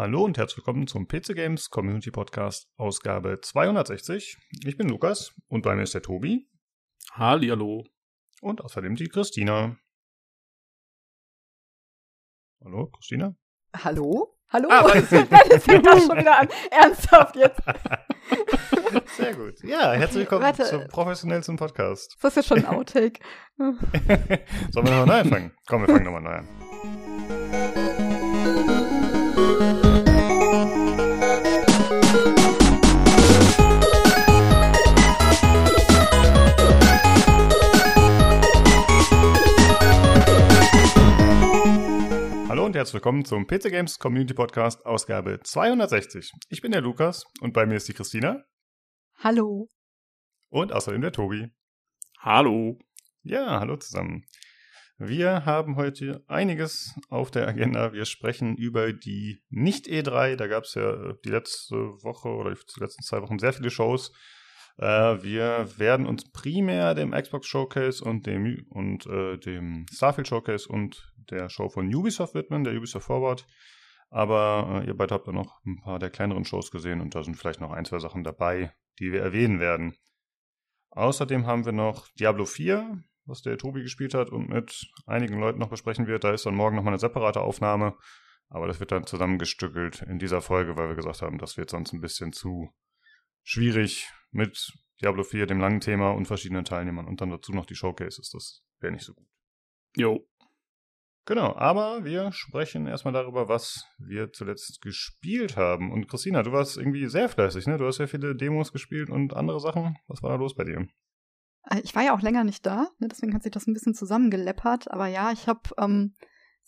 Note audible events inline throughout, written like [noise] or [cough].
Hallo und herzlich willkommen zum PC Games Community Podcast Ausgabe 260. Ich bin Lukas und bei mir ist der Tobi. Hallihallo. Und außerdem die Christina. Hallo, Christina? Hallo? Hallo? Ah, [laughs] das fängt das schon wieder an. Ernsthaft jetzt. [laughs] Sehr gut. Ja, herzlich willkommen Warte. zum professionellsten Podcast. Das ist ja schon ein [laughs] Outtake. Sollen wir nochmal neu anfangen? Komm, wir fangen nochmal neu an. Und herzlich willkommen zum PC Games Community Podcast Ausgabe 260. Ich bin der Lukas und bei mir ist die Christina. Hallo. Und außerdem der Tobi. Hallo. Ja, hallo zusammen. Wir haben heute einiges auf der Agenda. Wir sprechen über die Nicht-E3. Da gab es ja die letzte Woche oder die letzten zwei Wochen sehr viele Shows. Äh, wir werden uns primär dem Xbox Showcase und dem, und, äh, dem Starfield Showcase und der Show von Ubisoft widmen, der Ubisoft Forward. Aber äh, ihr beide habt ja noch ein paar der kleineren Shows gesehen und da sind vielleicht noch ein, zwei Sachen dabei, die wir erwähnen werden. Außerdem haben wir noch Diablo 4, was der Tobi gespielt hat und mit einigen Leuten noch besprechen wird. Da ist dann morgen nochmal eine separate Aufnahme. Aber das wird dann zusammengestückelt in dieser Folge, weil wir gesagt haben, das wird sonst ein bisschen zu schwierig mit Diablo 4, dem langen Thema und verschiedenen Teilnehmern und dann dazu noch die Showcases. Das wäre nicht so gut. Jo. Genau, aber wir sprechen erstmal darüber, was wir zuletzt gespielt haben. Und Christina, du warst irgendwie sehr fleißig, ne? Du hast ja viele Demos gespielt und andere Sachen. Was war da los bei dir? Äh, ich war ja auch länger nicht da, ne? deswegen hat sich das ein bisschen zusammengeleppert. Aber ja, ich habe ähm,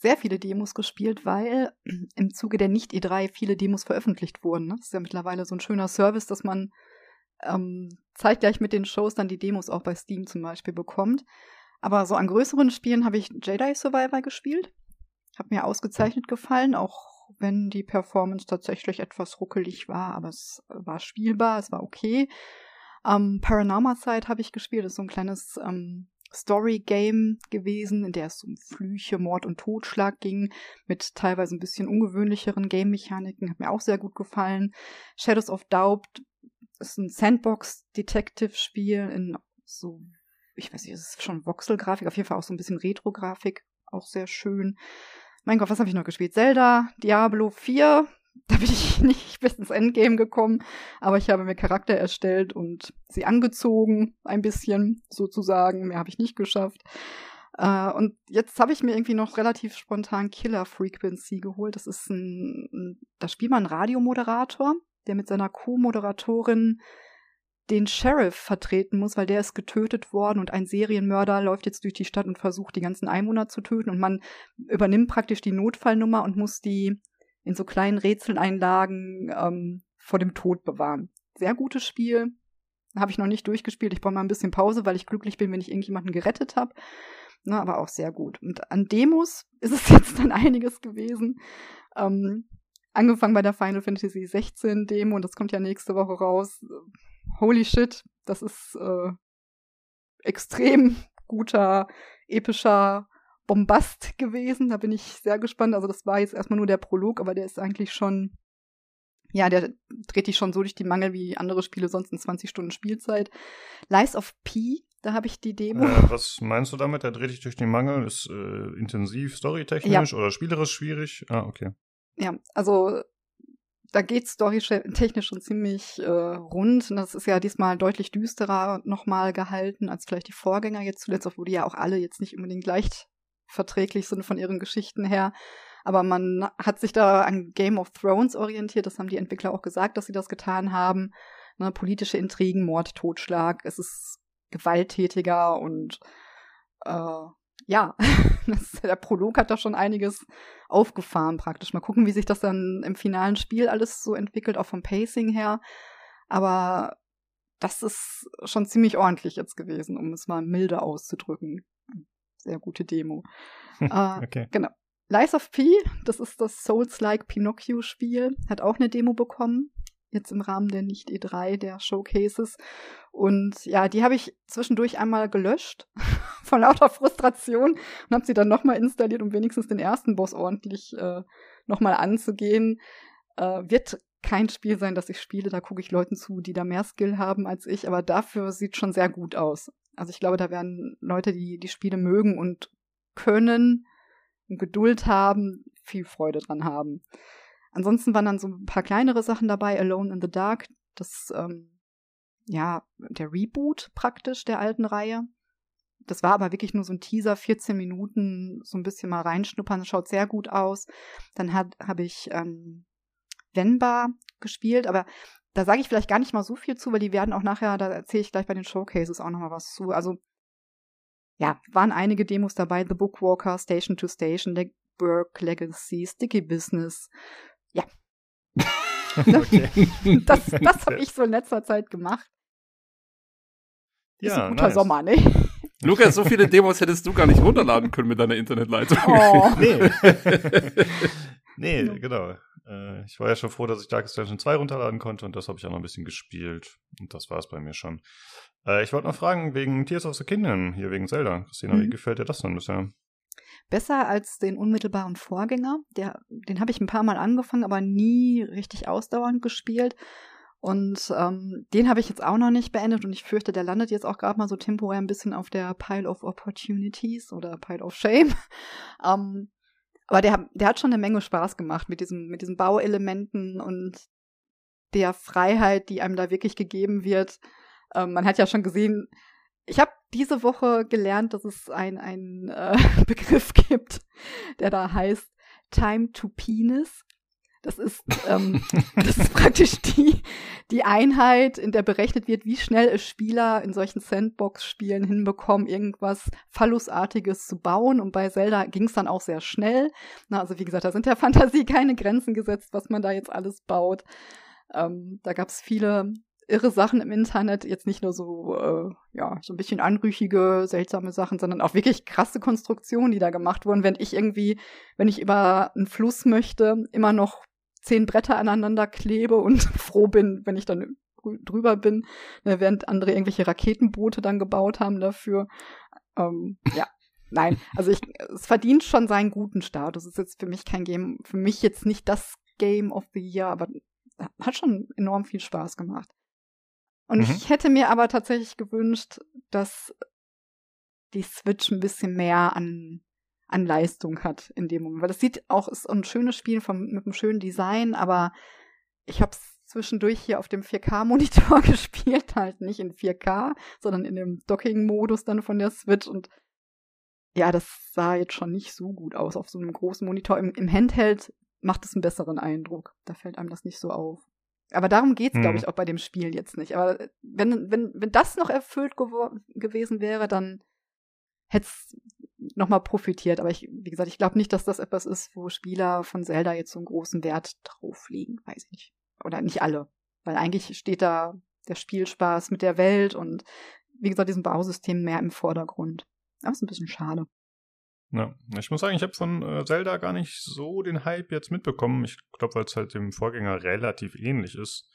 sehr viele Demos gespielt, weil [clears throat] im Zuge der Nicht-E3 viele Demos veröffentlicht wurden. Ne? Das ist ja mittlerweile so ein schöner Service, dass man ähm, zeitgleich mit den Shows dann die Demos auch bei Steam zum Beispiel bekommt. Aber so an größeren Spielen habe ich Jedi Survivor gespielt. Hat mir ausgezeichnet gefallen, auch wenn die Performance tatsächlich etwas ruckelig war, aber es war spielbar, es war okay. Ähm, Paranama Side habe ich gespielt, das ist so ein kleines ähm, Story-Game gewesen, in der es um Flüche, Mord und Totschlag ging, mit teilweise ein bisschen ungewöhnlicheren Game-Mechaniken, hat mir auch sehr gut gefallen. Shadows of Doubt ist ein Sandbox-Detective-Spiel in so, ich weiß nicht, es ist schon Voxel-Grafik, auf jeden Fall auch so ein bisschen Retro-Grafik, auch sehr schön. Mein Gott, was habe ich noch gespielt? Zelda, Diablo 4, da bin ich [laughs] nicht bis ins Endgame gekommen, aber ich habe mir Charakter erstellt und sie angezogen, ein bisschen sozusagen. Mehr habe ich nicht geschafft. Uh, und jetzt habe ich mir irgendwie noch relativ spontan Killer Frequency geholt. Das ist ein, ein da spielt man einen Radiomoderator, der mit seiner Co-Moderatorin den Sheriff vertreten muss, weil der ist getötet worden und ein Serienmörder läuft jetzt durch die Stadt und versucht, die ganzen Einwohner zu töten und man übernimmt praktisch die Notfallnummer und muss die in so kleinen Rätseleinlagen ähm, vor dem Tod bewahren. Sehr gutes Spiel. Habe ich noch nicht durchgespielt. Ich brauche mal ein bisschen Pause, weil ich glücklich bin, wenn ich irgendjemanden gerettet habe. Na, aber auch sehr gut. Und an Demos [laughs] ist es jetzt dann einiges gewesen. Ähm, angefangen bei der Final Fantasy 16 Demo und das kommt ja nächste Woche raus. Holy shit, das ist äh, extrem guter, epischer Bombast gewesen. Da bin ich sehr gespannt. Also das war jetzt erstmal nur der Prolog, aber der ist eigentlich schon, ja, der dreht dich schon so durch die Mangel wie andere Spiele sonst in 20 Stunden Spielzeit. Lies of P, da habe ich die Demo. Äh, was meinst du damit? Der dreht dich durch die Mangel? Ist äh, intensiv, storytechnisch ja. oder spielerisch schwierig? Ah, okay. Ja, also da geht storytechnisch schon ziemlich äh, rund. Und das ist ja diesmal deutlich düsterer nochmal gehalten als vielleicht die Vorgänger jetzt zuletzt, obwohl die ja auch alle jetzt nicht unbedingt leicht verträglich sind von ihren Geschichten her. Aber man hat sich da an Game of Thrones orientiert. Das haben die Entwickler auch gesagt, dass sie das getan haben. Ne, politische Intrigen, Mord, Totschlag. Es ist gewalttätiger und äh, ja, [laughs] der Prolog hat da schon einiges aufgefahren praktisch. Mal gucken, wie sich das dann im finalen Spiel alles so entwickelt, auch vom Pacing her. Aber das ist schon ziemlich ordentlich jetzt gewesen, um es mal milde auszudrücken sehr gute Demo. [laughs] äh, okay. Genau. Lies of P, das ist das Souls-like Pinocchio-Spiel, hat auch eine Demo bekommen. Jetzt im Rahmen der Nicht-E3, der Showcases. Und ja, die habe ich zwischendurch einmal gelöscht, [laughs] von lauter Frustration, und habe sie dann nochmal installiert, um wenigstens den ersten Boss ordentlich äh, nochmal anzugehen. Äh, wird kein Spiel sein, das ich spiele. Da gucke ich Leuten zu, die da mehr Skill haben als ich, aber dafür sieht schon sehr gut aus. Also ich glaube, da werden Leute, die die Spiele mögen und können und Geduld haben, viel Freude dran haben. Ansonsten waren dann so ein paar kleinere Sachen dabei, Alone in the Dark, das, ähm, ja, der Reboot praktisch der alten Reihe. Das war aber wirklich nur so ein Teaser, 14 Minuten, so ein bisschen mal reinschnuppern, schaut sehr gut aus. Dann habe ich ähm, Venba gespielt, aber da sage ich vielleicht gar nicht mal so viel zu, weil die werden auch nachher, da erzähle ich gleich bei den Showcases auch nochmal was zu. Also ja, waren einige Demos dabei, The Bookwalker, Station to Station, The Burke Legacy, Sticky Business. Ja. [laughs] das das habe [laughs] ich so in letzter Zeit gemacht. Ist ja, ein guter nice. Sommer, ne? [laughs] Lukas, so viele Demos hättest du gar nicht runterladen können mit deiner Internetleitung. Oh. nee. Nee, genau. Äh, ich war ja schon froh, dass ich Darkest Dungeon 2 runterladen konnte und das habe ich auch noch ein bisschen gespielt. Und das war es bei mir schon. Äh, ich wollte noch fragen, wegen Tears of the Kingdom, hier wegen Zelda. Christina, mhm. wie gefällt dir das denn bisher? Besser als den unmittelbaren Vorgänger. Der, den habe ich ein paar Mal angefangen, aber nie richtig ausdauernd gespielt. Und ähm, den habe ich jetzt auch noch nicht beendet und ich fürchte, der landet jetzt auch gerade mal so temporär ein bisschen auf der Pile of Opportunities oder Pile of Shame. [laughs] ähm, aber der, der hat schon eine Menge Spaß gemacht mit diesen, mit diesen Bauelementen und der Freiheit, die einem da wirklich gegeben wird. Ähm, man hat ja schon gesehen, ich habe diese Woche gelernt, dass es einen äh, [laughs] Begriff gibt, der da heißt Time to Penis. Das ist, ähm, [laughs] das ist praktisch die, die Einheit, in der berechnet wird, wie schnell es Spieler in solchen Sandbox-Spielen hinbekommen, irgendwas Phallusartiges zu bauen. Und bei Zelda ging es dann auch sehr schnell. Na, also wie gesagt, da sind der Fantasie [laughs] keine Grenzen gesetzt, was man da jetzt alles baut. Ähm, da gab es viele irre Sachen im Internet, jetzt nicht nur so, äh, ja, so ein bisschen anrüchige, seltsame Sachen, sondern auch wirklich krasse Konstruktionen, die da gemacht wurden. Wenn ich irgendwie, wenn ich über einen Fluss möchte, immer noch zehn Bretter aneinander klebe und [laughs] froh bin, wenn ich dann drüber bin, ne, während andere irgendwelche Raketenboote dann gebaut haben dafür. Ähm, ja, [laughs] nein, also ich, es verdient schon seinen guten Status. Es ist jetzt für mich kein Game, für mich jetzt nicht das Game of the Year, aber hat schon enorm viel Spaß gemacht. Und mhm. ich hätte mir aber tatsächlich gewünscht, dass die Switch ein bisschen mehr an an Leistung hat in dem Moment. Weil das sieht auch, ist ein schönes Spiel vom, mit einem schönen Design, aber ich habe es zwischendurch hier auf dem 4K-Monitor [laughs] gespielt, halt nicht in 4K, sondern in dem Docking-Modus dann von der Switch und ja, das sah jetzt schon nicht so gut aus auf so einem großen Monitor. Im, im Handheld macht es einen besseren Eindruck. Da fällt einem das nicht so auf. Aber darum geht's, hm. glaube ich, auch bei dem Spiel jetzt nicht. Aber wenn, wenn, wenn das noch erfüllt gewesen wäre, dann hätte es nochmal profitiert. Aber ich, wie gesagt, ich glaube nicht, dass das etwas ist, wo Spieler von Zelda jetzt so einen großen Wert drauf legen. Weiß ich nicht. Oder nicht alle. Weil eigentlich steht da der Spielspaß mit der Welt und wie gesagt, diesem Bausystem mehr im Vordergrund. Aber ist ein bisschen schade. Ja, ich muss sagen, ich habe von äh, Zelda gar nicht so den Hype jetzt mitbekommen. Ich glaube, weil es halt dem Vorgänger relativ ähnlich ist.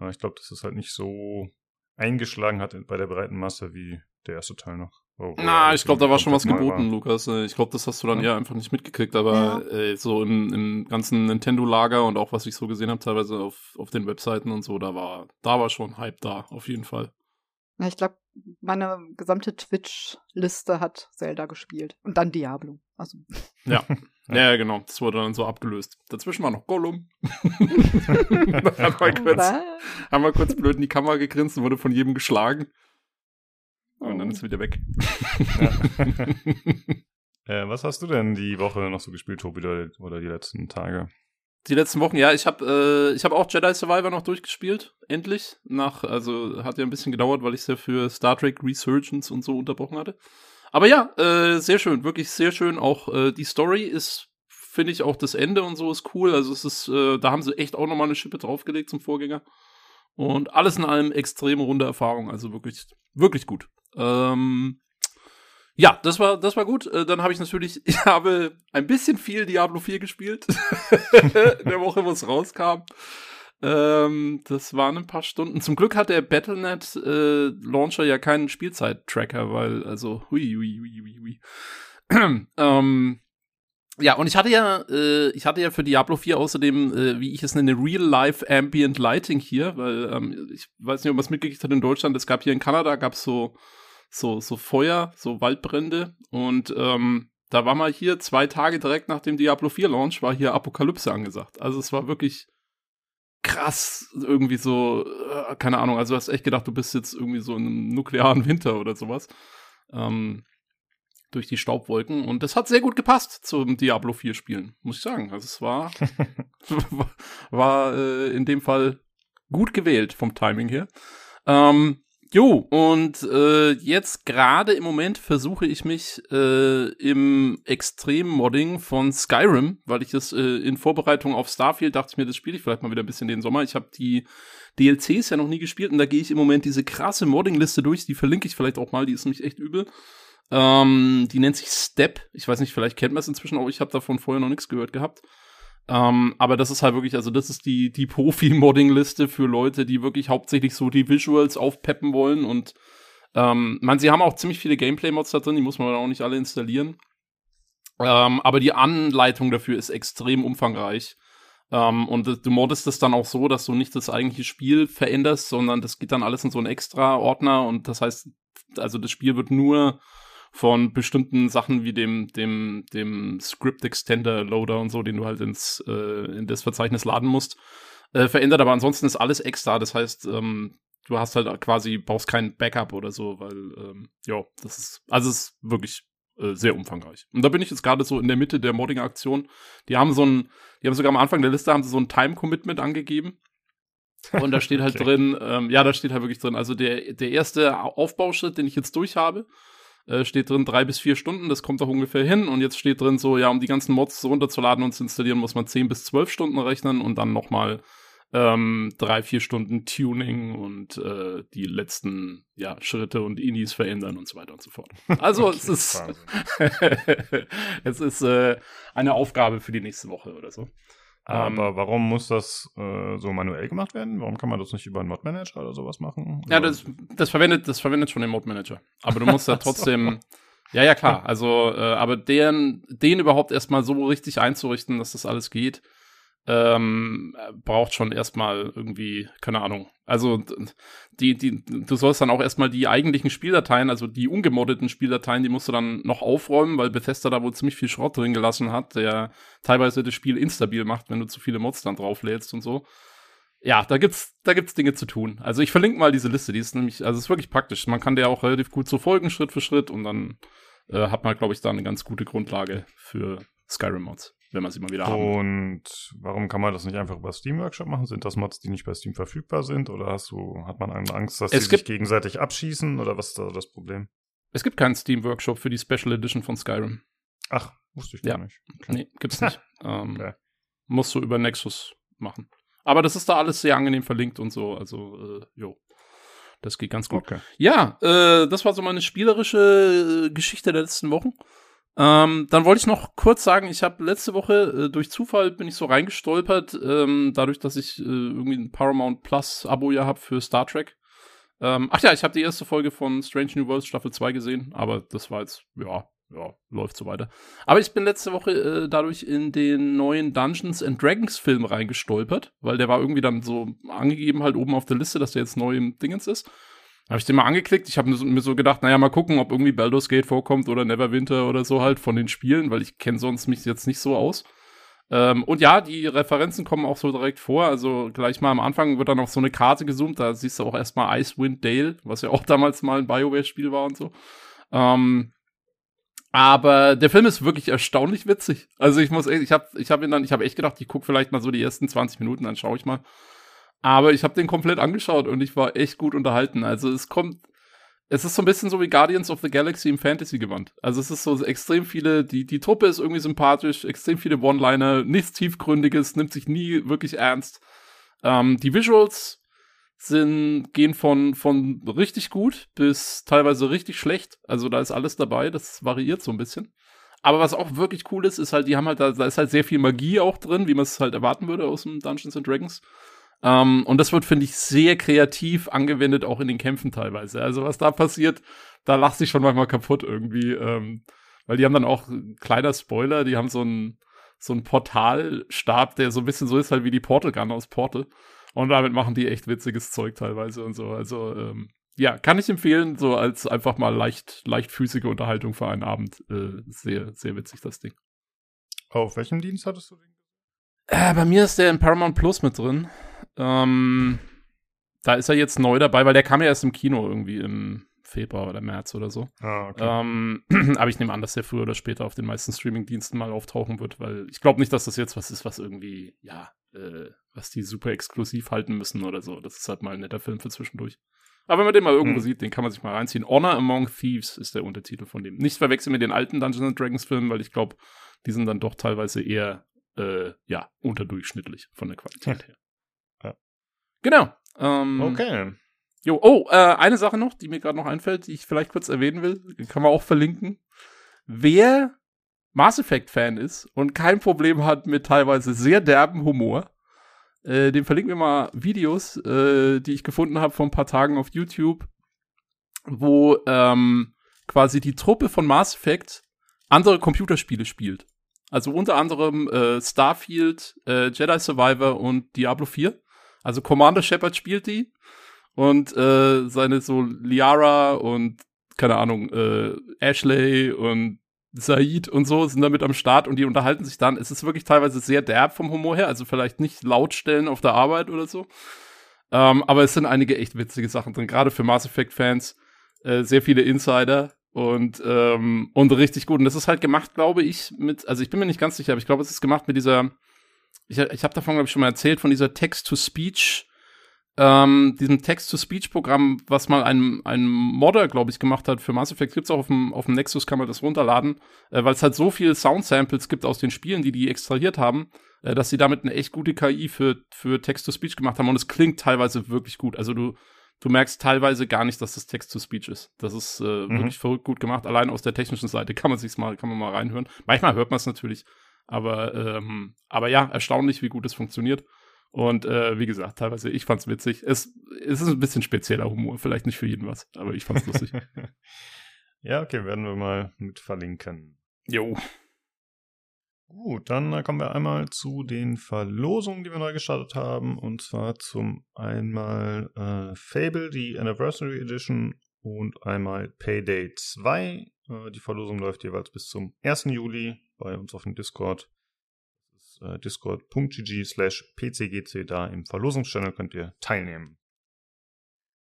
Äh, ich glaube, dass es halt nicht so eingeschlagen hat bei der breiten Masse wie der erste Teil noch. Oh, Na, ich glaube, da war schon was geboten, war. Lukas. Äh, ich glaube, das hast du dann ja. eher einfach nicht mitgekriegt, aber ja. äh, so im, im ganzen Nintendo-Lager und auch was ich so gesehen habe, teilweise auf, auf den Webseiten und so, da war, da war schon Hype da, auf jeden Fall. Ja, ich glaube, meine gesamte Twitch-Liste hat Zelda gespielt. Und dann Diablo. Also. [laughs] Ja. ja, genau. Das wurde dann so abgelöst. Dazwischen war noch Gollum. [laughs] [laughs] haben, wir kurz, haben wir kurz blöd in die Kamera gegrinst und wurde von jedem geschlagen. Und dann ist es wieder weg. [laughs] äh, was hast du denn die Woche noch so gespielt, Tobi, oder die letzten Tage? Die letzten Wochen, ja, ich habe äh, ich habe auch Jedi Survivor noch durchgespielt, endlich. Nach, also hat ja ein bisschen gedauert, weil ich es ja für Star Trek Resurgence und so unterbrochen hatte. Aber ja, äh, sehr schön, wirklich sehr schön. Auch äh, die Story ist, finde ich, auch das Ende und so ist cool. Also es ist, äh, da haben sie echt auch nochmal eine Schippe draufgelegt zum Vorgänger. Und alles in allem extrem runde Erfahrung, also wirklich, wirklich gut. Ähm, ja, das war, das war gut. Äh, dann habe ich natürlich, [laughs] ich habe ein bisschen viel Diablo 4 gespielt. [laughs] in der Woche, wo es rauskam. Ähm, das waren ein paar Stunden. Zum Glück hat der Battlenet äh, Launcher ja keinen Spielzeit-Tracker, weil, also, hui, hui, hui, hui, hui. [clears throat] ähm, ja, und ich hatte ja, äh, ich hatte ja für Diablo 4 außerdem, äh, wie ich es nenne, Real-Life Ambient Lighting hier, weil ähm, ich weiß nicht, ob man es mitgekriegt hat in Deutschland, es gab hier in Kanada, gab es so, so, so Feuer, so Waldbrände und ähm, da war mal hier zwei Tage direkt nach dem Diablo 4 Launch, war hier Apokalypse angesagt. Also es war wirklich krass, irgendwie so, äh, keine Ahnung, also du hast echt gedacht, du bist jetzt irgendwie so in einem nuklearen Winter oder sowas. Ähm, durch die Staubwolken und das hat sehr gut gepasst zum Diablo 4 Spielen, muss ich sagen. Also es war, [laughs] war äh, in dem Fall gut gewählt vom Timing her. Ähm, jo, und äh, jetzt gerade im Moment versuche ich mich äh, im Extrem-Modding von Skyrim, weil ich das äh, in Vorbereitung auf Starfield dachte ich mir, das spiele ich vielleicht mal wieder ein bisschen den Sommer. Ich habe die DLCs ja noch nie gespielt und da gehe ich im Moment diese krasse Modding-Liste durch, die verlinke ich vielleicht auch mal, die ist nämlich echt übel. Ähm, die nennt sich Step. Ich weiß nicht, vielleicht kennt man es inzwischen auch. Ich habe davon vorher noch nichts gehört gehabt. Ähm, aber das ist halt wirklich, also das ist die, die [laughs] Profi-Modding-Liste für Leute, die wirklich hauptsächlich so die Visuals aufpeppen wollen. Und ähm, man, sie haben auch ziemlich viele Gameplay-Mods da drin, die muss man auch nicht alle installieren. Ähm, aber die Anleitung dafür ist extrem umfangreich. Ähm, und du moddest es dann auch so, dass du nicht das eigentliche Spiel veränderst, sondern das geht dann alles in so einen extra Ordner und das heißt, also das Spiel wird nur von bestimmten Sachen wie dem, dem, dem Script Extender Loader und so, den du halt ins, äh, in das Verzeichnis laden musst, äh, verändert. Aber ansonsten ist alles extra. Das heißt, ähm, du hast halt quasi, brauchst kein Backup oder so, weil, ähm, ja, das ist, also es ist wirklich äh, sehr umfangreich. Und da bin ich jetzt gerade so in der Mitte der Modding-Aktion. Die haben so ein, die haben sogar am Anfang der Liste haben sie so ein Time-Commitment angegeben. Und da steht halt [laughs] okay. drin, ähm, ja, da steht halt wirklich drin, also der, der erste Aufbauschritt, den ich jetzt durch habe, äh, steht drin drei bis vier Stunden, das kommt auch ungefähr hin. Und jetzt steht drin so, ja, um die ganzen Mods runterzuladen und zu installieren, muss man zehn bis zwölf Stunden rechnen und dann nochmal ähm, drei, vier Stunden Tuning und äh, die letzten ja, Schritte und Inis verändern und so weiter und so fort. [laughs] Also okay, es ist [laughs] es ist äh, eine Aufgabe für die nächste Woche oder so. Aber ähm, warum muss das äh, so manuell gemacht werden? Warum kann man das nicht über einen Mod-Manager oder sowas machen? Ja, das, das, verwendet, das verwendet schon den Mod-Manager. Aber du musst da [laughs] trotzdem. ja, ja, klar. [laughs] Also, äh, aber den, den überhaupt erstmal so richtig einzurichten, dass das alles geht, ähm, braucht schon erstmal irgendwie, keine Ahnung. Also die, die, du sollst dann auch erstmal die eigentlichen Spieldateien, also die ungemoddeten Spieldateien, die musst du dann noch aufräumen, weil Bethesda da wohl ziemlich viel Schrott drin gelassen hat, der teilweise das Spiel instabil macht, wenn du zu viele Mods dann drauflädst und so. Ja, da gibt's, da gibt's Dinge zu tun. Also ich verlinke mal diese Liste, die ist nämlich, also ist wirklich praktisch. Man kann der auch relativ gut so folgen, Schritt für Schritt, und dann äh, hat man, glaube ich, da eine ganz gute Grundlage für Skyrim-Mods wenn man sie mal wieder haben Und warum kann man das nicht einfach über Steam Workshop machen? Sind das Mods, die nicht bei Steam verfügbar sind? Oder hast du, hat man Angst, dass sie sich gegenseitig abschießen? Oder was ist da das Problem? Es gibt keinen Steam Workshop für die Special Edition von Skyrim. Ach, wusste ich gar ja. nicht. Okay. Nee, gibt's nicht. [laughs] ähm, okay. Musst du über Nexus machen. Aber das ist da alles sehr angenehm verlinkt und so. Also, äh, jo. Das geht ganz gut. Okay. Ja, äh, das war so meine spielerische äh, Geschichte der letzten Wochen. Ähm, dann wollte ich noch kurz sagen, ich habe letzte Woche äh, durch Zufall bin ich so reingestolpert, ähm, dadurch, dass ich äh, irgendwie ein Paramount Plus Abo ja habe für Star Trek. Ähm, ach ja, ich habe die erste Folge von Strange New Worlds Staffel 2 gesehen, aber das war jetzt, ja, ja, läuft so weiter. Aber ich bin letzte Woche äh, dadurch in den neuen Dungeons and Dragons Film reingestolpert, weil der war irgendwie dann so angegeben halt oben auf der Liste, dass der jetzt neu im Dingens ist. Habe ich den mal angeklickt. Ich habe mir so gedacht, naja, mal gucken, ob irgendwie Baldur's Gate vorkommt oder Neverwinter oder so halt von den Spielen, weil ich kenne sonst mich jetzt nicht so aus. Ähm, und ja, die Referenzen kommen auch so direkt vor. Also gleich mal am Anfang wird dann auf so eine Karte gezoomt. Da siehst du auch erstmal Icewind Dale, was ja auch damals mal ein BioWare-Spiel war und so. Ähm, aber der Film ist wirklich erstaunlich witzig. Also ich muss, ich habe, ich habe ihn dann, ich habe echt gedacht, ich gucke vielleicht mal so die ersten 20 Minuten, dann schaue ich mal. Aber ich habe den komplett angeschaut und ich war echt gut unterhalten. Also es kommt, es ist so ein bisschen so wie Guardians of the Galaxy im Fantasy-Gewand. Also es ist so extrem viele, die, die Truppe ist irgendwie sympathisch, extrem viele One-Liner, nichts Tiefgründiges, nimmt sich nie wirklich ernst. Ähm, die Visuals sind, gehen von, von richtig gut bis teilweise richtig schlecht. Also da ist alles dabei, das variiert so ein bisschen. Aber was auch wirklich cool ist, ist halt, die haben halt, da, da ist halt sehr viel Magie auch drin, wie man es halt erwarten würde aus dem Dungeons and Dragons. Ähm, und das wird, finde ich, sehr kreativ angewendet, auch in den Kämpfen teilweise. Also was da passiert, da lacht sich schon manchmal kaputt irgendwie. Ähm, Weil die haben dann auch, kleiner Spoiler, die haben so ein so Portalstab, der so ein bisschen so ist halt wie die Portal Gun aus Portal. Und damit machen die echt witziges Zeug teilweise und so. Also, ähm, ja, kann ich empfehlen, so als einfach mal leicht, leichtfüßige Unterhaltung für einen Abend. Äh, sehr, sehr witzig, das Ding. Auf welchem Dienst hattest du den? Äh, bei mir ist der in Paramount Plus mit drin. Ähm, da ist er jetzt neu dabei, weil der kam ja erst im Kino irgendwie im Februar oder März oder so. Ah, okay. Ähm, [clears throat] aber ich nehme an, dass der früher oder später auf den meisten Streaming-Diensten mal auftauchen wird, weil ich glaube nicht, dass das jetzt was ist, was irgendwie, ja, äh, was die super exklusiv halten müssen oder so. Das ist halt mal ein netter Film für zwischendurch. Aber wenn man den mal irgendwo hm. sieht, den kann man sich mal reinziehen. Honor Among Thieves ist der Untertitel von dem. Nicht verwechseln mit den alten Dungeons Dragons Filmen, weil ich glaube, die sind dann doch teilweise eher, äh, ja, unterdurchschnittlich von der Qualität [laughs] her. Genau. Ähm, okay. Jo, oh, äh, eine Sache noch, die mir gerade noch einfällt, die ich vielleicht kurz erwähnen will, kann man auch verlinken. Wer Mass Effect-Fan ist und kein Problem hat mit teilweise sehr derben Humor, äh, dem verlinken wir mal Videos, äh, die ich gefunden habe vor ein paar Tagen auf YouTube, wo ähm, quasi die Truppe von Mass Effect andere Computerspiele spielt. Also unter anderem äh, Starfield, äh, Jedi Survivor und Diablo 4. Also Commander Shepard spielt die und äh, seine so Liara und keine Ahnung, äh, Ashley und Said und so sind damit am Start und die unterhalten sich dann. Es ist wirklich teilweise sehr derb vom Humor her, also vielleicht nicht lautstellen auf der Arbeit oder so. Ähm, aber es sind einige echt witzige Sachen drin, gerade für Mass Effect-Fans. Äh, sehr viele Insider und, ähm, und richtig gut. Und das ist halt gemacht, glaube ich, mit, also ich bin mir nicht ganz sicher, aber ich glaube, es ist gemacht mit dieser, ich, ich habe davon, glaube ich, schon mal erzählt, von dieser Text-to-Speech- ähm, diesem Text-to-Speech-Programm, was mal ein, ein Modder, glaube ich, gemacht hat für Mass Effect, gibt's auch auf dem, auf dem Nexus, kann man das runterladen, äh, weil es halt so viele Sound-Samples gibt aus den Spielen, die die extrahiert haben, äh, dass sie damit eine echt gute KI für, für Text-to-Speech gemacht haben und es klingt teilweise wirklich gut. Also du, du merkst teilweise gar nicht, dass das Text-to-Speech ist. Das ist äh, mhm. wirklich verrückt gut gemacht. Allein aus der technischen Seite kann man sich's mal, kann man mal reinhören. Manchmal hört man es natürlich, aber, ähm, aber ja, erstaunlich, wie gut es funktioniert. Und äh, wie gesagt, teilweise, ich fand's witzig. Es, es ist ein bisschen spezieller Humor, vielleicht nicht für jeden was, aber ich fand's lustig. [laughs] ja, okay, werden wir mal mit verlinken. Jo. Gut, dann äh, kommen wir einmal zu den Verlosungen, die wir neu gestartet haben. Und zwar zum einmal äh, Fable, die Anniversary Edition und einmal Payday 2. Äh, die Verlosung läuft jeweils bis zum 1. Juli bei uns auf dem Discord äh, discord.gg slash pcgc. Da im Verlosungschannel könnt ihr teilnehmen.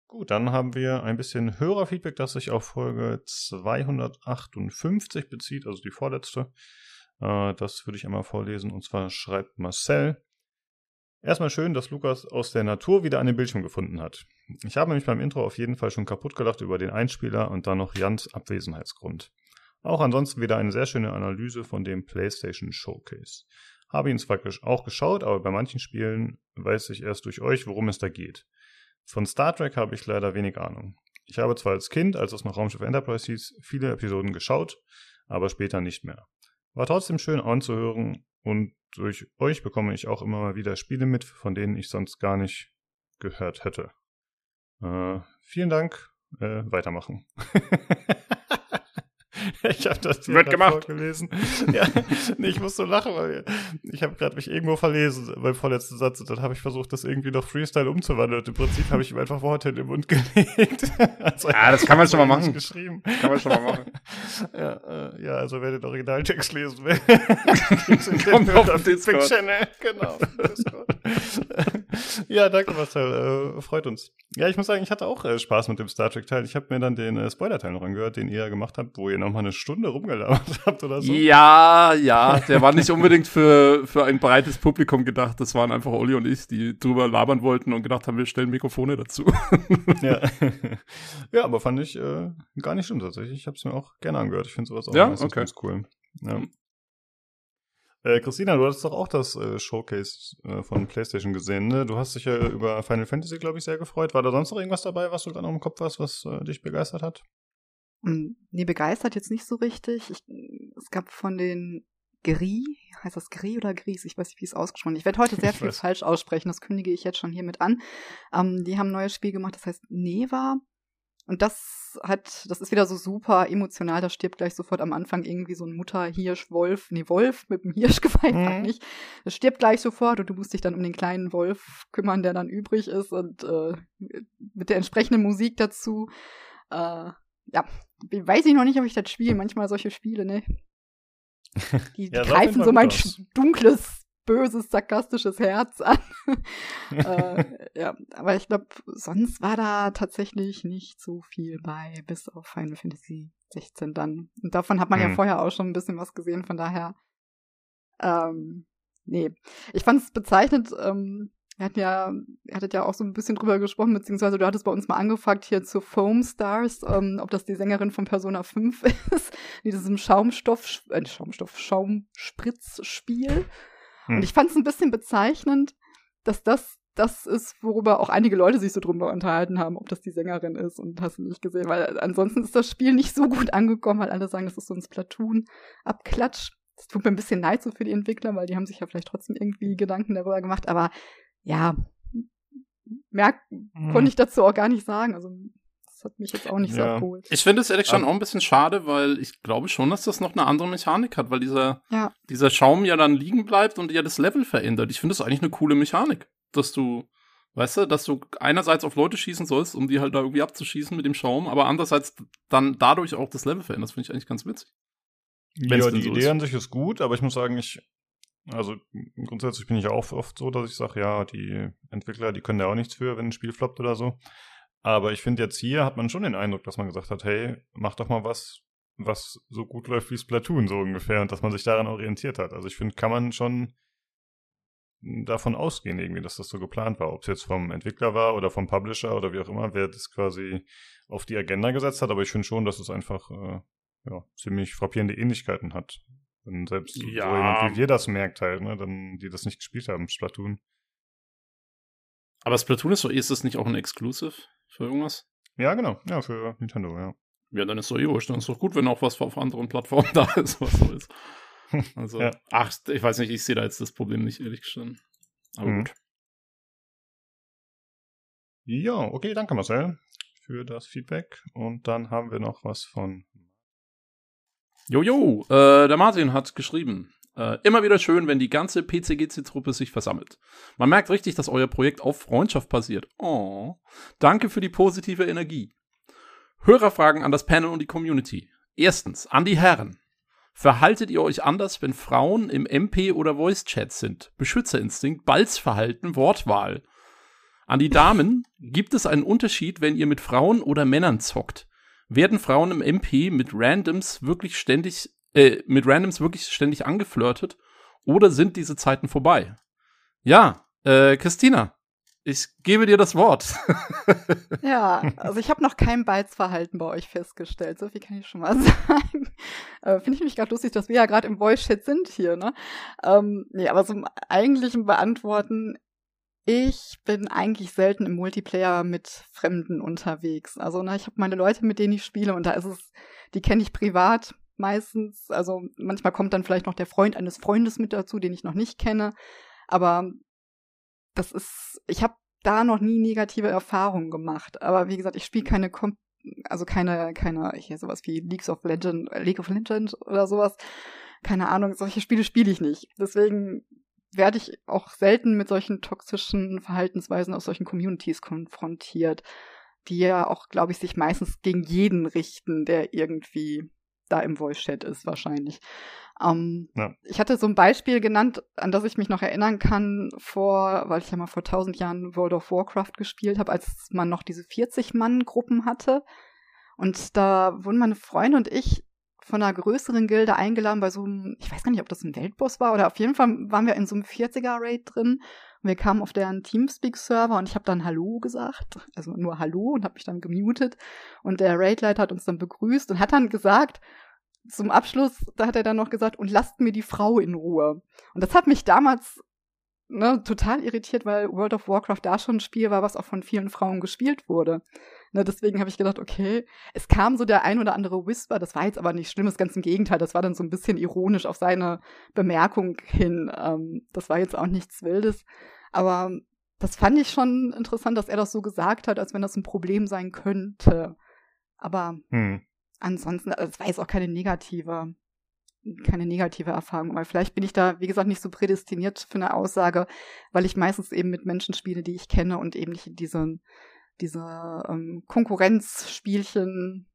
Gut, dann haben wir ein bisschen Hörerfeedback, das sich auf Folge 258 bezieht, also die vorletzte. Äh, das würde ich einmal vorlesen. Und zwar schreibt Marcel. Erstmal schön, dass Lukas aus der Natur wieder einen Bildschirm gefunden hat. Ich habe mich beim Intro auf jeden Fall schon kaputt gelacht über den Einspieler und dann noch Jans Abwesenheitsgrund. Auch ansonsten wieder eine sehr schöne Analyse von dem PlayStation Showcase. Habe ihn zwar auch geschaut, aber bei manchen Spielen weiß ich erst durch euch, worum es da geht. Von Star Trek habe ich leider wenig Ahnung. Ich habe zwar als Kind, als es noch Raumschiff Enterprise hieß, viele Episoden geschaut, aber später nicht mehr. War trotzdem schön anzuhören und durch euch bekomme ich auch immer mal wieder Spiele mit, von denen ich sonst gar nicht gehört hätte. Äh, vielen Dank, äh, weitermachen. [laughs] [laughs] ich habe das Wird gemacht. vorgelesen. [laughs] ja, nee, ich muss so lachen, weil ich habe gerade mich irgendwo verlesen beim vorletzten Satz und dann habe ich versucht, das irgendwie noch Freestyle umzuwandeln. Und im Prinzip habe ich ihm einfach Worte in den Mund [laughs] gelegt. also, ja, das kann man schon mal machen. Geschrieben. Kann man schon mal machen. ja, äh, ja, also wer den Originaltext lesen will, kommt auf den Discord. Channel. Genau. ja, danke Marcel, äh, freut uns. Ja, ich muss sagen, ich hatte auch äh, Spaß mit dem Star Trek Teil. Ich habe mir dann den äh, Spoiler-Teil noch angehört, den ihr gemacht habt, wo ihr nochmal eine Stunde rumgelabert [laughs] habt oder so. Ja, ja, der war nicht unbedingt für, für ein breites Publikum gedacht. Das waren einfach Olli und ich, die drüber labern wollten und gedacht haben, wir stellen Mikrofone dazu. [laughs] ja. [laughs] ja, aber fand ich äh, gar nicht schlimm tatsächlich. Ich habe es mir auch gerne angehört. Ich finde sowas auch ja? okay. ganz cool. Ja. Äh, Christina, du hattest doch auch das äh, Showcase äh, von PlayStation gesehen, ne? Du hast dich ja über Final Fantasy, glaube ich, sehr gefreut. War da sonst noch irgendwas dabei, was du gerade noch im Kopf hast, was äh, dich begeistert hat? Hm, nee, begeistert jetzt nicht so richtig. Ich, es gab von den Gris, heißt das Gris oder Gris? Ich weiß nicht, wie es ausgesprochen ist. Ich werde heute [laughs] sehr viel falsch aussprechen, das kündige ich jetzt schon hiermit an. Ähm, die haben ein neues Spiel gemacht, das heißt Neva. und das hat, das ist wieder so super emotional, da stirbt gleich sofort am Anfang irgendwie so ein Mutter-Hirsch, Wolf, nee, Wolf mit dem Hirschgeweih [laughs] mhm. nicht. Das stirbt gleich sofort und du musst dich dann um den kleinen Wolf kümmern, der dann übrig ist und äh, mit der entsprechenden Musik dazu. Äh, ja, weiß ich noch nicht, ob ich das spiele. Manchmal solche Spiele, ne? [laughs] Die, die ja, greifen so mein dunkles böses, sarkastisches Herz an. [laughs] äh, ja, aber ich glaube, sonst war da tatsächlich nicht so viel bei, bis auf Final Fantasy 16 dann. Und davon hat man hm. ja vorher auch schon ein bisschen was gesehen, von daher. Ähm, nee. Ich fand es bezeichnend, ähm, wir hatten ja, ihr hattet ja auch so ein bisschen drüber gesprochen, beziehungsweise du hattest bei uns mal angefragt hier zu Foam Stars, ähm, ob das die Sängerin von Persona 5 [laughs] ist, in diesem Schaumstoff, äh, Schaumstoff, Schaumspritzspiel. Hm. Und ich fand es ein bisschen bezeichnend, dass das das ist, worüber auch einige Leute sich so drüber unterhalten haben, ob das die Sängerin ist und hast du nicht gesehen, weil ansonsten ist das Spiel nicht so gut angekommen, weil alle sagen, das ist so ein Splatoon-Abklatsch. Das tut mir ein bisschen leid so für die Entwickler, weil die haben sich ja vielleicht trotzdem irgendwie Gedanken darüber gemacht, aber ja, merk, mhm. konnte ich dazu auch gar nicht sagen. Also das hat mich jetzt auch nicht ja. so abgeholt. Ich finde es ehrlich schon auch ein bisschen schade, weil ich glaube schon, dass das noch eine andere Mechanik hat, weil dieser, ja. dieser Schaum ja dann liegen bleibt und ja das Level verändert. Ich finde das eigentlich eine coole Mechanik, dass du, weißt du, dass du einerseits auf Leute schießen sollst, um die halt da irgendwie abzuschießen mit dem Schaum, aber andererseits dann dadurch auch das Level verändert. Das finde ich eigentlich ganz witzig. Wenn's ja, die so Idee ist. an sich ist gut, aber ich muss sagen, ich, also grundsätzlich bin ich auch oft so, dass ich sage, ja, die Entwickler, die können da auch nichts für, wenn ein Spiel floppt oder so. Aber ich finde jetzt hier hat man schon den Eindruck, dass man gesagt hat, hey, mach doch mal was, was so gut läuft wie Splatoon so ungefähr und dass man sich daran orientiert hat. Also ich finde, kann man schon davon ausgehen irgendwie, dass das so geplant war. Ob es jetzt vom Entwickler war oder vom Publisher oder wie auch immer, wer das quasi auf die Agenda gesetzt hat. Aber ich finde schon, dass es einfach äh, ja, ziemlich frappierende Ähnlichkeiten hat. Wenn selbst ja. so jemand wie wir das merkt halt, ne, dann, die das nicht gespielt haben, Splatoon. Aber Splatoon ist so, ist das nicht auch ein Exclusive? Für irgendwas? Ja, genau. Ja, für Nintendo, ja. Ja, dann ist doch eh wurscht. Dann ist doch gut, wenn auch was auf anderen Plattformen [laughs] da ist, was so ist. [laughs] Also, ja. ach, ich weiß nicht, ich sehe da jetzt das Problem nicht, ehrlich gestanden. Aber mhm. gut. Ja, okay, danke Marcel für das Feedback. Und dann haben wir noch was von. Jojo, äh, der Martin hat geschrieben. Äh, immer wieder schön, wenn die ganze PCGC-Truppe sich versammelt. Man merkt richtig, dass euer Projekt auf Freundschaft basiert. Oh, danke für die positive Energie. Hörerfragen an das Panel und die Community. Erstens, an die Herren. Verhaltet ihr euch anders, wenn Frauen im MP- oder Voice-Chat sind? Beschützerinstinkt, Balzverhalten, Wortwahl. An die Damen, gibt es einen Unterschied, wenn ihr mit Frauen oder Männern zockt? Werden Frauen im MP mit Randoms wirklich ständig äh, mit Randoms wirklich ständig angeflirtet oder sind diese Zeiten vorbei? Ja, äh, Christina, ich gebe dir das Wort. [laughs] ja, also ich habe noch kein Balzverhalten bei euch festgestellt. So viel kann ich schon mal [laughs] sagen. Äh, Finde ich mich gerade lustig, dass wir ja gerade im Voice-Chat sind hier, ne? Ähm, nee, aber zum eigentlichen Beantworten, ich bin eigentlich selten im Multiplayer mit Fremden unterwegs. Also, ne, ich habe meine Leute, mit denen ich spiele und da ist es, die kenne ich privat meistens. Also manchmal kommt dann vielleicht noch der Freund eines Freundes mit dazu, den ich noch nicht kenne. Aber das ist, ich habe da noch nie negative Erfahrungen gemacht. Aber wie gesagt, ich spiele keine, Kom also keine, keine, hier sowas wie Leagues of Legend, League of Legends oder sowas. Keine Ahnung, solche Spiele spiele ich nicht. Deswegen werde ich auch selten mit solchen toxischen Verhaltensweisen aus solchen Communities konfrontiert, die ja auch, glaube ich, sich meistens gegen jeden richten, der irgendwie da im Voice-Chat ist wahrscheinlich. Ähm, ja. Ich hatte so ein Beispiel genannt, an das ich mich noch erinnern kann, vor, weil ich ja mal vor tausend Jahren World of Warcraft gespielt habe, als man noch diese 40-Mann-Gruppen hatte. Und da wurden meine Freunde und ich von einer größeren Gilde eingeladen bei so einem, ich weiß gar nicht, ob das ein Weltboss war, oder auf jeden Fall waren wir in so einem 40er-Raid drin. Und wir kamen auf deren Teamspeak-Server und ich habe dann Hallo gesagt, also nur Hallo und habe mich dann gemutet. Und der Raid-Leiter hat uns dann begrüßt und hat dann gesagt, zum Abschluss, da hat er dann noch gesagt, und lasst mir die Frau in Ruhe. Und das hat mich damals ne, total irritiert, weil World of Warcraft da schon ein Spiel war, was auch von vielen Frauen gespielt wurde. Ne, deswegen habe ich gedacht, okay, es kam so der ein oder andere Whisper, das war jetzt aber nicht schlimm, das ganz im Gegenteil, das war dann so ein bisschen ironisch auf seine Bemerkung hin. Ähm, das war jetzt auch nichts Wildes. Aber das fand ich schon interessant, dass er das so gesagt hat, als wenn das ein Problem sein könnte. Aber hm. ansonsten, also es war jetzt auch keine negative, keine negative Erfahrung. Aber vielleicht bin ich da, wie gesagt, nicht so prädestiniert für eine Aussage, weil ich meistens eben mit Menschen spiele, die ich kenne und eben nicht diese, diese ähm, Konkurrenzspielchen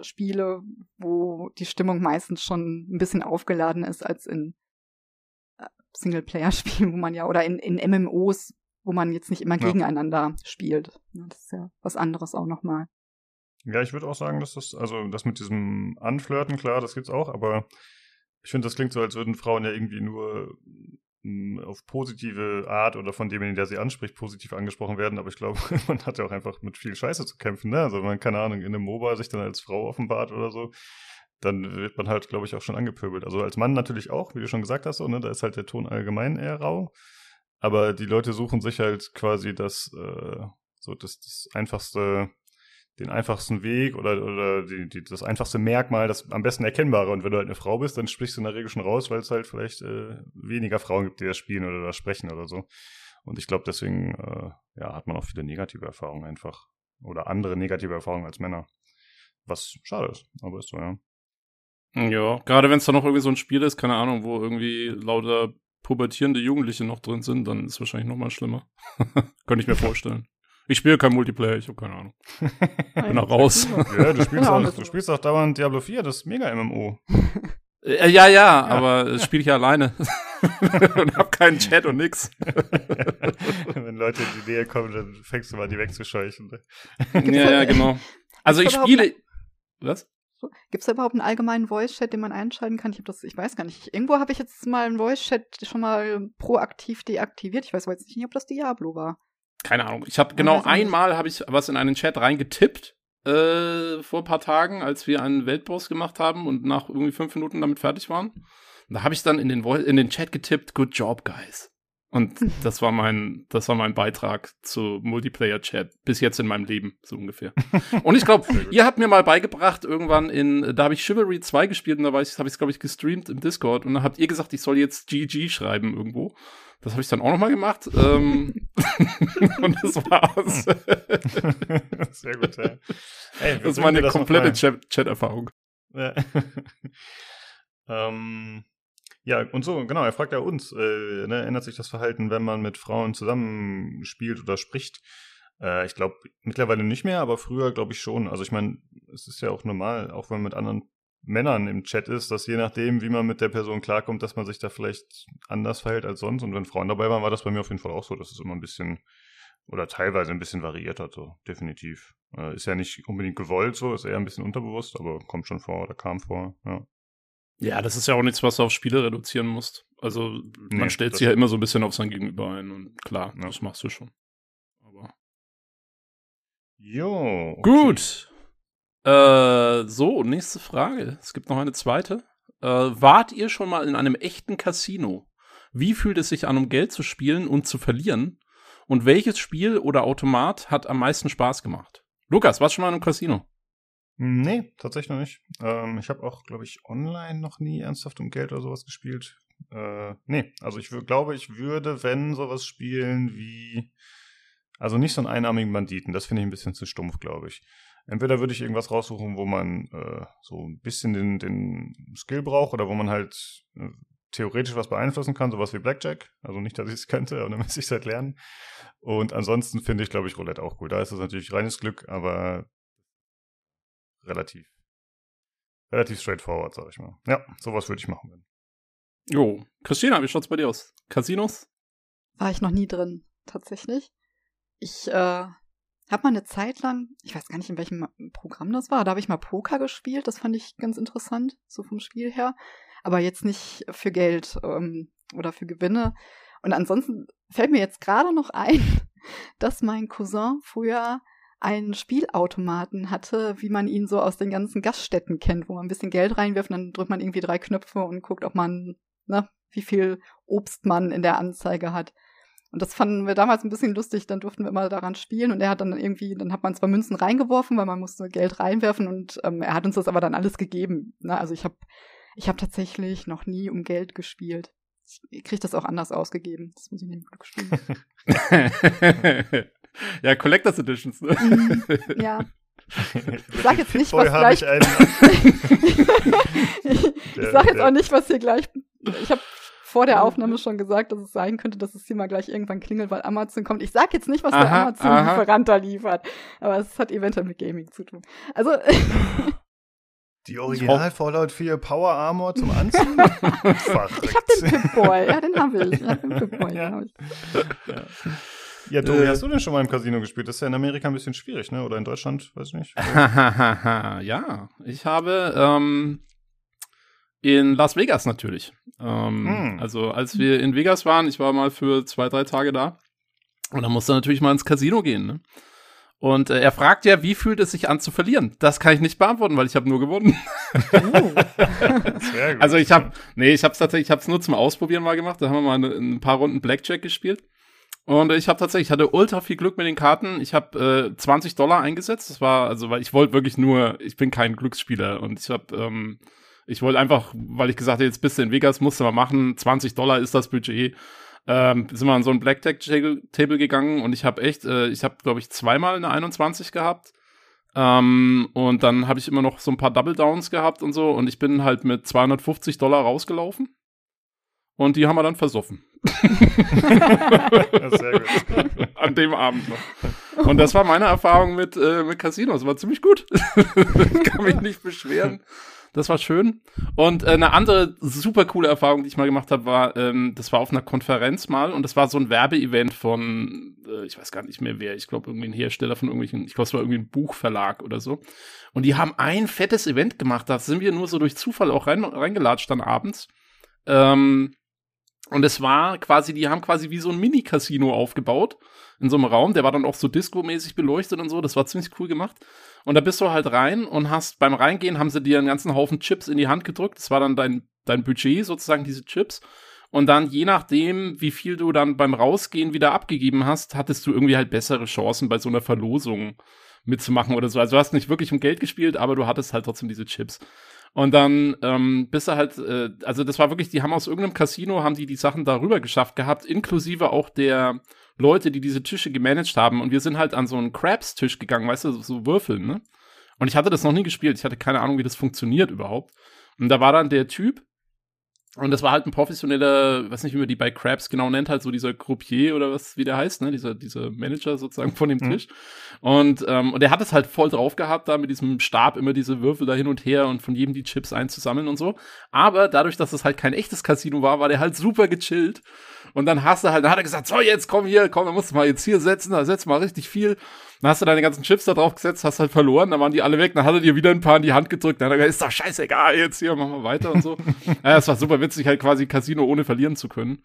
spiele, wo die Stimmung meistens schon ein bisschen aufgeladen ist als in äh, Singleplayer-Spielen, wo man ja, oder in, in MMOs, wo man jetzt nicht immer ja. gegeneinander spielt. Das ist ja was anderes auch nochmal. Ja, ich würde auch sagen, dass das, also das mit diesem Anflirten, klar, das gibt's auch, aber ich finde, das klingt so, als würden Frauen ja irgendwie nur auf positive Art oder von demjenigen, der sie anspricht, positiv angesprochen werden. Aber ich glaube, [laughs] man hat ja auch einfach mit viel Scheiße zu kämpfen. Ne? Also wenn man, keine Ahnung, in einem MOBA sich dann als Frau offenbart oder so, dann wird man halt, glaube ich, auch schon angepöbelt. Also als Mann natürlich auch, wie du schon gesagt hast, so, ne? da ist halt der Ton allgemein eher rau. Aber die Leute suchen sich halt quasi das, äh, so das, das einfachste den einfachsten Weg oder, oder die, die, das einfachste Merkmal, das am besten erkennbare. Und wenn du halt eine Frau bist, dann sprichst du in der Regel schon raus, weil es halt vielleicht äh, weniger Frauen gibt, die das spielen oder das sprechen oder so. Und ich glaube, deswegen äh, ja, hat man auch viele negative Erfahrungen einfach. Oder andere negative Erfahrungen als Männer. Was schade ist, aber ist so, ja. Ja, gerade wenn es da noch irgendwie so ein Spiel ist, keine Ahnung, wo irgendwie lauter pubertierende Jugendliche noch drin sind, dann ist es wahrscheinlich noch mal schlimmer. [laughs] Könnte ich mir vorstellen. Ich spiele kein Multiplayer, ich habe keine Ahnung. [laughs] Bin auch raus. [laughs] Ja, du spielst, auch, du spielst auch dauernd Diablo 4, das ist mega MMO. Äh, ja, ja, ja, aber das spiele ich ja alleine. [laughs] und hab keinen Chat und nix. Wenn Leute in die Nähe kommen, dann fängst du mal die wegzuscheuchen. Ne? ja, ja, genau. Also ich spiele. Was? Gibt es da überhaupt einen allgemeinen Voice-Chat, den man einschalten kann? Ich habe das, ich weiß gar nicht. Irgendwo habe ich jetzt mal einen Voice-Chat schon mal proaktiv deaktiviert. Ich weiß aber jetzt nicht, ob das Diablo war keine Ahnung. Ich habe genau einmal habe ich was in einen Chat reingetippt äh, vor ein paar Tagen, als wir einen Weltboss gemacht haben und nach irgendwie fünf Minuten damit fertig waren. Und da habe ich dann in den, in den Chat getippt, good job, guys. Und [laughs] das war mein, das war mein Beitrag zu Multiplayer-Chat bis jetzt in meinem Leben, so ungefähr. [laughs] Und ich glaube, ihr habt mir mal beigebracht, irgendwann in, da habe ich Chivalry 2 gespielt und da habe ich es, glaube ich, gestreamt im Discord und da habt ihr gesagt, ich soll jetzt GG schreiben irgendwo. Das habe ich dann auch nochmal gemacht. ähm, [laughs] und das war's. Sehr gut, ja. Ey, das war eine komplette Chat-Erfahrung. Ja. ähm, ja, und so, genau, er fragt ja uns, äh, ne, ändert sich das Verhalten, wenn man mit Frauen zusammenspielt oder spricht? Äh, ich glaube mittlerweile nicht mehr, aber früher glaube ich schon. Also ich meine, es ist ja auch normal, auch wenn man mit anderen Männern im Chat ist, dass je nachdem, wie man mit der Person klarkommt, dass man sich da vielleicht anders verhält als sonst. Und wenn Frauen dabei waren, war das bei mir auf jeden Fall auch so, dass es immer ein bisschen oder teilweise ein bisschen variiert hat, so definitiv. Äh, ist ja nicht unbedingt gewollt so, ist eher ein bisschen unterbewusst, aber kommt schon vor oder kam vor, ja. Ja, das ist ja auch nichts, was du auf Spiele reduzieren musst. Also man nee, stellt sich ja immer so ein bisschen auf sein Gegenüber ein und klar, ja. das machst du schon. Aber. Jo. Okay. Gut. Äh, so, nächste Frage. Es gibt noch eine zweite. Äh, wart ihr schon mal in einem echten Casino? Wie fühlt es sich an, um Geld zu spielen und zu verlieren? Und welches Spiel oder Automat hat am meisten Spaß gemacht? Lukas, warst du schon mal in einem Casino? Nee, tatsächlich noch nicht. Ähm, ich habe auch, glaube ich, online noch nie ernsthaft um Geld oder sowas gespielt. Äh, nee, also ich glaube, ich würde, wenn sowas spielen wie, also nicht so einen einarmigen Banditen, das finde ich ein bisschen zu stumpf, glaube ich. Entweder würde ich irgendwas raussuchen, wo man äh, so ein bisschen den, den Skill braucht oder wo man halt äh, theoretisch was beeinflussen kann, sowas wie Blackjack. Also nicht, dass ich es könnte, aber dann [laughs] müsste ich es halt lernen. Und ansonsten finde ich, glaube ich, Roulette auch cool. Da ist es natürlich reines Glück, aber relativ, relativ straightforward, sag ich mal. Ja, sowas würde ich machen. Jo, Christina, wie schaut's bei dir aus? Casinos? War ich noch nie drin, tatsächlich. Ich äh, habe mal eine Zeit lang, ich weiß gar nicht, in welchem Programm das war, da habe ich mal Poker gespielt, das fand ich ganz interessant, so vom Spiel her. Aber jetzt nicht für Geld ähm, oder für Gewinne. Und ansonsten fällt mir jetzt gerade noch ein, [laughs] dass mein Cousin früher einen Spielautomaten hatte, wie man ihn so aus den ganzen Gaststätten kennt, wo man ein bisschen Geld reinwirft und dann drückt man irgendwie drei Knöpfe und guckt, ob man, ne, wie viel Obst man in der Anzeige hat. Und das fanden wir damals ein bisschen lustig, dann durften wir immer daran spielen und er hat dann irgendwie, dann hat man zwar Münzen reingeworfen, weil man musste Geld reinwerfen und ähm, er hat uns das aber dann alles gegeben. Ne? Also ich habe ich hab tatsächlich noch nie um Geld gespielt. Ich kriege das auch anders ausgegeben. Das muss ich nicht Glück spielen. [laughs] ja, Collectors Editions, ne? Mhm, ja. ich [laughs] sag jetzt nicht, was gleich. Ich, [laughs] ich sag jetzt auch nicht, was hier gleich. Ich habe vor der Aufnahme schon gesagt, dass es sein könnte, dass es hier mal gleich irgendwann klingelt, weil Amazon kommt. Ich sag jetzt nicht, was aha, der Amazon-Lieferant da liefert, aber es hat eventuell mit Gaming zu tun. Also. [laughs] Die Original Fallout 4 Power Armor zum Anziehen? ich hab den Pip-Boy, ja, den hab ich. Ja, den Pip-Boy, ja. hab ich. Ja. Ja, Tobi, äh, hast du denn schon mal im Casino gespielt? Das ist ja in Amerika ein bisschen schwierig, ne? Oder in Deutschland, weiß ich nicht. [laughs] ja, ich habe ähm, in Las Vegas natürlich. Ähm, hm. Also als wir in Vegas waren, ich war mal für zwei, drei Tage da. Und dann musste natürlich mal ins Casino gehen, ne? Und äh, er fragt ja, wie fühlt es sich an zu verlieren? Das kann ich nicht beantworten, weil ich habe nur gewonnen. [laughs] Uh. also ich habe, nee, ich habe es tatsächlich, ich habe es nur zum Ausprobieren mal gemacht. Da haben wir mal eine, ein paar Runden Blackjack gespielt. Und ich habe tatsächlich, ich hatte ultra viel Glück mit den Karten. Ich habe äh, 20 Dollar eingesetzt. Das war, also, weil ich wollte wirklich nur, ich bin kein Glücksspieler und ich habe, ähm, ich wollte einfach, weil ich gesagt habe, jetzt bist du in Vegas, musst du mal machen. 20 Dollar ist das Budget ähm, sind wir an so ein Blackjack-Table gegangen und ich habe echt, äh, ich habe, glaube ich, zweimal eine 21 gehabt. Ähm, und dann habe ich immer noch so ein paar Double Downs gehabt und so und ich bin halt mit 250 Dollar rausgelaufen. Und die haben wir dann versoffen. [laughs] Sehr gut. An dem Abend noch. Und das war meine Erfahrung mit, äh, mit Casinos. War ziemlich gut. [laughs] ich kann mich nicht beschweren. Das war schön. Und äh, eine andere super coole Erfahrung, die ich mal gemacht habe, war, ähm, das war auf einer Konferenz mal und das war so ein Werbeevent von, äh, ich weiß gar nicht mehr wer, ich glaube irgendwie ein Hersteller von irgendwelchen, ich glaube es war irgendwie ein Buchverlag oder so. Und die haben ein fettes Event gemacht, da sind wir nur so durch Zufall auch rein, reingelatscht dann abends. Ähm, und es war quasi, die haben quasi wie so ein Mini-Casino aufgebaut in so einem Raum. Der war dann auch so Disco-mäßig beleuchtet und so. Das war ziemlich cool gemacht. Und da bist du halt rein und hast beim Reingehen haben sie dir einen ganzen Haufen Chips in die Hand gedrückt. Das war dann dein, dein Budget sozusagen, diese Chips. Und dann, je nachdem, wie viel du dann beim Rausgehen wieder abgegeben hast, hattest du irgendwie halt bessere Chancen bei so einer Verlosung mitzumachen oder so. Also du hast nicht wirklich um Geld gespielt, aber du hattest halt trotzdem diese Chips. Und dann ähm, bist du halt, äh, also das war wirklich, die haben aus irgendeinem Casino, haben die die Sachen darüber geschafft gehabt, inklusive auch der Leute, die diese Tische gemanagt haben. Und wir sind halt an so einen Crabs-Tisch gegangen, weißt du, so, so Würfeln, ne? Und ich hatte das noch nie gespielt. Ich hatte keine Ahnung, wie das funktioniert überhaupt. Und da war dann der Typ, und das war halt ein professioneller, weiß nicht, wie man die bei Crabs genau nennt, halt so dieser Croupier oder was, wie der heißt, ne? Dieser, dieser Manager sozusagen von dem mhm. Tisch. Und, ähm, und er hat es halt voll drauf gehabt, da mit diesem Stab immer diese Würfel da hin und her und von jedem die Chips einzusammeln und so. Aber dadurch, dass es halt kein echtes Casino war, war der halt super gechillt. Und dann hast du halt, dann hat er gesagt, so, jetzt komm hier, komm, dann musst du mal jetzt hier setzen, da setzt mal richtig viel. Dann hast du deine ganzen Chips da drauf gesetzt, hast halt verloren, dann waren die alle weg, dann hat er dir wieder ein paar in die Hand gedrückt, dann hat er gesagt, ist doch scheißegal, jetzt hier, machen wir weiter und so. [laughs] ja, es war super witzig, halt quasi Casino ohne verlieren zu können.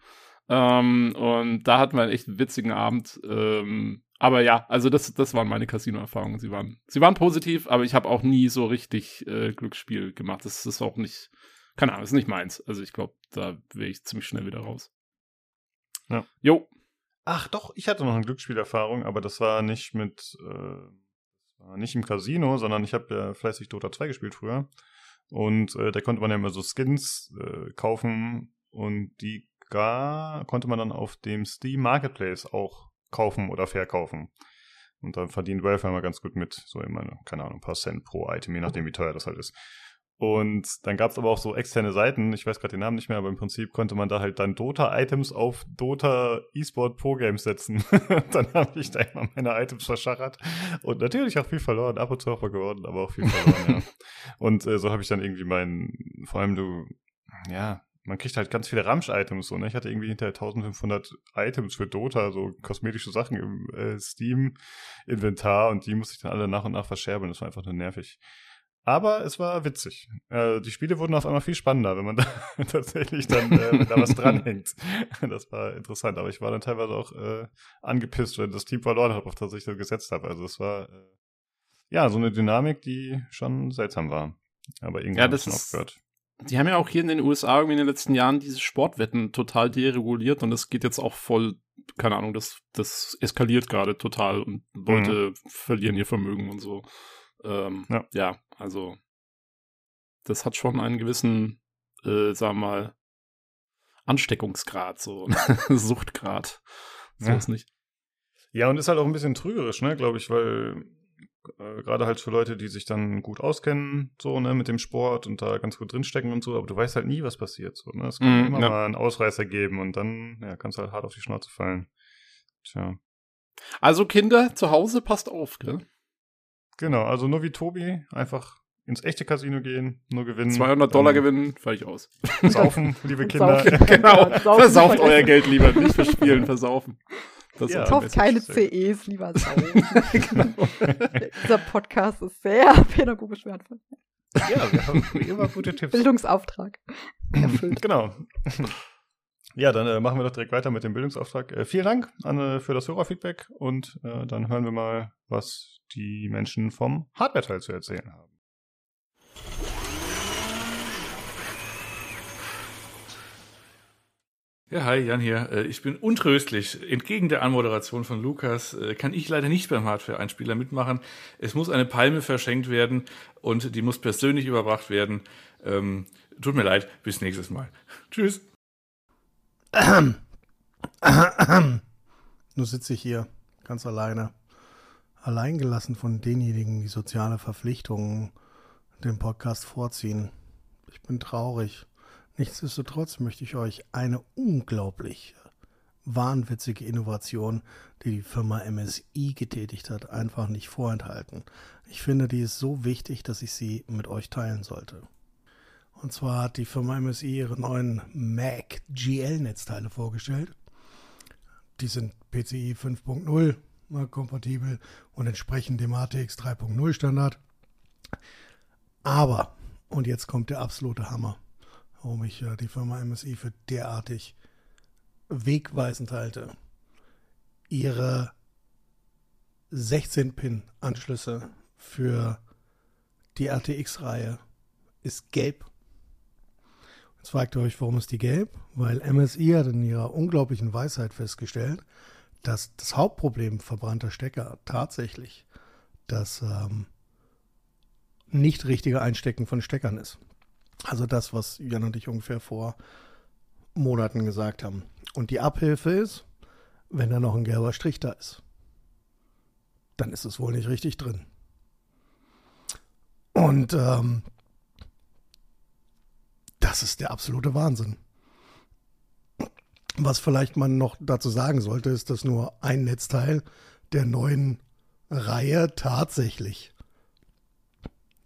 Ähm, und da hatten wir einen echt witzigen Abend. Ähm, aber ja, also das, das waren meine Casino-Erfahrungen. Sie waren, sie waren positiv, aber ich habe auch nie so richtig äh, Glücksspiel gemacht. Das ist auch nicht, keine Ahnung, das ist nicht meins. Also ich glaube, da wäre ich ziemlich schnell wieder raus. Ja. Jo, Ach doch, ich hatte noch eine Glücksspielerfahrung, aber das war nicht mit, äh, nicht im Casino, sondern ich habe ja fleißig Dota 2 gespielt früher. Und äh, da konnte man ja immer so Skins äh, kaufen und die gar konnte man dann auf dem Steam Marketplace auch kaufen oder verkaufen. Und dann verdient Valve immer ganz gut mit, so immer, keine Ahnung, ein paar Cent pro Item, je nachdem wie teuer das halt ist. Und dann gab es aber auch so externe Seiten, ich weiß gerade den Namen nicht mehr, aber im Prinzip konnte man da halt dann Dota-Items auf Dota E-Sport Pro Games setzen. [laughs] dann habe ich da immer meine Items verschachert und natürlich auch viel verloren, ab und zu auch mal geworden, aber auch viel verloren, ja. [laughs] Und äh, so habe ich dann irgendwie meinen, vor allem du, ja, man kriegt halt ganz viele Ramsch-Items so, ne? Ich hatte irgendwie hinterher 1500 Items für Dota, so kosmetische Sachen im äh, Steam-Inventar und die musste ich dann alle nach und nach verscherbeln. Das war einfach nur nervig. Aber es war witzig. Äh, die Spiele wurden auf einmal viel spannender, wenn man [laughs] da tatsächlich dann äh, da was dranhängt. [laughs] Das war interessant. Aber ich war dann teilweise auch äh, angepisst, wenn das Team verloren hat, auf das ich das gesetzt habe. Also es war äh, ja so eine Dynamik, die schon seltsam war. Aber irgendwie ja, das ist, aufgehört. Die haben ja auch hier in den USA irgendwie in den letzten Jahren diese Sportwetten total dereguliert und das geht jetzt auch voll, keine Ahnung, das, das eskaliert gerade total und Leute mhm. verlieren ihr Vermögen und so. Ähm, ja. ja, also das hat schon einen gewissen, äh, sagen wir mal, Ansteckungsgrad, so [laughs] [laughs] Suchtgrad. So ja. ist nicht. Ja, und ist halt auch ein bisschen trügerisch, ne, glaube ich, weil Äh, Gerade halt für Leute, die sich dann gut auskennen, so, ne, mit dem Sport und da ganz gut drinstecken und so, aber du weißt halt nie, was passiert. So, ne? Es kann Mhm, immer ja. mal einen Ausreißer geben und dann ja, kannst du halt hart auf die Schnauze fallen. Tja. Also Kinder zu Hause, passt auf, gell? Genau, also nur wie Tobi, einfach ins echte Casino gehen, nur gewinnen. 200 Dollar gewinnen, fertig aus. [laughs] Saufen, liebe Kinder. saufen. [laughs] genau, saufen versauft euer Geld lieber, nicht verspielen, [laughs] versaufen. Das Ja. Kauft keine CEs, lieber saufen. Dieser Podcast ist sehr pädagogisch wertvoll. ja, wir haben immer gute Tipps. Bildungsauftrag erfüllt. Genau. Ja, dann äh, machen wir doch direkt weiter mit dem Bildungsauftrag. Äh, vielen Dank an, äh, für das Hörerfeedback und äh, dann hören wir mal, was die Menschen vom Hardware-Teil zu erzählen haben. Ja, hi, Jan hier. Äh, Ich bin untröstlich. Entgegen der Anmoderation von Lukas äh, kann ich leider nicht beim Hardware-Einspieler mitmachen. Es muss eine Palme verschenkt werden und die muss persönlich überbracht werden. Ähm, tut mir leid, bis nächstes Mal. Tschüss. [clears throat] Nur sitze ich hier, ganz alleine. Alleingelassen von denjenigen, die soziale Verpflichtungen dem Podcast vorziehen. Ich bin traurig. Nichtsdestotrotz möchte ich euch eine unglaublich wahnwitzige Innovation, die die Firma MSI getätigt hat, einfach nicht vorenthalten. Ich finde, die ist so wichtig, dass ich sie mit euch teilen sollte. Und zwar hat die Firma MSI ihre neuen Mac GL-Netzteile vorgestellt. Die sind PCI 5.0 mal kompatibel und entsprechen dem ATX 3.0 Standard. Aber, und jetzt kommt der absolute Hammer, warum ich äh, die Firma MSI für derartig wegweisend halte. Ihre 16-Pin-Anschlüsse für die RTX-Reihe ist gelb. Jetzt fragt ihr euch, warum ist die gelb? Weil MSI hat in ihrer unglaublichen Weisheit festgestellt, dass das Hauptproblem verbrannter Stecker tatsächlich das ähm, nicht richtige Einstecken von Steckern ist. Also das, was Jan und ich ungefähr vor Monaten gesagt haben. Und die Abhilfe ist, wenn da noch ein gelber Strich da ist, dann ist es wohl nicht richtig drin. Und ähm, das ist der absolute Wahnsinn. Was vielleicht man noch dazu sagen sollte, ist, dass nur ein Netzteil der neuen Reihe tatsächlich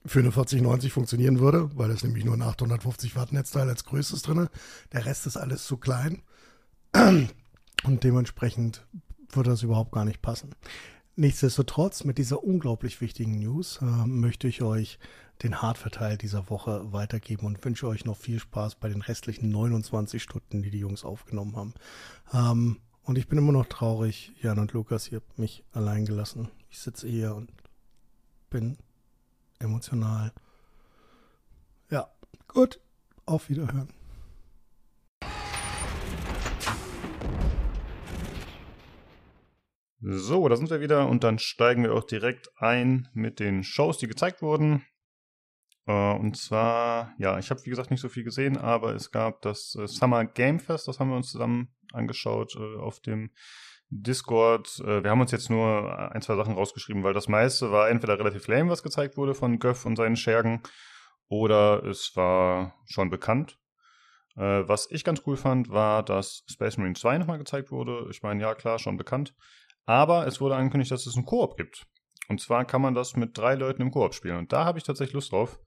für eine 4090 funktionieren würde, weil es nämlich nur ein 850 Watt Netzteil als größtes drin. Der Rest ist alles zu klein. Und dementsprechend würde das überhaupt gar nicht passen. Nichtsdestotrotz, mit dieser unglaublich wichtigen News äh, möchte ich euch den Hardware-Teil dieser Woche weitergeben und wünsche euch noch viel Spaß bei den restlichen 29 Stunden, die die Jungs aufgenommen haben. Ähm, und ich bin immer noch traurig, Jan und Lukas, ihr habt mich allein gelassen. Ich sitze hier und bin emotional. Ja, gut, auf Wiederhören. So, da sind wir wieder und dann steigen wir auch direkt ein mit den Shows, die gezeigt wurden. Äh, und zwar, ja, ich habe wie gesagt nicht so viel gesehen, aber es gab das äh, Summer Game Fest, das haben wir uns zusammen angeschaut äh, auf dem Discord. Wir haben uns jetzt nur ein, zwei Sachen rausgeschrieben, weil das meiste war entweder relativ lame, was gezeigt wurde von Göff und seinen Schergen, oder es war schon bekannt. Was ich ganz cool fand, war, dass Space Marine 2 nochmal gezeigt wurde. Ich meine, ja klar, schon bekannt. Aber es wurde angekündigt, dass es einen Koop gibt. Und zwar kann man das mit drei Leuten im Koop spielen. Und da habe ich tatsächlich Lust drauf.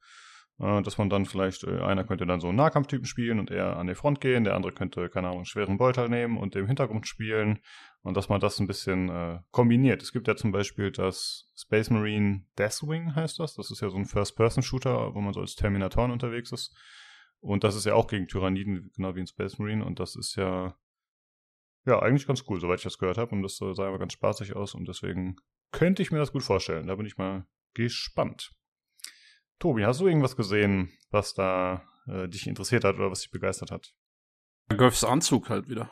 Äh, dass man dann vielleicht, äh, einer könnte dann so einen Nahkampftypen spielen und er an die Front gehen, der andere könnte, keine Ahnung, einen schweren Beutel nehmen und im Hintergrund spielen. Und dass man das ein bisschen äh, kombiniert. Es gibt ja zum Beispiel das Space Marine Deathwing, heißt das. Das ist ja so ein First-Person-Shooter, wo man so als Terminatoren unterwegs ist. Und das ist ja auch gegen Tyranniden, genau wie in Space Marine. Und das ist ja ja, eigentlich ganz cool, soweit ich das gehört habe. Und das sah aber ganz spaßig aus und deswegen könnte ich mir das gut vorstellen. Da bin ich mal gespannt. Tobi, hast du irgendwas gesehen, was da äh, dich interessiert hat oder was dich begeistert hat? Göffs Anzug halt wieder.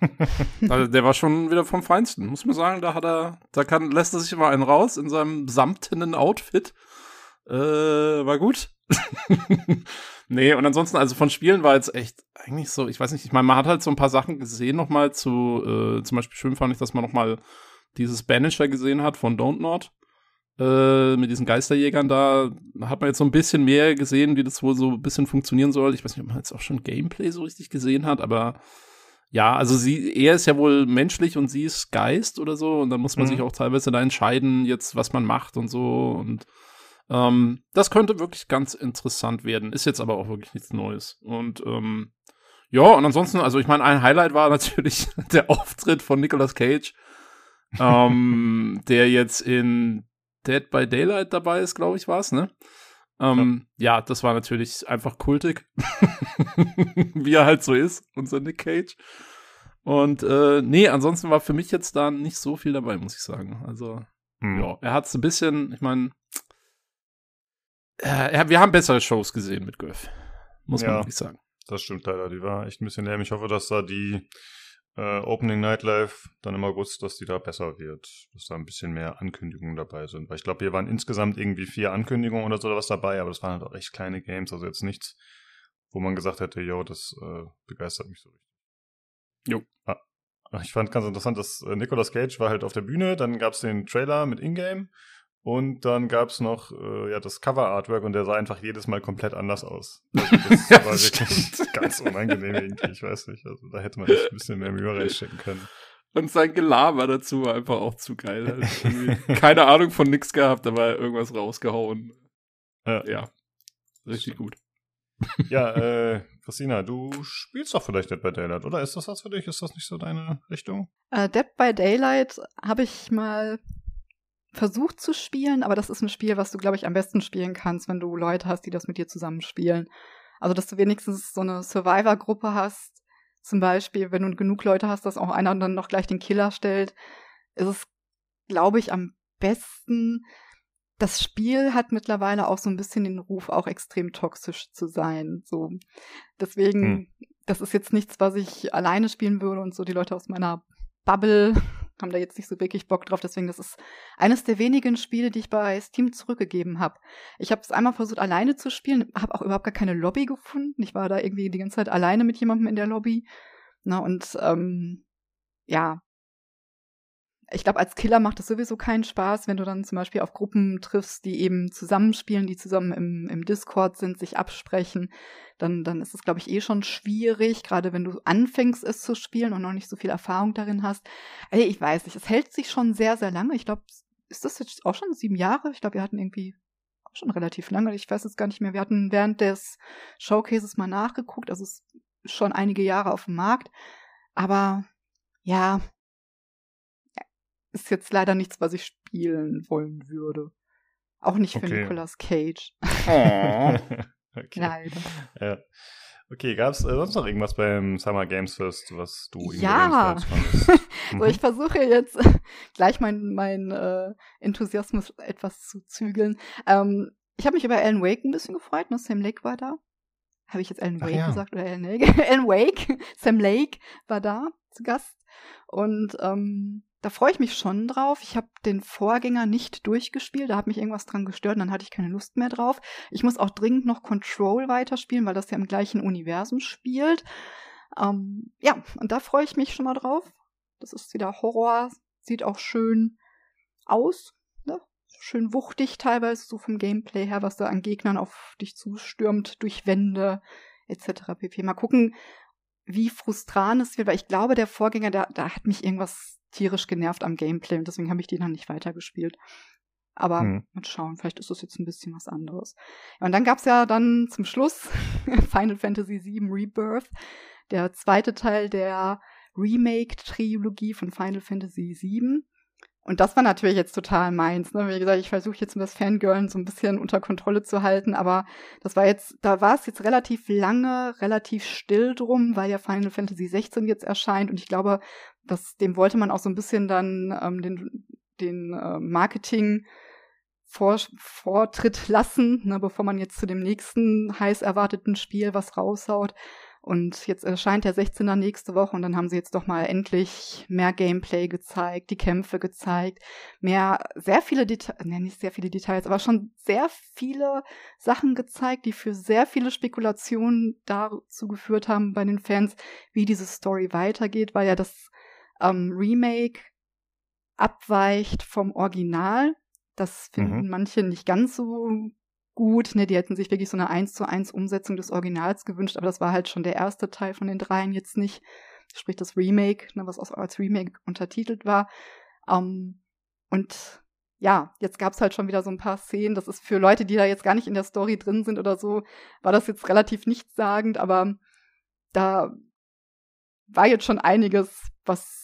[laughs] also der war schon wieder vom Feinsten, muss man sagen. Da hat er, da kann, lässt er sich immer einen raus in seinem samtenen Outfit. Äh, war gut. [laughs] nee, und ansonsten, also von Spielen war jetzt echt eigentlich so, ich weiß nicht, ich meine, man hat halt so ein paar Sachen gesehen nochmal zu, äh, zum Beispiel schön fand ich, dass man nochmal dieses Banisher gesehen hat von Don't Not. Äh, mit diesen Geisterjägern da, hat man jetzt so ein bisschen mehr gesehen, wie das wohl so ein bisschen funktionieren soll. Ich weiß nicht, ob man jetzt auch schon Gameplay so richtig gesehen hat, aber ja, also sie, er ist ja wohl menschlich und sie ist Geist oder so und dann muss man mhm. sich auch teilweise da entscheiden, jetzt was man macht und so und ähm, das könnte wirklich ganz interessant werden. Ist jetzt aber auch wirklich nichts Neues. Und ähm, ja, und ansonsten, also ich meine, ein Highlight war natürlich [laughs] der Auftritt von Nicolas Cage, ähm, der jetzt in Dead by Daylight dabei ist, glaube ich, war es, ne? Ähm, ja. ja. das war natürlich einfach kultig, [laughs] wie er halt so ist, unser Nick Cage. Und äh, nee, ansonsten war für mich jetzt da nicht so viel dabei, muss ich sagen. Also, hm. ja, er hat es ein bisschen, ich meine, äh, wir haben bessere Shows gesehen mit Griff, muss ja, man wirklich sagen. Das stimmt leider, die war echt ein bisschen leer. Ich hoffe, dass da die äh, Opening Nightlife dann im August, dass die da besser wird, dass da ein bisschen mehr Ankündigungen dabei sind. Weil ich glaube, hier waren insgesamt irgendwie vier Ankündigungen oder so was dabei, aber das waren halt auch echt kleine Games, also jetzt nichts, wo man gesagt hätte, yo, das äh, begeistert mich so richtig. Jo. Ah, ich fand ganz interessant, dass äh, Nicolas Cage war halt auf der Bühne, dann gab es den Trailer mit Ingame und dann gab's noch äh, ja, das Cover-Artwork und der sah einfach jedes Mal komplett anders aus. Also [laughs] das ja, war wirklich [laughs] ganz unangenehm irgendwie, ich weiß nicht. Also da hätte man echt ein bisschen mehr Mühe reinstecken können. Und sein Gelaber dazu war einfach auch zu geil. Halt. [laughs] Keine Ahnung von nix gehabt, aber irgendwas rausgehauen. Ja. ja. Richtig gut. Ja, äh, Christina, du spielst doch vielleicht Dead by Daylight, oder? Ist das was für dich? Ist das nicht so deine Richtung? Äh, Dead by Daylight habe ich mal versucht zu spielen, aber das ist ein Spiel, was du, glaube ich, am besten spielen kannst, wenn du Leute hast, die das mit dir zusammen spielen. Also, dass du wenigstens so eine Survivor-Gruppe hast. Zum Beispiel, wenn du genug Leute hast, dass auch einer dann noch gleich den Killer stellt, ist es, glaube ich, am besten. Das Spiel hat mittlerweile auch so ein bisschen den Ruf, auch extrem toxisch zu sein. So. Deswegen, hm. das ist jetzt nichts, was ich alleine spielen würde und so die Leute aus meiner Bubble haben da jetzt nicht so wirklich Bock drauf. Deswegen, das ist eines der wenigen Spiele, die ich bei Steam zurückgegeben habe. Ich habe es einmal versucht, alleine zu spielen, habe auch überhaupt gar keine Lobby gefunden. Ich war da irgendwie die ganze Zeit alleine mit jemandem in der Lobby. Na, und ähm, ja, ich glaube, als Killer macht es sowieso keinen Spaß, wenn du dann zum Beispiel auf Gruppen triffst, die eben zusammenspielen, die zusammen im, im Discord sind, sich absprechen. Dann, dann ist es, glaube ich, eh schon schwierig, gerade wenn du anfängst, es zu spielen und noch nicht so viel Erfahrung darin hast. Ey, ich weiß nicht, es hält sich schon sehr, sehr lange. Ich glaube, ist das jetzt auch schon sieben Jahre? Ich glaube, wir hatten irgendwie schon relativ lange. Ich weiß jetzt gar nicht mehr. Wir hatten während des Showcases mal nachgeguckt. Also es ist schon einige Jahre auf dem Markt. Aber ja, ist jetzt leider nichts, was ich spielen wollen würde. Auch nicht für okay. Nicolas Cage. Oh. [laughs] okay. Leider. Ja. Okay, gab es äh, sonst noch irgendwas beim Summer Games Fest, was du irgendwie ja. [laughs] so, ich versuche jetzt [laughs] gleich meinen mein, äh, Enthusiasmus etwas zu zügeln. Ähm, ich habe mich über Alan Wake ein bisschen gefreut, ne? Sam Lake war da. Habe ich jetzt Alan Wake ja. gesagt oder Alan Lake? Alan Wake, Sam Lake war da zu Gast. Und ähm, da freue ich mich schon drauf. Ich habe den Vorgänger nicht durchgespielt, da hat mich irgendwas dran gestört und dann hatte ich keine Lust mehr drauf. Ich muss auch dringend noch Control weiterspielen, weil das ja im gleichen Universum spielt. Ähm, ja, und da freue ich mich schon mal drauf. Das ist wieder Horror, sieht auch schön aus, ne? schön wuchtig teilweise, so vom Gameplay her, was da an Gegnern auf dich zustürmt, durch Wände etc. pp. Mal gucken, wie frustrant es wird, weil ich glaube, der Vorgänger, da, da hat mich irgendwas tierisch genervt am Gameplay und deswegen habe ich den dann nicht weitergespielt. Aber hm. mal schauen, vielleicht ist das jetzt ein bisschen was anderes. Und dann gab's ja dann zum Schluss [laughs] Final Fantasy VII Rebirth, der zweite Teil der Remake-Trilogie von Final Fantasy VII. Und das war natürlich jetzt total meins. Ne? Wie gesagt, ich versuche jetzt das Fangirlen so ein bisschen unter Kontrolle zu halten, aber das war jetzt, da war es jetzt relativ lange, relativ still drum, weil ja Final Fantasy 16 jetzt erscheint und ich glaube, das, dem wollte man auch so ein bisschen dann ähm, den, den äh, Marketing vor, Vortritt lassen, ne, bevor man jetzt zu dem nächsten heiß erwarteten Spiel was raushaut. Und jetzt erscheint der 16er nächste Woche und dann haben sie jetzt doch mal endlich mehr Gameplay gezeigt, die Kämpfe gezeigt, mehr, sehr viele Details, ne, nicht sehr viele Details, aber schon sehr viele Sachen gezeigt, die für sehr viele Spekulationen dazu geführt haben bei den Fans, wie diese Story weitergeht, weil ja das ähm, Remake abweicht vom Original Das finden mhm. manche nicht ganz so gut. Ne, die hätten sich wirklich so eine 1 zu 1 Umsetzung des Originals gewünscht, aber das war halt schon der erste Teil von den dreien jetzt nicht. Sprich das Remake, ne, was als Remake untertitelt war. Um, und ja, jetzt gab's halt schon wieder so ein paar Szenen. Das ist für Leute, die da jetzt gar nicht in der Story drin sind oder so, war das jetzt relativ nichtssagend, aber da war jetzt schon einiges, was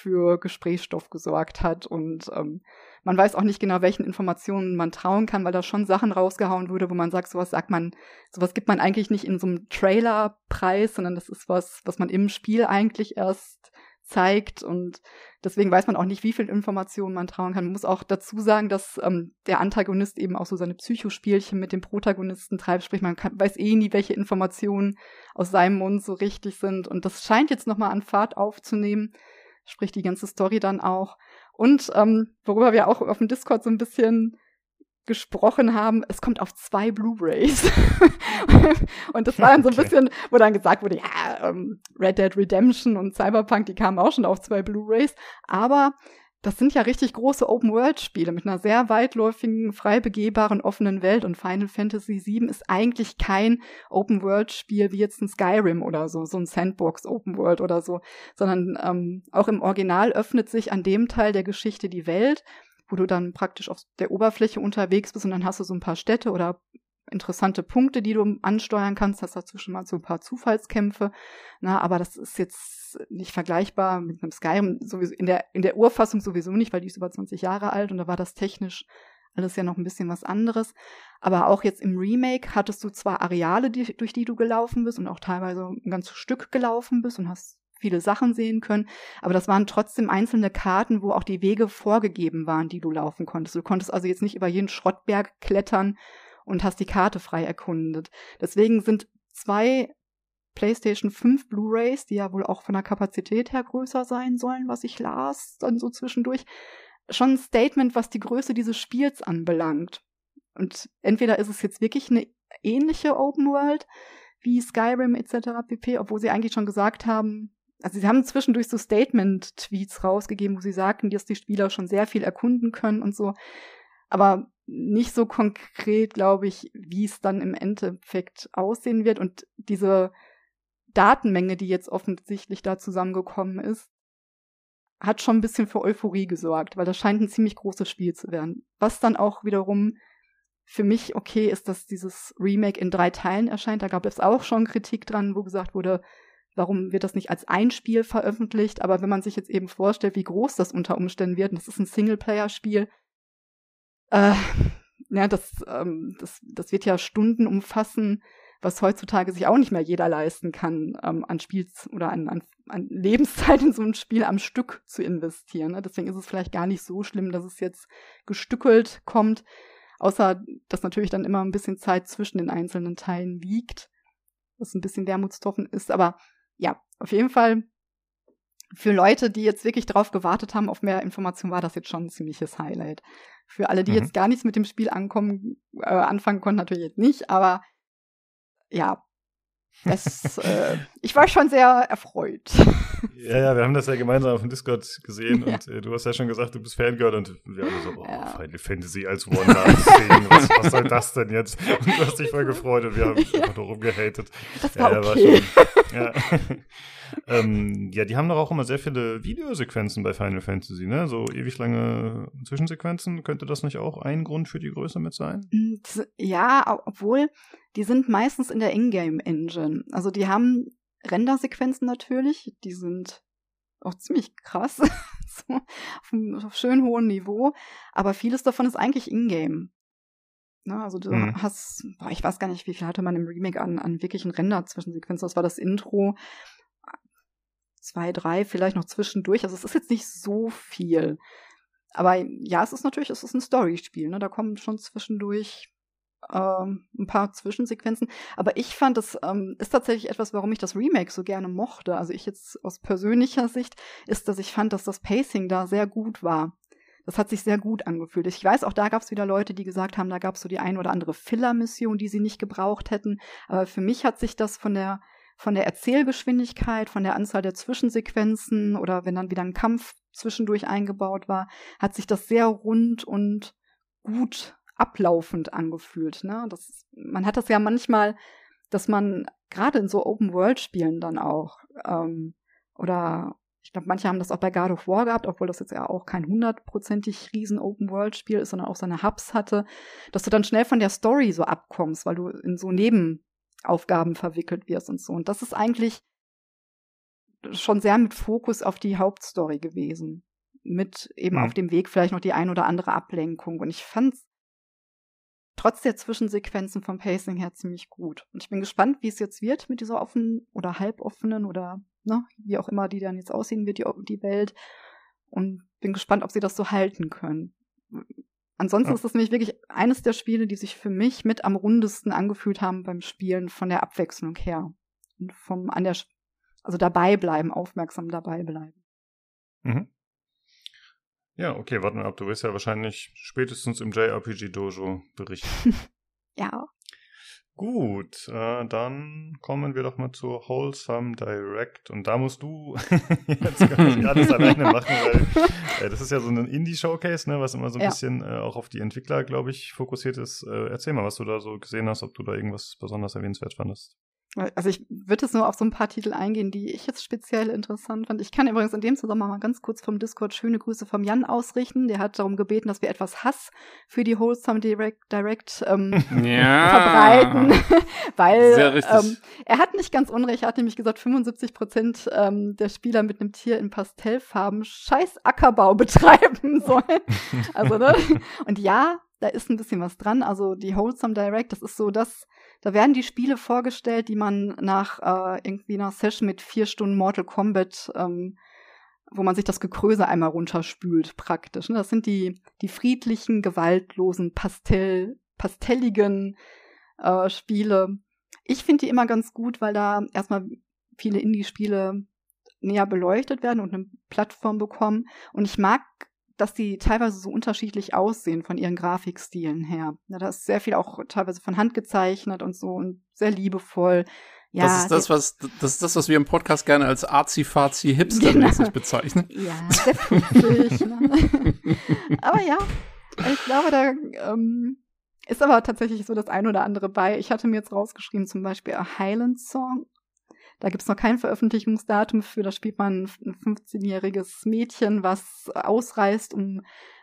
für Gesprächsstoff gesorgt hat. Und ähm, man weiß auch nicht genau, welchen Informationen man trauen kann, weil da schon Sachen rausgehauen wurde, wo man sagt, sowas sagt man, sowas gibt man eigentlich nicht in so einem Trailer-Preis, sondern das ist was, was man im Spiel eigentlich erst zeigt. Und deswegen weiß man auch nicht, wie viel Informationen man trauen kann. Man muss auch dazu sagen, dass ähm, der Antagonist eben auch so seine Psychospielchen mit dem Protagonisten treibt, sprich man kann, weiß eh nie, welche Informationen aus seinem Mund so richtig sind. Und das scheint jetzt nochmal an Fahrt aufzunehmen, sprich die ganze Story dann auch. Und ähm, worüber wir auch auf dem Discord so ein bisschen gesprochen haben, es kommt auf zwei Blu-rays. [laughs] und das war dann so ein okay. bisschen, wo dann gesagt wurde, ja, ähm, Red Dead Redemption und Cyberpunk, die kamen auch schon auf zwei Blu-rays. Aber das sind ja richtig große Open-World-Spiele mit einer sehr weitläufigen, frei begehbaren, offenen Welt. Und Final Fantasy VII ist eigentlich kein Open-World-Spiel wie jetzt ein Skyrim oder so, so ein Sandbox-Open-World oder so, sondern ähm, auch im Original öffnet sich an dem Teil der Geschichte die Welt wo du dann praktisch auf der Oberfläche unterwegs bist und dann hast du so ein paar Städte oder interessante Punkte, die du ansteuern kannst. Hast dazwischen mal so ein paar Zufallskämpfe. Na, aber das ist jetzt nicht vergleichbar mit einem Skyrim sowieso in der, in der Urfassung sowieso nicht, weil die ist über 20 Jahre alt und da war das technisch alles ja noch ein bisschen was anderes. Aber auch jetzt im Remake hattest du zwar Areale, die, durch die du gelaufen bist und auch teilweise ein ganzes Stück gelaufen bist und hast viele Sachen sehen können. Aber das waren trotzdem einzelne Karten, wo auch die Wege vorgegeben waren, die du laufen konntest. Du konntest also jetzt nicht über jeden Schrottberg klettern und hast die Karte frei erkundet. Deswegen sind zwei PlayStation 5 Blu-rays, die ja wohl auch von der Kapazität her größer sein sollen, was ich las, dann so zwischendurch, schon ein Statement, was die Größe dieses Spiels anbelangt. Und entweder ist es jetzt wirklich eine ähnliche Open World wie Skyrim etc. pp, obwohl sie eigentlich schon gesagt haben, also sie haben zwischendurch so Statement-Tweets rausgegeben, wo sie sagten, dass die Spieler schon sehr viel erkunden können und so. Aber nicht so konkret, glaube ich, wie es dann im Endeffekt aussehen wird. Und diese Datenmenge, die jetzt offensichtlich da zusammengekommen ist, hat schon ein bisschen für Euphorie gesorgt, weil das scheint ein ziemlich großes Spiel zu werden. Was dann auch wiederum für mich okay ist, dass dieses Remake in drei Teilen erscheint. Da gab es auch schon Kritik dran, wo gesagt wurde, Warum wird das nicht als ein Spiel veröffentlicht? Aber wenn man sich jetzt eben vorstellt, wie groß das unter Umständen wird, und das ist ein Singleplayer-Spiel, äh, ja, das, ähm, das, das wird ja Stunden umfassen, was heutzutage sich auch nicht mehr jeder leisten kann, ähm, an Spiels oder an, an, an [laughs] Lebenszeit in so ein Spiel am Stück zu investieren. Ne? Deswegen ist es vielleicht gar nicht so schlimm, dass es jetzt gestückelt kommt, außer dass natürlich dann immer ein bisschen Zeit zwischen den einzelnen Teilen liegt, was ein bisschen Wermutstropfen ist. Aber ja, auf jeden Fall für Leute, die jetzt wirklich drauf gewartet haben auf mehr Informationen, war das jetzt schon ein ziemliches Highlight. Für alle, die mhm. jetzt gar nichts mit dem Spiel ankommen, äh, anfangen konnten, natürlich jetzt nicht, aber ja, das, [laughs] äh, ich war schon sehr erfreut. Ja, ja, wir haben das ja gemeinsam auf dem Discord gesehen ja. und äh, du hast ja schon gesagt, du bist Fangirl und wir alle so, oh, ja. Final Fantasy als One-Night-Szene, was, was soll das denn jetzt? Und du hast dich voll [laughs] gefreut und wir haben ja. einfach nur rumgehatet. Das war okay. War schon, ja. [laughs] ähm, ja, die haben doch auch immer sehr viele Videosequenzen bei Final Fantasy, ne? So ewig lange Zwischensequenzen. Könnte das nicht auch ein Grund für die Größe mit sein? Hm, ja, obwohl die sind meistens in der Ingame-Engine. Also die haben Rendersequenzen natürlich, die sind auch ziemlich krass, [laughs] so, auf einem schön hohen Niveau, aber vieles davon ist eigentlich Ingame. Ne, also du mhm. hast, boah, ich weiß gar nicht, wie viel hatte man im Remake an, an wirklichen Render-Zwischensequenzen. Das war das Intro, zwei, drei, vielleicht noch zwischendurch. Also es ist jetzt nicht so viel. Aber ja, es ist natürlich, es ist ein Story-Spiel. Ne? Da kommen schon zwischendurch ähm, ein paar Zwischensequenzen. Aber ich fand, das ähm, ist tatsächlich etwas, warum ich das Remake so gerne mochte. Also ich jetzt aus persönlicher Sicht, ist, dass ich fand, dass das Pacing da sehr gut war. Das hat sich sehr gut angefühlt. Ich weiß, auch da gab es wieder Leute, die gesagt haben, da gab es so die ein oder andere Filler-Mission, die sie nicht gebraucht hätten. Aber für mich hat sich das von der von der Erzählgeschwindigkeit, von der Anzahl der Zwischensequenzen oder wenn dann wieder ein Kampf zwischendurch eingebaut war, hat sich das sehr rund und gut ablaufend angefühlt. Ne? Das, man hat das ja manchmal, dass man gerade in so Open-World-Spielen dann auch, ähm, oder ich glaube, manche haben das auch bei God of War gehabt, obwohl das jetzt ja auch kein hundertprozentig riesen Open-World-Spiel ist, sondern auch seine Hubs hatte, dass du dann schnell von der Story so abkommst, weil du in so Nebenaufgaben verwickelt wirst und so. Und das ist eigentlich schon sehr mit Fokus auf die Hauptstory gewesen. Mit eben mhm. auf dem Weg vielleicht noch die ein oder andere Ablenkung. Und ich fand's trotz der Zwischensequenzen vom Pacing her ziemlich gut. Und ich bin gespannt, wie es jetzt wird mit dieser offenen oder halboffenen oder ne, wie auch immer die dann jetzt aussehen wird, die, die Welt. Und bin gespannt, ob sie das so halten können. Ansonsten ja. ist das nämlich wirklich eines der Spiele, die sich für mich mit am rundesten angefühlt haben beim Spielen von der Abwechslung her. Und vom an der also dabei bleiben, aufmerksam dabei bleiben. Mhm. Ja, okay, warten wir ab. Du wirst ja wahrscheinlich spätestens im JRPG Dojo berichten. [laughs] ja. Gut, äh, dann kommen wir doch mal zur Wholesome Direct. Und da musst du [laughs] jetzt quasi alles [laughs] alleine machen, weil äh, das ist ja so ein Indie-Showcase, ne, was immer so ein ja. bisschen äh, auch auf die Entwickler, glaube ich, fokussiert ist. Äh, erzähl mal, was du da so gesehen hast, ob du da irgendwas besonders erwähnenswert fandest. Also ich würde jetzt nur auf so ein paar Titel eingehen, die ich jetzt speziell interessant fand. Ich kann übrigens in dem Zusammenhang mal ganz kurz vom Discord schöne Grüße vom Jan ausrichten. Der hat darum gebeten, dass wir etwas Hass für die Wholesome Direct, Direct ähm, [laughs] ja. verbreiten. [laughs] Weil ähm, er hat nicht ganz unrecht, er hat nämlich gesagt, 75 Prozent ähm, der Spieler mit einem Tier in Pastellfarben scheiß Ackerbau [laughs] betreiben sollen. also, ne? Und ja, da ist ein bisschen was dran. Also die Wholesome Direct, das ist so das da werden die Spiele vorgestellt, die man nach äh, irgendwie einer Session mit vier Stunden Mortal Kombat, ähm, wo man sich das Gekröse einmal runterspült, praktisch. Ne? Das sind die, die friedlichen, gewaltlosen, pastell, pastelligen äh, Spiele. Ich finde die immer ganz gut, weil da erstmal viele Indie-Spiele näher beleuchtet werden und eine Plattform bekommen. Und ich mag dass die teilweise so unterschiedlich aussehen von ihren Grafikstilen her. Ja, da ist sehr viel auch teilweise von Hand gezeichnet und so und sehr liebevoll. Ja, das ist das, was das ist das, was wir im Podcast gerne als arzi-fazi hipstermäßig genau. bezeichnen. [laughs] Ja, sehr pfiffig, ne? [laughs] Aber ja, ich glaube, da ähm, ist aber tatsächlich so das ein oder andere bei. Ich hatte mir jetzt rausgeschrieben, zum Beispiel A Highland Song da gibt's noch kein Veröffentlichungsdatum für. Da spielt man ein 15-jähriges Mädchen, was ausreist, um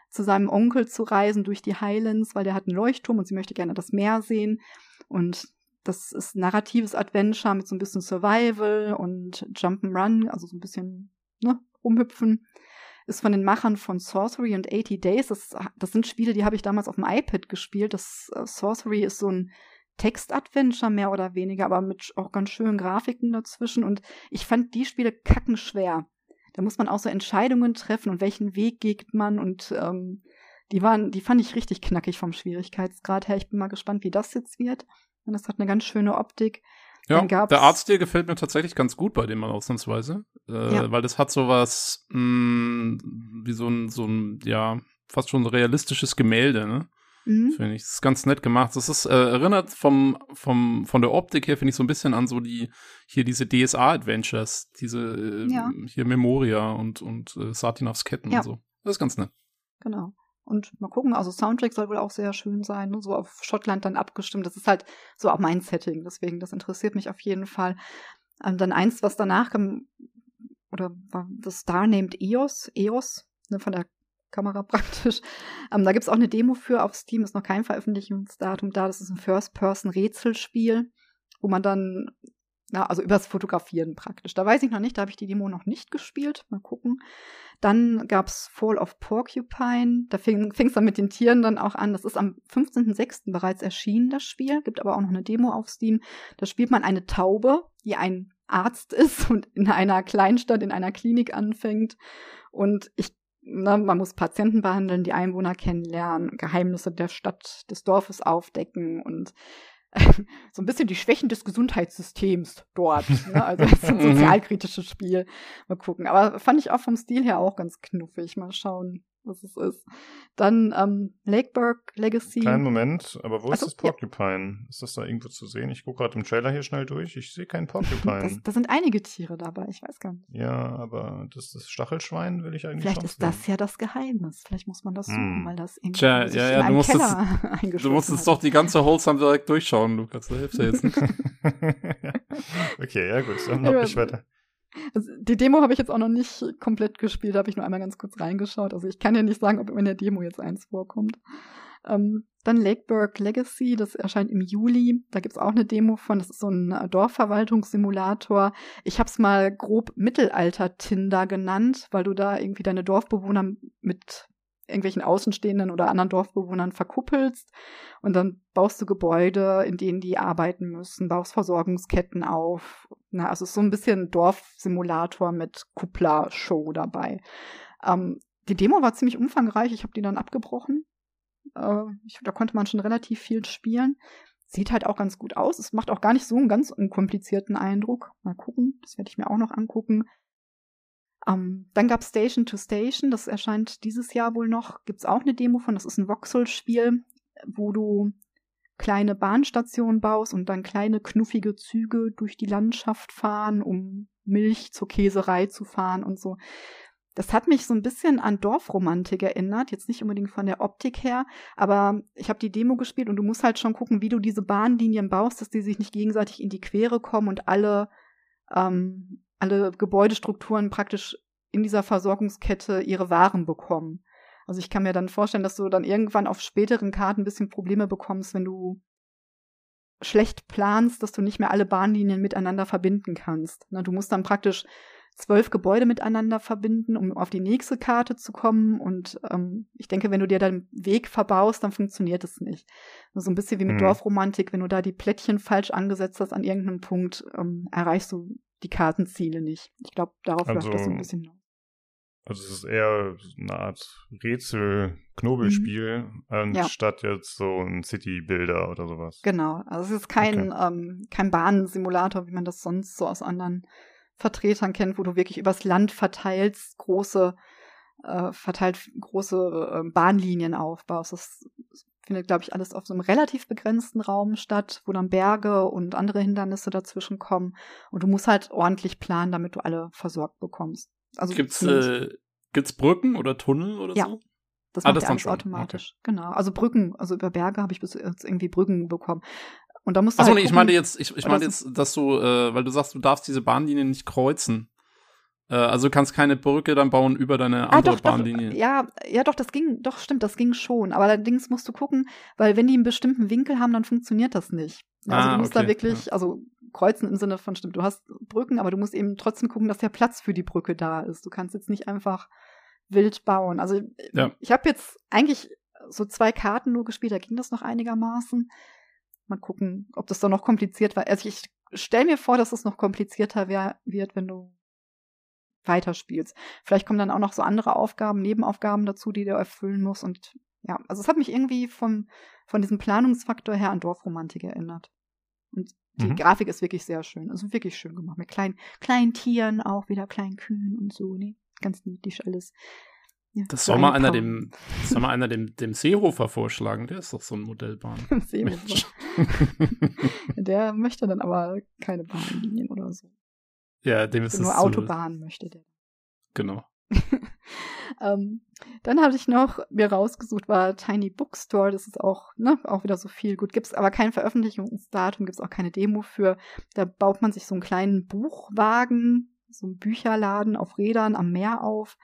zu seinem Onkel zu reisen durch die Highlands, weil der hat einen Leuchtturm und sie möchte gerne das Meer sehen. Und das ist narratives Adventure mit so ein bisschen Survival und Jump'n'Run, also so ein bisschen ne, rumhüpfen. Ist von den Machern von Sorcery und 80 Days. Das, das sind Spiele, die habe ich damals auf dem iPad gespielt. Das uh, Sorcery ist so ein Textadventure mehr oder weniger, aber mit auch ganz schönen Grafiken dazwischen. Und ich fand die Spiele kackenschwer. Da muss man auch so Entscheidungen treffen und welchen Weg geht man und ähm, die waren, die fand ich richtig knackig vom Schwierigkeitsgrad her. Ich bin mal gespannt, wie das jetzt wird. Und das hat eine ganz schöne Optik. Ja, der Artstil gefällt mir tatsächlich ganz gut bei dem mal ausnahmsweise, äh, ja. weil das hat sowas mh, mm, wie so ein, so ein, ja, fast schon realistisches Gemälde, ne? Mhm. Finde ich. Das ist ganz nett gemacht. Das ist, äh, erinnert vom, vom, von der Optik her, finde ich, so ein bisschen an so die, hier diese DSA-Adventures, diese, äh, ja. hier Memoria und, und äh, Satinovs Ketten ja. und so. Das ist ganz nett. Genau. Und mal gucken, also Soundtrack soll wohl auch sehr schön sein, ne? so auf Schottland dann abgestimmt. Das ist halt so auch mein Setting, deswegen, das interessiert mich auf jeden Fall. Und dann eins, was danach kam, oder war das Star named EOS, EOS, ne, von der Kamera [laughs] praktisch. Ähm, da gibt's auch eine Demo für auf Steam, ist noch kein Veröffentlichungsdatum da. Das ist ein First-Person-Rätselspiel, wo man dann, na, also übers Fotografieren praktisch. Da weiß ich noch nicht, da habe ich die Demo noch nicht gespielt. Mal gucken. Dann gab's Fall of Porcupine. Da fing es dann mit den Tieren dann auch an. Das ist am 15.06. bereits erschienen, das Spiel. Gibt aber auch noch eine Demo auf Steam. Da spielt man eine Taube, die ein Arzt ist und in einer Kleinstadt, in einer Klinik anfängt. Und ich ne, man muss Patienten behandeln, die Einwohner kennenlernen, Geheimnisse der Stadt, des Dorfes aufdecken und [laughs] so ein bisschen die Schwächen des Gesundheitssystems dort. [laughs] Ne? Also das ist ein mhm. sozialkritisches Spiel. Mal gucken. Aber fand ich auch vom Stil her auch ganz knuffig. Mal schauen, was es ist. Dann ähm, Lakeburg Legacy. Kleinen Moment, aber wo Ach ist das Porcupine? Ist das da irgendwo zu sehen? Ich gucke gerade im Trailer hier schnell durch. Ich sehe keinen Porcupine. Da sind einige Tiere dabei, ich weiß gar nicht. ja, aber das, das Stachelschwein will ich eigentlich Vielleicht ist sehen. das ja das Geheimnis. Vielleicht muss man das suchen, Hm. weil das irgendwie Tja, ja, in ja, du einem musst das- [laughs] Du musstest hat. doch die ganze Wholesome direkt durchschauen, Lukas. Da hilft ja jetzt nicht. [laughs] okay, ja gut, dann mach Ja, ich weiter. Also die Demo habe ich jetzt auch noch nicht komplett gespielt, da habe ich nur einmal ganz kurz reingeschaut. Also ich kann ja nicht sagen, ob in der Demo jetzt eins vorkommt. Ähm, dann Lakeburg Legacy, das erscheint im Juli. Da gibt's auch eine Demo von. Das ist so ein äh, Dorfverwaltungssimulator. Ich habe es mal grob Mittelalter-Tinder genannt, weil du da irgendwie deine Dorfbewohner mit irgendwelchen Außenstehenden oder anderen Dorfbewohnern verkuppelst und dann baust du Gebäude, in denen die arbeiten müssen, baust Versorgungsketten auf. Na, also ist so ein bisschen Dorfsimulator mit Kuppler-Show dabei. Ähm, die Demo war ziemlich umfangreich, ich habe die dann abgebrochen. Äh, ich, da konnte man schon relativ viel spielen. Sieht halt auch ganz gut aus. Es macht auch gar nicht so einen ganz unkomplizierten Eindruck. Mal gucken, das werde ich mir auch noch angucken. Ähm, dann gab Station to Station, das erscheint dieses Jahr wohl noch. Gibt's auch eine Demo von, das ist ein Voxel-Spiel, wo du kleine Bahnstationen baust und dann kleine knuffige Züge durch die Landschaft fahren, um Milch zur Käserei zu fahren und so. Das hat mich so ein bisschen an Dorfromantik erinnert, jetzt nicht unbedingt von der Optik her, aber ich habe die Demo gespielt und du musst halt schon gucken, wie du diese Bahnlinien baust, dass die sich nicht gegenseitig in die Quere kommen und alle ähm, alle Gebäudestrukturen praktisch in dieser Versorgungskette ihre Waren bekommen. Also ich kann mir dann vorstellen, dass du dann irgendwann auf späteren Karten ein bisschen Probleme bekommst, wenn du schlecht planst, dass du nicht mehr alle Bahnlinien miteinander verbinden kannst. Na, du musst dann praktisch zwölf Gebäude miteinander verbinden, um auf die nächste Karte zu kommen. Und ähm, ich denke, wenn du dir deinen Weg verbaust, dann funktioniert es nicht. So ein bisschen wie mit Mhm. Dorfromantik, wenn du da die Plättchen falsch angesetzt hast an irgendeinem Punkt, ähm, erreichst du die Kartenziele nicht. Ich glaube, darauf läuft das so ein Also, bisschen hinaus. Also es ist eher eine Art Rätsel-Knobelspiel, Mhm. anstatt jetzt so ein City-Builder oder sowas. Genau. Also es ist kein, ähm, kein Bahnsimulator, wie man das sonst so aus anderen Vertretern kennt, wo du wirklich übers Land verteilst, große, äh, verteilt große äh, Bahnlinien aufbaust. Das findet, glaube ich, alles auf so einem relativ begrenzten Raum statt, wo dann Berge und andere Hindernisse dazwischen kommen. Und du musst halt ordentlich planen, damit du alle versorgt bekommst. Also Gibt's, äh, gibt's Brücken oder Tunnel oder Ja. so? Das Ah, macht das dann alles schon. automatisch. Genau. Also Brücken, also über Berge habe ich bis jetzt irgendwie Brücken bekommen. Und da musst du Achso, halt nee, ich meine jetzt, ich, ich meine jetzt, dass du, äh, weil du sagst, du darfst diese Bahnlinien nicht kreuzen. Äh, also du kannst keine Brücke dann bauen über deine Ah, andere doch, Bahnlinie. ja, ja, doch, das ging, doch, stimmt, das ging schon. Aber allerdings musst du gucken, weil wenn die einen bestimmten Winkel haben, dann funktioniert das nicht. Also Ah, du musst okay, da wirklich, also kreuzen im Sinne von, stimmt, du hast Brücken, aber du musst eben trotzdem gucken, dass der Platz für die Brücke da ist. Du kannst jetzt nicht einfach wild bauen. Also Ja. ich habe jetzt eigentlich so zwei Karten nur gespielt, da ging das noch einigermaßen. Mal gucken, ob das dann noch kompliziert war. Also ich stell mir vor, dass es noch komplizierter wär, wird, wenn du weiterspielst. Vielleicht kommen dann auch noch so andere Aufgaben, Nebenaufgaben dazu, die du erfüllen musst. Und ja, also es hat mich irgendwie vom, von diesem Planungsfaktor her an Dorfromantik erinnert. Und die Mhm. Grafik ist wirklich sehr schön. Also wirklich schön gemacht. Mit kleinen, kleinen Tieren auch, wieder kleinen Kühen und so. Nee, ganz niedlich alles. Ja, Das so soll mal ein einer dem, soll mal einer dem, dem Seehofer vorschlagen, der ist doch so ein Modellbahn. [laughs] Seehofer. [laughs] Der möchte dann aber keine Bahnlinien oder so. Ja, dem ist es Nur zu- Autobahn möchte der. Genau. [laughs] ähm, dann habe ich noch mir rausgesucht, war Tiny Bookstore. Das ist auch, ne, auch wieder so viel. Gut, gibt's aber kein Veröffentlichungsdatum, gibt's auch keine Demo für. Da baut man sich so einen kleinen Buchwagen, so einen Bücherladen auf Rädern am Meer auf,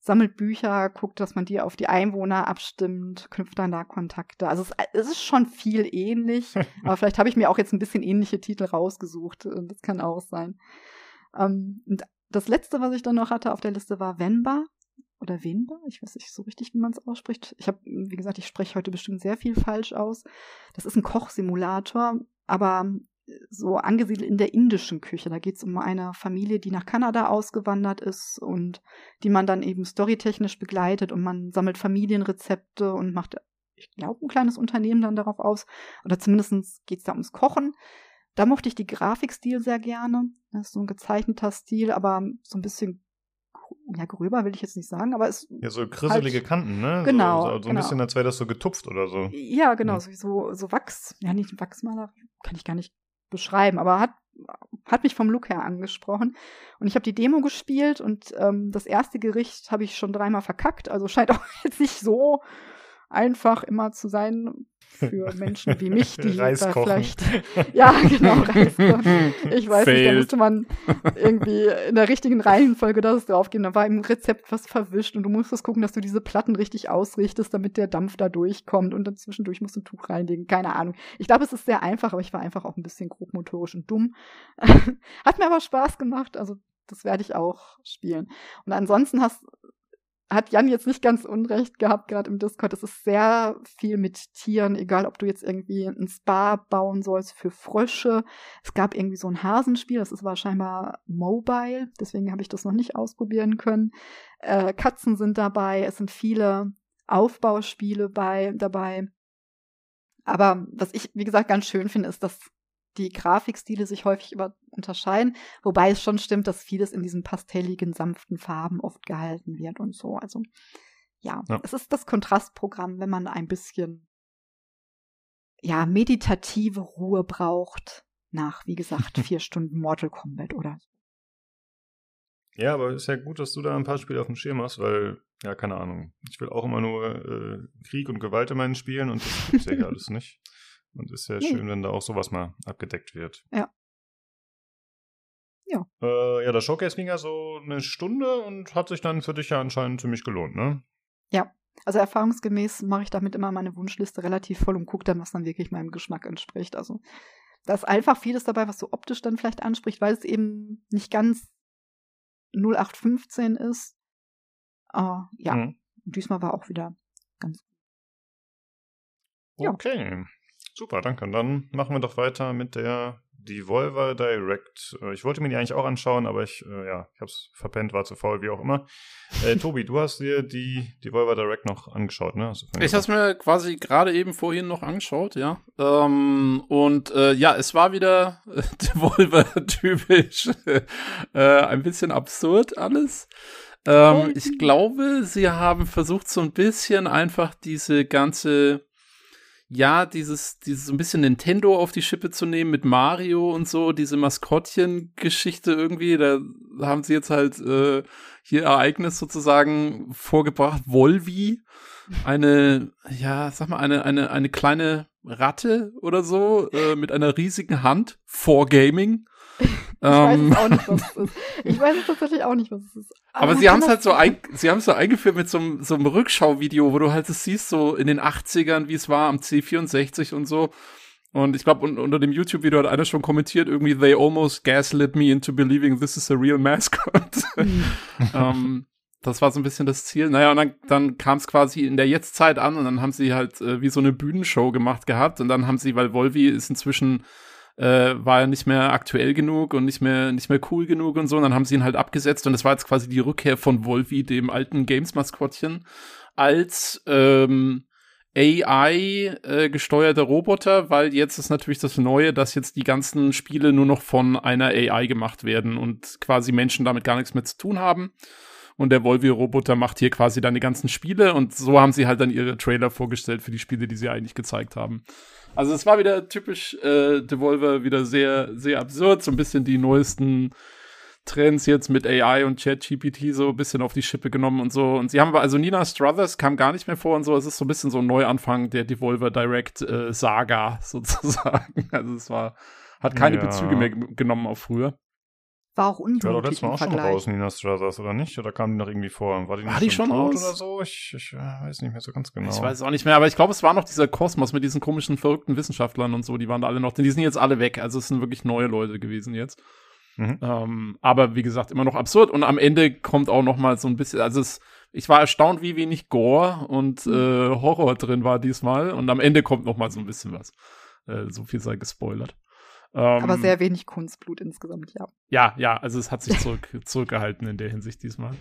sammelt Bücher, guckt, dass man die auf die Einwohner abstimmt, knüpft dann da Kontakte. Also es, es ist schon viel ähnlich, [laughs] aber vielleicht habe ich mir auch jetzt ein bisschen ähnliche Titel rausgesucht. Das kann auch sein. Ähm, und das letzte, was ich dann noch hatte auf der Liste, war Venba oder Venba. Ich weiß nicht so richtig, wie man es ausspricht. Ich habe, wie gesagt, ich spreche heute bestimmt sehr viel falsch aus. Das ist ein Kochsimulator, aber so angesiedelt in der indischen Küche. Da geht es um eine Familie, die nach Kanada ausgewandert ist und die man dann eben storytechnisch begleitet und man sammelt Familienrezepte und macht, ich glaube, ein kleines Unternehmen dann darauf aus. Oder zumindest geht es da ums Kochen. Da mochte ich die Grafikstil sehr gerne. Das ist so ein gezeichneter Stil, aber so ein bisschen ja, gröber will ich jetzt nicht sagen, aber es. Ja, so krisselige halt, Kanten, ne? Genau. So, so, so ein genau. bisschen, als wäre das so getupft oder so. Ja, genau, mhm. so, so Wachs, ja, nicht Wachsmaler, kann ich gar nicht beschreiben, aber hat, hat mich vom Look her angesprochen. Und ich habe die Demo gespielt und ähm, das erste Gericht habe ich schon dreimal verkackt, also [laughs] scheint auch jetzt nicht so einfach immer zu sein für [laughs] Menschen wie mich, die da vielleicht. [laughs] Ja, genau, Reis kochen. [laughs] Ich weiß Failed. nicht, da musste man irgendwie in der richtigen Reihenfolge das draufgehen. Da war im Rezept was verwischt und du musstest gucken, dass du diese Platten richtig ausrichtest, damit der Dampf da durchkommt und dann zwischendurch musst du ein Tuch reinlegen. Keine Ahnung. Ich glaube, es ist sehr einfach, aber ich war einfach auch ein bisschen grobmotorisch und dumm. Hat mir aber Spaß gemacht, also das werde ich auch spielen. Und ansonsten hast, hat Jan jetzt nicht ganz unrecht gehabt, gerade im Discord. Es ist sehr viel mit Tieren, egal ob du jetzt irgendwie ein Spa bauen sollst für Frösche. Es gab irgendwie so ein Hasenspiel, das ist wahrscheinlich mobile, deswegen habe ich das noch nicht ausprobieren können. Äh, Katzen sind dabei, es sind viele Aufbauspiele bei, dabei. Aber was ich, wie gesagt, ganz schön finde, ist, dass die Grafikstile sich häufig über unterscheiden, wobei es schon stimmt, dass vieles in diesen pastelligen, sanften Farben oft gehalten wird und so. Also ja, ja. es ist das Kontrastprogramm, wenn man ein bisschen ja, meditative Ruhe braucht nach, wie gesagt, [laughs] vier Stunden Mortal Kombat oder so. Ja, aber ist ja gut, dass du da ein paar Spiele auf dem Schirm hast, weil, ja, keine Ahnung. Ich will auch immer nur äh, Krieg und Gewalt in meinen Spielen und das gibt's ja [laughs] alles nicht. Und ist ja schön, wenn da auch sowas mal abgedeckt wird. Ja. Ja. Äh, ja, das Showcase ging ja so eine Stunde und hat sich dann für dich ja anscheinend ziemlich gelohnt, ne? Ja. Also erfahrungsgemäß mache ich damit immer meine Wunschliste relativ voll und gucke dann, was dann wirklich meinem Geschmack entspricht. Also da ist einfach vieles dabei, was so optisch dann vielleicht anspricht, weil es eben nicht ganz 0815 ist. Uh, ja, mhm. diesmal war auch wieder ganz gut. Okay. Super, danke. Und dann machen wir doch weiter mit der Devolver Direct. Äh, ich wollte mir die eigentlich auch anschauen, aber ich, äh, ja, ich hab's verpennt, war zu faul, wie auch immer. Äh, [laughs] Tobi, du hast dir die Devolver Direct noch angeschaut, ne? ich hab's mir quasi gerade eben vorhin noch angeschaut, ja. Ähm, und äh, ja, es war wieder [laughs] [laughs] äh, Devolver-typisch ein bisschen absurd alles. Ähm, ich glaube, sie haben versucht, so ein bisschen einfach diese ganze ja, dieses, dieses so ein bisschen Nintendo auf die Schippe zu nehmen mit Mario und so, diese Maskottchen-Geschichte irgendwie, da haben sie jetzt halt äh, hier Ereignis sozusagen vorgebracht. Volvi, eine, ja, sag mal, eine, eine, eine kleine Ratte oder so, äh, mit einer riesigen Hand vor Gaming. Ich weiß es ähm. auch nicht, was es ist. [laughs] Ich weiß es tatsächlich auch nicht, was es ist. Aber, Aber sie haben es halt so, ein, sie haben so eingeführt mit so einem, so einem Rückschauvideo, wo du halt es siehst, so in den 80ern, wie es war am C64 und so. Und ich glaube, un unter dem YouTube-Video hat einer schon kommentiert, irgendwie, they almost gaslit me into believing this is a real mascot. Mhm. [laughs] das war so ein bisschen das Ziel. Naja, und dann, dann kam es quasi in der Jetztzeit an und dann haben sie halt äh, wie so eine Bühnenshow gemacht gehabt und dann haben sie, weil Volvi ist inzwischen äh, war er nicht mehr aktuell genug und nicht mehr, nicht mehr cool genug und so. Und dann haben sie ihn halt abgesetzt und das war jetzt quasi die Rückkehr von Wolfi, dem alten Games-Maskottchen, als ähm, AI äh, Roboter, weil jetzt ist natürlich das Neue, dass jetzt die ganzen Spiele nur noch von einer AI gemacht werden und quasi Menschen damit gar nichts mehr zu tun haben. Und der Volvi-Roboter macht hier quasi dann die ganzen Spiele und so haben sie halt dann ihre Trailer vorgestellt für die Spiele, die sie eigentlich gezeigt haben. Also es war wieder typisch äh, Devolver, wieder sehr, sehr absurd, so ein bisschen die neuesten Trends jetzt mit AI und ChatGPT so ein bisschen auf die Schippe genommen und so. Und sie haben aber, also Nina Struthers kam gar nicht mehr vor und so. Es ist so ein bisschen so ein Neuanfang der Devolver Direct äh, Saga [laughs] sozusagen. Also es war, hat keine ja. Bezüge mehr genommen auf früher. War auch unblutig. War doch letztes Mal auch schon raus, Nina Strathers, oder nicht? Oder kam die noch irgendwie vor? War die, war die schon raus? oder so? Ich, ich äh, weiß nicht mehr so ganz genau. Ich weiß auch nicht mehr, aber ich glaube, es war noch dieser Kosmos mit diesen komischen, verrückten Wissenschaftlern und so. Die waren da alle noch, die sind jetzt alle weg. Also es sind wirklich neue Leute gewesen jetzt. Mhm. Ähm, aber wie gesagt, immer noch absurd. Und am Ende kommt auch noch mal so ein bisschen, also es, ich war erstaunt, wie wenig Gore und mhm. äh, Horror drin war diesmal. Und am Ende kommt noch mal so ein bisschen was. Äh, so viel sei gespoilert. Ähm, Aber sehr wenig Kunstblut insgesamt, ja. Ja, ja, also es hat sich zurück, [laughs] zurückgehalten in der Hinsicht diesmal.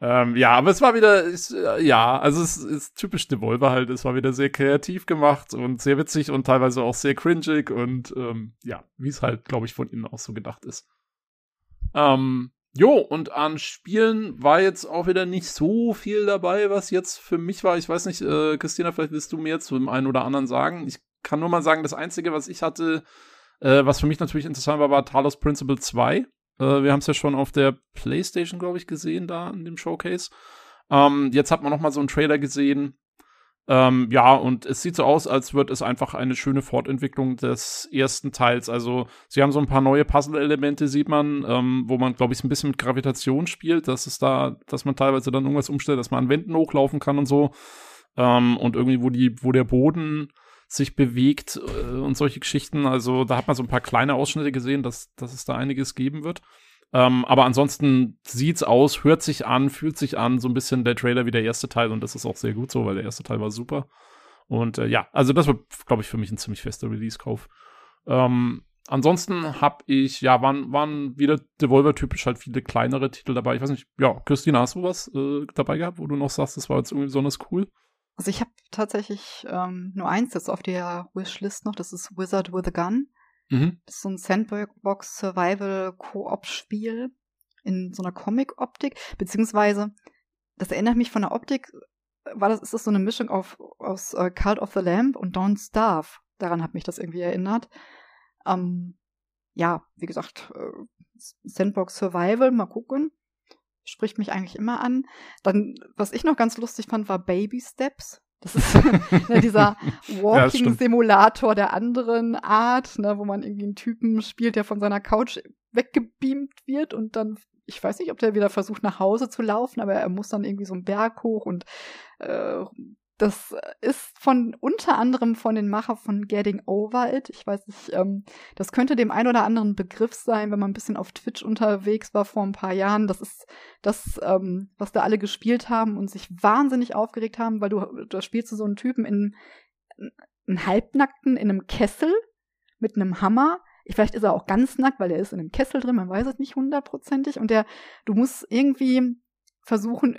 Ähm, ja, aber es war wieder, ist, äh, ja, also es ist typisch Devolver halt. Es war wieder sehr kreativ gemacht und sehr witzig und teilweise auch sehr cringig und ähm, ja, wie es halt, glaube ich, von ihnen auch so gedacht ist. Ähm, Jo, und an Spielen war jetzt auch wieder nicht so viel dabei, was jetzt für mich war. Ich weiß nicht, äh, Christina, vielleicht willst du mir zu dem einen oder anderen sagen. Ich kann nur mal sagen, das Einzige, was ich hatte, äh, was für mich natürlich interessant war, war Talos Principle 2. Äh, wir haben es ja schon auf der PlayStation, glaube ich, gesehen, da in dem Showcase. Ähm, jetzt hat man noch mal so einen Trailer gesehen, ähm, ja, und es sieht so aus, als wird es einfach eine schöne Fortentwicklung des ersten Teils. Also, sie haben so ein paar neue Puzzle-Elemente, sieht man, ähm, wo man, glaube ich, ein bisschen mit Gravitation spielt, dass es da, dass man teilweise dann irgendwas umstellt, dass man an Wänden hochlaufen kann und so. Ähm, und irgendwie, wo die, wo der Boden sich bewegt äh, und solche Geschichten. Also, da hat man so ein paar kleine Ausschnitte gesehen, dass, dass es da einiges geben wird. Ähm, aber ansonsten sieht's aus, hört sich an, fühlt sich an, so ein bisschen der Trailer wie der erste Teil und das ist auch sehr gut so, weil der erste Teil war super. Und äh, ja, also das wird, glaube ich, für mich ein ziemlich fester Release-Kauf. Ähm, ansonsten habe ich, ja, waren, waren wieder Devolver-typisch halt viele kleinere Titel dabei. Ich weiß nicht, ja, Christina, hast du was äh, dabei gehabt, wo du noch sagst, das war jetzt irgendwie besonders cool? Also ich habe tatsächlich ähm, nur eins jetzt auf der Wishlist noch, das ist Wizard with a Gun. Mhm. Das ist so ein Sandbox-Survival-Koop-Spiel in so einer Comic-Optik, beziehungsweise das erinnert mich von der Optik, war das, ist das so eine Mischung auf, aus uh, Cult of the Lamb und Don't Starve. Daran hat mich das irgendwie erinnert. Ähm, ja, wie gesagt, äh, Sandbox Survival, mal gucken. Spricht mich eigentlich immer an. Dann, was ich noch ganz lustig fand, war Baby Steps. Das ist [laughs] ne, dieser [laughs] Walking-Simulator der anderen Art, ne, wo man irgendwie einen Typen spielt, der von seiner Couch weggebeamt wird und dann, ich weiß nicht, ob der wieder versucht, nach Hause zu laufen, aber er muss dann irgendwie so einen Berg hoch und äh, das ist von unter anderem von den Macher von Getting Over It. Ich weiß nicht, ähm, das könnte dem ein oder anderen Begriff sein, wenn man ein bisschen auf Twitch unterwegs war vor ein paar Jahren. Das ist das, ähm, was da alle gespielt haben und sich wahnsinnig aufgeregt haben, weil du da spielst du so einen Typen in einen halbnackten in einem Kessel mit einem Hammer. Vielleicht ist er auch ganz nackt, weil er ist in einem Kessel drin, man weiß es nicht hundertprozentig. Und der, du musst irgendwie versuchen,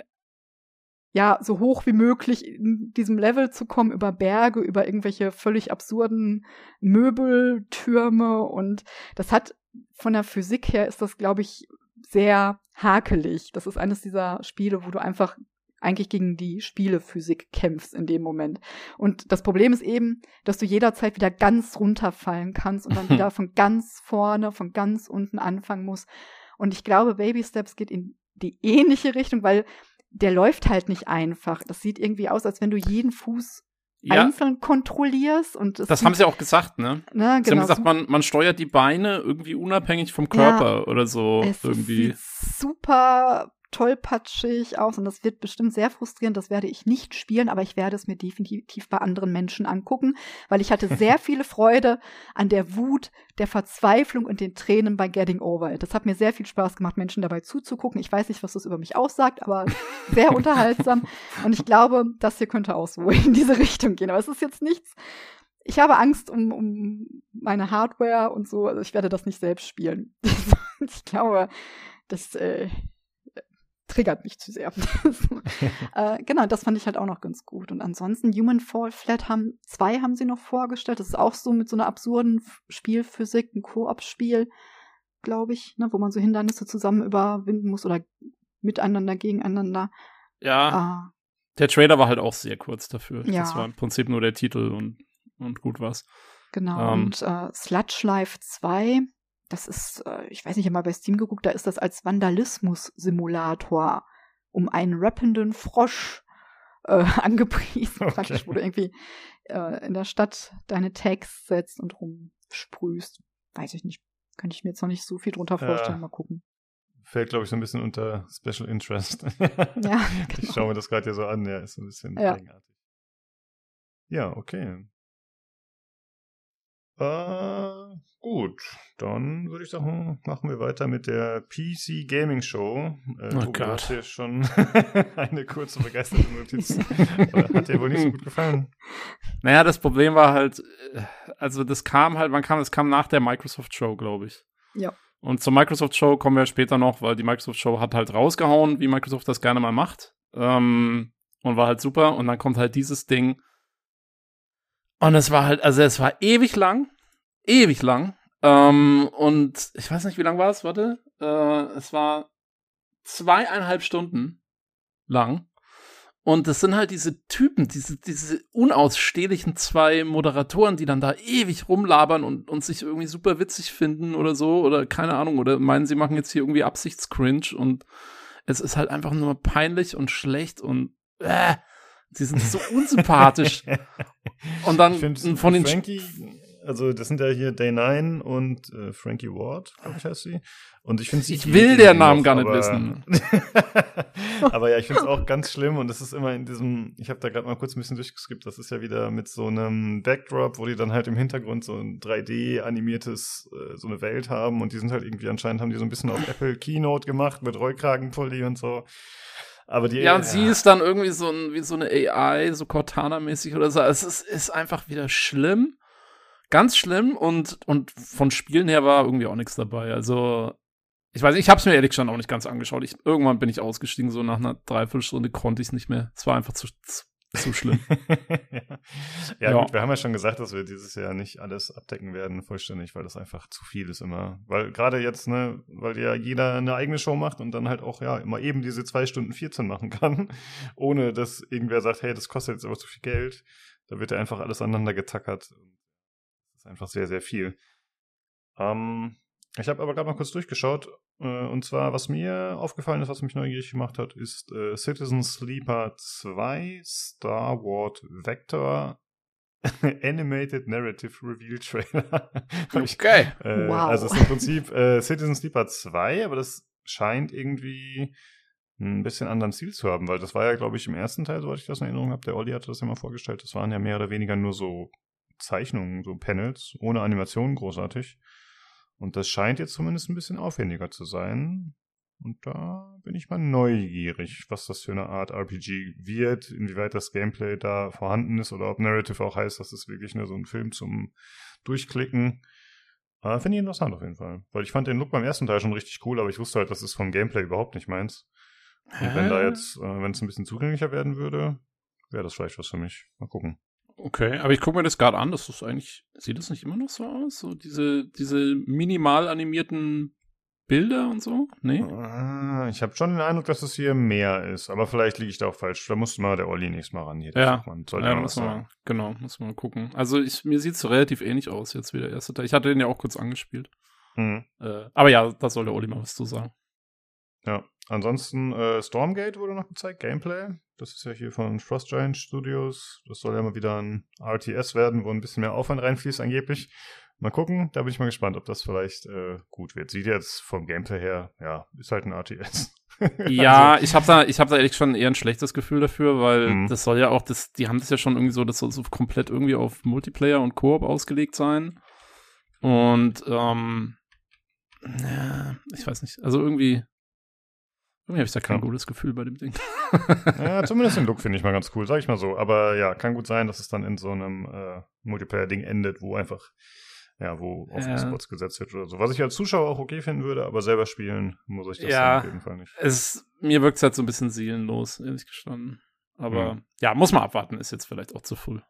ja, so hoch wie möglich in diesem Level zu kommen, über Berge, über irgendwelche völlig absurden Möbeltürme und das hat von der Physik her ist das, glaube ich, sehr hakelig. Das ist eines dieser Spiele, wo du einfach eigentlich gegen die Spielephysik kämpfst in dem Moment. Und das Problem ist eben, dass du jederzeit wieder ganz runterfallen kannst und dann [laughs] wieder von ganz vorne, von ganz unten anfangen musst. Und ich glaube, Baby Steps geht in die ähnliche Richtung, weil der läuft halt nicht einfach. Das sieht irgendwie aus, als wenn du jeden Fuß ja. einzeln kontrollierst. Und das haben sie auch gesagt, ne? Na, genau. Sie haben genau, gesagt, man, man steuert die Beine irgendwie unabhängig vom Körper ja, oder so. Es irgendwie. Sieht super tollpatschig aus und das wird bestimmt sehr frustrierend. Das werde ich nicht spielen, aber ich werde es mir definitiv bei anderen Menschen angucken, weil ich hatte sehr [laughs] viele Freude an der Wut, der Verzweiflung und den Tränen bei Getting Over It. Das hat mir sehr viel Spaß gemacht, Menschen dabei zuzugucken. Ich weiß nicht, was das über mich aussagt, aber sehr [laughs] unterhaltsam. Und ich glaube, das hier könnte auch so in diese Richtung gehen. Aber es ist jetzt nichts, ich habe Angst um, um meine Hardware und so. Also ich werde das nicht selbst spielen. [laughs] ich glaube, das, äh, triggert mich zu sehr. [laughs] äh, genau, das fand ich halt auch noch ganz gut. Und ansonsten Human Fall Flat haben zwei haben sie noch vorgestellt. Das ist auch so mit so einer absurden Spielphysik, ein Koop-Spiel, glaube ich, ne, wo man so Hindernisse zusammen überwinden muss oder miteinander, gegeneinander. Ja. Ah. Der Trailer war halt auch sehr kurz dafür. Ja. Das war im Prinzip nur der Titel und, und gut was. Genau. Ähm, und äh, Sludge Life 2 das ist, äh, ich weiß nicht, ich habe mal bei Steam geguckt, da ist das als Vandalismus-Simulator um einen rappenden Frosch äh, [laughs] angepriesen, okay. praktisch, wo du irgendwie äh, in der Stadt deine Tags setzt und rumsprühst. Weiß ich nicht. Kann ich mir jetzt noch nicht so viel drunter vorstellen. Mal gucken. Fällt, glaube ich, so ein bisschen unter Special Interest. ja, [laughs] genau. Ich schaue mir das gerade hier so an, ja, ist so ein bisschen ja. eigenartig. Ja, okay. Äh, gut, dann würde ich sagen, machen wir weiter mit der PC Gaming Show. Äh, oh Gott. hat schon [laughs] eine kurze begeisterte Notiz. hat dir wohl nicht so gut gefallen? Naja, das Problem war halt, äh, also das kam halt, wann kam das? kam nach der Microsoft Show, glaube ich. Ja. Und zur Microsoft Show kommen wir später noch, weil die Microsoft Show hat halt rausgehauen, wie Microsoft das gerne mal macht. Ähm, und war halt super. Und dann kommt halt dieses Ding und es war halt, also es war ewig lang, ewig lang. Ähm, und ich weiß nicht, wie lang war es, warte. Äh, es war zweieinhalb Stunden lang. Und das sind halt diese Typen, diese, diese unausstehlichen zwei Moderatoren, die dann da ewig rumlabern und, und sich irgendwie super witzig finden oder so, oder keine Ahnung, oder meinen, sie machen jetzt hier irgendwie Absichtscringe und es ist halt einfach nur peinlich und schlecht und äh, sie sind so unsympathisch. [laughs] und dann von den Frankie, also das sind ja hier Day 9 und äh, Frankie Ward, glaube ich, heißt sie. Und ich finde Ich will der Namen gar nicht wissen. [laughs] aber ja, ich finde es auch ganz schlimm und das ist immer in diesem, ich habe da gerade mal kurz ein bisschen durchgeskippt, das ist ja wieder mit so einem Backdrop, wo die dann halt im Hintergrund so ein 3D-animiertes, äh, so eine Welt haben und die sind halt irgendwie, anscheinend haben die so ein bisschen auf Apple Keynote gemacht mit Rollkragenpulli und so. Aber die, ja, und ja. sie ist dann irgendwie so, ein, wie so eine AI, so Cortana-mäßig oder so. Es ist, ist einfach wieder schlimm. Ganz schlimm und, und von Spielen her war irgendwie auch nichts dabei. Also, ich weiß ich habe es mir ehrlich gesagt auch nicht ganz angeschaut. Ich, irgendwann bin ich ausgestiegen, so nach einer Dreiviertelstunde konnte ich es nicht mehr. Es war einfach zu, zu, zu schlimm. [laughs] ja, ja, gut, wir haben ja schon gesagt, dass wir dieses Jahr nicht alles abdecken werden, vollständig, weil das einfach zu viel ist immer. Weil gerade jetzt, ne, weil ja jeder eine eigene Show macht und dann halt auch, ja, immer eben diese zwei Stunden 14 machen kann, [laughs] ohne dass irgendwer sagt, hey, das kostet jetzt aber zu viel Geld. Da wird ja einfach alles aneinander getackert ist einfach sehr, sehr viel. Ähm, ich habe aber gerade mal kurz durchgeschaut. Äh, und zwar, was mir aufgefallen ist, was mich neugierig gemacht hat, ist äh, Citizen Sleeper 2 Star Wars Vector [laughs] Animated Narrative Reveal Trailer. [laughs] okay. äh, wow. Also es ist im Prinzip äh, Citizen Sleeper 2, aber das scheint irgendwie ein bisschen anderen Ziel zu haben, weil das war ja, glaube ich, im ersten Teil, soweit ich das in Erinnerung habe, der Olli hatte das ja mal vorgestellt, das waren ja mehr oder weniger nur so Zeichnungen, so Panels, ohne Animation großartig. Und das scheint jetzt zumindest ein bisschen aufwendiger zu sein. Und da bin ich mal neugierig, was das für eine Art RPG wird, inwieweit das Gameplay da vorhanden ist oder ob Narrative auch heißt, dass es wirklich nur so ein Film zum Durchklicken. Aber Finde ich interessant auf jeden Fall. Weil ich fand den Look beim ersten Teil schon richtig cool, aber ich wusste halt, das ist vom Gameplay überhaupt nicht meins. Und wenn da jetzt, äh, wenn es ein bisschen zugänglicher werden würde, wäre das vielleicht was für mich. Mal gucken. Okay, aber ich gucke mir das gerade an, das ist eigentlich, sieht das nicht immer noch so aus? So diese, diese minimal animierten Bilder und so? Nee? Ah, ich habe schon den Eindruck, dass es hier mehr ist, aber vielleicht liege ich da auch falsch. Da muss mal der Olli nächstes Mal ran. Hier, ja, man ja, muss man mal, genau, muss man mal gucken. Also ich, mir sieht es relativ ähnlich aus jetzt wie der erste Teil. Ich hatte den ja auch kurz angespielt. Hm. Äh, aber ja, da soll der Olli mal was zu sagen. Ja, ansonsten äh, Stormgate wurde noch gezeigt, Gameplay. Das ist ja hier von Frost Giant Studios. Das soll ja mal wieder ein RTS werden, wo ein bisschen mehr Aufwand reinfließt angeblich. Mal gucken, da bin ich mal gespannt, ob das vielleicht äh, gut wird. Sieht jetzt vom Gameplay her, ja, ist halt ein RTS. [laughs] ja, also. ich habe da, ich habe da ehrlich schon eher ein schlechtes Gefühl dafür, weil mhm. das soll ja auch, das, die haben das ja schon irgendwie so, das soll so komplett irgendwie auf Multiplayer und Koop ausgelegt sein. Und ähm, ja, ich weiß nicht, also irgendwie, irgendwie habe ich da kein ja. gutes Gefühl bei dem Ding. [laughs] ja, zumindest den Look finde ich mal ganz cool, sag ich mal so. Aber ja, kann gut sein, dass es dann in so einem äh, Multiplayer-Ding endet, wo einfach, ja, wo auf ja. Spots gesetzt wird oder so. Was ich als Zuschauer auch okay finden würde, aber selber spielen muss ich das ja, auf jeden Fall nicht. Es, mir wirkt es halt so ein bisschen seelenlos, ehrlich gestanden. Aber mhm. ja, muss man abwarten, ist jetzt vielleicht auch zu früh,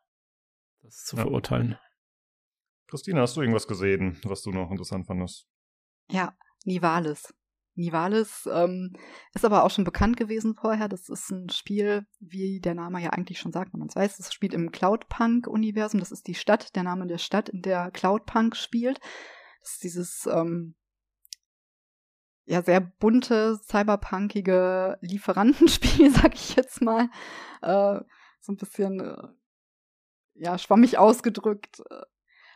das zu ja. verurteilen. Christina, hast du irgendwas gesehen, was du noch interessant fandest? Ja, Nivalis. Nivalis ähm, ist aber auch schon bekannt gewesen vorher. Das ist ein Spiel, wie der Name ja eigentlich schon sagt, wenn man es weiß. Das spielt im Cloudpunk-Universum. Das ist die Stadt, der Name der Stadt, in der Cloudpunk spielt. Das ist dieses ähm, ja sehr bunte, cyberpunkige Lieferantenspiel, [laughs] sag ich jetzt mal. Äh, so ein bisschen äh, ja schwammig ausgedrückt.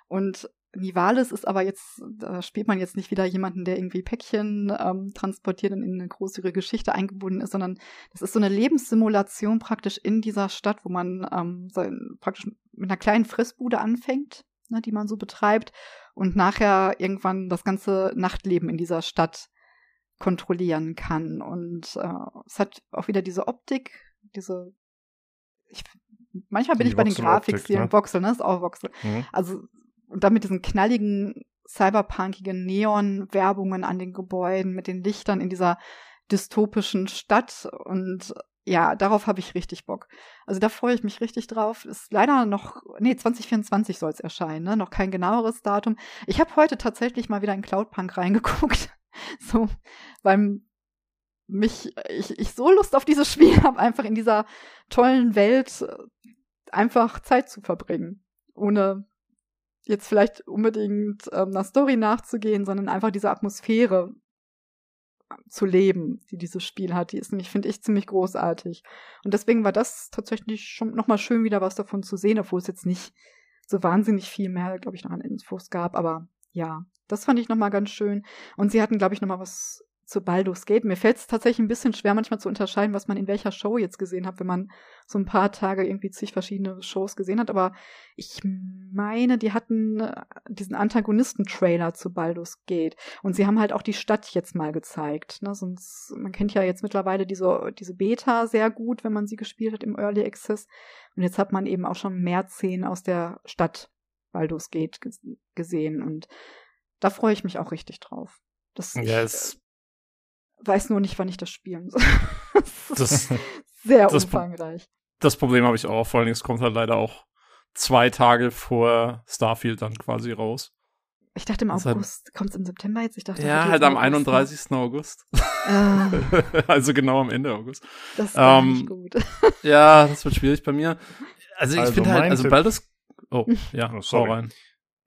Und Nivalis ist aber jetzt, da spielt man jetzt nicht wieder jemanden, der irgendwie Päckchen ähm, transportiert und in eine größere Geschichte eingebunden ist, sondern das ist so eine Lebenssimulation praktisch in dieser Stadt, wo man ähm, so praktisch mit einer kleinen Fressbude anfängt, ne, die man so betreibt und nachher irgendwann das ganze Nachtleben in dieser Stadt kontrollieren kann. Und äh, es hat auch wieder diese Optik, diese ich, manchmal bin die ich bei den Grafiks hier ne? Voxel, ne? Ist auch Voxel. Mhm. Also und dann mit diesen knalligen, cyberpunkigen Neon-Werbungen an den Gebäuden, mit den Lichtern in dieser dystopischen Stadt. Und ja, darauf habe ich richtig Bock. Also da freue ich mich richtig drauf. Ist leider noch, nee, 2024 soll es erscheinen, ne? Noch kein genaueres Datum. Ich habe heute tatsächlich mal wieder in Cloudpunk reingeguckt. [laughs] so, beim mich, ich, ich so Lust auf dieses Spiel [laughs] habe, einfach in dieser tollen Welt äh, einfach Zeit zu verbringen. Ohne jetzt vielleicht unbedingt ähm, einer Story nachzugehen, sondern einfach diese Atmosphäre zu leben, die dieses Spiel hat. Die ist nämlich, finde ich, ziemlich großartig. Und deswegen war das tatsächlich schon nochmal schön, wieder was davon zu sehen, obwohl es jetzt nicht so wahnsinnig viel mehr, glaube ich, noch an Infos gab. Aber ja, das fand ich nochmal ganz schön. Und sie hatten, glaube ich, nochmal was zu Baldur's Gate. Mir fällt es tatsächlich ein bisschen schwer, manchmal zu unterscheiden, was man in welcher Show jetzt gesehen hat, wenn man so ein paar Tage irgendwie zig verschiedene Shows gesehen hat. Aber ich meine, die hatten äh, diesen Antagonisten-Trailer zu Baldur's Gate. Und sie haben halt auch die Stadt jetzt mal gezeigt. Ne? Sonst, man kennt ja jetzt mittlerweile diese, diese Beta sehr gut, wenn man sie gespielt hat im Early Access. Und jetzt hat man eben auch schon mehr Szenen aus der Stadt Baldur's Gate gesehen. Und da freue ich mich auch richtig drauf. Das ja, es weiß nur nicht, wann ich das spielen soll. [laughs] das, sehr das, umfangreich. Das Problem habe ich auch. Vor allen Dingen, es kommt halt leider auch zwei Tage vor Starfield dann quasi raus. Ich dachte im August. Halt, Kommt es im September jetzt? Ich dachte, ja, halt am 31. August. Ah. [laughs] also genau am Ende August. Das ist ähm, nicht gut. ja, das wird schwierig bei mir. Also ich also finde halt, also bald das. Oh, [laughs] ja, oh, sorry. rein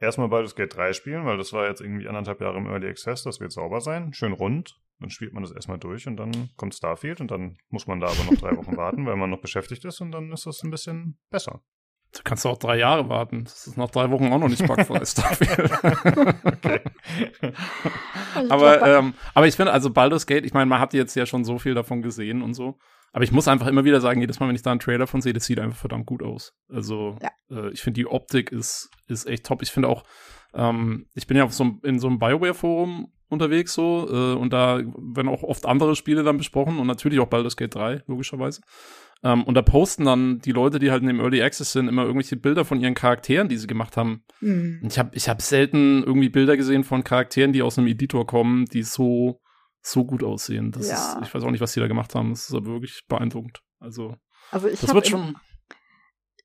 erstmal Baldur's Gate 3 spielen, weil das war jetzt irgendwie anderthalb Jahre im Early Access, das wird sauber sein, schön rund. Dann spielt man das erstmal durch und dann kommt Starfield und dann muss man da aber noch drei Wochen warten, weil man noch beschäftigt ist und dann ist das ein bisschen besser. Du kannst auch drei Jahre warten. Das ist nach drei Wochen auch noch nicht bugfrei, [laughs] Starfield. aber, ähm, aber ich finde, also Baldur's Gate, ich meine, man hat jetzt ja schon so viel davon gesehen und so. Aber ich muss einfach immer wieder sagen, jedes Mal, wenn ich da einen Trailer von sehe, das sieht einfach verdammt gut aus. Also ja. äh, ich finde die Optik ist, ist echt top. Ich finde auch, ähm, ich bin ja auf so, in so einem Bioware-Forum unterwegs so äh, und da werden auch oft andere Spiele dann besprochen und natürlich auch Baldur's Gate 3, logischerweise. Ähm, und da posten dann die Leute, die halt in dem Early Access sind, immer irgendwelche Bilder von ihren Charakteren, die sie gemacht haben. Mhm. Und ich habe ich hab selten irgendwie Bilder gesehen von Charakteren, die aus einem Editor kommen, die so so gut aussehen. Das ja. ist, ich weiß auch nicht, was die da gemacht haben. Das ist aber wirklich beeindruckend. Also, also ich das wird schon.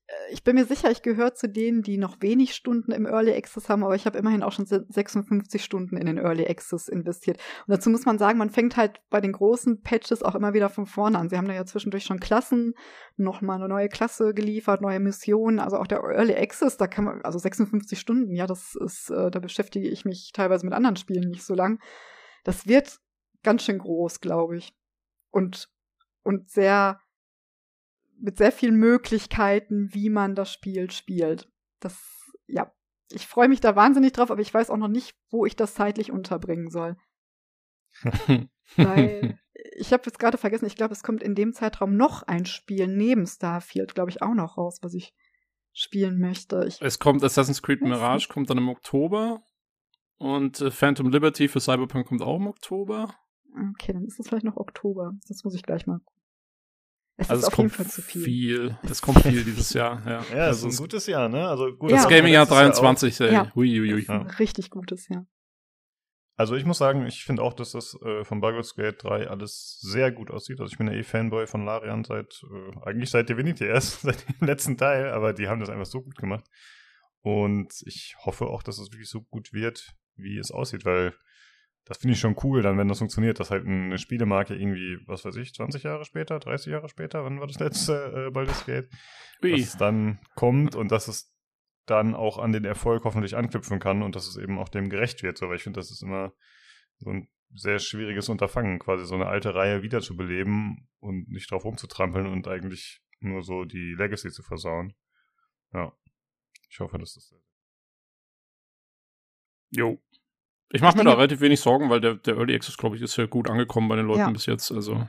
Äh, ich bin mir sicher, ich gehöre zu denen, die noch wenig Stunden im Early Access haben, aber ich habe immerhin auch schon 56 Stunden in den Early Access investiert. Und dazu muss man sagen, man fängt halt bei den großen Patches auch immer wieder von vorne an. Sie haben da ja zwischendurch schon Klassen, nochmal eine neue Klasse geliefert, neue Missionen. Also auch der Early Access, da kann man, also 56 Stunden, ja, das ist, äh, da beschäftige ich mich teilweise mit anderen Spielen nicht so lang. Das wird ganz schön groß, glaube ich. Und, und sehr, mit sehr vielen Möglichkeiten, wie man das Spiel spielt. Das, ja, ich freue mich da wahnsinnig drauf, aber ich weiß auch noch nicht, wo ich das zeitlich unterbringen soll. [laughs] Weil ich habe jetzt gerade vergessen, ich glaube, es kommt in dem Zeitraum noch ein Spiel neben Starfield, glaube ich, auch noch raus, was ich spielen möchte. Ich es kommt Assassin's Creed Mirage, kommt dann im Oktober. Und äh, Phantom Liberty für Cyberpunk kommt auch im Oktober. Okay, dann ist es vielleicht noch Oktober. Das muss ich gleich mal gucken. Es also ist es auf jeden Fall zu viel. viel. Es kommt viel dieses Jahr, ja. Ja, also es ist ein gutes Jahr, ne? Also gut. Das ja. Gaming-Jahr 23, ey. Ja. Hui, hui, hui. Ja. Richtig gutes Jahr. Also ich muss sagen, ich finde auch, dass das äh, von Baldur's Gate 3 alles sehr gut aussieht. Also ich bin ja eh Fanboy von Larian seit, äh, eigentlich seit Divinity erst, [laughs] seit dem letzten Teil, aber die haben das einfach so gut gemacht. Und ich hoffe auch, dass es wirklich so gut wird, wie es aussieht, weil das finde ich schon cool, dann, wenn das funktioniert, dass halt eine Spielemarke irgendwie, was weiß ich, 20 Jahre später, 30 Jahre später, wann war das letzte äh, Baldur's Gate, dass es dann kommt und dass es dann auch an den Erfolg hoffentlich anknüpfen kann und dass es eben auch dem gerecht wird. So, weil ich finde, das ist immer so ein sehr schwieriges Unterfangen, quasi so eine alte Reihe wiederzubeleben und nicht drauf rumzutrampeln und eigentlich nur so die Legacy zu versauen. Ja. Ich hoffe, dass das. Jo. Ich mache mir da relativ wenig Sorgen, weil der, der Early Access, glaube ich, ist ja gut angekommen bei den Leuten ja. bis jetzt. Also.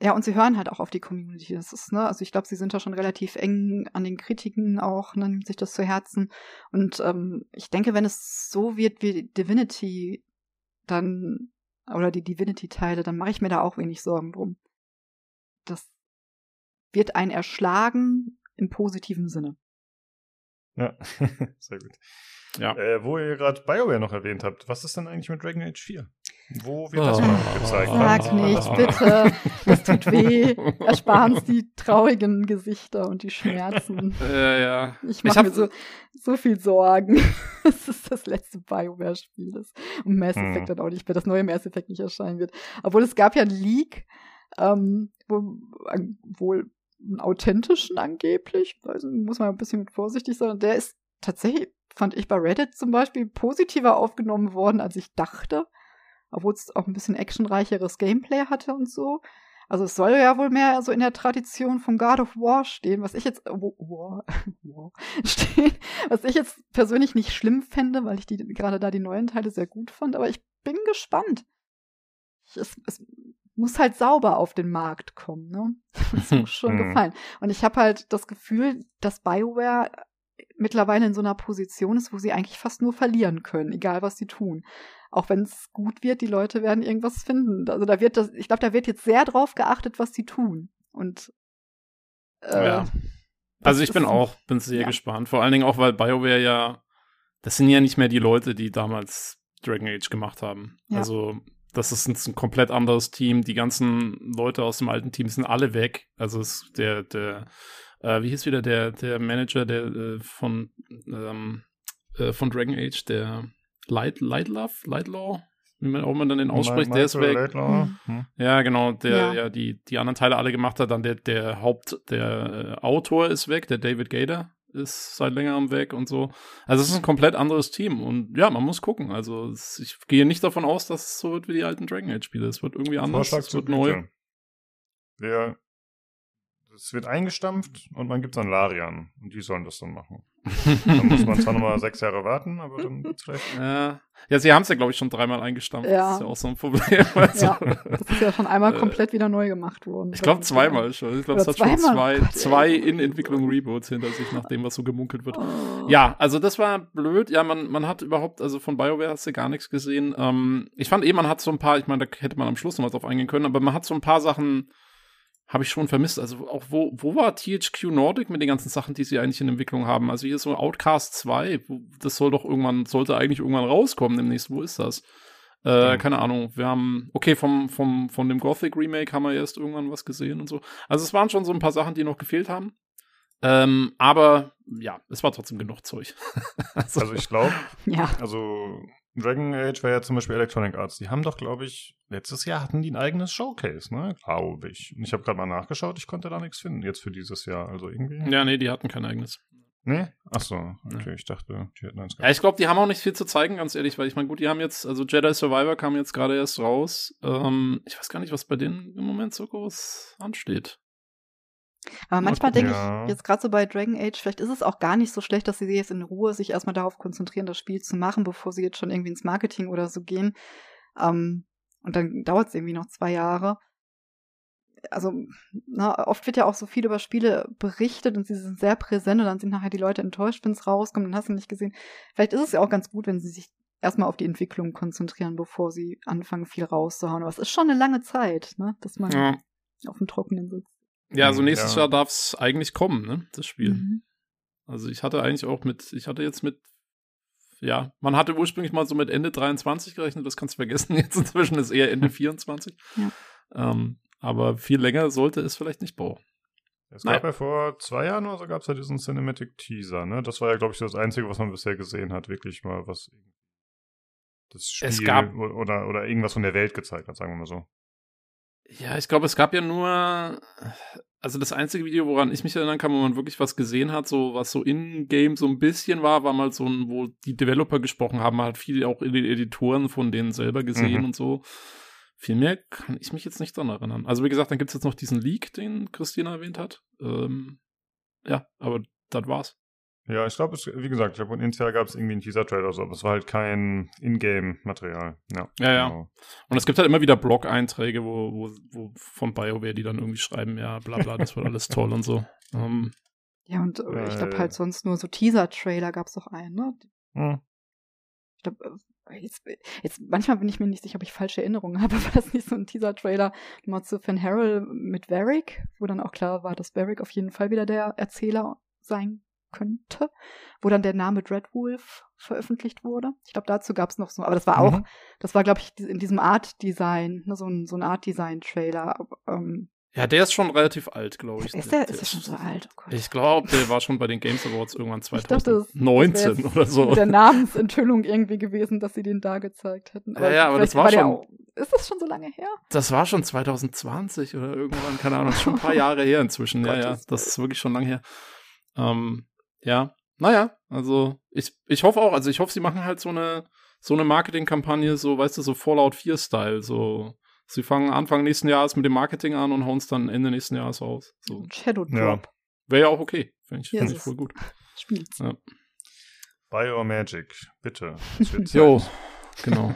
Ja, und sie hören halt auch auf die Community. Das ist, ne, also ich glaube, sie sind da schon relativ eng an den Kritiken auch, ne, nimmt sich das zu Herzen. Und ähm, ich denke, wenn es so wird wie Divinity, dann, oder die Divinity-Teile, dann mache ich mir da auch wenig Sorgen drum. Das wird ein erschlagen im positiven Sinne. Ja, [laughs] sehr gut. Ja. Äh, wo ihr gerade BioWare noch erwähnt habt, was ist denn eigentlich mit Dragon Age 4? Wo wird das Oh. mal gezeigt? Sag nicht, bitte. [laughs] Das tut weh. Ersparen uns die traurigen Gesichter und die Schmerzen. [laughs] Ja, ja. Ich mache mir so, so viel Sorgen. Es ist das letzte BioWare-Spiel. das- Und Mass Hm. Effect dann auch nicht, wenn das neue Mass Effect nicht erscheinen wird. Obwohl es gab ja einen Leak, ähm, wo an- wohl einen authentischen angeblich, nicht, muss man ein bisschen vorsichtig sein. Der ist tatsächlich, fand ich bei Reddit zum Beispiel, positiver aufgenommen worden, als ich dachte. Obwohl es auch ein bisschen actionreicheres Gameplay hatte und so. Also es soll ja wohl mehr so in der Tradition von God of War stehen, was ich jetzt wo- War, [laughs] War stehen, was ich jetzt persönlich nicht schlimm fände, weil ich die gerade da die neuen Teile sehr gut fand, aber ich bin gespannt. Es, es muss halt sauber auf den Markt kommen, ne? [laughs] Das muss schon Hm. gefallen. Und ich habe halt das Gefühl, dass BioWare mittlerweile in so einer Position ist, wo sie eigentlich fast nur verlieren können, egal was sie tun. Auch wenn es gut wird, die Leute werden irgendwas finden. Also da wird das, ich glaube, da wird jetzt sehr drauf geachtet, was sie tun. Und äh, Ja. Also ich bin auch, bin sehr ja. gespannt. Vor allen Dingen auch, weil BioWare ja, das sind ja nicht mehr die Leute, die damals Dragon Age gemacht haben. Ja. Also das ist ein, ein komplett anderes Team. Die ganzen Leute aus dem alten Team sind alle weg. Also es, der, der, äh, wie hieß wieder der, der Manager der äh, von, ähm, äh, von Dragon Age, der Light, Lightlove, Lightlaw, wie man auch immer dann den ausspricht, der ist weg. Hm. Hm. Ja, genau, der Ja. ja, die, die anderen Teile alle gemacht hat. Dann der, der Haupt, der äh, Autor ist weg, der David Gator ist seit längerem weg und so. Also es ist ein komplett anderes Team und ja, man muss gucken. Also es, ich gehe nicht davon aus, dass es so wird wie die alten Dragon Age Spiele. Es wird irgendwie anders, Vorschlag es wird neu. Güte. Es wird eingestampft und man gibt es an Larian. Und die sollen das dann machen. [laughs] Dann muss man zwar nochmal sechs Jahre warten, aber dann wird's vielleicht. Ja, ja sie haben es ja, glaube ich, schon dreimal eingestampft. Ja. Das ist ja auch so ein Problem. Also, Ja, das ist ja schon einmal Äh, komplett wieder neu gemacht worden. Ich glaube zweimal schon. Ich glaube, es hat schon zwei, Gott, zwei in Entwicklung Reboots hinter sich, nach dem, was so gemunkelt wird. Oh. Ja, also das war blöd. Ja, man, man hat überhaupt, also von BioWare hast du gar nichts gesehen. Ähm, ich fand eh, man hat so ein paar, ich meine, da hätte man am Schluss noch was drauf eingehen können, aber man hat so ein paar Sachen, habe ich schon vermisst. Also auch, wo, wo war THQ Nordic mit den ganzen Sachen, die sie eigentlich in Entwicklung haben? Also hier so Outcast 2, wo, das soll doch irgendwann, sollte eigentlich irgendwann rauskommen demnächst. Wo ist das? Äh, Stimmt. keine Ahnung. Wir haben, okay, vom, vom, von dem Gothic Remake haben wir erst irgendwann was gesehen und so. Also es waren schon so ein paar Sachen, die noch gefehlt haben. Ähm, aber ja, es war trotzdem genug Zeug. [laughs] also, Also ich glaube, Ja, also Dragon Age war ja zum Beispiel Electronic Arts. Die haben doch, glaube ich, letztes Jahr hatten die ein eigenes Showcase, ne? Glaube ich. Und ich habe gerade mal nachgeschaut, ich konnte da nichts finden jetzt für dieses Jahr. Also irgendwie. ja, nee, die hatten kein eigenes. Nee? Achso, okay, ich dachte, die hätten eins Ja, ich glaube, die haben auch nicht viel zu zeigen, ganz ehrlich, weil ich meine, gut, die haben jetzt, also Jedi Survivor kam jetzt gerade erst raus. Ähm, ich weiß gar nicht, was bei denen im Moment so groß ansteht. Aber manchmal denke Ja. ich jetzt gerade so bei Dragon Age, vielleicht ist es auch gar nicht so schlecht, dass sie jetzt in Ruhe sich erstmal darauf konzentrieren, das Spiel zu machen, bevor sie jetzt schon irgendwie ins Marketing oder so gehen. Ähm, und dann dauert es irgendwie noch zwei Jahre. Also, na, oft wird ja auch so viel über Spiele berichtet und sie sind sehr präsent und dann sind nachher die Leute enttäuscht, wenn es rauskommt und hast du nicht gesehen. Vielleicht ist es ja auch ganz gut, wenn sie sich erstmal auf die Entwicklung konzentrieren, bevor sie anfangen, viel rauszuhauen. Aber es ist schon eine lange Zeit, ne, dass man Ja, auf dem Trockenen sitzt. Ja also Hm, nächstes ja. Jahr darf es eigentlich kommen, ne, das Spiel. Mhm. Also ich hatte eigentlich auch mit, ich hatte jetzt mit, ja, man hatte ursprünglich mal so mit Ende 23 gerechnet, das kannst du vergessen. [laughs] Jetzt inzwischen ist eher Ende [laughs] 24. Ja. Ähm, aber viel länger sollte es vielleicht nicht brauchen. Es gab ja vor zwei Jahren oder so gab es ja diesen Cinematic Teaser, ne? Das war ja, glaube ich, das Einzige, was man bisher gesehen hat, wirklich mal was das Spiel Es gab- oder, oder irgendwas von der Welt gezeigt hat, sagen wir mal so. Ja, ich glaube, es gab ja nur, also das einzige Video, woran ich mich erinnern kann, wo man wirklich was gesehen hat, so was so in-game so ein bisschen war, war mal so ein, wo die Developer gesprochen haben, man hat viel auch in den Editoren von denen selber gesehen Mhm. und so. Viel mehr kann ich mich jetzt nicht dran erinnern. Also wie gesagt, dann gibt's jetzt noch diesen Leak, den Christina erwähnt hat. Ähm, ja, aber das war's. Ja, ich glaube, wie gesagt, ich glaube, initial gab es irgendwie einen Teaser-Trailer oder so, aber es war halt kein Ingame-Material. Ja, Ja, ja. genau. Und es gibt halt immer wieder Blog-Einträge, wo, wo, wo von BioWare, die dann irgendwie schreiben, ja, bla bla, das wird alles toll und so. Ähm, Ja, und äh, ich glaube Äh. halt sonst nur so Teaser-Trailer gab's doch einen, ne? Hm. Ich glaube, jetzt, jetzt, manchmal bin ich mir nicht sicher, ob ich falsche Erinnerungen habe, [laughs] war das nicht so ein Teaser-Trailer mal zu Van Harrell mit Varric, wo dann auch klar war, dass Varric auf jeden Fall wieder der Erzähler sein könnte, wo dann der Name Dreadwolf veröffentlicht wurde. Ich glaube, dazu gab es noch so, aber das war auch, mhm. das war, glaube ich, in diesem Art-Design, ne, so ein, so ein Art-Design-Trailer. Ähm, ja, der ist schon relativ alt, glaube ich. Ist der, der ist der schon so alt? Oh ich glaube, der war schon bei den Games Awards irgendwann 2019 dachte, oder so. Mit der Namensenthüllung irgendwie gewesen, dass sie den da gezeigt hätten. Aber ja, ja, aber das war, war schon. Auch, ist das schon so lange her? Das war schon 2020 oder irgendwann, keine Ahnung, das ist schon ein paar [laughs] Jahre her inzwischen. ja, ja, das ist wirklich schon lange her. Ähm, ja, naja, also ich, ich hoffe auch, also ich hoffe, sie machen halt so eine, so eine Marketingkampagne, so, weißt du, so Fallout 4-Style, so Sie fangen Anfang nächsten Jahres mit dem Marketing an und hauen es dann Ende nächsten Jahres aus. So. Shadow Drop. Ja. Wäre ja auch okay. Finde ich, find ich voll gut. Spielt's. Ja. Biomagic, bitte. jo, genau.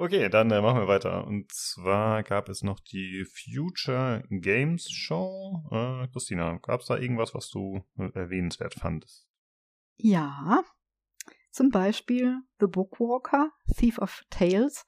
Okay, dann äh, machen wir weiter. Und zwar gab es noch die Future Games Show. Äh, Christina, gab es da irgendwas, was du äh, erwähnenswert fandest? Ja, zum Beispiel The Bookwalker, Thief of Tales.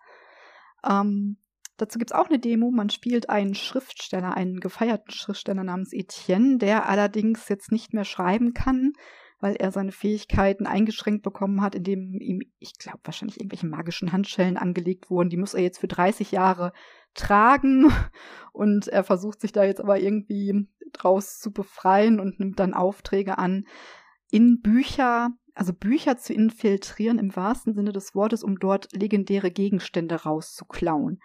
Ähm, Dazu gibt es auch eine Demo. Man spielt einen Schriftsteller, einen gefeierten Schriftsteller namens Etienne, der allerdings jetzt nicht mehr schreiben kann, weil er seine Fähigkeiten eingeschränkt bekommen hat, indem ihm, ich glaube, wahrscheinlich irgendwelche magischen Handschellen angelegt wurden. Die muss er jetzt für 30 Jahre tragen [laughs] und er versucht sich da jetzt aber irgendwie draus zu befreien und nimmt dann Aufträge an, in Bücher, also Bücher zu infiltrieren im wahrsten Sinne des Wortes, um dort legendäre Gegenstände rauszuklauen.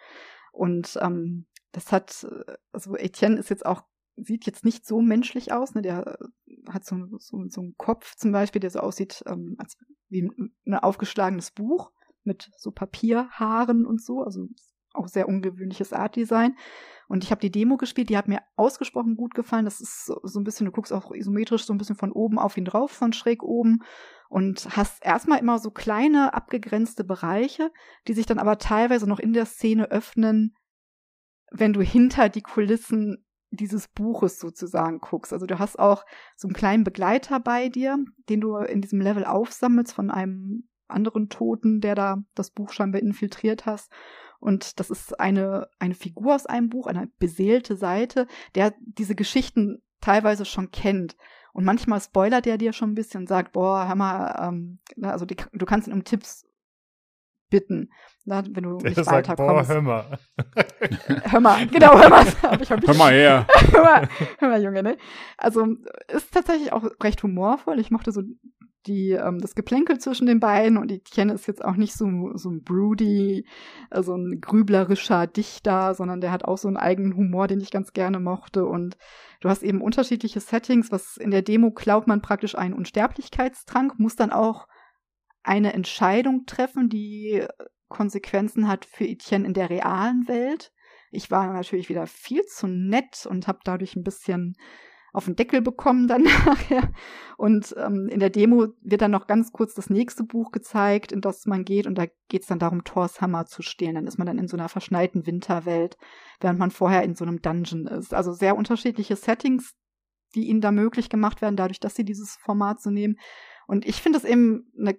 Und ähm, das hat, also Etienne ist jetzt auch, sieht jetzt nicht so menschlich aus, ne? Der hat so, so, so einen Kopf zum Beispiel, der so aussieht ähm, als wie ein, ein aufgeschlagenes Buch mit so Papierhaaren und so, also auch sehr ungewöhnliches Artdesign. Und ich habe die Demo gespielt, die hat mir ausgesprochen gut gefallen. Das ist so, so, ein bisschen, du guckst auch isometrisch so ein bisschen von oben auf ihn drauf, von schräg oben und hast erstmal immer so kleine abgegrenzte Bereiche, die sich dann aber teilweise noch in der Szene öffnen, wenn du hinter die Kulissen dieses Buches sozusagen guckst. Also du hast auch so einen kleinen Begleiter bei dir, den du in diesem Level aufsammelst von einem anderen Toten, der da das Buch scheinbar infiltriert hast. Und das ist eine, eine Figur aus einem Buch, eine beseelte Seite, der diese Geschichten teilweise schon kennt. Und manchmal spoilert er dir schon ein bisschen und sagt, boah, hör mal, ähm, also die, du kannst ihn um Tipps bitten, na, ne, wenn du der nicht sagt, weiterkommst. Boah, hör mal. [laughs] hör mal, genau, hör mal. [laughs] hör mal her. [laughs] hör, mal, hör mal, Junge, ne? Also ist tatsächlich auch recht humorvoll. Ich mochte so die, ähm, das Geplänkel zwischen den beiden und Etienne ist jetzt auch nicht so, so ein broody, so ein grüblerischer Dichter, sondern der hat auch so einen eigenen Humor, den ich ganz gerne mochte und du hast eben unterschiedliche Settings, was in der Demo klaut man praktisch einen Unsterblichkeitstrank, muss dann auch eine Entscheidung treffen, die Konsequenzen hat für Etienne in der realen Welt. Ich war natürlich wieder viel zu nett und habe dadurch ein bisschen auf den Deckel bekommen dann [laughs] nachher. Und ähm, in der Demo wird dann noch ganz kurz das nächste Buch gezeigt, in das man geht. Und da geht es dann darum, Thors Hammer zu stehlen. Dann ist man dann in so einer verschneiten Winterwelt, während man vorher in so einem Dungeon ist. Also sehr unterschiedliche Settings, die ihnen da möglich gemacht werden, dadurch, dass sie dieses Format so nehmen. Und ich finde es eben eine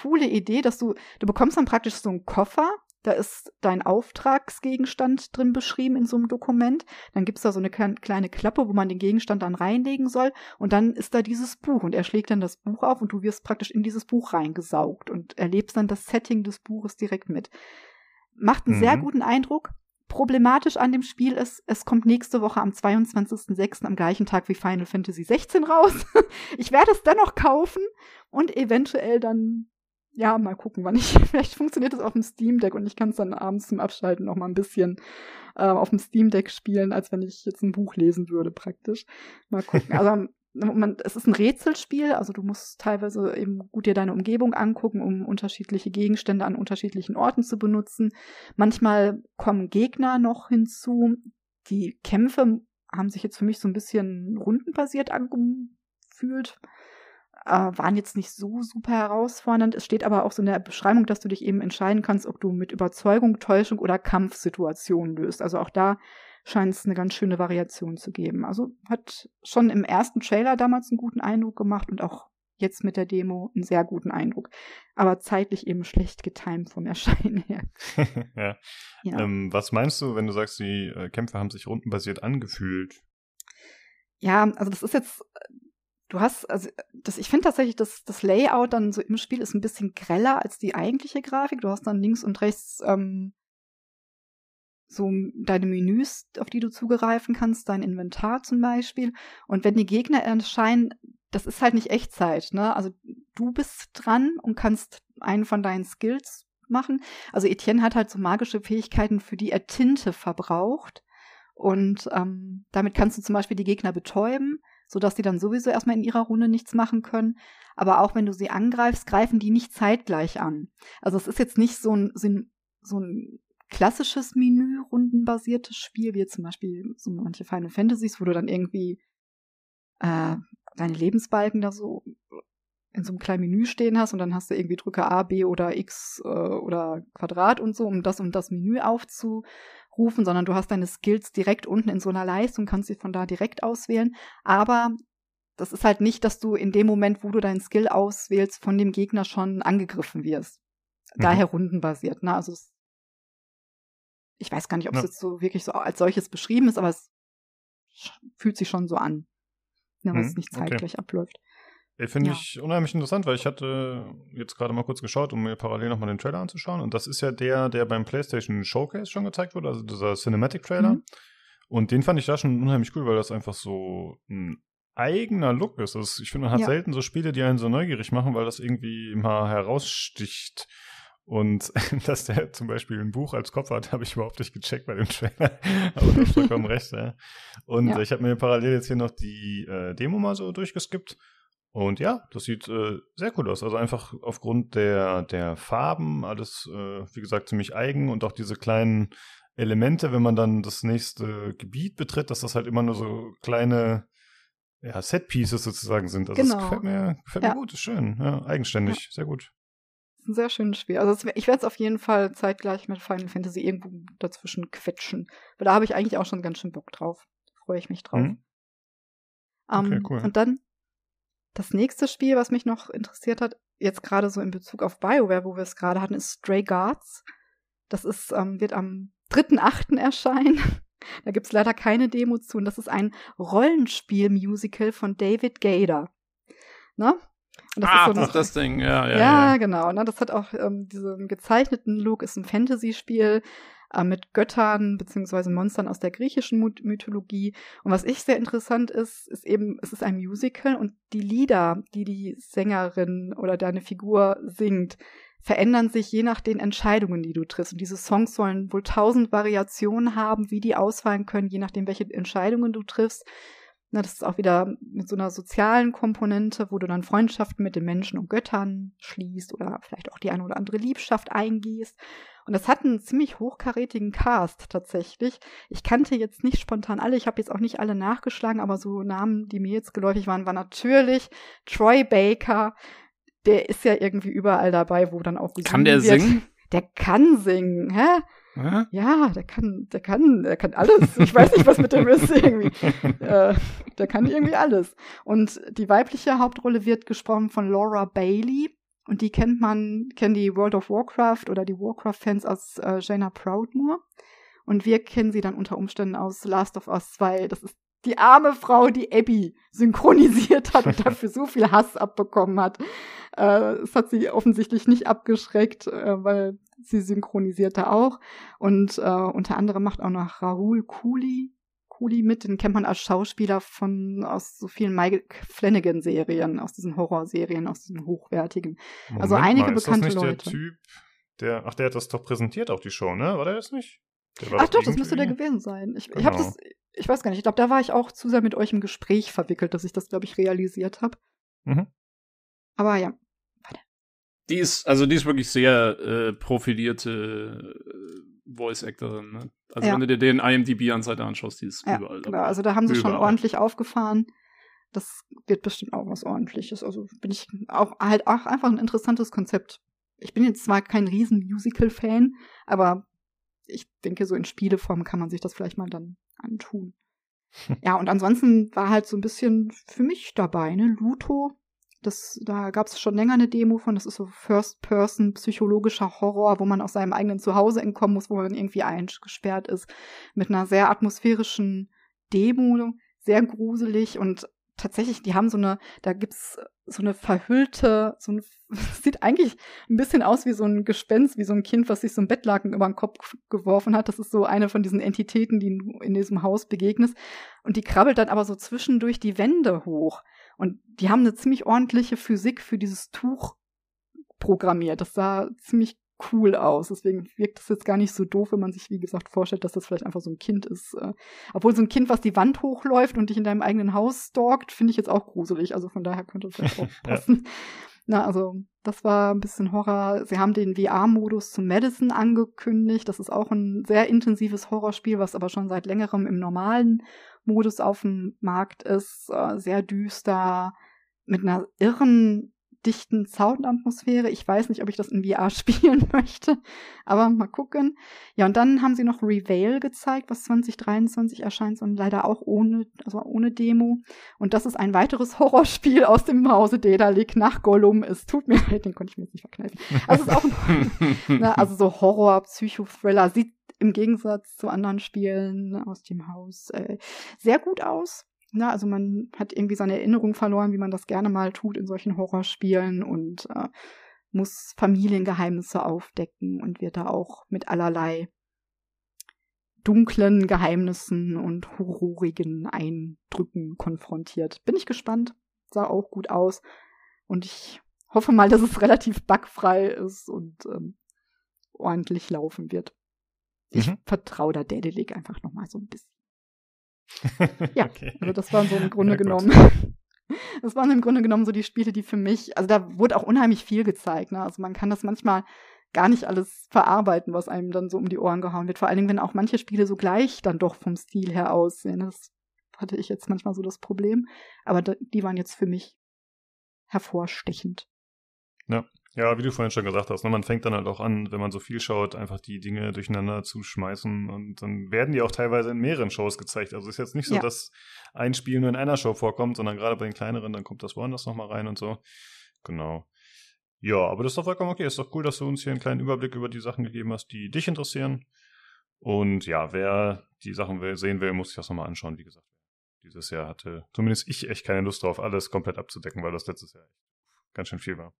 coole Idee, dass du, du bekommst dann praktisch so einen Koffer, da ist dein Auftragsgegenstand drin beschrieben in so einem Dokument. Dann gibt's da so eine kleine Klappe, wo man den Gegenstand dann reinlegen soll. Und dann ist da dieses Buch. Und er schlägt dann das Buch auf und du wirst praktisch in dieses Buch reingesaugt und erlebst dann das Setting des Buches direkt mit. Macht einen mhm. sehr guten Eindruck. Problematisch an dem Spiel ist, es kommt nächste Woche am 22.06. am gleichen Tag wie Final Fantasy 16 raus. [laughs] ich werde es dennoch kaufen und eventuell dann ja, mal gucken, wann ich. [laughs] Vielleicht funktioniert das auf dem Steam Deck und ich kann es dann abends zum Abschalten noch mal ein bisschen äh, auf dem Steam Deck spielen, als wenn ich jetzt ein Buch lesen würde, praktisch. Mal gucken. [laughs] Also man, es ist ein Rätselspiel, also du musst teilweise eben gut dir deine Umgebung angucken, um unterschiedliche Gegenstände an unterschiedlichen Orten zu benutzen. Manchmal kommen Gegner noch hinzu. Die Kämpfe haben sich jetzt für mich so ein bisschen rundenbasiert angefühlt waren jetzt nicht so super herausfordernd. Es steht aber auch so in der Beschreibung, dass du dich eben entscheiden kannst, ob du mit Überzeugung, Täuschung oder Kampfsituationen löst. Also auch da scheint es eine ganz schöne Variation zu geben. Also hat schon im ersten Trailer damals einen guten Eindruck gemacht und auch jetzt mit der Demo einen sehr guten Eindruck. Aber zeitlich eben schlecht getimt vom Erscheinen her. [laughs] ja. ja. Ähm, was meinst du, wenn du sagst, die äh, Kämpfe haben sich rundenbasiert angefühlt? Ja, also das ist jetzt du hast, also das, ich finde tatsächlich, dass das Layout dann so im Spiel ist ein bisschen greller als die eigentliche Grafik. Du hast dann links und rechts ähm, so deine Menüs, auf die du zugreifen kannst, dein Inventar zum Beispiel. Und wenn die Gegner erscheinen, das ist halt nicht Echtzeit, ne? Also du bist dran und kannst einen von deinen Skills machen. Also Etienne hat halt so magische Fähigkeiten, für die er Tinte verbraucht. Und ähm, damit kannst du zum Beispiel die Gegner betäuben sodass die dann sowieso erstmal in ihrer Runde nichts machen können. Aber auch wenn du sie angreifst, greifen die nicht zeitgleich an. Also es ist jetzt nicht so ein, so ein klassisches Menü, rundenbasiertes Spiel, wie zum Beispiel so manche Final Fantasies, wo du dann irgendwie äh, deine Lebensbalken da so in so einem kleinen Menü stehen hast und dann hast du irgendwie drücke A, B oder X äh, oder Quadrat und so, um das und das Menü aufzu rufen, sondern du hast deine Skills direkt unten in so einer Leiste und kannst sie von da direkt auswählen. Aber das ist halt nicht, dass du in dem Moment, wo du deinen Skill auswählst, von dem Gegner schon angegriffen wirst. Mhm. Daher rundenbasiert. Ne? Also ich weiß gar nicht, ob es ja. jetzt so wirklich so als solches beschrieben ist, aber es fühlt sich schon so an, ne, weil mhm. es nicht zeitgleich okay. abläuft. Finde ja. ich unheimlich interessant, weil ich hatte jetzt gerade mal kurz geschaut, um mir parallel nochmal den Trailer anzuschauen. Und das ist ja der, der beim PlayStation Showcase schon gezeigt wurde, also dieser Cinematic-Trailer. Mhm. Und den fand ich da schon unheimlich cool, weil das einfach so ein eigener Look ist. Also ich finde, man hat ja. selten so Spiele, die einen so neugierig machen, weil das irgendwie mal heraussticht. Und [laughs] dass der zum Beispiel ein Buch als Kopf hat, [laughs] habe ich überhaupt nicht gecheckt bei dem Trailer. [laughs] Aber du hast vollkommen recht, ja. Und ja. ich habe mir parallel jetzt hier noch die äh, Demo mal so durchgeskippt. Und ja, das sieht äh, sehr cool aus. Also einfach aufgrund der, der Farben, alles, äh, wie gesagt, ziemlich eigen und auch diese kleinen Elemente, wenn man dann das nächste Gebiet betritt, dass das halt immer nur so kleine ja, Set-Pieces sozusagen sind. Also genau. das gefällt mir, gefällt ja. mir gut, ist schön, ja, eigenständig, ja. sehr gut. Ein sehr schönes Spiel. Also ich werde es auf jeden Fall zeitgleich mit Final Fantasy irgendwo dazwischen quetschen. Weil da habe ich eigentlich auch schon ganz schön Bock drauf. Freue ich mich drauf. Mhm. Um, okay, ähm, cool. Und dann das nächste Spiel, was mich noch interessiert hat, jetzt gerade so in Bezug auf BioWare, wo wir es gerade hatten, ist Stray Guards. Das ist, ähm, wird am 3.8. erscheinen. [laughs] da gibt es leider keine Demo zu. Und das ist ein Rollenspiel-Musical von David Gader. Ne? Das ah, so das, das Ding, ja, ja. Ja, ja. genau. Ne? Das hat auch ähm, diesen gezeichneten Look, ist ein Fantasy-Spiel äh, mit Göttern beziehungsweise Monstern aus der griechischen Mythologie. Und was ich sehr interessant ist, ist eben, es ist ein Musical und die Lieder, die die Sängerin oder deine Figur singt, verändern sich je nach den Entscheidungen, die du triffst. Und diese Songs sollen wohl tausend Variationen haben, wie die ausfallen können, je nachdem, welche Entscheidungen du triffst. Na, das ist auch wieder mit so einer sozialen Komponente, wo du dann Freundschaften mit den Menschen und Göttern schließt oder vielleicht auch die eine oder andere Liebschaft eingehst. Und das hat einen ziemlich hochkarätigen Cast tatsächlich. Ich kannte jetzt nicht spontan alle, ich habe jetzt auch nicht alle nachgeschlagen, aber so Namen, die mir jetzt geläufig waren, war natürlich Troy Baker. Der ist ja irgendwie überall dabei, wo dann auch gesungen Kann der wird. singen? Der kann singen, hä? Hä? Ja, der kann, der kann, der kann alles. Ich weiß nicht, was mit dem ist irgendwie. [laughs] äh, der kann irgendwie alles. Und die weibliche Hauptrolle wird gesprochen von Laura Bailey. Und die kennt man, kennen die World of Warcraft oder die Warcraft-Fans aus äh, Jaina Proudmoore. Und wir kennen sie dann unter Umständen aus Last of Us 2. Das ist die arme Frau, die Abby synchronisiert hat und [laughs] dafür so viel Hass abbekommen hat. Äh, es hat sie offensichtlich nicht abgeschreckt, äh, weil sie synchronisierte auch. Und äh, unter anderem macht auch noch Rahul Cooley Cooley mit, den kennt man als Schauspieler von aus so vielen Mike Flanagan Serien, aus diesen Horrorserien, aus diesen hochwertigen. Moment also einige mal, bekannte ist das nicht Leute. Der Typ, der, ach, der hat das doch präsentiert auch die Show, ne? War der das nicht? Ach doch, das müsste der gewesen sein. Ich, genau. ich habe das, ich weiß gar nicht. Ich glaube, da war ich auch zu sehr mit euch im Gespräch verwickelt, dass ich das, glaube ich, realisiert habe. Mhm. Aber ja, warte. Die ist, also die ist wirklich sehr äh, profilierte äh, Voice-Actorin, ne? Also ja. wenn du dir den IMDb-Anseite anschaust, die ist ja, überall. Genau, also da haben sie überall. schon ordentlich aufgefahren. Das wird bestimmt auch was ordentliches. Also bin ich auch halt auch einfach ein interessantes Konzept. Ich bin jetzt zwar kein riesen Musical-Fan, aber ich denke, so in Spieleform kann man sich das vielleicht mal dann antun. [laughs] ja, und ansonsten war halt so ein bisschen für mich dabei, ne? Luto das, da gab es schon länger eine Demo von. Das ist so First-Person psychologischer Horror, wo man aus seinem eigenen Zuhause entkommen muss, wo man irgendwie eingesperrt ist. Mit einer sehr atmosphärischen Demo, sehr gruselig und tatsächlich, die haben so eine, da gibt's so eine verhüllte, so ein, [laughs] sieht eigentlich ein bisschen aus wie so ein Gespenst, wie so ein Kind, was sich so ein Bettlaken über den Kopf geworfen hat. Das ist so eine von diesen Entitäten, die in diesem Haus begegnest. Und die krabbelt dann aber so zwischendurch die Wände hoch. Und die haben eine ziemlich ordentliche Physik für dieses Tuch programmiert. Das sah ziemlich cool aus. Deswegen wirkt es jetzt gar nicht so doof, wenn man sich, wie gesagt, vorstellt, dass das vielleicht einfach so ein Kind ist. Äh, obwohl so ein Kind, was die Wand hochläuft und dich in deinem eigenen Haus stalkt, finde ich jetzt auch gruselig. Also von daher könnte es vielleicht auch [laughs] passen. ja. Na, also das war ein bisschen Horror. Sie haben den VR-Modus zum Madison angekündigt. Das ist auch ein sehr intensives Horrorspiel, was aber schon seit längerem im normalen Modus auf dem Markt ist. Äh, sehr düster, mit einer irren dichten Soundatmosphäre. Ich weiß nicht, ob ich das in VR [laughs] spielen möchte, aber mal gucken. Ja, und dann haben sie noch Reveal gezeigt, was 2023 erscheint und leider auch ohne, also ohne Demo. Und das ist ein weiteres [laughs] Horrorspiel aus dem Hause Dedalik nach Gollum. Es tut mir [laughs] leid, den konnte ich mir jetzt nicht verkneifen. Also es ist auch ein, ne, also so Horror, Psychothriller, sieht im Gegensatz zu anderen Spielen aus dem Haus äh, sehr gut aus. Na, also man hat irgendwie seine Erinnerung verloren, wie man das gerne mal tut in solchen Horrorspielen und äh, muss Familiengeheimnisse aufdecken und wird da auch mit allerlei dunklen Geheimnissen und horrorigen Eindrücken konfrontiert. Bin ich gespannt. Sah auch gut aus. Und ich hoffe mal, dass es [laughs] relativ bugfrei ist und ähm, ordentlich laufen wird. Ich mhm. vertraue da Daedalic einfach noch mal so ein bisschen. [laughs] ja, okay. also das waren so im Grunde ja, genommen. [laughs] das waren im Grunde genommen so die Spiele, die für mich, also da wurde auch unheimlich viel gezeigt. Ne? Also man kann das manchmal gar nicht alles verarbeiten, was einem dann so um die Ohren gehauen wird. Vor allen Dingen, wenn auch manche Spiele so gleich dann doch vom Stil her aussehen. Das hatte ich jetzt manchmal so das Problem. Aber die waren jetzt für mich hervorstechend. Ja, ja, wie du vorhin schon gesagt hast, ne, man fängt dann halt auch an, wenn man so viel schaut, einfach die Dinge durcheinander zu schmeißen und dann werden die auch teilweise in mehreren Shows gezeigt. Also ist jetzt nicht so, ja. dass ein Spiel nur in einer Show vorkommt, sondern gerade bei den kleineren, dann kommt das woanders nochmal rein und so. Genau. Ja, aber das ist doch vollkommen okay. Ist doch cool, dass du uns hier einen kleinen Überblick über die Sachen gegeben hast, die dich interessieren. Und ja, wer die Sachen will, sehen will, muss sich das nochmal anschauen, wie gesagt. Dieses Jahr hatte zumindest ich echt keine Lust drauf, alles komplett abzudecken, weil das letztes Jahr ganz schön viel war.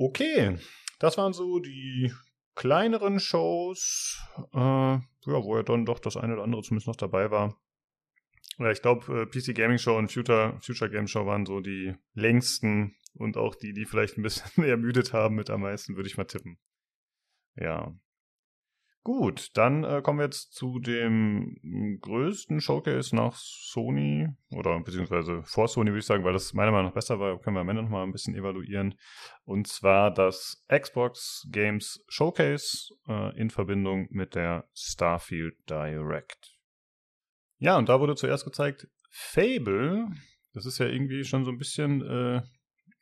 Okay, das waren so die kleineren Shows, äh, ja, wo ja dann doch das eine oder andere zumindest noch dabei war. Ich glaube, äh, PC Gaming Show und Future, Future Game Show waren so die längsten und auch die, die vielleicht ein bisschen [laughs] ermüdet haben mit am meisten, würde ich mal tippen. Ja. Gut, dann äh, kommen wir jetzt zu dem größten Showcase nach Sony oder beziehungsweise vor Sony würde ich sagen, weil das meiner Meinung nach besser war, können wir am Ende noch mal ein bisschen evaluieren. Und zwar das Xbox Games Showcase äh, in Verbindung mit der Starfield Direct. Ja, und da wurde zuerst gezeigt Fable. Das ist ja irgendwie schon so ein bisschen äh,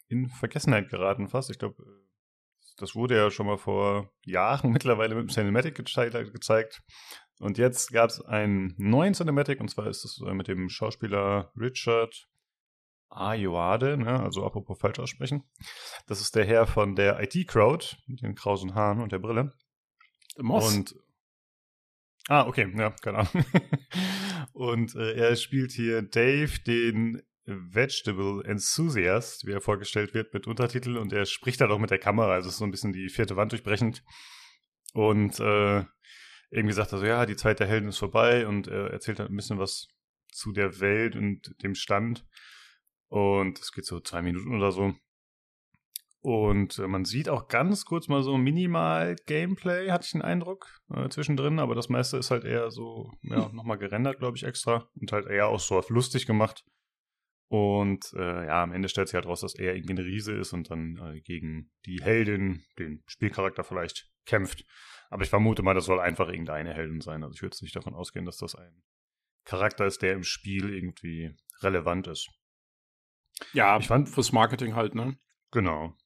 in Vergessenheit geraten fast. Ich glaube, das wurde ja schon mal vor Jahren [laughs] mittlerweile mit dem Cinematic gezeigt. Und jetzt gab es einen neuen Cinematic, und zwar ist es äh, mit dem Schauspieler Richard Ayoade, ne? also apropos falsch aussprechen. Das ist der Herr von der IT-Crowd, mit den krausen Haaren und der Brille. Moss. Und Ah, okay, ja, keine Ahnung. [laughs] und äh, er spielt hier Dave, den Vegetable Enthusiast, wie er vorgestellt wird, mit Untertitel und er spricht halt auch mit der Kamera, also ist so ein bisschen die vierte Wand durchbrechend. Und äh, irgendwie sagt er so, ja, die Zeit der Helden ist vorbei und er erzählt halt ein bisschen was zu der Welt und dem Stand. Und es geht so zwei Minuten oder so. Und äh, man sieht auch ganz kurz mal so minimal Gameplay, hatte ich den Eindruck, äh, zwischendrin, aber das meiste ist halt eher so, ja, [laughs] nochmal gerendert, glaube ich, extra. Und halt eher auch so lustig gemacht. Und äh, ja, am Ende stellt sich halt raus, dass er irgendwie ein Riese ist und dann äh, gegen die Heldin, den Spielcharakter vielleicht, kämpft. Aber ich vermute mal, das soll einfach irgendeine Heldin sein. Also ich würde jetzt nicht davon ausgehen, dass das ein Charakter ist, der im Spiel irgendwie relevant ist. Ja, ich fand fürs Marketing halt, ne? Genau.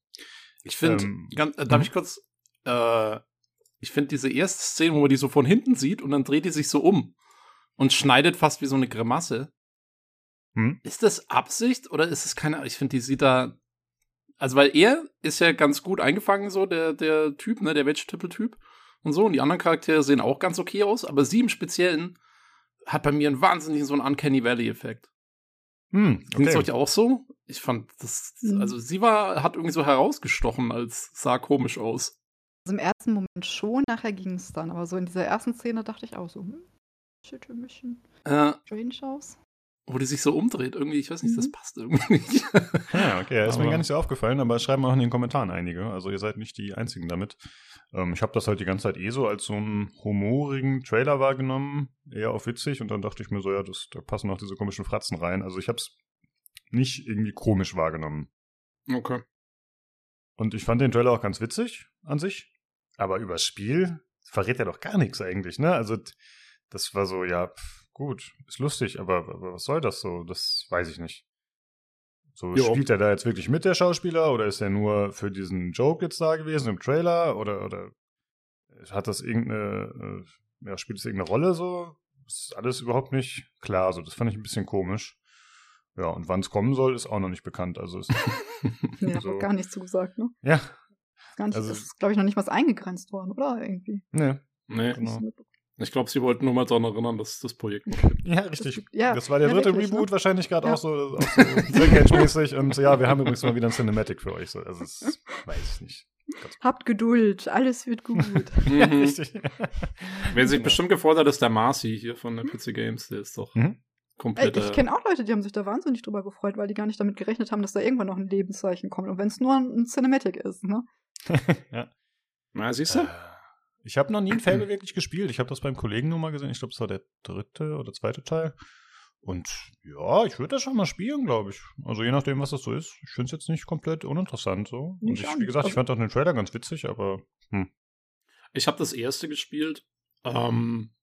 Ich finde, ähm, äh, darf mhm. ich kurz, äh, ich finde diese erste Szene, wo man die so von hinten sieht und dann dreht die sich so um und schneidet fast wie so eine Grimasse. Hm? Ist das Absicht oder ist es keine, ich finde, die sieht da, also weil er ist ja ganz gut eingefangen, so der, der Typ, ne, der Vegetable-Typ und so und die anderen Charaktere sehen auch ganz okay aus, aber sie im Speziellen hat bei mir einen wahnsinnigen so einen Uncanny Valley-Effekt. Hm, Ging es okay. euch auch so? Ich fand das, Mhm. also sie war, hat irgendwie so herausgestochen, als sah komisch aus. Also im ersten Moment schon, nachher ging es dann. Aber so in dieser ersten Szene dachte ich auch so, hm, sieht ein bisschen Äh, strange aus. Wo die sich so umdreht, irgendwie, ich weiß nicht, das Mhm. passt irgendwie nicht. [laughs] Ja, okay, ja, ist mir Aber- gar nicht so aufgefallen, aber schreiben auch in den Kommentaren einige. Also ihr seid nicht die Einzigen damit. Ähm, ich habe das halt die ganze Zeit eh so als so einen humorigen Trailer wahrgenommen, eher auf witzig. Und dann dachte ich mir so, ja, das, da passen auch diese komischen Fratzen rein. Also ich habe es nicht irgendwie komisch wahrgenommen. Okay. Und ich fand den Trailer auch ganz witzig an sich. Aber übers Spiel verrät er doch gar nichts eigentlich, ne? Also das war so, ja, pf, gut, ist lustig, aber, aber was soll das so? Das weiß ich nicht. So, Jo. spielt er da jetzt wirklich mit, der Schauspieler, oder ist er nur für diesen Joke jetzt da gewesen im Trailer? Oder, oder hat das irgendeine, äh, ja, spielt es irgendeine Rolle so? Ist alles überhaupt nicht klar. So, das fand ich ein bisschen komisch. Ja, und wann es kommen soll, ist auch noch nicht bekannt. Also ist, [laughs] Ja, So. hat gar nichts zugesagt, ne? ja, Gar nicht, Also- ist, glaube ich, noch nicht was eingegrenzt worden, oder? Irgendwie. ne, Nee, Genau. Ich glaube, sie wollten nur mal daran erinnern, dass es das Projekt noch gibt. Ja, richtig. ja, das war der ja, dritte wirklich, Reboot ne? wahrscheinlich gerade Ja. auch so, auch so [laughs] Dreamcatch-mäßig. Und ja, wir haben übrigens mal wieder ein Cinematic für euch. So. Also, das weiß ich nicht. Habt Geduld, alles wird gut. [laughs] Ja, [laughs] Mhm. richtig. Wer sich Genau. bestimmt gefreut hat, ist der Marcy hier von der PC Games. Der ist doch Mhm. Komplett. ich kenne auch Leute, die haben sich da wahnsinnig drüber gefreut, weil die gar nicht damit gerechnet haben, dass da irgendwann noch ein Lebenszeichen kommt. Und wenn es nur ein Cinematic ist, ne? ja. Na, siehst du? Äh, Ich habe noch nie ein Fable [clears throat] wirklich gespielt. Ich habe das beim Kollegen nur mal gesehen. Ich glaube, es war der dritte oder zweite Teil. Und ja, ich würde das schon mal spielen, glaube ich. Also je nachdem, was das so ist. Ich finde es jetzt nicht komplett uninteressant so. Und Ich wie gesagt, ich Also- fand auch den Trailer ganz witzig, aber hm. Ich habe das erste gespielt. Ähm,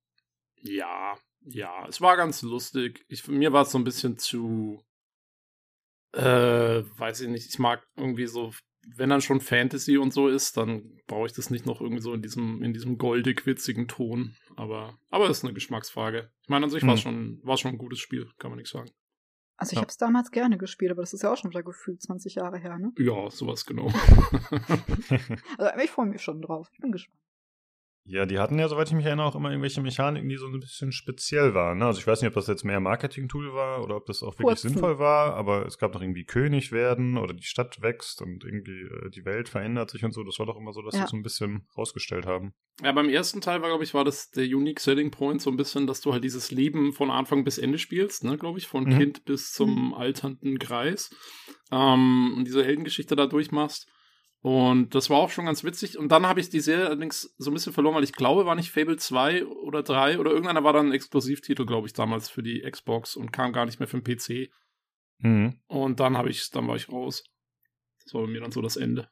ja, ja, es war ganz lustig. Ich, mir war es so ein bisschen zu, äh, weiß ich nicht, ich mag irgendwie so, wenn dann schon Fantasy und so ist, dann brauche ich das nicht noch irgendwie so in diesem, in diesem goldig witzigen Ton. Aber, aber das ist eine Geschmacksfrage. Ich meine, an sich war es Hm. schon, war schon ein gutes Spiel, kann man nicht sagen. Also ich Ja. habe es damals gerne gespielt, aber das ist ja auch schon wieder gefühlt 20 Jahre her, ne? Ja, sowas genau. [laughs] Also ich freue mich schon drauf. Ich bin gespannt. Ja, die hatten ja, soweit ich mich erinnere, auch immer irgendwelche Mechaniken, die so ein bisschen speziell waren. Ne? Also ich weiß nicht, ob das jetzt mehr Marketing-Tool war oder ob das auch wirklich Furzen. sinnvoll war, aber es gab noch irgendwie König werden oder die Stadt wächst und irgendwie äh, die Welt verändert sich und so. Das war doch immer so, dass Ja. sie so ein bisschen rausgestellt haben. Ja, beim ersten Teil war, glaube ich, war das der Unique Selling Point so ein bisschen, dass du halt dieses Leben von Anfang bis Ende spielst, ne, glaube ich, von Mhm. Kind bis zum alternden Greis. Ähm, und diese Heldengeschichte da durchmachst. Und das war auch schon ganz witzig. Und dann habe ich die Serie allerdings so ein bisschen verloren, weil ich glaube, war nicht Fable 2 oder 3 oder irgendeiner war dann ein Exklusivtitel, glaube ich, damals für die Xbox und kam gar nicht mehr für den PC. Mhm. Und dann habe ich, dann war ich raus. Das war bei mir dann so das Ende.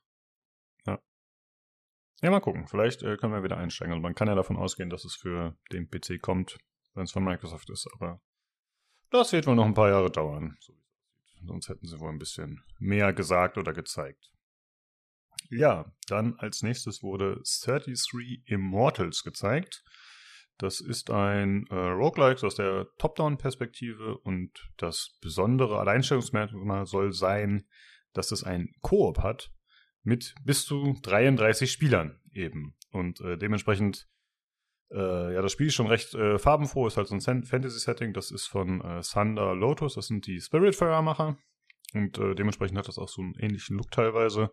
Ja, mal gucken. Vielleicht äh, können wir wieder einsteigen. Also man kann ja davon ausgehen, dass es für den PC kommt, wenn es von Microsoft ist, aber das wird wohl noch ein paar Jahre dauern. Sonst hätten sie wohl ein bisschen mehr gesagt oder gezeigt. Ja, dann als nächstes wurde 33 Immortals gezeigt. Das ist ein äh, Roguelike aus der Top-Down-Perspektive und das besondere Alleinstellungsmerkmal soll sein, dass es ein Koop hat mit bis zu 33 Spielern eben. Und äh, dementsprechend, äh, ja, das Spiel ist schon recht äh, farbenfroh, ist halt so ein Fantasy-Setting. Das ist von äh, Thunder Lotus, das sind die Spiritfarer-Macher. Und äh, dementsprechend hat das auch so einen ähnlichen Look teilweise.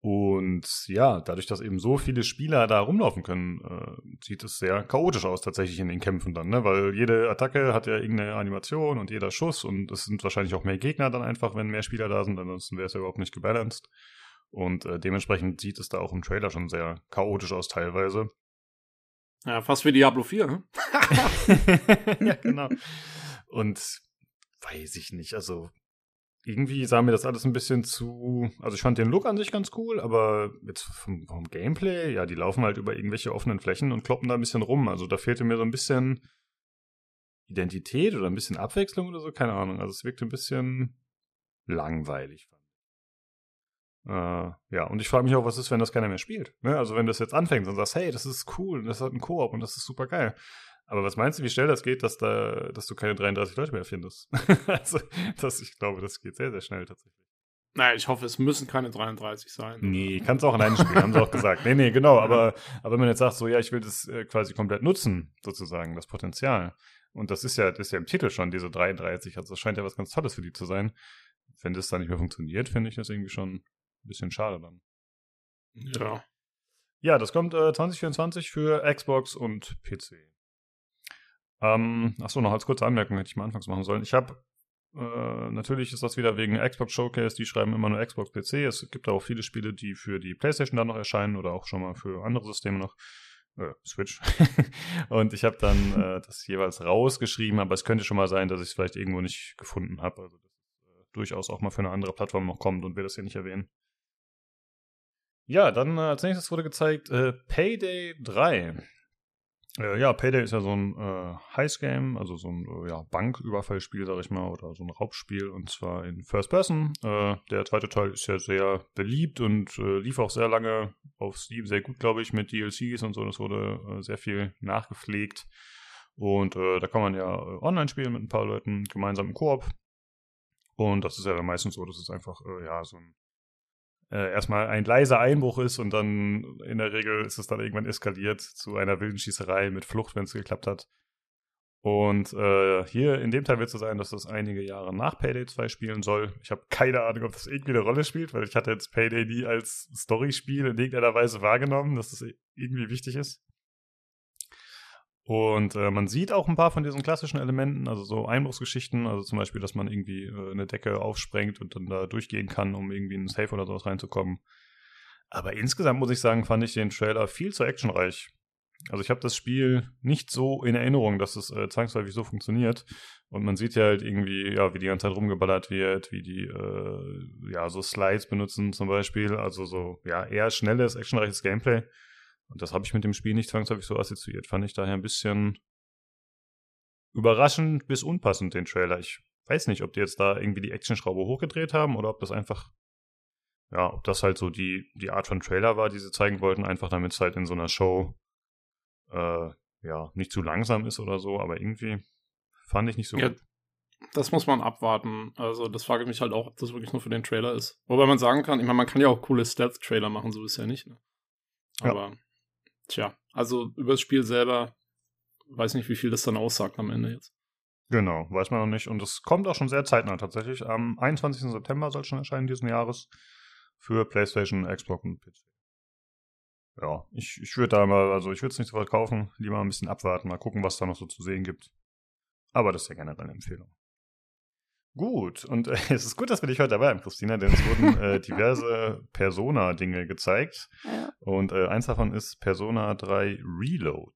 Und ja, dadurch, dass eben so viele Spieler da rumlaufen können, äh, sieht es sehr chaotisch aus tatsächlich in den Kämpfen dann, ne? Weil jede Attacke hat ja irgendeine Animation und jeder Schuss und es sind wahrscheinlich auch mehr Gegner dann einfach, wenn mehr Spieler da sind, ansonsten wäre es ja überhaupt nicht gebalanced. Und äh, dementsprechend sieht es da auch im Trailer schon sehr chaotisch aus teilweise. Ja, fast wie Diablo 4, ne? [laughs] ja, genau. Und weiß ich nicht, also irgendwie sah mir das alles ein bisschen zu. Also ich fand den Look an sich ganz cool, aber jetzt vom, vom Gameplay, ja, die laufen halt über irgendwelche offenen Flächen und kloppen da ein bisschen rum. Also da fehlte mir so ein bisschen Identität oder ein bisschen Abwechslung oder so, keine Ahnung. Also es wirkte ein bisschen langweilig. Äh, ja, und ich frage mich auch, was ist, wenn das keiner mehr spielt. Ne? Also wenn das jetzt anfängt und sagst, hey, das ist cool und das hat einen Koop und das ist super geil. Aber was meinst du, wie schnell das geht, dass da, dass du keine 33 Leute mehr findest? [laughs] also, das, ich glaube, das geht sehr, sehr schnell tatsächlich. Naja, ich hoffe, es müssen keine 33 sein. Nee, kannst auch alleine spielen, haben sie auch gesagt. Nee, nee, genau, [laughs] aber, aber wenn man jetzt sagt, so, ja, ich will das äh, quasi komplett nutzen, sozusagen, das Potenzial. Und das ist ja, das ist ja im Titel schon, diese 33, also das scheint ja was ganz Tolles für die zu sein. Wenn das dann nicht mehr funktioniert, finde ich das irgendwie schon ein bisschen schade dann. Ja. Ja, das kommt äh, 2024 für Xbox und PC. Ähm, achso, noch als kurze Anmerkung hätte ich mal anfangs machen sollen. Ich habe äh, natürlich ist das wieder wegen Xbox Showcase, die schreiben immer nur Xbox PC. Es gibt auch viele Spiele, die für die PlayStation dann noch erscheinen oder auch schon mal für andere Systeme noch. Äh, Switch. [laughs] und ich habe dann äh, das jeweils rausgeschrieben, aber es könnte schon mal sein, dass ich es vielleicht irgendwo nicht gefunden habe. Also, dass es äh, durchaus auch mal für eine andere Plattform noch kommt und wir das hier nicht erwähnen. Ja, dann äh, als nächstes wurde gezeigt äh, Payday 3. Äh, ja, Payday ist ja so ein äh, Heist-Game, also so ein äh, ja, Banküberfallspiel, sag ich mal, oder so ein Raubspiel, und zwar in First Person. Äh, der zweite Teil ist ja sehr beliebt und äh, lief auch sehr lange auf Steam, sehr gut, glaube ich, mit DLCs und so. Das wurde äh, sehr viel nachgepflegt. Und äh, da kann man ja online spielen mit ein paar Leuten, gemeinsam im Koop. Und das ist ja dann meistens so, dass es einfach, ja, so ein äh, erstmal ein leiser Einbruch ist und dann in der Regel ist es dann irgendwann eskaliert zu einer wilden Schießerei mit Flucht, wenn es geklappt hat. Und äh, hier in dem Teil wird es so sein, dass das einige Jahre nach Payday 2 spielen soll. Ich habe keine Ahnung, ob das irgendwie eine Rolle spielt, weil ich hatte jetzt Payday nie als Storyspiel in irgendeiner Weise wahrgenommen, dass das irgendwie wichtig ist. Und äh, man sieht auch ein paar von diesen klassischen Elementen, also so Einbruchsgeschichten, also zum Beispiel, dass man irgendwie äh, eine Decke aufsprengt und dann da durchgehen kann, um irgendwie in ein Safe oder sowas reinzukommen. Aber insgesamt muss ich sagen, fand ich den Trailer viel zu actionreich. Also ich habe das Spiel nicht so in Erinnerung, dass es äh, zwangsläufig so funktioniert. Und man sieht ja halt irgendwie, ja, wie die ganze Zeit rumgeballert wird, wie die, äh, ja, so Slides benutzen zum Beispiel. Also so, ja, eher schnelles, actionreiches Gameplay. Und das habe ich mit dem Spiel nicht zwangsläufig so assoziiert. Fand ich daher ein bisschen überraschend bis unpassend, den Trailer. Ich weiß nicht, ob die jetzt da irgendwie die Actionschraube hochgedreht haben oder ob das einfach, ja, ob das halt so die, die Art von Trailer war, die sie zeigen wollten, einfach damit es halt in so einer Show, äh, ja, nicht zu langsam ist oder so, aber irgendwie fand ich nicht so Ja, gut. Das muss man abwarten. Also, das frage ich mich halt auch, ob das wirklich nur für den Trailer ist. Wobei man sagen kann, ich meine, man kann ja auch coole Stealth-Trailer machen, so ist ja nicht. Ne? Ja. Tja, also über das Spiel selber weiß nicht, wie viel das dann aussagt am Ende jetzt. Genau, weiß man noch nicht. Und es kommt auch schon sehr zeitnah tatsächlich. Am 21. September soll es schon erscheinen diesen Jahres für PlayStation, Xbox und PC. Ja, ich, ich würde da mal, also ich würde es nicht sofort kaufen, lieber ein bisschen abwarten, mal gucken, was da noch so zu sehen gibt. Aber das ist ja generell eine Empfehlung. Gut, und äh, [laughs] es ist gut, dass wir dich heute dabei haben, Christina, denn es wurden äh, [laughs] diverse Persona-Dinge gezeigt. Ja. Und äh, eins davon ist Persona 3 Reload.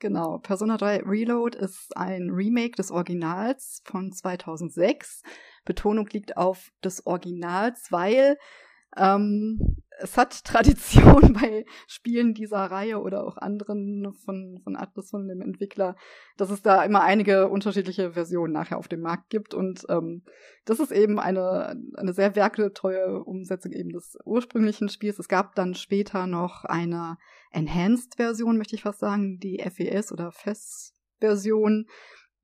Genau, Persona 3 Reload ist ein Remake des Originals von 2006. Betonung liegt auf des Originals, weil ähm, es hat [laughs] Tradition bei Spielen dieser Reihe oder auch anderen von, von Atlas, von dem Entwickler, dass es da immer einige unterschiedliche Versionen nachher auf dem Markt gibt. Und ähm, das ist eben eine, eine sehr werketreue Umsetzung eben des ursprünglichen Spiels. Es gab dann später noch eine Enhanced-Version, möchte ich fast sagen, die FES oder FES-Version,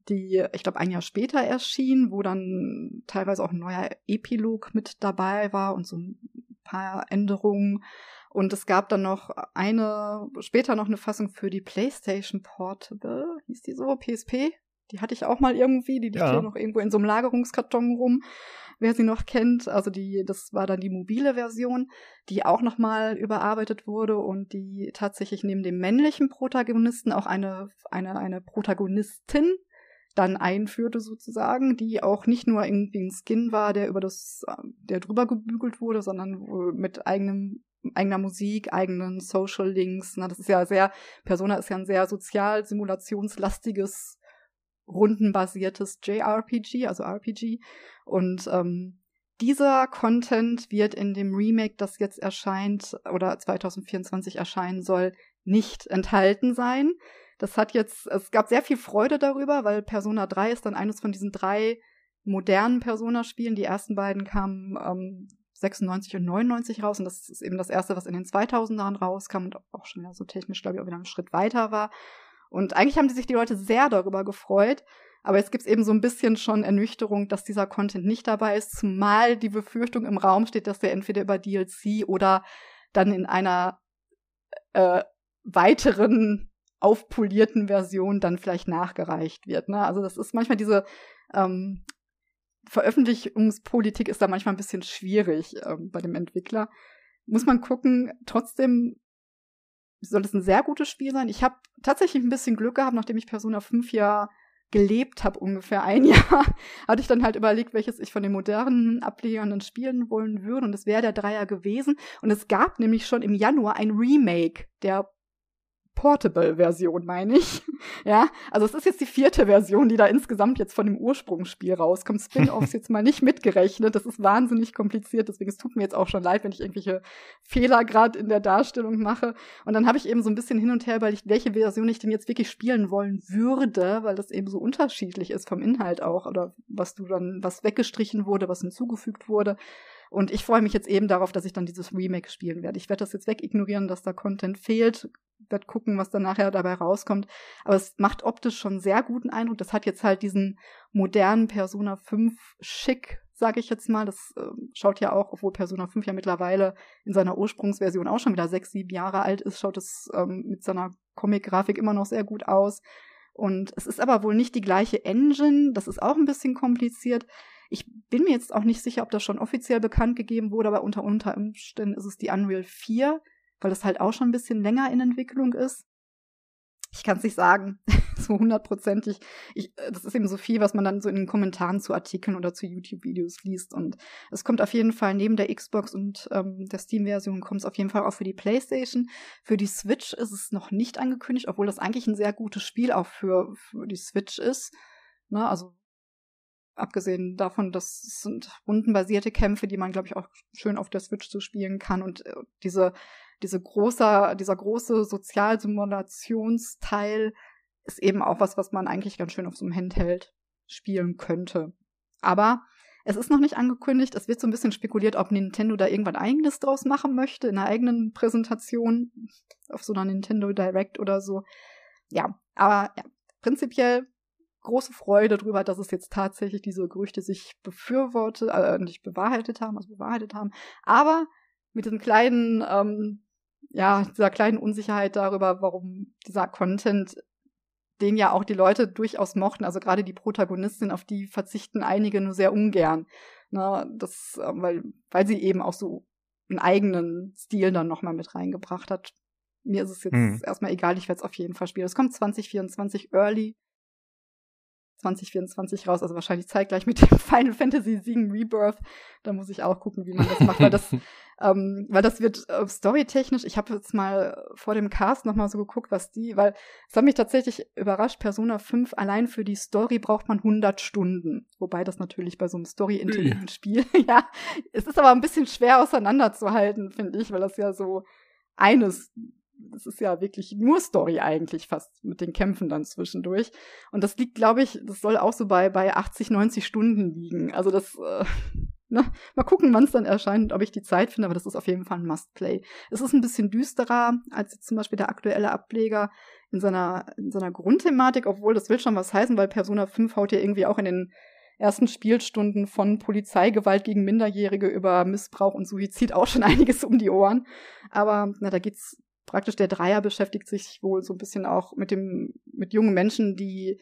die, ich glaube, ein Jahr später erschien, wo dann teilweise auch ein neuer Epilog mit dabei war und so ein paar Änderungen. Und es gab dann noch eine, später noch eine Fassung für die PlayStation Portable, hieß die so, PSP. Die hatte ich auch mal irgendwie, die liegt Ja. hier noch irgendwo in so einem Lagerungskarton rum, wer sie noch kennt. Also die, das war dann die mobile Version, die auch nochmal überarbeitet wurde und die tatsächlich neben dem männlichen Protagonisten auch eine, eine, eine Protagonistin dann einführte sozusagen, die auch nicht nur irgendwie ein Skin war, der über das, äh, der drüber gebügelt wurde, sondern mit eigenem, eigener Musik, eigenen Social Links. Na, das ist ja sehr, Persona ist ja ein sehr sozial simulationslastiges, rundenbasiertes JRPG, also RPG. Und ähm, dieser Content wird in dem Remake, das jetzt erscheint oder 2024 erscheinen soll, nicht enthalten sein. Das hat jetzt, es gab sehr viel Freude darüber, weil Persona 3 ist dann eines von diesen drei modernen Persona-Spielen. Die ersten beiden kamen ähm, 96 und 99 raus und das ist eben das erste, was in den 2000ern rauskam und auch schon ja so technisch, glaube ich, auch wieder einen Schritt weiter war. Und eigentlich haben die sich die Leute sehr darüber gefreut, Aber jetzt gibt's eben so ein bisschen schon Ernüchterung, dass dieser Content nicht dabei ist, zumal die Befürchtung im Raum steht, dass der entweder über DLC oder dann in einer äh, weiteren aufpolierten Version dann vielleicht nachgereicht wird. Ne? Also das ist manchmal diese ähm, Veröffentlichungspolitik ist da manchmal ein bisschen schwierig ähm, bei dem Entwickler. Muss man gucken. Trotzdem soll es ein sehr gutes Spiel sein. Ich habe tatsächlich ein bisschen Glück gehabt, nachdem ich Persona 5 ja gelebt habe, ungefähr ein [laughs] Jahr, hatte ich dann halt überlegt, welches ich von den modernen Ablegern spielen wollen würde. Und es wäre der Dreier gewesen. Und es gab nämlich schon im Januar ein Remake der Portable-Version, meine ich. [laughs] ja, also es ist jetzt die vierte Version, die da insgesamt jetzt von dem Ursprungsspiel rauskommt. Spin-offs jetzt mal nicht mitgerechnet. Das ist wahnsinnig kompliziert. Deswegen es tut mir jetzt auch schon leid, wenn ich irgendwelche Fehler gerade in der Darstellung mache. Und dann habe ich eben so ein bisschen hin und her überlegt, welche Version ich denn jetzt wirklich spielen wollen würde, weil das eben so unterschiedlich ist vom Inhalt auch oder was du dann, was weggestrichen wurde, was hinzugefügt wurde. Und ich freue mich jetzt eben darauf, dass ich dann dieses Remake spielen werde. Ich werde das jetzt wegignorieren, dass da Content fehlt, werde gucken, was dann nachher dabei rauskommt. Aber es macht optisch schon sehr guten Eindruck. Das hat jetzt halt diesen modernen Persona 5 Schick, sage ich jetzt mal. Das äh, schaut ja auch, obwohl Persona 5 ja mittlerweile in seiner Ursprungsversion auch schon wieder sechs, sieben Jahre alt ist, schaut es ähm, mit seiner Comic-Grafik immer noch sehr gut aus. Und es ist aber wohl nicht die gleiche Engine. Das ist auch ein bisschen kompliziert. Ich bin mir jetzt auch nicht sicher, ob das schon offiziell bekannt gegeben wurde, aber unter, unter Umständen ist es die Unreal 4, weil das halt auch schon ein bisschen länger in Entwicklung ist. Ich kann es nicht sagen, [laughs] so hundertprozentig. Ich, äh, das ist eben so viel, was man dann so in den Kommentaren zu Artikeln oder zu YouTube-Videos liest. Und es kommt auf jeden Fall neben der Xbox und ähm, der Steam-Version kommt es auf jeden Fall auch für die PlayStation. Für die Switch ist es noch nicht angekündigt, obwohl das eigentlich ein sehr gutes Spiel auch für, für die Switch ist. Ne, also abgesehen davon, das sind rundenbasierte Kämpfe, die man, glaube ich, auch schön auf der Switch so spielen kann. Und äh, diese, diese große, dieser große Sozialsimulationsteil ist eben auch was, was man eigentlich ganz schön auf so einem Handheld spielen könnte. Aber es ist noch nicht angekündigt. Es wird so ein bisschen spekuliert, ob Nintendo da irgendwann eigenes draus machen möchte, in einer eigenen Präsentation, auf so einer Nintendo Direct oder so. Ja, aber ja, prinzipiell große Freude darüber, dass es jetzt tatsächlich diese Gerüchte sich befürwortet, äh, nicht bewahrheitet haben, also bewahrheitet haben. Aber mit diesem kleinen, ähm, ja, dieser kleinen Unsicherheit darüber, warum dieser Content, den ja auch die Leute durchaus mochten, also gerade die Protagonistin, auf die verzichten einige nur sehr ungern. Ne, das, äh, weil, weil sie eben auch so einen eigenen Stil dann nochmal mit reingebracht hat. Mir ist es jetzt hm. erstmal egal, ich werde es auf jeden Fall spielen. Es kommt 2024 early 2024 raus, also wahrscheinlich zeitgleich mit dem [laughs] Final Fantasy VII Rebirth. Da muss ich auch gucken, wie man das macht, weil das, [laughs] ähm, weil das wird äh, storytechnisch. Ich habe jetzt mal vor dem Cast noch mal so geguckt, was die, weil es hat mich tatsächlich überrascht. Persona 5 allein für die Story braucht man 100 Stunden, wobei das natürlich bei so einem story-intelligenten Spiel, [laughs] ja, es ist aber ein bisschen schwer auseinanderzuhalten, finde ich, weil das ja so eines das ist ja wirklich nur Story eigentlich fast mit den Kämpfen dann zwischendurch. Und das liegt, glaube ich, das soll auch so bei, bei 80, 90 Stunden liegen. Also das, äh, na, [laughs] ne, mal gucken, wann es dann erscheint ob ich die Zeit finde, aber das ist auf jeden Fall ein Must-Play. Es ist ein bisschen düsterer als jetzt zum Beispiel der aktuelle Ableger in seiner, in seiner Grundthematik, obwohl das will schon was heißen, weil Persona 5 haut ja irgendwie auch in den ersten Spielstunden von Polizeigewalt gegen Minderjährige über Missbrauch und Suizid auch schon [laughs] einiges um die Ohren. Aber na, da geht's praktisch der Dreier beschäftigt sich wohl so ein bisschen auch mit dem, mit jungen Menschen, die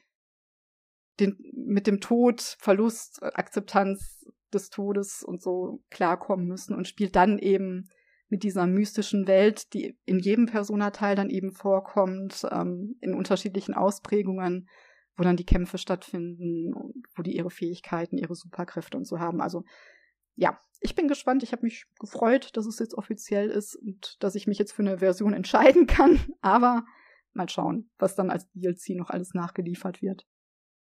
den, mit dem Tod, Verlust, Akzeptanz des Todes und so klarkommen müssen und spielt dann eben mit dieser mystischen Welt, die in jedem Personateil dann eben vorkommt, ähm, in unterschiedlichen Ausprägungen, wo dann die Kämpfe stattfinden, wo die ihre Fähigkeiten, ihre Superkräfte und so haben. Also ja, ich bin gespannt. Ich habe mich gefreut, dass es jetzt offiziell ist und dass ich mich jetzt für eine Version entscheiden [laughs] kann. Aber mal schauen, was dann als DLC noch alles nachgeliefert wird.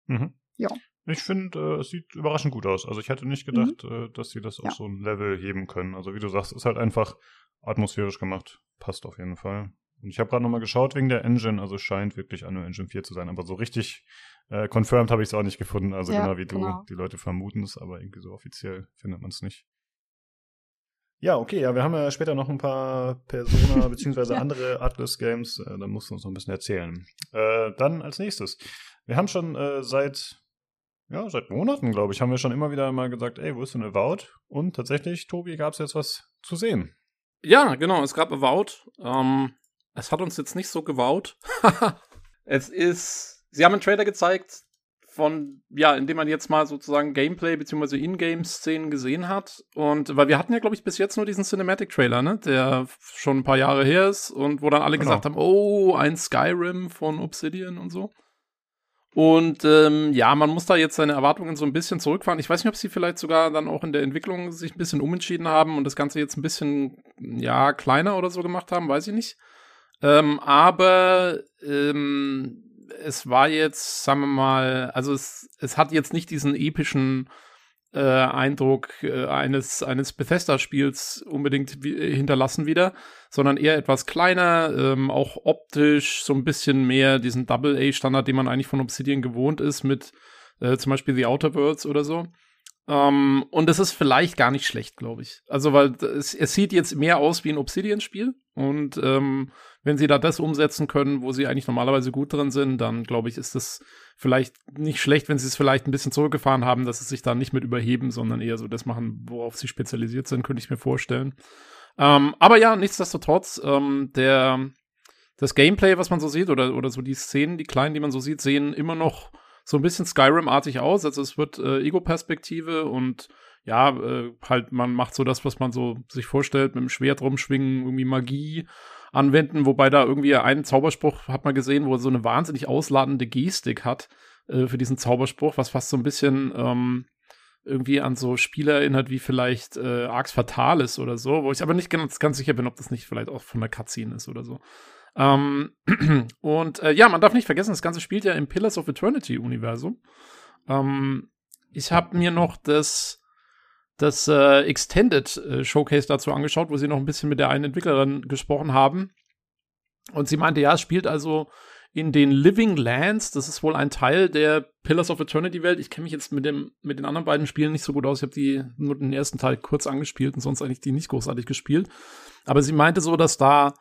Mhm. Ja. Ich finde, äh, es sieht überraschend gut aus. Also ich hätte nicht gedacht, mhm. äh, dass sie das auf ja. so ein Level heben können. Also wie du sagst, ist halt einfach atmosphärisch gemacht. Passt auf jeden Fall. Und ich habe gerade nochmal geschaut wegen der Engine, also scheint wirklich Unreal Engine 4 zu sein, aber so richtig äh, confirmed habe ich es auch nicht gefunden. Also ja, genau wie du, genau. die Leute vermuten es, aber irgendwie so offiziell findet man es nicht. Ja, okay, ja, wir haben ja später noch ein paar Persona [laughs] beziehungsweise ja. andere Atlas-Games, äh, da musst du uns noch ein bisschen erzählen. Äh, dann als nächstes. Wir haben schon äh, seit, ja, seit Monaten, glaube ich, haben wir schon immer wieder mal gesagt, ey, wo ist denn Avowed? Und tatsächlich, Tobi, gab es jetzt was zu sehen. Ja, genau, es gab Avowed. Ähm, es hat uns jetzt nicht so gewaut. [laughs] es ist, sie haben einen Trailer gezeigt, von, ja, indem man jetzt mal sozusagen Gameplay bzw. Ingame-Szenen gesehen hat. Und weil wir hatten ja, glaube ich, bis jetzt nur diesen Cinematic-Trailer, ne? Der schon ein paar Jahre her ist und wo dann alle genau. gesagt haben, oh, ein Skyrim von Obsidian und so. Und ähm, ja, man muss da jetzt seine Erwartungen so ein bisschen zurückfahren. Ich weiß nicht, ob sie vielleicht sogar dann auch in der Entwicklung sich ein bisschen umentschieden haben und das Ganze jetzt ein bisschen, ja, kleiner oder so gemacht haben, weiß ich nicht. Ähm, aber ähm, es war jetzt, sagen wir mal, also es, es hat jetzt nicht diesen epischen äh, Eindruck äh, eines, eines Bethesda-Spiels unbedingt hinterlassen wieder, sondern eher etwas kleiner, ähm, auch optisch so ein bisschen mehr diesen Double-A-Standard, den man eigentlich von Obsidian gewohnt ist, mit äh, zum Beispiel The Outer Worlds oder so. Um, ähm, und es ist vielleicht gar nicht schlecht, glaube ich. Also, weil es, es, sieht jetzt mehr aus wie ein Obsidian-Spiel. Und ähm, wenn sie da das umsetzen können, wo sie eigentlich normalerweise gut drin sind, dann glaube ich, ist das vielleicht nicht schlecht, wenn sie es vielleicht ein bisschen zurückgefahren haben, dass sie sich da nicht mit überheben, sondern eher so das machen, worauf sie spezialisiert sind, könnte ich mir vorstellen. Ähm, aber ja, nichtsdestotrotz, ähm, der, das Gameplay, was man so sieht, oder, oder so die Szenen, die kleinen, die man so sieht, sehen immer noch so ein bisschen Skyrim-artig aus. Also es wird äh, Ego-Perspektive und ja, äh, halt, man macht so das, was man so sich vorstellt, mit dem Schwert rumschwingen, irgendwie Magie anwenden, wobei da irgendwie einen Zauberspruch hat man gesehen, wo er so eine wahnsinnig ausladende Gestik hat äh, für diesen Zauberspruch, was fast so ein bisschen ähm, irgendwie an so Spiele erinnert, wie vielleicht äh, Arx Fatalis oder so, wo ich aber nicht ganz, ganz sicher bin, ob das nicht vielleicht auch von der Cutscene ist oder so. Ähm, [clears throat] und äh, ja, man darf nicht vergessen, das Ganze spielt ja im Pillars of Eternity-Universum. Ähm, ich habe mir noch das, das äh, Extended äh, Showcase dazu angeschaut, wo sie noch ein bisschen mit der einen Entwicklerin gesprochen haben. Und sie meinte, ja, es spielt also in den Living Lands. Das ist wohl ein Teil der Pillars of Eternity Welt. Ich kenne mich jetzt mit, dem, mit den anderen beiden Spielen nicht so gut aus. Ich habe die nur den ersten Teil kurz angespielt und sonst eigentlich die nicht großartig gespielt. Aber sie meinte so, dass da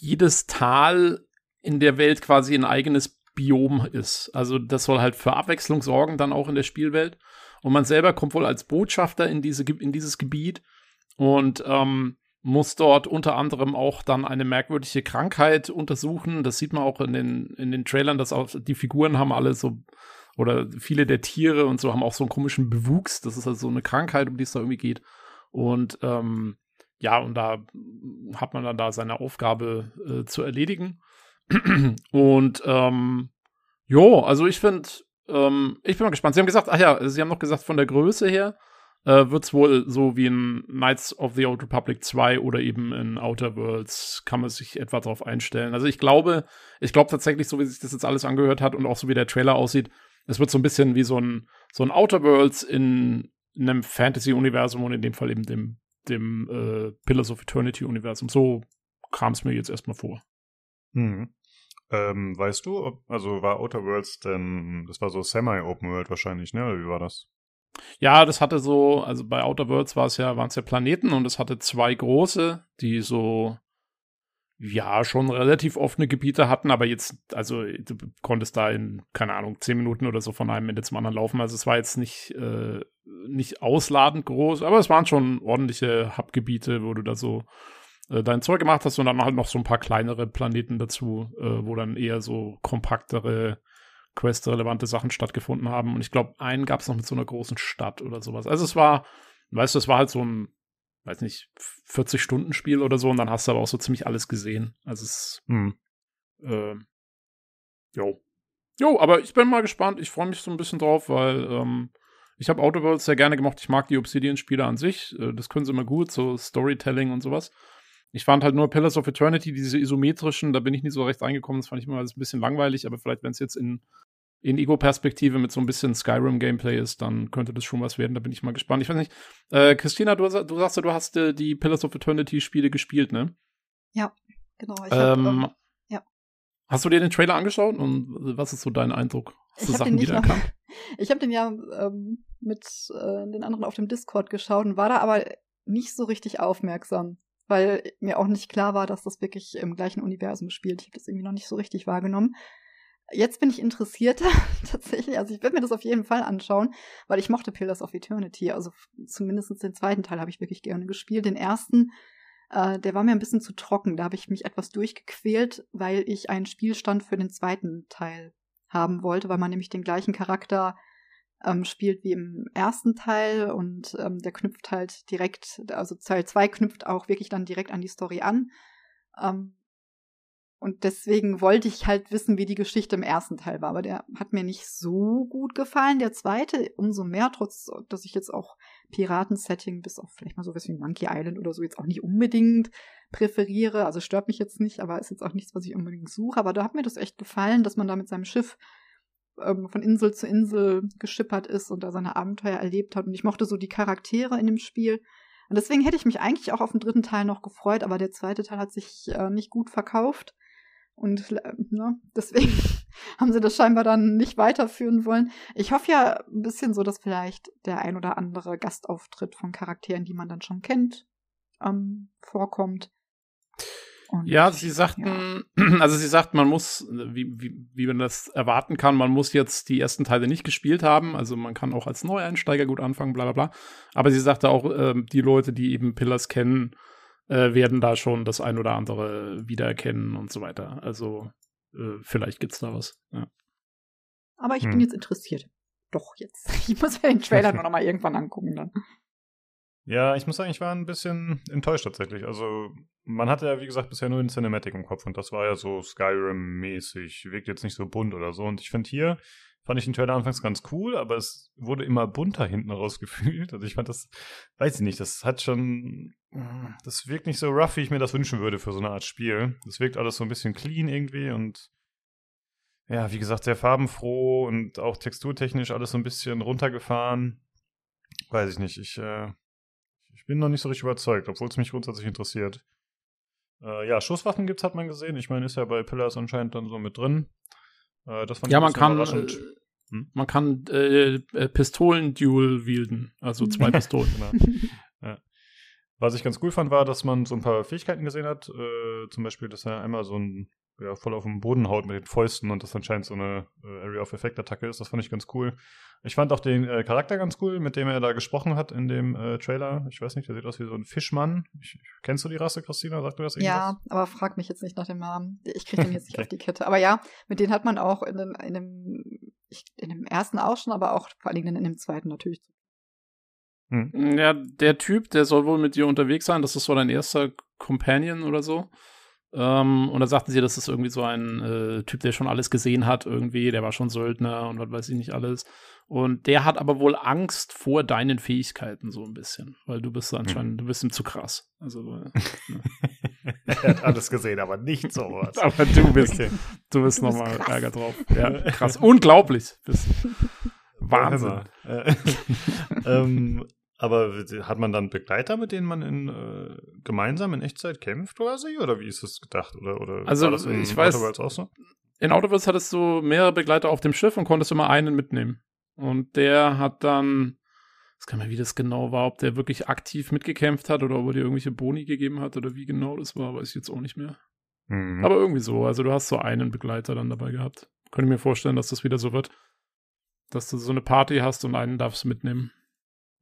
jedes Tal in der Welt quasi ein eigenes Biom ist. Also das soll halt für Abwechslung sorgen, dann auch in der Spielwelt. Und man selber kommt wohl als Botschafter in, diese, in dieses Gebiet und ähm, muss dort unter anderem auch dann eine merkwürdige Krankheit untersuchen. Das sieht man auch in den, in den Trailern, dass auch die Figuren haben alle so, oder viele der Tiere und so haben auch so einen komischen Bewuchs. Das ist also so eine Krankheit, um die es da irgendwie geht. Und ähm, ja, und da hat man dann da seine Aufgabe äh, zu erledigen. [clears throat] und ähm, jo, also ich finde, ähm, ich bin mal gespannt. Sie haben gesagt, ach ja, Sie haben noch gesagt, von der Größe her äh, wird es wohl so wie in Knights of the Old Republic 2 oder eben in Outer Worlds, kann man sich etwa darauf einstellen. Also ich glaube, ich glaube tatsächlich, so wie sich das jetzt alles angehört hat und auch so wie der Trailer aussieht, es wird so ein bisschen wie so ein, so ein Outer Worlds in, in einem Fantasy-Universum und in dem Fall eben dem dem äh, Pillars of Eternity-Universum. So kam es mir jetzt erstmal vor. Hm. Ähm, weißt du, ob, also war Outer Worlds denn, das war so Semi-Open World wahrscheinlich, ne? Oder wie war das? Ja, das hatte so, also bei Outer Worlds war es ja, waren es ja Planeten und es hatte zwei große, die so ja schon relativ offene Gebiete hatten, aber jetzt, also du konntest da in, keine Ahnung, zehn Minuten oder so von einem Ende zum anderen laufen. Also es war jetzt nicht, äh, nicht ausladend groß, aber es waren schon ordentliche Hubgebiete, wo du da so äh, dein Zeug gemacht hast und dann halt noch so ein paar kleinere Planeten dazu, äh, wo dann eher so kompaktere Quest-relevante Sachen stattgefunden haben. Und ich glaube, einen gab es noch mit so einer großen Stadt oder sowas. Also es war, weißt du, es war halt so ein weiß nicht, 40-Stunden-Spiel oder so und dann hast du aber auch so ziemlich alles gesehen. Also es, hm. äh, jo. Jo, aber ich bin mal gespannt. Ich freue mich so ein bisschen drauf, weil ähm, ich habe Outer Worlds sehr gerne gemacht. Ich mag die Obsidian-Spiele an sich. Äh, das können sie immer gut, so Storytelling und sowas. Ich fand halt nur Pillars of Eternity, diese isometrischen, da bin ich nie so recht reingekommen. Das fand ich immer alles ein bisschen langweilig, aber vielleicht, wenn es jetzt in in Ego-Perspektive mit so ein bisschen Skyrim-Gameplay ist, dann könnte das schon was werden. Da bin ich mal gespannt. Ich weiß nicht, äh, Christina, du, du sagst du hast äh, die Pillars of Eternity-Spiele gespielt, ne? Ja, genau. Ich hab, ähm, ähm, ja. Hast du dir den Trailer angeschaut und was ist so dein Eindruck? Hast du Sachen wiedererkannt? [laughs] ich habe den ja ähm, mit äh, den anderen auf dem Discord geschaut und war da aber nicht so richtig aufmerksam, weil mir auch nicht klar war, dass das wirklich im gleichen Universum spielt. Ich habe das irgendwie noch nicht so richtig wahrgenommen. Jetzt bin ich interessiert [laughs] tatsächlich. Also ich werde mir das auf jeden Fall anschauen, weil ich mochte Pillars of Eternity. Also zumindest den zweiten Teil habe ich wirklich gerne gespielt. Den ersten, äh, der war mir ein bisschen zu trocken. Da habe ich mich etwas durchgequält, weil ich einen Spielstand für den zweiten Teil haben wollte, weil man nämlich den gleichen Charakter ähm, spielt wie im ersten Teil und ähm, der knüpft halt direkt, also Teil 2 knüpft auch wirklich dann direkt an die Story an. Ähm, und deswegen wollte ich halt wissen, wie die Geschichte im ersten Teil war. Aber der hat mir nicht so gut gefallen. Der zweite umso mehr, trotz, dass ich jetzt auch Piraten-Setting bis auf vielleicht mal sowas wie Monkey Island oder so jetzt auch nicht unbedingt präferiere. Also stört mich jetzt nicht, aber ist jetzt auch nichts, was ich unbedingt suche. Aber da hat mir das echt gefallen, dass man da mit seinem Schiff ähm, von Insel zu Insel geschippert ist und da seine Abenteuer erlebt hat. Und ich mochte so die Charaktere in dem Spiel. Und deswegen hätte ich mich eigentlich auch auf den dritten Teil noch gefreut, aber der zweite Teil hat sich äh, nicht gut verkauft. Und äh, ne, deswegen [laughs] haben sie das scheinbar dann nicht weiterführen wollen. Ich hoffe ja ein bisschen so, dass vielleicht der ein oder andere Gastauftritt von Charakteren, die man dann schon kennt, ähm, vorkommt. Und, ja, sie sagten, ja. [clears throat] also sie sagten, man muss, wie, wie, wie man das erwarten kann, man muss jetzt die ersten Teile nicht gespielt haben. Also man kann auch als Neueinsteiger gut anfangen, bla bla bla. Aber sie sagte auch, äh, die Leute, die eben Pillars kennen, äh, werden da schon das ein oder andere wiedererkennen und so weiter. Also äh, vielleicht gibt's da was. Ja. Aber ich hm. bin jetzt interessiert. Doch, jetzt. [laughs] Ich muss mir den Trailer nur noch mal irgendwann angucken dann. Ja, ich muss sagen, ich war ein bisschen enttäuscht tatsächlich. Also, man hatte ja, wie gesagt, bisher nur den Cinematic im Kopf und das war ja so Skyrim-mäßig. Wirkt jetzt nicht so bunt oder so. Und ich finde hier, fand ich den Trailer anfangs ganz cool, aber es wurde immer bunter hinten raus gefühlt. [laughs] Also ich fand das, weiß ich nicht, das hat schon, das wirkt nicht so rough, wie ich mir das wünschen würde für so eine Art Spiel. Das wirkt alles so ein bisschen clean irgendwie und ja, wie gesagt, sehr farbenfroh und auch texturtechnisch alles so ein bisschen runtergefahren. Weiß ich nicht, ich, äh, ich bin noch nicht so richtig überzeugt, obwohl es mich grundsätzlich interessiert. Äh, ja, Schusswaffen gibt's, hat man gesehen. Ich meine, ist ja bei Pillars anscheinend dann so mit drin. Äh, das fand ja, man kann, äh, hm? man kann äh, äh, Pistolen-Dual wielden, also zwei [laughs] Pistolen. genau. Was ich ganz cool fand, war, dass man so ein paar Fähigkeiten gesehen hat. Äh, zum Beispiel, dass er einmal so ein ja, voll auf dem Boden haut mit den Fäusten und das anscheinend so eine äh, Area of Effect Attacke ist. Das fand ich ganz cool. Ich fand auch den äh, Charakter ganz cool, mit dem er da gesprochen hat in dem äh, Trailer. Ich weiß nicht, der sieht aus wie so ein Fischmann. Ich, kennst du die Rasse, Christina? Sagt du das irgendwas? Ja, aber frag mich jetzt nicht nach dem Namen. Ich kriege den jetzt nicht [laughs] okay. auf die Kette. Aber ja, mit denen hat man auch in, den, in, dem, in dem ersten auch schon, aber auch vor allen Dingen in dem zweiten natürlich. Hm. Ja, der Typ, der soll wohl mit dir unterwegs sein. Das ist so dein erster Companion oder so. Ähm, und da sagten sie, das ist irgendwie so ein äh, Typ, der schon alles gesehen hat, irgendwie, der war schon Söldner und was weiß ich nicht alles. Und der hat aber wohl Angst vor deinen Fähigkeiten, so ein bisschen. Weil du bist anscheinend, hm. du bist ihm zu krass. Also, äh, [laughs] ne. er hat alles gesehen, aber nicht sowas. [laughs] aber du bist, okay. du bist nochmal Ärger drauf. [laughs] Ja, krass. Unglaublich. Bist Wahnsinn. ähm, aber hat man dann Begleiter, mit denen man in, äh, gemeinsam in Echtzeit kämpft quasi? Oder wie ist das gedacht? Oder, oder also, ich weiß, auch so? in Autoworlds hattest du mehrere Begleiter auf dem Schiff und konntest immer einen mitnehmen. Und der hat dann, das kann man, wie das genau war, ob der wirklich aktiv mitgekämpft hat oder ob er dir irgendwelche Boni gegeben hat oder wie genau das war, weiß ich jetzt auch nicht mehr. Mhm. Aber irgendwie so. Also du hast so einen Begleiter dann dabei gehabt. Könnte mir vorstellen, dass das wieder so wird. Dass du so eine Party hast und einen darfst mitnehmen.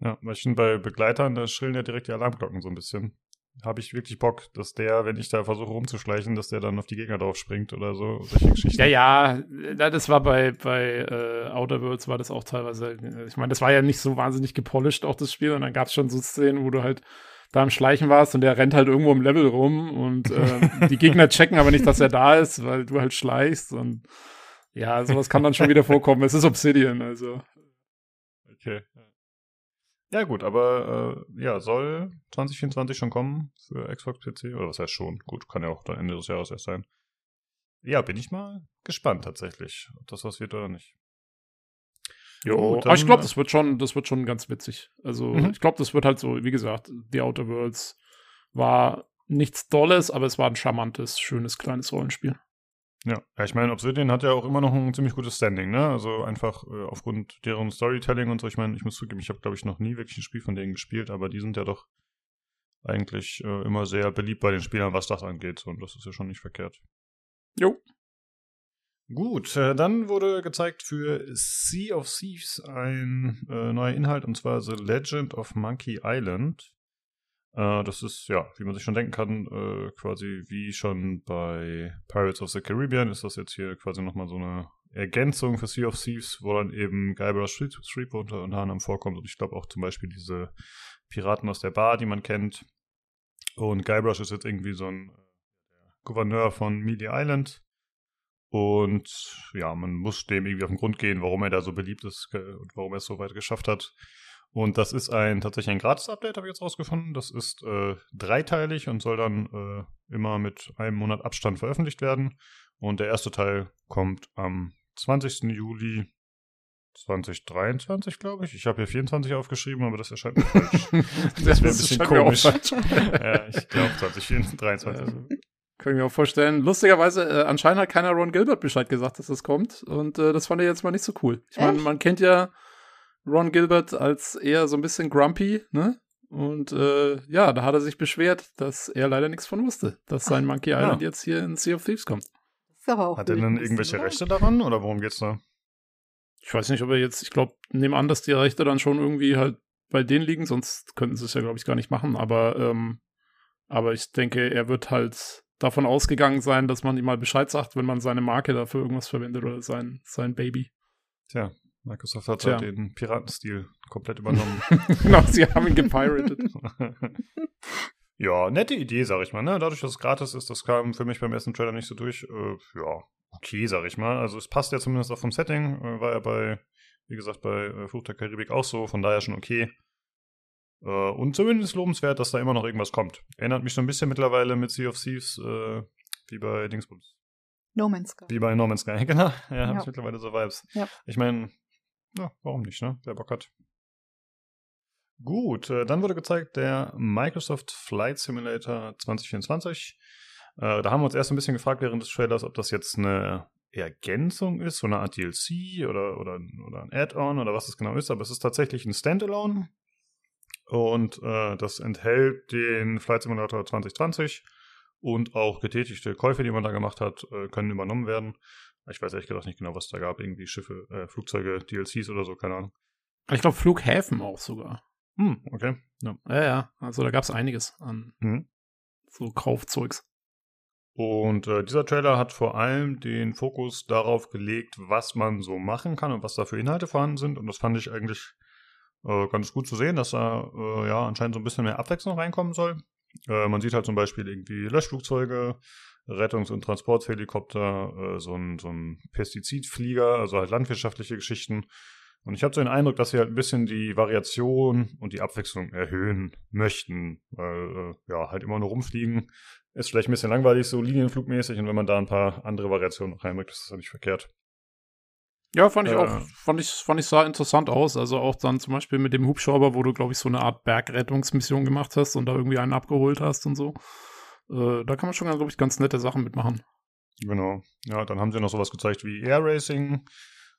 Ja, weil ich bei Begleitern, da schrillen ja direkt die Alarmglocken so ein bisschen. Habe ich wirklich Bock, dass der, wenn ich da versuche rumzuschleichen, dass der dann auf die Gegner drauf springt oder so, solche Geschichten. Ja, ja, das war bei, bei äh, Outer Worlds war das auch teilweise, ich meine, das war ja nicht so wahnsinnig gepolished auch das Spiel und dann gab es schon so Szenen, wo du halt da am Schleichen warst und der rennt halt irgendwo im Level rum und äh, die Gegner [laughs] checken aber nicht, dass er da ist, weil du halt schleichst und ja, sowas kann dann schon wieder vorkommen. Es ist Obsidian, also. Okay. Ja, gut, aber äh, ja, soll 2024 schon kommen für Xbox PC? Oder was heißt schon? Gut, kann ja auch dann Ende des Jahres erst sein. Ja, bin ich mal gespannt tatsächlich, ob das was wird oder nicht. Jo, gut, aber ich glaube, das wird schon, das wird schon ganz witzig. Also, mhm. ich glaube, das wird halt so, wie gesagt, The Outer Worlds war nichts Dolles, aber es war ein charmantes, schönes, kleines Rollenspiel. Ja, ja ich meine, Obsidian hat ja auch immer noch ein ziemlich gutes Standing, ne? Also einfach äh, aufgrund deren Storytelling und so. Ich meine, ich muss zugeben, ich habe, glaube ich, noch nie wirklich ein Spiel von denen gespielt, aber die sind ja doch eigentlich äh, immer sehr beliebt bei den Spielern, was das angeht. Und das ist ja schon nicht verkehrt. Jo. Gut, äh, dann wurde gezeigt für Sea of Thieves ein äh, neuer Inhalt, und zwar The Legend of Monkey Island. Äh, das ist, ja, wie man sich schon denken kann, äh, quasi wie schon bei Pirates of the Caribbean ist das jetzt hier quasi nochmal so eine Ergänzung für Sea of Thieves, wo dann eben Guybrush Threepwood unter, unter anderem vorkommt. Und ich glaube auch zum Beispiel diese Piraten aus der Bar, die man kennt. Und Guybrush ist jetzt irgendwie so ein äh, Gouverneur von Media Island. Und ja, man muss dem irgendwie auf den Grund gehen, warum er da so beliebt ist und warum er es so weit geschafft hat. Und das ist ein tatsächlich ein Gratis-Update, habe ich jetzt rausgefunden. Das ist äh, dreiteilig und soll dann äh, immer mit einem Monat Abstand veröffentlicht werden. Und der erste Teil kommt am 20. Juli 2023, glaube ich. Ich habe hier 24 aufgeschrieben, aber das erscheint mir falsch. [laughs] das wäre ein bisschen komisch. [laughs] ja, ich glaube 2023. Ähm, kann ich mir auch vorstellen. Lustigerweise, äh, anscheinend hat keiner Ron Gilbert Bescheid gesagt, dass das kommt. Und äh, das fand ich jetzt mal nicht so cool. Ich meine, man kennt ja Ron Gilbert als eher so ein bisschen grumpy, ne? Und äh, ja, da hat er sich beschwert, dass er leider nichts von wusste, dass sein Monkey Island ja. jetzt hier in Sea of Thieves kommt. Hat er denn irgendwelche oder? Rechte daran oder worum geht's da? Ich weiß nicht, ob er jetzt, ich glaube, nehme an, dass die Rechte dann schon irgendwie halt bei denen liegen, sonst könnten sie es ja, glaube ich, gar nicht machen. Aber, ähm, aber ich denke, er wird halt davon ausgegangen sein, dass man ihm mal Bescheid sagt, wenn man seine Marke dafür irgendwas verwendet oder sein, sein Baby. Tja, Microsoft hat halt den Piratenstil komplett übernommen. [laughs] genau, sie haben ihn gepiratet. [laughs] ja, nette Idee, sag ich mal. Ne? Dadurch, dass es gratis ist, das kam für mich beim ersten Trailer nicht so durch. Äh, ja, okay, sag ich mal. Also es passt ja zumindest auch vom Setting. Äh, war ja bei, wie gesagt, bei äh, Fluch der Karibik auch so. Von daher schon okay. Äh, und zumindest lobenswert, dass da immer noch irgendwas kommt. Erinnert mich so ein bisschen mittlerweile mit Sea of Thieves, äh, wie bei Dingsbums. No Man's Sky. Wie bei No Man's Sky, [laughs] genau. Ja, ja. habe ich mittlerweile so Vibes. Ja. Ich meine, ja, warum nicht, ne? Wer Bock hat. Gut, äh, dann wurde gezeigt der Microsoft Flight Simulator 2024. Äh, da haben wir uns erst ein bisschen gefragt während des Trailers, ob das jetzt eine Ergänzung ist, so eine Art DLC oder, oder, oder ein Add-on oder was es genau ist, aber es ist tatsächlich ein Standalone und äh, das enthält den Flight Simulator 2020 und auch getätigte Käufe, die man da gemacht hat, äh, können übernommen werden. Ich weiß ehrlich gesagt nicht genau, was da gab. Irgendwie Schiffe, äh, Flugzeuge, DLCs oder so, keine Ahnung. Ich glaube, Flughäfen auch sogar. Hm, okay. Ja, ja, ja. also da gab es einiges an hm. so Kaufzeugs. Und äh, dieser Trailer hat vor allem den Fokus darauf gelegt, was man so machen kann und was da für Inhalte vorhanden sind. Und das fand ich eigentlich äh, ganz gut zu sehen, dass da äh, ja anscheinend so ein bisschen mehr Abwechslung reinkommen soll. Äh, man sieht halt zum Beispiel irgendwie Löschflugzeuge, Rettungs- und Transporthelikopter, äh, so, ein, so ein Pestizidflieger, also halt landwirtschaftliche Geschichten. Und ich habe so den Eindruck, dass sie halt ein bisschen die Variation und die Abwechslung erhöhen möchten. Weil, äh, ja, halt immer nur rumfliegen ist vielleicht ein bisschen langweilig, so linienflugmäßig. Und wenn man da ein paar andere Variationen reinbringt, ist das ja nicht verkehrt. Ja, fand ich äh, auch, fand ich, fand ich sah interessant aus. Also auch dann zum Beispiel mit dem Hubschrauber, wo du, glaube ich, so eine Art Bergrettungsmission gemacht hast und da irgendwie einen abgeholt hast und so. Äh, da kann man schon, glaube ich, ganz nette Sachen mitmachen. Genau. Ja, dann haben sie noch sowas gezeigt wie Air Racing,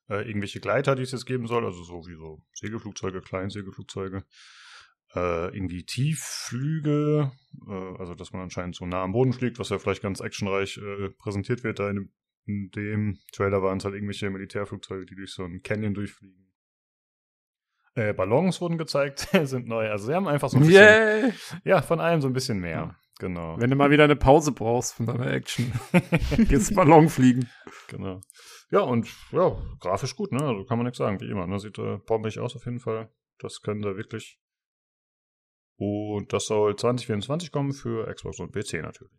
äh, irgendwelche Gleiter, die es jetzt geben soll, also so wie so Segelflugzeuge, Kleinsegelflugzeuge. Äh, irgendwie Tiefflüge, äh, also dass man anscheinend so nah am Boden fliegt, was ja vielleicht ganz actionreich äh, präsentiert wird. Da in dem, in dem Trailer waren es halt irgendwelche Militärflugzeuge, die durch so einen Canyon durchfliegen. Äh, Ballons wurden gezeigt, [laughs] sind neu. Also sie haben einfach so ein bisschen, yeah. ja, von allem so ein bisschen mehr. Genau. Wenn du mal wieder eine Pause brauchst von deiner Action, [laughs] geht's Ballon fliegen. Genau. Ja, und ja, grafisch gut, ne? Also kann man nichts sagen, wie immer. Ne? Sieht äh, bombig aus auf jeden Fall. Das können da wirklich. Und das soll 2024 kommen für Xbox und PC natürlich.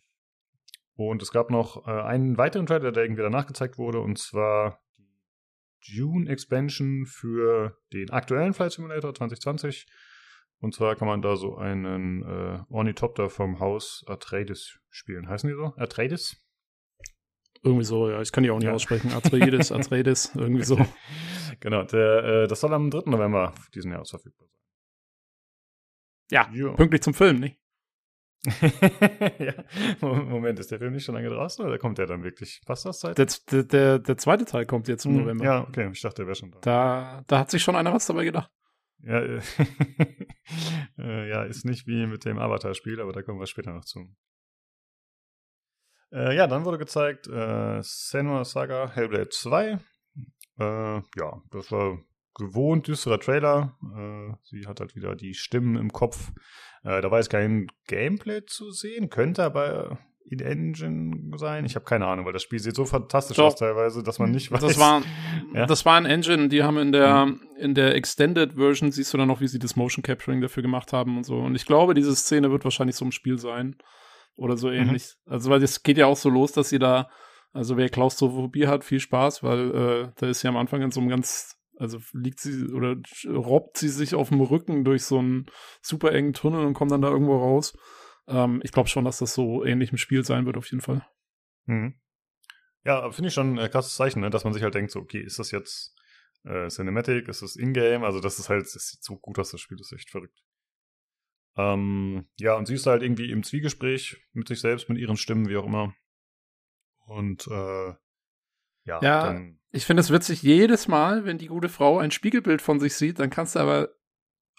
Und es gab noch äh, einen weiteren Trailer, der irgendwie danach gezeigt wurde, und zwar die June Expansion für den aktuellen Flight Simulator 2020. Und zwar kann man da so einen äh, Ornithopter vom Haus Atreides spielen. Heißen die so? Atreides? Irgendwie so, ja. Ich kann die auch nicht ja. aussprechen. Atreides, [laughs] Atreides, irgendwie so. [laughs] Genau, der, äh, das soll am 3. November diesen Jahres verfügbar sein. Ja, jo. pünktlich zum Film, nicht? [laughs] ja. Moment, ist der Film nicht schon lange draußen oder kommt der dann wirklich? Passt das Zeit? Der, der, der zweite Teil kommt jetzt im hm, November. Ja, okay, ich dachte, der wäre schon da. Da, da hat sich schon einer was dabei gedacht. Ja, äh, [laughs] äh, ja, ist nicht wie mit dem Avatar-Spiel, aber da kommen wir später noch zu. Äh, ja, dann wurde gezeigt äh, Senua Saga Hellblade 2. Äh, ja, das war gewohnt düsterer Trailer. Sie hat halt wieder die Stimmen im Kopf. Da war jetzt kein Gameplay zu sehen, könnte aber in Engine sein. Ich habe keine Ahnung, weil das Spiel sieht so fantastisch Doch. aus teilweise, dass man nicht weiß. Das war, [laughs] Ja. das war ein Engine, die haben in der, in der Extended Version, siehst du dann noch, wie sie das Motion Capturing dafür gemacht haben und so. Und ich glaube, diese Szene wird wahrscheinlich so im Spiel sein. Oder so ähnlich. Also, weil das geht ja auch so los, dass sie da, also wer Klaustrophobie hat, viel Spaß, weil äh, da ist sie am Anfang in so einem ganz, also liegt sie oder robbt sie sich auf dem Rücken durch so einen super engen Tunnel und kommt dann da irgendwo raus. Ähm, ich glaube schon, dass das so ähnlich im Spiel sein wird, auf jeden Fall. Mhm. Ja, finde ich schon ein krasses Zeichen, ne? dass man sich halt denkt, so, okay, ist das jetzt äh, Cinematic, ist das Ingame? Also das ist halt, das sieht so gut aus, das Spiel ist echt verrückt. Ähm, ja, und sie ist halt irgendwie im Zwiegespräch mit sich selbst, mit ihren Stimmen, wie auch immer. Und äh, ja, Ja. dann Ich finde es witzig, jedes Mal, wenn die gute Frau ein Spiegelbild von sich sieht, dann kannst du aber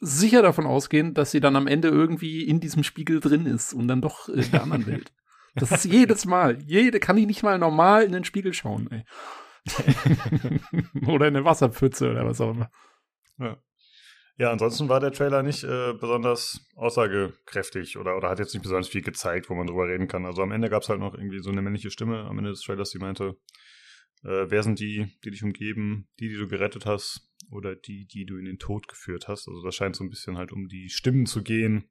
sicher davon ausgehen, dass sie dann am Ende irgendwie in diesem Spiegel drin ist und dann doch in der anderen Welt. [laughs] Das ist jedes Mal. Jede kann die nicht mal normal in den Spiegel schauen, ey. [laughs] oder in eine Wasserpfütze oder was auch immer. Ja, ansonsten war der Trailer nicht äh, besonders aussagekräftig oder, oder hat jetzt nicht besonders viel gezeigt, wo man drüber reden kann. Also am Ende gab es halt noch irgendwie so eine männliche Stimme am Ende des Trailers, die meinte, äh, wer sind die, die dich umgeben, die, die du gerettet hast oder die, die du in den Tod geführt hast. Also das scheint so ein bisschen halt um die Stimmen zu gehen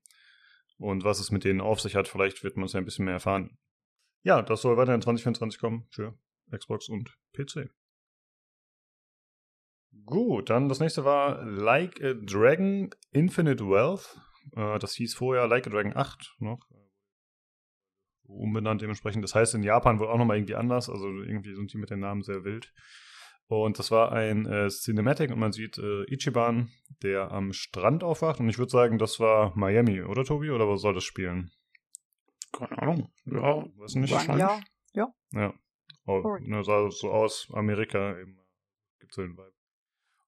und was es mit denen auf sich hat. Vielleicht wird man es ja ein bisschen mehr erfahren. Ja, das soll weiter in 2024 kommen für Xbox und PC. Gut, dann das nächste war Like a Dragon Infinite Wealth. Äh, das hieß vorher Like a Dragon 8 noch. Umbenannt dementsprechend. Das heißt in Japan wohl auch nochmal irgendwie anders. Also irgendwie sind die mit den Namen sehr wild. Und das war ein äh, Cinematic und man sieht äh, Ichiban, der am Strand aufwacht. Und ich würde sagen, das war Miami, oder Tobi? Oder wo soll das spielen? Keine Ahnung. Ja, Weiß nicht. Sagen, ja. Ja. Oh, Sorry. ne, sah so aus, Amerika eben. Gibt so den Vibe.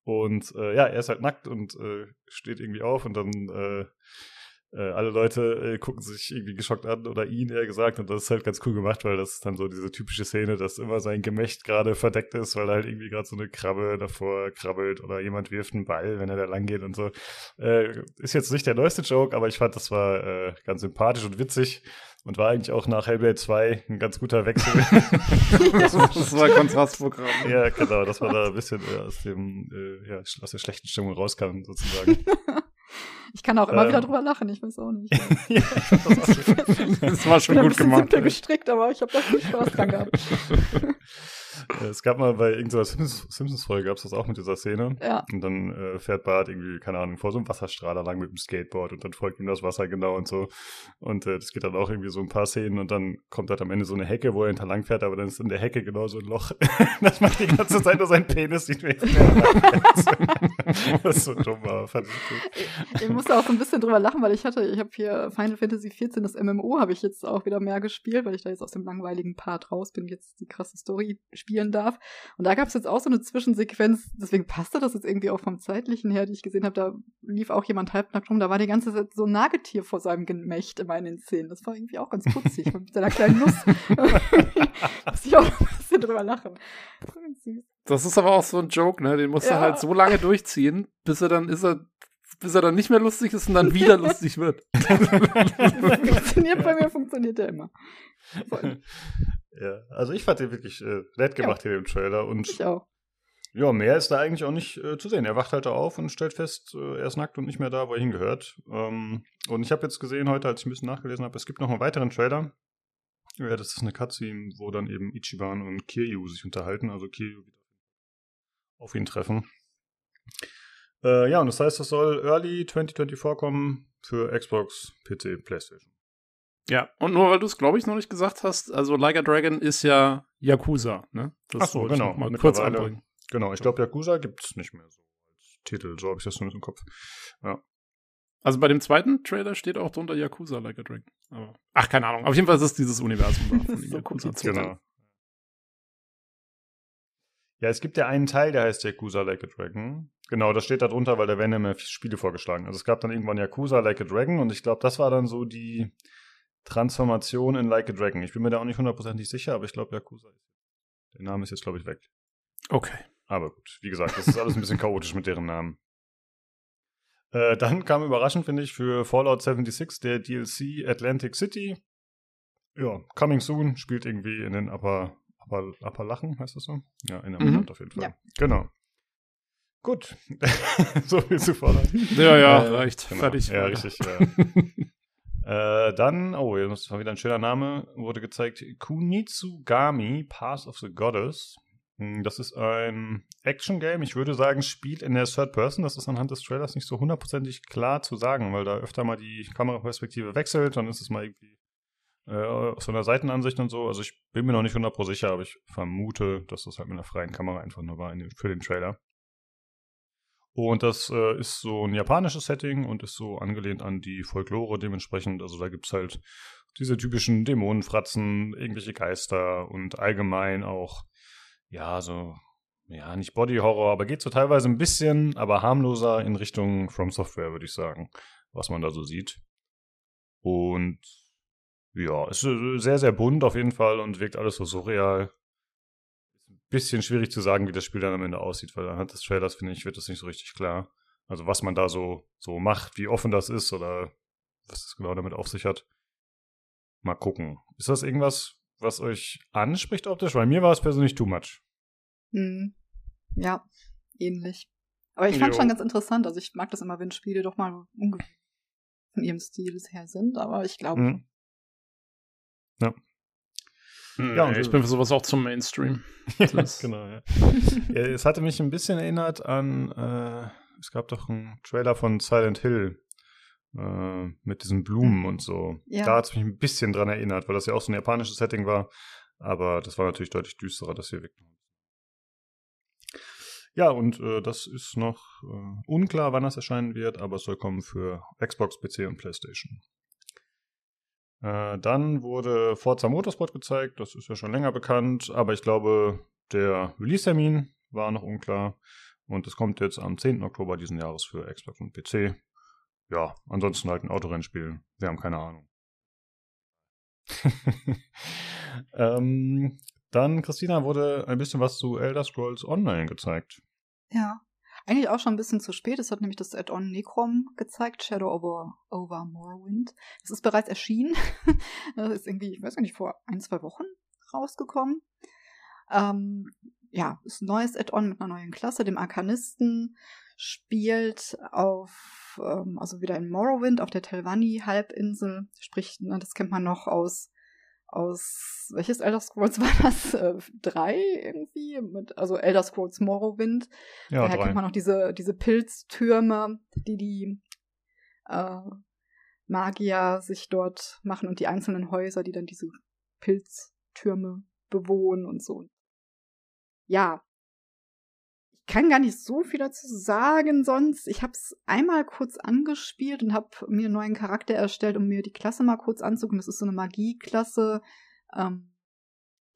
Und äh, ja, er ist halt nackt und äh, steht irgendwie auf und dann äh, äh, alle Leute äh, gucken sich irgendwie geschockt an oder ihn eher gesagt und das ist halt ganz cool gemacht, weil das ist dann so diese typische Szene, dass immer sein Gemächt gerade verdeckt ist, weil da halt irgendwie gerade so eine Krabbe davor krabbelt oder jemand wirft einen Ball, wenn er da lang geht und so. Äh, ist jetzt nicht der neueste Joke, aber ich fand, das war äh, ganz sympathisch und witzig und war eigentlich auch nach Hellblade 2 ein ganz guter Wechsel. [laughs] das war Kontrastprogramm. Ja, genau, dass man da ein bisschen äh, aus dem, äh, ja, aus der schlechten Stimmung rauskam, sozusagen. [laughs] Ich kann auch immer Ähm. wieder drüber lachen, ich weiß auch nicht. [laughs] ja, das war schön. Das war schon bin ein gut bisschen gemacht. simpel gestrickt, aber ich habe da viel Spaß dran gehabt. [laughs] Äh, es gab mal bei irgendeiner Simpsons- Simpsons-Folge, gab es das auch mit dieser Szene. Ja. Und dann äh, fährt Bart irgendwie, keine Ahnung, vor so einem Wasserstrahler lang mit dem Skateboard und dann folgt ihm das Wasser genau und so. Und äh, das geht dann auch irgendwie so ein paar Szenen und dann kommt halt am Ende so eine Hecke, wo er hinter lang fährt, aber dann ist in der Hecke genau so ein Loch. [laughs] das macht die ganze Zeit nur sein Penis, jetzt mehr Das ist so dumm, aber fand ich gut. Ich musste auch so ein bisschen drüber lachen, weil ich hatte, ich habe hier Final Fantasy XIV, das MMO, habe ich jetzt auch wieder mehr gespielt, weil ich da jetzt aus dem langweiligen Part raus bin, jetzt die krasse Story spielen darf. Und da gab es jetzt auch so eine Zwischensequenz, deswegen passte das jetzt irgendwie auch vom zeitlichen her, die ich gesehen habe, da lief auch jemand halbnackt rum, da war die ganze Zeit so ein Nagetier vor seinem Gemächt immer in den Szenen. Das war irgendwie auch ganz putzig, [laughs] mit seiner kleinen Nuss. [laughs] Muss ich auch ein bisschen drüber lachen. Das. Das ist aber auch so ein Joke, ne? Den musst du Ja. halt so lange durchziehen, bis er dann ist er, bis er dann nicht mehr lustig ist und dann wieder [laughs] lustig wird. funktioniert bei mir, funktioniert der immer. Voll. Ja, also ich fand den wirklich äh, nett gemacht hier im Trailer und Ich auch. ja, mehr ist da eigentlich auch nicht äh, zu sehen. Er wacht halt da auf und stellt fest, äh, er ist nackt und nicht mehr da, wo er hingehört. Ähm, und ich habe jetzt gesehen heute, als ich ein bisschen nachgelesen habe, es gibt noch einen weiteren Trailer. Ja, das ist eine Cutscene, wo dann eben Ichiban und Kiryu sich unterhalten, also Kiryu wieder auf ihn treffen. Äh, ja, und das heißt, das soll Early 2024 kommen für Xbox, PC, PlayStation. Ja, und nur weil du es, glaube ich, noch nicht gesagt hast, also Like a Dragon ist ja Yakuza, ne? Das Ach so, genau, Mal kurz anbringen. Genau, ich glaube, Yakuza gibt es nicht mehr so als Titel, so habe ich das zumindest im Kopf. Also bei dem zweiten Trailer steht auch drunter Yakuza Like a Dragon. Aber, ach, keine Ahnung. Auf jeden Fall ist es dieses Universum da [laughs] von so Yakuza. Genau. Ja, es gibt ja einen Teil, der heißt Yakuza Like a Dragon. Genau, das steht da drunter, weil der Venom ja Spiele vorgeschlagen. Also es gab dann irgendwann Yakuza Like a Dragon und ich glaube, das war dann so die Transformation in Like a Dragon. Ich bin mir da auch nicht hundertprozentig sicher, aber ich glaube, Yakuza ist. Der Name ist jetzt, glaube ich, weg. Okay. Aber gut, wie gesagt, das ist alles ein bisschen chaotisch mit deren Namen. [laughs] Äh, dann kam überraschend, finde ich, für Fallout 76 der DLC Atlantic City. Ja, Coming Soon spielt irgendwie in den Upper, Upper, Upper Lachen, heißt das so? Ja, in der mhm. auf jeden Fall. Ja. Genau. Gut. [laughs] so viel zu Fallout. Ja, ja, äh, reicht. Genau. Fertig. Ja, richtig. Ja. [laughs] Äh, dann, oh, das war wieder ein schöner Name, wurde gezeigt. Kunitsugami, Path of the Goddess. Hm, das ist ein Action-Game. Ich würde sagen, spielt in der Third Person. Das ist anhand des Trailers nicht so hundertprozentig klar zu sagen, weil da öfter mal die Kameraperspektive wechselt. Dann ist es mal irgendwie äh, aus so einer Seitenansicht und so. Also ich bin mir noch nicht hundertprozentig sicher, aber ich vermute, dass das halt mit einer freien Kamera einfach nur war für den Trailer. Und das äh, ist so ein japanisches Setting und ist so angelehnt an die Folklore dementsprechend. Also da gibt es halt diese typischen Dämonenfratzen, irgendwelche Geister und allgemein auch, ja, so, ja, nicht Body Horror, aber geht so teilweise ein bisschen, aber harmloser in Richtung From Software, würde ich sagen, was man da so sieht. Und ja, ist äh, sehr, sehr bunt auf jeden Fall und wirkt alles so surreal bisschen schwierig zu sagen, wie das Spiel dann am Ende aussieht, weil anhand des Trailers, finde ich, wird das nicht so richtig klar. Also was man da so, so macht, wie offen das ist oder was das genau damit auf sich hat. Mal gucken. Ist das irgendwas, was euch anspricht optisch? Weil mir war es persönlich too much. Hm. Ja, ähnlich. Aber ich fand jo. schon ganz interessant. Also ich mag das immer, wenn Spiele doch mal ungefähr von ihrem Stil her sind, aber ich glaube. Hm. Ja. Hm, ja, und ich bin für sowas auch zum Mainstream. [laughs] ja, genau, ja. ja. Es hatte mich ein bisschen erinnert an, äh, es gab doch einen Trailer von Silent Hill äh, mit diesen Blumen und so. Ja. Da hat es mich ein bisschen dran erinnert, weil das ja auch so ein japanisches Setting war. Aber das war natürlich deutlich düsterer, das hier weg. Ja, und äh, das ist noch äh, unklar, wann das erscheinen wird, aber es soll kommen für Xbox, PC und PlayStation. Äh, dann wurde Forza Motorsport gezeigt, das ist ja schon länger bekannt, aber ich glaube, der Release-Termin war noch unklar. Und es kommt jetzt am 10. Oktober diesen Jahres für Xbox und PC. Ja, ansonsten halt ein Autorennspiel. Wir haben keine Ahnung. [laughs] ähm, dann, Christina, wurde ein bisschen was zu Elder Scrolls Online gezeigt. Ja. Eigentlich auch schon ein bisschen zu spät. Es hat nämlich das Add-on Necrom gezeigt, Shadow over, over Morrowind. Das ist bereits erschienen. [laughs] das ist irgendwie, ich weiß nicht, vor ein, zwei Wochen rausgekommen. Ähm, ja, ist ein neues Add-on mit einer neuen Klasse, dem Arkanisten. Spielt auf, ähm, also wieder in Morrowind, auf der Telvanni-Halbinsel. Sprich, ne, das kennt man noch aus aus welches Elder Scrolls [laughs] war das? Äh, drei irgendwie? Mit, also Elder Scrolls Morrowind. Ja, Daher drei. kennt man noch diese, diese Pilztürme, die die äh, Magier sich dort machen und die einzelnen Häuser, die dann diese Pilztürme bewohnen und so. Ja, kann gar nicht so viel dazu sagen sonst. Ich habe es einmal kurz angespielt und habe mir einen neuen Charakter erstellt, um mir die Klasse mal kurz anzugucken. Das ist so eine Magieklasse, ähm,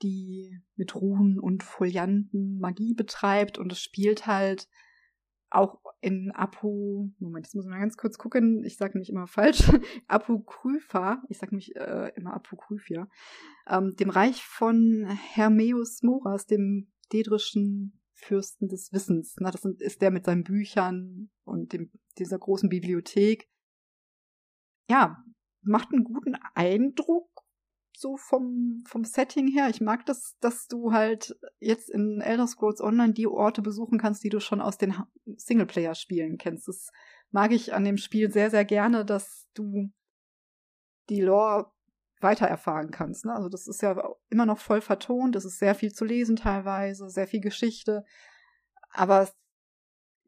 die mit Ruhen und Folianten Magie betreibt und es spielt halt auch in Apu, Moment, jetzt muss ich mal ganz kurz gucken, ich sage nicht immer falsch, [laughs] Apokrypha, ich sage mich äh, immer Apokryphia, ähm, dem Reich von Hermeus Moras, dem dedrischen Fürsten des Wissens. Na, das ist der mit seinen Büchern und dem, dieser großen Bibliothek. Ja, macht einen guten Eindruck, so vom, vom Setting her. Ich mag das, dass du halt jetzt in Elder Scrolls Online die Orte besuchen kannst, die du schon aus den Singleplayer-Spielen kennst. Das mag ich an dem Spiel sehr, sehr gerne, dass du die Lore weiter erfahren kannst. Ne? Also das ist ja immer noch voll vertont, es ist sehr viel zu lesen teilweise, sehr viel Geschichte. Aber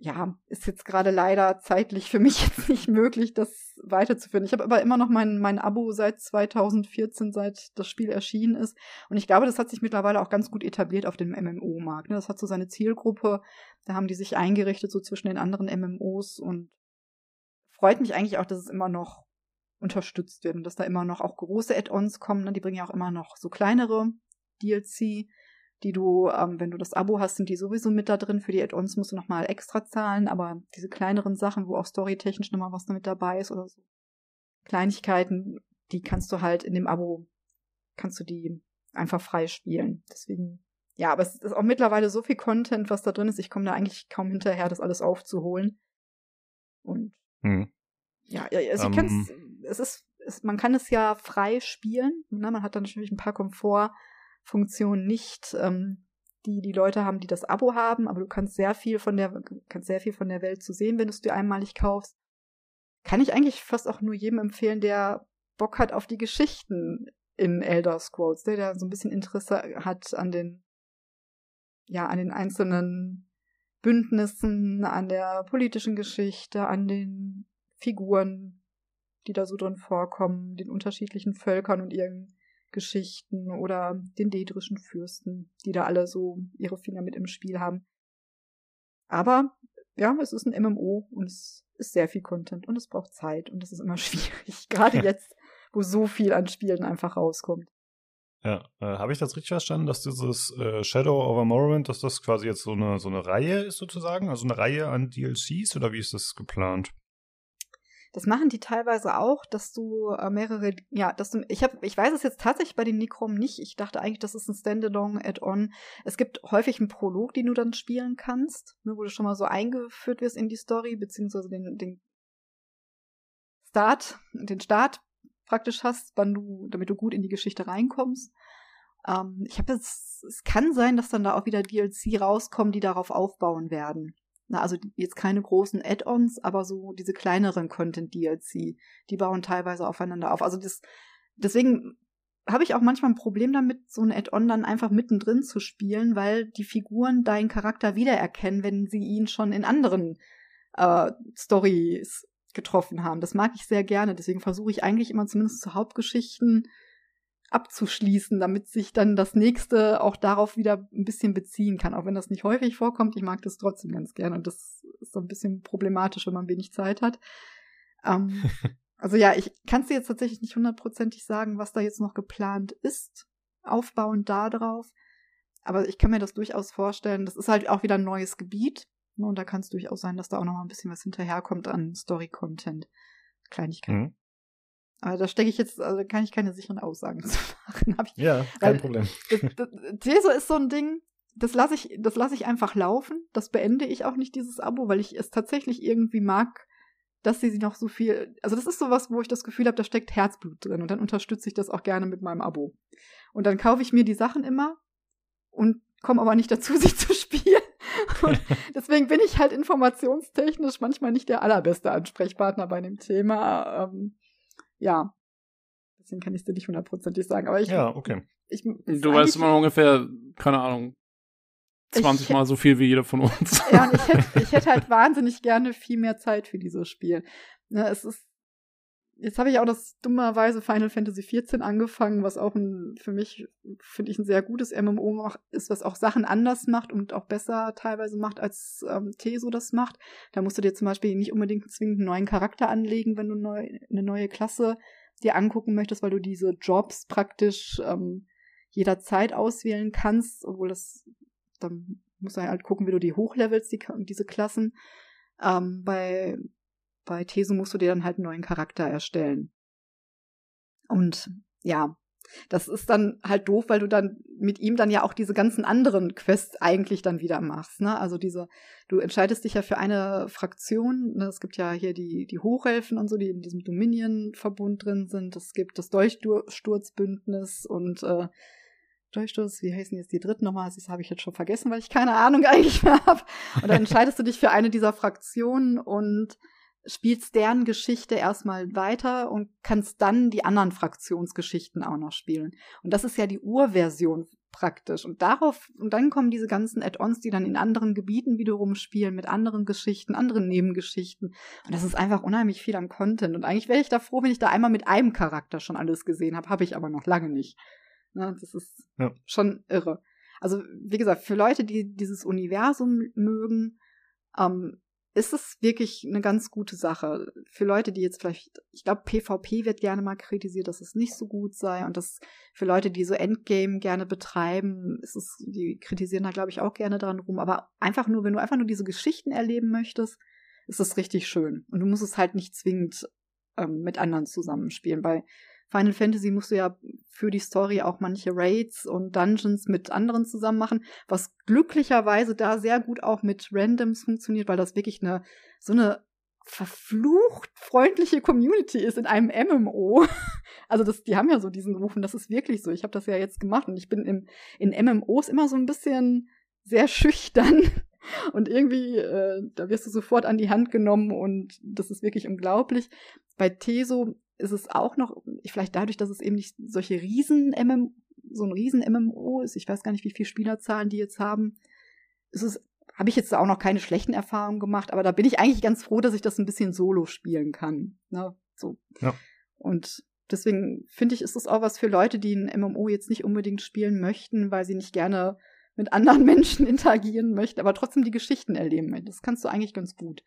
ja, ist jetzt gerade leider zeitlich für mich [laughs] jetzt nicht möglich, das weiterzuführen. Ich habe aber immer noch mein, mein Abo seit 2014, seit das Spiel erschienen ist. Und ich glaube, das hat sich mittlerweile auch ganz gut etabliert auf dem MMO-Markt. Ne? Das hat so seine Zielgruppe. Da haben die sich eingerichtet, so zwischen den anderen MMOs. Und freut mich eigentlich auch, dass es immer noch unterstützt wird und dass da immer noch auch große Add-ons kommen. Ne? Die bringen ja auch immer noch so kleinere DLC die du, ähm, wenn du das Abo hast, sind die sowieso mit da drin. Für die Add-ons musst du nochmal extra zahlen, aber diese kleineren Sachen, wo auch storytechnisch nochmal was damit dabei ist oder so. Kleinigkeiten, die kannst du halt in dem Abo, kannst du die einfach frei spielen. Deswegen, ja, aber es ist auch mittlerweile so viel Content, was da drin ist. Ich komme da eigentlich kaum hinterher, das alles aufzuholen. Und hm. ja, also ich. Ähm. es ist, es, man kann es ja frei spielen. Ne? Man hat dann natürlich ein paar Komfort. Funktion nicht, ähm, die die Leute haben, die das Abo haben, aber du kannst sehr viel von der, kannst sehr viel von der Welt zu sehen, wenn du es dir einmalig kaufst. Kann ich eigentlich fast auch nur jedem empfehlen, der Bock hat auf die Geschichten in Elder Scrolls, der, der so ein bisschen Interesse hat an den, ja, an den einzelnen Bündnissen, an der politischen Geschichte, an den Figuren, die da so drin vorkommen, den unterschiedlichen Völkern und ihren Geschichten oder den dedrischen Fürsten, die da alle so ihre Finger mit im Spiel haben. Aber ja, es ist ein MMO und es ist sehr viel Content und es braucht Zeit und es ist immer [laughs] schwierig, gerade jetzt, wo so viel an Spielen einfach rauskommt. Ja, äh, habe ich das richtig verstanden, dass dieses äh, Shadow over Morrowind, dass das quasi jetzt so eine so eine Reihe ist sozusagen, also eine Reihe an DLCs oder wie ist das geplant? Das machen die teilweise auch, dass du äh, mehrere, ja, dass du, ich habe, ich weiß es jetzt tatsächlich bei den Necrom nicht. Ich dachte eigentlich, das ist ein Standalone Add-on. Es gibt häufig einen Prolog, den du dann spielen kannst, ne, wo du schon mal so eingeführt wirst in die Story, beziehungsweise den, den Start, den Start praktisch hast, wann du, damit du gut in die Geschichte reinkommst. Ähm, ich habe jetzt, es kann sein, dass dann da auch wieder DLC rauskommen, die darauf aufbauen werden. Na, also jetzt keine großen Add-ons, aber so diese kleineren Content-DLC, die bauen teilweise aufeinander auf. Also das, deswegen habe ich auch manchmal ein Problem damit, so ein Add-on dann einfach mittendrin zu spielen, weil die Figuren deinen Charakter wiedererkennen, wenn sie ihn schon in anderen äh, Stories getroffen haben. Das mag ich sehr gerne. Deswegen versuche ich eigentlich immer zumindest zu Hauptgeschichten abzuschließen, damit sich dann das nächste auch darauf wieder ein bisschen beziehen kann. Auch wenn das nicht häufig vorkommt, ich mag das trotzdem ganz gerne. Und das ist so ein bisschen problematisch, wenn man wenig Zeit hat. Ähm, [laughs] also ja, ich kann es dir jetzt tatsächlich nicht hundertprozentig sagen, was da jetzt noch geplant ist, aufbauend darauf. Aber ich kann mir das durchaus vorstellen. Das ist halt auch wieder ein neues Gebiet. Ne, und da kann es durchaus sein, dass da auch noch mal ein bisschen was hinterherkommt an Story-Content. Kleinigkeiten. Mhm. Aber da stecke ich jetzt, also kann ich keine sicheren Aussagen [laughs] zu machen. Ich, ja, kein Problem. Teso ist so ein Ding, das lasse ich, das lasse ich einfach laufen. Das beende ich auch nicht, dieses Abo, weil ich es tatsächlich irgendwie mag, dass sie sie noch so viel. Also, das ist sowas, wo ich das Gefühl habe, da steckt Herzblut drin und dann unterstütze ich das auch gerne mit meinem Abo. Und dann kaufe ich mir die Sachen immer und komme aber nicht dazu, [laughs] sie zu spielen. Und [laughs] deswegen bin ich halt informationstechnisch manchmal nicht der allerbeste Ansprechpartner bei dem Thema. Ähm, ja. Deswegen kann ich es dir nicht hundertprozentig sagen. Aber ich. Ja, okay. Ich, du weißt immer ungefähr, keine Ahnung, 20 Mal so viel wie jeder von uns. Ja, und ich hätte, ich hätte halt wahnsinnig gerne viel mehr Zeit für dieses Spiel. Ne, es ist Jetzt habe ich auch das dummerweise Final Fantasy XIV angefangen, was auch ein, für mich, finde ich, ein sehr gutes MMO ist, was auch Sachen anders macht und auch besser teilweise macht, als ähm, Teso das macht. Da musst du dir zum Beispiel nicht unbedingt zwingend einen neuen Charakter anlegen, wenn du neu, eine neue Klasse dir angucken möchtest, weil du diese Jobs praktisch ähm, jederzeit auswählen kannst, obwohl das, dann musst du halt gucken, wie du die hochlevelst, die, diese Klassen. Ähm, bei bei Teso musst du dir dann halt einen neuen Charakter erstellen. Und ja, das ist dann halt doof, weil du dann mit ihm dann ja auch diese ganzen anderen Quests eigentlich dann wieder machst. Ne? Also diese, du entscheidest dich ja für eine Fraktion. Ne? Es gibt ja hier die, die Hochelfen und so, die in diesem Dominion-Verbund drin sind. Es gibt das Durchsturzbündnis und äh, Durchsturz, wie heißen jetzt die dritten nochmal? Das habe ich jetzt schon vergessen, weil ich keine Ahnung [laughs] eigentlich mehr habe. Und dann entscheidest du dich für eine dieser Fraktionen und spielst deren Geschichte erstmal weiter und kannst dann die anderen Fraktionsgeschichten auch noch spielen. Und das ist ja die Urversion praktisch. Und darauf, und dann kommen diese ganzen Add-ons, die dann in anderen Gebieten wiederum spielen, mit anderen Geschichten, anderen Nebengeschichten. Und das ist einfach unheimlich viel an Content. Und eigentlich wäre ich da froh, wenn ich da einmal mit einem Charakter schon alles gesehen habe. Habe ich aber noch lange nicht. Ne, das ist ja. schon irre. Also, wie gesagt, für Leute, die dieses Universum mögen, ähm, ist es wirklich eine ganz gute Sache. Für Leute, die jetzt vielleicht, ich glaube, PvP wird gerne mal kritisiert, dass es nicht so gut sei. Und das für Leute, die so Endgame gerne betreiben, ist es, die kritisieren da, glaube ich, auch gerne dran rum. Aber einfach nur, wenn du einfach nur diese Geschichten erleben möchtest, ist es richtig schön. Und du musst es halt nicht zwingend ähm, mit anderen zusammenspielen. Bei Final Fantasy musst du ja für die Story auch manche Raids und Dungeons mit anderen zusammen machen, was glücklicherweise da sehr gut auch mit Randoms funktioniert, weil das wirklich eine so eine verflucht freundliche Community ist in einem MMO. [laughs] Also das, die haben ja so diesen Ruf und das ist wirklich so. Ich habe das ja jetzt gemacht und ich bin im, in MMOs immer so ein bisschen sehr schüchtern [laughs] und irgendwie, äh, da wirst du sofort an die Hand genommen und das ist wirklich unglaublich. Bei Teso ist es auch noch, vielleicht dadurch, dass es eben nicht solche riesen MMO, so ein riesen MMO ist, ich weiß gar nicht, wie viele Spielerzahlen die jetzt haben, ist es, habe ich jetzt auch noch keine schlechten Erfahrungen gemacht, aber da bin ich eigentlich ganz froh, dass ich das ein bisschen solo spielen kann. Ne? So. Ja. Und deswegen finde ich, ist es auch was für Leute, die ein MMO jetzt nicht unbedingt spielen möchten, weil sie nicht gerne mit anderen [laughs] Menschen interagieren möchten, aber trotzdem die Geschichten erleben. Das kannst du eigentlich ganz gut.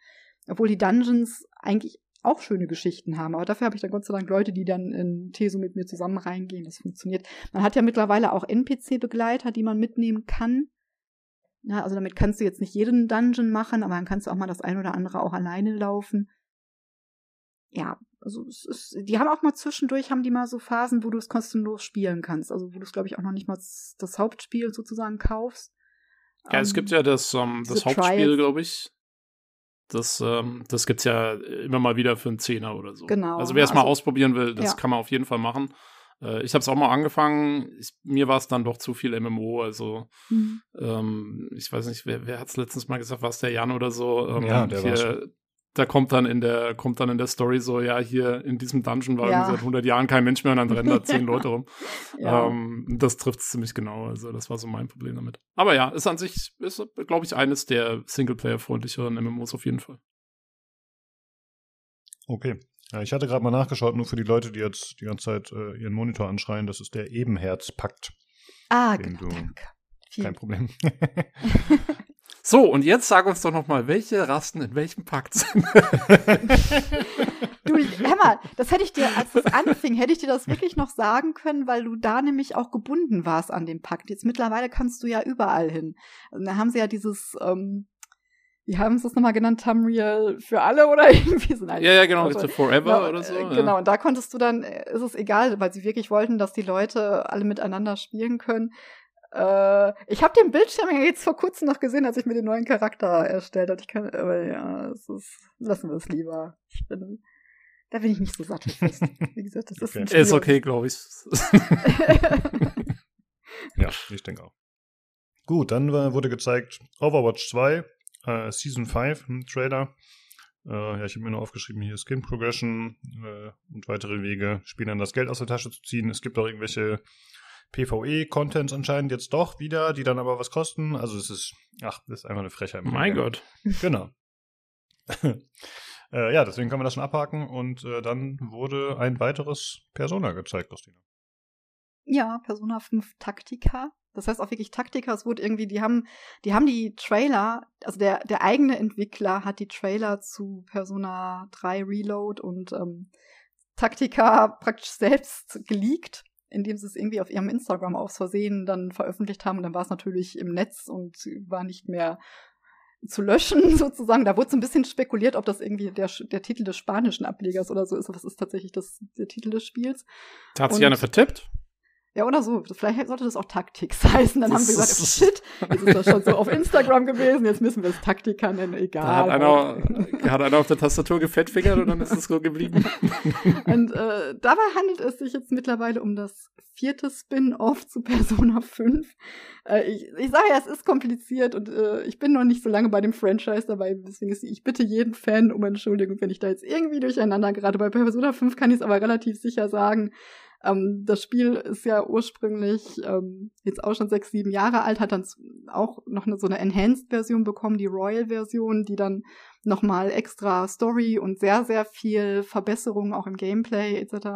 Obwohl die Dungeons eigentlich auch schöne Geschichten haben. Aber dafür habe ich dann Gott sei Dank Leute, die dann in Teso mit mir zusammen reingehen. Das funktioniert. Man hat ja mittlerweile auch NPC-Begleiter, die man mitnehmen kann. Ja, also damit kannst du jetzt nicht jeden Dungeon machen, aber dann kannst du auch mal das ein oder andere auch alleine laufen. Ja, also es ist, die haben auch mal zwischendurch, haben die mal so Phasen, wo du es kostenlos spielen kannst. Also wo du es, glaube ich, auch noch nicht mal das Hauptspiel sozusagen kaufst. Ja, um, es gibt ähm, ja das, um, das Hauptspiel, glaube ich. Das, ähm, das gibt's ja immer mal wieder für einen Zehner oder so. Genau. Also wer es also, mal ausprobieren will, das ja. kann man auf jeden Fall machen. Äh, ich habe es auch mal angefangen. Ich, mir war es dann doch zu viel MMO. Also mhm. ähm, ich weiß nicht, wer, wer hat es letztens mal gesagt, war es der Jan oder so? Ähm, ja, der hier, da kommt dann in der kommt dann in der Story so, ja, hier in diesem Dungeon war ja. seit 100 Jahren kein Mensch mehr und dann rennen da [laughs] zehn Leute rum. ja. ähm, das trifft es ziemlich genau. Also das war so mein Problem damit. Aber ja, ist an sich, ist, glaube ich, eines der Singleplayer-freundlicheren MMOs auf jeden Fall. Okay. Ja, ich hatte gerade mal nachgeschaut, nur für die Leute, die jetzt die ganze Zeit äh, ihren Monitor anschreien, das ist der Ebenherzpakt. Ah, genau. Danke. Kein Problem. [laughs] [laughs] So, und jetzt sag uns doch noch mal, welche Rasten in welchem Pakt sind. [laughs] du, hör mal, das hätte ich dir, als es anfing, hätte ich dir das wirklich noch sagen können, weil du da nämlich auch gebunden warst an dem Pakt. Jetzt mittlerweile kannst du ja überall hin. Also, da haben sie ja dieses, ähm, wie haben sie es nochmal genannt, Tamriel für alle oder [laughs] irgendwie so. Nein, ja, ja, genau, also, Forever genau, oder so. Äh, genau, und da konntest du dann, äh, ist es egal, weil sie wirklich wollten, dass die Leute alle miteinander spielen können. Äh, ich habe den Bildschirm jetzt vor kurzem noch gesehen, als ich mir den neuen Charakter erstellt habe. Ich kann, aber ja, es ist, lassen wir es lieber. Ich bin, da bin ich nicht so sattelfest. [laughs] Wie gesagt, das ist okay. Ist okay, glaube ich. [laughs] ja, ich denke auch. Gut, dann wurde gezeigt Overwatch 2, äh, Season 5, hm, Trailer. Äh, ja, ich habe mir nur aufgeschrieben, hier Skin Progression äh, und weitere Wege, Spielern das Geld aus der Tasche zu ziehen. Es gibt auch irgendwelche PvE-Contents anscheinend jetzt doch wieder, die dann aber was kosten. Also es ist, ach, das ist einfach eine Frechheit. Mein Gott. [laughs] [laughs] Genau. [laughs] äh, ja, deswegen können wir das schon abhaken und äh, dann wurde ein weiteres Persona gezeigt, Christina. Ja, Persona 5 Taktika. Das heißt auch wirklich Taktika. Es wurde irgendwie, die haben, die haben die Trailer, also der, der eigene Entwickler hat die Trailer zu Persona 3 Reload und ähm, Taktika praktisch selbst geleakt indem sie es irgendwie auf ihrem Instagram aus Versehen dann veröffentlicht haben. Und dann war es natürlich im Netz und war nicht mehr zu löschen, [laughs] sozusagen. Da wurde so ein bisschen spekuliert, ob das irgendwie der, der Titel des spanischen Ablegers oder so ist. Aber es ist tatsächlich das, der Titel des Spiels. Da hat sich einer vertippt. Ja, oder so. Vielleicht sollte das auch Taktiks [laughs] heißen. Dann haben wir gesagt, oh, shit, jetzt ist das schon so auf Instagram gewesen, jetzt müssen wir es Taktika nennen, egal. Da hat einer, hat einer auf der Tastatur gefettfingert und dann ist es so geblieben. [laughs] und äh, dabei handelt es sich jetzt mittlerweile um das vierte Spin-off zu Persona 5. Äh, ich, ich sage ja, es ist kompliziert und äh, ich bin noch nicht so lange bei dem Franchise dabei, deswegen ist ich bitte jeden Fan um Entschuldigung, wenn ich da jetzt irgendwie durcheinander gerade bei Persona 5 kann ich es aber relativ sicher sagen. Ähm, das Spiel ist ja ursprünglich ähm, jetzt auch schon sechs, sieben Jahre alt, hat dann auch noch eine, so eine Enhanced-Version bekommen, die Royal-Version, die dann nochmal extra Story und sehr, sehr viel Verbesserungen auch im Gameplay etc.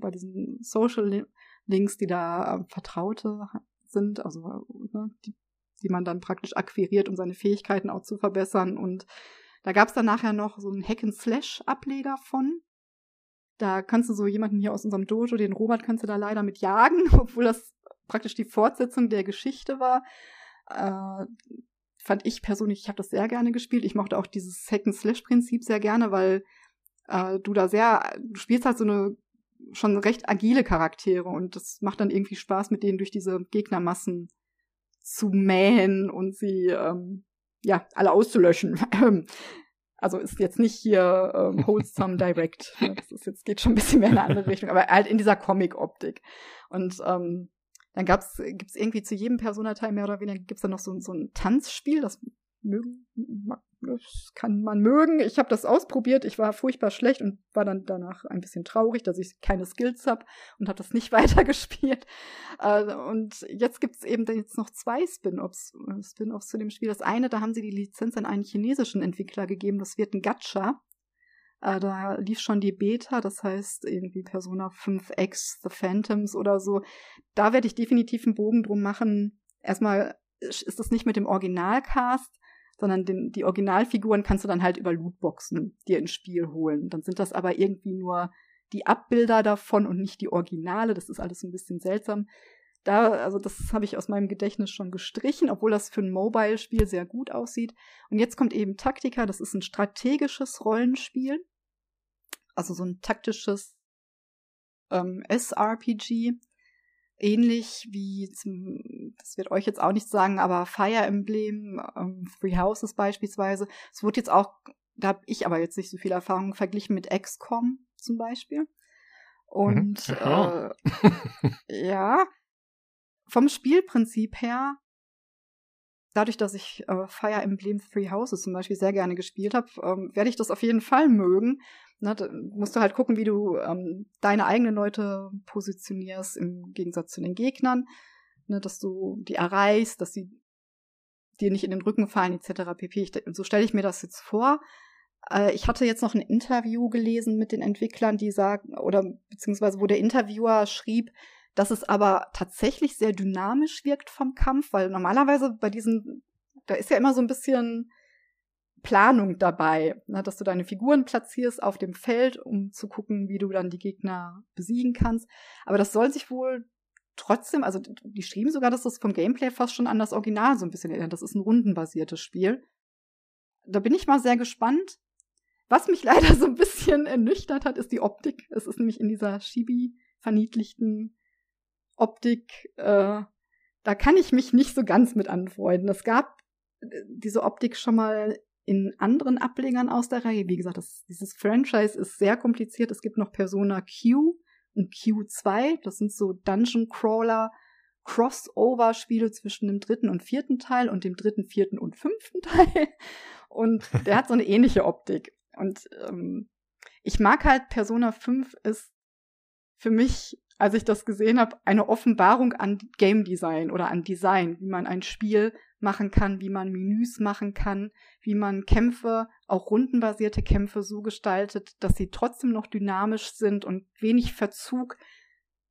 bei diesen Social Links, die da äh, Vertraute sind, also ne, die, die man dann praktisch akquiriert, um seine Fähigkeiten auch zu verbessern und Da gab es dann nachher noch so einen Hack-and-Slash-Ableger von. Da kannst du so jemanden hier aus unserem Dojo, den Robert, kannst du da leider mit jagen, [laughs] obwohl das praktisch die Fortsetzung der Geschichte war. Äh, fand ich persönlich, ich habe das sehr gerne gespielt. Ich mochte auch dieses Hack-and-Slash-Prinzip sehr gerne, weil äh, du da sehr, du spielst halt so eine schon recht agile Charaktere und das macht dann irgendwie Spaß, mit denen durch diese Gegnermassen zu mähen und sie ähm, ja alle auszulöschen. [laughs] also ist jetzt nicht hier ähm, [laughs] Wholesome Direct. Ne? Das ist jetzt geht schon ein bisschen mehr in eine andere [laughs] Richtung, aber halt in dieser Comic-Optik. Und ähm, dann gab's gibt's irgendwie zu jedem Personateil mehr oder weniger gibt's dann noch so, so ein Tanzspiel, das mögen das kann man mögen. Ich habe das ausprobiert. Ich war furchtbar schlecht und war dann danach ein bisschen traurig, dass ich keine Skills habe und habe das nicht [laughs] weitergespielt. Äh, und jetzt gibt es eben jetzt noch zwei Spin-offs äh, Spin zu dem Spiel. Das eine, da haben sie die Lizenz an einen chinesischen Entwickler gegeben. Das wird ein Gacha. Äh, da lief schon die Beta, das heißt irgendwie Persona 5X, The Phantoms oder so. Da werde ich definitiv einen Bogen drum machen. Erstmal ist das nicht mit dem Originalcast, sondern den, die Originalfiguren kannst du dann halt über Lootboxen dir ins Spiel holen. Dann sind das aber irgendwie nur die Abbilder davon und nicht die Originale. Das ist alles ein bisschen seltsam. Da, also das habe ich aus meinem Gedächtnis schon gestrichen, obwohl das für ein Mobile-Spiel sehr gut aussieht. Und jetzt kommt eben Taktika, das ist ein strategisches Rollenspiel. Also so ein taktisches ähm, SRPG ähnlich wie zum, das wird euch jetzt auch nicht sagen, aber Fire Emblem, ähm, Three Houses beispielsweise. Es wurde jetzt auch, da habe ich aber jetzt nicht so viel Erfahrung verglichen mit XCOM zum Beispiel. Und mhm. äh, [laughs] ja, vom Spielprinzip her, dadurch, dass ich äh, Fire Emblem Three Houses zum Beispiel sehr gerne gespielt habe, ähm, werde ich das auf jeden Fall mögen. Ne, musst du halt gucken, wie du ähm, deine eigenen Leute positionierst im Gegensatz zu den Gegnern, ne, dass du die erreichst, dass sie dir nicht in den Rücken fallen etc. pp. Ich, so stelle ich mir das jetzt vor. Äh, ich hatte jetzt noch ein Interview gelesen mit den Entwicklern, die sagen, oder beziehungsweise wo der Interviewer schrieb, dass es aber tatsächlich sehr dynamisch wirkt vom Kampf, weil normalerweise bei diesen, da ist ja immer so ein bisschen Planung dabei, ne, dass du deine Figuren platzierst auf dem Feld, um zu gucken, wie du dann die Gegner besiegen kannst. Aber das soll sich wohl trotzdem, also die schrieben sogar, dass das vom Gameplay fast schon an das Original so ein bisschen erinnert. Das ist ein rundenbasiertes Spiel. Da bin ich mal sehr gespannt. Was mich [laughs] leider so ein bisschen ernüchtert hat, ist die Optik. Es ist nämlich in dieser Chibi verniedlichten Optik, äh, da kann ich mich nicht so ganz mit anfreunden. Es gab äh, diese Optik schon mal in anderen Ablegern aus der Reihe. Wie gesagt, das, dieses Franchise ist sehr kompliziert. Es gibt noch Persona Q und Q2. Das sind so Dungeon Crawler Crossover-Spiele zwischen dem dritten und vierten Teil und dem dritten, vierten und fünften [laughs] Teil. Und der hat so eine ähnliche Optik. Und ähm, ich mag halt Persona 5 ist für mich, als ich das gesehen habe, eine Offenbarung an Game Design oder an Design, wie man ein Spiel machen kann, wie man Menüs machen kann, wie man Kämpfe, auch rundenbasierte Kämpfe so gestaltet, dass sie trotzdem noch dynamisch sind und wenig Verzug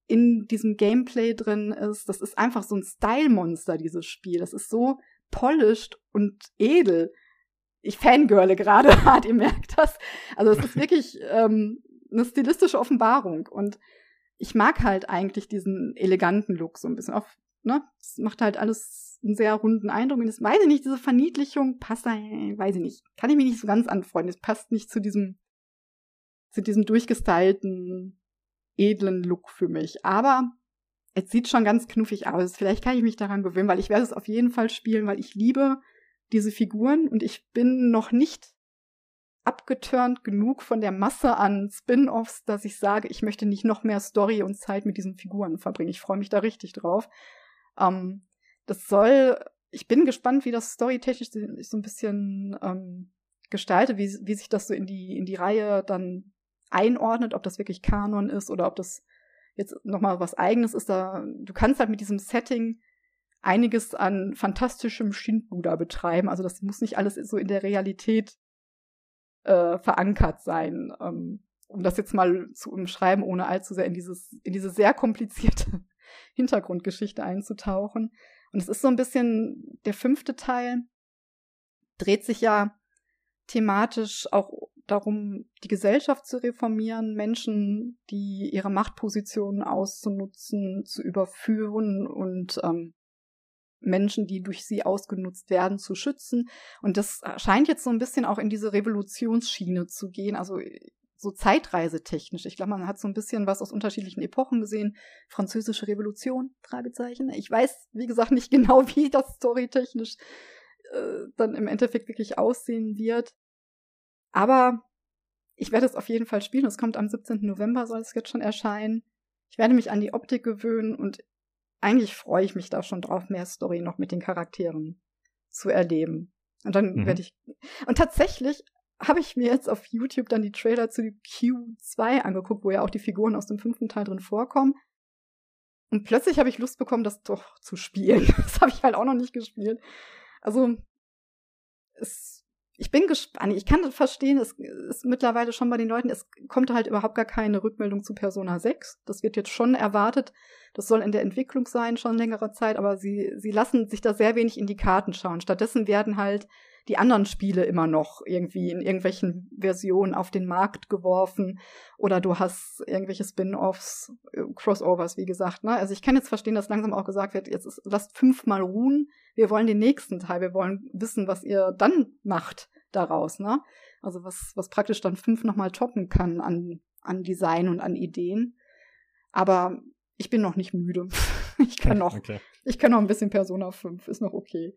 in diesem Gameplay drin ist. Das ist einfach so ein Style-Monster, dieses Spiel. Das ist so polished und edel. Ich fangirle gerade [laughs] hart, ihr merkt das. Also es ist wirklich ähm, eine stilistische Offenbarung und ich mag halt eigentlich diesen eleganten Look so ein bisschen. Auf, ne? Es macht halt alles einen sehr runden Eindruck. Und das weiß ich nicht, diese Verniedlichung passt da, weiß ich nicht. Kann ich mich nicht so ganz anfreunden. Es passt nicht zu diesem, zu diesem durchgestylten, edlen Look für mich. Aber es sieht schon ganz knuffig aus. Vielleicht kann ich mich daran gewöhnen, weil ich werde es auf jeden Fall spielen, weil ich liebe diese Figuren und ich bin noch nicht abgeturnt genug von der Masse an Spin-offs, dass ich sage, ich möchte nicht noch mehr Story und Zeit mit diesen Figuren verbringen. Ich freue mich da richtig drauf. Ähm, das soll, ich bin gespannt, wie das storytechnisch so ein bisschen ähm, gestaltet, wie, wie sich das so in die, in die Reihe dann einordnet, ob das wirklich Kanon ist oder ob das jetzt nochmal was eigenes ist. Da, du kannst halt mit diesem Setting einiges an fantastischem Schindluder betreiben. Also das muss nicht alles so in der Realität äh, verankert sein. Ähm, um das jetzt mal zu umschreiben, ohne allzu sehr in dieses, in diese sehr komplizierte [laughs] Hintergrundgeschichte einzutauchen. Und es ist so ein bisschen, der fünfte Teil dreht sich ja thematisch auch darum, die Gesellschaft zu reformieren, Menschen, die ihre Machtpositionen auszunutzen, zu überführen und ähm, Menschen, die durch sie ausgenutzt werden, zu schützen. Und das scheint jetzt so ein bisschen auch in diese Revolutionsschiene zu gehen, also so zeitreisetechnisch. Ich glaube, man hat so ein bisschen was aus unterschiedlichen Epochen gesehen. Französische Revolution, Fragezeichen. Ich weiß, wie gesagt, nicht [laughs] genau, wie das storytechnisch äh, dann im Endeffekt wirklich aussehen wird. Aber ich werde es auf jeden Fall spielen. Es kommt am 17. November, soll es jetzt schon erscheinen. Ich werde mich an die Optik gewöhnen und eigentlich freue ich mich da schon drauf, mehr Story noch mit den Charakteren zu erleben. Und dann mhm. werde ich. Und tatsächlich habe ich mir jetzt auf YouTube dann die Trailer zu Q2 angeguckt, wo ja auch die Figuren aus dem fünften Teil drin vorkommen. Und plötzlich habe ich Lust bekommen, das doch zu spielen. [laughs] Das habe ich halt auch noch nicht gespielt. Also, es ich bin gespannt. Ich kann verstehen, es ist mittlerweile schon bei den Leuten, es kommt halt überhaupt gar keine Rückmeldung zu Persona 6. Das wird jetzt schon erwartet. Das soll in der Entwicklung sein, schon längere Zeit, aber sie, sie lassen sich da sehr wenig in die Karten schauen. Stattdessen werden halt die anderen Spiele immer noch irgendwie in irgendwelchen Versionen auf den Markt geworfen oder du hast irgendwelche Spin-offs, äh, Crossovers, wie gesagt. Ne? Also ich kann jetzt verstehen, dass langsam auch gesagt wird, jetzt ist, lasst fünfmal ruhen, wir wollen den nächsten Teil, wir wollen wissen, was ihr dann macht daraus. Ne? Also was, was praktisch dann fünf nochmal toppen kann an, an Design und an Ideen. Aber ich bin noch nicht müde. [laughs] ich kann [laughs] noch, okay. ich kann noch ein bisschen Persona 5, ist noch okay.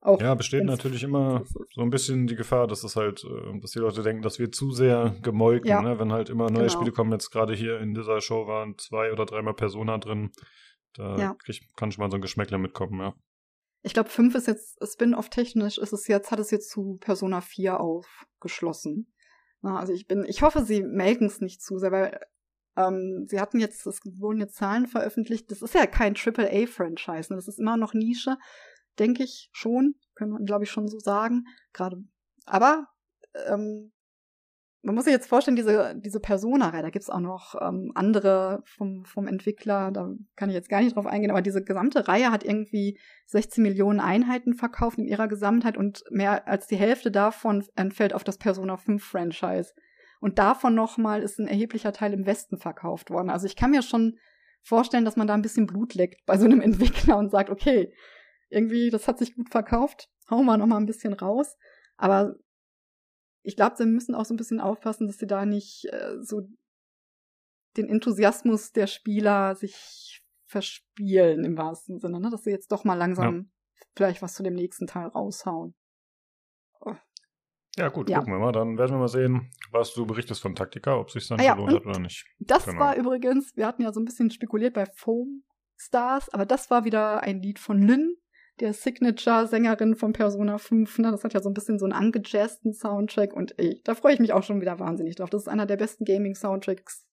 Auch ja, besteht natürlich immer so ein bisschen die Gefahr, dass es halt, äh, dass die Leute denken, dass wir zu sehr gemolken, ja. ne? wenn halt immer neue genau. Spiele kommen. Jetzt gerade hier in dieser Show waren zwei oder dreimal Persona drin. Da ja. krieg, kann schon mal so ein Geschmäckler mitkommen, ja. Ich glaube, 5 ist jetzt, Spin-off technisch ist es jetzt, hat es jetzt zu Persona 4 aufgeschlossen. Na, also ich bin, ich hoffe, sie melken es nicht zu sehr, weil ähm, sie hatten jetzt, es wurden jetzt Zahlen veröffentlicht. Das ist ja kein AAA-Franchise, ne? das ist immer noch Nische denke ich schon, können wir, glaube ich, schon so sagen. Gerade, aber ähm, man muss sich jetzt vorstellen, diese, diese Persona-Reihe, da gibt's auch noch ähm, andere vom, vom Entwickler, da kann ich jetzt gar nicht drauf eingehen, aber diese gesamte Reihe hat irgendwie 16 Millionen Einheiten verkauft in ihrer Gesamtheit und mehr als die Hälfte davon entfällt auf das Persona 5 Franchise. Und davon nochmal ist ein erheblicher Teil im Westen verkauft worden. Also ich kann mir schon vorstellen, dass man da ein bisschen Blut leckt bei so einem [laughs] Entwickler und sagt, okay, irgendwie, das hat sich gut verkauft. Hauen wir noch mal ein bisschen raus. Aber ich glaube, sie müssen auch so ein bisschen aufpassen, dass sie da nicht äh, so den Enthusiasmus der Spieler sich verspielen im wahrsten Sinne, ne? dass sie jetzt doch mal langsam ja. vielleicht was zu dem nächsten Teil raushauen. Oh. Ja, gut, ja. gucken wir mal. Dann werden wir mal sehen, was du berichtest von Taktika, ob sich dann ah, ja, gelohnt hat oder nicht. Das genau. war übrigens, wir hatten ja so ein bisschen spekuliert bei Foam Stars, aber das war wieder ein Lied von Lynn, der Signature-Sängerin von Persona 5. Ne? Das hat ja so ein bisschen so einen angejazzten Soundtrack und ey, da freue ich mich auch schon wieder wahnsinnig drauf. Das ist einer der besten Gaming-Soundtracks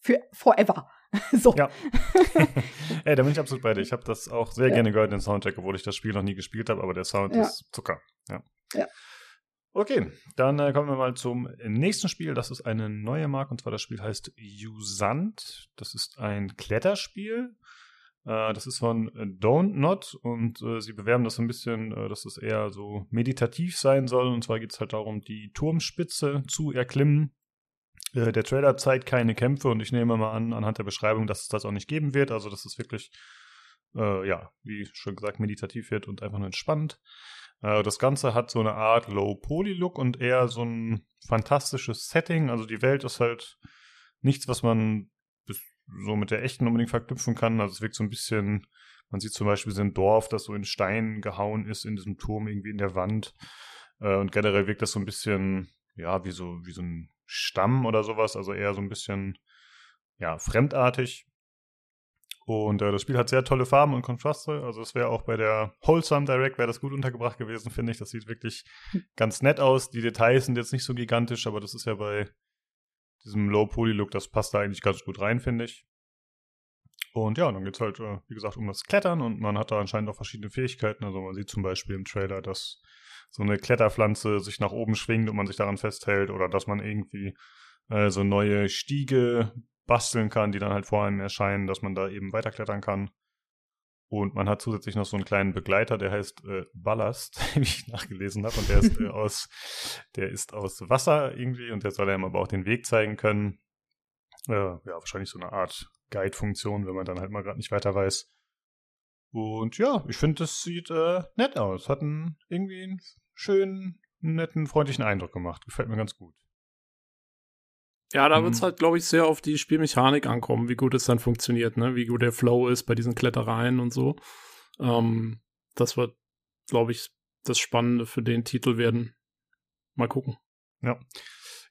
für forever. [laughs] so. Ja. [laughs] ey, da bin ich absolut bei dir. Ich habe das auch sehr ja. gerne gehört, den Soundtrack, obwohl ich das Spiel noch nie gespielt habe, aber der Sound ja. ist Zucker. Ja. ja. Okay, dann äh, kommen wir mal zum nächsten Spiel. Das ist eine neue Marke und zwar das Spiel heißt Usant. Das ist ein Kletterspiel das ist von äh, Don't Not und äh, sie bewerben das so ein bisschen, äh, dass es eher so meditativ sein soll. Und zwar geht es halt darum, die Turmspitze zu erklimmen. Äh, der Trailer zeigt keine Kämpfe und ich nehme mal an, anhand der Beschreibung, dass es das auch nicht geben wird. Also, dass es wirklich, äh, ja, wie schon gesagt, meditativ wird und einfach nur entspannt. Das Ganze hat so eine Art Low-Poly-Look und eher so ein fantastisches Setting. Also die Welt ist halt nichts, was man so mit der echten unbedingt verknüpfen kann. Also es wirkt so ein bisschen, man sieht zum Beispiel so ein Dorf, das so in Stein gehauen ist, in diesem Turm irgendwie in der Wand. Äh, und generell wirkt das so ein bisschen, ja, wie so, wie so ein Stamm oder sowas, also eher so ein bisschen, ja, fremdartig. Und äh, das Spiel hat sehr tolle Farben und Kontraste. Also es wäre auch bei der Wholesome Direct wäre das gut untergebracht gewesen, finde ich. Das sieht wirklich [laughs] ganz nett aus. Die Details sind jetzt nicht so gigantisch, aber das ist ja bei diesem Low-Poly-Look, das passt da eigentlich ganz gut rein, finde ich. Und ja, dann geht es halt, äh, wie gesagt, um das Klettern und man hat da anscheinend auch verschiedene Fähigkeiten. Also man sieht zum Beispiel im Trailer, dass so eine Kletterpflanze sich nach oben schwingt und man sich daran festhält oder dass man irgendwie äh, so neue Stiege basteln kann, die dann halt vor einem erscheinen, dass man da eben weiterklettern kann. Und man hat zusätzlich noch so einen kleinen Begleiter, der heißt äh, Ballast, [laughs] wie ich nachgelesen habe. Und der ist, äh, [laughs] aus, der ist aus Wasser irgendwie und der soll einem aber auch den Weg zeigen können. Äh, ja, wahrscheinlich so eine Art Guide-Funktion, wenn man dann halt mal gerade nicht weiter weiß. Und ja, ich finde, das sieht äh, nett aus. Hat einen, irgendwie einen schönen, netten, freundlichen Eindruck gemacht. Gefällt mir ganz gut. Ja, da wird es mhm. halt, glaube ich, sehr auf die Spielmechanik ankommen, wie gut es dann funktioniert, ne? Wie gut der Flow ist bei diesen Klettereien und so. Ähm, das wird, glaube ich, das Spannende für den Titel werden. Mal gucken. Ja.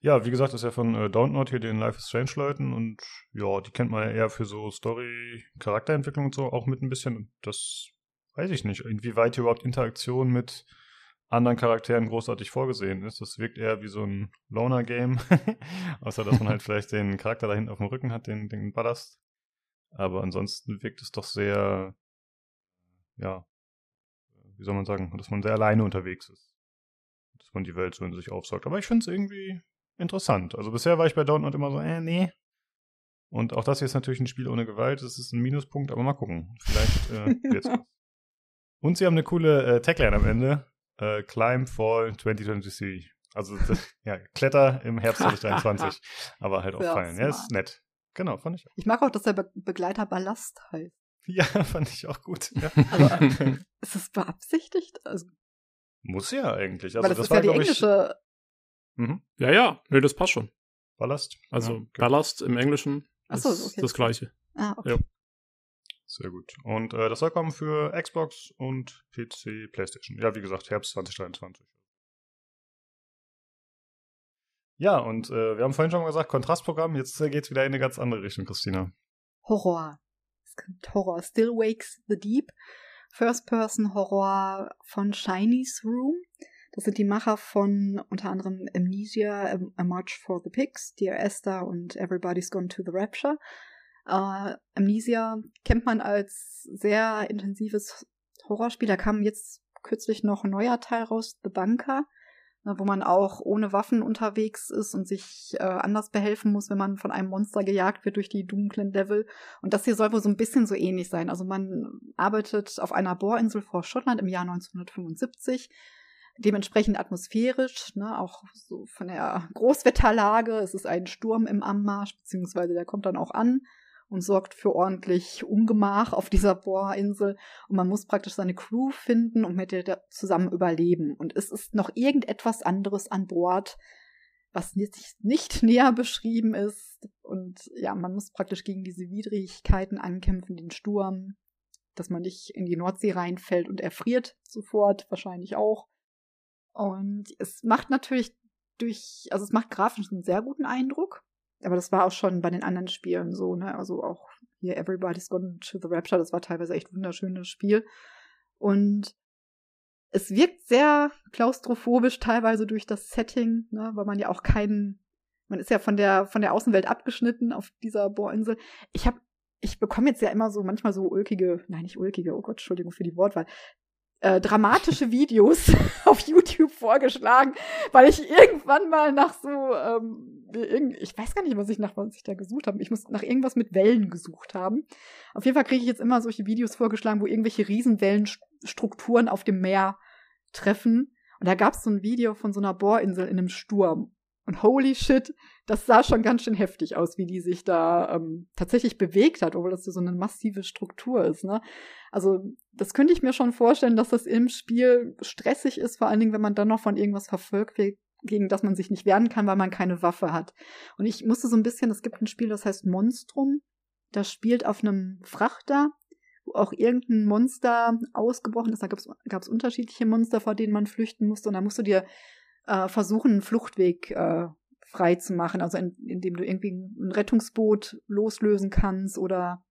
Ja, wie gesagt, das ist ja von äh, Download hier den Life is Strange Leuten und ja, die kennt man ja eher für so Story, Charakterentwicklung und so auch mit ein bisschen. Das weiß ich nicht, inwieweit hier überhaupt Interaktion mit anderen Charakteren großartig vorgesehen ist. Das wirkt eher wie so ein Loner-Game. [laughs] Außer, dass man halt [laughs] vielleicht den Charakter da hinten auf dem Rücken hat, den, den Ballast. Aber ansonsten wirkt es doch sehr, ja, wie soll man sagen, dass man sehr alleine unterwegs ist. Dass man die Welt so in sich aufsaugt. Aber ich finde es irgendwie interessant. Also bisher war ich bei Download immer so, äh, nee. Und auch das hier ist natürlich ein Spiel ohne Gewalt. Das ist ein Minuspunkt, aber mal gucken. Vielleicht äh, [laughs] wird's was. Und sie haben eine coole äh, Tagline am Ende äh, Climb Fall 2023. Also [laughs] ja, Kletter im Herbst 2023, [laughs] aber halt auch ja, fallen. Ja, ist nett. Genau, fand ich auch. Ich mag auch, dass der Be Begleiter Ballast heißt. [laughs] Ja, fand ich auch gut. Ja. Aber ist es beabsichtigt? Also, Muss ja eigentlich. Also, weil das, das ist war, ja die englische. Ich, mhm. Ja, ja, nee, das passt schon. Ballast. Also ja, okay. Ballast im Englischen so, ist okay. das gleiche. Ah, okay. Ja. Sehr gut. Und äh, das soll kommen für Xbox und PC, PlayStation. Ja, wie gesagt, Herbst 2023. Ja, und äh, wir haben vorhin schon mal gesagt, Kontrastprogramm. Jetzt äh, geht es wieder in eine ganz andere Richtung, Christina. Horror. Es gibt Horror. Still Wakes the Deep. First-Person-Horror von Shiny's Room. Das sind die Macher von unter anderem Amnesia, A March for the Pigs, Dear Esther und Everybody's Gone to the Rapture. Äh, Amnesia kennt man als sehr intensives Horrorspiel. Da kam jetzt kürzlich noch ein neuer Teil raus, The Bunker, ne, wo man auch ohne Waffen unterwegs ist und sich äh, anders behelfen muss, wenn man von einem Monster gejagt wird durch die dunklen Level. Und das hier soll wohl so ein bisschen so ähnlich sein. Also man arbeitet auf einer Bohrinsel vor Schottland im Jahr 1975 dementsprechend atmosphärisch, ne, auch so von der Großwetterlage. Es ist ein Sturm im Anmarsch, beziehungsweise der kommt dann auch an und sorgt für ordentlich Ungemach auf dieser Bohrinsel. Und man muss praktisch seine Crew finden und mit der zusammen überleben. Und es ist noch irgendetwas anderes an Bord, was nicht, nicht näher beschrieben ist. Und ja, man muss praktisch gegen diese Widrigkeiten ankämpfen, den Sturm, dass man nicht in die Nordsee reinfällt und erfriert sofort, wahrscheinlich auch. Und es macht natürlich durch, also es macht grafisch einen sehr guten Eindruck. Aber das war auch schon bei den anderen Spielen so, ne? Also auch hier Everybody's Gone to the Rapture, das war teilweise echt wunderschönes Spiel. Und es wirkt sehr klaustrophobisch teilweise durch das Setting, ne? weil man ja auch keinen, man ist ja von der von der Außenwelt abgeschnitten auf dieser Bohrinsel. Ich habe ich bekomme jetzt ja immer so manchmal so ulkige, nein, nicht ulkige, oh Gott, Entschuldigung für die Wortwahl, äh, dramatische Videos [laughs] auf YouTube vorgeschlagen, weil ich irgendwann mal nach so, ähm, ich weiß gar nicht, was ich nach was ich da gesucht habe. Ich muss nach irgendwas mit Wellen gesucht haben. Auf jeden Fall kriege ich jetzt immer solche Videos vorgeschlagen, wo irgendwelche Riesenwellenstrukturen auf dem Meer treffen. Und da gab es so ein Video von so einer Bohrinsel in einem Sturm. Und holy shit, das sah schon ganz schön heftig aus, wie die sich da ähm, tatsächlich bewegt hat, obwohl das so eine massive Struktur ist. Ne? Also das könnte ich mir schon vorstellen, dass das im Spiel stressig ist, vor allen Dingen, wenn man dann noch von irgendwas verfolgt wird, gegen das man sich nicht wehren kann, weil man keine Waffe hat. Und ich musste so ein bisschen, es gibt ein Spiel, das heißt Monstrum. Das spielt auf einem Frachter, wo auch irgendein Monster ausgebrochen ist. Da gab es unterschiedliche Monster, vor denen man flüchten musste. Und da musst du dir äh, versuchen, einen Fluchtweg äh, frei zu machen, also in, indem du irgendwie ein Rettungsboot loslösen kannst oder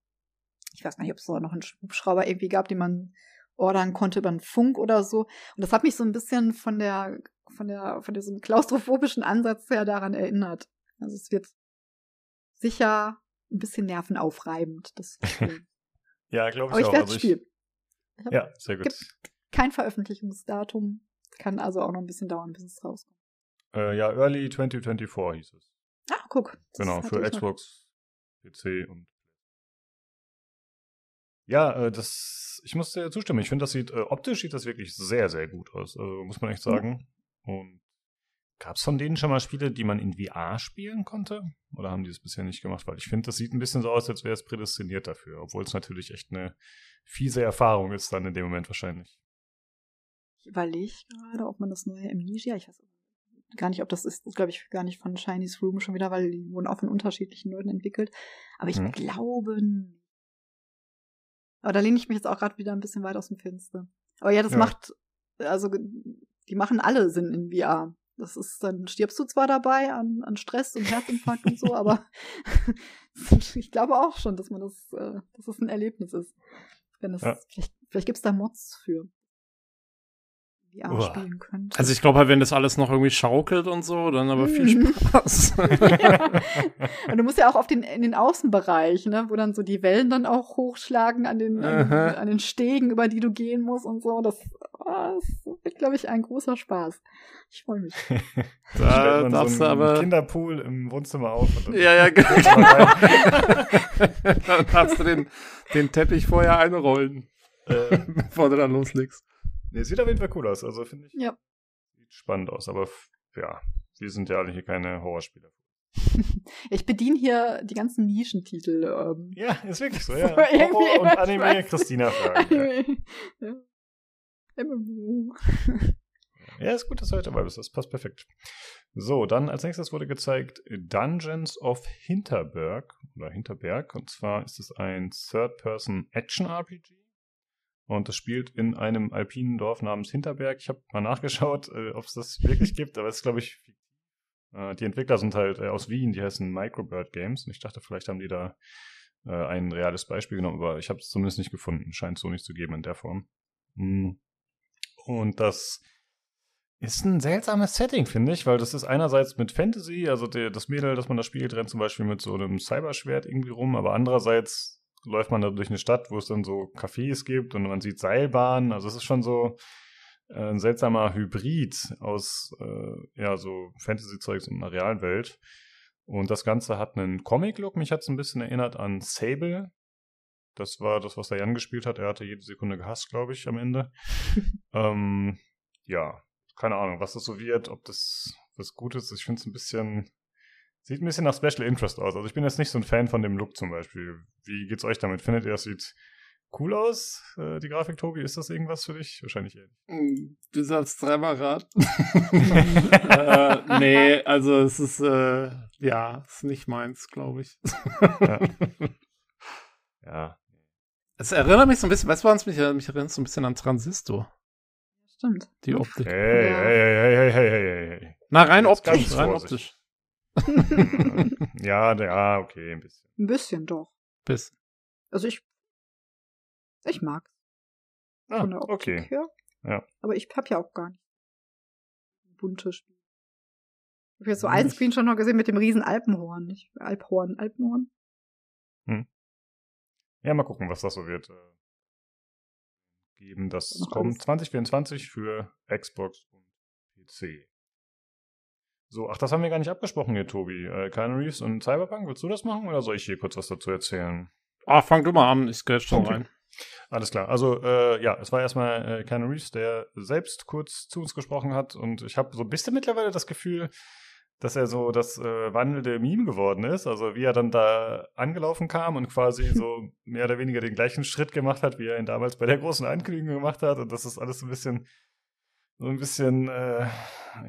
ich weiß gar nicht, ob es da noch einen Hubschrauber irgendwie gab, den man ordern konnte über einen Funk oder so. Und das hat mich so ein bisschen von der, von der, von diesem klaustrophobischen Ansatz her daran erinnert. Also es wird sicher ein bisschen nervenaufreibend, das [laughs] ja, glaube ich Aber ich auch. werde also spielen. Ja, sehr gut. Gibt kein Veröffentlichungsdatum. Kann also auch noch ein bisschen dauern, bis es rauskommt. Äh, ja, Early 2024 hieß es. Ach, guck. Genau, für Xbox, noch. PC und. Ja, äh, das ich muss dir zustimmen. Ich finde, das sieht, äh, optisch sieht das wirklich sehr, sehr gut aus. Also, muss man echt sagen. Ja. Und gab es von denen schon mal Spiele, die man in VR spielen konnte? Oder haben die es bisher nicht gemacht? Weil ich finde, das sieht ein bisschen so aus, als wäre es prädestiniert dafür. Obwohl es natürlich echt eine fiese Erfahrung ist dann in dem Moment wahrscheinlich. Ich überlege gerade, ob man das neue Amnesia, ich weiß gar nicht, ob das ist, glaube ich, gar nicht von Chinese Room schon wieder, weil die wurden auch von unterschiedlichen Leuten entwickelt. Aber ich hm. glaube. Aber da lehne ich mich jetzt auch gerade wieder ein bisschen weit aus dem Fenster. Aber ja, das ja. macht, also die machen alle Sinn in VR. Das ist, dann stirbst du zwar dabei an, an Stress und Herzinfarkt und so, [laughs] aber [laughs] ich glaube auch schon, dass man das, äh, dass das ein Erlebnis ist. Wenn es, ja. vielleicht, vielleicht gibt es da Mods für. VR Uah. spielen könnt. Also ich glaube halt, wenn das alles noch irgendwie schaukelt und so, dann aber viel mhm. Spaß. [laughs] ja. Und du musst ja auch auf den, in den Außenbereich, ne, wo dann so die Wellen dann auch hochschlagen an den, an, an den Stegen, über die du gehen musst und so. Das, oh, das wird, glaube ich, ein großer Spaß. Ich freue mich. [laughs] da darfst so du aber Kinderpool im Wohnzimmer auf. ja, ja, genau. [laughs] dann darfst du den, den Teppich vorher einrollen, äh, bevor du dann loslegst. Nee, sieht auf jeden Fall cool aus. Also finde ich. Ja. Sieht spannend aus. Aber ja, wir sind ja alle hier keine Horrorspieler. [laughs] ich bediene hier die ganzen Nischentitel. Ähm. Ja, ist wirklich so, [laughs] ja. Horror und Anime Christina fragen. ja. [laughs] ja, ist gut, dass du heute dabei bist. Das passt perfekt. So, dann als nächstes wurde gezeigt Dungeons of Hinterberg oder Hinterberg. Und zwar ist es ein Third-Person-Action-RPG und das spielt in einem alpinen Dorf namens Hinterberg. Ich habe mal nachgeschaut, äh, ob es das wirklich gibt, aber es ist, glaube ich, äh, die Entwickler sind halt äh, aus Wien, die heißen Microbird Games. Und ich dachte, vielleicht haben die da äh, ein reales Beispiel genommen, aber ich habe es zumindest nicht gefunden. Scheint so nicht zu geben in der Form. Mhm. Und das ist ein seltsames Setting, finde ich, weil das ist einerseits mit Fantasy, also der, das Mädel, das man da spielt, rennt zum Beispiel mit so einem Cyberschwert irgendwie rum, aber andererseits läuft man da durch eine Stadt, wo es dann so Cafés gibt und man sieht Seilbahnen. Also es ist schon so äh, ein seltsamer Hybrid aus äh, ja so Fantasy-Zeugs und einer realen Welt. Und das Ganze hat einen Comic-Look. Mich hat es ein bisschen erinnert an Sable. Das war das, was der Jan gespielt hat. Er hatte jede Sekunde gehasst, glaube ich, am Ende. [laughs] ähm, ja, keine Ahnung, was das so wird, ob das was Gutes ist. Ich finde es ein bisschen Sieht ein bisschen nach Special Interest aus. Also ich bin jetzt nicht so ein Fan von dem Look zum Beispiel. Wie geht's euch damit? Findet ihr, das sieht cool aus, äh, die Grafik, Tobi? Ist das irgendwas für dich? Wahrscheinlich eher. Hm, du sagst dreimal Rad. [laughs] äh, nee, also es ist, äh, ja, ist nicht meins, glaube ich. ja. [laughs] ja. Es erinnert mich so ein bisschen, weißt du, was mich, mich erinnert so ein bisschen an Transistor. Stimmt. Die Optik. Hey, hey, hey, hey, hey, hey, hey. Na, rein Jetzt optisch, rein optisch. [laughs] ja, ja, okay, ein bisschen. Ein bisschen doch. Bisschen. Also ich. Ich mag Ah, Von der Optik okay. Her. Ja. Aber ich hab ja auch gar nicht bunte Spiele. Ich habe jetzt so einen Screenshot noch gesehen mit dem riesen Alpenhorn. Nicht? Alphorn, Alpenhorn. Hm. Ja, mal gucken, was das so wird. Äh, geben. Das kommt alles. 2024 für Xbox und PC. So, ach, das haben wir gar nicht abgesprochen hier, Tobi. Äh, Keanu Reeves und Cyberpunk, willst du das machen oder soll ich hier kurz was dazu erzählen? Ah, fang du mal an, ich gehe schon okay. rein. Alles klar. Also, äh, ja, es war erstmal äh, Keanu Reeves, der selbst kurz zu uns gesprochen hat und ich habe so ein bisschen mittlerweile das Gefühl, dass er so das äh, wandelnde Meme geworden ist. Also wie er dann da angelaufen kam und quasi so [laughs] mehr oder weniger den gleichen Schritt gemacht hat, wie er ihn damals bei der großen Ankündigung gemacht hat. Und das ist alles so ein bisschen so ein bisschen, äh,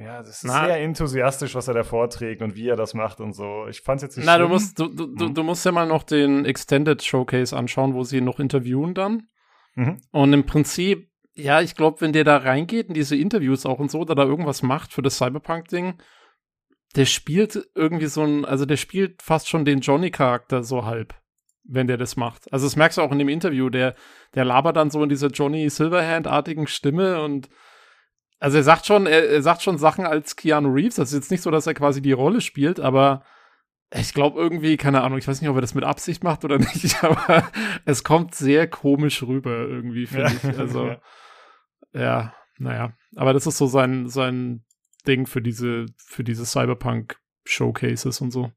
ja, das ist Na, sehr enthusiastisch, was er da vorträgt und wie er das macht und so. Ich fand's jetzt nicht Na, schlimm. du musst, du, du, hm. du musst ja mal noch den Extended Showcase anschauen, wo sie ihn noch interviewen dann. Mhm. Und im Prinzip, ja, ich glaube, wenn der da reingeht in diese Interviews auch und so, oder da irgendwas macht für das Cyberpunk-Ding, der spielt irgendwie so ein, also der spielt fast schon den Johnny-Charakter so halb, wenn der das macht. Also das merkst du auch in dem Interview, der, der labert dann so in dieser Johnny Silverhand-artigen Stimme und also er sagt schon, er, er, sagt schon Sachen als Keanu Reeves. Das ist jetzt nicht so, dass er quasi die Rolle spielt, aber ich glaube irgendwie, keine Ahnung, ich weiß nicht, ob er das mit Absicht macht oder [laughs] nicht, aber es kommt sehr komisch rüber irgendwie, finde ja. ich. Also, [laughs] ja. ja, naja. Aber das ist so sein, sein Ding für diese, für diese Cyberpunk-Showcases und so.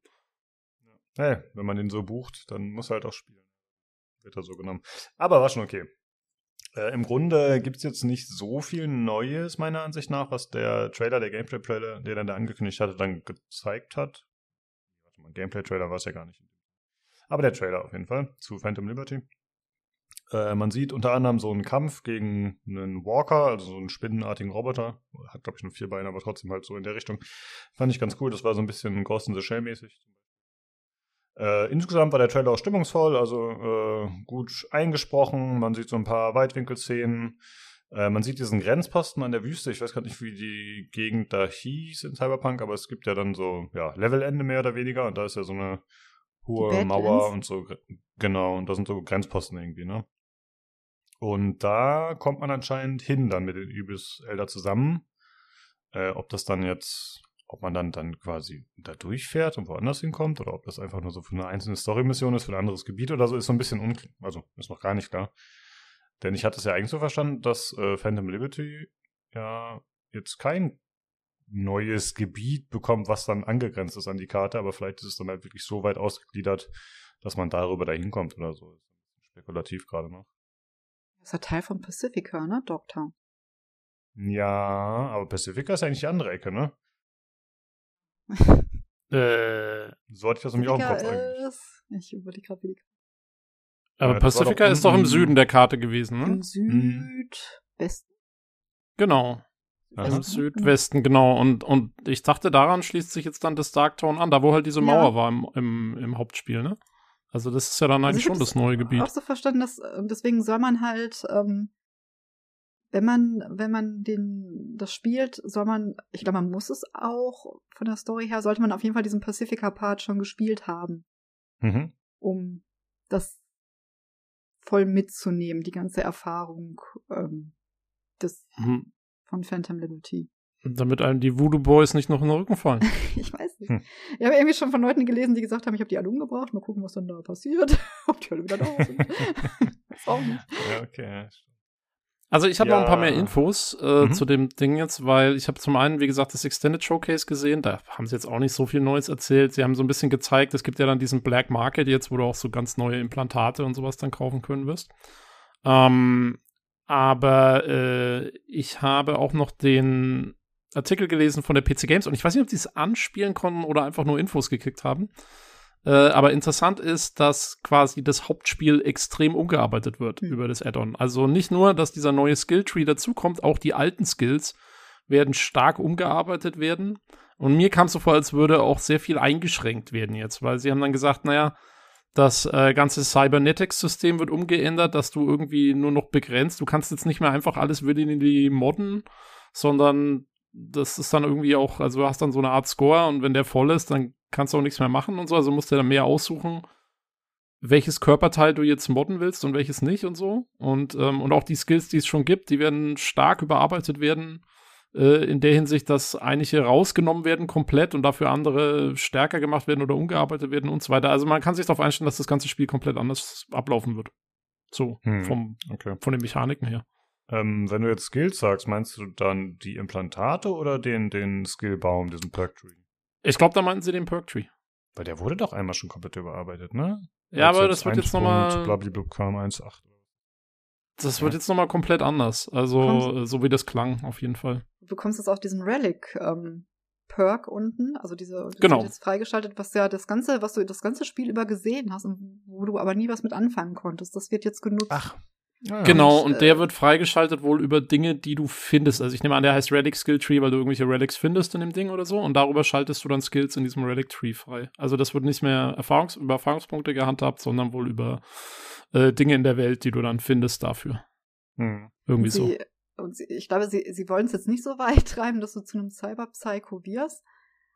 Hey, wenn man den so bucht, dann muss er halt auch spielen. Wird er so genommen. Aber war schon okay. Äh, Im Grunde gibt es jetzt nicht so viel Neues, meiner Ansicht nach, was der Trailer, der Gameplay-Trailer, der dann da angekündigt hatte, dann gezeigt hat. Warte mal, Gameplay-Trailer war es ja gar nicht. Aber der Trailer auf jeden Fall zu Phantom Liberty. Äh, man sieht unter anderem so einen Kampf gegen einen Walker, also so einen spinnenartigen Roboter. Hat, glaube ich, nur vier Beine, aber trotzdem halt so in der Richtung. Fand ich ganz cool. Das war so ein bisschen Ghost in the Shell mäßig. Äh, insgesamt war der Trailer auch stimmungsvoll, also äh, gut eingesprochen. Man sieht so ein paar Weitwinkelszenen. Äh, man sieht diesen Grenzposten an der Wüste. Ich weiß gar nicht, wie die Gegend da hieß in Cyberpunk, aber es gibt ja dann so ja, Levelende mehr oder weniger. Und da ist ja so eine hohe Mauer und so. Genau, und da sind so Grenzposten irgendwie, ne? Und da kommt man anscheinend hin dann mit den Übis Elder zusammen. Äh, ob das dann jetzt ob man dann, dann quasi da durchfährt und woanders hinkommt oder ob das einfach nur so für eine einzelne Story-Mission ist, für ein anderes Gebiet oder so, ist so ein bisschen unklar. Also ist noch gar nicht klar. Denn ich hatte es ja eigentlich so verstanden, dass äh, Phantom Liberty ja jetzt kein neues Gebiet bekommt, was dann angegrenzt ist an die Karte, aber vielleicht ist es dann halt wirklich so weit ausgegliedert, dass man darüber da hinkommt oder so. Spekulativ gerade noch. Das ist ja Teil von Pacifica, ne, Dogtown? Ja, aber Pacifica ist eigentlich die andere Ecke, ne? Äh, so hatte ich das nämlich auch im Kopf eigentlich. Ich überlege gerade, wie die Aber ja, Pacifica ist doch im Süden der Karte gewesen, ne? Im Südwesten. Genau. Im Südwesten, genau. Und, und ich dachte, daran schließt sich jetzt dann das Darktown an, da wo halt diese Mauer ja. war im, im, im Hauptspiel, ne? Also das ist ja dann eigentlich also schon das neue Gebiet. Ich habe auch so verstanden, dass deswegen soll man halt ähm, wenn man, wenn man den, das spielt, soll man, ich glaube, man muss es auch von der Story her, sollte man auf jeden Fall diesen Pacifica-Part schon gespielt haben. Mhm. Um das voll mitzunehmen, die ganze Erfahrung ähm, des, mhm. von Phantom Liberty. Damit einem die Voodoo Boys nicht noch in den Rücken fallen. [laughs] ich weiß nicht. Hm. Ich habe irgendwie schon von Leuten gelesen, die gesagt haben, ich habe die alle umgebracht, mal gucken, was dann da passiert. [laughs] Ob die alle wieder da sind. [laughs] weiß auch nicht. Ja, okay. Also ich habe ja. noch ein paar mehr Infos äh, mhm. zu dem Ding jetzt, weil ich habe zum einen, wie gesagt, das Extended Showcase gesehen. Da haben sie jetzt auch nicht so viel Neues erzählt. Sie haben so ein bisschen gezeigt, es gibt ja dann diesen Black Market jetzt, wo du auch so ganz neue Implantate und sowas dann kaufen können wirst. Ähm, aber äh, ich habe auch noch den Artikel gelesen von der PC Games und ich weiß nicht, ob die es anspielen konnten oder einfach nur Infos gekriegt haben. Äh, aber interessant ist, dass quasi das Hauptspiel extrem umgearbeitet wird mhm. über das Add-on. Also nicht nur, dass dieser neue Skilltree dazukommt, auch die alten Skills werden stark umgearbeitet werden. Und mir kam es so vor, als würde auch sehr viel eingeschränkt werden jetzt, weil sie haben dann gesagt, naja, das äh, ganze Cybernetics-System wird umgeändert, dass du irgendwie nur noch begrenzt. Du kannst jetzt nicht mehr einfach alles die modden, sondern das ist dann irgendwie auch, also du hast dann so eine Art Score und wenn der voll ist, dann kannst du auch nichts mehr machen und so. Also musst du dann mehr aussuchen, welches Körperteil du jetzt modden willst und welches nicht und so. Und, ähm, und auch die Skills, die es schon gibt, die werden stark überarbeitet werden. Äh, in der Hinsicht, dass einige rausgenommen werden komplett und dafür andere stärker gemacht werden oder umgearbeitet werden und so weiter. Also man kann sich darauf einstellen, dass das ganze Spiel komplett anders ablaufen wird. So, hm, vom, okay. von den Mechaniken her. Ähm, wenn du jetzt Skills sagst, meinst du dann die Implantate oder den, den Skillbaum, diesen Perk Tree? Ich glaube, da meinten sie den Perk Tree. Weil der wurde doch einmal schon komplett überarbeitet, ne? Ja, aber das wird jetzt nochmal. kam 1.8. Das wird jetzt nochmal komplett anders. Also, so wie das klang, auf jeden Fall. Du bekommst jetzt auch diesen Relic ähm, unten, also diese das genau. jetzt freigeschaltet, was ja das ganze, was du das ganze Spiel über gesehen hast und wo du aber nie was mit anfangen konntest. Das wird jetzt genutzt. Ach, ja, genau, und, und der äh, wird freigeschaltet wohl über Dinge, die du findest. Also ich nehme an, der heißt Relic Skill Tree, weil du irgendwelche Relics findest in dem Ding oder so. Und darüber schaltest du dann Skills in diesem Relic Tree frei. Also das wird nicht mehr Erfahrungs über Erfahrungspunkte gehandhabt, sondern wohl über äh, Dinge in der Welt, die du dann findest dafür. Hm. Irgendwie sie, so. Und sie, ich glaube, sie, sie wollen es jetzt nicht so weit [laughs] treiben, dass du zu einem Cyber-Psycho wirst.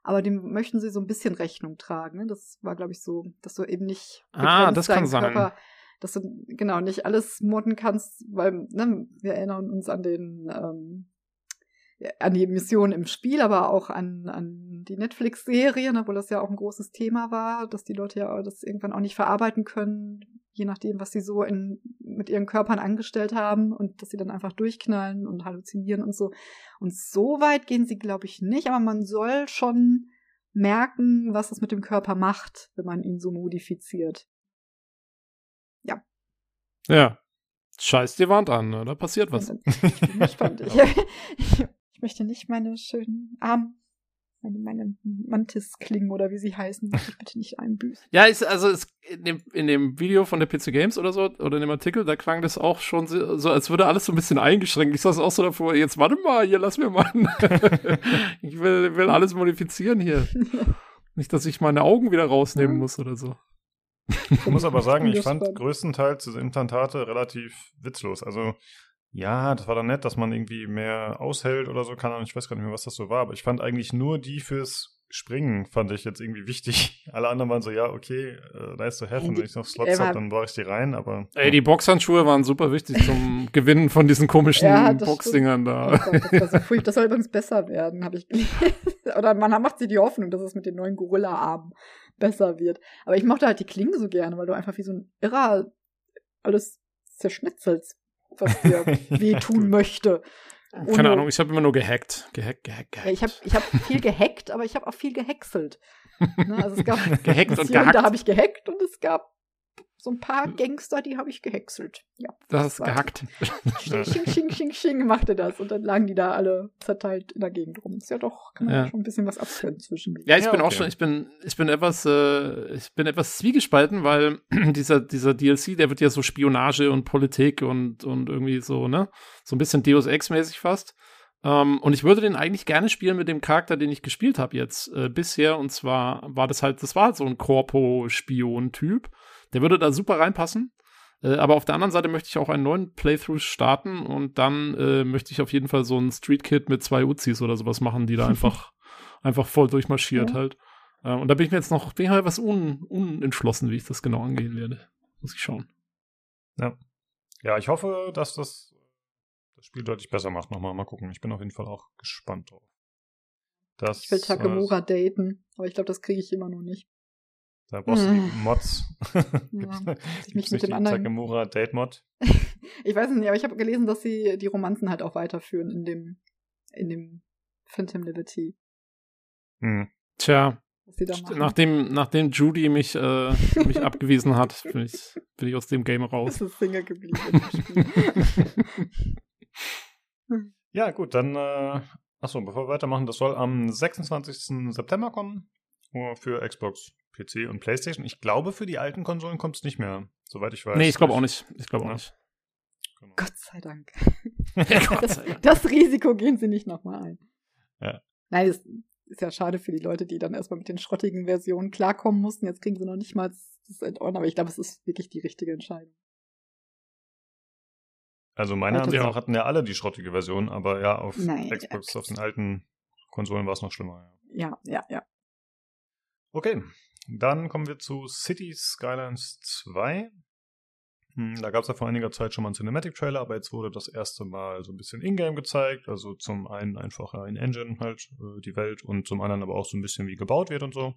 Aber dem möchten sie so ein bisschen Rechnung tragen. Ne? Das war, glaube ich, so, dass du eben nicht ah, das kann sein. Dass du genau nicht alles modden kannst, weil ne, wir erinnern uns an den ähm, an die Mission im Spiel, aber auch an, an die Netflix-Serie, ne, wo das ja auch ein großes Thema war, dass die Leute ja das irgendwann auch nicht verarbeiten können, je nachdem, was sie so in, mit ihren Körpern angestellt haben und dass sie dann einfach durchknallen und halluzinieren und so. Und so weit gehen sie, glaube ich, nicht, aber man soll schon merken, was das mit dem Körper macht, wenn man ihn so modifiziert. Ja. Ja. Scheiß die Wand an, ne? da passiert was. Ich bin gespannt. [laughs] Ich, ich, ich möchte nicht meine schönen Arm, meine, meine Mantis-Klingen oder wie sie heißen, möchte ich bitte nicht einbüßen. Ja, ist, also es, in, dem, in dem Video von der PC Games oder so, oder in dem Artikel, da klang das auch schon so, so als würde alles so ein bisschen eingeschränkt. Ich saß auch so davor, jetzt warte mal, hier, lass mir mal. [laughs] ich will, will alles modifizieren hier. [laughs] Nicht, dass ich meine Augen wieder rausnehmen muss oder so. Ich muss aber sagen, ich fand größtenteils diese Implantate relativ witzlos. Also, ja, das war dann nett, dass man irgendwie mehr aushält oder so, kann ich weiß gar nicht mehr, was das so war, aber ich fand eigentlich nur die fürs Springen fand ich jetzt irgendwie wichtig. [laughs] Alle anderen waren so, ja, okay, uh, nice to have, und wenn ich noch Slots habe, dann brauche ich die rein, aber. Ey, ja. die Boxhandschuhe waren super wichtig zum [laughs] Gewinnen von diesen komischen ja, Boxdingern da. Gott, das, das, soll übrigens besser werden, habe ich gelesen. [laughs] Oder man macht sich die Hoffnung, dass es mit den neuen Gorilla-Armen besser wird. Aber ich mochte halt die Klingen so gerne, weil du einfach wie so ein Irrer alles zerschnetzelst, was [laughs] dir wehtun möchte. Ohne Keine Ahnung, ich habe immer nur gehackt. Gehackt, gehackt, gehackt. ich habe ich hab viel gehackt, aber ich habe auch viel gehäckselt. Ne, also es gab [laughs] gehackt und gehackt. Da habe ich gehackt und es gab so ein paar Gangster, die habe ich gehäckselt. Ja. Das ist gehackt. [laughs] Sching, sching, sching, sching, sching machte das. Und dann lagen die da alle zerteilt in der Gegend rum. Ist ja doch, kann man ja. schon ein bisschen was abkönnen zwischen. Ja, ich ja, bin okay. auch schon, ich bin, ich bin etwas, äh, ich bin etwas zwiegespalten, weil [clears throat] dieser, dieser DLC, der wird ja so Spionage und Politik und, und irgendwie so, ne? So ein bisschen Deus Ex-mäßig fast. Um, ähm, und ich würde den eigentlich gerne spielen mit dem Charakter, den ich gespielt habe jetzt äh, bisher. Und zwar war das halt, das war halt so ein Corpo-Spion-Typ. Der würde da super reinpassen. Äh, aber auf der anderen Seite möchte ich auch einen neuen Playthrough starten und dann äh, möchte ich auf jeden Fall so ein Street Kid mit zwei Uzis oder sowas machen, die da [laughs] einfach, einfach voll durchmarschiert ja. halt. Äh, und da bin ich mir jetzt noch, bin ich halt was un, unentschlossen, wie ich das genau angehen werde. Muss ich schauen. Ja. Ja, ich hoffe, dass das das Spiel deutlich besser macht. Nochmal mal gucken. Ich bin auf jeden Fall auch gespannt drauf. Das, ich will Takemura äh, daten, aber ich glaube, das kriege ich immer noch nicht. Da brauchst du die hm. Mods. [laughs] ja, ich mich mit dem anderen. Tagemura Date Mod. [laughs] ich weiß es nicht, aber ich habe gelesen, dass sie die Romanzen halt auch weiterführen in dem, in dem Phantom Liberty. Hm. Tja. Nachdem, nachdem Judy mich, äh, mich [laughs] abgewiesen hat, bin ich, bin ich aus dem Game raus. Das ist Single geblieben. ja, gut, dann, äh, achso, bevor wir weitermachen, das soll am 26. September kommen. Für Xbox PC und PlayStation. Ich glaube, für die alten Konsolen kommt es nicht mehr, soweit ich weiß. Nee, ich glaube auch nicht. Ich glaube auch nicht. Genau. Gott sei Dank. [laughs] Dank. Das, Risiko gehen sie nicht nochmal ein. Ja. Nein, das ist ja schade für die Leute, die dann erstmal mit den schrottigen Versionen klarkommen mussten. Jetzt kriegen sie noch nicht mal das Add-on, aber ich glaube, es ist wirklich die richtige Entscheidung. Also meiner Ansicht nach hatten ja alle die schrottige Version, aber ja, auf Nein, Xbox, auf den alten Konsolen war es noch schlimmer. Ja, ja, ja. Okay, dann kommen wir zu City Skylines 2. Hm, da gab es ja vor einiger Zeit schon mal einen Cinematic-Trailer, aber jetzt wurde das erste Mal so ein bisschen Ingame gezeigt. Also zum einen einfach in Engine halt äh, die Welt und zum anderen aber auch so ein bisschen wie gebaut wird und so.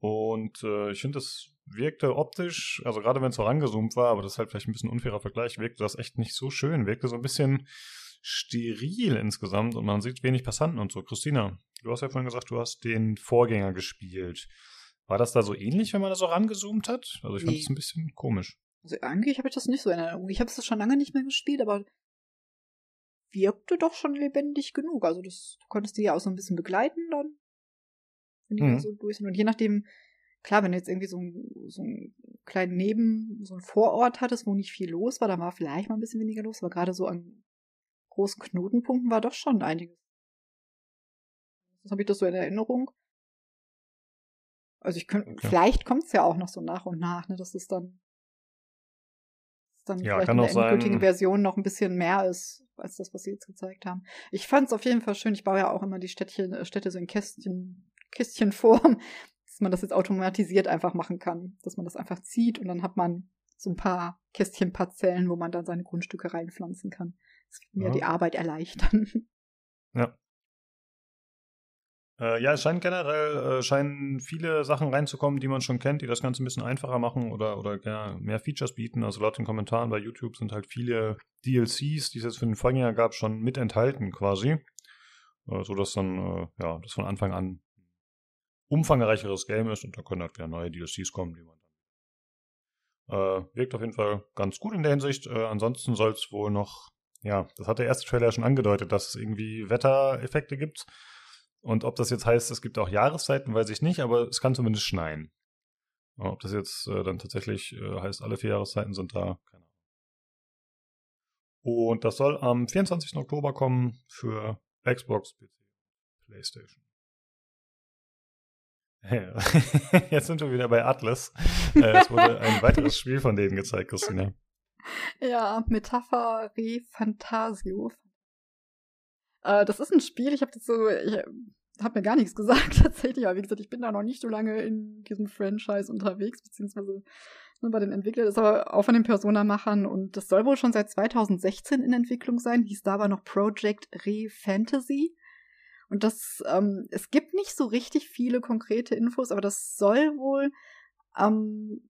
Und äh, ich finde, das wirkte optisch, also gerade wenn es so rangezoomt war, aber das ist halt vielleicht ein bisschen unfairer Vergleich, wirkte das echt nicht so schön. Wirkte so ein bisschen steril insgesamt und man sieht wenig Passanten und so. Christina, du hast ja vorhin gesagt, du hast den Vorgänger gespielt. War das da so ähnlich, wenn man da so rangezoomt hat? Also ich fand es ein bisschen komisch. Also eigentlich habe ich das nicht so in Erinnerung. Ich habe es schon lange nicht mehr gespielt, aber wirkte doch schon lebendig genug. Also das, du konntest die ja auch so ein bisschen begleiten dann. Wenn die mhm. so durch sind. Und je nachdem, klar, wenn du jetzt irgendwie so, so einen kleinen Neben, so einen Vorort hattest, wo nicht viel los war, dann war vielleicht mal ein bisschen weniger los, aber gerade so an großen Knotenpunkten war doch schon einiges. Das habe ich das so in Erinnerung. Also ich könnte, okay. vielleicht kommt es ja auch noch so nach und nach, ne, dass es dann, dass dann ja, vielleicht in der endgültigen Version noch ein bisschen mehr ist, als das, was sie jetzt gezeigt haben. Ich fand es auf jeden Fall schön. Ich baue ja auch immer die Städtchen, äh, Städte so in Kästchen, Kistchenform, [laughs] dass man das jetzt automatisiert einfach machen kann. Dass man das einfach zieht und dann hat man so ein paar Kästchenparzellen, wo man dann seine Grundstücke reinpflanzen kann. Das wird mir ja. die Arbeit erleichtern. Ja. Äh, ja, es scheint generell, äh, scheinen viele Sachen reinzukommen, die man schon kennt, die das Ganze ein bisschen einfacher machen oder, oder ja, mehr Features bieten. Also laut den Kommentaren bei YouTube sind halt viele DLCs, die es jetzt für den Vorgänger gab, schon mit enthalten quasi. Äh, so dass dann, äh, ja, das von Anfang an umfangreicheres Game ist und da können halt wieder neue DLCs kommen, die man Äh, wirkt auf jeden Fall ganz gut in der Hinsicht. Äh, ansonsten soll es wohl noch, ja, das hat der erste Trailer schon angedeutet, dass es irgendwie Wettereffekte gibt. Und ob das jetzt heißt, es gibt auch Jahreszeiten, weiß ich nicht, aber es kann zumindest schneien. Ob das jetzt äh, dann tatsächlich äh, heißt, alle vier Jahreszeiten sind da, keine Ahnung. Und das soll am 24. Oktober kommen für Xbox, PC, PlayStation. [laughs] [laughs] Jetzt sind wir wieder bei Atlas. Äh, es wurde ein [laughs] weiteres Spiel von denen gezeigt, Christina. Ja, Metapher Re Fantasio. Äh, das ist ein Spiel, ich habe das so, ich habe mir gar nichts [laughs] gesagt tatsächlich, aber wie gesagt, ich bin da noch nicht so lange in diesem Franchise unterwegs, beziehungsweise nur bei den Entwicklern, das ist aber auch von den Persona-Machern und das soll wohl schon seit 2016 in Entwicklung sein, hieß da aber noch Project Re Fantasy. Und das, ähm, es gibt nicht so richtig viele konkrete Infos, aber das soll wohl ähm,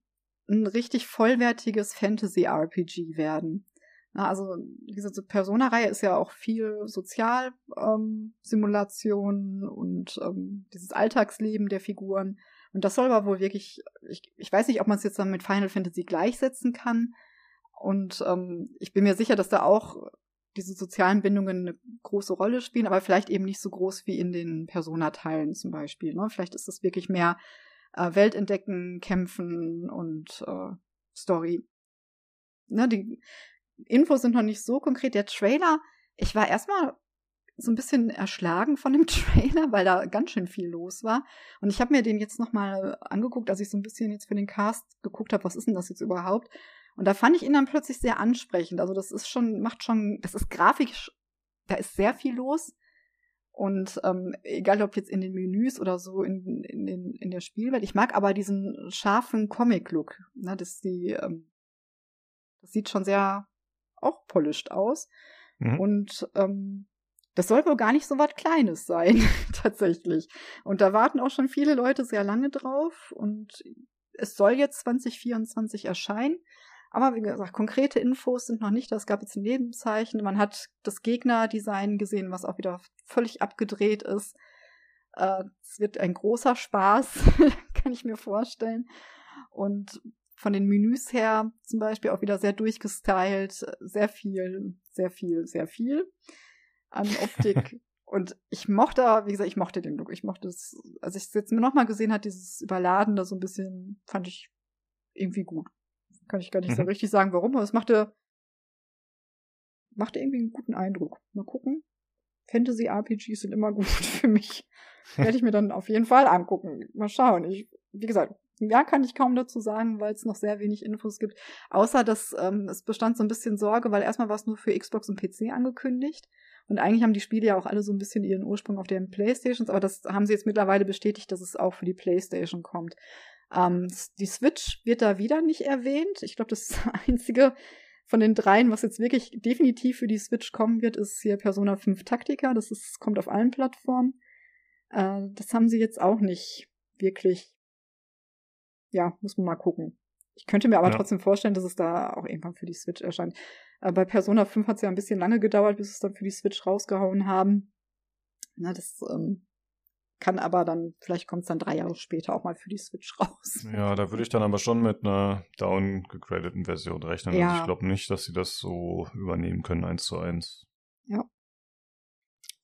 ein richtig vollwertiges Fantasy-RPG werden. Also diese Persona-Reihe ist ja auch viel Sozialsimulation ähm, und ähm, dieses Alltagsleben der Figuren. Und das soll aber wohl wirklich, ich, ich weiß nicht, ob man es jetzt dann mit Final Fantasy gleichsetzen kann. Und ähm, ich bin mir sicher, dass da auch diese sozialen Bindungen eine große Rolle spielen, aber vielleicht eben nicht so groß wie in den Persona-Teilen zum Beispiel. Ne? Vielleicht ist das wirklich mehr äh, Welt kämpfen und äh, Story. Ne, die Infos sind noch nicht so konkret. Der Trailer, ich war erstmal so ein bisschen erschlagen von dem [laughs] Trailer, weil da ganz schön viel los war. Und ich habe mir den jetzt nochmal angeguckt, als ich so ein bisschen jetzt für den Cast geguckt habe, was ist denn das jetzt überhaupt? Und da fand ich ihn dann plötzlich sehr ansprechend. Also das ist schon, macht schon, das ist grafisch, da ist sehr viel los. Und ähm, egal ob jetzt in den Menüs oder so in, in, den, in der Spielwelt. Ich mag aber diesen scharfen Comic-Look. Ne, das, die, ähm, das sieht schon sehr auch polished aus. Mhm. Und ähm, das soll wohl gar nicht so was Kleines sein, [laughs] tatsächlich. Und da warten auch schon viele Leute sehr lange drauf. Und es soll jetzt 2024 erscheinen. Aber wie gesagt, konkrete Infos sind noch nicht. Es gab jetzt ein Nebenzeichen. Man hat das Gegnerdesign gesehen, was auch wieder völlig abgedreht ist. Äh, es wird ein großer Spaß, [laughs] kann ich mir vorstellen. Und von den Menüs her zum Beispiel auch wieder sehr durchgestylt. Sehr viel, sehr viel, sehr viel an Optik. [laughs] Und ich mochte, wie gesagt, ich mochte den Look. Ich mochte es, als ich es jetzt mir nochmal gesehen hat, dieses Überladen da so ein bisschen, fand ich irgendwie gut. Kann ich gar nicht mhm. so richtig sagen, warum, aber es machte, machte irgendwie einen guten Eindruck. Mal gucken. Fantasy-RPGs sind immer gut [laughs] für mich. Werde ich mir dann auf jeden Fall angucken. Mal schauen. Ich, wie gesagt, ja, kann ich kaum dazu sagen, weil es noch sehr wenig Infos gibt. Außer, dass ähm, es bestand so ein bisschen Sorge, weil erstmal war es nur für Xbox und PC angekündigt. Und eigentlich haben die Spiele ja auch alle so ein bisschen ihren Ursprung auf den Playstations, aber das haben sie jetzt mittlerweile bestätigt, dass es auch für die Playstation kommt. Ähm, die Switch wird da wieder nicht erwähnt. Ich glaube, [laughs] das einzige von den dreien, was jetzt wirklich definitiv für die Switch kommen wird, ist hier Persona 5 Taktika. Das ist, kommt auf allen Plattformen. Äh, das haben sie jetzt auch nicht wirklich. Ja, muss man mal gucken. Ich könnte mir aber ja. trotzdem vorstellen, dass es da auch irgendwann für die Switch erscheint. Äh, bei Persona 5 hat es ja ein bisschen lange gedauert, bis es dann für die Switch rausgehauen haben. Na, das ähm, kann aber dann, vielleicht kommt es dann drei Jahre später auch mal für die Switch raus. Ja, da würde ich dann aber schon mit einer downgegradeten Version rechnen. Ja. Also ich glaube nicht, dass sie das so übernehmen können, eins zu eins. Ja.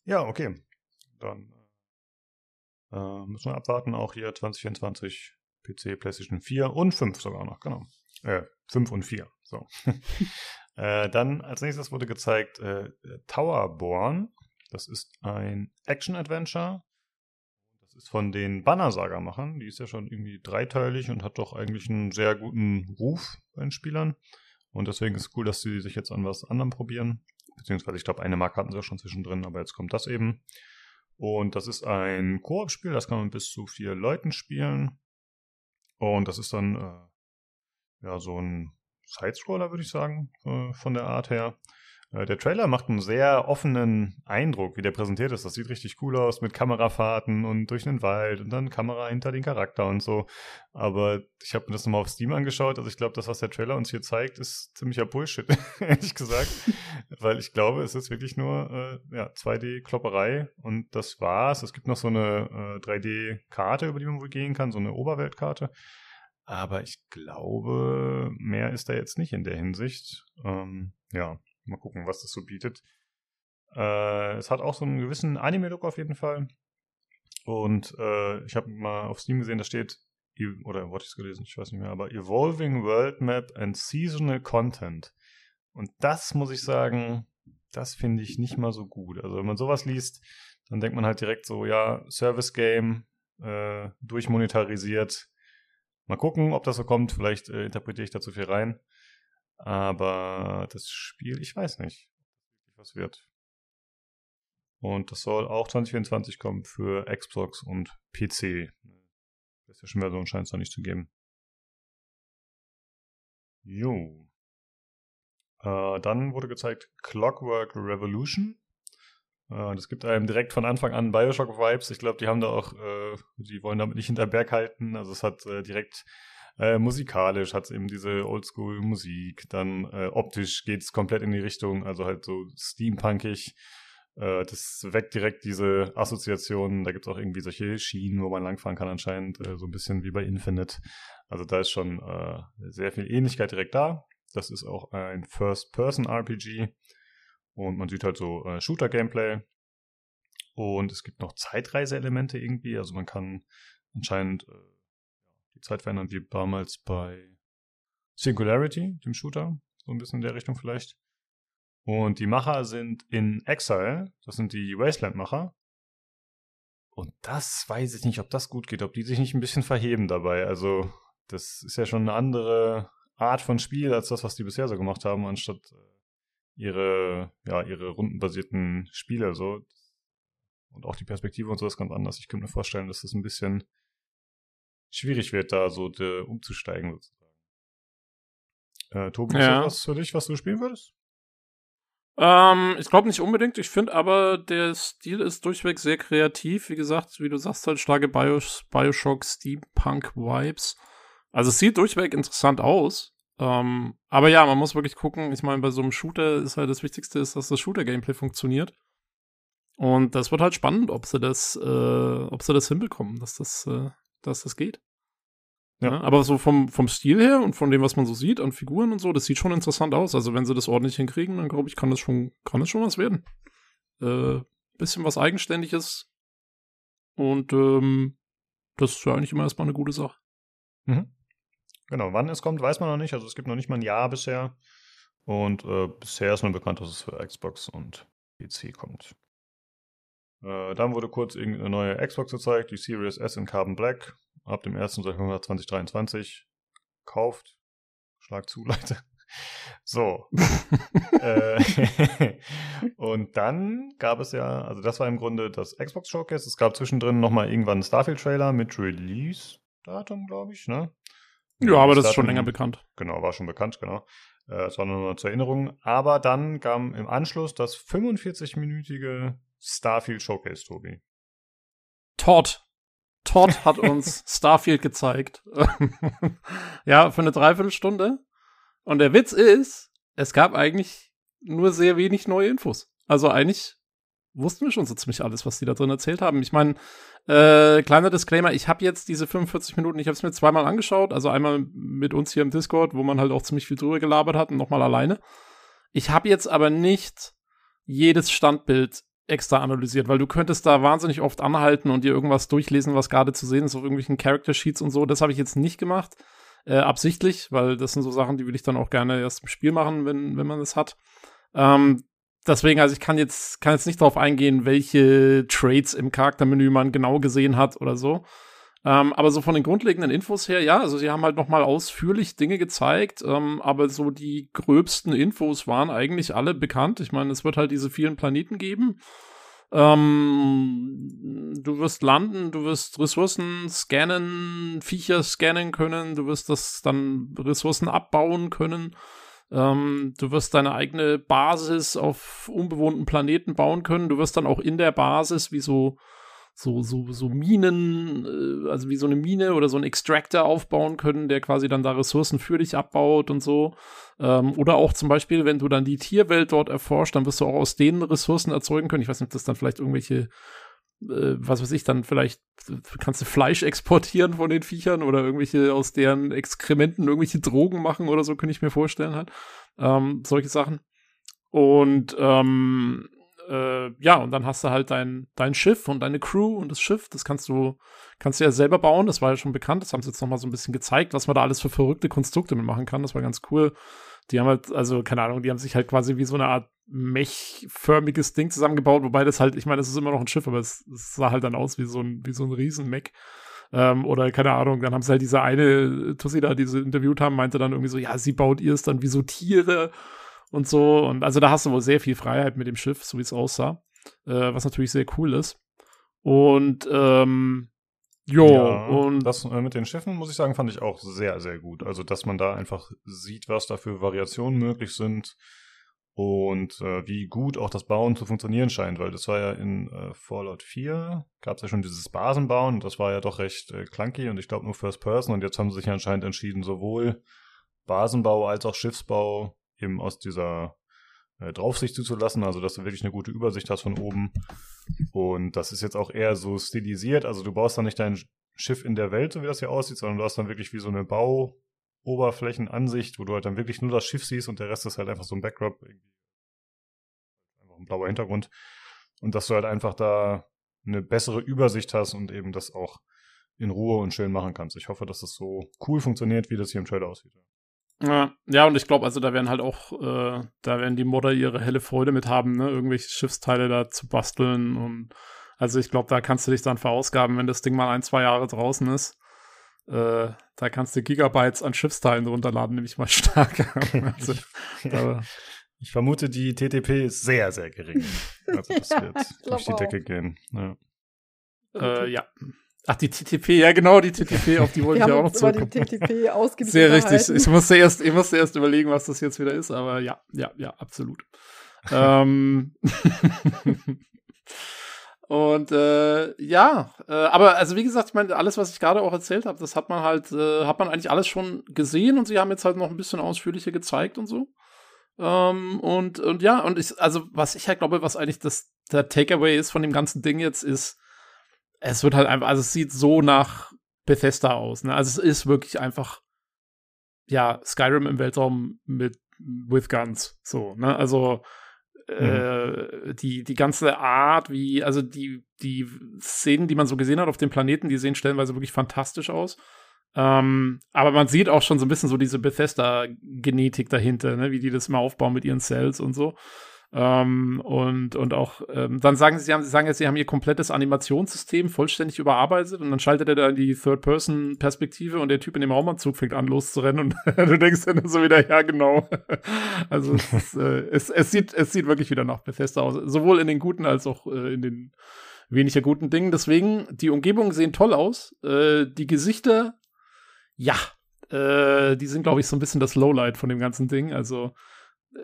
Ja, okay. Dann äh, müssen wir abwarten, auch hier 2024 PC, PlayStation 4 und 5 sogar noch, genau. Äh, 5 und 4, so. [laughs] äh, dann als nächstes wurde gezeigt äh, Towerborn. Das ist ein Action-Adventure ist von den Banner-Saga-Machern. Die ist ja schon irgendwie dreiteilig und hat doch eigentlich einen sehr guten Ruf bei den Spielern. Und deswegen ist es cool, dass sie sich jetzt an was anderem probieren. Beziehungsweise, ich glaube, eine Marke hatten sie ja schon zwischendrin, aber jetzt kommt das eben. Und das ist ein Koop-Spiel, das kann man bis zu vier Leuten spielen. Und das ist dann äh, ja so ein Sidescroller, würde ich sagen, äh, von der Art her. Äh, der Trailer macht einen sehr offenen Eindruck, wie der präsentiert ist. Das sieht richtig cool aus mit Kamerafahrten und durch den Wald und dann Kamera hinter den Charakter und so. Aber ich habe mir das nochmal auf Steam angeschaut. Also ich glaube, das, was der Trailer uns hier zeigt, ist ziemlicher Bullshit, [laughs] ehrlich gesagt. Weil ich glaube, es ist wirklich nur äh, ja, 2D-Klopperei und das war's. Es gibt noch so eine äh, 3D-Karte, über die man wohl gehen kann, so eine Oberweltkarte. Aber ich glaube, mehr ist da jetzt nicht in der Hinsicht. Ähm, ja, mal gucken, was das so bietet. Äh, es hat auch so einen gewissen Anime-Look auf jeden Fall. Und äh, ich habe mal auf Steam gesehen, da steht, oder wurde ich es gelesen, ich weiß nicht mehr, aber Evolving World Map and Seasonal Content. Und das muss ich sagen, das finde ich nicht mal so gut. Also wenn man sowas liest, dann denkt man halt direkt so, ja, Service Game, äh, durchmonetarisiert. Mal gucken, ob das so kommt. Vielleicht äh, interpretiere ich da zu viel rein. Aber das Spiel, ich weiß nicht, was wird. Und das soll auch 2024 kommen für Xbox und PC. PlayStation-Version scheint es noch nicht zu geben. Jo. Äh, dann wurde gezeigt Clockwork Revolution. Äh, das gibt einem direkt von Anfang an Bioshock-Vibes. Ich glaube, die haben da auch, äh, die wollen damit nicht hinter Berg halten. Also es hat direkt äh, musikalisch hat es eben diese Oldschool-Musik. Dann äh, optisch geht es komplett in die Richtung, also halt so steampunkig. Äh, das weckt direkt diese Assoziationen. Da gibt es auch irgendwie solche Schienen, wo man langfahren kann anscheinend, äh, so ein bisschen wie bei Infinite. Also da ist schon äh, sehr viel Ähnlichkeit direkt da. Das ist auch ein First-Person-RPG und man sieht halt so äh, Shooter-Gameplay. Und es gibt noch Zeitreise-Elemente irgendwie. Also man kann anscheinend die Zeit verändern, wie damals bei Singularity, dem Shooter. So ein bisschen in der Richtung vielleicht. Und die Macher sind in Exile, das sind die Wasteland-Macher. Und das weiß ich nicht, ob das gut geht, ob die sich nicht ein bisschen verheben dabei. Also, das ist ja schon eine andere Art von Spiel als das, was die bisher so gemacht haben, anstatt äh, ihre, ja, ihre rundenbasierten Spiele so. Und auch die Perspektive und so ist ganz anders. Ich könnte mir vorstellen, dass das ein bisschen schwierig wird, da so de, umzusteigen sozusagen. Äh, Tobi, ja. ist das was für dich, was du spielen würdest? Ähm, ich glaube nicht unbedingt. Ich finde aber, der Stil ist durchweg sehr kreativ. Wie gesagt, wie du sagst, halt starke Bios Bioshock, Steampunk-Vibes. Also es sieht durchweg interessant aus. Ähm, aber ja, man muss wirklich gucken. Ich meine, bei so einem Shooter ist halt das Wichtigste, ist, dass das Shooter-Gameplay funktioniert. Und das wird halt spannend, ob sie das, äh, ob sie das hinbekommen, dass das, äh, dass das geht. Ja. ja. aber so vom, vom Stil her und von dem, was man so sieht an Figuren und so, das sieht schon interessant aus. Also wenn sie das ordentlich hinkriegen, dann glaube ich, kann das schon, kann das schon was werden. Äh, bisschen was Eigenständiges. Und ähm, das ist ja eigentlich immer erstmal eine gute Sache. Mhm. Genau, wann es kommt, weiß man noch nicht. Also es gibt noch nicht mal ein Jahr bisher. Und äh, bisher ist nur bekannt, dass es für Xbox und PC kommt. Äh, dann wurde kurz irgendeine neue Xbox gezeigt, die Series S in Carbon Black ab dem 1. September 2023 kauft. Schlag zu, [laughs] Leute. So. [laughs] äh, [laughs] und dann gab es ja, also das war im Grunde das Xbox Showcase. Es gab zwischendrin nochmal irgendwann einen Starfield-Trailer mit Release-Datum, glaube ich, ne? Ja, aber das ist schon länger bekannt. Genau, war schon bekannt, genau. Äh, das war nur noch zur Erinnerung. Aber dann kam im Anschluss das 45-minütige Starfield Showcase, Tobi. Todd. Todd hat uns [laughs] Starfield gezeigt. [laughs] ja, für eine Dreiviertelstunde. Und der Witz ist, es gab eigentlich nur sehr wenig neue Infos. Also eigentlich wussten wir schon so ziemlich alles, was die da drin erzählt haben. Ich meine, äh, kleiner Disclaimer, ich habe jetzt diese 45 Minuten, ich habe es mir zweimal angeschaut, also einmal mit uns hier im Discord, wo man halt auch ziemlich viel drüber gelabert hat und nochmal alleine. Ich habe jetzt aber nicht jedes Standbild extra analysiert, weil du könntest da wahnsinnig oft anhalten und dir irgendwas durchlesen, was gerade zu sehen ist auf irgendwelchen Character Sheets und so. Das habe ich jetzt nicht gemacht, äh, absichtlich, weil das sind so Sachen, die will ich dann auch gerne erst im Spiel machen, wenn, wenn man es hat. Ähm, deswegen, also ich kann jetzt, kann jetzt nicht darauf eingehen, welche Traits im Charaktermenü man genau gesehen hat oder so. Ähm, aber so von den grundlegenden Infos her, ja, also sie haben halt nochmal ausführlich Dinge gezeigt, ähm, aber so die gröbsten Infos waren eigentlich alle bekannt. Ich meine, es wird halt diese vielen Planeten geben. Ähm, du wirst landen, du wirst Ressourcen scannen, Viecher scannen können, du wirst das dann Ressourcen abbauen können. Ähm, du wirst deine eigene Basis auf unbewohnten Planeten bauen können. Du wirst dann auch in der Basis wie so so, so, so Minen, äh, also wie so eine Mine oder so ein Extractor aufbauen können, der quasi dann da Ressourcen für dich abbaut und so. Ähm, oder auch zum Beispiel, wenn du dann die Tierwelt dort erforscht, dann wirst du auch aus denen Ressourcen erzeugen können. Ich weiß nicht, ob das dann vielleicht irgendwelche äh, was weiß ich, dann vielleicht kannst du Fleisch exportieren von den Viechern oder irgendwelche aus deren Exkrementen irgendwelche Drogen machen oder so, könnte ich mir vorstellen halt. Ähm, solche Sachen. Und ähm, äh, ja, und dann hast du halt dein, dein Schiff und deine Crew und das Schiff, das kannst du, kannst du ja selber bauen, das war ja schon bekannt, das haben sie jetzt nochmal so ein bisschen gezeigt, was man da alles für verrückte Konstrukte mitmachen kann, das war ganz cool. Die haben halt, also, keine Ahnung, die haben sich halt quasi wie so eine Art Mech-förmiges Ding zusammengebaut, wobei das halt, ich meine, das ist immer noch ein Schiff, aber es, es sah halt dann aus wie so ein, wie so ein Riesen-Mech. Ähm, oder keine Ahnung, dann haben sie halt diese eine Tussi da, die sie interviewt haben, meinte dann irgendwie so, ja, sie baut ihr es dann wie so Tiere und so. Und also da hast du wohl sehr viel Freiheit mit dem Schiff, so wie es aussah. Äh, was natürlich sehr cool ist. Und ähm, Jo, ja, und das äh, mit den Schiffen, muss ich sagen, fand ich auch sehr, sehr gut. Also, dass man da einfach sieht, was da für Variationen möglich sind und äh, wie gut auch das Bauen zu funktionieren scheint, weil das war ja in äh, Fallout 4, gab es ja schon dieses Basenbauen, das war ja doch recht äh, clunky und ich glaube nur First Person und jetzt haben sie sich anscheinend entschieden, sowohl Basenbau als auch Schiffsbau eben aus dieser äh, Draufsicht zuzulassen, also dass du wirklich eine gute Übersicht hast von oben. Und das ist jetzt auch eher so stilisiert, also du baust dann nicht dein Schiff in der Welt, so wie das hier aussieht, sondern du hast dann wirklich wie so eine Bauoberflächenansicht, wo du halt dann wirklich nur das Schiff siehst und der Rest ist halt einfach so ein Backdrop, einfach ein blauer Hintergrund. Und dass du halt einfach da eine bessere Übersicht hast und eben das auch in Ruhe und schön machen kannst. Ich hoffe, dass das so cool funktioniert, wie das hier im Trailer aussieht. Ja, ja, und ich glaube, also da werden halt auch, äh, da werden die Modder ihre helle Freude mit haben, ne, irgendwelche Schiffsteile da zu basteln und also ich glaube, da kannst du dich dann verausgaben, wenn das Ding mal ein, zwei Jahre draußen ist. Äh, da kannst du Gigabytes an Schiffsteilen runterladen, nämlich mal [laughs] stark. also, [laughs] ich, ich vermute, die TTP ist sehr, sehr gering. [laughs] Also das wird durch die Decke gehen. Ja. Äh, ja. Ach, die TTP, ja genau, die TTP, auf die wollte ich ja auch noch zurückkommen. die [laughs] TTP Sehr richtig. Ich musste, erst, ich musste erst überlegen, was das jetzt wieder ist, aber ja, ja, ja, absolut. [laughs] ähm [laughs] Und äh, ja, äh, aber also wie gesagt, ich meine, alles, was ich gerade auch erzählt habe, das hat man halt, äh, hat man eigentlich alles schon gesehen und sie haben jetzt halt noch ein bisschen ausführlicher gezeigt und so. Ähm, und, und ja, und ich, also was ich halt glaube, was eigentlich das, der Takeaway ist von dem ganzen Ding jetzt, ist, es wird halt einfach, also es sieht so nach Bethesda aus, ne? Also es ist wirklich einfach, ja, Skyrim im Weltraum mit with Guns, so, ne? Also mhm. äh, die, die ganze Art, wie, also die, die Szenen, die man so gesehen hat auf dem Planeten, die sehen stellenweise wirklich fantastisch aus. Ähm, aber man sieht auch schon so ein bisschen so diese Bethesda-Genetik dahinter, ne? wie die das immer aufbauen mit ihren Cells und so. Ähm, und, und auch, ähm, dann sagen sie, sie, haben, sie sagen jetzt, sie haben ihr komplettes Animationssystem vollständig überarbeitet und dann schaltet er da in die Third-Person-Perspektive und der Typ in dem Raumanzug fängt an loszurennen und [laughs] du denkst dann so wieder, ja, genau. [laughs] also es, äh, es, es, sieht, es sieht wirklich wieder nach Bethesda aus, sowohl in den guten als auch äh, in den weniger guten Dingen. Deswegen, die Umgebungen sehen toll aus. Äh, die Gesichter, ja, äh, die sind, glaube ich, so ein bisschen das Lowlight von dem ganzen Ding. Also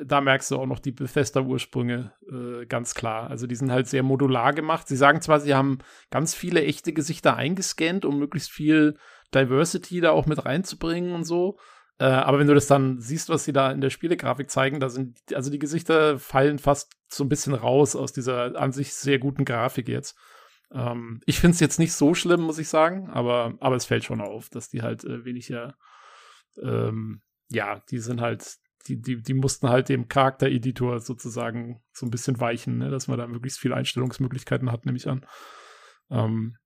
da merkst du auch noch die Bethesda-Ursprünge äh, ganz klar. Also die sind halt sehr modular gemacht. Sie sagen zwar, sie haben ganz viele echte Gesichter eingescannt, um möglichst viel Diversity da auch mit reinzubringen und so. Äh, aber wenn du das dann siehst, was sie da in der Spielegrafik zeigen, da sind, also die Gesichter fallen fast so ein bisschen raus aus dieser an sich sehr guten Grafik jetzt. Ähm, ich finde es jetzt nicht so schlimm, muss ich sagen, aber, aber es fällt schon auf, dass die halt äh, weniger, ähm, ja, die sind halt die, die, die mussten halt dem Charaktereditor sozusagen so ein bisschen weichen, ne? dass man da möglichst viele Einstellungsmöglichkeiten hat, nehme ich an. Ähm,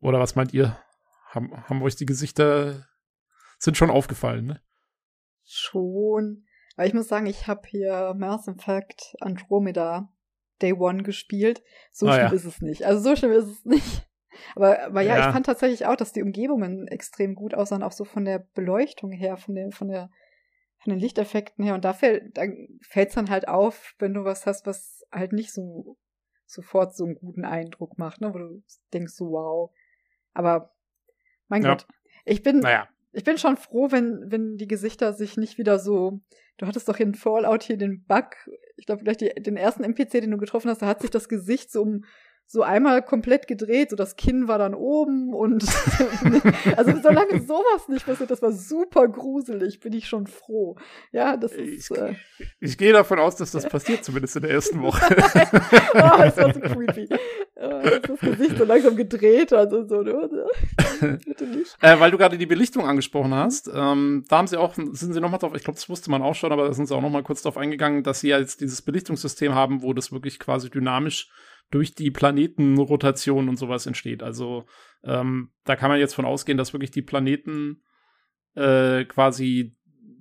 oder was meint ihr? Haben, haben euch die Gesichter sind schon aufgefallen, ne? Schon. Aber ich muss sagen, ich habe hier Mass Effect Andromeda Day One gespielt. So ah, schlimm ja. ist es nicht. Also so schlimm ist es nicht. [laughs] Aber, aber ja, ja, ich fand tatsächlich auch, dass die Umgebungen extrem gut aussahen, auch so von der Beleuchtung her, von der, von der von den Lichteffekten her. Und da fällt fällt's dann halt auf, wenn du was hast, was halt nicht so sofort so einen guten Eindruck macht, ne? wo du denkst so, wow. Aber mein ja. Gott, ich bin, naja. ich bin schon froh, wenn, wenn die Gesichter sich nicht wieder so. Du hattest doch in Fallout hier den Bug, ich glaube die, den ersten NPC, den du getroffen hast, da hat sich das Gesicht so um so einmal komplett gedreht, so das Kinn war dann oben und [laughs] also solange sowas nicht passiert, das war super gruselig, bin ich schon froh. Ja, das ist. Ich, äh, ich gehe davon aus, dass das passiert, zumindest in der ersten [laughs] Woche. oh, das war so creepy. Äh, das Gesicht so langsam gedreht und so. Ne? Bitte nicht. Äh, weil du gerade die Belichtung angesprochen hast, ähm, da haben sie auch, sind sie nochmal drauf, ich glaube, das wusste man auch schon, aber da sind sie auch nochmal kurz drauf eingegangen, dass sie ja jetzt dieses Belichtungssystem haben, wo das wirklich quasi dynamisch durch die Planetenrotation und sowas entsteht. Also ähm, da kann man jetzt von ausgehen, dass wirklich die Planeten äh, quasi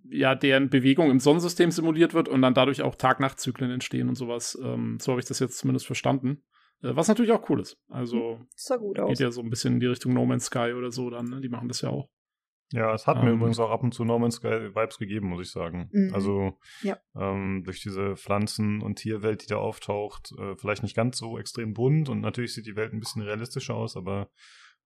ja deren Bewegung im Sonnensystem simuliert wird und dann dadurch auch Tag-Nacht-Zyklen entstehen und sowas. Ähm, so habe ich das jetzt zumindest verstanden. Äh, was natürlich auch cool ist. Also hm, sah gut geht ja so ein bisschen in die Richtung No Man's Sky oder so dann. Ne? Die machen das ja auch. Ja, es hat ähm, mir übrigens auch ab und zu No Man's Sky Vibes gegeben, muss ich sagen. Mhm. Also ja. ähm, durch diese Pflanzen- und Tierwelt, die da auftaucht, äh, vielleicht nicht ganz so extrem bunt und natürlich sieht die Welt ein bisschen realistischer aus, aber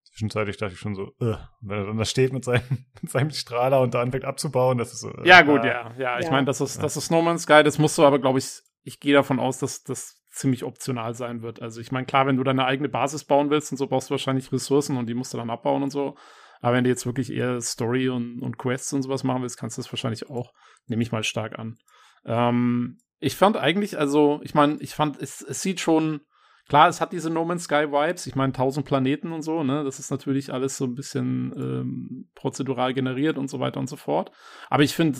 zwischenzeitlich dachte ich schon so, äh, wenn er dann da steht mit seinem, [laughs] mit seinem Strahler und da anfängt abzubauen, das ist so. Äh, ja, gut, ja. Ja, ich ja. meine, das ist, das ist No Man's Sky, das musst du aber, glaube ich, ich gehe davon aus, dass das ziemlich optional sein wird. Also ich meine, klar, wenn du deine eigene Basis bauen willst und so, brauchst du wahrscheinlich Ressourcen und die musst du dann abbauen und so. Aber wenn du jetzt wirklich eher Story und, und Quests und sowas machen willst, kannst du das wahrscheinlich auch, nehme ich mal stark an. Ähm, ich fand eigentlich, also, ich meine, ich fand, es, es sieht schon, klar, es hat diese No Man's Sky Vibes, ich meine, tausend Planeten und so, ne, das ist natürlich alles so ein bisschen ähm, prozedural generiert und so weiter und so fort. Aber ich finde,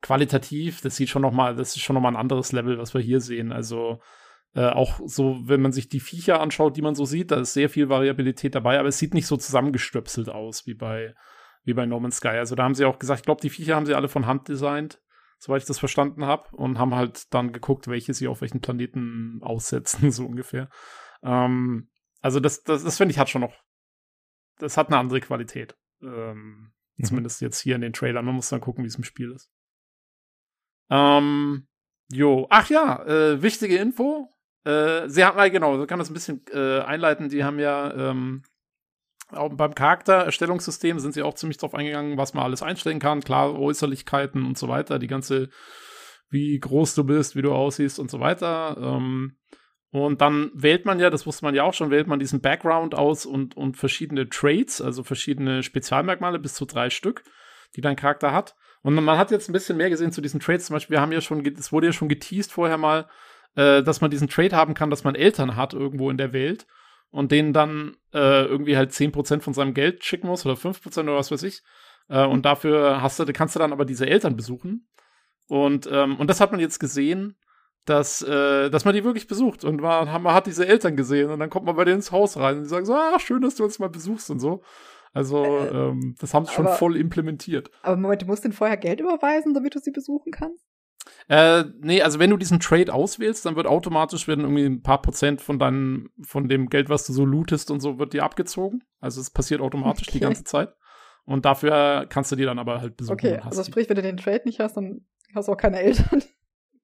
qualitativ, das sieht schon noch mal, das ist schon noch mal ein anderes Level, was wir hier sehen. Also, äh, auch so, wenn man sich die Viecher anschaut, die man so sieht, da ist sehr viel Variabilität dabei, aber es sieht nicht so zusammengestöpselt aus wie bei, wie bei No Man's Sky. Also da haben sie auch gesagt, ich glaube, die Viecher haben sie alle von Hand designt, soweit ich das verstanden habe, und haben halt dann geguckt, welche sie auf welchen Planeten aussetzen, [laughs] so ungefähr. Ähm, also das, das, das finde ich hat schon noch, das hat eine andere Qualität. Ähm, mhm. Zumindest jetzt hier in den Trailern. Man muss dann gucken, wie es im Spiel ist. Ähm, jo, ach ja, äh, wichtige Info. Äh, sie haben, genau, so kann das ein bisschen äh, einleiten. Die haben ja ähm, auch beim Charaktererstellungssystem sind sie auch ziemlich drauf eingegangen, was man alles einstellen kann. Klar, Äußerlichkeiten und so weiter, die ganze, wie groß du bist, wie du aussiehst und so weiter. Ähm, und dann wählt man ja, das wusste man ja auch schon, wählt man diesen Background aus und, und verschiedene Traits, also verschiedene Spezialmerkmale, bis zu drei Stück, die dein Charakter hat. Und man hat jetzt ein bisschen mehr gesehen zu diesen Traits. Zum Beispiel, wir haben ja schon, es wurde ja schon geteased vorher mal, äh, dass man diesen Trade haben kann, dass man Eltern hat irgendwo in der Welt und denen dann äh, irgendwie halt 10% von seinem Geld schicken muss oder 5% oder was weiß ich. Äh, und dafür hast du, kannst du dann aber diese Eltern besuchen. Und, ähm, und das hat man jetzt gesehen, dass, äh, dass man die wirklich besucht. Und man, man hat diese Eltern gesehen und dann kommt man bei denen ins Haus rein und die sagen so, ah, schön, dass du uns mal besuchst und so. Also, äh, ähm, das haben sie schon voll implementiert. Aber Moment, du musst denen vorher Geld überweisen, damit du sie besuchen kannst? Äh, nee, also wenn du diesen Trade auswählst, dann wird automatisch werden irgendwie ein paar Prozent von deinem, von dem Geld, was du so lootest und so, wird dir abgezogen. Also es passiert automatisch okay. die ganze Zeit. Und dafür kannst du die dann aber halt besuchen. Okay, also sprich, wenn du den Trade nicht hast, dann hast du auch keine Eltern.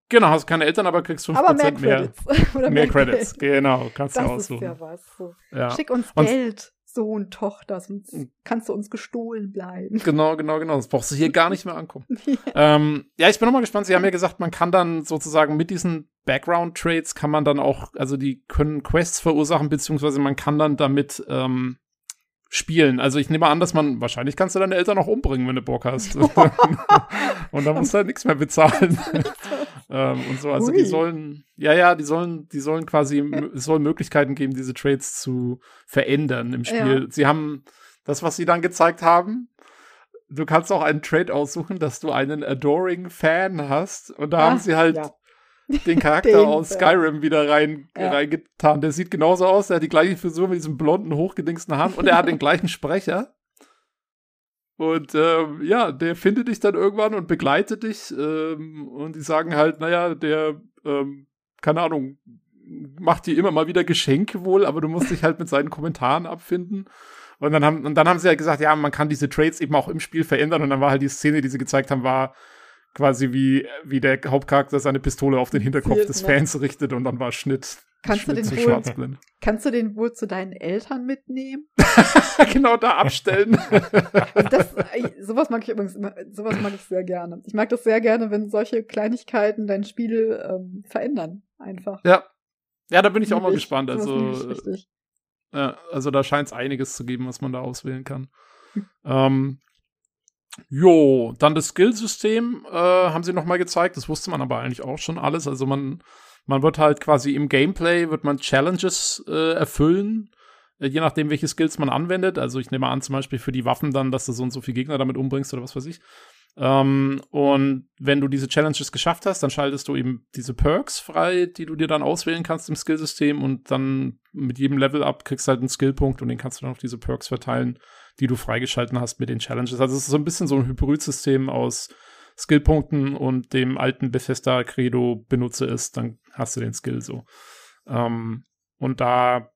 Genau, hast keine Eltern, aber kriegst 5% aber mehr. Credits. mehr, mehr, mehr Credits, [laughs] genau, kannst das du aussuchen. Ist ja was. So. Ja. Schick uns und Geld. Sohn, Tochter, sonst hm. kannst du uns gestohlen bleiben. Genau, genau, genau. Das brauchst du hier gar nicht mehr ankommen. [laughs] ja. Ähm, ja, ich bin nochmal gespannt. Sie haben ja gesagt, man kann dann sozusagen mit diesen Background-Trades kann man dann auch, also die können Quests verursachen, beziehungsweise man kann dann damit ähm, spielen. Also ich nehme an, dass man, wahrscheinlich kannst du deine Eltern auch umbringen, wenn du Bock hast. [laughs] [laughs] und dann musst du halt nichts mehr bezahlen. Ähm, und so, also Ui. die sollen, ja, ja, die sollen, die sollen quasi, [laughs] es soll Möglichkeiten geben, diese Trades zu verändern im Spiel. Ja. Sie haben das, was sie dann gezeigt haben, du kannst auch einen Trade aussuchen, dass du einen Adoring Fan hast. Und da Ach, haben sie halt ja den Charakter [laughs] den, aus Skyrim wieder rein, ja. reingetan. Der sieht genauso aus, der hat die gleiche Frisur mit diesem blonden, hochgedingsten Haaren und er hat den gleichen Sprecher. Und ähm, ja, der findet dich dann irgendwann und begleitet dich. Ähm, und die sagen halt, naja, der, ähm, keine Ahnung, macht dir immer mal wieder Geschenke wohl, aber du musst dich halt mit seinen Kommentaren abfinden. Und dann haben, und dann haben sie halt gesagt, ja, man kann diese Trades eben auch im Spiel verändern. Und dann war halt die Szene, die sie gezeigt haben, war, quasi wie, wie der Hauptcharakter seine Pistole auf den Hinterkopf des ne? Fans richtet und dann war Schnitt. Kannst du, den wohl, kannst du den wohl zu deinen Eltern mitnehmen? [laughs] genau, da abstellen. das, sowas mag ich übrigens immer, sowas mag ich sehr gerne. Ich mag das sehr gerne, wenn solche Kleinigkeiten dein Spiel ähm, verändern. Einfach. Ja. Ja, da bin ich auch mal gespannt. Also, äh, also da scheint es einiges zu geben, was man da auswählen kann. Hm. ähm, Jo, dann das Skillsystem äh, haben sie nochmal gezeigt. Das wusste man aber eigentlich auch schon alles. Also man, man wird halt quasi im Gameplay, wird man Challenges äh, erfüllen, äh, je nachdem, welche Skills man anwendet. Also ich nehme an, zum Beispiel für die Waffen dann, dass du so und so viele Gegner damit umbringst oder was weiß ich. Ähm, und wenn du diese Challenges geschafft hast, dann schaltest du eben diese Perks frei, die du dir dann auswählen kannst im Skillsystem und dann mit jedem Level up kriegst du halt einen Skillpunkt und den kannst du dann auf diese Perks verteilen, die du freigeschalten hast mit den Challenges. Also es ist so ein bisschen so ein Hybridsystem aus Skillpunkten und dem alten Bethesda Credo benutze es, dann hast du den Skill so. Ähm, und da,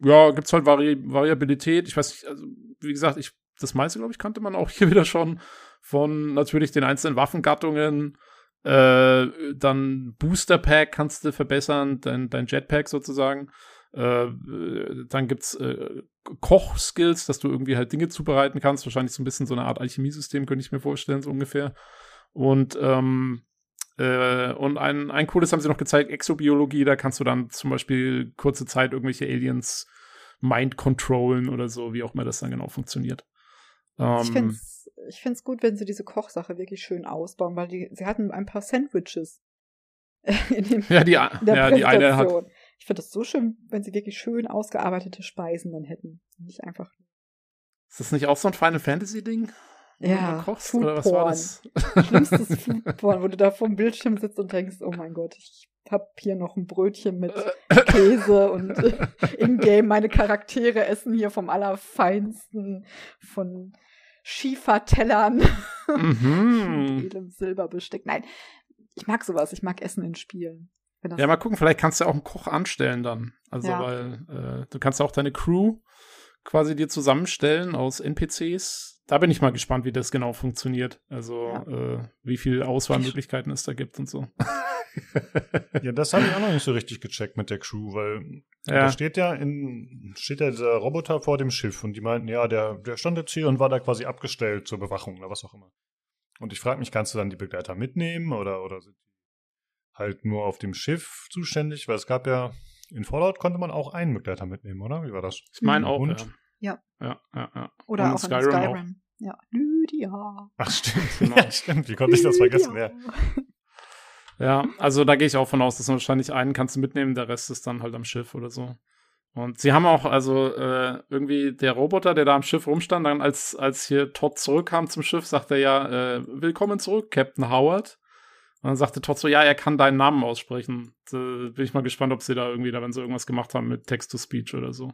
ja, gibt's halt Vari Variabilität. Ich weiß nicht, also, wie gesagt, ich, das meiste, glaube ich, kannte man auch [laughs] hier wieder schon von natürlich den einzelnen Waffengattungen. Äh, dann Booster Pack kannst du verbessern, dein, dein Jetpack sozusagen. Äh, dann gibt's äh, Kochskills, dass du irgendwie halt Dinge zubereiten kannst. Wahrscheinlich so ein bisschen so eine Art Alchemiesystem, könnte ich mir vorstellen, so ungefähr. Und ähm, äh, und ein, ein cooles haben sie noch gezeigt, Exobiologie, da kannst du dann zum Beispiel kurze Zeit irgendwelche Aliens mind controllen oder so, wie auch immer das dann genau funktioniert. Ähm, ich finde es ich find's gut, wenn sie diese Kochsache wirklich schön ausbauen, weil die, sie hatten ein paar Sandwiches. [laughs] in, dem, ja, die, ja, die eine hat. Ich finde es so schön, wenn sie wirklich schön ausgearbeitete Speisen dann hätten. Nicht einfach. Ist das nicht auch so ein Final Fantasy Ding? Ja, kochst, oder was war das? Schlimmstes [laughs] Foodporn, wo du da vor dem Bildschirm sitzt und denkst, oh mein Gott, ich hab hier noch ein Brötchen mit [laughs] Käse und [laughs] in-game meine Charaktere essen hier vom Allerfeinsten von Schiefertellern mhm. edlem Silberbesteck. Nein, ich mag sowas. Ich mag Essen in Spielen. Ja, mal gucken, vielleicht kannst du auch einen Koch anstellen dann. Also, ja. weil äh, du kannst auch deine Crew quasi dir zusammenstellen aus NPCs. Da bin ich mal gespannt, wie das genau funktioniert. Also, ja. äh, wie viele Auswahlmöglichkeiten es da gibt und so. [laughs] ja, das habe ich auch noch nicht so richtig gecheckt mit der Crew, weil ja. da steht ja in, steht ja dieser Roboter vor dem Schiff und die meinten, ja, der, der stand jetzt hier und war da quasi abgestellt zur Bewachung oder was auch immer. Und ich frage mich, kannst du dann die Begleiter mitnehmen oder, oder sind die halt nur auf dem Schiff zuständig? Weil es gab ja, in Fallout konnte man auch einen Begleiter mitnehmen, oder? Wie war das? Ich meine auch, Hund? Ja. Ja, ja, ja. Oder und auch Skyrim in Skyrim. Auch. Ja, Lydia. Ach, stimmt. [laughs] Genau. Ja, stimmt. Wie konnte ich das vergessen? Ja. Ja, also da gehe ich auch von aus, dass wahrscheinlich einen kannst du mitnehmen, der Rest ist dann halt am Schiff oder so. Und sie haben auch, also äh, irgendwie der Roboter, der da am Schiff rumstand, dann als, als hier Todd zurückkam zum Schiff, sagte er ja, äh, willkommen zurück, Captain Howard. Und dann sagte Todd so, ja, er kann deinen Namen aussprechen. Da bin ich mal gespannt, ob sie da irgendwie, da wenn sie irgendwas gemacht haben mit Text-to-Speech oder so.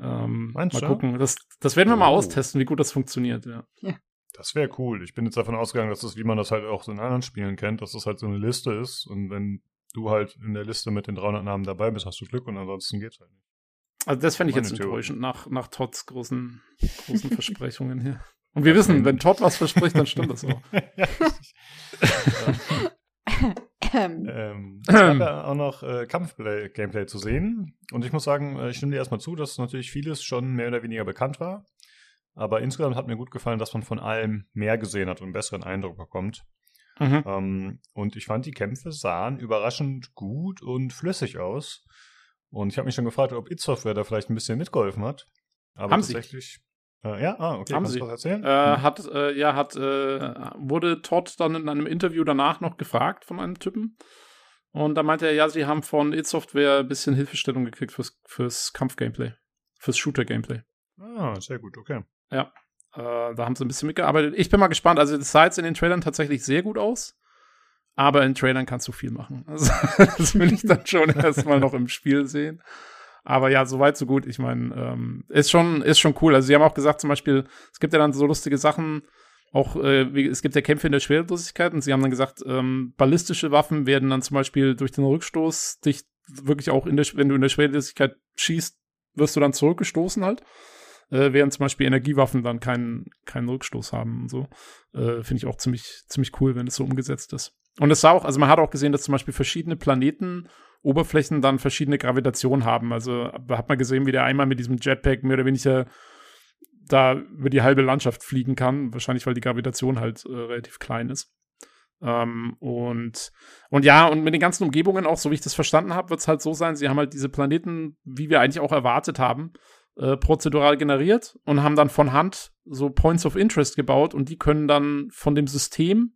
Ähm, mal gucken. Das, das werden wir oh. mal austesten, wie gut das funktioniert, ja. ja. Das wäre cool. Ich bin jetzt davon ausgegangen, dass das, wie man das halt auch so in anderen Spielen kennt, dass das halt so eine Liste ist. Und wenn du halt in der Liste mit den 300 Namen dabei bist, hast du Glück und ansonsten geht's halt nicht. Also das fände ich jetzt enttäuschend nach, nach Todds großen, [laughs] großen Versprechungen hier. Und wir wissen, wenn Todd was verspricht, dann stimmt das auch. [laughs] ähm, [laughs] ähm, [clears throat] es gab ja auch noch äh, Kampf-Gameplay zu sehen. Und ich muss sagen, äh, ich stimme dir erstmal zu, dass natürlich vieles schon mehr oder weniger bekannt war. Aber insgesamt hat mir gut gefallen, dass man von allem mehr gesehen hat und einen besseren Eindruck bekommt. Mhm. Ähm, und ich fand, die Kämpfe sahen überraschend gut und flüssig aus. Und ich habe mich schon gefragt, ob It Software da vielleicht ein bisschen mitgeholfen hat. Aber Haben tatsächlich. Äh, ja, ah, okay. Haben Kannst Sie was erzählen? Äh, hm. Hat, äh, ja, hat, äh, wurde Todd dann in einem Interview danach noch gefragt von einem Typen. Und da meinte er, ja, sie haben von It Software ein bisschen Hilfestellung gekriegt fürs, fürs Kampf-Gameplay. Fürs Shooter-Gameplay. Ah, sehr gut, okay. Ja. Äh, da haben sie ein bisschen mitgearbeitet. Ich bin mal gespannt. Also, das sah jetzt in den Trailern tatsächlich sehr gut aus. Aber in Trailern kannst du viel machen. Also, [laughs] das will ich dann schon [laughs] erstmal noch im Spiel sehen. Aber ja, so weit, so gut. Ich meine, ähm, ist schon, ist schon cool. Also, sie haben auch gesagt, zum Beispiel, es gibt ja dann so lustige Sachen, auch, äh, wie, es gibt ja Kämpfe in der Schwerelosigkeit und sie haben dann gesagt, ähm, ballistische Waffen werden dann zum Beispiel durch den Rückstoß dich wirklich auch in der, wenn du in der Schwerelosigkeit schießt, wirst du dann zurückgestoßen halt äh, während zum Beispiel Energiewaffen dann keinen, keinen Rückstoß haben und so. Äh, Finde ich auch ziemlich, ziemlich cool, wenn es so umgesetzt ist. Und es sah auch, also man hat auch gesehen, dass zum Beispiel verschiedene Planeten Oberflächen dann verschiedene Gravitation haben. Also hat man gesehen, wie der einmal mit diesem Jetpack mehr oder weniger da über die halbe Landschaft fliegen kann. Wahrscheinlich, weil die Gravitation halt äh, relativ klein ist. Ähm, und, und ja, und mit den ganzen Umgebungen auch, so wie ich das verstanden habe, wird es halt so sein, sie haben halt diese Planeten, wie wir eigentlich auch erwartet haben, äh, prozedural generiert und haben dann von Hand so Points of Interest gebaut und die können dann von dem System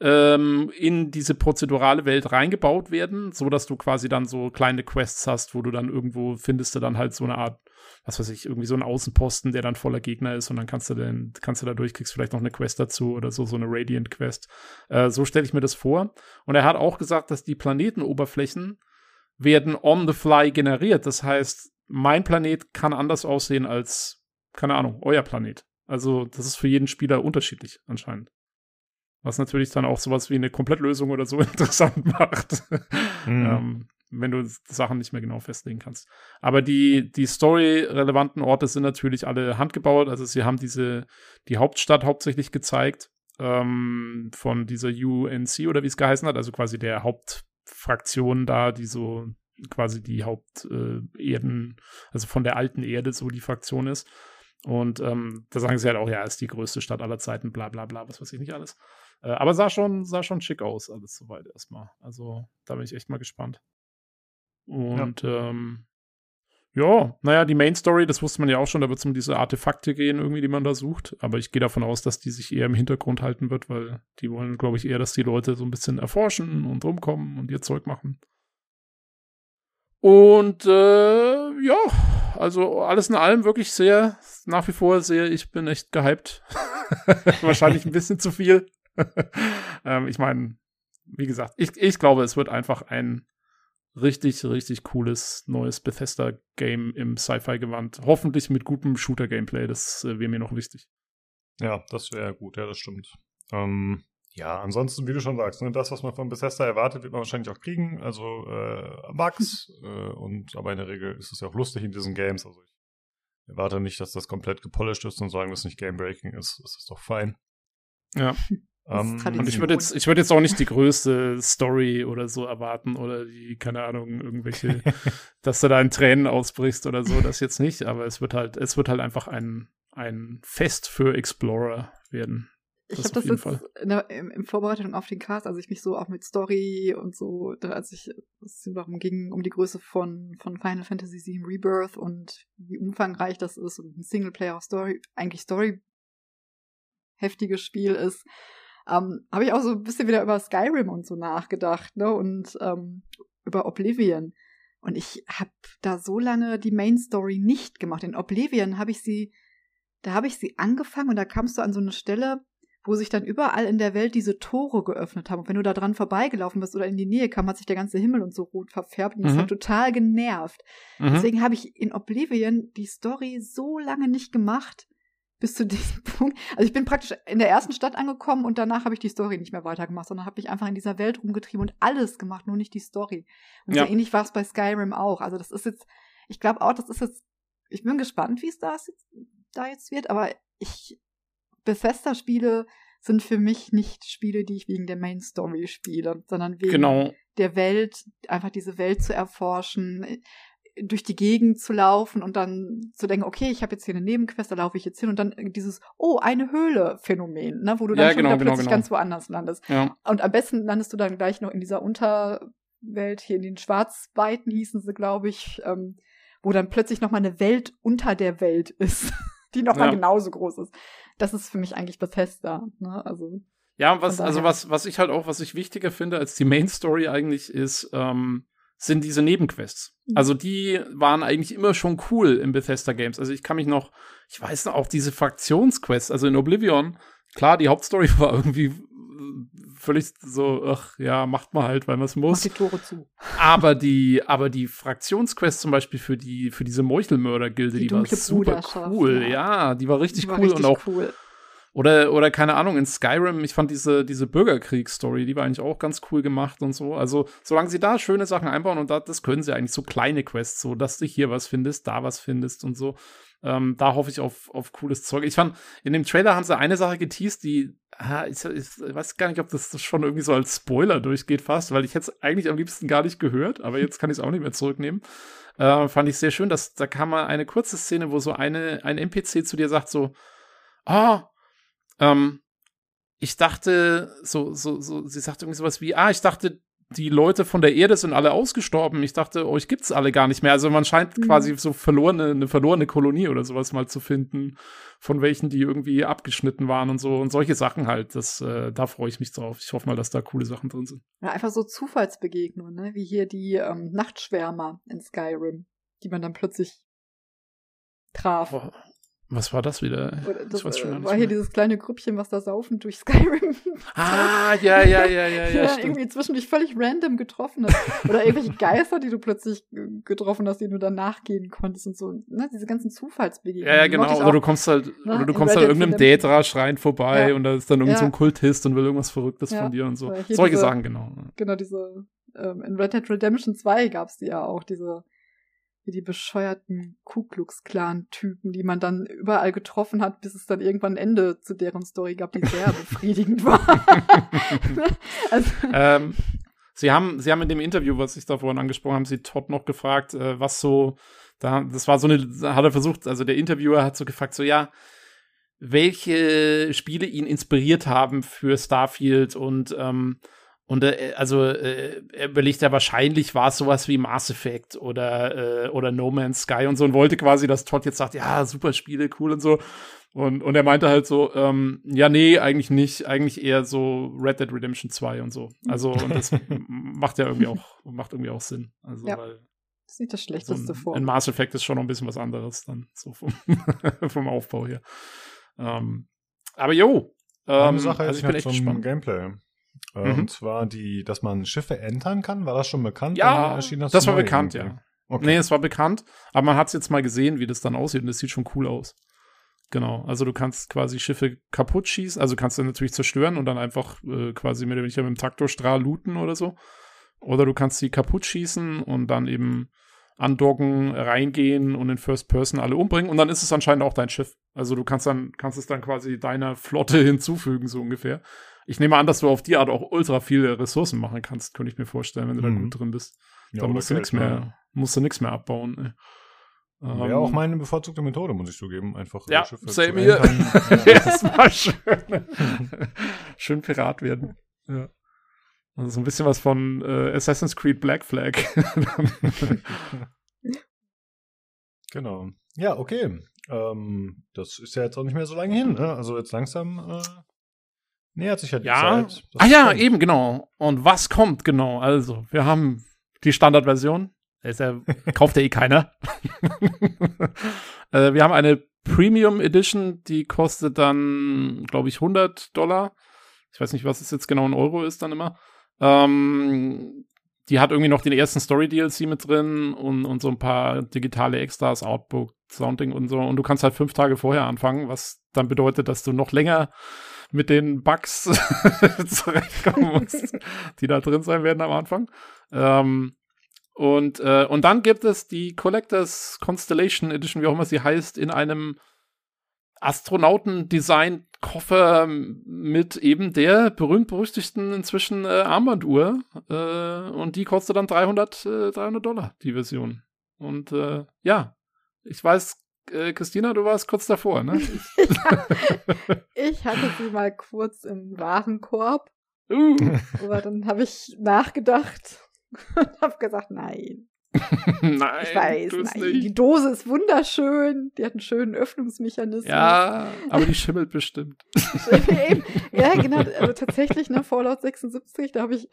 ähm, in diese prozedurale Welt reingebaut werden, so dass du quasi dann so kleine Quests hast, wo du dann irgendwo findest du dann halt so eine Art, was weiß ich, irgendwie so einen Außenposten, der dann voller Gegner ist und dann kannst du dann, kannst du da durch, kriegst vielleicht noch eine Quest dazu oder so, so eine Radiant Quest. Äh, so stelle ich mir das vor. Und er hat auch gesagt, dass die Planetenoberflächen werden on the fly generiert. Das heißt, mein Planet kann anders aussehen als, keine Ahnung, euer Planet. Also, das ist für jeden Spieler unterschiedlich anscheinend. Was natürlich dann auch sowas wie eine Komplettlösung oder so [laughs] interessant macht. Mhm. ähm, wenn du Sachen nicht mehr genau festlegen kannst. Aber die, die Story-relevanten Orte sind natürlich alle handgebaut. Also sie haben diese, die Hauptstadt hauptsächlich gezeigt, ähm, von dieser UNC oder wie es geheißen hat, also quasi der Hauptfraktion da, die so quasi die Haupterden, äh, also von der alten Erde so die Fraktion ist. Und ähm, da sagen sie halt auch, ja, ist die größte Stadt aller Zeiten, bla bla bla, was weiß ich nicht alles. Äh, aber sah schon, sah schon schick aus, alles soweit erstmal. Also da bin ich echt mal gespannt. Und ja. ähm, ja, naja, die Main Story, das wusste man ja auch schon, da wird es um diese Artefakte gehen, irgendwie, die man da sucht. Aber ich gehe davon aus, dass die sich eher im Hintergrund halten wird, weil die wollen, glaube ich, eher, dass die Leute so ein bisschen erforschen und rumkommen und ihr Zeug machen. Und äh, ja, also alles in allem wirklich sehr, nach wie vor sehr, ich bin echt gehypt. [laughs] Wahrscheinlich ein bisschen zu viel. [laughs] ähm, ich meine, wie gesagt, ich, ich glaube, es wird einfach ein richtig, richtig cooles neues Bethesda-Game im Sci-Fi-Gewand. Hoffentlich mit gutem Shooter-Gameplay, das äh, wäre mir noch wichtig. Ja, das wäre gut, ja, das stimmt. Ähm, ja, ansonsten, wie du schon sagst, ne, das, was man von Bethesda erwartet, wird man wahrscheinlich auch kriegen. Also äh, Bugs. äh, und aber in der Regel ist es ja auch lustig in diesen Games. Also ich erwarte nicht, dass das komplett gepolished ist und sagen, dass es nicht Game-Breaking ist. Das ist doch fein. Ja. Um, ähm, und ich würde jetzt, ich würde jetzt auch nicht die größte Story oder so erwarten oder die, keine Ahnung, irgendwelche, [laughs] dass du da in Tränen ausbrichst oder so, das jetzt nicht, aber es wird halt, es wird halt einfach ein, ein Fest für Explorer werden. Ich habe das jetzt in, der, in, in, Vorbereitung auf den Cast, also ich mich so auch mit Story und so, als ich es darum ging, um die Größe von, von Final Fantasy VII Rebirth und wie umfangreich das ist und ein Singleplayer-Story, eigentlich Story heftiges Spiel ist, ähm, habe ich auch so ein bisschen wieder über Skyrim und so nachgedacht, ne? Und ähm, über Oblivion. Und ich habe da so lange die Main Story nicht gemacht. In Oblivion habe ich sie, da habe ich sie angefangen und da kamst du an so eine Stelle, wo sich dann überall in der Welt diese Tore geöffnet haben. Und wenn du da dran vorbeigelaufen bist oder in die Nähe kam, hat sich der ganze Himmel und so rot verfärbt und das mhm. hat total genervt. Mhm. Deswegen habe ich in Oblivion die Story so lange nicht gemacht, bis zu diesem [laughs] Punkt. Also ich bin praktisch in der ersten Stadt angekommen und danach habe ich die Story nicht mehr weitergemacht, sondern habe mich einfach in dieser Welt rumgetrieben und alles gemacht, nur nicht die Story. Und ja. so ähnlich war es bei Skyrim auch. Also das ist jetzt, ich glaube auch, das ist jetzt, ich bin gespannt, wie es da da jetzt wird, aber ich, Bethesda-Spiele sind für mich nicht Spiele, die ich wegen der Main Story spiele, sondern wegen genau. der Welt, einfach diese Welt zu erforschen, durch die Gegend zu laufen und dann zu denken, okay, ich habe jetzt hier eine Nebenquest, da laufe ich jetzt hin und dann dieses, oh, eine Höhle-Phänomen, ne, wo du dann ja, schon genau, wieder genau, plötzlich genau. ganz woanders landest. Ja. Und am besten landest du dann gleich noch in dieser Unterwelt, hier in den Schwarzweiten hießen sie, glaube ich, ähm, wo dann plötzlich noch mal eine Welt unter der Welt ist, [laughs] die noch ja. genauso groß ist. Das ist für mich eigentlich Bethesda, ne, also. Ja, was, also was, was ich halt auch, was ich wichtiger finde als die Main Story eigentlich ist, ähm, sind diese Nebenquests. Mhm. Also die waren eigentlich immer schon cool in Bethesda Games. Also ich kann mich noch, ich weiß noch, auch diese Fraktionsquests, also in Oblivion, klar, die Hauptstory [laughs] war irgendwie völlig so, ach ja, macht man halt, weil man es muss. Macht die Tore zu. Aber die, aber die Fraktionsquest zum Beispiel für die, für diese Meuchelmörder-Gilde, die, die war super cool. Ja. ja. die war richtig die war cool richtig und auch cool. Oder, oder keine Ahnung, in Skyrim, ich fand diese, diese Bürgerkriegsstory, die war eigentlich auch ganz cool gemacht und so. Also, solange sie da schöne Sachen einbauen und da, das können sie eigentlich so kleine Quests, so dass du hier was findest, da was findest und so. Ähm, da hoffe ich auf, auf cooles Zeug. Ich fand, in dem Trailer haben sie eine Sache geteased, die, ah, ich, ich, weiß gar nicht, ob das schon irgendwie so als Spoiler durchgeht fast, weil ich hätte es eigentlich am liebsten gar nicht gehört, aber jetzt kann ich es auch nicht mehr zurücknehmen. Äh, fand ich sehr schön, dass da kam mal eine kurze Szene, wo so eine, ein NPC zu dir sagt so, oh, ähm, ich dachte, so, so, so, sie sagt irgendwie sowas wie, ah, ich dachte, die Leute von der Erde sind alle ausgestorben. Ich dachte, euch gibt's alle gar nicht mehr. Also man scheint Mhm. quasi so verlorene, eine verlorene Kolonie oder sowas mal zu finden, von welchen die irgendwie abgeschnitten waren und so und solche Sachen halt. Das, äh, da freue ich mich drauf. Ich hoffe mal, dass da coole Sachen drin sind. Ja, einfach so Zufallsbegegnungen, ne? wie hier die ähm, Nachtschwärmer in Skyrim, die man dann plötzlich traf. Boah, was war das wieder? Das weiß schon äh, war hier mehr. dieses kleine Grüppchen, was da saufend durch Skyrim [laughs] Ah, ja, ja, ja, ja, [laughs] die ja, stimmt. irgendwie zwischendurch völlig random getroffen hast. Oder irgendwelche [laughs] Geister, die du plötzlich getroffen hast, denen du dann nachgehen konntest und so. Ne? Diese ganzen Zufallsbegegnungen. Ja, ja, die genau. Oder du kommst halt, Na, oder du kommst halt irgendeinem Redemption. Dätra-Schrein vorbei Ja. und da ist dann irgend so Ja. ein Kultist und will irgendwas Verrücktes Ja. von dir und so. Solche diese- Sachen, genau. Genau, diese, ähm, in Red Dead Redemption 2 gab's die ja auch, diese, wie die bescheuerten Ku Klux Klan-Typen, die man dann überall getroffen hat, bis es dann irgendwann ein Ende zu deren Story gab, die sehr [laughs] befriedigend war. [laughs] also, ähm, Sie haben, Sie haben in dem Interview, was ich da vorhin angesprochen habe, Sie Todd noch gefragt, äh, was so, da, das war so eine, hat er versucht, also der Interviewer hat so gefragt, so ja, welche Spiele ihn inspiriert haben für Starfield und ähm, und äh, also äh, er überlegt ja wahrscheinlich war es sowas wie Mass Effect oder äh, oder No Man's Sky und so und wollte quasi, dass Todd jetzt sagt, ja super Spiele, cool und so und und er meinte halt so, ähm, ja nee eigentlich nicht, eigentlich eher so Red Dead Redemption 2 und so. Also und das [laughs] macht ja irgendwie auch macht irgendwie auch Sinn. Also Ja. weil das ist nicht das so schlechteste ein, vor. ein Mass Effect ist schon noch ein bisschen was anderes dann so vom, [laughs] vom Aufbau her. Ähm, aber jo, ähm, Eine Sache also ich bin echt zum gespannt. Gameplay. Mhm. Und zwar die, dass man Schiffe entern kann. War das schon bekannt? Ja, erschien das war bekannt, irgendwie? ja. Okay. Nee, es war bekannt, aber man hat es jetzt mal gesehen, wie das dann aussieht und es sieht schon cool aus. Genau, also du kannst quasi Schiffe kaputt schießen, also kannst du natürlich zerstören und dann einfach äh, quasi weniger mit dem Traktorstrahl looten oder so. Oder du kannst sie kaputt schießen und dann eben andocken, reingehen und in First Person alle umbringen und dann ist es anscheinend auch dein Schiff. Also du kannst dann, kannst es dann quasi deiner Flotte [laughs] hinzufügen, so ungefähr. Ich nehme an, dass du auf die Art auch ultra viele Ressourcen machen kannst, könnte ich mir vorstellen, wenn du da Mhm. gut drin bist. Ja, da musst du nichts mehr, musst du nichts mehr abbauen. ey. Wäre Ähm, auch meine bevorzugte Methode, muss ich zugeben. Einfach äh, Ja, Schiffe same hier. [laughs] war schön. [laughs] schön Pirat werden. Ja. Also so ein bisschen was von äh, Assassin's Creed Black Flag. [laughs] Genau. Ja, okay. Ähm, das ist ja jetzt auch nicht mehr so lange hin. Ne? Also jetzt langsam äh, nähert sich ja die ja. Zeit. Das Ah ja, spannend. eben genau. Und was kommt genau? Also, wir haben die Standardversion. Ist ja, [laughs] kauft ja eh keiner. [laughs] äh, wir haben eine Premium Edition, die kostet dann, glaube ich, 100 Dollar. Ich weiß nicht, was es jetzt genau in Euro ist dann immer. Ähm, die hat irgendwie noch den ersten Story-DLC mit drin und, und so ein paar digitale Extras, Outbook, Sounding und so. Und du kannst halt fünf Tage vorher anfangen, was dann bedeutet, dass du noch länger mit den Bugs [laughs] zurechtkommen musst, die da drin sein werden am Anfang. Ähm, und, äh, und dann gibt es die Collectors Constellation Edition, wie auch immer sie heißt, in einem Astronauten-Design-Koffer mit eben der berühmt-berüchtigten inzwischen äh, Armbanduhr. Äh, und die kostet dann 300, äh, 300 Dollar, die Version. Und äh, ja, ich weiß, äh, Christina, du warst kurz davor, ne? [laughs] ich hatte sie mal kurz im Warenkorb, uh. aber dann habe ich nachgedacht und habe gesagt, nein. nein, Ich weiß, nein. Die nicht. Dose ist wunderschön, die hat einen schönen Öffnungsmechanismus. Ja, aber die schimmelt bestimmt. [laughs] Ja, [laughs] genau. Also tatsächlich, ne, Fallout 76, da habe ich,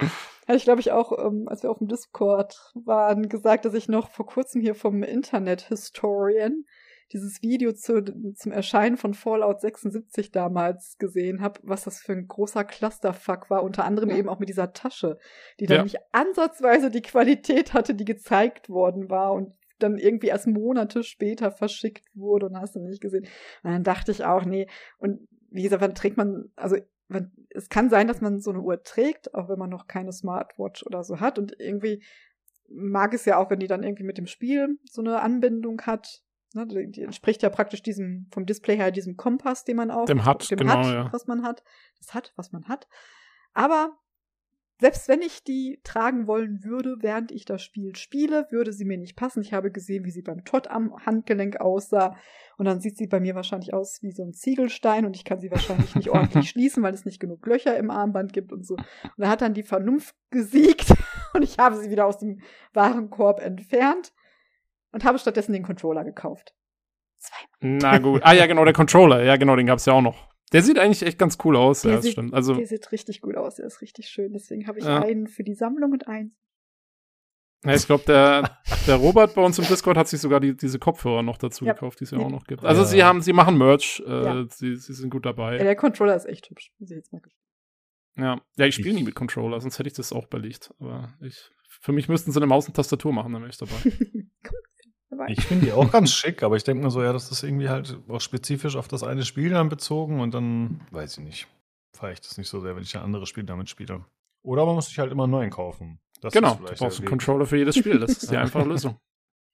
hatte ich glaube ich auch, ähm, als wir auf dem Discord waren, gesagt, dass ich noch vor kurzem hier vom Internet Historian dieses Video zu, zum Erscheinen von Fallout 76 damals gesehen habe, was das für ein großer Clusterfuck war, unter anderem eben auch mit dieser Tasche, die dann Ja. nicht ansatzweise die Qualität hatte, die gezeigt worden war und dann irgendwie erst Monate später verschickt wurde und hast du nicht gesehen. Und dann dachte ich auch, nee, und wie gesagt, wann trägt man, also man, es kann sein, dass man so eine Uhr trägt, auch wenn man noch keine Smartwatch oder so hat. Und irgendwie mag es ja auch, wenn die dann irgendwie mit dem Spiel so eine Anbindung hat. Ne, die, entspricht ja praktisch diesem, vom Display her, diesem Kompass, den man auch Dem hat, dem genau, hat, ja. was man hat. Das hat, was man hat. Aber selbst wenn ich die tragen wollen würde, während ich das Spiel spiele, würde sie mir nicht passen. Ich habe gesehen, wie sie beim Todd am Handgelenk aussah. Und dann sieht sie bei mir wahrscheinlich aus wie so ein Ziegelstein und ich kann sie wahrscheinlich nicht [laughs] ordentlich schließen, weil es nicht genug Löcher im Armband gibt und so. Und da hat dann die Vernunft gesiegt. [laughs] und ich habe sie wieder aus dem Warenkorb entfernt und habe stattdessen den Controller gekauft. Zweimal. Na gut. Ah ja, genau, der Controller. Ja, genau, den gab es ja auch noch. Der sieht eigentlich echt ganz cool aus. Der ja, das sieht- stimmt. Also, Der sieht richtig gut aus, der ist richtig schön. Deswegen habe ich Ja. einen für die Sammlung und einen. ja, ich glaube, der, der Robert bei uns im Discord hat sich sogar die, diese Kopfhörer noch dazu Ja. gekauft, die es ja auch noch gibt. Also Ja. sie haben, sie machen Merch, äh, Ja. sie, sie sind gut dabei. Ja, der Controller ist echt hübsch. Muss ich jetzt mal. Ja, ja ich spiele nie mit Controller, sonst hätte ich das auch belegt. Aber ich, für mich müssten sie eine Maus und Tastatur machen, dann wäre ich dabei. [laughs] [laughs] Dabei. Ich finde die auch ganz [laughs] schick, aber ich denke mir so, ja, das ist irgendwie halt auch spezifisch auf das eine Spiel dann bezogen und dann, weiß ich nicht, fahre ich das nicht so sehr, wenn ich ein anderes Spiel damit spiele. Oder man muss sich halt immer neu kaufen. Das genau, ist du brauchst einen. Controller für jedes Spiel. Das ist die einfache Lösung. [laughs]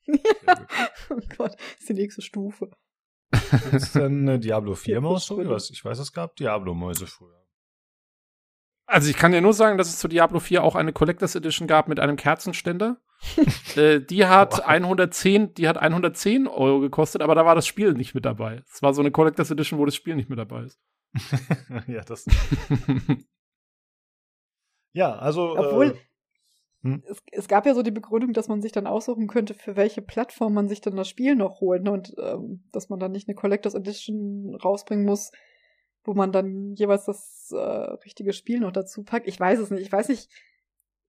[laughs] Oh Gott, das ist die nächste Stufe. Ist denn eine Diablo 4 Maus so? Ich weiß, ich weiß, es gab Diablo-Mäuse früher. Also ich kann dir nur sagen, dass es zu Diablo 4 auch eine Collectors Edition gab mit einem Kerzenständer. [laughs] äh, die hat Wow. 110, die hat 110 Euro gekostet, aber da war das Spiel nicht mit dabei. Es war so eine Collectors Edition, wo das Spiel nicht mit dabei ist. [laughs] ja, das. [laughs] Ja, also. Obwohl, äh, hm? es, es gab ja so die Begründung, dass man sich dann aussuchen könnte, für welche Plattform man sich dann das Spiel noch holt. Ne? Und ähm, dass man dann nicht eine Collectors Edition rausbringen muss, wo man dann jeweils das äh, richtige Spiel noch dazu packt. Ich weiß es nicht. Ich weiß nicht.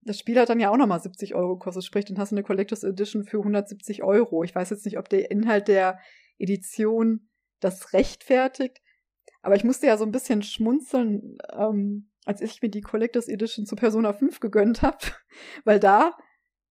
Das Spiel hat dann ja auch nochmal 70 Euro gekostet. Sprich, dann hast du eine Collectors Edition für 170 Euro. Ich weiß jetzt nicht, ob der Inhalt der Edition das rechtfertigt. Aber ich musste ja so ein bisschen schmunzeln, ähm, als ich mir die Collectors Edition zu Persona 5 gegönnt habe, [laughs] weil da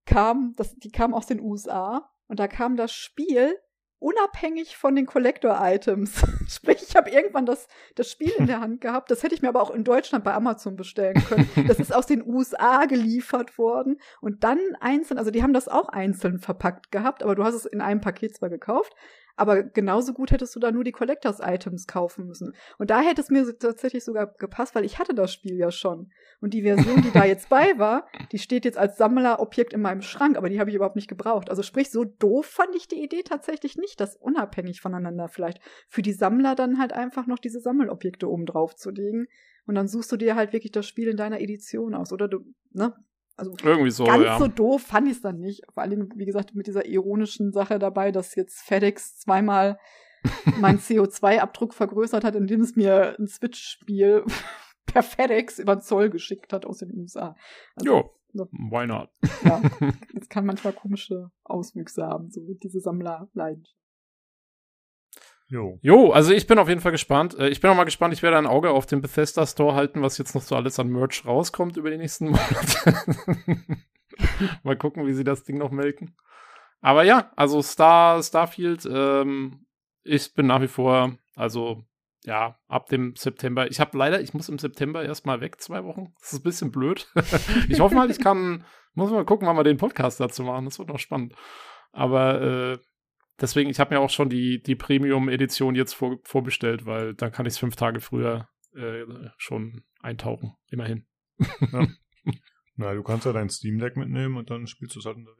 kam, das, die kam aus den USA und da kam das Spiel unabhängig von den Collector-Items. [laughs] Sprich, ich habe irgendwann das, das Spiel in der Hand gehabt. Das hätte ich mir aber auch in Deutschland bei Amazon bestellen können. Das ist aus den USA geliefert worden und dann einzeln, also die haben das auch einzeln verpackt gehabt, aber du hast es in einem Paket zwar gekauft, aber genauso gut hättest du da nur die Collectors Items kaufen müssen. Und da hätte es mir tatsächlich sogar gepasst, weil ich hatte das Spiel ja schon. Und die Version, die da jetzt bei war, die steht jetzt als Sammlerobjekt in meinem Schrank, aber die habe ich überhaupt nicht gebraucht. Also sprich, so doof fand ich die Idee tatsächlich nicht, das unabhängig voneinander vielleicht für die Sammler dann halt einfach noch diese Sammelobjekte oben drauf zu legen. Und dann suchst du dir halt wirklich das Spiel in deiner Edition aus. Oder du, ne? Also Irgendwie so, ganz ja. so doof fand ich es dann nicht. Vor allem, wie gesagt, mit dieser ironischen Sache dabei, dass jetzt FedEx zweimal [laughs] meinen CO2-Abdruck vergrößert hat, indem es mir ein Switch-Spiel [laughs] per FedEx über den Zoll geschickt hat aus den USA. Also, Jo, ne, why not? ja, [laughs] das kann manchmal komische Auswüchse haben, so diese Sammlerleidenschaft. Jo. Jo, also ich bin auf jeden Fall gespannt. Äh, Ich bin auch mal gespannt, ich werde ein Auge auf den Bethesda Store halten, was jetzt noch so alles an Merch rauskommt über die nächsten Monate. [laughs] mal gucken, wie sie das Ding noch melken. Aber ja, also Star, Starfield, ähm, ich bin nach wie vor, also ja, ab dem September. Ich habe leider, ich muss im September erstmal weg, zwei Wochen. Das ist ein bisschen blöd. [laughs] ich hoffe mal, ich kann, muss mal gucken, wann wir den Podcast dazu machen. Das wird noch spannend. Aber äh, deswegen, ich habe mir auch schon die, die Premium-Edition jetzt vor, vorbestellt, weil dann kann ich es fünf Tage früher äh, schon eintauchen. Immerhin. [laughs] Na, du kannst ja dein Steam Deck mitnehmen und dann spielst du es halt unterwegs.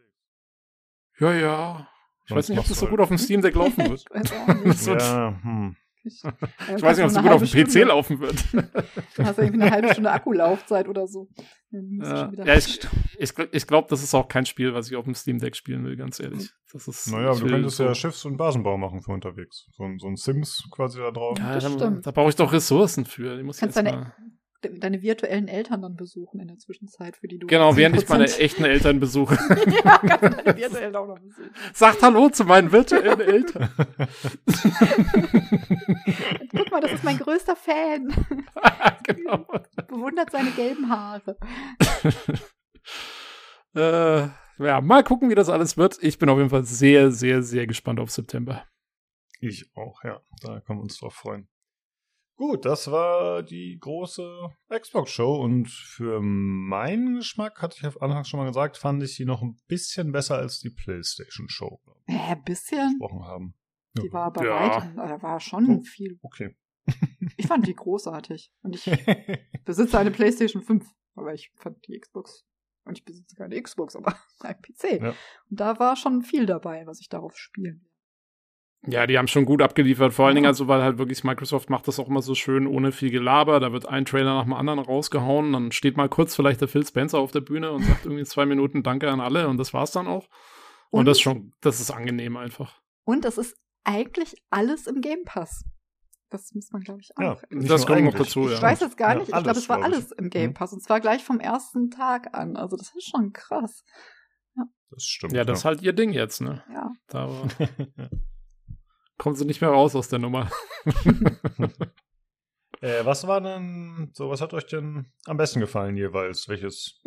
Ja, ja. Ich Sonst weiß nicht, ob das du so halt- gut auf dem Steam Deck laufen [laughs] wird. ich weiß auch nicht. [laughs] Das wird- Ja, hm. Ich, [laughs] Ich weiß nicht, ob es so gut auf dem PC laufen wird. [laughs] Du hast ja irgendwie eine halbe Stunde [laughs] Akkulaufzeit oder so. Dann Ja, ja ich, ich, ich glaube, das ist auch kein Spiel, was ich auf dem Steam Deck spielen will, ganz ehrlich. Das ist, Naja, aber du könntest so- ja Schiffs- und Basenbau machen für unterwegs. So, ein- so ein Sims quasi da drauf. Ja, Das da, stimmt. da brauche ich doch Ressourcen für. Die muss Kannst deine- mal- deine virtuellen Eltern dann besuchen in der Zwischenzeit, für die du. Genau, [laughs] während ich meine 10% echten Eltern besuche. [laughs] ja, kannst du deine virtuellen auch noch besuchen. Sagt Hallo zu meinen virtuellen [laughs] Eltern. Guck mal, das ist mein größter Fan. genau. Bewundert seine gelben Haare. Äh, ja, mal gucken, wie das alles wird. Ich bin auf jeden Fall sehr, sehr, sehr gespannt auf September. Ich auch, ja. Da können wir uns drauf freuen. Gut, das war die große Xbox-Show und für meinen Geschmack, hatte ich auf Anfang schon mal gesagt, fand ich die noch ein bisschen besser als die PlayStation-Show, glaube ich, Äh, bisschen. gesprochen haben. Die war bei Ja. weitem, da war schon Oh. viel. Okay. [laughs] Ich fand die großartig. Und ich [laughs] besitze eine PlayStation 5. Aber ich fand die Xbox. Und ich besitze keine Xbox, aber [laughs] ein PC. Ja. Und da war schon viel dabei, was ich darauf spielen will. Ja, die haben schon gut abgeliefert. Vor allen Ja. Dingen, also, weil halt wirklich Microsoft macht das auch immer so schön ohne viel Gelaber. Da wird ein Trailer nach dem anderen rausgehauen. Dann steht mal kurz vielleicht der Phil Spencer auf der Bühne und sagt irgendwie zwei Minuten Danke an alle und das war's dann auch. Und, Und- das ist schon, das ist angenehm einfach. Und es ist eigentlich alles im Game Pass. Das muss man, glaube ich, auch. Ja, das kommt noch dazu, ja. Ich weiß jetzt gar Ja, nicht. Ich glaube, es war glaub alles im Game Mhm. Pass. Und zwar gleich vom ersten Tag an. Also das ist schon krass. Das stimmt. Ja, das ist halt ihr Ding jetzt, ne? Ja. Da [laughs] kommen sie nicht mehr raus aus der Nummer. [laughs] äh, was war denn, so, was hat euch denn am besten gefallen jeweils? Welches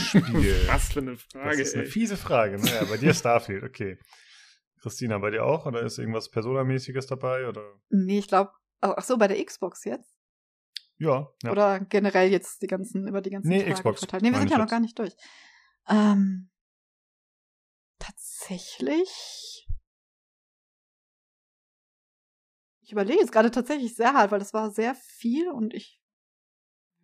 Spiel? [laughs] Was für eine Das Frage, ist eine ey. fiese Frage. Naja, bei dir Starfield, okay. Christina, bei dir auch? Oder ist irgendwas Personamäßiges dabei? Oder? Nee, ich glaube, ach so, bei der Xbox jetzt? Ja. ja. Oder generell jetzt die ganzen, über die ganzen Nee, Tage Xbox, verteilt. Nee, wir sind ja noch gar nicht durch. Ähm, tatsächlich. Ich überlege jetzt gerade tatsächlich sehr hart, weil das war sehr viel und ich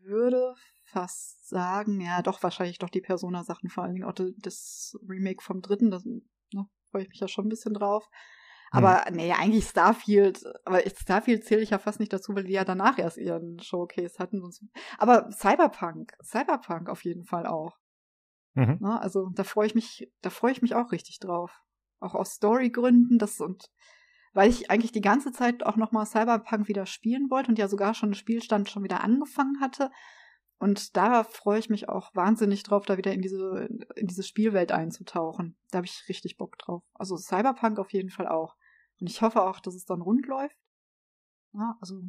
würde fast sagen, ja, doch, wahrscheinlich doch die Persona-Sachen, vor allen Dingen auch das Remake vom dritten, da ne, freue ich mich ja schon ein bisschen drauf. Aber nee, eigentlich Starfield, aber Starfield zähle ich ja fast nicht dazu, weil die ja danach erst ihren Showcase hatten. Sonst- Aber Cyberpunk, Cyberpunk auf jeden Fall auch. Mhm. Ne? Also da freue ich mich, da freue ich mich auch richtig drauf. Auch aus Storygründen, das und weil ich eigentlich die ganze Zeit auch nochmal Cyberpunk wieder spielen wollte und ja sogar schon Spielstand schon wieder angefangen hatte. Und da freue ich mich auch wahnsinnig drauf, da wieder in diese, in diese Spielwelt einzutauchen. Da habe ich richtig Bock drauf. Also Cyberpunk auf jeden Fall auch. Und ich hoffe auch, dass es dann rund läuft. Ja, also,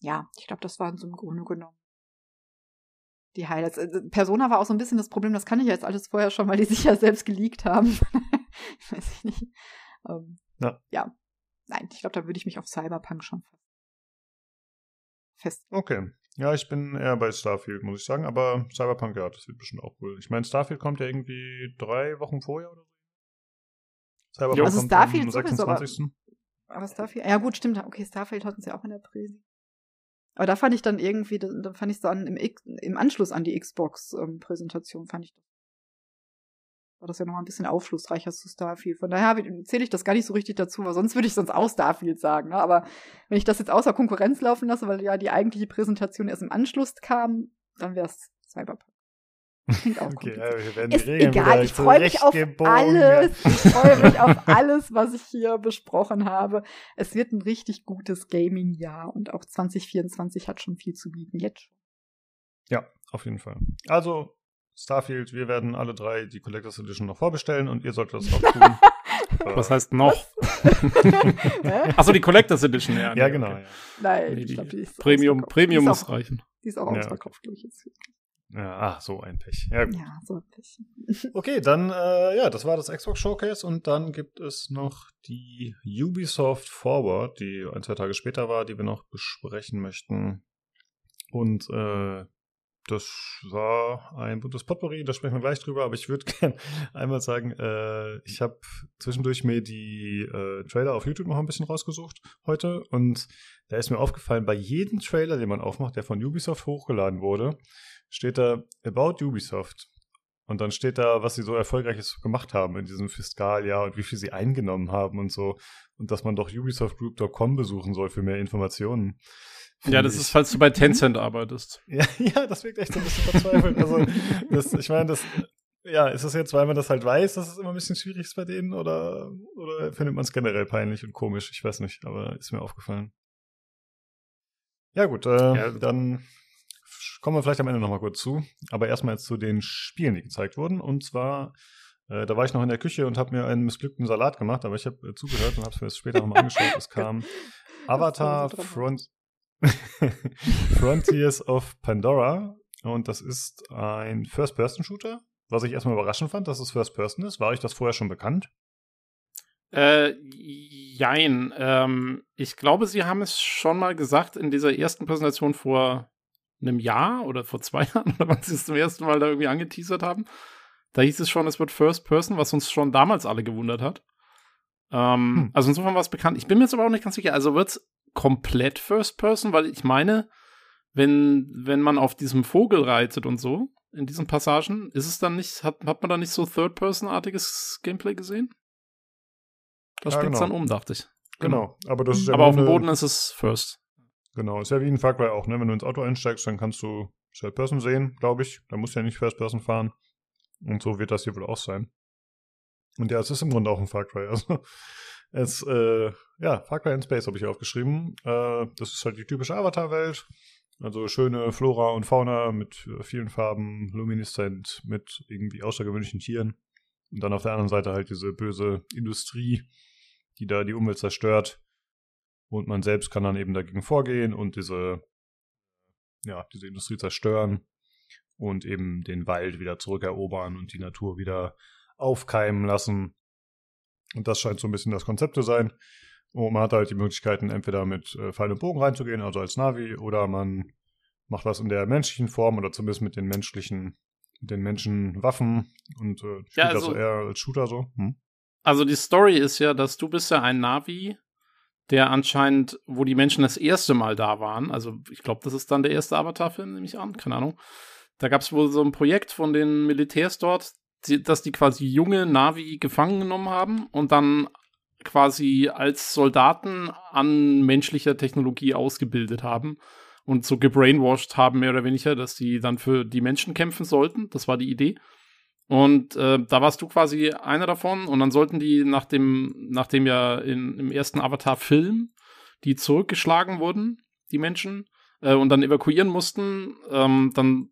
ja, ich glaube, das waren so im Grunde genommen die Highlights. Also, Persona war auch so ein bisschen das Problem, das kann ich ja jetzt alles vorher schon, weil die sich ja selbst geleakt haben. [laughs] Weiß ich nicht. Ähm, Ja. ja. Nein, ich glaube, da würde ich mich auf Cyberpunk schon fest. Okay. Ja, ich bin eher bei Starfield, muss ich sagen. Aber Cyberpunk, ja, das wird bestimmt auch cool. Ich meine, Starfield kommt ja irgendwie drei Wochen vorher oder so. Cyberpunk Also kommt Starfield am sowieso, aber- 26. Aber Starfield, ja gut, stimmt. Okay, Starfield hatten sie auch in der Präsi. Aber da fand ich dann irgendwie, da, da fand ich so an, im, im Anschluss an die Xbox-Präsentation, fand ich das. War das ja nochmal ein bisschen aufschlussreicher zu Starfield. Von daher zähle ich das gar nicht so richtig dazu, weil sonst würde ich sonst auch Starfield sagen. Ne? Aber wenn ich das jetzt außer Konkurrenz laufen lasse, weil ja die eigentliche Präsentation erst im Anschluss kam, dann wäre es Cyberpunk. Klingt auch [laughs] Okay, ja, wir werden Ist egal, ich freue mich auf alles. [laughs] Ich freue mich auf alles, was ich hier besprochen habe. Es wird ein richtig gutes Gaming-Jahr und auch 2024 hat schon viel zu bieten. Jetzt. Ja, auf jeden Fall. Also, Starfield, wir werden alle drei die Collectors Edition noch vorbestellen und ihr solltet das auch [laughs] tun. Was heißt noch? [laughs] Achso, die Collectors Edition, ja. ja, nee, genau. okay. Ja. Nein, Nee, ich die glaube, die ist Premium. Premium die muss ist auch, reichen. Die ist auch Ja, ausverkauft, glaube ich jetzt. Ja, ach, so ein Pech. Ja, gut. Ja, so ein bisschen. [laughs] Okay, dann, äh, ja, das war das Xbox Showcase und dann gibt es noch die Ubisoft Forward, die ein, zwei Tage später war, die wir noch besprechen möchten. Und äh, das war ein buntes Potpourri, da sprechen wir gleich drüber, aber ich würde [laughs] gerne einmal sagen, äh, ich habe zwischendurch mir die äh, Trailer auf YouTube noch ein bisschen rausgesucht heute und da ist mir aufgefallen, bei jedem Trailer, den man aufmacht, der von Ubisoft hochgeladen wurde, steht da About Ubisoft. Und dann steht da, was sie so erfolgreiches gemacht haben in diesem Fiskaljahr und wie viel sie eingenommen haben und so. Und dass man doch ubisoftgroup.com besuchen soll für mehr Informationen. Ja, das ich- ist, falls du bei Tencent arbeitest. [laughs] ja, ja, das wirkt echt so ein bisschen verzweifelt. Also, das, ich meine, das, ja, ist es jetzt, weil man das halt weiß, dass es immer ein bisschen schwierig ist bei denen oder, oder findet man es generell peinlich und komisch? Ich weiß nicht, aber ist mir aufgefallen. Ja, gut, äh, Ja. dann kommen wir vielleicht am Ende nochmal kurz zu. Aber erstmal jetzt zu den Spielen, die gezeigt wurden. Und zwar, äh, da war ich noch in der Küche und habe mir einen missglückten Salat gemacht, aber ich habe äh, zugehört und habe es mir später nochmal [laughs] angeschaut. Es kam Avatar. Front [laughs] Frontiers of Pandora. Und das ist ein First-Person-Shooter. Was ich erstmal überraschend fand, dass es First-Person ist. War euch das vorher schon bekannt? Äh, jein. Ähm, ich glaube, sie haben es schon mal gesagt in dieser ersten Präsentation vor einem Jahr oder vor zwei [laughs] Jahren, oder wann sie es zum ersten Mal da irgendwie angeteasert haben. Da hieß es schon, es wird First Person, was uns schon damals alle gewundert hat. Ähm, Hm. Also insofern war es bekannt. Ich bin mir jetzt aber auch nicht ganz sicher. Also wird es komplett First Person, weil ich meine, wenn, wenn man auf diesem Vogel reitet und so, in diesen Passagen, ist es dann nicht, hat, hat man da nicht so Third-Person-artiges Gameplay gesehen? Da Ja, genau. dann um, dachte ich. Genau, aber das ist ja Aber auf dem Boden ist es First. Genau, ist ja wie in Far Cry auch, ne? Wenn du ins Auto einsteigst, dann kannst du Third Person sehen, glaube ich. Da musst du ja nicht First Person fahren. Und so wird das hier wohl auch sein. Und ja, es ist im Grunde auch ein Far Cry. [laughs] Also, es, äh, ja, Far Cry in Space habe ich hier aufgeschrieben. Äh, das ist halt die typische Avatar-Welt. Also schöne Flora und Fauna mit äh, vielen Farben, lumineszent, mit irgendwie außergewöhnlichen Tieren. Und dann auf der anderen Seite halt diese böse Industrie, die da die Umwelt zerstört. Und man selbst kann dann eben dagegen vorgehen und diese, ja, diese Industrie zerstören und eben den Wald wieder zurückerobern und die Natur wieder aufkeimen lassen. Und das scheint so ein bisschen das Konzept zu sein. Und man hat halt die Möglichkeiten, entweder mit äh, Pfeil und Bogen reinzugehen, also als Navi, oder man macht das in der menschlichen Form oder zumindest mit den menschlichen, mit den Menschenwaffen und äh, spielt Ja, das so also- eher als Shooter so. Hm? Also die Story ist ja, dass du bist ja ein Navi, der anscheinend, wo die Menschen das erste Mal da waren, also ich glaube, das ist dann der erste Avatar-Film, nehme ich an, keine Ahnung. Da gab es wohl so ein Projekt von den Militärs dort, die, dass die quasi junge Navi gefangen genommen haben und dann quasi als Soldaten an menschlicher Technologie ausgebildet haben und so gebrainwashed haben, mehr oder weniger, dass die dann für die Menschen kämpfen sollten. Das war die Idee. Und äh, da warst du quasi einer davon und dann sollten die nach dem, nachdem ja in, im ersten Avatar-Film die zurückgeschlagen wurden, die Menschen, äh, und dann evakuieren mussten, ähm, dann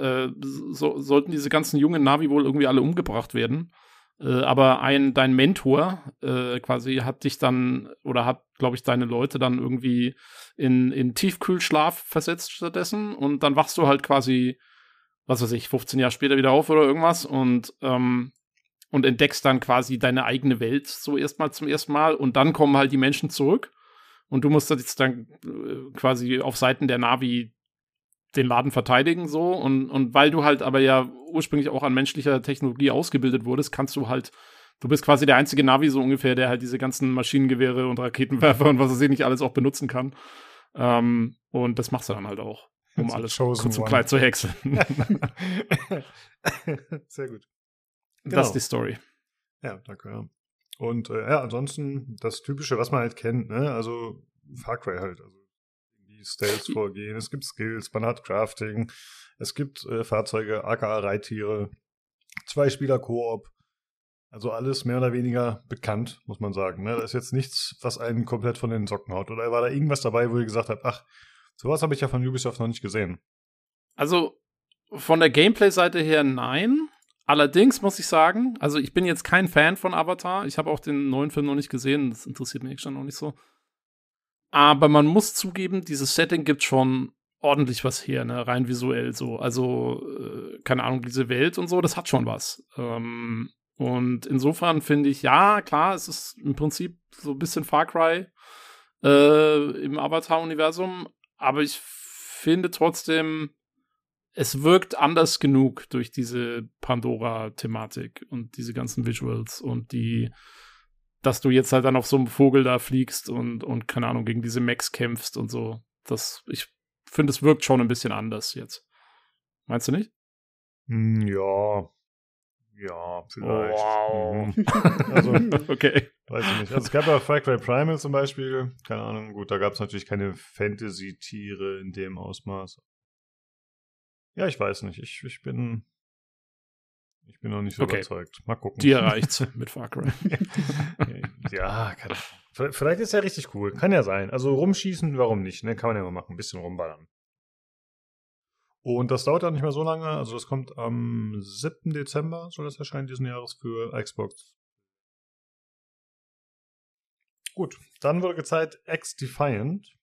äh, so, sollten diese ganzen jungen Navi wohl irgendwie alle umgebracht werden. Äh, aber ein, dein Mentor äh, quasi hat dich dann, oder hat, glaube ich, deine Leute dann irgendwie in, in Tiefkühlschlaf versetzt stattdessen und dann wachst du halt quasi was weiß ich, 15 Jahre später wieder auf oder irgendwas und, ähm, und entdeckst dann quasi deine eigene Welt so erstmal zum ersten Mal und dann kommen halt die Menschen zurück und du musst jetzt dann äh, quasi auf Seiten der Navi den Laden verteidigen so und, und weil du halt aber ja ursprünglich auch an menschlicher Technologie ausgebildet wurdest, kannst du halt Du bist quasi der einzige Navi so ungefähr, der halt diese ganzen Maschinengewehre und Raketenwerfer und was weiß ich nicht alles auch benutzen kann. Ähm, und das machst du dann halt auch, um alles kurz und klein zu häckseln. [laughs] Sehr gut. Das Genau. ist die Story. Ja, danke. Ja. Und äh, ja, ansonsten das Typische, was man halt kennt, ne? Also Far Cry halt. Also die Stealth [laughs] vorgehen, es gibt Skills, man hat Crafting, es gibt äh, Fahrzeuge, aka Reittiere, zwei Spieler Koop. Also alles mehr oder weniger bekannt, muss man sagen. Ne? Da ist jetzt nichts, was einen komplett von den Socken haut. Oder war da irgendwas dabei, wo ihr gesagt habt, ach, sowas habe ich ja von Ubisoft noch nicht gesehen. Also von der Gameplay-Seite her nein. Allerdings muss ich sagen, also ich bin jetzt kein Fan von Avatar. Ich habe auch den neuen Film noch nicht gesehen. Das interessiert mich schon noch nicht so. Aber man muss zugeben, dieses Setting gibt schon ordentlich was her, ne? rein visuell so. Also, äh, keine Ahnung, diese Welt und so, das hat schon was. Ähm, und insofern finde ich, ja, klar, es ist im Prinzip so ein bisschen Far Cry äh, im Avatar-Universum, aber ich finde trotzdem, es wirkt anders genug durch diese Pandora-Thematik und diese ganzen Visuals und die, dass du jetzt halt dann auf so einem Vogel da fliegst und, und keine Ahnung, gegen diese Mechs kämpfst und so. Das, ich finde, es wirkt schon ein bisschen anders jetzt. Meinst du nicht? Hm, ja. Ja, vielleicht. Wow. Mhm. [laughs] Also, [laughs] okay. weiß ich nicht. Also es gab ja Far Cry Primal zum Beispiel. Keine Ahnung, gut, da gab es natürlich keine Fantasy-Tiere in dem Ausmaß. Ja, ich weiß nicht. Ich, ich bin. Ich bin noch nicht so Okay. überzeugt. Mal gucken. Dir [laughs] reicht's mit Far Cry. [laughs] ja, Ahnung. Vielleicht- ist ja richtig cool. Kann ja sein. Also rumschießen, warum nicht? Ne? Kann man ja mal machen. Ein bisschen rumballern. Und das dauert dann nicht mehr so lange. Also das kommt am 7. Dezember, soll das erscheinen diesen Jahres für Xbox. Gut, dann wurde gezeigt X-Defiant.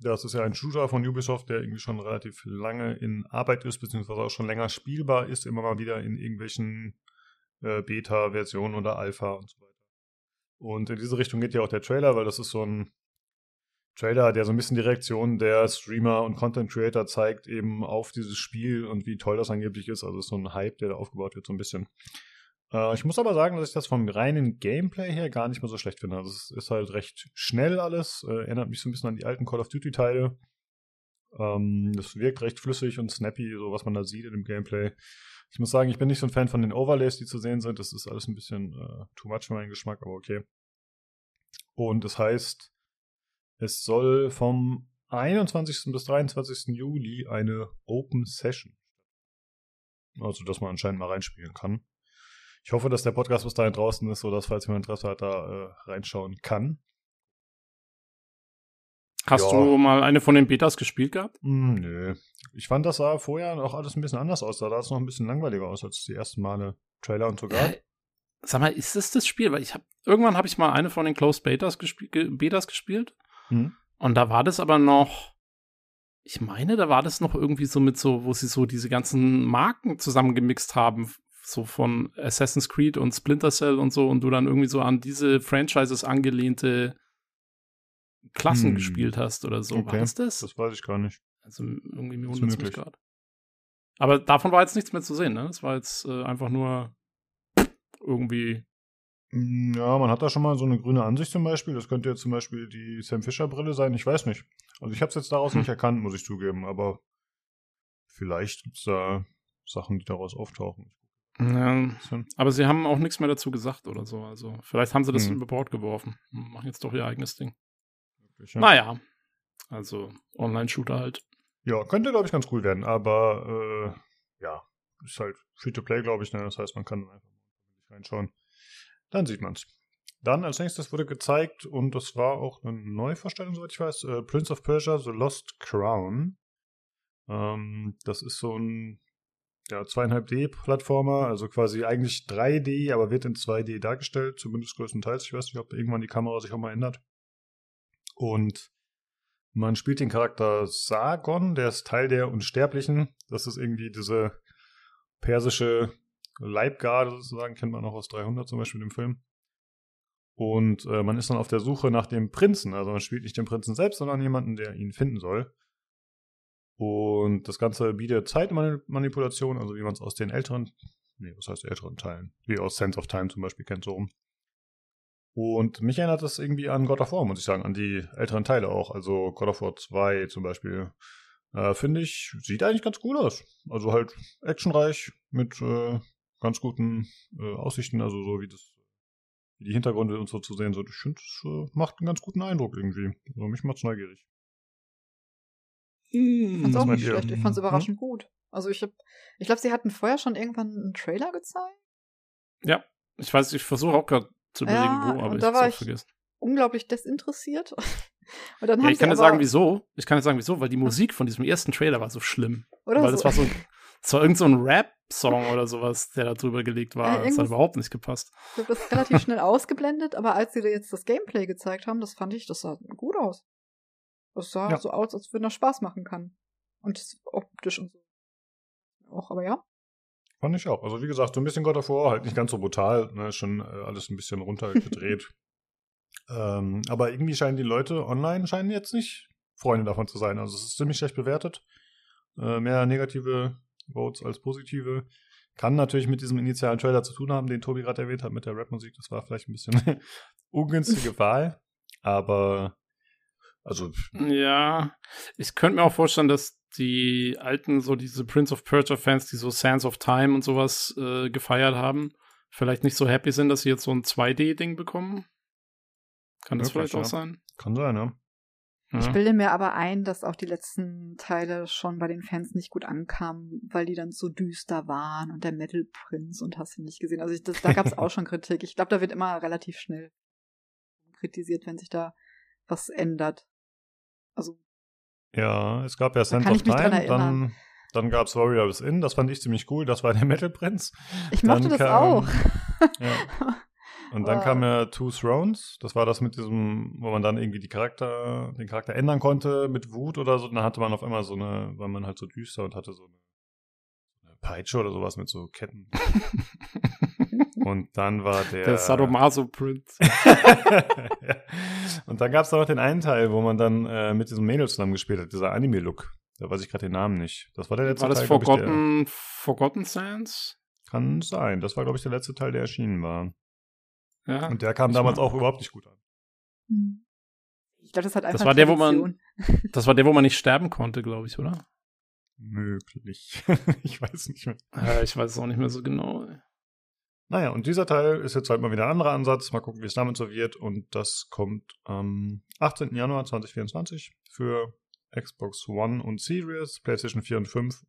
Das ist ja ein Shooter von Ubisoft, der irgendwie schon relativ lange in Arbeit ist, beziehungsweise auch schon länger spielbar ist, immer mal wieder in irgendwelchen äh, Beta-Versionen oder Alpha und so weiter. Und in diese Richtung geht ja auch der Trailer, weil das ist so ein Trailer, der so ein bisschen die Reaktion der Streamer und Content Creator zeigt, eben auf dieses Spiel und wie toll das angeblich ist. Also ist so ein Hype, der da aufgebaut wird, so ein bisschen. Äh, ich muss aber sagen, dass ich das vom reinen Gameplay her gar nicht mehr so schlecht finde. Also es ist halt recht schnell alles, äh, erinnert mich so ein bisschen an die alten Call of Duty-Teile. Ähm, das wirkt recht flüssig und snappy, so was man da sieht in dem Gameplay. Ich muss sagen, ich bin nicht so ein Fan von den Overlays, die zu sehen sind. Das ist alles ein bisschen äh, too much für meinen Geschmack, aber okay. Und es heißt, es soll vom 21. bis 23. Juli eine Open Session. Also, dass man anscheinend mal reinspielen kann. Ich hoffe, dass der Podcast bis dahin draußen ist, sodass, falls jemand Interesse hat, da äh, reinschauen kann. Hast Ja. du mal eine von den Betas gespielt gehabt? Hm, nö. Ich fand, das sah vorher noch alles ein bisschen anders aus. Da sah es noch ein bisschen langweiliger aus als die ersten Male Trailer und sogar. Äh, Sag mal, ist das das Spiel? Weil ich habe irgendwann habe ich mal eine von den Closed Betas, gespie ge Betas gespielt Hm? und da war das aber noch ich meine, da war das noch irgendwie so mit so, wo sie so diese ganzen Marken zusammengemixt haben, so von Assassin's Creed und Splinter Cell und so und du dann irgendwie so an diese Franchises angelehnte Klassen Hm. gespielt hast oder so. War Okay, das das? Das weiß ich gar nicht. Also irgendwie mir wundert mich gerade. Aber davon war jetzt nichts mehr zu sehen, ne? Das war jetzt äh, einfach nur irgendwie. Hm, Ja, man hat da schon mal so eine grüne Ansicht zum Beispiel. Das könnte jetzt zum Beispiel die Sam Fisher Brille sein. Ich weiß nicht. Also ich habe es jetzt daraus Hm. nicht erkannt, muss ich zugeben. Aber vielleicht gibt es da Sachen, die daraus auftauchen. Ja, aber sie haben auch nichts mehr dazu gesagt oder so. Also vielleicht haben sie das Hm. über Bord geworfen. Hm, Machen jetzt doch ihr eigenes Ding. Ja. Naja. Also Online-Shooter halt. Ja, könnte, glaube ich, ganz cool werden, aber äh, ja, ist halt Free-to-Play, glaube ich, ne? Das heißt, man kann dann einfach mal reinschauen. Dann sieht man's. Dann als nächstes wurde gezeigt, und das war auch eine Neuvorstellung, soweit ich weiß, äh, Prince of Persia, The Lost Crown. Ähm, das ist so ein ja, 2,5D-Plattformer, also quasi eigentlich 3D, aber wird in 2D dargestellt, zumindest größtenteils. Ich weiß nicht, ob irgendwann die Kamera sich auch mal ändert. Und man spielt den Charakter Sargon, der ist Teil der Unsterblichen. Das ist irgendwie diese persische Leibgarde sozusagen, kennt man auch aus 300 zum Beispiel im Film. Und äh, man ist dann auf der Suche nach dem Prinzen. Also man spielt nicht den Prinzen selbst, sondern jemanden, der ihn finden soll. Und das Ganze bietet Zeitmanipulation, also wie man es aus den älteren, nee, was heißt älteren Teilen, wie aus Sense of Time zum Beispiel kennt, so rum. Und mich erinnert das irgendwie an God of War, muss ich sagen, an die älteren Teile auch. Also God of War 2 zum Beispiel. Äh, Finde ich, sieht eigentlich ganz cool aus. Also halt actionreich mit äh, ganz guten äh, Aussichten, also so wie das, wie die Hintergründe und so zu sehen sind. Ich finde, es äh, macht einen ganz guten Eindruck irgendwie. Also mich macht's neugierig. Ich fand's Was auch nicht ihr? schlecht. Ich fand's Hm? überraschend gut. Also ich hab, ich glaube, sie hatten vorher schon irgendwann einen Trailer gezeigt. Ja, ich weiß, ich versuche auch gerade zu überlegen, Ja, wo, aber und ich da hab's war auch ich- vergessen. Unglaublich desinteressiert. [laughs] Und dann Ja, ich kann dir aber, sagen, wieso. Ich kann dir sagen, wieso, weil die Musik von diesem ersten Trailer war so schlimm. Oder weil so. das war so, das [laughs] war irgend so ein Rap-Song oder sowas, der da drüber gelegt war. Ja, das hat überhaupt nicht gepasst. Ich habe das relativ schnell ausgeblendet, aber als sie da jetzt das Gameplay gezeigt haben, das fand ich, das sah gut aus. Das sah Ja. so aus, als wenn das Spaß machen kann. Und das optisch und so. Auch, aber ja. Fand ich auch. Also wie gesagt, so ein bisschen God of War, halt nicht ganz so brutal, ne, schon äh, alles ein bisschen runtergedreht. [laughs] ähm, aber irgendwie scheinen die Leute online scheinen jetzt nicht Freunde davon zu sein. Also es ist ziemlich schlecht bewertet. Äh, mehr negative Votes als positive. Kann natürlich mit diesem initialen Trailer zu tun haben, den Tobi gerade erwähnt hat mit der Rapmusik. Das war vielleicht ein bisschen [laughs] ungünstige Wahl. Aber also Ja, ich könnte mir auch vorstellen, dass die alten, so diese Prince of Persia-Fans, die so Sands of Time und sowas äh, gefeiert haben, vielleicht nicht so happy sind, dass sie jetzt so ein 2D-Ding bekommen. Kann das Möglich, vielleicht auch ja. sein? kann sein, ne? Ja. Ich bilde mir aber ein, dass auch die letzten Teile schon bei den Fans nicht gut ankamen, weil die dann so düster waren und der Metal Prince und hast du nicht gesehen. Also ich, das, da gab es auch [laughs] schon Kritik. Ich glaube, da wird immer relativ schnell kritisiert, wenn sich da was ändert. Also Ja, es gab ja Sense of Time, dann, dann gab es Warriors In, das fand ich ziemlich cool, das war der [laughs] Metal Prince. ich mochte das auch. [laughs] Ja. Und dann Aber- kam ja Two Thrones, das war das mit diesem, wo man dann irgendwie die Charakter, den Charakter ändern konnte mit Wut oder so. Dann hatte man auf einmal so eine, war man halt so düster und hatte so eine Peitsche oder sowas mit so Ketten. [laughs] Und dann war der. Der Sadomaso-Print. ja. [laughs] Und dann gab es noch den einen Teil, wo man dann äh, mit diesem Mädel zusammen gespielt hat, dieser Anime-Look. Da weiß ich gerade den Namen nicht. Das war der letzte War das Teil. glaub ich, der- Forgotten, Forgotten Sands? Kann sein. Das war, glaube ich, der letzte Teil, der erschienen war. Ja. Und der kam damals auch überhaupt nicht gut an. Hm. Ich glaube, das hat einfach war der, wo man-. [laughs] Das war der, wo man nicht sterben konnte, glaube ich, oder? Möglich. [laughs] ich weiß nicht mehr. Äh, ich weiß es auch nicht mehr so genau. Naja, und dieser Teil ist jetzt halt mal wieder ein anderer Ansatz. Mal gucken, wie es damit so wird. Und das kommt am 18. Januar 2024 für Xbox One und Series, PlayStation 4 und 5.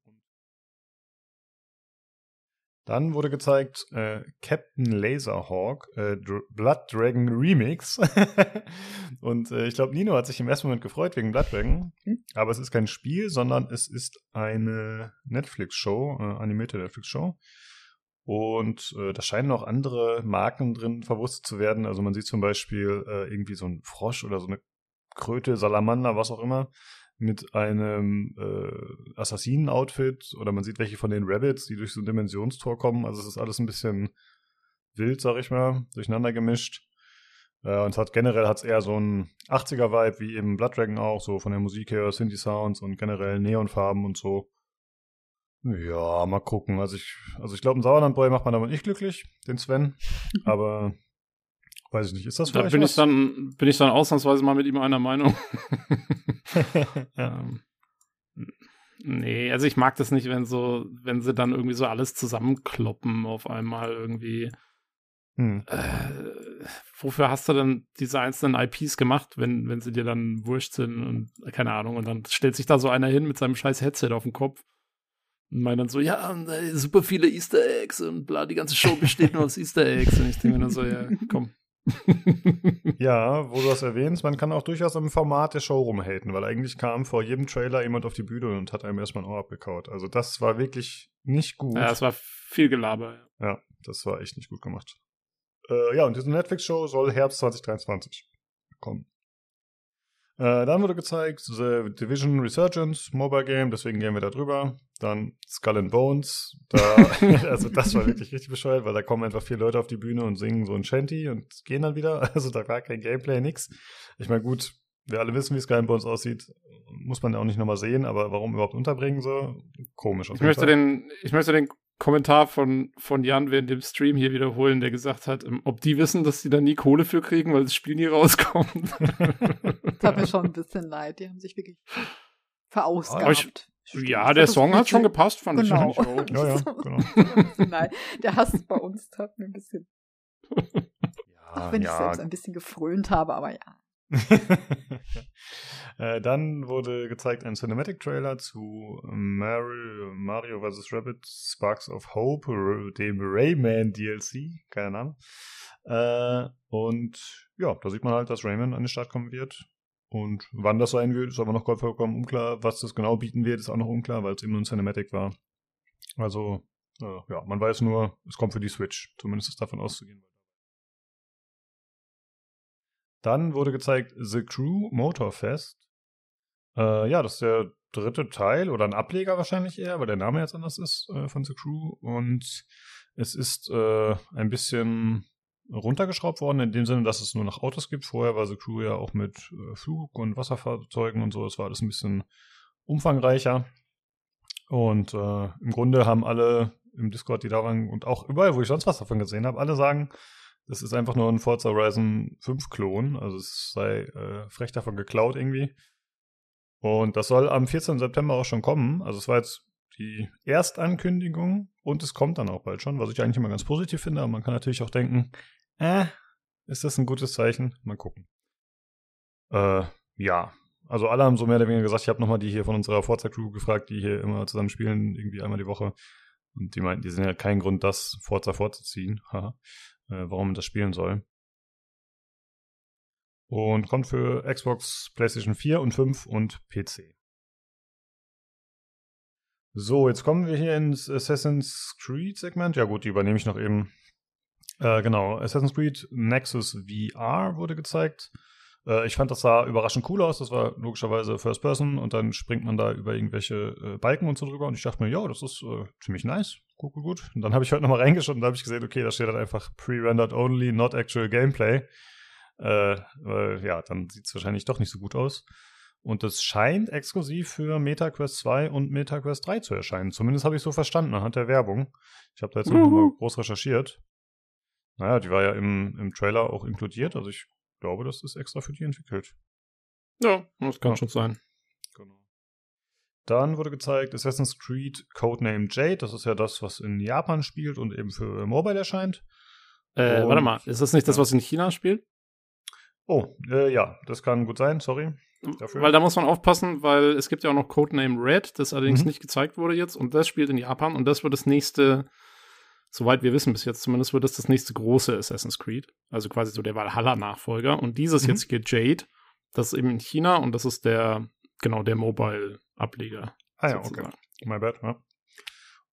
Dann wurde gezeigt äh, Captain Laserhawk, äh, Dr Blood Dragon Remix. [laughs] und äh, ich glaube, Nino hat sich im ersten Moment gefreut wegen Blood Dragon. Hm? Aber es ist kein Spiel, sondern es ist eine Netflix-Show, äh, animierte Netflix-Show. Und äh, da scheinen auch andere Marken drin verwurstet zu werden. Also man sieht zum Beispiel äh, irgendwie so ein Frosch oder so eine Kröte, Salamander, was auch immer mit einem äh, Assassinen-Outfit oder man sieht welche von den Rabbits, die durch so ein Dimensionstor kommen. Also es ist alles ein bisschen wild, sag ich mal, durcheinander gemischt. Äh, und es hat generell hat's eher so ein 80er-Vibe, wie eben Blood Dragon auch, so von der Musik her, Synthi-Sounds und generell Neonfarben und so. Ja, mal gucken. Also ich, also ich glaube, ein Sauerlandboy macht man damit nicht glücklich, den Sven. [laughs] Aber weiß ich nicht, ist das Da vielleicht bin was? ich, dann, bin ich dann ausnahmsweise mal mit ihm einer Meinung. [laughs] [laughs] Ähm, nee, also ich mag das nicht, wenn so, wenn sie dann irgendwie so alles zusammenkloppen auf einmal irgendwie. Hm. Äh, wofür hast du denn diese einzelnen IPs gemacht, wenn, wenn sie dir dann wurscht sind und keine Ahnung, und dann stellt sich da so einer hin mit seinem scheiß Headset auf den Kopf und meint dann so, ja, äh, super viele Easter Eggs und bla, die ganze Show besteht nur aus Easter Eggs. Und ich denke mir dann so, ja, komm. [laughs] Ja, wo du das erwähnst, man kann auch durchaus im Format der Show rumhaten, weil eigentlich kam vor jedem Trailer jemand auf die Bühne und hat einem erstmal ein Ohr abgekaut. Also das war wirklich nicht gut. ja, es war viel Gelaber. Ja, das war echt nicht gut gemacht. Äh, ja, und diese Netflix-Show soll Herbst 2023 kommen. Äh, dann wurde gezeigt The Division Resurgence, Mobile Game, deswegen gehen wir da drüber. Dann Skull and Bones, da, [laughs] also das war wirklich richtig bescheuert, weil da kommen einfach vier Leute auf die Bühne und singen so ein Shanty und gehen dann wieder. [laughs] Also da war kein Gameplay, nix. Ich meine, gut, wir alle wissen, wie Skull and Bones aussieht, muss man ja auch nicht nochmal sehen, aber warum überhaupt unterbringen so? Komisch. Ich möchte Fall. den, ich möchte den Kommentar von, von Jan während dem Stream hier wiederholen, der gesagt hat, ähm, ob die wissen, dass die da nie Kohle für kriegen, weil das Spiel nie rauskommt. [laughs] Das hat mir schon ein bisschen leid. Die haben sich wirklich verausgabt. ja, der Song hat schon gepasst, fand Genau. ich. Fand ich auch. Ja, ja, genau. [laughs] Nein, der Hass bei uns tat mir ein bisschen, [laughs] auch wenn ich ja, selbst ein bisschen gefrönt habe, aber ja. [laughs] äh, dann wurde gezeigt ein Cinematic-Trailer zu Mario, Mario vs. Rabbit Sparks of Hope, dem Rayman DLC, keine Ahnung. Äh, und ja, da sieht man halt, dass Rayman an den Start kommen wird. Und wann das sein wird, ist aber noch vollkommen unklar. Was das genau bieten wird, ist auch noch unklar, weil es eben nur ein Cinematic war. Also, äh, ja, man weiß nur, es kommt für die Switch. Zumindest ist davon auszugehen. Dann wurde gezeigt The Crew Motorfest. Äh, ja, das ist der dritte Teil oder ein Ableger wahrscheinlich eher, weil der Name jetzt anders ist äh, von The Crew. Und es ist äh, ein bisschen runtergeschraubt worden, in dem Sinne, dass es nur noch Autos gibt. Vorher war The Crew ja auch mit äh, Flug- und Wasserfahrzeugen und so. Das war alles ein bisschen umfangreicher. Und äh, im Grunde haben alle im Discord, die da waren und auch überall, wo ich sonst was davon gesehen habe, alle sagen, das ist einfach nur ein Forza Horizon 5 Klon. Also es sei äh, frech davon geklaut irgendwie. Und das soll am 14. September auch schon kommen. Also es war jetzt die Erstankündigung und es kommt dann auch bald schon, was ich eigentlich immer ganz positiv finde. Aber man kann natürlich auch denken, äh, ist das ein gutes Zeichen? Mal gucken. Äh, ja. Also alle haben so mehr oder weniger gesagt, ich habe nochmal die hier von unserer Forza Crew gefragt, die hier immer zusammen spielen, irgendwie einmal die Woche. Und die meinten, die sind ja kein Grund, das Forza vorzuziehen. [laughs] Äh, warum man das spielen soll. Und kommt für Xbox, PlayStation 4 und 5 und PC. So, jetzt kommen wir hier ins Assassin's Creed Segment. Ja gut, die übernehme ich noch eben. Äh, genau, Assassin's Creed Nexus VR wurde gezeigt. Äh, ich fand, das sah überraschend cool aus. Das war logischerweise First Person und dann springt man da über irgendwelche äh, Balken und so drüber. Und ich dachte mir, ja, das ist äh, ziemlich nice. Gut, gut, gut. Und dann habe ich heute nochmal reingeschaut und da habe ich gesehen, okay, da steht dann einfach Pre-Rendered Only, not actual Gameplay. Äh, äh, ja, dann sieht es wahrscheinlich doch nicht so gut aus. Und das scheint exklusiv für MetaQuest 2 und MetaQuest 3 zu erscheinen. Zumindest habe ich so verstanden anhand der Werbung. Ich habe da jetzt noch Juhu. mal groß recherchiert. Naja, die war ja im, im Trailer auch inkludiert. Also ich glaube, das ist extra für die entwickelt. Ja, das kann Ja. schon sein. Dann wurde gezeigt Assassin's Creed Codename Jade. Das ist ja das, was in Japan spielt und eben für Mobile erscheint. Äh, Und- warte mal, ist das nicht das, was in China spielt? Oh, äh, ja, das kann gut sein, sorry. Dafür. Weil da muss man aufpassen, weil es gibt ja auch noch Codename Red, das allerdings Mhm. nicht gezeigt wurde jetzt und das spielt in Japan und das wird das nächste, soweit wir wissen bis jetzt zumindest, wird das das nächste große Assassin's Creed. Also quasi so der Valhalla-Nachfolger und dieses Mhm. jetzt hier Jade, das ist eben in China und das ist der, genau, der Mobile-Ableger. ah ja, okay. sozusagen. My bad, ja.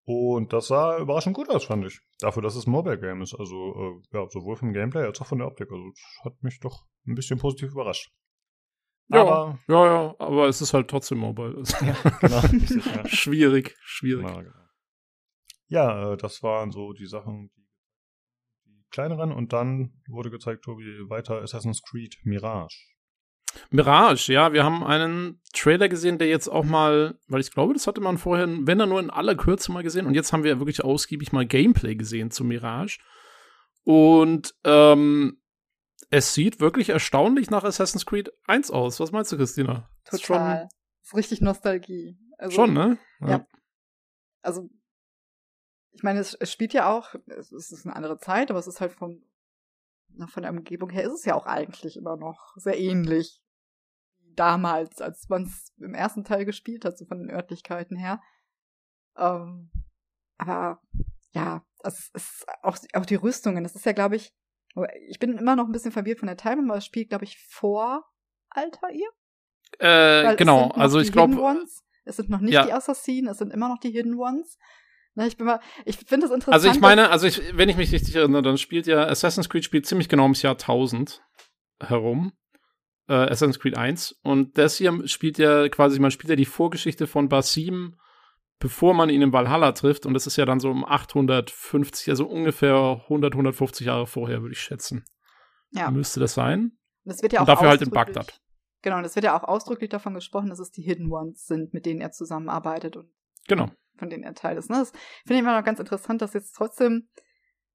Und das sah überraschend gut aus, fand ich. Dafür, dass es ein Mobile-Game ist. Also, äh, ja, sowohl vom Gameplay als auch von der Optik. Also, das hat mich doch ein bisschen positiv überrascht. Ja, Aber, ja, ja, aber es ist halt trotzdem Mobile. [laughs] genau. [laughs] richtig, ja. schwierig, schwierig. Ja, genau. Ja, äh, das waren so die Sachen, die, die kleineren. Und dann wurde gezeigt, Tobi, weiter Assassin's Creed Mirage. Mirage, ja, wir haben einen Trailer gesehen, der jetzt auch mal, weil ich glaube, das hatte man vorher, wenn er nur in aller Kürze mal gesehen, und jetzt haben wir wirklich ausgiebig mal Gameplay gesehen zu Mirage. Und ähm, es sieht wirklich erstaunlich nach Assassin's Creed 1 aus. Was meinst du, Christina? Ist Total. Das ist richtig Nostalgie. Also, Schon, ne? Ja. Also, ich meine, es, es spielt ja auch, es, es ist eine andere Zeit, aber es ist halt vom, na, von der Umgebung her ist es ja auch eigentlich immer noch sehr ähnlich wie damals, als man es im ersten Teil gespielt hat, so von den Örtlichkeiten her. Ähm, aber ja, es ist auch, auch die Rüstungen, das ist ja, glaube ich, aber ich bin immer noch ein bisschen verwirrt von der Timing, aber es spielt, glaube ich, vor Altair. Äh, Weil es genau, also ich glaube. Es sind noch nicht Ja. die Assassinen, es sind immer noch die Hidden Ones. Na, ich bin mal, ich finde es interessant. also ich meine, also ich, wenn ich mich richtig erinnere, dann spielt ja Assassin's Creed spielt ziemlich genau ums Jahr 1000 herum. Äh, Assassin's Creed 1. Und das hier spielt ja quasi, man spielt ja die Vorgeschichte von Basim, bevor man ihn in Valhalla trifft. Und das ist ja dann so um 850, also ungefähr 100, 150 Jahre vorher, würde ich schätzen. ja, Müsste das sein? das wird ja auch und dafür halt in Bagdad. Genau, das wird ja auch ausdrücklich davon gesprochen, dass es die Hidden Ones sind, mit denen er zusammenarbeitet und Genau. Von denen er Teil ist. Ne? Das finde ich immer noch ganz interessant, dass jetzt trotzdem,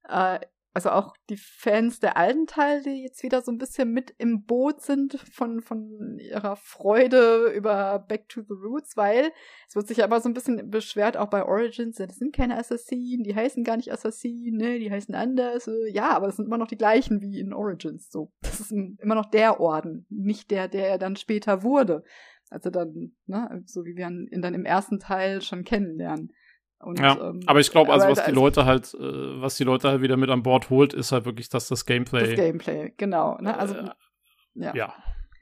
äh, also auch die Fans der alten Teile, jetzt wieder so ein bisschen mit im Boot sind von, von ihrer Freude über Back to the Roots, weil es wird sich immer so ein bisschen beschwert, auch bei Origins, das sind keine Assassinen, die heißen gar nicht Assassinen, ne, die heißen anders. äh, Ja, aber das sind immer noch die gleichen wie in Origins. So, das ist immer noch der Orden, nicht der, der er dann später wurde. Also dann, ne, so wie wir ihn dann im ersten Teil schon kennenlernen. Und, Ja, ähm, aber ich glaube, also was die Leute halt, äh, was die Leute halt wieder mit an Bord holt, ist halt wirklich, dass das Gameplay, das Gameplay, genau. Ne? Also, Äh, ja. ja,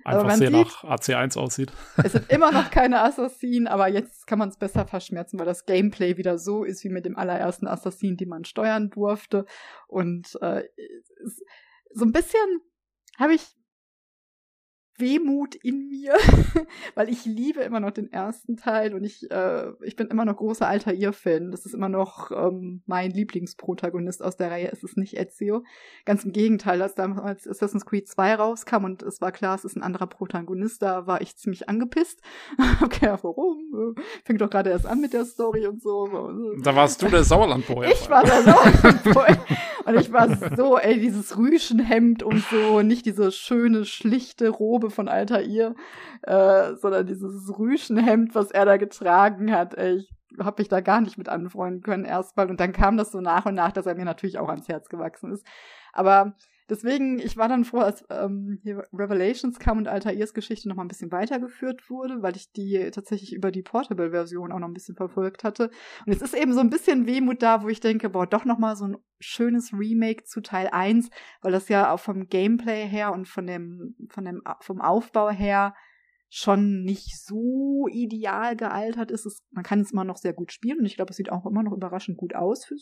einfach sehr sieht- nach AC1 aussieht. [laughs] Es sind immer noch [laughs] keine Assassinen, aber jetzt kann man es besser verschmerzen, weil das Gameplay wieder so ist wie mit dem allerersten Assassin, den man steuern durfte. Und äh, so ein bisschen habe ich Wehmut in mir, [laughs] weil ich liebe immer noch den ersten Teil und ich, äh, ich bin immer noch großer Altair-Fan. Das ist immer noch ähm, mein Lieblingsprotagonist aus der Reihe. Es ist nicht Ezio. Ganz im Gegenteil, als damals Assassin's Creed 2 rauskam und es war klar, es ist ein anderer Protagonist, da war ich ziemlich angepisst. [laughs] Gedacht, warum? Fängt doch gerade erst an mit der Story und so. Da warst du der Sauerlandboy. Ich war der Sauerlandboy. Und ich war so, ey, dieses Rüschenhemd und so, nicht diese schöne, schlichte Robe von Altair, äh, sondern dieses Rüschenhemd, was er da getragen hat. Ich hab mich da gar nicht mit anfreunden können erstmal. Und dann kam das so nach und nach, dass er mir natürlich auch ans Herz gewachsen ist. Aber deswegen, ich war dann froh, als ähm, Revelations kam und Altairs Geschichte noch mal ein bisschen weitergeführt wurde, weil ich die tatsächlich über die Portable-Version auch noch ein bisschen verfolgt hatte. Und es ist eben so ein bisschen Wehmut da, wo ich denke, boah, doch noch mal so ein schönes Remake zu Teil 1, weil das ja auch vom Gameplay her und von dem, von dem, vom Aufbau her schon nicht so ideal gealtert ist. Es, man kann es immer noch sehr gut spielen und ich glaube, es sieht auch immer noch überraschend gut aus für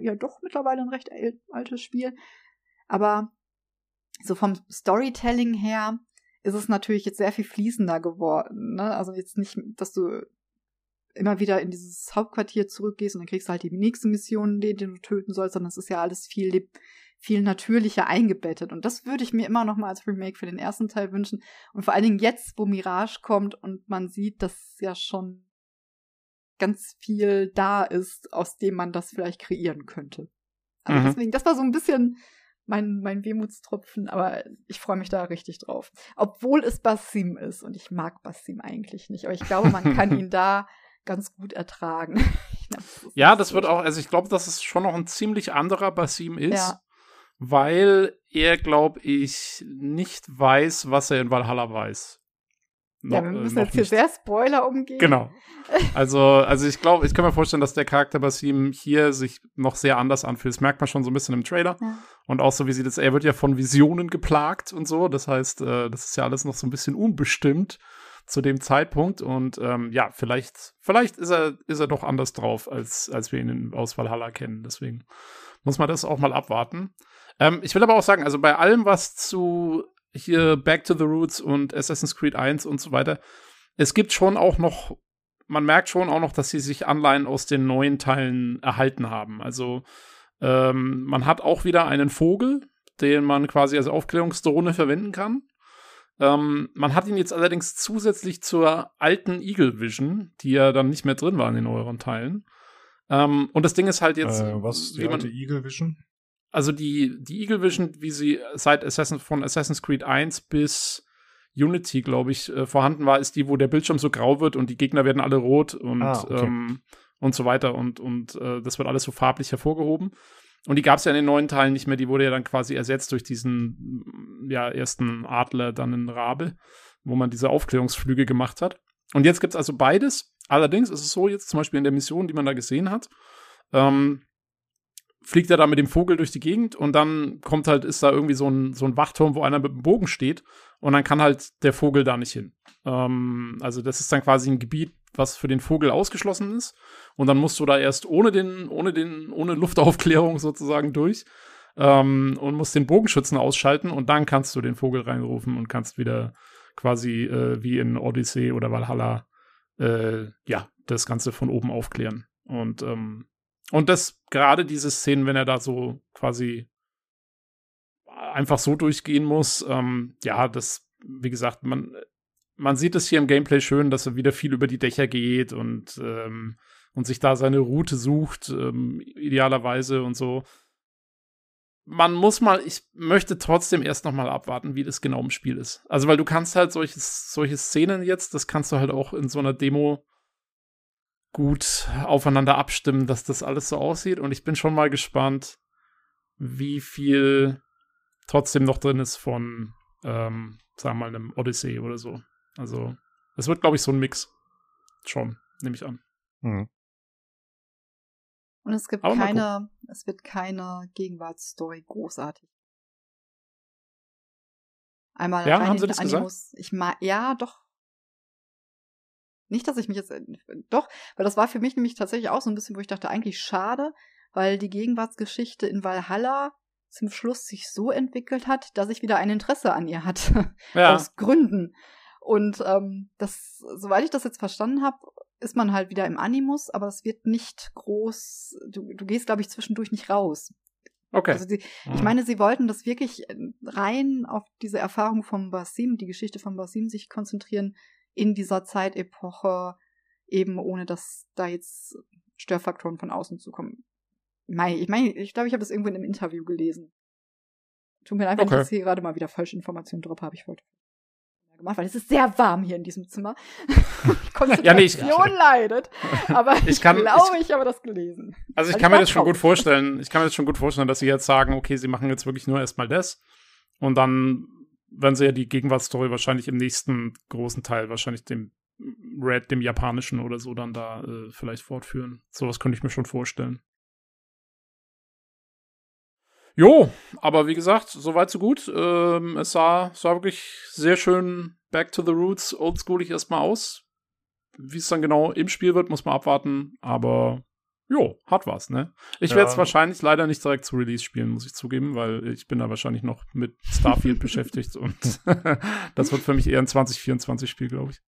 ja doch mittlerweile ein recht al- altes Spiel. Aber so vom Storytelling her ist es natürlich jetzt sehr viel fließender geworden. Ne? Also jetzt nicht, dass du immer wieder in dieses Hauptquartier zurückgehst und dann kriegst du halt die nächste Mission, die, die du töten sollst, sondern es ist ja alles viel, viel natürlicher eingebettet. Und das würde ich mir immer noch mal als Remake für den ersten Teil wünschen. Und vor allen Dingen jetzt, wo Mirage kommt und man sieht, dass ja schon ganz viel da ist, aus dem man das vielleicht kreieren könnte. Also Mhm. deswegen, das war so ein bisschen mein, mein Wehmutstropfen, aber ich freue mich da richtig drauf. Obwohl es Basim ist und ich mag Basim eigentlich nicht, aber ich glaube, man kann [laughs] ihn da ganz gut ertragen. [laughs] das ja, das wird auch, also ich glaube, dass es schon noch ein ziemlich anderer Basim ist, ja. weil er, glaube ich, nicht weiß, was er in Valhalla weiß. No, ja, wir müssen jetzt hier sehr Spoiler umgehen. Genau. [laughs] Also, also ich glaube, ich kann mir vorstellen, dass der Charakter Basim hier sich noch sehr anders anfühlt. Das merkt man schon so ein bisschen im Trailer. Ja. Und auch so, wie sie das, er wird ja von Visionen geplagt und so. Das heißt, äh, das ist ja alles noch so ein bisschen unbestimmt zu dem Zeitpunkt. Und ähm, ja, vielleicht, vielleicht ist er, ist er doch anders drauf, als, als wir ihn in, aus Valhalla kennen. Deswegen muss man das auch mal abwarten. Ähm, ich will aber auch sagen, also bei allem, was zu hier Back to the Roots und Assassin's Creed 1 und so weiter. Es gibt schon auch noch, man merkt schon auch noch, dass sie sich Anleihen aus den neuen Teilen erhalten haben. Also ähm, man hat auch wieder einen Vogel, den man quasi als Aufklärungsdrohne verwenden kann. Ähm, man hat ihn jetzt allerdings zusätzlich zur alten Eagle Vision, die ja dann nicht mehr drin war in den neueren Teilen. Ähm, und das Ding ist halt jetzt. Äh, was die alte Eagle Vision? Also die, die Eagle Vision, wie sie seit Assassin, von Assassin's Creed 1 bis Unity, glaube ich, äh, vorhanden war, ist die, wo der Bildschirm so grau wird und die Gegner werden alle rot und, ah, okay. ähm, und so weiter und, und äh, das wird alles so farblich hervorgehoben. Und die gab es ja in den neuen Teilen nicht mehr, die wurde ja dann quasi ersetzt durch diesen ja, ersten Adler, dann in Rabe, wo man diese Aufklärungsflüge gemacht hat. Und jetzt gibt es also beides. Allerdings ist es so, jetzt zum Beispiel in der Mission, die man da gesehen hat, ähm, fliegt er da mit dem Vogel durch die Gegend und dann kommt halt, ist da irgendwie so ein, so ein Wachturm, wo einer mit dem Bogen steht und dann kann halt der Vogel da nicht hin. Ähm, also das ist dann quasi ein Gebiet, was für den Vogel ausgeschlossen ist und dann musst du da erst ohne den, ohne den, ohne Luftaufklärung [laughs] sozusagen durch ähm, und musst den Bogenschützen ausschalten und dann kannst du den Vogel reinrufen und kannst wieder quasi äh, wie in Odyssey oder Valhalla äh, ja, das Ganze von oben aufklären. Und ähm, und das, gerade diese Szenen, wenn er da so quasi einfach so durchgehen muss, ähm, ja, das, wie gesagt, man, man sieht es hier im Gameplay schön, dass er wieder viel über die Dächer geht und, ähm, und sich da seine Route sucht, ähm, idealerweise und so. Man muss mal, ich möchte trotzdem erst noch mal abwarten, wie das genau im Spiel ist. Also, weil du kannst halt solche, solche Szenen jetzt, das kannst du halt auch in so einer Demo gut aufeinander abstimmen, dass das alles so aussieht. Und ich bin schon mal gespannt, wie viel trotzdem noch drin ist von, ähm, sagen wir mal, einem Odyssey oder so. Also, es wird, glaube ich, so ein Mix. Schon, nehme ich an. Mhm. Und es gibt Aber keine, es wird keine Gegenwartsstory großartig. Einmal ja, haben sie das Animus. Gesagt? Ich mag, ja, doch, nicht, dass ich mich jetzt, äh, doch, weil das war für mich nämlich tatsächlich auch so ein bisschen, wo ich dachte, eigentlich schade, weil die Gegenwartsgeschichte in Valhalla zum Schluss sich so entwickelt hat, dass ich wieder ein Interesse an ihr hatte. [laughs] Ja. Aus Gründen. Und ähm, das, soweit ich das jetzt verstanden habe, ist man halt wieder im Animus, aber es wird nicht groß, du, du gehst, glaube ich, zwischendurch nicht raus. Okay. Also die, mhm. Ich meine, sie wollten das wirklich äh, rein auf diese Erfahrung vom Basim, die Geschichte von Basim sich konzentrieren, in dieser Zeitepoche, eben ohne dass da jetzt Störfaktoren von außen zu kommen. Ich meine, ich, ich glaube, ich habe das irgendwo in einem Interview gelesen. Tut mir leid, wenn okay. ich jetzt hier gerade mal wieder falsche Informationen drauf habe. Ich wollte gemacht, weil es ist sehr warm hier in diesem Zimmer. [laughs] [laughs] Konzentration ja, nee, ich, leidet. [laughs] Aber ich, kann, glaube, ich, ich, habe das gelesen. Also ich also kann mir das schon gut vorstellen. Ich kann mir das schon gut vorstellen, dass sie jetzt sagen, okay, sie machen jetzt wirklich nur erstmal das. Und dann werden sie ja die Gegenwartsstory wahrscheinlich im nächsten großen Teil, wahrscheinlich dem Red, dem japanischen oder so, dann da äh, vielleicht fortführen. Sowas könnte ich mir schon vorstellen. Jo, aber wie gesagt, soweit so gut. Ähm, es sah, sah wirklich sehr schön back to the roots, oldschoolig erstmal aus. Wie es dann genau im Spiel wird, muss man abwarten. Aber Jo, hat was, ne? Ich ja. werde es wahrscheinlich leider nicht direkt zu Release spielen, muss ich zugeben, weil ich bin da wahrscheinlich noch mit Starfield [laughs] beschäftigt und [laughs] das wird für mich eher ein 2024-Spiel, glaube ich.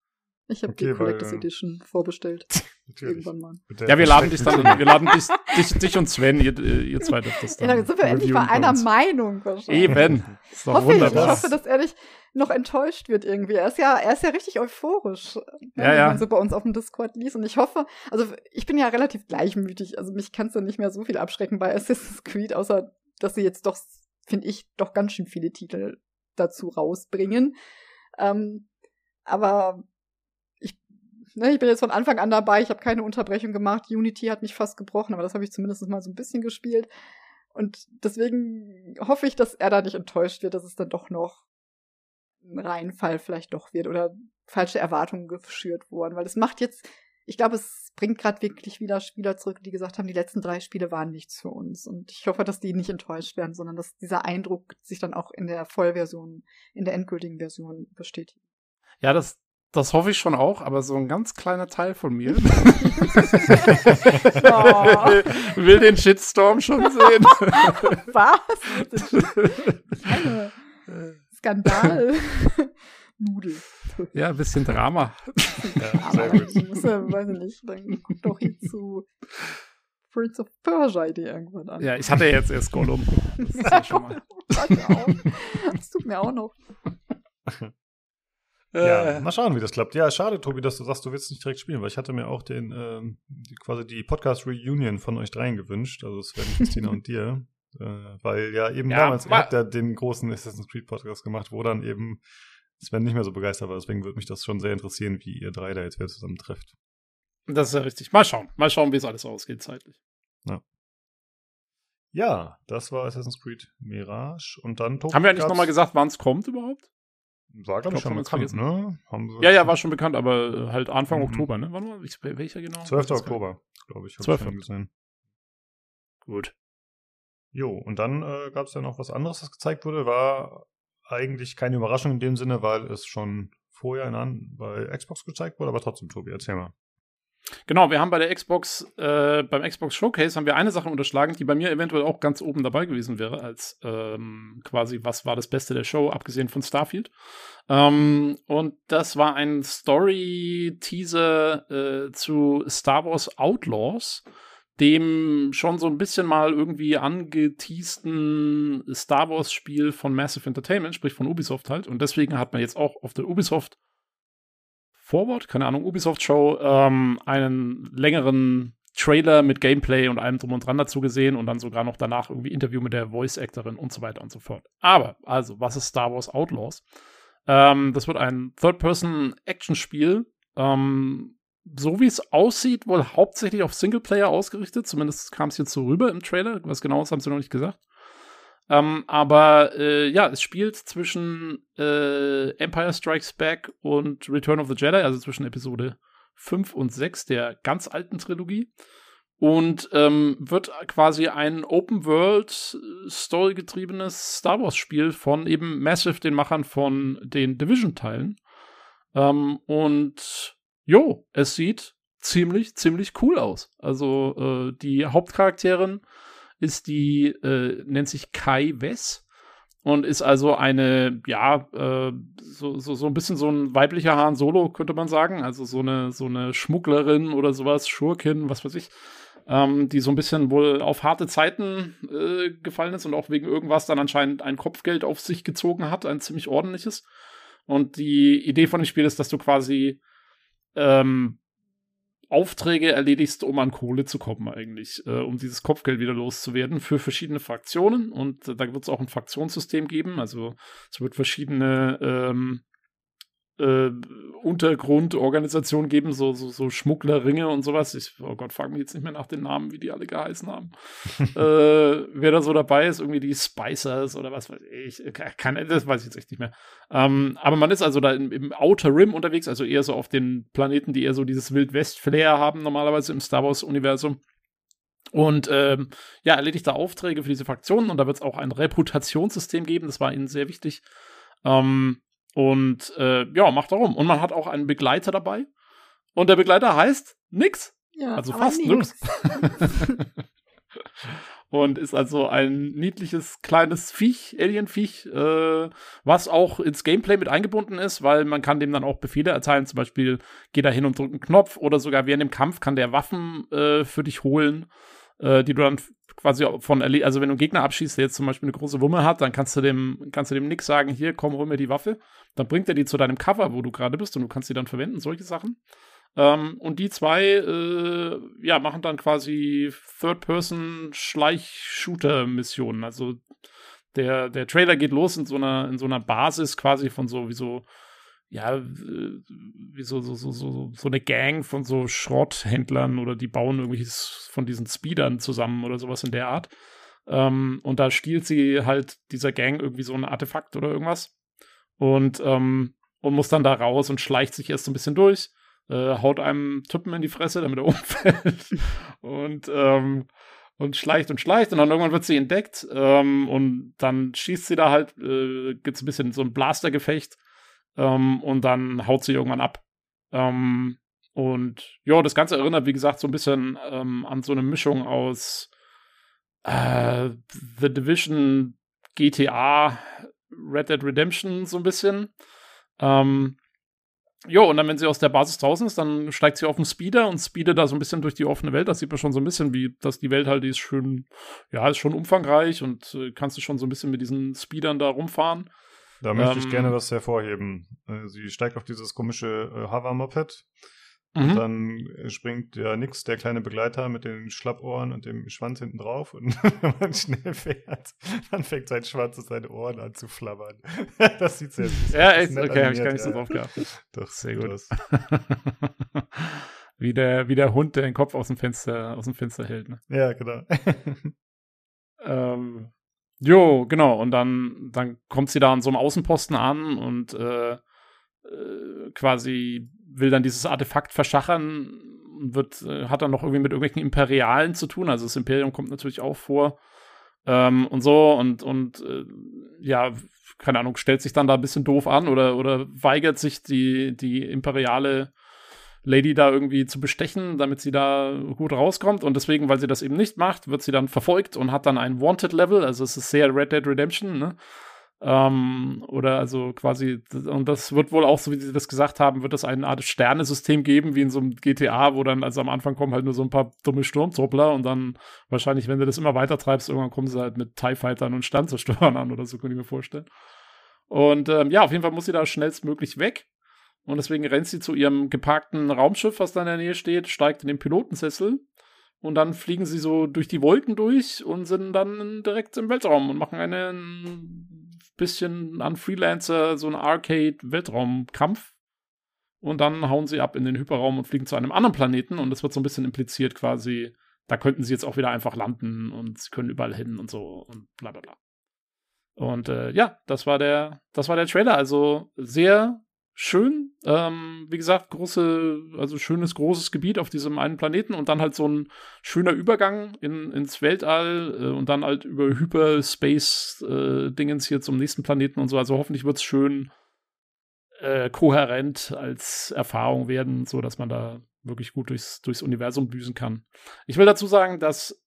Ich habe okay, die Collectors weil, Edition vorbestellt. [laughs] Irgendwann mal. Ja, wir laden dich dann, wir laden dich, dich, dich und Sven, ihr, ihr zwei dürft das dann. Ja, dann sind wir endlich mal einer Meinung wahrscheinlich. Eben. Ist doch hoffe wunderbar. Ich, ich hoffe, dass er nicht noch enttäuscht wird irgendwie. Er ist ja, er ist ja richtig euphorisch, ne, ja, ja. wenn man so bei uns auf dem Discord liest. Und ich hoffe, also ich bin ja relativ gleichmütig, also mich kannst du nicht mehr so viel abschrecken bei Assassin's Creed, außer dass sie jetzt doch finde ich, doch ganz schön viele Titel dazu rausbringen. Ähm, aber ne, ich bin jetzt von Anfang an dabei, ich habe keine Unterbrechung gemacht. Unity hat mich fast gebrochen, aber das habe ich zumindest mal so ein bisschen gespielt. Und deswegen hoffe ich, dass er da nicht enttäuscht wird, dass es dann doch noch ein Reinfall vielleicht doch wird oder falsche Erwartungen geschürt wurden. Weil es macht jetzt, ich glaube, es bringt gerade wirklich wieder Spieler zurück, die gesagt haben, die letzten drei Spiele waren nichts für uns. Und ich hoffe, dass die nicht enttäuscht werden, sondern dass dieser Eindruck sich dann auch in der Vollversion, in der endgültigen Version bestätigt. Ja, das, das hoffe ich schon auch, aber so ein ganz kleiner Teil von mir [laughs] oh. will den Shitstorm schon sehen. [laughs] Was? [laughs] Skandal. Nudel. Ja, ein bisschen Drama. Ja, sehr gut. Ich muss ja, weiß ich nicht, dann guck doch hier zu Prince of Persia die irgendwann an. Ja, ich hatte jetzt erst Gollum. Das ist ja schon mal. Das tut mir auch noch. Ja, mal schauen, wie das klappt. Ja, schade, Tobi, dass du sagst, du willst nicht direkt spielen, weil ich hatte mir auch den, ähm, die, quasi die Podcast-Reunion von euch dreien gewünscht, also Sven, Christina und dir. [laughs] Äh, weil ja eben Ja, damals, ihr habt ja den großen Assassin's Creed Podcast gemacht, wo dann eben Sven nicht mehr so begeistert war. Deswegen würde mich das schon sehr interessieren, wie ihr drei da jetzt wieder zusammen trefft. Das ist ja richtig. Mal schauen. Mal schauen, wie es alles ausgeht zeitlich. Ja, das war Assassin's Creed Mirage und dann Tobi. Haben wir eigentlich nochmal gesagt, wann es kommt überhaupt? War, glaube ich, Ich schon bekannt, ne? Haben sie Ja, ja, war schon bekannt, aber äh, halt Anfang Mhm. Oktober, ne? Wann war ich, welcher genau? 12. Das kann- Oktober, glaube ich, habe ich 12. schon gesehen. Gut. Jo, und dann äh, gab es ja noch was anderes, das gezeigt wurde. War eigentlich keine Überraschung in dem Sinne, weil es schon vorher in an, bei Xbox gezeigt wurde, aber trotzdem, Tobi, erzähl mal. Genau, wir haben bei der Xbox, äh, beim Xbox Showcase haben wir eine Sache unterschlagen, die bei mir eventuell auch ganz oben dabei gewesen wäre, als ähm, quasi, was war das Beste der Show, abgesehen von Starfield. Ähm, und das war ein Story-Teaser äh, zu Star Wars Outlaws, dem schon so ein bisschen mal irgendwie angeteasten Star Wars-Spiel von Massive Entertainment, sprich von Ubisoft halt. Und deswegen hat man jetzt auch auf der Ubisoft Forward, keine Ahnung, Ubisoft-Show, ähm, einen längeren Trailer mit Gameplay und allem drum und dran dazu gesehen und dann sogar noch danach irgendwie Interview mit der Voice-Actorin und so weiter und so fort. Aber, also, was ist Star Wars Outlaws? Ähm, das wird ein Third-Person-Action-Spiel, ähm, so wie es aussieht, wohl hauptsächlich auf Singleplayer ausgerichtet. Zumindest kam es jetzt so rüber im Trailer. Was genaues haben sie noch nicht gesagt. Ähm, aber äh, ja, es spielt zwischen äh, Empire Strikes Back und Return of the Jedi, also zwischen Episode 5 und 6 der ganz alten Trilogie. Und ähm, wird quasi ein Open World äh, Story getriebenes Star Wars Spiel von eben Massive, den Machern von den Division Teilen. Ähm, und jo, es sieht ziemlich, ziemlich cool aus. Also äh, die Hauptcharakterin ist die, äh, nennt sich Kai Wess und ist also eine, ja, äh, so, so, so ein bisschen so ein weiblicher Han Solo, könnte man sagen. Also so eine, so eine Schmugglerin oder sowas, Schurkin, was weiß ich, ähm, die so ein bisschen wohl auf harte Zeiten äh, gefallen ist und auch wegen irgendwas dann anscheinend ein Kopfgeld auf sich gezogen hat, ein ziemlich ordentliches. Und die Idee von dem Spiel ist, dass du quasi ähm, Aufträge erledigst, um an Kohle zu kommen, eigentlich, äh, um dieses Kopfgeld wieder loszuwerden für verschiedene Fraktionen. Und äh, da wird es auch ein Fraktionssystem geben. Also es wird verschiedene ähm, äh, Untergrundorganisationen geben, so, so, so Schmugglerringe und sowas. Ich, oh Gott, frag mich jetzt nicht mehr nach den Namen, wie die alle geheißen haben. [laughs] äh, wer da so dabei ist, irgendwie die Spicers oder was weiß ich. Kann, das weiß ich jetzt echt nicht mehr. Ähm, aber man ist also da im, im Outer Rim unterwegs, also eher so auf den Planeten, die eher so dieses Wild-West-Flair haben, normalerweise im Star Wars-Universum. Und ähm, ja, erledigt da Aufträge für diese Fraktionen und da wird es auch ein Reputationssystem geben, das war ihnen sehr wichtig. Ähm, und äh, ja, macht darum. Und man hat auch einen Begleiter dabei. Und der Begleiter heißt nix. Ja, Also fast nix. [laughs] und ist also ein niedliches kleines Viech, Alien-Viech, äh, was auch ins Gameplay mit eingebunden ist, weil man kann dem dann auch Befehle erteilen, zum Beispiel geh da hin und drück einen Knopf oder sogar während dem Kampf kann der Waffen äh, für dich holen, äh, die du dann quasi von also wenn du einen Gegner abschießt, der jetzt zum Beispiel eine große Wumme hat, dann kannst du dem kannst du dem nix sagen, hier komm hol mir die Waffe, dann bringt er die zu deinem Cover, wo du gerade bist und du kannst die dann verwenden, solche Sachen. Ähm, und die zwei, äh, ja, machen dann quasi Third-Person-Schleich-Shooter-Missionen. Also der, der Trailer geht los in so einer, in so einer Basis quasi von so, wie so, ja, wie so, so, so, so, so eine Gang von so Schrotthändlern oder die bauen irgendwelches von diesen Speedern zusammen oder sowas in der Art. Ähm, und da stiehlt sie halt dieser Gang irgendwie so ein Artefakt oder irgendwas. Und, ähm, und muss dann da raus und schleicht sich erst so ein bisschen durch, äh, haut einem Typen in die Fresse, damit er [laughs] umfällt. und, ähm, und schleicht und schleicht und dann irgendwann wird sie entdeckt ähm, und dann schießt sie da halt, äh, gibt es ein bisschen so ein Blastergefecht ähm, und dann haut sie irgendwann ab. Ähm, und ja, das Ganze erinnert, wie gesagt, so ein bisschen ähm, an so eine Mischung aus äh, The Division, GTA, Red Dead Redemption so ein bisschen. Ähm, Jo, und dann, wenn sie aus der Basis draußen ist, dann steigt sie auf den Speeder und speedet da so ein bisschen durch die offene Welt. Das sieht man schon so ein bisschen, wie, dass die Welt halt, die ist schön, ja, ist schon umfangreich und äh, kannst du schon so ein bisschen mit diesen Speedern da rumfahren. Da möchte ich gerne ähm, was hervorheben. Äh, sie steigt auf dieses komische äh, Hover-Moped Mhm. Und dann springt ja nix, der kleine Begleiter mit den Schlappohren und dem Schwanz hinten drauf. Und [laughs] wenn man schnell fährt, dann fängt sein Schwanz und seine Ohren an zu flabbern. [laughs] das sieht sehr süß aus. Ja, echt? Okay, habe ich gar nicht so drauf geachtet. Doch, sehr gut. [laughs] wie, der, wie der Hund, der den Kopf aus dem Fenster, aus dem Fenster hält. Ne? Ja, genau. ähm, jo, genau. Und dann, dann kommt sie da an so einem Außenposten an und äh, äh, quasi will dann dieses Artefakt verschachern und wird, äh, hat dann noch irgendwie mit irgendwelchen Imperialen zu tun. Also das Imperium kommt natürlich auch vor. Ähm, und so und, und äh, ja, keine Ahnung, stellt sich dann da ein bisschen doof an oder, oder weigert sich die, die imperiale Lady da irgendwie zu bestechen, damit sie da gut rauskommt. Und deswegen, weil sie das eben nicht macht, wird sie dann verfolgt und hat dann ein Wanted-Level. Also es ist sehr Red Dead Redemption, ne? Ähm, oder also quasi, und das wird wohl auch, so wie Sie das gesagt haben, wird es eine Art Sternesystem geben, wie in so einem GTA, wo dann, also am Anfang kommen halt nur so ein paar dumme Sturmtruppler und dann wahrscheinlich, wenn du das immer weiter treibst, irgendwann kommen sie halt mit TIE Fightern und Sternzerstörern an oder so, könnte ich mir vorstellen. Und ähm, ja, auf jeden Fall muss sie da schnellstmöglich weg. Und deswegen rennt sie zu ihrem geparkten Raumschiff, was da in der Nähe steht, steigt in den Pilotensessel und dann fliegen sie so durch die Wolken durch und sind dann direkt im Weltraum und machen einen bisschen an Freelancer so einen Arcade-Weltraumkampf. Und dann hauen sie ab in den Hyperraum und fliegen zu einem anderen Planeten. Und es wird so ein bisschen impliziert quasi, da könnten sie jetzt auch wieder einfach landen und sie können überall hin und so und bla bla bla. Und äh, ja, das war der, das war der Trailer. Also sehr schön. Ähm, wie gesagt, große, also schönes, großes Gebiet auf diesem einen Planeten und dann halt so ein schöner Übergang in, ins Weltall äh, und dann halt über Hyperspace-Dingens äh, hier zum nächsten Planeten und so. Also hoffentlich wird es schön äh, kohärent als Erfahrung werden, so dass man da wirklich gut durchs, durchs Universum büßen kann. Ich will dazu sagen, dass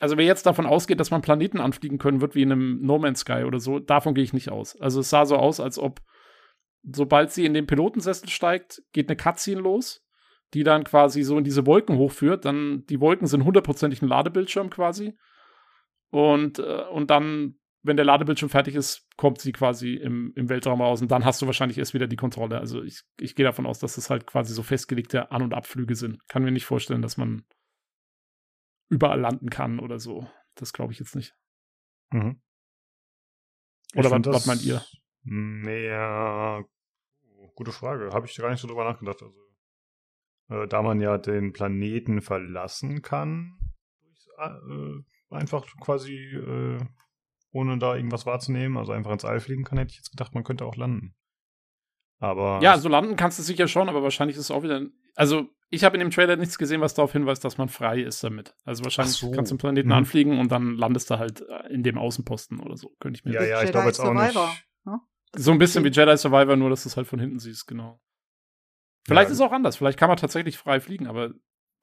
also wer jetzt davon ausgeht, dass man Planeten anfliegen können wird wie in einem No Man's Sky oder so, davon gehe ich nicht aus. Also es sah so aus, als ob sobald sie in den Pilotensessel steigt, geht eine Cutscene los, die dann quasi so in diese Wolken hochführt. Dann, die Wolken sind hundertprozentig ein Ladebildschirm quasi. Und, äh, und dann, wenn der Ladebildschirm fertig ist, kommt sie quasi im, im Weltraum raus und dann hast du wahrscheinlich erst wieder die Kontrolle. Also ich, ich gehe davon aus, dass das halt quasi so festgelegte An- und Abflüge sind. Kann mir nicht vorstellen, dass man überall landen kann oder so. Das glaube ich jetzt nicht. Mhm. Oder was, was meint ihr? Naja, gute Frage. Habe ich gar nicht so drüber nachgedacht. Also, äh, da man ja den Planeten verlassen kann, äh, einfach quasi äh, ohne da irgendwas wahrzunehmen, also einfach ins All fliegen kann, hätte ich jetzt gedacht, man könnte auch landen. Aber. Ja, so landen kannst du sicher schon, aber wahrscheinlich ist es auch wieder. Also, ich habe in dem Trailer nichts gesehen, was darauf hinweist, dass man frei ist damit. Also wahrscheinlich so. kannst du den Planeten mhm. anfliegen und dann landest du halt äh, in dem Außenposten oder so. Könnte ich mir Ja, ja, ich glaube jetzt auch nicht. Ne? So ein bisschen wie Jedi Survivor, nur dass du es halt von hinten siehst, genau. Vielleicht ja. ist es auch anders. Vielleicht kann man tatsächlich frei fliegen, aber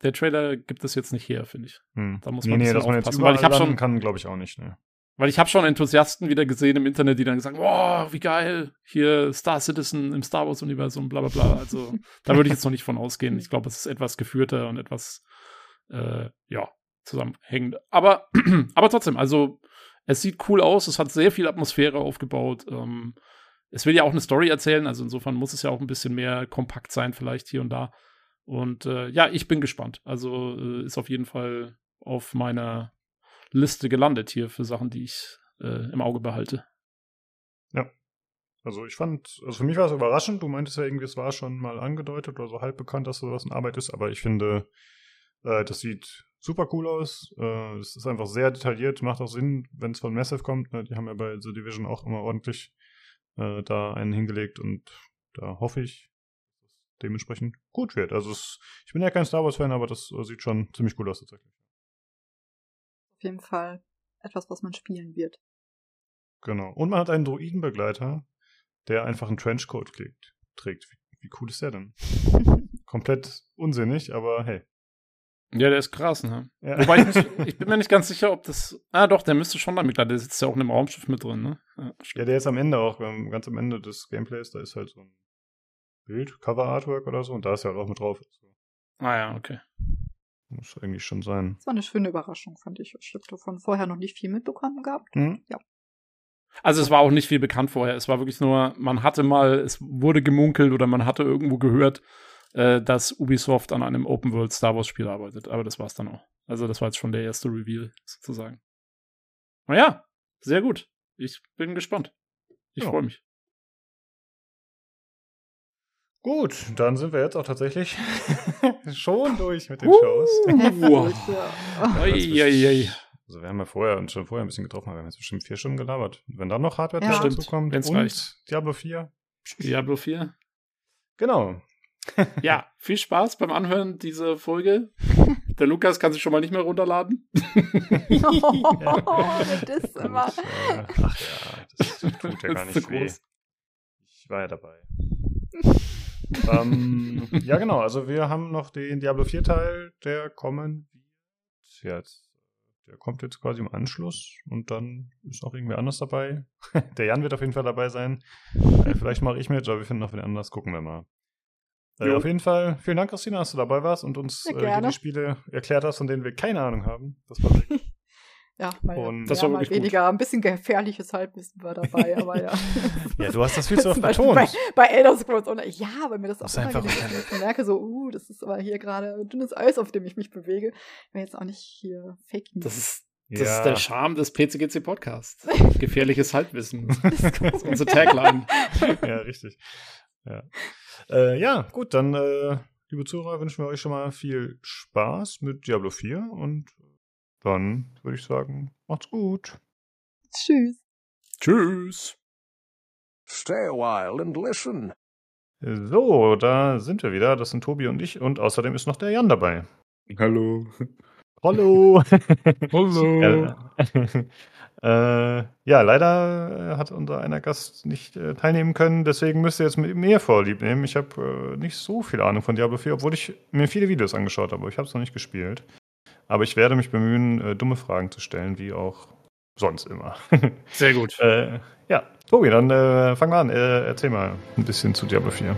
der Trailer gibt es jetzt nicht her, finde ich. Hm. Da muss man nee, nee, dass man jetzt weil ich habe schon kann, glaube ich auch nicht. Ne. Weil ich habe schon Enthusiasten wieder gesehen im Internet, die dann gesagt, wow, wie geil, hier Star Citizen im Star Wars Universum, bla bla bla. Also da würde ich jetzt noch nicht von ausgehen. Ich glaube, es ist etwas geführter und etwas, äh, ja, zusammenhängend. Aber, [clears throat] aber trotzdem, also es sieht cool aus, es hat sehr viel Atmosphäre aufgebaut. Ähm, es will ja auch eine Story erzählen, also insofern muss es ja auch ein bisschen mehr kompakt sein, vielleicht hier und da. Und äh, ja, ich bin gespannt. Also äh, ist auf jeden Fall auf meiner Liste gelandet hier für Sachen, die ich äh, im Auge behalte. Also ich fand, also für mich war es überraschend. Du meintest ja irgendwie, es war schon mal angedeutet oder so halb bekannt, dass sowas in Arbeit ist, aber ich finde, äh, das sieht super cool aus. Äh, es ist einfach sehr detailliert, macht auch Sinn, wenn es von Massive kommt. Ne? Die haben ja bei The Division auch immer ordentlich äh, da einen hingelegt und da hoffe ich, dass es dementsprechend gut wird. Also es, ich bin ja kein Star Wars-Fan, aber das äh, sieht schon ziemlich cool aus tatsächlich. Auf jeden Fall etwas, was man spielen wird. Genau. Und man hat einen Droidenbegleiter, der einfach einen Trenchcoat trägt. trägt. Wie, wie cool ist der denn? [laughs] Komplett unsinnig, aber hey. Ja, der ist krass, ne? Ja. Wobei ich, nicht, ich bin mir nicht ganz sicher, ob das. Ah, doch, der müsste schon damit klar. Der sitzt ja auch in einem Raumschiff mit drin, ne? Ja, Ja, der ist am Ende auch, ganz am Ende des Gameplays, da ist halt so ein Bild, Cover-Artwork oder so, und da ist er halt auch mit drauf. Ah, ja, okay. Muss eigentlich schon sein. Das war eine schöne Überraschung, fand ich. Ich habe davon vorher noch nicht viel mitbekommen gehabt. Hm? Also es war auch nicht viel bekannt vorher. Es war wirklich nur, man hatte mal, es wurde gemunkelt oder man hatte irgendwo gehört, äh, dass Ubisoft an einem Open World Star Wars Spiel arbeitet. Aber das war's dann auch. Also das war jetzt schon der erste Reveal sozusagen. Naja, sehr gut. Ich bin gespannt. Ich Ja. freue mich. Gut, dann sind wir jetzt auch tatsächlich [laughs] schon durch mit den Uh. Shows. Wow. Ja. Eieiei. Also wir haben ja vorher uns schon vorher ein bisschen getroffen, aber wir haben jetzt bestimmt vier Stunden gelabert. Wenn dann noch Hardware Ja. dazu Stimmt, kommt wenn's und reicht. Diablo 4. Diablo 4. Genau. [laughs] Ja, viel Spaß beim Anhören dieser Folge. Der Lukas kann sich schon mal nicht mehr runterladen. Oh, [laughs] [laughs] das ist immer. Und, äh, ach ja, das tut ja gar nicht zu weh. Ich war ja dabei. ähm, ja, genau. Also wir haben noch den Diablo 4 Teil, der kommen wird jetzt. Der kommt jetzt quasi im Anschluss und dann ist auch irgendwer anders dabei. der Jan wird auf jeden Fall dabei sein. Äh, vielleicht mache ich mit, aber wir finden auch wen anders. Gucken wir mal. Äh, auf jeden Fall, vielen Dank, Christina, dass du dabei warst und uns Ja, äh, die Spiele erklärt hast, von denen wir keine Ahnung haben. Das war [laughs] wirklich Ja, mal, Und- Das war mal gut. weniger. Ein bisschen gefährliches Halbwissen war dabei, [laughs] aber ja. Ja, du hast das viel zu oft [laughs] Beispiel bei, betont. bei Elder Scrolls Online. Ja, weil mir das auch Das ist immer einfach- ich merke so, uh, das ist aber hier gerade dünnes Eis, auf dem ich mich bewege. Ich will jetzt auch nicht hier Fake News. Das ist, das Ja. ist der Charme des PCGC Podcasts. Gefährliches Halbwissen. Das ist Das ist unsere Tagline. ja, richtig. Ja. Äh, ja, gut, dann, äh, liebe Zuhörer, wünschen wir euch schon mal viel Spaß mit Diablo 4 und dann würde ich sagen, macht's gut. Tschüss. Tschüss. Stay a while and listen. So, da sind wir wieder. Das sind Tobi und ich und außerdem ist noch der Jan dabei. Hallo. Hallo. [laughs] Hallo. äh, ja, leider äh, hat unser einer Gast nicht äh, teilnehmen können, deswegen müsst ihr jetzt mit mir vorlieb nehmen. Ich habe äh, nicht so viel Ahnung von Diablo 4, obwohl ich mir viele Videos angeschaut habe, aber ich habe es noch nicht gespielt. Aber ich werde mich bemühen, äh, dumme Fragen zu stellen, wie auch sonst immer. [laughs] Sehr gut. äh, ja, Tobi, dann äh, fang mal an. Äh, erzähl mal ein bisschen zu Diablo 4.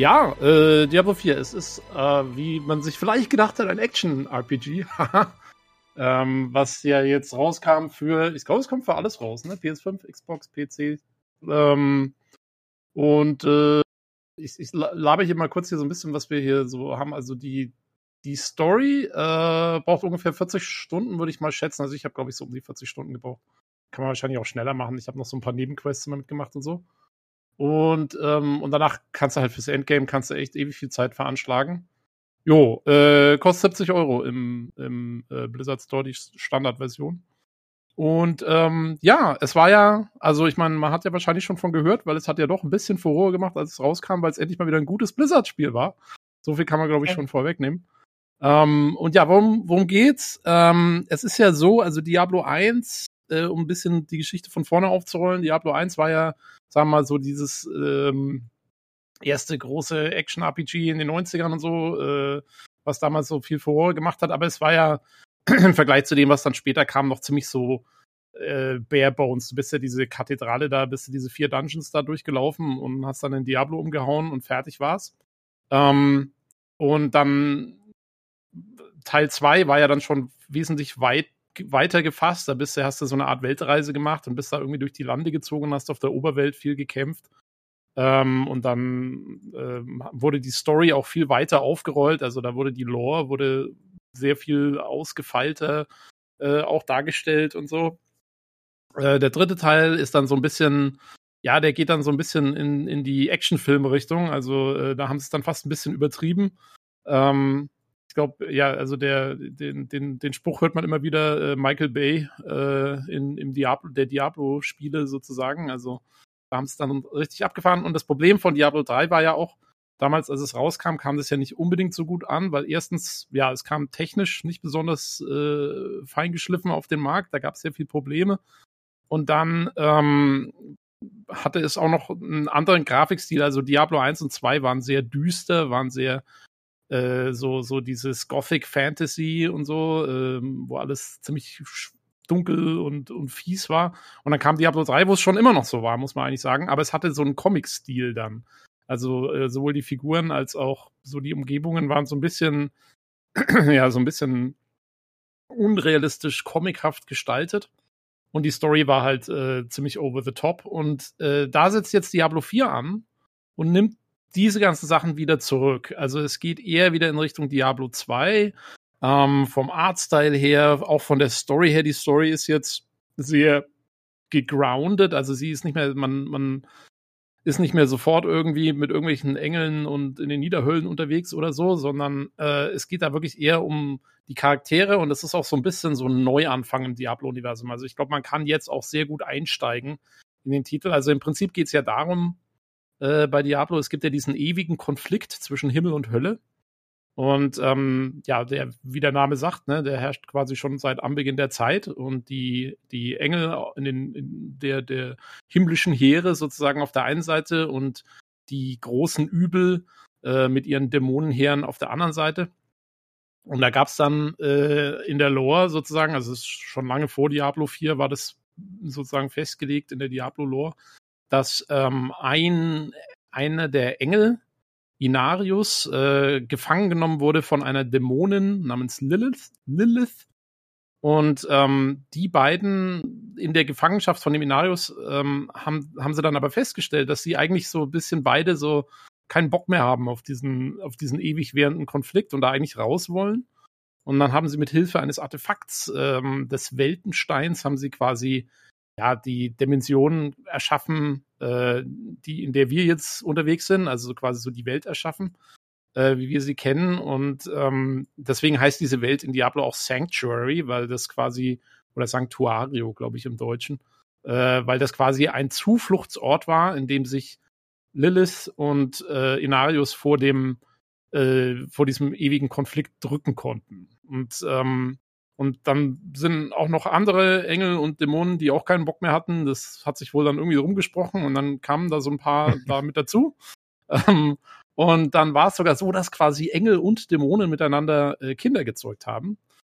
Ja, äh, Diablo 4, es ist, äh, wie man sich vielleicht gedacht hat, ein Action-RPG. [laughs] ähm, was ja jetzt rauskam für, ich glaube, es kommt für alles raus, ne? PS5, Xbox, PC. Ähm, und äh, ich, ich labe hier mal kurz hier so ein bisschen, was wir hier so haben. Also die, die Story äh, braucht ungefähr 40 Stunden, würde ich mal schätzen. Also ich habe, glaube ich, so um die 40 Stunden gebraucht. Kann man wahrscheinlich auch schneller machen. Ich habe noch so ein paar Nebenquests mitgemacht und so. Und, ähm, und danach kannst du halt fürs Endgame kannst du echt ewig viel Zeit veranschlagen. Jo, äh, kostet 70 Euro im, im äh, Blizzard Store, die Standardversion. Und ähm, ja, es war ja, also ich meine, man hat ja wahrscheinlich schon von gehört, weil es hat ja doch ein bisschen Furore gemacht, als es rauskam, weil es endlich mal wieder ein gutes Blizzard-Spiel war. So viel kann man, glaube ich, schon vorwegnehmen. Ähm, und ja, worum, worum geht's? Ähm, es ist ja so, also Diablo 1, äh, um ein bisschen die Geschichte von vorne aufzurollen, Diablo 1 war ja, sagen wir mal, so dieses ähm, erste große Action-RPG in den 90ern und so, äh, was damals so viel Furore gemacht hat, aber es war ja [clears throat] im Vergleich zu dem, was dann später kam, noch ziemlich so äh, bare bones. Du bist ja diese Kathedrale da, bist du diese vier Dungeons da durchgelaufen und hast dann in Diablo umgehauen und fertig war's. Ähm, und dann Teil 2 war ja dann schon wesentlich weit weiter gefasst. Da bist du, hast du so eine Art Weltreise gemacht und bist da irgendwie durch die Lande gezogen und hast auf der Oberwelt viel gekämpft. Ähm, und dann ähm, wurde die Story auch viel weiter aufgerollt. Also da wurde die Lore wurde sehr viel ausgefeilter äh, auch dargestellt und so. Äh, der dritte Teil ist dann so ein bisschen, ja, der geht dann so ein bisschen in, in die Actionfilm-Richtung. Also äh, da haben sie es dann fast ein bisschen übertrieben. Ähm, ich glaube, ja, also der, den, den, den Spruch hört man immer wieder, äh, Michael Bay äh, in, im Diablo, der Diablo-Spiele sozusagen. Also da haben es dann richtig abgefahren. Und das Problem von Diablo 3 war ja auch, damals, als es rauskam, kam das ja nicht unbedingt so gut an, weil erstens, ja, es kam technisch nicht besonders äh, feingeschliffen auf den Markt, da gab es sehr viele Probleme. Und dann ähm, hatte es auch noch einen anderen Grafikstil, also Diablo 1 und 2 waren sehr düster, waren sehr äh, so, so dieses Gothic Fantasy und so, äh, wo alles ziemlich dunkel und, und fies war. Und dann kam Diablo 3, wo es schon immer noch so war, muss man eigentlich sagen. Aber es hatte so einen Comic-Stil dann. Also äh, sowohl die Figuren als auch so die Umgebungen waren so ein bisschen, [clears throat] ja, so ein bisschen unrealistisch comichaft gestaltet. Und die Story war halt äh, ziemlich over the top. Und äh, da setzt jetzt Diablo 4 an und nimmt diese ganzen Sachen wieder zurück. Also es geht eher wieder in Richtung Diablo 2. Ähm, vom Artstyle her, auch von der Story her. Die Story ist jetzt sehr gegroundet. Also sie ist nicht mehr, man, man ist nicht mehr sofort irgendwie mit irgendwelchen Engeln und in den Niederhöllen unterwegs oder so, sondern äh, es geht da wirklich eher um die Charaktere und es ist auch so ein bisschen so ein Neuanfang im Diablo-Universum. Also ich glaube, man kann jetzt auch sehr gut einsteigen in den Titel. Also im Prinzip geht es ja darum, äh, bei Diablo, es gibt ja diesen ewigen Konflikt zwischen Himmel und Hölle. Und ähm, ja, der, wie der Name sagt, ne, der herrscht quasi schon seit Anbeginn der Zeit und die, die Engel in den in der, der himmlischen Heere sozusagen auf der einen Seite und die großen Übel äh, mit ihren Dämonenheeren auf der anderen Seite. Und da gab es dann äh, in der Lore sozusagen, also schon lange vor Diablo 4 war das sozusagen festgelegt in der Diablo-Lore, dass ähm, ein, einer der Engel Inarius äh, gefangen genommen wurde von einer Dämonin namens Lilith. Lilith. Und ähm, die beiden in der Gefangenschaft von dem Inarius ähm, haben, haben sie dann aber festgestellt, dass sie eigentlich so ein bisschen beide so keinen Bock mehr haben auf diesen, auf diesen ewig währenden Konflikt und da eigentlich raus wollen. Und dann haben sie mit Hilfe eines Artefakts ähm, des Weltensteins haben sie quasi ja die Dimension erschaffen, äh, die, in der wir jetzt unterwegs sind, also quasi so die Welt erschaffen, äh, wie wir sie kennen. Und ähm, deswegen heißt diese Welt in Diablo auch Sanctuary, weil das quasi, oder Sanctuario, glaube ich, im Deutschen, äh, weil das quasi ein Zufluchtsort war, in dem sich Lilith und äh, Inarius vor dem äh, vor diesem ewigen Konflikt drücken konnten. Und ähm, und dann sind auch noch andere Engel und Dämonen, die auch keinen Bock mehr hatten. Das hat sich wohl dann irgendwie rumgesprochen und dann kamen da so ein paar [laughs] da mit dazu. Ähm, und dann war es sogar so, dass quasi Engel und Dämonen miteinander äh, Kinder gezeugt haben.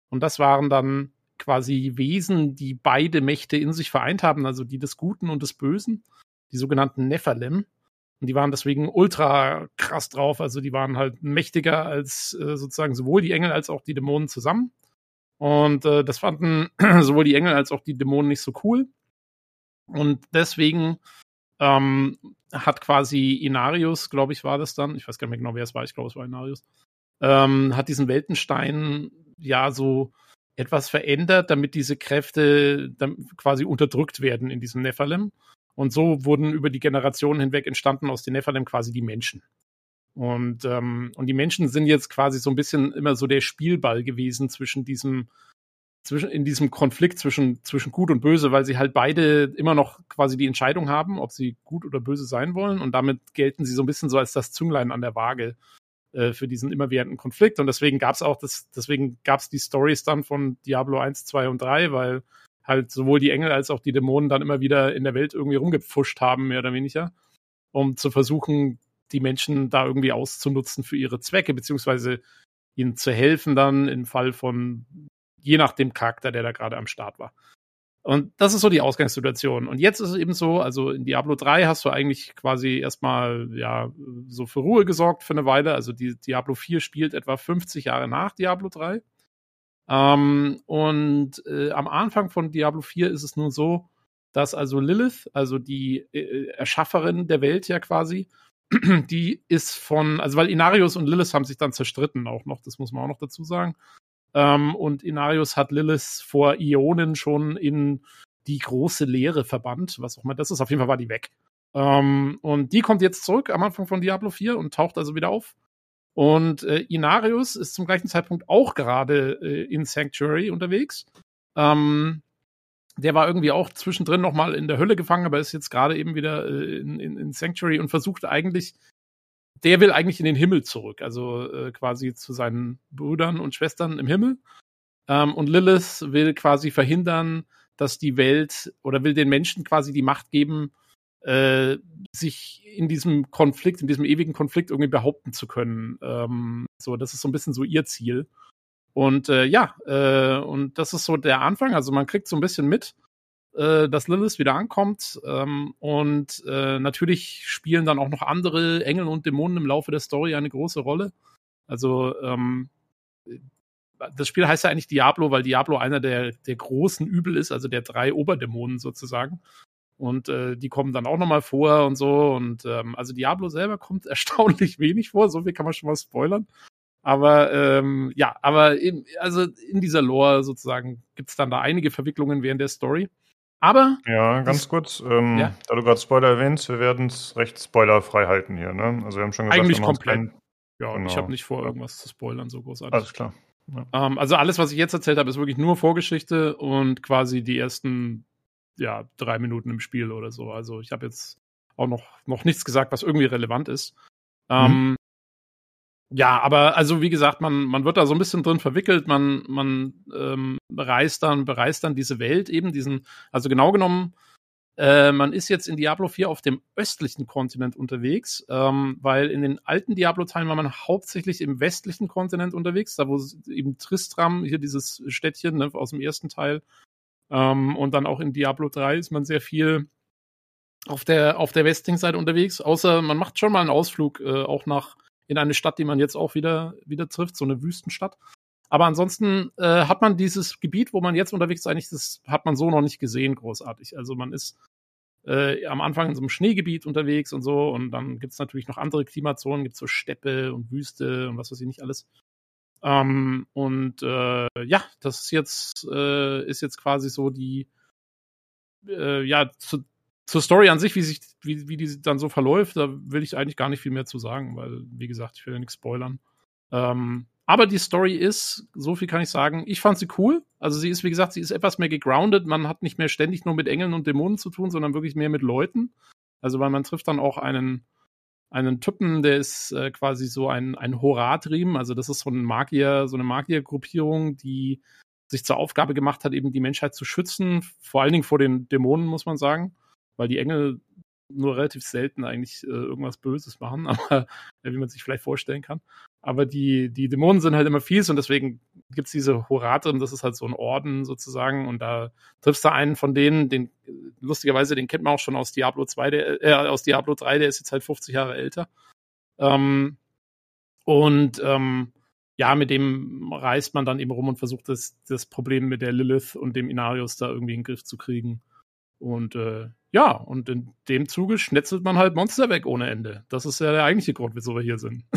Und das waren dann quasi Wesen, die beide Mächte in sich vereint haben, also die des Guten und des Bösen, die sogenannten Nephalem. Und die waren deswegen ultra krass drauf. Also die waren halt mächtiger als äh, sozusagen sowohl die Engel als auch die Dämonen zusammen. Und äh, das fanden [clears throat] sowohl die Engel als auch die Dämonen nicht so cool. Und deswegen ähm, hat quasi Inarius, glaube ich, war das dann, ich weiß gar nicht mehr genau, wer es war, ich glaube, es war Inarius, ähm, hat diesen Weltenstein ja so etwas verändert, damit diese Kräfte dann quasi unterdrückt werden in diesem Nephalem. Und so wurden über die Generationen hinweg entstanden aus den Nephalem quasi die Menschen. Und, ähm, und die Menschen sind jetzt quasi so ein bisschen immer so der Spielball gewesen zwischen diesem, zwischen, in diesem Konflikt zwischen, zwischen Gut und Böse, weil sie halt beide immer noch quasi die Entscheidung haben, ob sie gut oder böse sein wollen. Und damit gelten sie so ein bisschen so als das Zünglein an der Waage äh, für diesen immerwährenden Konflikt. Und deswegen gab es auch das, deswegen gab es die Stories dann von Diablo 1, 2 und 3, weil halt sowohl die Engel als auch die Dämonen dann immer wieder in der Welt irgendwie rumgepfuscht haben, mehr oder weniger, um zu versuchen, die Menschen da irgendwie auszunutzen für ihre Zwecke, beziehungsweise ihnen zu helfen dann im Fall von, je nach dem Charakter, der da gerade am Start war. Und das ist so die Ausgangssituation. Und jetzt ist es eben so, also in Diablo 3 hast du eigentlich quasi erstmal, ja, so für Ruhe gesorgt für eine Weile. Also die Diablo 4 spielt etwa 50 Jahre nach Diablo 3. Ähm, und äh, am Anfang von Diablo 4 ist es nun so, dass also Lilith, also die äh, Erschafferin der Welt ja quasi, [clears throat] die ist von, also weil Inarius und Lilith haben sich dann zerstritten auch noch, das muss man auch noch dazu sagen. Ähm, und Inarius hat Lilith vor Ionen schon in die große Leere verbannt, was auch immer das ist. Auf jeden Fall war die weg. Ähm, und die kommt jetzt zurück am Anfang von Diablo 4 und taucht also wieder auf. Und äh, Inarius ist zum gleichen Zeitpunkt auch gerade äh, in Sanctuary unterwegs. Ähm, der war irgendwie auch zwischendrin noch mal in der Hölle gefangen, aber ist jetzt gerade eben wieder äh, in, in, in Sanctuary und versucht eigentlich der will eigentlich in den Himmel zurück, also äh, quasi zu seinen Brüdern und Schwestern im Himmel. Ähm, und Lilith will quasi verhindern, dass die Welt oder will den Menschen quasi die Macht geben, äh, sich in diesem Konflikt, in diesem ewigen Konflikt irgendwie behaupten zu können. Ähm, so, das ist so ein bisschen so ihr Ziel. Und äh, ja, äh, und das ist so der Anfang. Also man kriegt so ein bisschen mit, äh, dass Lilith wieder ankommt. Ähm, und äh, natürlich spielen dann auch noch andere Engel und Dämonen im Laufe der Story eine große Rolle. Also ähm, das Spiel heißt ja eigentlich Diablo, weil Diablo einer der, der großen Übel ist, also der drei Oberdämonen sozusagen. Und äh, die kommen dann auch nochmal vor und so. Und ähm, also Diablo selber kommt [laughs] erstaunlich wenig vor, so viel kann man schon mal spoilern. Aber ähm, ja, aber in, also in dieser Lore sozusagen gibt es dann da einige Verwicklungen während der Story. Aber. Ja, ganz kurz, ähm, ja? da du gerade Spoiler erwähnst, wir werden es recht spoilerfrei halten hier, ne? Also wir haben schon gesagt, eigentlich komplett. Ja, genau. ich habe nicht vor, irgendwas zu spoilern, so großartig. Alles klar. Ja. Ähm, also alles, was ich jetzt erzählt habe, ist wirklich nur Vorgeschichte und quasi die ersten ja, drei Minuten im Spiel oder so. Also ich habe jetzt auch noch, noch nichts gesagt, was irgendwie relevant ist. Ähm, mhm. Ja, aber also wie gesagt, man, man wird da so ein bisschen drin verwickelt, man, man ähm, bereist dann, bereist dann diese Welt eben, diesen, also genau genommen, äh, man ist jetzt in Diablo 4 auf dem östlichen Kontinent unterwegs, ähm, weil in den alten Diablo-Teilen war man hauptsächlich im westlichen Kontinent unterwegs, da wo eben Tristram, hier dieses Städtchen ne, aus dem ersten Teil, ähm, und dann auch in Diablo 3 ist man sehr viel auf der, auf der westlichen Seite unterwegs, außer man macht schon mal einen Ausflug äh, auch nach in eine Stadt, die man jetzt auch wieder, wieder trifft, so eine Wüstenstadt. Aber ansonsten äh, hat man dieses Gebiet, wo man jetzt unterwegs ist, eigentlich, das hat man so noch nicht gesehen, großartig. Also man ist äh, am Anfang in so einem Schneegebiet unterwegs und so, und dann gibt es natürlich noch andere Klimazonen, gibt so Steppe und Wüste und was weiß ich nicht alles. Ähm, und äh, ja, das ist jetzt, äh, ist jetzt quasi so die, äh, ja, zu, zur Story an sich, wie sich, wie, wie die dann so verläuft, da will ich eigentlich gar nicht viel mehr zu sagen, weil, wie gesagt, ich will ja nichts spoilern. Ähm, aber die Story ist, so viel kann ich sagen, ich fand sie cool. Also sie ist, wie gesagt, sie ist etwas mehr gegroundet. Man hat nicht mehr ständig nur mit Engeln und Dämonen zu tun, sondern wirklich mehr mit Leuten. Also weil man trifft dann auch einen, einen Typen, der ist äh, quasi so ein, ein Horatrim. Also das ist so ein Magier, so eine Magiergruppierung, die sich zur Aufgabe gemacht hat, eben die Menschheit zu schützen, vor allen Dingen vor den Dämonen, muss man sagen weil die Engel nur relativ selten eigentlich äh, irgendwas Böses machen, [laughs] aber äh, wie man sich vielleicht vorstellen kann. Aber die, die Dämonen sind halt immer fies und deswegen gibt's diese Horatem, das ist halt so ein Orden sozusagen. Und da triffst du einen von denen, den lustigerweise, den kennt man auch schon aus Diablo 2, der, äh, aus Diablo 3, der ist jetzt halt 50 Jahre älter. Ähm, und ähm, ja, mit dem reist man dann eben rum und versucht das, das Problem mit der Lilith und dem Inarius da irgendwie in den Griff zu kriegen. Und äh, ja, und in dem Zuge schnetzelt man halt Monster weg ohne Ende. Das ist ja der eigentliche Grund, wieso wir hier sind. [laughs]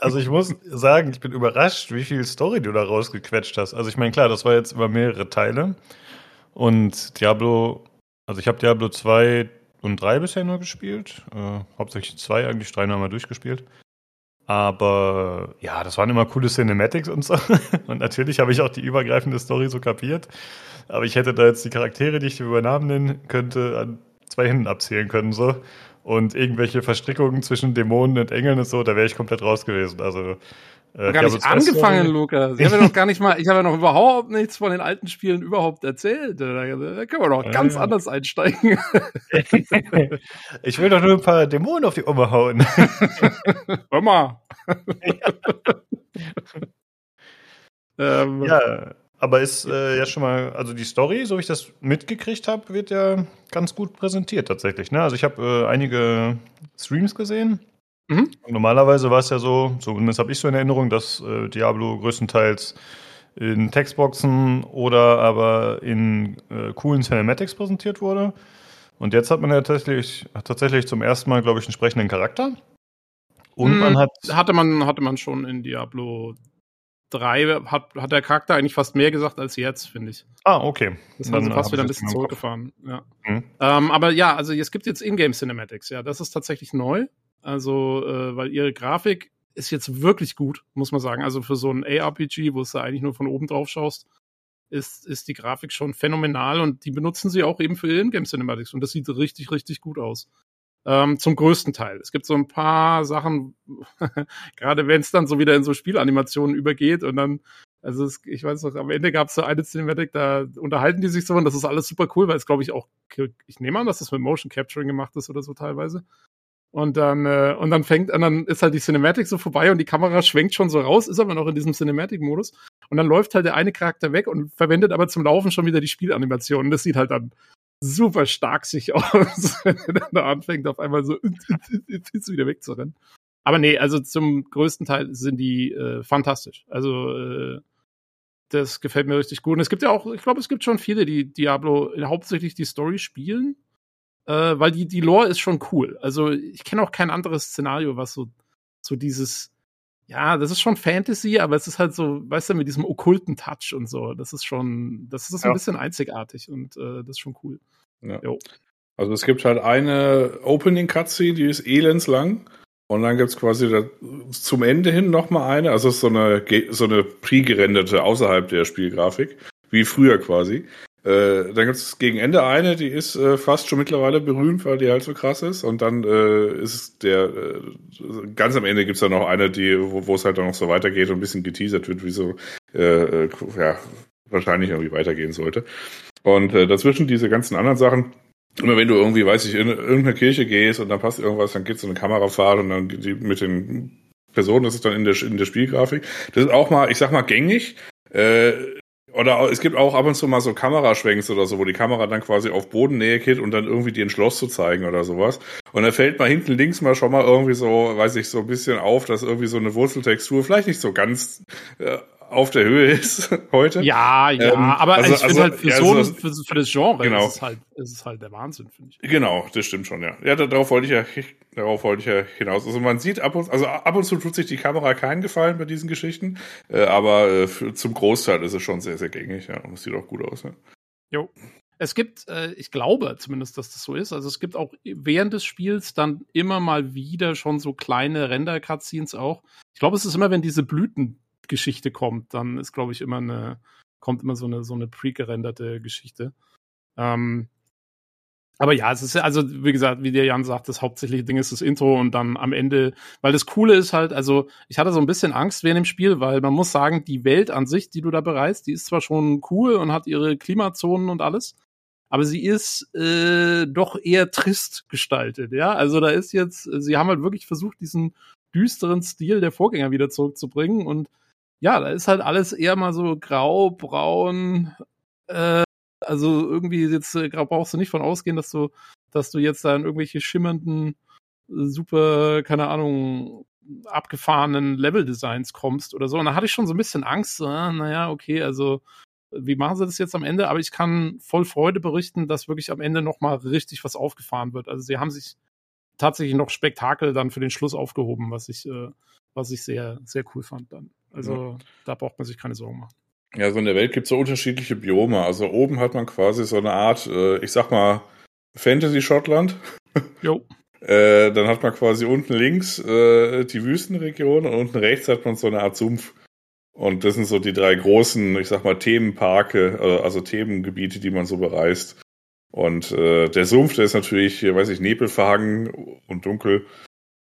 Also ich muss sagen, ich bin überrascht, wie viel Story du da rausgequetscht hast. Also ich meine, klar, das war jetzt über mehrere Teile. Und Diablo, also ich habe Diablo 2 und 3 bisher nur gespielt. Äh, hauptsächlich 2 eigentlich, 3 haben wir durchgespielt. Aber ja, das waren immer coole Cinematics und so. [laughs] Und natürlich habe ich auch die übergreifende Story so kapiert. Aber ich hätte da jetzt die Charaktere, die ich über Namen nennen könnte, an zwei Händen abzählen können. so Und irgendwelche Verstrickungen zwischen Dämonen und Engeln und so, da wäre ich komplett raus gewesen. Also äh, gar nicht angefangen, [laughs] Lukas. Ich habe ja noch gar nicht mal, ich habe ja noch überhaupt nichts von den alten Spielen überhaupt erzählt. Da, können wir doch ganz ja. anders einsteigen. [laughs] ich will doch nur ein paar Dämonen auf die Oma hauen. Mal. [laughs] ähm, ja, aber ist äh, ja schon mal, also die Story, so wie ich das mitgekriegt habe, wird ja ganz gut präsentiert tatsächlich. Ne? Also ich habe äh, einige Streams gesehen Mhm. Normalerweise war es ja so, zumindest habe ich so in Erinnerung, dass äh, Diablo größtenteils in Textboxen oder aber in äh, coolen Cinematics präsentiert wurde. Und jetzt hat man ja tatsächlich, tatsächlich zum ersten Mal, glaube ich, einen sprechenden Charakter. Und man hat. Hatte man, hatte man schon in Diablo 3, hat, hat der Charakter eigentlich fast mehr gesagt als jetzt, finde ich. Ah, okay. Das haben sie fast wieder ein bisschen zurückgefahren. Ja. Mhm. Ähm, aber ja, also es gibt jetzt Ingame Cinematics, ja, das ist tatsächlich neu. Also, äh, weil ihre Grafik ist jetzt wirklich gut, muss man sagen. Also für so ein ARPG, wo es da eigentlich nur von oben drauf schaust, ist, ist die Grafik schon phänomenal und die benutzen sie auch eben für In-Game Cinematics und das sieht richtig, richtig gut aus. Ähm, zum größten Teil. Es gibt so ein paar Sachen, [laughs] gerade wenn es dann so wieder in so Spielanimationen übergeht und dann, also es, ich weiß noch, am Ende gab es so eine Cinematic, da unterhalten die sich so und das ist alles super cool, weil es glaube ich auch, ich nehme an, dass das mit Motion Capturing gemacht ist oder so teilweise. Und dann, äh, und dann fängt, und dann ist halt die Cinematic so vorbei und die Kamera schwenkt schon so raus, ist aber noch in diesem Cinematic-Modus. Und dann läuft halt der eine Charakter weg und verwendet aber zum Laufen schon wieder die Spielanimation. Das sieht halt dann super stark sich [laughs] aus, wenn er dann da anfängt, auf einmal so wieder wegzurennen. Aber nee, also zum größten Teil sind die äh, fantastisch. Also äh, das gefällt mir richtig gut. Und es gibt ja auch, ich glaube, es gibt schon viele, die Diablo hauptsächlich die Story spielen äh, weil die, die Lore ist schon cool. Also ich kenne auch kein anderes Szenario, was so, so dieses, ja, das ist schon Fantasy, aber es ist halt so, weißt du, mit diesem okkulten Touch und so. Das ist schon, das ist ja. ein bisschen einzigartig und äh, das ist schon cool. Ja. Also es gibt halt eine Opening Cutscene, die ist elendslang. Und dann gibt's quasi da, zum Ende hin nochmal eine, also so eine, so eine pre-gerenderte außerhalb der Spielgrafik, wie früher quasi. Äh, dann gibt es gegen Ende eine, die ist äh, fast schon mittlerweile berühmt, weil die halt so krass ist. Und dann äh, ist der, äh, ganz am Ende gibt's dann noch eine, die, wo es halt dann noch so weitergeht und ein bisschen geteasert wird, wie so, äh, äh, ja, wahrscheinlich irgendwie weitergehen sollte. Und äh, dazwischen diese ganzen anderen Sachen, immer wenn du irgendwie, weiß ich, in irgendeine Kirche gehst und dann passt irgendwas, dann gibt's so eine Kamerafahrt und dann die mit den Personen, das ist dann in der, in der Spielgrafik. Das ist auch mal, ich sag mal, gängig. Äh, oder es gibt auch ab und zu mal so Kameraschwenks oder so, wo die Kamera dann quasi auf Bodennähe geht und dann irgendwie dir ein Schloss zu zeigen oder sowas. Und dann fällt mal hinten links mal schon mal irgendwie so, weiß ich, so ein bisschen auf, dass irgendwie so eine Wurzeltextur vielleicht nicht so ganz äh, auf der Höhe ist [laughs] heute. Ja, ja, ähm, aber also, ich finde also, halt für ja, so also, für, für, das Genre genau. ist, es halt, ist es halt der Wahnsinn, finde ich. Genau, das stimmt schon, ja. Ja, darauf wollte ich ja, darauf wollte ich ja hinaus. Also man sieht ab und, also ab und zu tut sich die Kamera keinen Gefallen bei diesen Geschichten, äh, aber äh, für, zum Großteil ist es schon sehr, sehr gängig, ja. Und es sieht auch gut aus, ja. Jo. Es gibt, äh, ich glaube zumindest, dass das so ist. Also es gibt auch während des Spiels dann immer mal wieder schon so kleine Render-Cutscenes auch. Ich glaube, es ist immer, wenn diese Blüten Geschichte kommt, dann ist, glaube ich, immer eine, kommt immer so eine, so eine pre-gerenderte Geschichte. Ähm, aber ja, es ist also, wie gesagt, wie der Jan sagt, das hauptsächliche Ding ist das Intro und dann am Ende, weil das Coole ist halt, also ich hatte so ein bisschen Angst während dem Spiel, weil man muss sagen, die Welt an sich, die du da bereist, die ist zwar schon cool und hat ihre Klimazonen und alles, aber sie ist äh, doch eher trist gestaltet, ja. Also da ist jetzt, sie haben halt wirklich versucht, diesen düsteren Stil der Vorgänger wieder zurückzubringen. Und ja, da ist halt alles eher mal so grau, braun. Äh, also irgendwie jetzt äh, brauchst du nicht von ausgehen, dass du, dass du jetzt da in irgendwelche schimmernden, super, keine Ahnung, abgefahrenen Level-Designs kommst oder so. Und da hatte ich schon so ein bisschen Angst, so, ah, naja, okay, also wie machen sie das jetzt am Ende? Aber ich kann voll Freude berichten, dass wirklich am Ende nochmal richtig was aufgefahren wird. Also sie haben sich tatsächlich noch Spektakel dann für den Schluss aufgehoben, was ich, äh, was ich sehr, sehr cool fand dann. Also ja. da braucht man sich keine Sorgen machen. Ja, so in der Welt gibt es so unterschiedliche Biome. Also oben hat man quasi so eine Art, äh, ich sag mal, Fantasy-Schottland. [laughs] Jo. äh, dann hat man quasi unten links äh, die Wüstenregion und unten rechts hat man so eine Art Sumpf. Und das sind so die drei großen, ich sag mal, Themenparke, äh, also Themengebiete, die man so bereist. Und äh, der Sumpf, der ist natürlich, weiß ich, nebelverhangen und dunkel.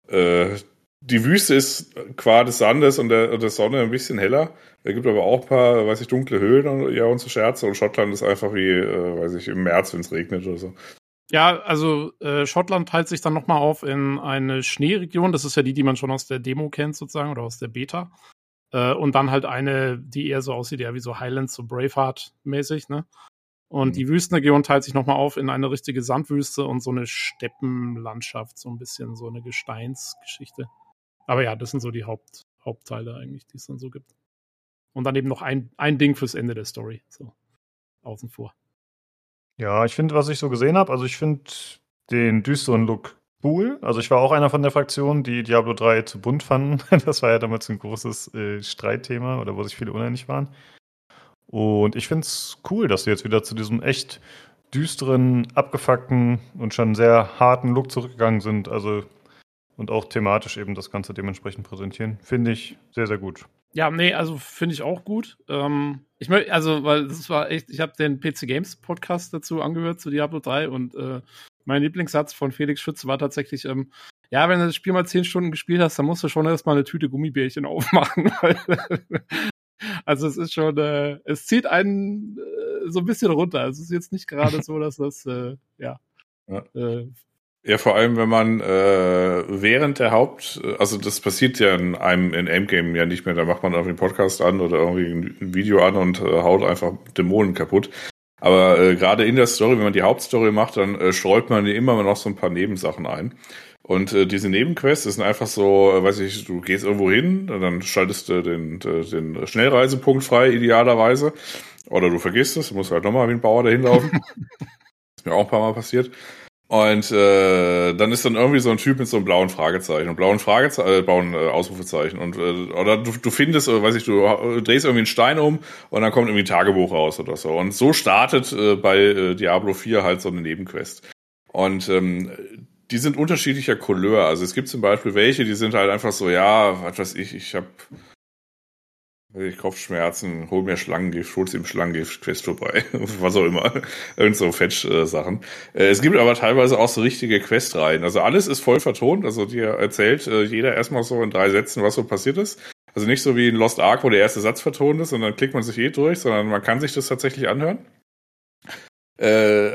Äh, die Wüste ist qua des Sandes und der, der Sonne ein bisschen heller. Es gibt aber auch ein paar, weiß ich, dunkle Höhlen und, ja, und so Scherze. Und Schottland ist einfach wie, äh, weiß ich, im März, wenn es regnet oder so. Ja, also äh, Schottland teilt sich dann nochmal auf in eine Schneeregion. Das ist ja die, die man schon aus der Demo kennt, sozusagen, oder aus der Beta. Äh, und dann halt eine, die eher so aussieht, ja, wie so Highlands, so Braveheart-mäßig, ne? Und mhm. die Wüstenregion teilt sich nochmal auf in eine richtige Sandwüste und so eine Steppenlandschaft, so ein bisschen so eine Gesteinsgeschichte. Aber ja, das sind so die Haupt, Hauptteile eigentlich, die es dann so gibt. Und dann eben noch ein, ein Ding fürs Ende der Story, so außen vor. Ja, ich finde, was ich so gesehen habe, also ich finde den düsteren Look cool. Also ich war auch einer von der Fraktion, die Diablo 3 zu bunt fanden. [laughs] Das war ja damals ein großes äh, Streitthema oder wo sich viele uneinig waren. Und ich finde es cool, dass sie jetzt wieder zu diesem echt düsteren, abgefuckten und schon sehr harten Look zurückgegangen sind. Also und auch thematisch eben das Ganze dementsprechend präsentieren. Finde ich sehr, sehr gut. Ja, nee, also finde ich auch gut. Ähm, ich möchte, also, weil das war echt, ich habe den PC Games Podcast dazu angehört zu Diablo 3 und äh, mein Lieblingssatz von Felix Schütz war tatsächlich, ähm, ja, wenn du das Spiel mal zehn Stunden gespielt hast, dann musst du schon erstmal eine Tüte Gummibärchen [laughs] aufmachen. [laughs] also es ist schon, äh, es zieht einen äh, so ein bisschen runter. Es ist jetzt nicht gerade so, dass das, äh, ja, ja. Äh, ja, vor allem, wenn man äh, während der Haupt, also das passiert ja in einem in Endgame ja nicht mehr, da macht man irgendwie einen Podcast an oder irgendwie ein Video an und äh, haut einfach Dämonen kaputt. Aber äh, gerade in der Story, wenn man die Hauptstory macht, dann äh, streut man immer noch so ein paar Nebensachen ein. Und äh, diese Nebenquests sind einfach so, äh, weiß ich, du gehst irgendwo hin, dann schaltest du den, den Schnellreisepunkt frei, idealerweise. Oder du vergisst es, du musst halt nochmal wie ein Bauer dahin laufen. [laughs] ist mir auch ein paar Mal passiert. Und äh, dann ist dann irgendwie so ein Typ mit so einem blauen Fragezeichen, und blauen Fragezeichen, äh, blauen äh, Ausrufezeichen. Und äh, oder du, du findest, äh, weiß ich, du drehst irgendwie einen Stein um und dann kommt irgendwie ein Tagebuch raus oder so. Und so startet äh, bei äh, Diablo 4 halt so eine Nebenquest. Und ähm, die sind unterschiedlicher Couleur. Also es gibt zum Beispiel welche, die sind halt einfach so, ja, was weiß ich, ich habe ich Kopfschmerzen, hol mir Schlangengift, hol's ihm Schlangengift, Quest vorbei. [laughs] Was auch immer. Irgend so Fetch-Sachen. Äh, es gibt aber teilweise auch so richtige Questreihen. Also alles ist voll vertont. Also dir erzählt äh, jeder erstmal so in drei Sätzen, was so passiert ist. Also nicht so wie in Lost Ark, wo der erste Satz vertont ist und dann klickt man sich eh durch, sondern man kann sich das tatsächlich anhören. Äh,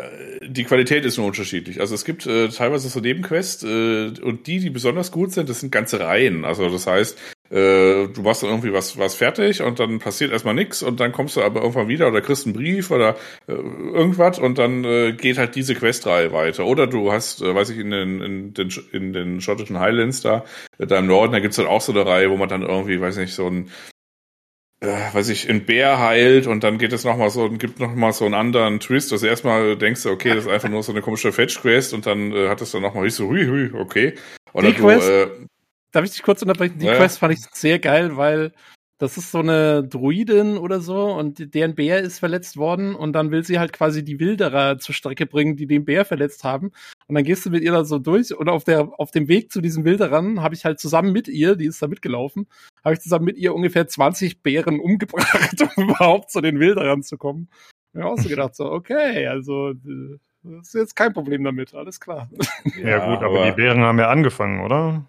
die Qualität ist nur unterschiedlich. Also es gibt äh, teilweise so Nebenquests äh, und die, die besonders gut sind, das sind ganze Reihen. Also das heißt, äh, du machst dann irgendwie was, was fertig und dann passiert erstmal nichts und dann kommst du aber irgendwann wieder oder kriegst einen Brief oder äh, irgendwas und dann äh, geht halt diese Questreihe weiter. Oder du hast, äh, weiß ich, in den, in den, in den schottischen Highlands da, äh, da im Norden, da gibt's dann auch so eine Reihe, wo man dann irgendwie, weiß nicht, so ein äh, weiß ich, ein Bär heilt und dann geht es nochmal so und gibt nochmal so einen anderen Twist. Also erstmal denkst du, okay, das ist einfach nur so eine komische Fetch-Quest und dann äh, hat es dann nochmal so, hui, hui, okay. Oder Die du, Quest, äh, Darf ich dich kurz unterbrechen? Die ja. Quest fand ich sehr geil, weil das ist so eine Druidin oder so und deren Bär ist verletzt worden und dann will sie halt quasi die Wilderer zur Strecke bringen, die den Bär verletzt haben. Und dann gehst du mit ihr da so durch und auf der auf dem Weg zu diesen Wilderern habe ich halt zusammen mit ihr, die ist da mitgelaufen, habe ich zusammen mit ihr ungefähr 20 Bären umgebracht, [laughs] um überhaupt zu den Wilderern zu kommen. Ich habe auch so gedacht so, okay, also das ist jetzt kein Problem damit, alles klar. Ja, ja gut, aber, aber die Bären haben ja angefangen, oder?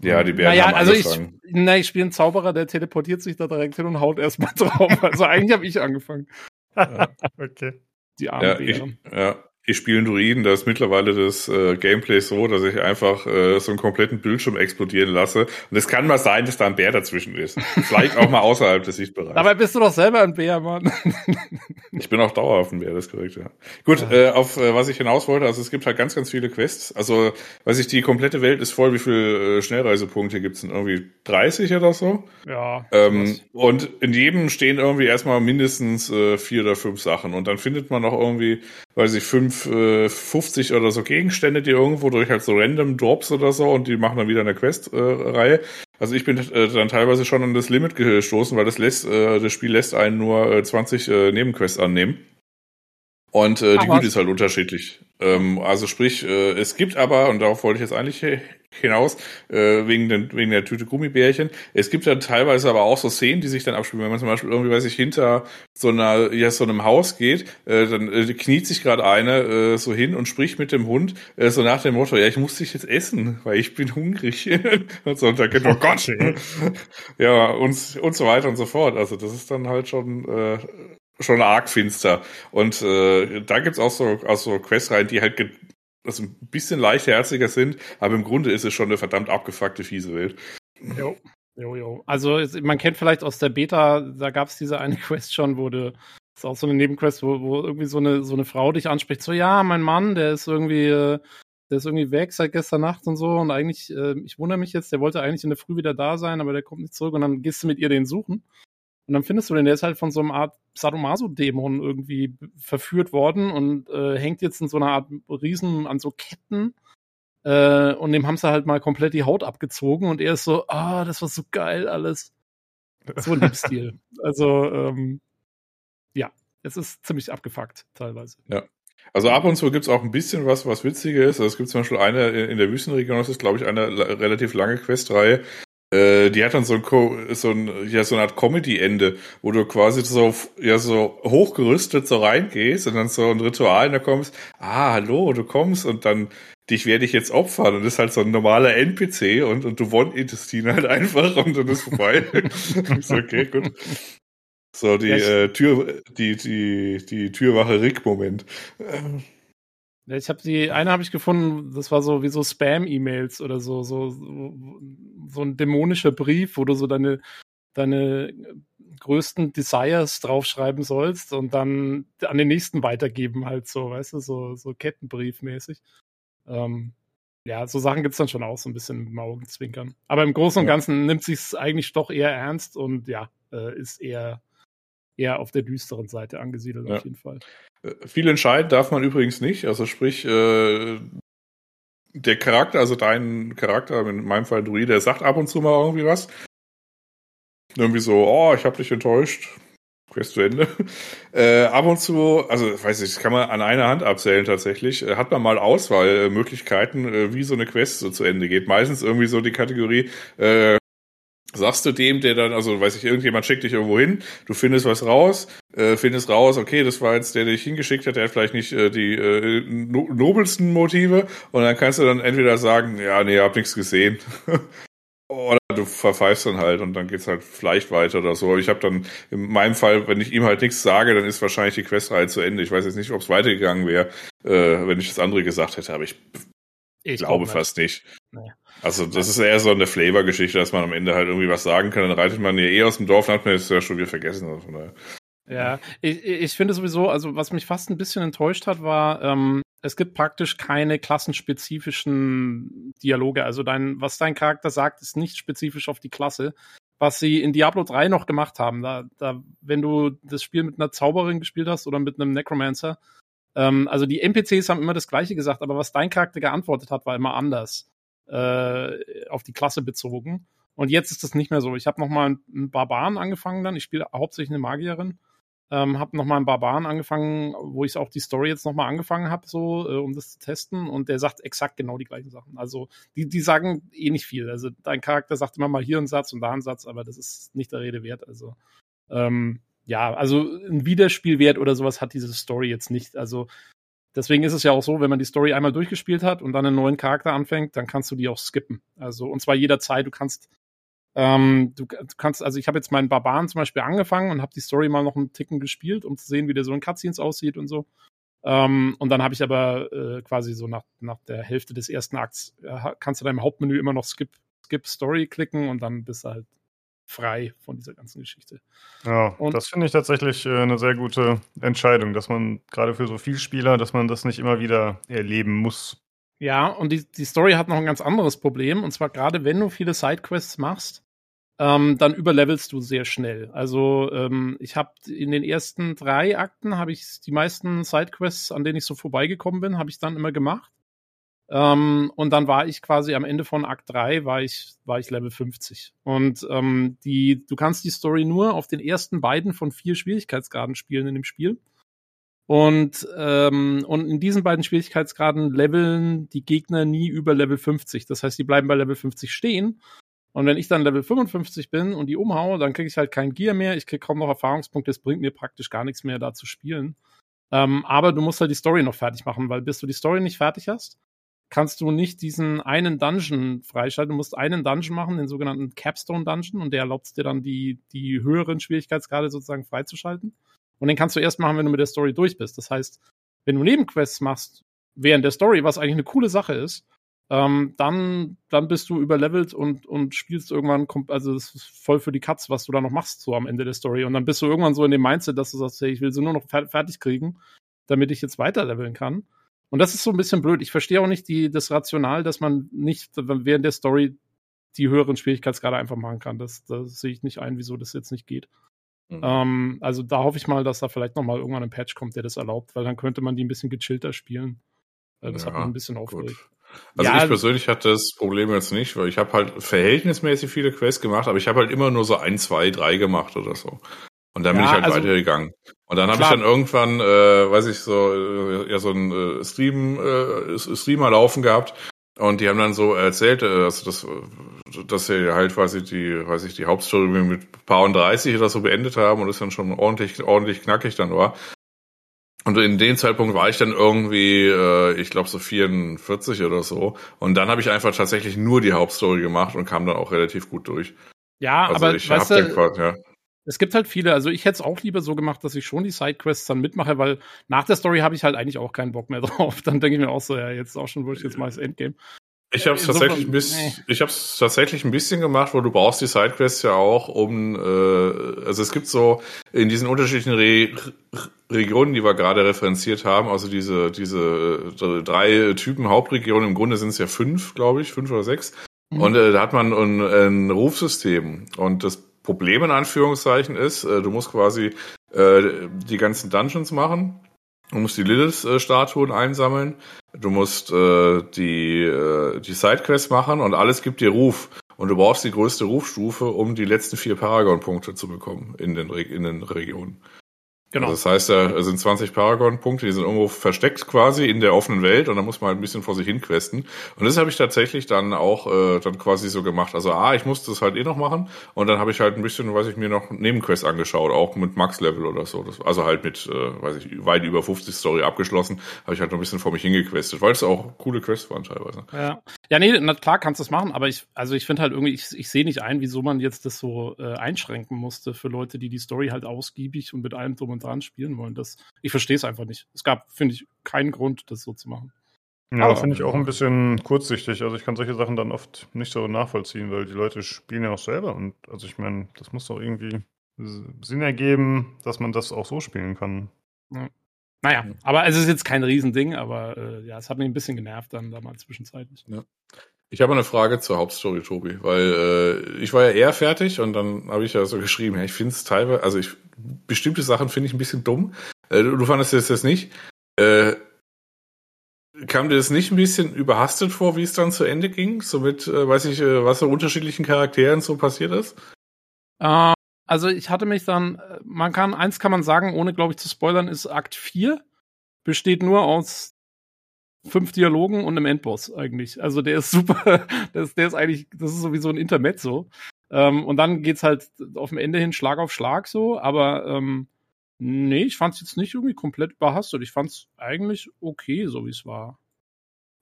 Ja, die Bären naja, haben also angefangen. ich, na, ich spiele einen Zauberer, der teleportiert sich da direkt hin und haut erstmal drauf. Also eigentlich habe ich angefangen. okay. Die armen ja, Bären. Ich, ja. Ich spiele einen Druiden, da ist mittlerweile das äh, Gameplay so, dass ich einfach äh, so einen kompletten Bildschirm explodieren lasse. Und es kann mal sein, dass da ein Bär dazwischen ist. Vielleicht auch mal [laughs] außerhalb des Sichtbereichs. Dabei bist du doch selber ein Bär, Mann. [laughs] ich bin auch dauerhaft ein Bär, das ist korrekt, ja. Gut, ja. Äh, auf äh, was ich hinaus wollte, also es gibt halt ganz, ganz viele Quests. Also, weiß ich, die komplette Welt ist voll. Wie viele äh, Schnellreisepunkte gibt's denn? Irgendwie 30 oder so? Ja. Ähm, und in jedem stehen irgendwie erstmal mindestens äh, vier oder fünf Sachen. Und dann findet man noch irgendwie weiß ich, 5, äh, 50 oder so Gegenstände, die irgendwo durch halt so random Drops oder so und die machen dann wieder eine Quest-Reihe. Äh, also ich bin äh, dann teilweise schon an das Limit gestoßen, weil das lässt, äh, das Spiel lässt einen nur äh, 20 äh, Nebenquests annehmen. Und äh, die Güte ist halt unterschiedlich. Ähm, also sprich, äh, es gibt aber, und darauf wollte ich jetzt eigentlich hinaus, äh, wegen, den, wegen der Tüte Gummibärchen, es gibt dann teilweise aber auch so Szenen, die sich dann abspielen. Wenn man zum Beispiel irgendwie, weiß ich, hinter so einer, ja, so einem Haus geht, äh, dann äh, kniet sich gerade einer äh, so hin und spricht mit dem Hund, äh, so nach dem Motto, ja, ich muss dich jetzt essen, weil ich bin hungrig. [laughs] und so, und dann geht, oh Gott. ja, und, und so weiter und so fort. Also das ist dann halt schon äh, schon arg finster. Und äh, da gibt's auch so, auch so Questreihen, die halt also ein bisschen leichtherziger sind, aber im Grunde ist es schon eine verdammt abgefuckte, fiese Welt. Jo. Jo, jo. Also man kennt vielleicht aus der Beta, da gab's diese eine [laughs] Quest schon, wo du, das ist auch so eine Nebenquest, wo, wo irgendwie so eine, so eine Frau dich anspricht, so ja, mein Mann, der ist irgendwie, äh, der ist irgendwie weg seit gestern Nacht und so und eigentlich, äh, ich wundere mich jetzt, der wollte eigentlich in der Früh wieder da sein, aber der kommt nicht zurück und dann gehst du mit ihr den suchen und dann findest du den, der ist halt von so einer Art Sadomaso-Dämon irgendwie verführt worden und äh, hängt jetzt in so einer Art Riesen an so Ketten. Äh, und dem haben sie halt mal komplett die Haut abgezogen und er ist so, ah, das war so geil alles. So ein Stil. [laughs] Also, ähm, ja, es ist ziemlich abgefuckt teilweise. Ja. Also ab und zu gibt's auch ein bisschen was, was witziger ist. Also es gibt zum Beispiel eine in der Wüstenregion, das ist, glaube ich, eine relativ lange Questreihe, äh, die hat dann so ein, so ein, ja, so eine Art Comedy-Ende, wo du quasi so, ja, so hochgerüstet so reingehst und dann so ein Ritual und da kommst, ah, hallo, du kommst und dann, dich werde ich jetzt opfern und das ist halt so ein normaler NPC und, und du one-itest ihn halt einfach und dann ist vorbei. [laughs] [laughs] so, okay, gut. So, die, äh, Tür, die, die, die Türwache Rick-Moment. Ja, ich habe die, eine habe ich gefunden, das war so wie so Spam-E-Mails oder so, so, so, so ein dämonischer Brief, wo du so deine, deine größten Desires draufschreiben sollst und dann an den nächsten weitergeben, halt so, weißt du, so, so Kettenbriefmäßig. Ähm, ja, so Sachen gibt's dann schon auch so ein bisschen mit Augenzwinkern. Aber im Großen und Ganzen nimmt sich's eigentlich doch eher ernst und ja, äh, ist eher, eher auf der düsteren Seite angesiedelt ja. auf jeden Fall. Äh, viel entscheiden darf man übrigens nicht. Also sprich, äh, der Charakter, also dein Charakter, in meinem Fall Druid, der sagt ab und zu mal irgendwie was. Irgendwie so, oh, ich hab dich enttäuscht. Quest zu Ende. [laughs] Äh, ab und zu, also weiß ich, das kann man an einer Hand abzählen tatsächlich, äh, hat man mal Auswahlmöglichkeiten, äh, wie so eine Quest so zu Ende geht. Meistens irgendwie so die Kategorie, äh, sagst du dem, der dann, also weiß ich, irgendjemand schickt dich irgendwo hin, du findest was raus, äh, findest raus, okay, das war jetzt der, der dich hingeschickt hat, der hat vielleicht nicht äh, die äh, no nobelsten Motive und dann kannst du dann entweder sagen, ja, nee, hab nichts gesehen. [laughs] oder du verpfeifst dann halt und dann geht's halt vielleicht weiter oder so. Ich habe dann in meinem Fall, wenn ich ihm halt nichts sage, dann ist wahrscheinlich die Questreihe zu Ende. Ich weiß jetzt nicht, ob es weitergegangen wäre, äh, wenn ich das andere gesagt hätte, aber ich, ich glaube fast nicht. Nee. Also das ist eher so eine Flavor-Geschichte, dass man am Ende halt irgendwie was sagen kann. Dann reitet man ja eh aus dem Dorf, dann hat man es ja schon wieder vergessen. Also ja, ich, ich finde sowieso, also was mich fast ein bisschen enttäuscht hat, war, ähm, es gibt praktisch keine klassenspezifischen Dialoge. Also dein, was dein Charakter sagt, ist nicht spezifisch auf die Klasse. Was sie in Diablo 3 noch gemacht haben, da, da, wenn du das Spiel mit einer Zauberin gespielt hast oder mit einem Necromancer, ähm, also die NPCs haben immer das Gleiche gesagt, aber was dein Charakter geantwortet hat, war immer anders äh, auf die Klasse bezogen. Und jetzt ist das nicht mehr so. Ich habe nochmal einen Barbaren angefangen dann. Ich spiele hauptsächlich eine Magierin. Ähm, habe nochmal einen Barbaren angefangen, wo ich auch die Story jetzt nochmal angefangen habe, so, äh, um das zu testen. Und der sagt exakt genau die gleichen Sachen. Also die, die sagen eh nicht viel. Also dein Charakter sagt immer mal hier einen Satz und da einen Satz, aber das ist nicht der Rede wert. Also ähm, ja, also ein Wiederspielwert oder sowas hat diese Story jetzt nicht. Also Deswegen ist es ja auch so, wenn man die Story einmal durchgespielt hat und dann einen neuen Charakter anfängt, dann kannst du die auch skippen. Also, und zwar jederzeit. Du kannst, ähm, du, du kannst, also ich habe jetzt meinen Barbaren zum Beispiel angefangen und habe die Story mal noch einen Ticken gespielt, um zu sehen, wie der so in Cutscenes aussieht und so. Ähm, und dann habe ich aber äh, quasi so nach, nach der Hälfte des ersten Akts, äh, kannst du da im Hauptmenü immer noch Skip, Skip Story klicken und dann bist du halt frei von dieser ganzen Geschichte. Ja, Und- das finde ich tatsächlich äh, eine sehr gute Entscheidung, dass man gerade für so viel Spieler, dass man das nicht immer wieder erleben muss. Ja, und die, die Story hat noch ein ganz anderes Problem. Und zwar gerade wenn du viele Sidequests machst, ähm, dann überlevelst du sehr schnell. Also ähm, ich habe in den ersten drei Akten habe ich die meisten Sidequests, an denen ich so vorbeigekommen bin, habe ich dann immer gemacht. Ähm, und dann war ich quasi am Ende von Akt 3 war ich, war ich Level 50. Und ähm, die, du kannst die Story nur auf den ersten beiden von vier Schwierigkeitsgraden spielen in dem Spiel. Und, ähm, und in diesen beiden Schwierigkeitsgraden leveln die Gegner nie über Level 50. Das heißt, die bleiben bei Level 50 stehen. Und wenn ich dann Level 55 bin und die umhaue, dann kriege ich halt kein Gear mehr, ich kriege kaum noch Erfahrungspunkte, es bringt mir praktisch gar nichts mehr, da zu spielen. Ähm, aber du musst halt die Story noch fertig machen, weil bis du die Story nicht fertig hast, kannst du nicht diesen einen Dungeon freischalten. Du musst einen Dungeon machen, den sogenannten Capstone Dungeon, und der erlaubt dir dann, die, die höheren Schwierigkeitsgrade sozusagen freizuschalten. Und den kannst du erst machen, wenn du mit der Story durch bist. Das heißt, wenn du Nebenquests machst während der Story, was eigentlich eine coole Sache ist, ähm, dann, dann bist du überlevelt und, und spielst irgendwann, also es ist voll für die Katz, was du da noch machst, so am Ende der Story. Und dann bist du irgendwann so in dem Mindset, dass du sagst, hey, ich will sie nur noch fer fertig kriegen, damit ich jetzt weiterleveln kann. Und das ist so ein bisschen blöd. Ich verstehe auch nicht die, das Rational, dass man nicht während der Story die höheren Schwierigkeitsgrade einfach machen kann. Das, das sehe ich nicht ein, wieso das jetzt nicht geht. Mhm. Ähm, also da hoffe ich mal, dass da vielleicht noch mal irgendwann ein Patch kommt, der das erlaubt, weil dann könnte man die ein bisschen gechillter spielen. Äh, das hat Ja, mich ein bisschen aufgeregt. Gut. Also Ja, ich persönlich hatte das Problem jetzt nicht, weil ich habe halt verhältnismäßig viele Quests gemacht, aber ich habe halt immer nur so ein, zwei, drei gemacht oder so. Und dann bin Ja, ich halt also- weitergegangen. Und dann habe ich dann irgendwann, äh, weiß ich so, äh, ja so ein äh, Stream, äh, Streamer laufen gehabt. Und die haben dann so erzählt, äh, also das, äh, dass sie halt quasi die, weiß ich, die Hauptstory mit paar und 30 oder so beendet haben und es dann schon ordentlich, ordentlich knackig dann war. Und in dem Zeitpunkt war ich dann irgendwie, äh, ich glaube so 44 oder so. Und dann habe ich einfach tatsächlich nur die Hauptstory gemacht und kam dann auch relativ gut durch. Ja, Also aber ich hab weißt den du, quasi, ja. Es gibt halt viele, also ich hätte es auch lieber so gemacht, dass ich schon die Sidequests dann mitmache, weil nach der Story habe ich halt eigentlich auch keinen Bock mehr [laughs] drauf. Dann denke ich mir auch so, ja, jetzt auch schon wurscht, jetzt mal das Endgame. Ich habe es Insofern, tatsächlich ein bisschen, nee. ich habe es tatsächlich ein bisschen gemacht, wo du brauchst die Sidequests ja auch, um, äh, also es gibt so in diesen unterschiedlichen Re Re Regionen, die wir gerade referenziert haben, also diese diese äh, drei Typen Hauptregionen, im Grunde sind es ja fünf, glaube ich, fünf oder sechs. Mhm. Und äh, da hat man ein, ein Rufsystem. Und das Problem in Anführungszeichen ist, äh, du musst quasi äh, die ganzen Dungeons machen. Du musst die Lilith-Statuen einsammeln. Du musst äh, die, äh, die Sidequests machen und alles gibt dir Ruf. Und du brauchst die größte Rufstufe, um die letzten vier Paragon-Punkte zu bekommen in den, Re in den Regionen. Genau. Also das heißt, da sind 20 Paragon-Punkte, die sind irgendwo versteckt quasi in der offenen Welt und da muss man halt ein bisschen vor sich hin questen. Und das habe ich tatsächlich dann auch äh, dann quasi so gemacht. Also ah, ich musste das halt eh noch machen und dann habe ich halt ein bisschen, weiß ich, mir noch Nebenquests angeschaut, auch mit Max-Level oder so. Das, also halt mit, äh, weiß ich, weit über 50 Story abgeschlossen, habe ich halt noch ein bisschen vor mich hingequestet, weil es auch coole Quests waren teilweise. Ja. ja, nee, na klar kannst du es machen, aber ich, also ich finde halt irgendwie, ich, ich sehe nicht ein, wieso man jetzt das so äh, einschränken musste für Leute, die die Story halt ausgiebig und mit allem drum und dran spielen wollen. Das, ich verstehe es einfach nicht. Es gab, finde ich, keinen Grund, das so zu machen. Ja, finde ich auch ein bisschen kurzsichtig. Also ich kann solche Sachen dann oft nicht so nachvollziehen, weil die Leute spielen ja auch selber. Und also ich meine, das muss doch irgendwie Sinn ergeben, dass man das auch so spielen kann. Naja, aber es ist jetzt kein Riesending, aber äh, ja, es hat mich ein bisschen genervt dann damals zwischenzeitlich. Ich habe eine Frage zur Hauptstory, Tobi, weil äh, ich war ja eher fertig und dann habe ich ja so geschrieben, ja, ich finde es teilweise, also ich bestimmte Sachen finde ich ein bisschen dumm. Äh, du, du fandest jetzt nicht. Äh, kam dir das nicht ein bisschen überhastet vor, wie es dann zu Ende ging? So mit, äh, weiß ich, äh, was so unterschiedlichen Charakteren so passiert ist? Äh, also ich hatte mich dann, äh, man kann, eins kann man sagen, ohne glaube ich zu spoilern, ist Akt 4, besteht nur aus fünf Dialogen und einem Endboss eigentlich. Also der ist super, [laughs] der ist, der ist eigentlich, das ist sowieso ein Intermezzo. Ähm, und dann geht's halt auf dem Ende hin Schlag auf Schlag so, aber ähm, nee, ich fand's jetzt nicht irgendwie komplett überhastet. Ich fand's eigentlich okay, so wie es war.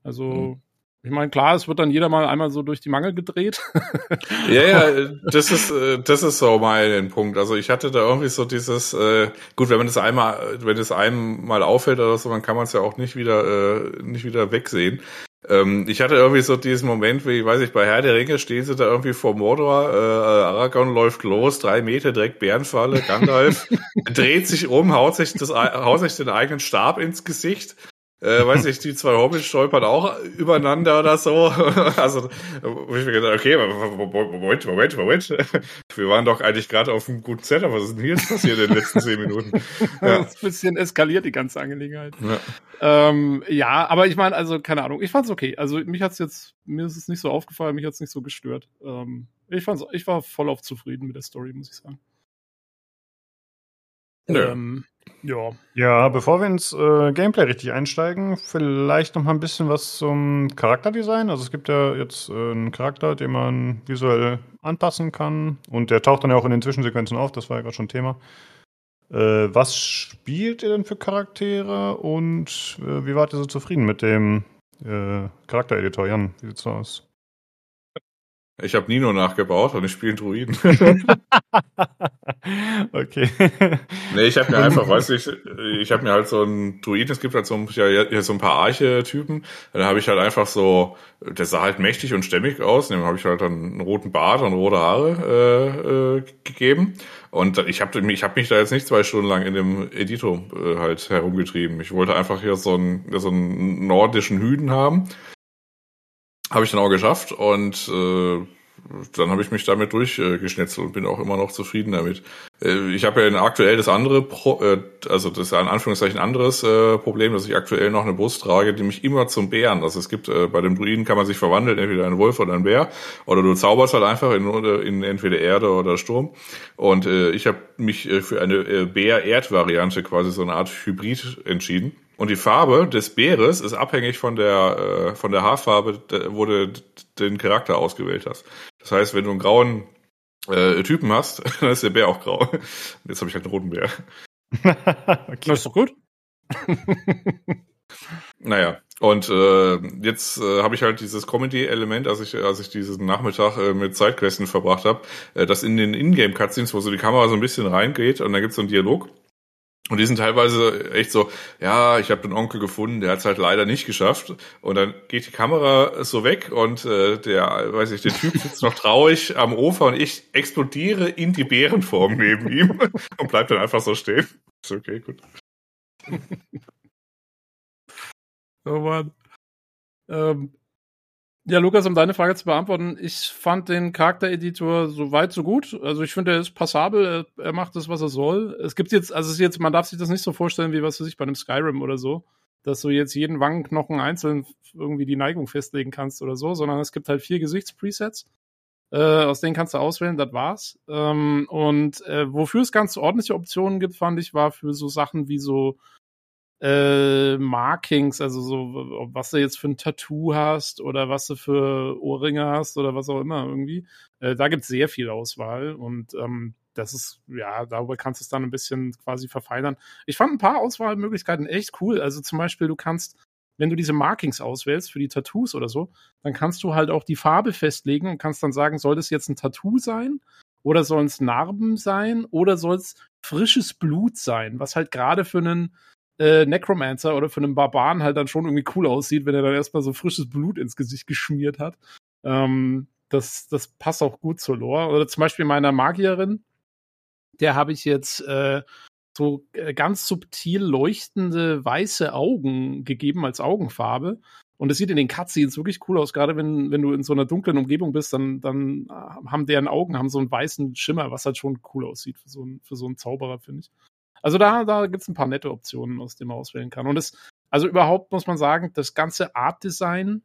Also, Hm. Ich meine, klar, es wird dann jeder mal einmal so durch die Mangel gedreht. Ja, ja, das ist, äh, das ist so mein Punkt. Also ich hatte da irgendwie so dieses, äh, gut, wenn man das einmal, wenn das einem mal auffällt oder so, dann kann man es ja auch nicht wieder, äh, nicht wieder wegsehen. Ähm, ich hatte irgendwie so diesen Moment, wie, weiß ich, bei Herr der Ringe stehen sie da irgendwie vor Mordor, äh, Aragorn läuft los, drei Meter direkt Bärenfalle, Gandalf [laughs] dreht sich um, haut sich, das, haut sich den eigenen Stab ins Gesicht äh, weiß ich, die zwei Hobbits stolpern auch übereinander oder so. [laughs] also, wo ich mir gedacht, okay, Moment, Moment, Moment. [laughs] Wir waren doch eigentlich gerade auf einem guten Setup. Was ist denn hier jetzt passiert in den letzten zehn Minuten? [laughs] Ja. Das ist ein bisschen eskaliert, die ganze Angelegenheit. Ja, ähm, ja aber ich meine, also, keine Ahnung, ich fand's okay. Also, mich hat's jetzt, mir ist es nicht so aufgefallen, mich hat's nicht so gestört. Ähm, ich fand's, ich war voll auf zufrieden mit der Story, muss ich sagen. Ja. Ähm, ja. Ja, bevor wir ins äh, Gameplay richtig einsteigen, vielleicht noch mal ein bisschen was zum Charakterdesign. Also es gibt ja jetzt äh, einen Charakter, den man visuell anpassen kann und der taucht dann ja auch in den Zwischensequenzen auf, das war ja gerade schon Thema. Äh, was spielt ihr denn für Charaktere und äh, wie wart ihr so zufrieden mit dem äh, Charaktereditor? Jan, wie sieht's aus? Ich habe Nino nachgebaut und ich spiele Druiden. [laughs] [laughs] okay. Nee, ich habe mir einfach, weiß ich, ich habe mir halt so ein Druiden, es gibt halt so, ja, ja, so ein paar Archetypen. Da habe ich halt einfach so, der sah halt mächtig und stämmig aus. Dem habe ich halt dann einen roten Bart und rote Haare äh, äh, gegeben. Und ich habe ich hab mich da jetzt nicht zwei Stunden lang in dem Editor äh, halt herumgetrieben. Ich wollte einfach hier so einen, so einen nordischen Hüden haben. Habe ich dann auch geschafft und äh, dann habe ich mich damit durchgeschnetzelt und bin auch immer noch zufrieden damit. Äh, ich habe ja aktuell das andere, Pro, äh, also das ist ein Anführungszeichen anderes äh, Problem, dass ich aktuell noch eine Brust trage, die mich immer zum Bären. Also es gibt äh, bei den Druiden kann man sich verwandeln, entweder ein Wolf oder ein Bär, oder du zauberst halt einfach in, in entweder Erde oder Sturm. Und äh, ich habe mich äh, für eine äh, Bär-Erd-Variante, quasi so eine Art Hybrid entschieden. Und die Farbe des Bäres ist abhängig von der, äh, von der Haarfarbe, wo du den Charakter ausgewählt hast. Das heißt, wenn du einen grauen äh, Typen hast, [laughs] dann ist der Bär auch grau. Jetzt habe ich halt einen roten Bär. [laughs] okay. Das ist doch gut. [laughs] naja, und äh, jetzt äh, habe ich halt dieses Comedy-Element, als ich, als ich diesen Nachmittag äh, mit Sidequesten verbracht habe, äh, dass in den Ingame-Cutscenes, wo so die Kamera so ein bisschen reingeht und dann gibt's so einen Dialog und die sind teilweise echt so, ja, ich habe den Onkel gefunden, der hat es halt leider nicht geschafft. Und dann geht die Kamera so weg und äh, der, weiß ich, der Typ sitzt noch traurig am Ufer und ich explodiere in die Bärenform neben ihm [laughs] und bleib dann einfach so stehen. Ist okay, gut. [laughs] oh Mann. Ähm, ja, Lukas, um deine Frage zu beantworten, ich fand den Charaktereditor so weit, so gut. Also ich finde, er ist passabel, er, er, macht das, was er soll. Es gibt jetzt, also es ist jetzt, man darf sich das nicht so vorstellen, wie was für sich bei einem Skyrim oder so, dass du jetzt jeden Wangenknochen einzeln irgendwie die Neigung festlegen kannst oder so, sondern es gibt halt vier Gesichtspresets. Äh, aus denen kannst du auswählen, das war's. Ähm, und äh, wofür es ganz ordentliche Optionen gibt, fand ich, war für so Sachen wie so äh, Markings, also so, was du jetzt für ein Tattoo hast oder was du für Ohrringe hast oder was auch immer irgendwie. Äh, da gibt es sehr viel Auswahl und ähm, das ist, ja, darüber kannst du es dann ein bisschen quasi verfeinern. Ich fand ein paar Auswahlmöglichkeiten echt cool. Also zum Beispiel, du kannst, wenn du diese Markings auswählst für die Tattoos oder so, dann kannst du halt auch die Farbe festlegen und kannst dann sagen, soll das jetzt ein Tattoo sein? Oder sollen es Narben sein? Oder soll es frisches Blut sein? Was halt gerade für einen äh, Necromancer oder für einen Barbaren halt dann schon irgendwie cool aussieht, wenn er dann erstmal so frisches Blut ins Gesicht geschmiert hat. Ähm, das, das passt auch gut zur Lore. Oder zum Beispiel meiner Magierin, der habe ich jetzt äh, so äh, ganz subtil leuchtende weiße Augen gegeben als Augenfarbe. Und es sieht in den Cutscenes wirklich cool aus, gerade wenn, wenn du in so einer dunklen Umgebung bist, dann, dann haben deren Augen haben so einen weißen Schimmer, was halt schon cool aussieht für so, einen, für so einen Zauberer, finde ich. Also da, da gibt es ein paar nette Optionen, aus denen man auswählen kann. Und es, also überhaupt muss man sagen, das ganze Art-Design,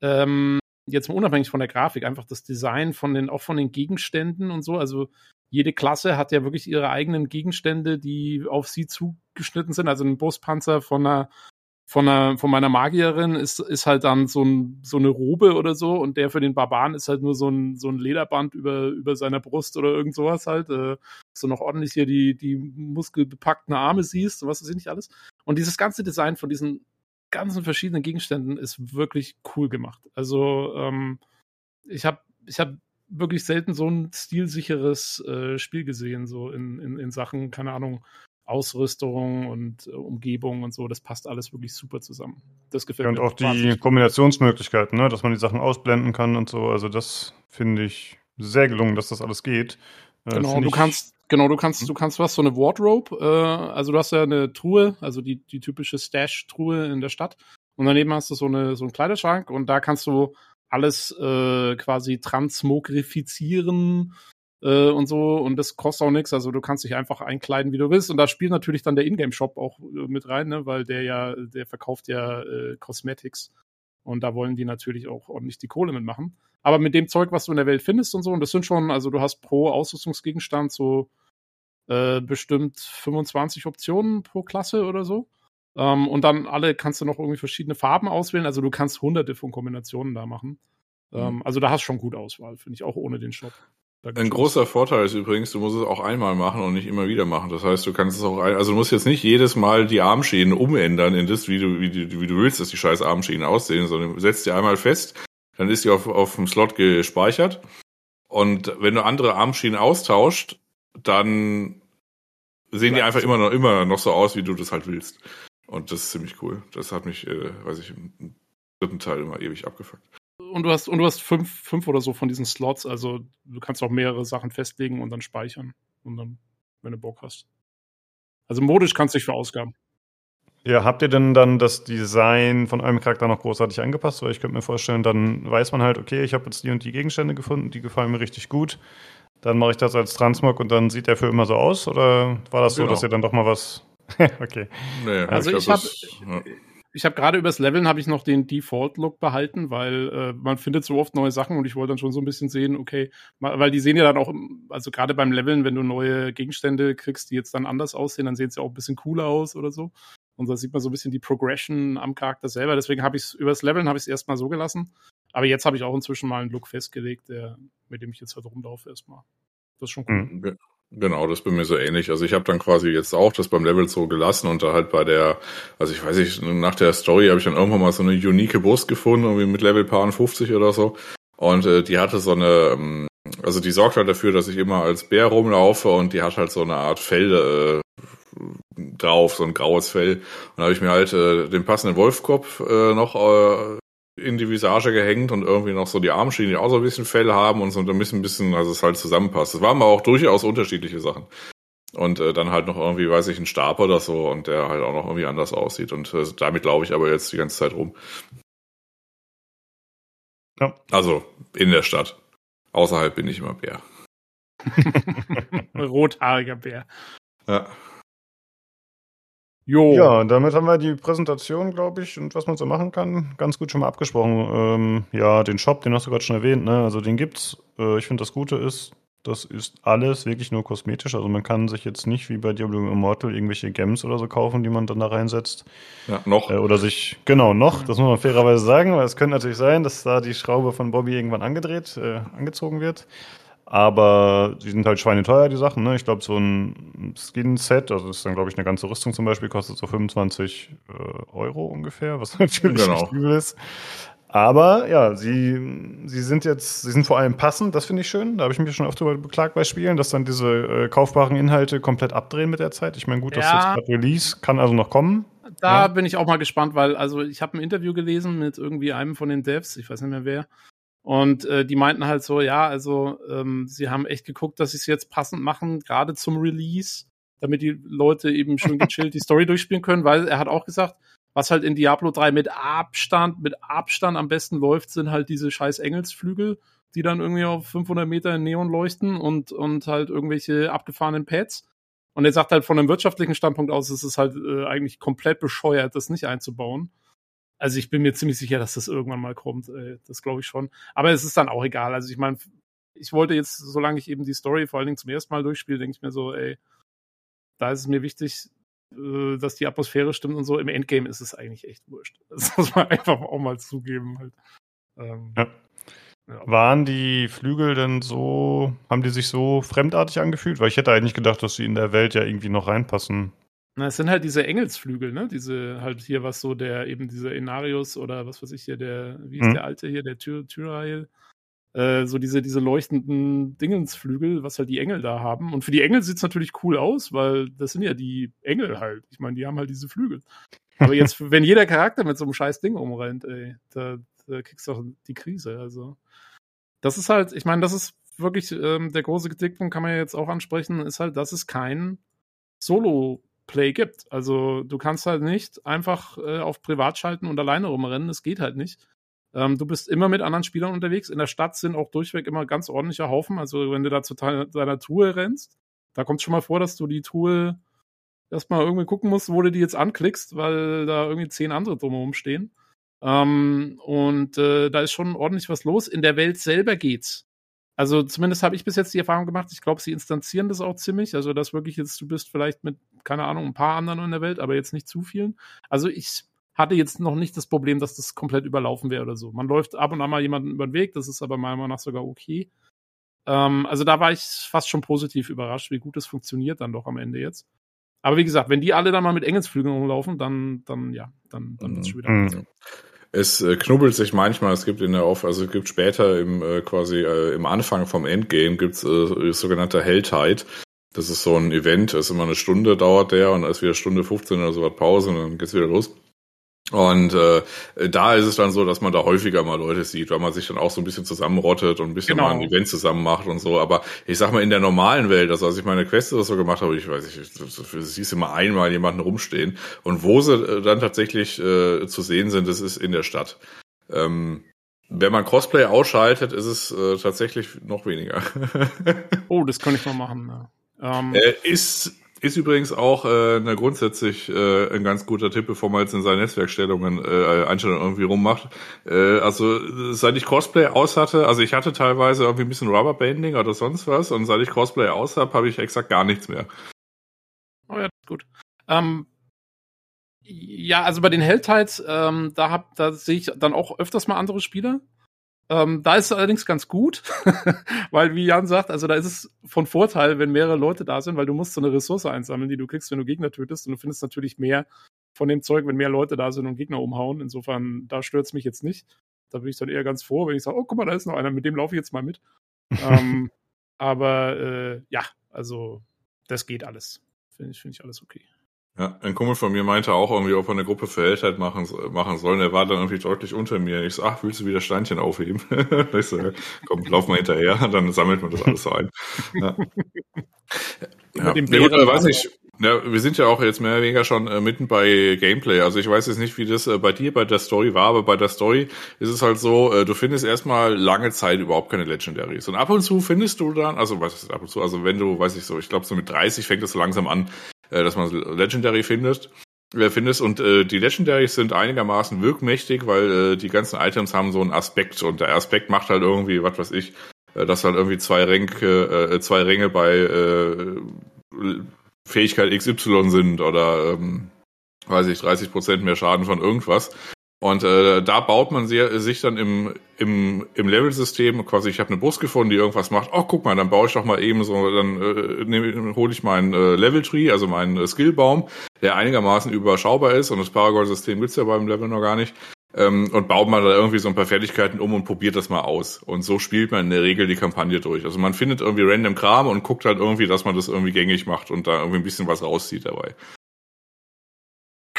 ähm, jetzt mal unabhängig von der Grafik, einfach das Design von den, auch von den Gegenständen und so, also jede Klasse hat ja wirklich ihre eigenen Gegenstände, die auf sie zugeschnitten sind. Also ein Brustpanzer von einer von, einer, von meiner Magierin ist, ist halt dann so, ein, so eine Robe oder so und der für den Barbaren ist halt nur so ein, so ein Lederband über, über seiner Brust oder irgend sowas halt, äh, dass noch ordentlich hier die, die muskelbepackten Arme siehst und was weiß ich nicht alles. Und dieses ganze Design von diesen ganzen verschiedenen Gegenständen ist wirklich cool gemacht. Also ähm, ich habe ich hab wirklich selten so ein stilsicheres äh, Spiel gesehen, so in, in, in Sachen, keine Ahnung, Ausrüstung und äh, Umgebung und so. Das passt alles wirklich super zusammen. Das gefällt Ja, und mir. auch die. Kombinationsmöglichkeiten, ne? dass man die Sachen ausblenden kann und so. Also das finde ich sehr gelungen, dass das alles geht. Äh, Genau, du kannst, genau, du kannst, du kannst, hast so eine Wardrobe, äh, also du hast ja eine Truhe, also die, die typische Stash-Truhe in der Stadt. Und daneben hast du so eine, so einen Kleiderschrank und da kannst du alles äh, quasi transmogrifizieren äh, und so und das kostet auch nichts. Also du kannst dich einfach einkleiden, wie du willst. Und da spielt natürlich dann der Ingame-Shop auch äh, mit rein, ne? weil der ja, der verkauft ja äh, Cosmetics. Und da wollen die natürlich auch ordentlich die Kohle mitmachen. Aber mit dem Zeug, was du in der Welt findest und so, und das sind schon, also du hast pro Ausrüstungsgegenstand so äh, bestimmt 25 Optionen pro Klasse oder so. Ähm, und dann alle kannst du noch irgendwie verschiedene Farben auswählen. Also du kannst hunderte von Kombinationen da machen. Ähm, also da hast du schon gut Auswahl, finde ich, auch ohne den Shop. Ein großer Vorteil ist übrigens, du musst es auch einmal machen und nicht immer wieder machen. Das heißt, du kannst es auch, ein, also du musst jetzt nicht jedes Mal die Armschienen umändern in das, wie du, wie du, wie du willst, dass die scheiß Armschienen aussehen, sondern du setzt die einmal fest, dann ist die auf, auf dem Slot gespeichert. Und wenn du andere Armschienen austauscht, dann sehen die einfach so. immer noch, immer noch so aus, wie du das halt willst. Und das ist ziemlich cool. Das hat mich, äh, weiß ich, im dritten Teil immer ewig abgefuckt. Und du hast, und du hast fünf, fünf oder so von diesen Slots, also du kannst auch mehrere Sachen festlegen und dann speichern. Und dann, wenn du Bock hast. Also modisch kannst du dich verausgaben. Ja, habt ihr denn dann das Design von eurem Charakter noch großartig angepasst? Weil ich könnte mir vorstellen, dann weiß man halt, okay, ich habe jetzt die und die Gegenstände gefunden, die gefallen mir richtig gut. Dann mache ich das als Transmog und dann sieht der für immer so aus? Oder war das so, Genau. dass ihr dann doch mal was. [laughs] okay. Nee, Also ich glaub, hab- das- ja. Ich habe gerade übers Leveln habe ich noch den Default-Look behalten, weil äh, man findet so oft neue Sachen und ich wollte dann schon so ein bisschen sehen, okay, weil die sehen ja dann auch, also gerade beim Leveln, wenn du neue Gegenstände kriegst, die jetzt dann anders aussehen, dann sehen sie auch ein bisschen cooler aus oder so. Und da sieht man so ein bisschen die Progression am Charakter selber. Deswegen habe ich es übers Leveln habe ich es erstmal so gelassen. Aber jetzt habe ich auch inzwischen mal einen Look festgelegt, der, mit dem ich jetzt halt rumlaufe erstmal. Das ist schon cool. Ge- Genau, das bei mir so ähnlich. Also ich habe dann quasi jetzt auch das beim Level so gelassen und da halt bei der, also ich weiß nicht, nach der Story habe ich dann irgendwann mal so eine unique Brust gefunden, irgendwie mit Level paar 50 oder so. Und äh, die hatte so eine, ähm, also die sorgt halt dafür, dass ich immer als Bär rumlaufe und die hat halt so eine Art Fell äh, drauf, so ein graues Fell. Und da habe ich mir halt äh, den passenden Wolfkopf äh, noch äh, in die Visage gehängt und irgendwie noch so die Armschienen, die auch so ein bisschen Fell haben und so ein bisschen, bisschen, also es halt zusammenpasst. Es waren aber auch durchaus unterschiedliche Sachen. Und äh, dann halt noch irgendwie, weiß ich, ein Stab oder so und der halt auch noch irgendwie anders aussieht. Und äh, damit laufe ich aber jetzt die ganze Zeit rum. Ja. Also in der Stadt. Außerhalb bin ich immer Bär. [laughs] Rothaariger Bär. Ja. Jo. Ja, damit haben wir die Präsentation, glaube ich, und was man so machen kann, ganz gut schon mal abgesprochen. Ähm, ja, den Shop, den hast du gerade schon erwähnt, ne? Also den gibt's. Äh, ich finde, das Gute ist, das ist alles wirklich nur kosmetisch. Also man kann sich jetzt nicht wie bei Diablo Immortal irgendwelche Gems oder so kaufen, die man dann da reinsetzt. ja noch. Äh, oder sich, genau, noch, das muss man fairerweise sagen, weil es könnte natürlich sein, dass da die Schraube von Bobby irgendwann angedreht, äh, angezogen wird. Aber die sind halt schweineteuer, die Sachen. Ne? Ich glaube, so ein Skin-Set, also das ist dann, glaube ich, eine ganze Rüstung zum Beispiel, kostet so 25 äh, Euro ungefähr, was [laughs] natürlich Genau. nicht übel ist. Aber ja, sie, sie sind jetzt, sie sind vor allem passend, das finde ich schön. Da habe ich mich schon oft drüber beklagt bei Spielen, dass dann diese äh, kaufbaren Inhalte komplett abdrehen mit der Zeit. Ich meine, gut, das ist Ja. jetzt gerade Release, kann also noch kommen. Da Ja. bin ich auch mal gespannt, weil also ich habe ein Interview gelesen mit irgendwie einem von den Devs, ich weiß nicht mehr wer. Und äh, die meinten halt so, ja, also ähm, sie haben echt geguckt, dass sie es jetzt passend machen, gerade zum Release, damit die Leute eben schön gechillt die Story [laughs] durchspielen können, weil er hat auch gesagt, was halt in Diablo 3 mit Abstand, mit Abstand am besten läuft, sind halt diese scheiß Engelsflügel, die dann irgendwie auf 500 Meter in Neon leuchten und, und halt irgendwelche abgefahrenen Pads. Und er sagt halt von einem wirtschaftlichen Standpunkt aus, ist es halt äh, eigentlich komplett bescheuert, das nicht einzubauen. Also ich bin mir ziemlich sicher, dass das irgendwann mal kommt. Äh, das glaube ich schon. Aber es ist dann auch egal. Also ich meine, ich wollte jetzt, solange ich eben die Story vor allen Dingen zum ersten Mal durchspiele, denke ich mir so, ey, da ist es mir wichtig, äh, dass die Atmosphäre stimmt und so. Im Endgame ist es eigentlich echt wurscht. [laughs] Das muss man einfach auch mal zugeben. Halt. Ähm, Ja. Waren die Flügel denn so, haben die sich so fremdartig angefühlt? Weil ich hätte eigentlich gedacht, dass sie in der Welt ja irgendwie noch reinpassen Na, es sind halt diese Engelsflügel, ne? Diese halt hier, was so der, eben dieser Enarius oder was weiß ich hier, der, wie ist Mhm. der alte hier, der Tyr Tyrael, äh, so diese, diese leuchtenden Dingensflügel, was halt die Engel da haben. Und für die Engel sieht's natürlich cool aus, weil das sind ja die Engel halt. Ich meine, die haben halt diese Flügel. Aber jetzt, [laughs] wenn jeder Charakter mit so einem scheiß Ding umrennt, ey, da, da kriegst du doch die Krise. Also, das ist halt, ich meine, das ist wirklich ähm, der große Kritikpunkt, kann man ja jetzt auch ansprechen, ist halt, dass es kein Solo-Play gibt. Also, du kannst halt nicht einfach äh, auf Privat schalten und alleine rumrennen. Das geht halt nicht. Ähm, du bist immer mit anderen Spielern unterwegs. In der Stadt sind auch durchweg immer ganz ordentliche Haufen. Also, wenn du da zu deiner Truhe rennst, da kommt schon mal vor, dass du die Truhe erstmal irgendwie gucken musst, wo du die jetzt anklickst, weil da irgendwie zehn andere drumherum stehen. Ähm, und äh, da ist schon ordentlich was los. In der Welt selber geht's. Also zumindest habe ich bis jetzt die Erfahrung gemacht, ich glaube, sie instanzieren das auch ziemlich. Also, dass wirklich jetzt, du bist vielleicht mit, keine Ahnung, ein paar anderen in der Welt, aber jetzt nicht zu vielen. Also ich hatte jetzt noch nicht das Problem, dass das komplett überlaufen wäre oder so. Man läuft ab und an mal jemanden über den Weg, das ist aber meiner Meinung nach sogar okay. Ähm, also da war ich fast schon positiv überrascht, wie gut das funktioniert dann doch am Ende jetzt. Aber wie gesagt, wenn die alle dann mal mit Engelsflügeln rumlaufen, dann, dann ja, dann, dann wird's schon wieder Mhm. Es äh, knubbelt sich manchmal, es gibt in der Auf, also es gibt später im äh, quasi äh, im Anfang vom Endgame gibt's äh, sogenannter Helltide. Das ist so ein Event, ist immer eine Stunde dauert der und dann ist wieder Stunde 15 oder so was Pause und dann geht's wieder los. Und äh, da ist es dann so, dass man da häufiger mal Leute sieht, weil man sich dann auch so ein bisschen zusammenrottet und ein bisschen Genau. mal ein Event zusammen macht und so. Aber ich sag mal, in der normalen Welt, also als ich meine Quest oder so gemacht habe, ich weiß nicht, du siehst immer einmal jemanden rumstehen. Und wo sie äh, dann tatsächlich äh, zu sehen sind, das ist in der Stadt. Ähm, wenn man Cosplay ausschaltet, ist es äh, tatsächlich noch weniger. [laughs] Oh, das könnte ich mal machen. Ja. Ähm, Äh, ist, ist übrigens auch äh, eine grundsätzlich äh, ein ganz guter Tipp, bevor man jetzt in seinen Netzwerkstellungen äh, Einstellungen irgendwie rummacht. Äh, also seit ich Cosplay aus hatte, also ich hatte teilweise irgendwie ein bisschen Rubberbanding oder sonst was und seit ich Cosplay aus habe, habe ich exakt gar nichts mehr. Oh ja, gut. Ähm, ja, also bei den Helltides, ähm, da hab, da sehe ich dann auch öfters mal andere Spieler. Ähm, da ist es allerdings ganz gut, [laughs] weil wie Jan sagt, also da ist es von Vorteil, wenn mehrere Leute da sind, weil du musst so eine Ressource einsammeln, die du kriegst, wenn du Gegner tötest und du findest natürlich mehr von dem Zeug, wenn mehr Leute da sind und Gegner umhauen. Insofern, da stört's mich jetzt nicht. Da bin ich dann eher ganz froh, wenn ich sage, oh, guck mal, da ist noch einer, mit dem laufe ich jetzt mal mit. [laughs] ähm, aber äh, ja, also das geht alles. Finde ich, finde ich alles okay. Ja, ein Kumpel von mir meinte auch irgendwie, ob er eine Gruppe für Helltide machen, machen soll. Und er war dann irgendwie deutlich unter mir. Ich so, ach, willst du wieder Steinchen aufheben? [laughs] ich so, komm, lauf mal hinterher. Dann sammelt man das alles so ein. Ja. Ja, dem ja, gut, weiß ich. Ja, wir sind ja auch jetzt mehr oder weniger schon äh, mitten bei Gameplay. Also ich weiß jetzt nicht, wie das äh, bei dir bei der Story war, aber bei der Story ist es halt so, äh, du findest erstmal lange Zeit überhaupt keine Legendaries. Und ab und zu findest du dann, also was ist ab und zu, also wenn du, weiß ich so, ich glaube so mit 30 fängt es so langsam an, dass man Legendary findet. Wer findest und äh, die Legendaries sind einigermaßen wirkmächtig, weil äh, die ganzen Items haben so einen Aspekt und der Aspekt macht halt irgendwie, was weiß ich, äh, dass halt irgendwie zwei Ränke, äh, zwei Ränge bei äh, Fähigkeit XY sind oder ähm, weiß ich, 30 Prozent mehr Schaden von irgendwas. Und äh, da baut man sehr, sich dann im, im, im Level-System quasi, ich habe eine Bus gefunden, die irgendwas macht, oh, guck mal, dann baue ich doch mal eben so, dann äh, nehm, hole ich meinen äh, Level-Tree, also meinen äh, Skillbaum, der einigermaßen überschaubar ist und das Paragon-System gibt's ja beim Level noch gar nicht. Ähm, und baut man da irgendwie so ein paar Fertigkeiten um und probiert das mal aus. Und so spielt man in der Regel die Kampagne durch. Also man findet irgendwie random Kram und guckt halt irgendwie, dass man das irgendwie gängig macht und da irgendwie ein bisschen was rauszieht dabei.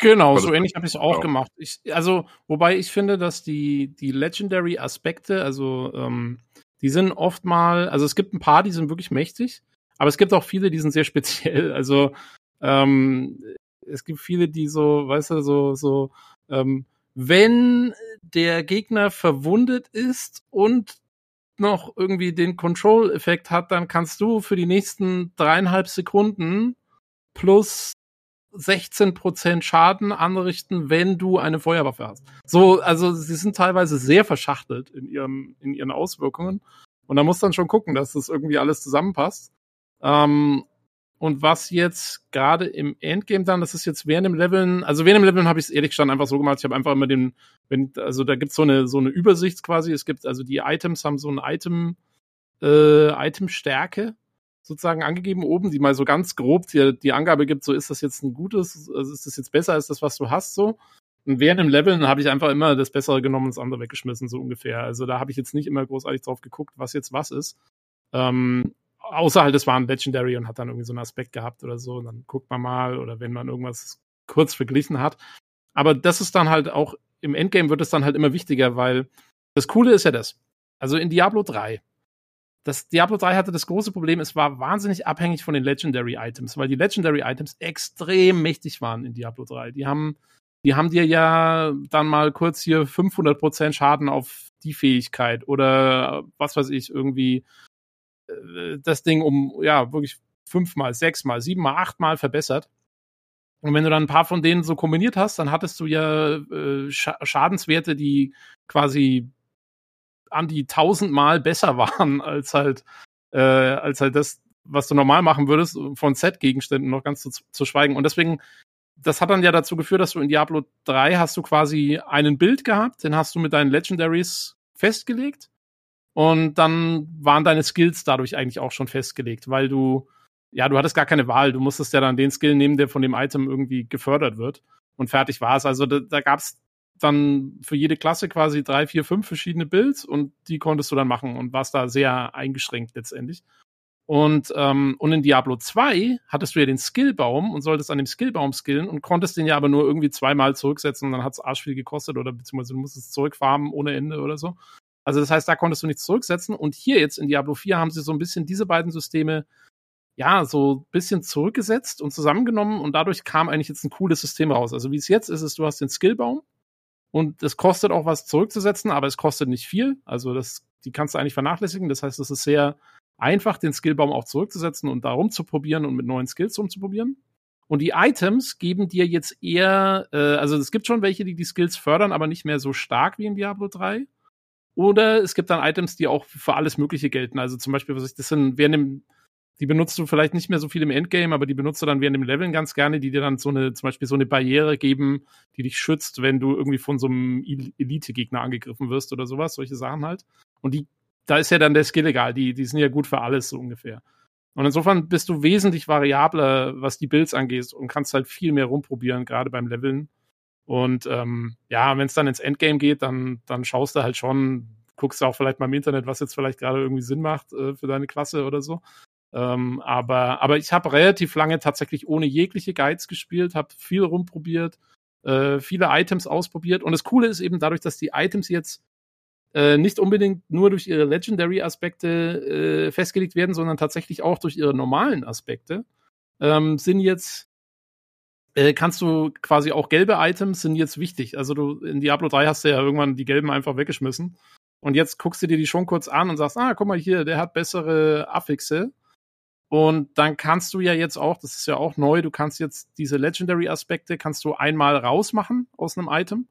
Genau, so ähnlich habe ich es auch genau. gemacht. Ich, also, wobei ich finde, dass die, die Legendary-Aspekte, also ähm, die sind oft mal, also es gibt ein paar, die sind wirklich mächtig, aber es gibt auch viele, die sind sehr speziell. [laughs] Also ähm, es gibt viele, die so, weißt du, so, so, ähm, wenn der Gegner verwundet ist und noch irgendwie den Control-Effekt hat, dann kannst du für die nächsten dreieinhalb Sekunden plus 16% Schaden anrichten, wenn du eine Feuerwaffe hast. So, also sie sind teilweise sehr verschachtelt in ihren, in ihren Auswirkungen. Und da muss dann schon gucken, dass das irgendwie alles zusammenpasst. Ähm, und was jetzt gerade im Endgame dann, das ist jetzt während dem Leveln, also während dem Leveln habe ich es ehrlich gesagt einfach so gemacht, ich habe einfach immer den, wenn, also da gibt's so eine, so eine Übersicht quasi, es gibt, also die Items haben so ein Item, äh, Itemstärke. Sozusagen angegeben oben, die mal so ganz grob die, die Angabe gibt, so ist das jetzt ein gutes, also ist das jetzt besser als das, was du hast, so. Und während dem Leveln habe ich einfach immer das Bessere genommen und das andere weggeschmissen, so ungefähr. Also da habe ich jetzt nicht immer großartig drauf geguckt, was jetzt was ist. Ähm, außer halt, es war ein Legendary und hat dann irgendwie so einen Aspekt gehabt oder so. Und dann guckt man mal oder wenn man irgendwas kurz verglichen hat. Aber das ist dann halt auch, im Endgame wird es dann halt immer wichtiger, weil das Coole ist ja das. Also in Diablo 3. Das Diablo 3 hatte das große Problem, es war wahnsinnig abhängig von den Legendary Items, weil die Legendary Items extrem mächtig waren in Diablo 3. Die haben, die haben dir ja dann mal kurz hier 500% Schaden auf die Fähigkeit oder was weiß ich, irgendwie äh, das Ding um, ja, wirklich fünfmal, sechsmal, siebenmal, achtmal verbessert. Und wenn du dann ein paar von denen so kombiniert hast, dann hattest du ja äh, Schadenswerte, die quasi an die tausendmal besser [laughs] waren als halt, äh, als halt das, was du normal machen würdest, von Set-Gegenständen noch ganz zu, zu schweigen. Und deswegen, das hat dann ja dazu geführt, dass du in Diablo 3 hast du quasi einen Bild gehabt, den hast du mit deinen Legendaries festgelegt. Und dann waren deine Skills dadurch eigentlich auch schon festgelegt, weil du, ja, du hattest gar keine Wahl. Du musstest ja dann den Skill nehmen, der von dem Item irgendwie gefördert wird. Und fertig war es. Also da, da gab es dann für jede Klasse quasi drei, vier, fünf verschiedene Builds und die konntest du dann machen und warst da sehr eingeschränkt letztendlich. Und, ähm, und in Diablo 2 hattest du ja den Skillbaum und solltest an dem Skillbaum skillen und konntest den ja aber nur irgendwie zweimal zurücksetzen und dann hat es arschviel gekostet oder beziehungsweise du musstest zurückfarmen ohne Ende oder so. Also das heißt, da konntest du nichts zurücksetzen. Und hier jetzt in Diablo 4 haben sie so ein bisschen diese beiden Systeme ja, so ein bisschen zurückgesetzt und zusammengenommen und dadurch kam eigentlich jetzt ein cooles System raus. Also wie es jetzt ist, ist, du hast den Skillbaum und es kostet auch was zurückzusetzen, aber es kostet nicht viel. Also das, die kannst du eigentlich vernachlässigen. Das heißt, es ist sehr einfach, den Skillbaum auch zurückzusetzen und da rumzuprobieren und mit neuen Skills rumzuprobieren. Und die Items geben dir jetzt eher, äh, also es gibt schon welche, die die Skills fördern, aber nicht mehr so stark wie in Diablo 3. Oder es gibt dann Items, die auch für alles Mögliche gelten. Also zum Beispiel, was ich, das sind während dem, die benutzt du vielleicht nicht mehr so viel im Endgame, aber die benutzt du dann während dem Leveln ganz gerne, die dir dann so eine, zum Beispiel so eine Barriere geben, die dich schützt, wenn du irgendwie von so einem Elite-Gegner angegriffen wirst oder sowas, solche Sachen halt. Und die, da ist ja dann der Skill egal, die, die sind ja gut für alles so ungefähr. Und insofern bist du wesentlich variabler, was die Builds angeht und kannst halt viel mehr rumprobieren, gerade beim Leveln. Und ähm, ja, wenn es dann ins Endgame geht, dann, dann schaust du halt schon, guckst du auch vielleicht mal im Internet, was jetzt vielleicht gerade irgendwie Sinn macht äh, für deine Klasse oder so. Ähm, aber, aber ich habe relativ lange tatsächlich ohne jegliche Guides gespielt, habe viel rumprobiert, äh, viele Items ausprobiert. Und das Coole ist eben dadurch, dass die Items jetzt äh, nicht unbedingt nur durch ihre Legendary-Aspekte äh, festgelegt werden, sondern tatsächlich auch durch ihre normalen Aspekte, ähm, sind jetzt äh, kannst du quasi auch gelbe Items sind jetzt wichtig. Also du in Diablo 3 hast du ja irgendwann die gelben einfach weggeschmissen. Und jetzt guckst du dir die schon kurz an und sagst, ah, guck mal hier, der hat bessere Affixe. Und dann kannst du ja jetzt auch, das ist ja auch neu, du kannst jetzt diese Legendary-Aspekte, kannst du einmal rausmachen aus einem Item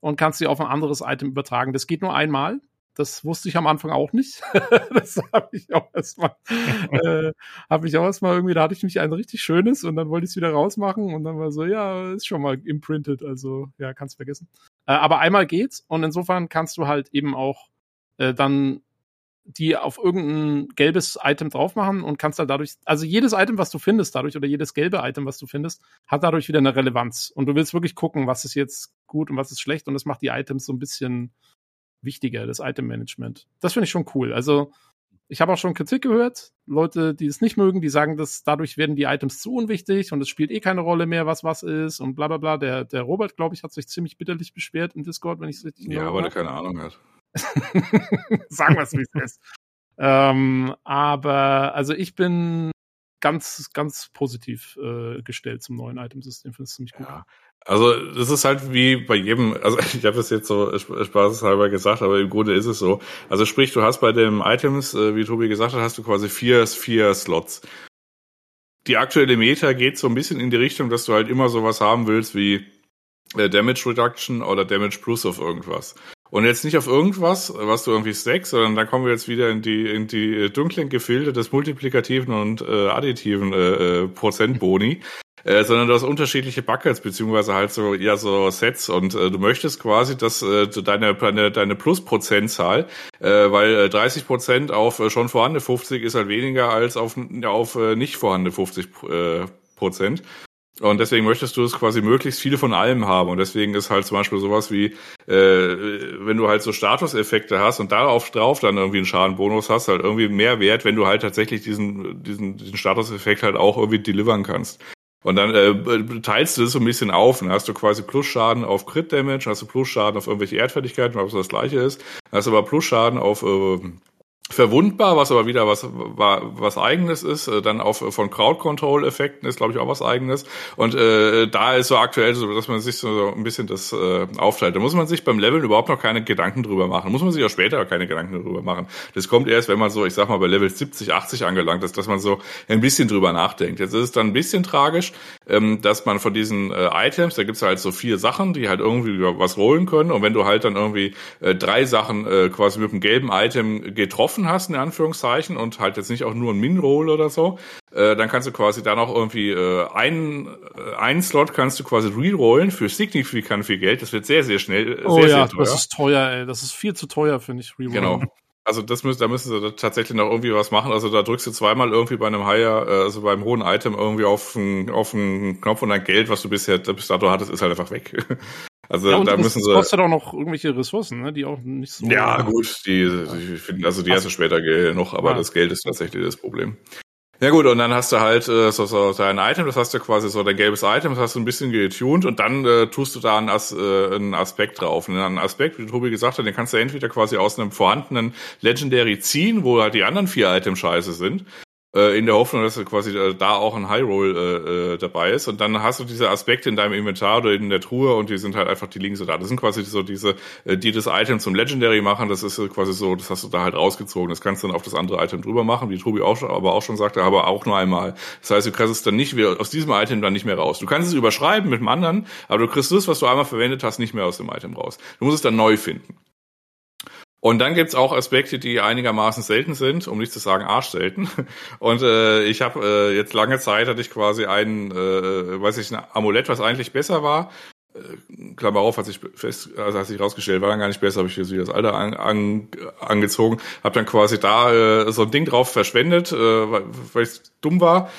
und kannst sie auf ein anderes Item übertragen. Das geht nur einmal. Das wusste ich am Anfang auch nicht. [laughs] das habe ich auch erstmal, [laughs] äh, habe ich auch erstmal irgendwie, da hatte ich mich ein richtig schönes und dann wollte ich es wieder rausmachen und dann war so, ja, ist schon mal imprinted, also ja, kannst vergessen. Äh, aber einmal geht's und insofern kannst du halt eben auch äh, dann die auf irgendein gelbes Item drauf machen und kannst dann dadurch, also jedes Item, was du findest dadurch oder jedes gelbe Item, was du findest, hat dadurch wieder eine Relevanz. Und du willst wirklich gucken, was ist jetzt gut und was ist schlecht und das macht die Items so ein bisschen wichtiger, das Item-Management. Das finde ich schon cool. Also, ich habe auch schon Kritik gehört, Leute, die es nicht mögen, die sagen, dass dadurch werden die Items zu unwichtig und es spielt eh keine Rolle mehr, was was ist und bla bla bla. Der, der Robert, glaube ich, hat sich ziemlich bitterlich beschwert im Discord, wenn ich es richtig Ja, weil er keine Ahnung hat. [laughs] sagen wir es, wie es ist. Ähm, aber also ich bin ganz, ganz positiv äh, gestellt zum neuen Itemsystem. Finde es ziemlich gut. Ja. Also das ist halt wie bei jedem, also [laughs] ich habe es jetzt so spaßeshalber gesagt, aber im Grunde ist es so. Also sprich, du hast bei den Items, äh, wie Tobi gesagt hat, hast du quasi vier, vier Slots. Die aktuelle Meta geht so ein bisschen in die Richtung, dass du halt immer sowas haben willst wie äh, Damage Reduction oder Damage Plus auf irgendwas. Und jetzt nicht auf irgendwas, was du irgendwie stackst, sondern da kommen wir jetzt wieder in die, in die dunklen Gefilde des multiplikativen und äh, additiven äh, äh Prozentboni. [laughs] äh, sondern du hast unterschiedliche Buckets, beziehungsweise halt so, ja, so Sets und äh, du möchtest quasi, dass äh, deine, deine, deine Plus-Prozentzahl, äh, weil äh, 30 Prozent auf äh, schon vorhandene 50 ist halt weniger als auf, auf äh, nicht vorhandene 50 äh, Prozent. Und deswegen möchtest du es quasi möglichst viele von allem haben. Und deswegen ist halt zum Beispiel sowas wie, äh, wenn du halt so Statuseffekte hast und darauf drauf dann irgendwie einen Schadenbonus hast, halt irgendwie mehr wert, wenn du halt tatsächlich diesen, diesen, diesen Statuseffekt halt auch irgendwie delivern kannst. Und dann äh, teilst du das so ein bisschen auf. Dann hast du quasi Plusschaden auf Crit Damage, hast du Plusschaden auf irgendwelche Erdfertigkeiten, was das gleiche ist. Dann hast du aber Plusschaden auf äh, verwundbar, was aber wieder was was eigenes ist, äh, dann auch von Crowd Control Effekten ist glaube ich auch was eigenes und äh, da ist so aktuell so, dass man sich so ein bisschen das äh, aufteilt. Da muss man sich beim Leveln überhaupt noch keine Gedanken drüber machen. Muss man sich auch später keine Gedanken drüber machen. Das kommt erst, wenn man so, ich sag mal bei Level 70, 80 angelangt ist, dass man so ein bisschen drüber nachdenkt. Jetzt ist es dann ein bisschen tragisch, ähm, dass man von diesen äh, Items, da gibt's halt so vier Sachen, die halt irgendwie was rollen können und wenn du halt dann irgendwie äh, drei Sachen äh, quasi mit einem gelben Item getroffen offen hast, in Anführungszeichen, und halt jetzt nicht auch nur ein Min-Roll oder so, äh, dann kannst du quasi dann auch irgendwie äh, einen, äh, einen Slot kannst du quasi rerollen für signifikant viel Geld. Das wird sehr, sehr schnell. Oh sehr, ja, sehr teuer. das ist teuer, ey. Das ist viel zu teuer, finde ich. Rerollen. Genau. [laughs] Also das müssen, da müssen sie tatsächlich noch irgendwie was machen. Also da drückst du zweimal irgendwie bei einem Higher, äh, also beim hohen Item irgendwie auf einen, auf einen Knopf und dein Geld, was du bisher bis dato hattest, ist halt einfach weg. [laughs] Also Ja, da das, müssen das sie. kostet auch noch irgendwelche Ressourcen, ne? die auch nicht so. Ja, gut, die, die finden, also die hast du später noch, aber Ah. das Geld ist tatsächlich das Problem. Ja gut, und dann hast du halt äh, so, so dein Item, das hast du quasi so dein gelbes Item, das hast du ein bisschen getuned und dann äh, tust du da einen, As äh, einen Aspekt drauf. Und einen Aspekt, wie Tobi gesagt hat, den kannst du entweder quasi aus einem vorhandenen Legendary ziehen, wo halt die anderen vier Items scheiße sind, äh, in der Hoffnung, dass quasi äh, da auch ein High Roll äh, äh, dabei ist. Und dann hast du diese Aspekte in deinem Inventar oder in der Truhe und die sind halt einfach, die so da. Das sind quasi so diese, die das Item zum Legendary machen. Das ist quasi so, das hast du da halt rausgezogen. Das kannst du dann auf das andere Item drüber machen, wie Tobi auch schon, aber auch schon sagte, aber auch nur einmal. Das heißt, du kriegst es dann nicht wieder aus diesem Item dann nicht mehr raus. Du kannst es überschreiben mit dem anderen, aber du kriegst das, was du einmal verwendet hast, nicht mehr aus dem Item raus. Du musst es dann neu finden. Und dann gibt's auch Aspekte, die einigermaßen selten sind, um nicht zu sagen arschselten. [laughs] Und äh, ich habe äh, jetzt lange Zeit hatte ich quasi ein, äh, weiß ich, ein Amulett, was eigentlich besser war. Äh, Klammer auf, hat sich fest, also hat sich rausgestellt, war dann gar nicht besser, habe ich hier so das Alter an, an, angezogen, habe dann quasi da äh, so ein Ding drauf verschwendet, äh, weil, ich dumm war.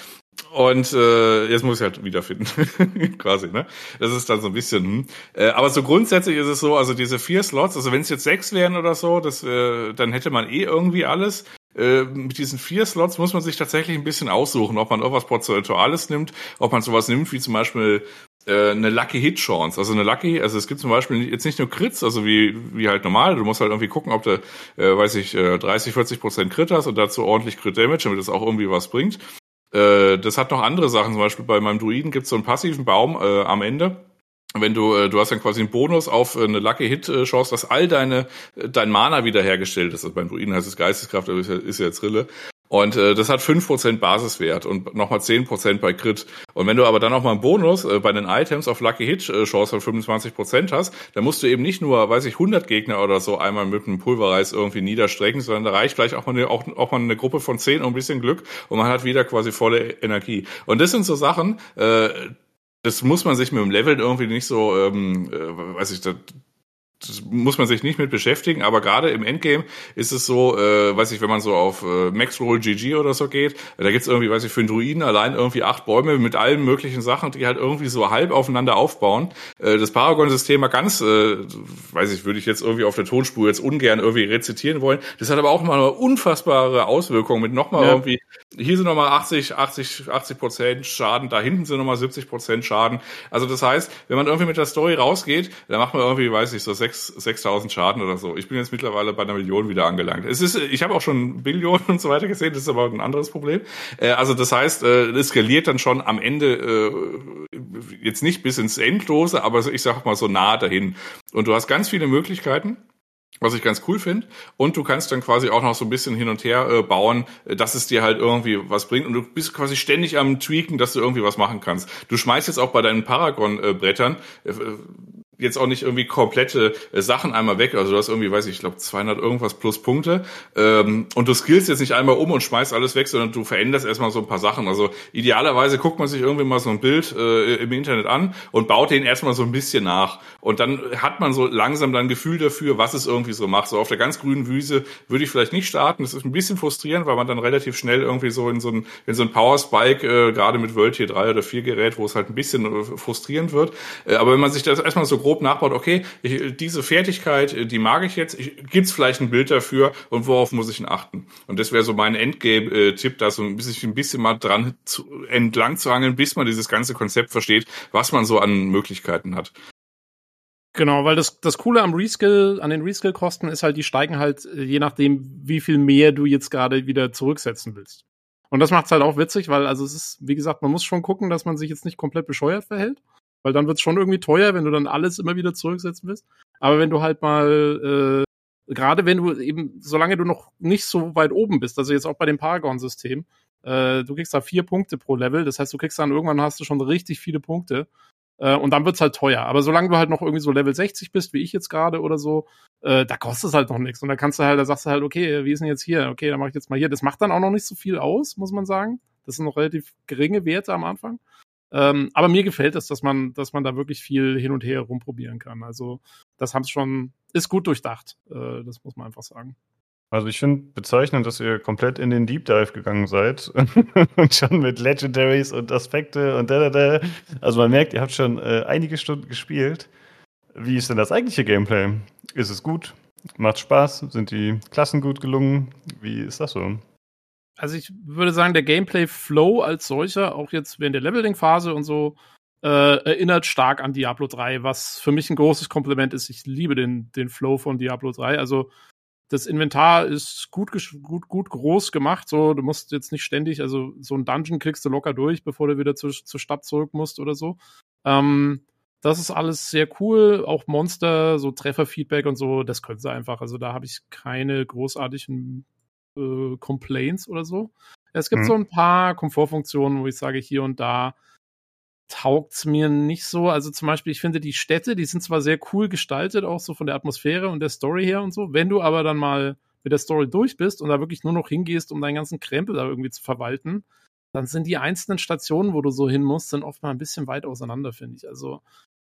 Und äh, jetzt muss ich halt wiederfinden, [laughs] quasi, ne? Das ist dann so ein bisschen, hm. äh, aber so grundsätzlich ist es so, also diese vier Slots, also wenn es jetzt sechs wären oder so, das, äh, dann hätte man eh irgendwie alles. Äh, mit diesen vier Slots muss man sich tatsächlich ein bisschen aussuchen, ob man irgendwas Prozentuales nimmt, ob man sowas nimmt wie zum Beispiel äh, eine Lucky Hit Chance. Also eine Lucky, also es gibt zum Beispiel jetzt nicht nur Crits, also wie, wie halt normal, du musst halt irgendwie gucken, ob du, äh, weiß ich, äh, 30, 40 Prozent Crit hast und dazu ordentlich Crit Damage, damit das auch irgendwie was bringt. Äh, das hat noch andere Sachen, zum Beispiel bei meinem Druiden gibt es so einen passiven Baum äh, am Ende. Wenn du, äh, du hast dann quasi einen Bonus auf äh, eine Lucky Hit äh, Chance, dass all deine, äh, dein Mana wiederhergestellt ist. Also beim Druiden heißt es Geisteskraft, aber ist ja, ist ja jetzt Rille. Und äh, das hat 5% Basiswert und nochmal 10% bei Crit. Und wenn du aber dann nochmal einen Bonus äh, bei den Items auf Lucky Hit äh, Chance von 25% hast, dann musst du eben nicht nur, weiß ich, 100 Gegner oder so einmal mit einem Pulverreis irgendwie niederstrecken, sondern da reicht vielleicht auch mal, eine, auch, auch mal eine Gruppe von 10 und ein bisschen Glück und man hat wieder quasi volle Energie. Und das sind so Sachen, äh, das muss man sich mit dem Level irgendwie nicht so, ähm, äh, weiß ich, da, das muss man sich nicht mit beschäftigen, aber gerade im Endgame ist es so, äh, weiß ich, wenn man so auf äh, Max Roll GG oder so geht, da gibt's irgendwie, weiß ich, für einen Druiden allein irgendwie acht Bäume mit allen möglichen Sachen, die halt irgendwie so halb aufeinander aufbauen. Äh, das Paragon-System mal ganz, äh, weiß ich, würde ich jetzt irgendwie auf der Tonspur jetzt ungern irgendwie rezitieren wollen. Das hat aber auch mal eine unfassbare Auswirkung mit nochmal Ja. irgendwie, hier sind nochmal 80, 80, 80 Prozent Schaden, da hinten sind nochmal 70 Prozent Schaden. Also das heißt, wenn man irgendwie mit der Story rausgeht, dann macht man irgendwie, weiß ich, so 6 6000 Schaden oder so. Ich bin jetzt mittlerweile bei einer Million wieder angelangt. Es ist, ich habe auch schon Billionen [laughs] und so weiter gesehen, das ist aber ein anderes Problem. Äh, also das heißt, äh, es skaliert dann schon am Ende äh, jetzt nicht bis ins Endlose, aber ich sag mal so nah dahin. Und du hast ganz viele Möglichkeiten was ich ganz cool finde. Und du kannst dann quasi auch noch so ein bisschen hin und her äh, bauen, äh, dass es dir halt irgendwie was bringt. Und du bist quasi ständig am Tweaken, dass du irgendwie was machen kannst. Du schmeißt jetzt auch bei deinen Paragon-Brettern, äh, jetzt auch nicht irgendwie komplette äh, Sachen einmal weg. Also du hast irgendwie, weiß ich, ich glaube 200 irgendwas plus Punkte ähm, und du skillst jetzt nicht einmal um und schmeißt alles weg, sondern du veränderst erstmal so ein paar Sachen. Also idealerweise guckt man sich irgendwie mal so ein Bild äh, im Internet an und baut den erstmal so ein bisschen nach. Und dann hat man so langsam dann Gefühl dafür, was es irgendwie so macht. So auf der ganz grünen Wiese würde ich vielleicht nicht starten. Das ist ein bisschen frustrierend, weil man dann relativ schnell irgendwie so in so ein, in so ein Power Spike, äh, gerade mit World Tier 3 oder 4 Gerät, wo es halt ein bisschen äh, frustrierend wird. Äh, aber wenn man sich das erstmal so grob nachbaut, okay, ich, diese Fertigkeit, äh, die mag ich jetzt, gibt es vielleicht ein Bild dafür und worauf muss ich denn achten? Und das wäre so mein Endgame-Tipp, da so ein bisschen, ein bisschen mal dran zu, entlang zu hangeln, bis man dieses ganze Konzept versteht, was man so an Möglichkeiten hat. Genau, weil das, das Coole am Reskill, an den Reskill-Kosten ist halt, die steigen halt äh, je nachdem, wie viel mehr du jetzt gerade wieder zurücksetzen willst. Und das macht's halt auch witzig, weil also es ist, wie gesagt, man muss schon gucken, dass man sich jetzt nicht komplett bescheuert verhält weil dann wird es schon irgendwie teuer, wenn du dann alles immer wieder zurücksetzen willst. Aber wenn du halt mal, äh, gerade wenn du eben, solange du noch nicht so weit oben bist, also jetzt auch bei dem Paragon-System, äh, du kriegst da vier Punkte pro Level, das heißt, du kriegst dann irgendwann hast du schon richtig viele Punkte. Äh, und dann wird's halt teuer. Aber solange du halt noch irgendwie so Level 60 bist, wie ich jetzt gerade oder so, äh, da kostet es halt noch nichts. Und da kannst du halt, da sagst du halt, okay, wie ist denn jetzt hier? Okay, dann mache ich jetzt mal hier. Das macht dann auch noch nicht so viel aus, muss man sagen. Das sind noch relativ geringe Werte am Anfang. Ähm, aber mir gefällt es, dass man, dass man da wirklich viel hin und her rumprobieren kann. Also das haben schon, ist gut durchdacht. Äh, das muss man einfach sagen. Also ich finde bezeichnend, dass ihr komplett in den Deep Dive gegangen seid [laughs] und schon mit Legendaries und Aspekte und da, da, da. Also man merkt, ihr habt schon äh, einige Stunden gespielt. Wie ist denn das eigentliche Gameplay? Ist es gut? Macht Spaß? Sind die Klassen gut gelungen? Wie ist das so? Also ich würde sagen, der Gameplay-Flow als solcher, auch jetzt während der Leveling-Phase und so, äh, erinnert stark an Diablo 3, was für mich ein großes Kompliment ist. Ich liebe den, den Flow von Diablo 3. Also das Inventar ist gut, gut, gut groß gemacht. So, du musst jetzt nicht ständig, also so ein Dungeon kriegst du locker durch, bevor du wieder zu, zur Stadt zurück musst oder so. Ähm, das ist alles sehr cool. Auch Monster, so Trefferfeedback und so, das können sie einfach. Also da habe ich keine großartigen äh, Complaints oder so. Es gibt mhm. so ein paar Komfortfunktionen, wo ich sage, hier und da taugt's mir nicht so. Also zum Beispiel, ich finde die Städte, die sind zwar sehr cool gestaltet, auch so von der Atmosphäre und der Story her und so. Wenn du aber dann mal mit der Story durch bist und da wirklich nur noch hingehst, um deinen ganzen Krempel da irgendwie zu verwalten, dann sind die einzelnen Stationen, wo du so hin musst, sind oft mal ein bisschen weit auseinander, finde ich. Also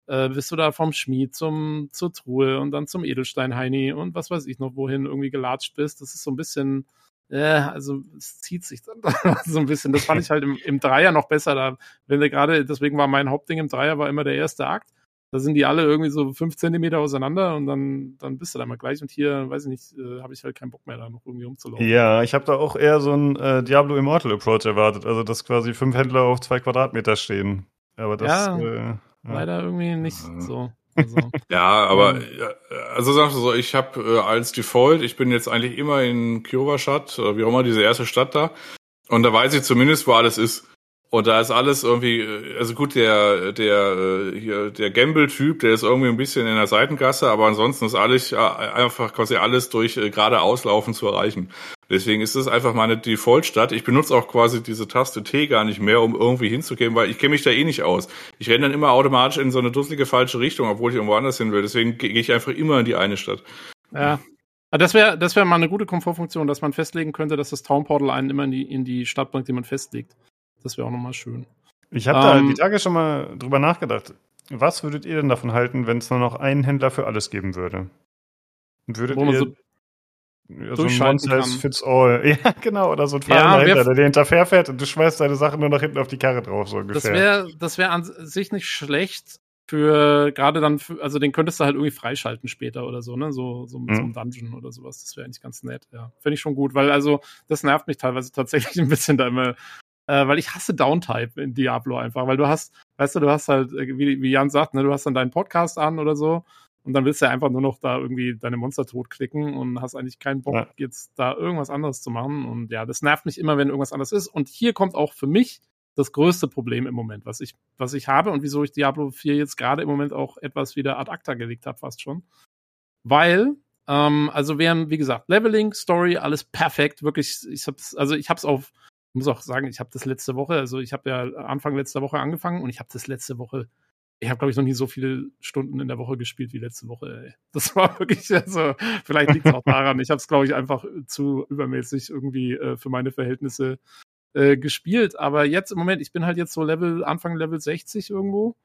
äh, bist du da vom Schmied zum, zur Truhe und dann zum Edelstein-Heini und was weiß ich noch, wohin irgendwie gelatscht bist. Das ist so ein bisschen, äh, also es zieht sich dann [laughs] so ein bisschen. Das fand ich halt im, im Dreier noch besser. Da, wenn du gerade, deswegen war mein Hauptding im Dreier war immer der erste Akt. Da sind die alle irgendwie so fünf Zentimeter auseinander und dann, dann bist du da mal gleich. Und hier, weiß ich nicht, äh, habe ich halt keinen Bock mehr, da noch irgendwie rumzulaufen. Ja, ich habe da auch eher so ein äh, Diablo Immortal Approach erwartet. Also, dass quasi fünf Händler auf zwei Quadratmeter stehen. Aber das. Ja. Äh leider irgendwie nicht so. Also, [laughs] ja, aber also sagst du so, ich habe äh, als Default, ich bin jetzt eigentlich immer in Kyowa-Stadt, oder wie auch immer, diese erste Stadt da. Und da weiß ich zumindest, wo alles ist. Und da ist alles irgendwie, äh, also gut, der, der, äh, hier, der Gamble-Typ, der ist irgendwie ein bisschen in der Seitengasse, aber ansonsten ist alles äh, einfach quasi alles durch gerade Auslaufen zu erreichen. Deswegen ist es einfach meine Default-Stadt. Ich benutze auch quasi diese Taste T gar nicht mehr, um irgendwie hinzugehen, weil ich kenne mich da eh nicht aus. Ich renne dann immer automatisch in so eine dusselige falsche Richtung, obwohl ich irgendwo anders hin will. Deswegen gehe ich einfach immer in die eine Stadt. Ja. Das wäre das wäre mal eine gute Komfortfunktion, dass man festlegen könnte, dass das Town Portal einen immer in die, in die Stadt bringt, die man festlegt. Das wäre auch nochmal schön. Ich habe da ähm, die Tage schon mal drüber nachgedacht. Was würdet ihr denn davon halten, wenn es nur noch einen Händler für alles geben würde? Würdet ihr so so ein One fits all. [laughs] Ja, genau. Oder so ein Fahrer ja, dahinter, der dir hinterher fährt und du schmeißt deine Sachen nur nach hinten auf die Karre drauf, so ungefähr. Das wäre das wär an sich nicht schlecht für gerade dann, für, also den könntest du halt irgendwie freischalten später oder so, ne? So, so mit mhm. so einem Dungeon oder sowas. Das wäre eigentlich ganz nett, ja. Finde ich schon gut, weil also das nervt mich teilweise [laughs] tatsächlich ein bisschen da immer, äh, weil ich hasse Downtype in Diablo einfach, weil du hast, weißt du, du hast halt, äh, wie, wie Jan sagt, ne, du hast dann deinen Podcast an oder so und dann willst du ja einfach nur noch da irgendwie deine Monster totklicken und hast eigentlich keinen Bock, ja. jetzt da irgendwas anderes zu machen. Und ja, das nervt mich immer, wenn irgendwas anderes ist. Und hier kommt auch für mich das größte Problem im Moment, was ich, was ich habe und wieso ich Diablo 4 jetzt gerade im Moment auch etwas wieder ad acta gelegt habe, fast schon. Weil, ähm, also wir haben, wie gesagt, Leveling, Story, alles perfekt, wirklich, ich hab's, also ich hab's auf, ich muss auch sagen, ich habe das letzte Woche, also ich habe ja Anfang letzter Woche angefangen und ich habe das letzte Woche ich habe, glaube ich, noch nie so viele Stunden in der Woche gespielt wie letzte Woche. Ey. Das war [laughs] wirklich, also vielleicht liegt es auch daran. Ich habe es, glaube ich, einfach zu übermäßig irgendwie äh, für meine Verhältnisse äh, gespielt. Aber jetzt im Moment, ich bin halt jetzt so Level, Anfang Level 60 irgendwo.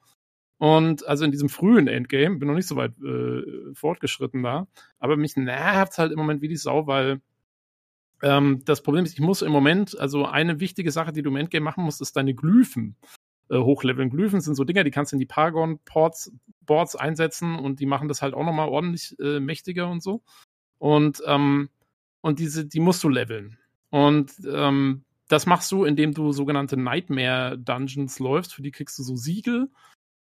Und also in diesem frühen Endgame, bin noch nicht so weit äh, fortgeschritten da. Aber mich nervt halt im Moment wie die Sau, weil ähm, das Problem ist, ich muss im Moment, also eine wichtige Sache, die du im Endgame machen musst, ist deine Glyphen äh, hochleveln. Glyphen sind so Dinger, die kannst du in die Paragon-Ports Boards einsetzen und die machen das halt auch nochmal ordentlich äh, mächtiger und so. Und, ähm, und diese, die musst du leveln. Und ähm, das machst du, indem du sogenannte Nightmare Dungeons läufst. Für die kriegst du so Siegel.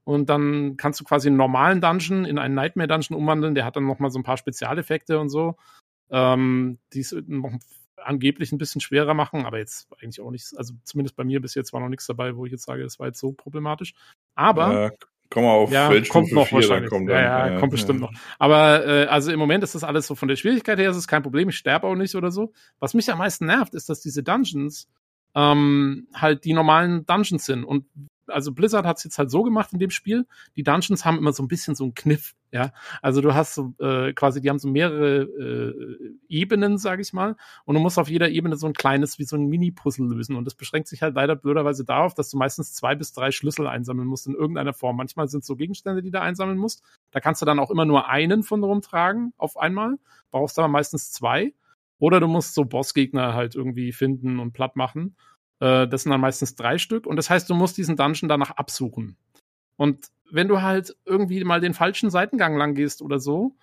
Und dann kannst du quasi einen normalen Dungeon in einen Nightmare Dungeon umwandeln. Der hat dann nochmal so ein paar Spezialeffekte und so. Ähm, die es noch angeblich ein bisschen schwerer machen, aber jetzt eigentlich auch nicht. Also zumindest bei mir bis jetzt war noch nichts dabei, wo ich jetzt sage, das war jetzt so problematisch. Aber. Äh, komm mal auf ja, kommt noch 4, wahrscheinlich. Kommt ja, dann, ja, kommt bestimmt noch. Aber äh, also im Moment ist das alles so von der Schwierigkeit her, ist es kein Problem. Ich sterbe auch nicht oder so. Was mich am meisten nervt, ist, dass diese Dungeons ähm, halt die normalen Dungeons sind. Und also Blizzard hat es jetzt halt so gemacht in dem Spiel, die Dungeons haben immer so ein bisschen so einen Kniff, ja. Also du hast so äh, quasi, die haben so mehrere äh, Ebenen, sage ich mal, und du musst auf jeder Ebene so ein kleines, wie so ein Mini-Puzzle lösen. Und das beschränkt sich halt leider blöderweise darauf, dass du meistens zwei bis drei Schlüssel einsammeln musst in irgendeiner Form. Manchmal sind es so Gegenstände, die du einsammeln musst. Da kannst du dann auch immer nur einen von rumtragen auf einmal, brauchst aber meistens zwei. Oder du musst so Bossgegner halt irgendwie finden und platt machen. Äh, das sind dann meistens drei Stück. Und das heißt, du musst diesen Dungeon danach absuchen. Und wenn du halt irgendwie mal den falschen Seitengang lang gehst oder so,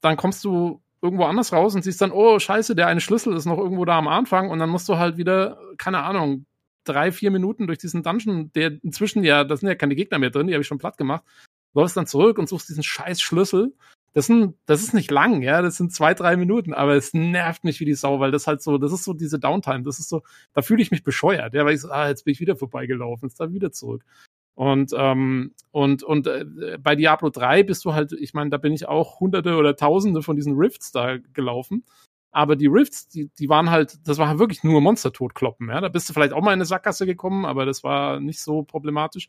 dann kommst du irgendwo anders raus und siehst dann, oh, scheiße, der eine Schlüssel ist noch irgendwo da am Anfang und dann musst du halt wieder, keine Ahnung, drei, vier Minuten durch diesen Dungeon, der inzwischen ja, da sind ja keine Gegner mehr drin, die habe ich schon platt gemacht, läufst dann zurück und suchst diesen scheiß Schlüssel. Das, sind, das ist nicht lang, ja, das sind zwei, drei Minuten, aber es nervt mich wie die Sau, weil das halt so, das ist so diese Downtime, das ist so, da fühle ich mich bescheuert, ja, weil ich so, ah, jetzt bin ich wieder vorbeigelaufen, jetzt da wieder zurück. Und, ähm, und, und äh, bei Diablo 3 bist du halt, ich meine, da bin ich auch hunderte oder tausende von diesen Rifts da gelaufen. Aber die Rifts, die, die waren halt, das war wirklich nur Monster-Totkloppen, ja. Da bist du vielleicht auch mal in eine Sackgasse gekommen, aber das war nicht so problematisch.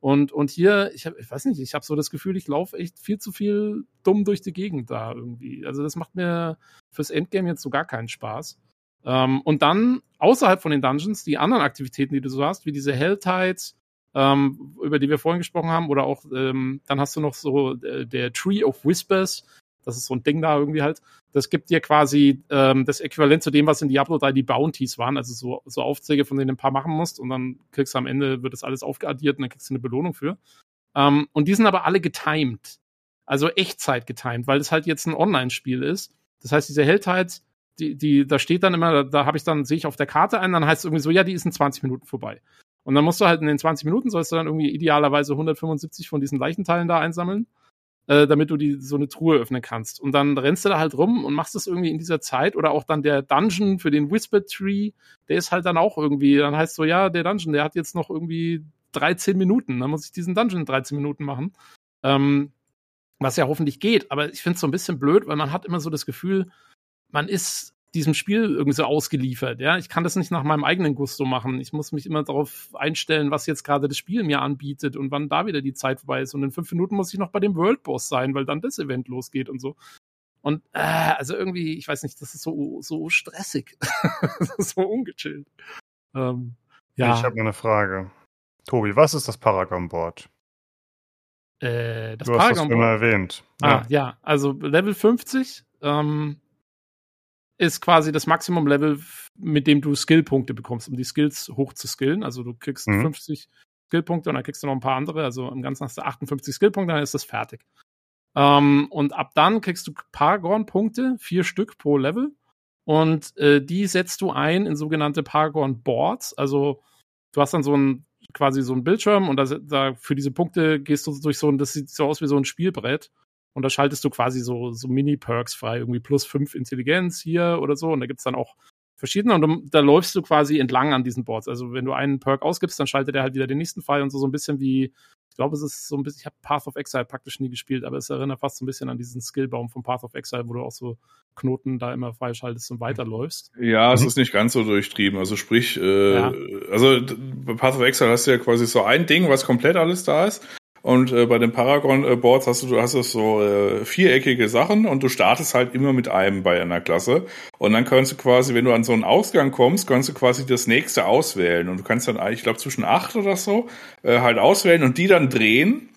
Und, und hier, ich, hab, ich weiß nicht, ich habe so das Gefühl, ich laufe echt viel zu viel dumm durch die Gegend da irgendwie. Also das macht mir fürs Endgame jetzt so gar keinen Spaß. Ähm, und dann außerhalb von den Dungeons die anderen Aktivitäten, die du so hast, wie diese Helltides, ähm, über die wir vorhin gesprochen haben, oder auch, ähm, dann hast du noch so äh, der Tree of Whispers, das ist so ein Ding da irgendwie halt. Das gibt dir quasi ähm, das Äquivalent zu dem, was in Diablo 3 die Bounties waren, also so, so Aufträge, von denen du ein paar machen musst und dann kriegst du am Ende, wird das alles aufgeaddiert und dann kriegst du eine Belohnung für. Ähm, und die sind aber alle getimed. Also Echtzeit getimed, weil es halt jetzt ein Online-Spiel ist. Das heißt, diese Helltides, die, die, da steht dann immer, da, da habe ich dann, sehe ich auf der Karte ein, dann heißt es irgendwie so, ja, die ist in 20 Minuten vorbei. Und dann musst du halt in den 20 Minuten, sollst du dann irgendwie idealerweise 175 von diesen Leichenteilen da einsammeln, äh, damit du die so eine Truhe öffnen kannst. Und dann rennst du da halt rum und machst das irgendwie in dieser Zeit. Oder auch dann der Dungeon für den Whisper Tree, der ist halt dann auch irgendwie, dann heißt so, ja, der Dungeon, der hat jetzt noch irgendwie 13 Minuten. Dann muss ich diesen Dungeon in 13 Minuten machen. Ähm, was ja hoffentlich geht, aber ich finde es so ein bisschen blöd, weil man hat immer so das Gefühl, man ist diesem Spiel irgendwie so ausgeliefert. Ja, ich kann das nicht nach meinem eigenen Gusto machen. Ich muss mich immer darauf einstellen, was jetzt gerade das Spiel mir anbietet und wann da wieder die Zeit vorbei ist. Und in fünf Minuten muss ich noch bei dem World Boss sein, weil dann das Event losgeht und so. Und äh, also irgendwie, ich weiß nicht, das ist so so stressig, [laughs] so ungechillt. Ähm, ja. Ich habe eine Frage. Tobi, was ist das Paragon Board? Äh, das du hast Paragon das immer erwähnt. Ah, ja, also Level 50 ähm, ist quasi das Maximum-Level, mit dem du Skillpunkte bekommst, um die Skills hoch zu skillen. Also du kriegst Mhm. 50 Skillpunkte und dann kriegst du noch ein paar andere. Also im Ganzen hast du 58 Skillpunkte, dann ist das fertig. Ähm, und ab dann kriegst du Paragon-Punkte, vier Stück pro Level. Und äh, die setzt du ein in sogenannte Paragon-Boards. Also du hast dann so ein quasi so ein Bildschirm und da, da für diese Punkte gehst du durch so ein, das sieht so aus wie so ein Spielbrett. Und da schaltest du quasi so, so Mini-Perks frei, irgendwie plus fünf Intelligenz hier oder so. Und da gibt's dann auch verschiedene. Und du, da läufst du quasi entlang an diesen Boards. Also wenn du einen Perk ausgibst, dann schaltet er halt wieder den nächsten Pfeil und so, so ein bisschen wie, ich glaube, es ist so ein bisschen, ich habe Path of Exile praktisch nie gespielt, aber es erinnert fast so ein bisschen an diesen Skillbaum von Path of Exile, wo du auch so Knoten da immer freischaltest und weiterläufst. Ja, es ist nicht ganz so durchtrieben. Also sprich, äh, Ja. also bei Path of Exile hast du ja quasi so ein Ding, was komplett alles da ist. Und äh, bei den Paragon-Boards hast du, du hast so äh, viereckige Sachen und du startest halt immer mit einem bei einer Klasse. Und dann kannst du quasi, wenn du an so einen Ausgang kommst, kannst du quasi das nächste auswählen. Und du kannst dann, ich glaube, zwischen acht oder so äh, halt auswählen und die dann drehen,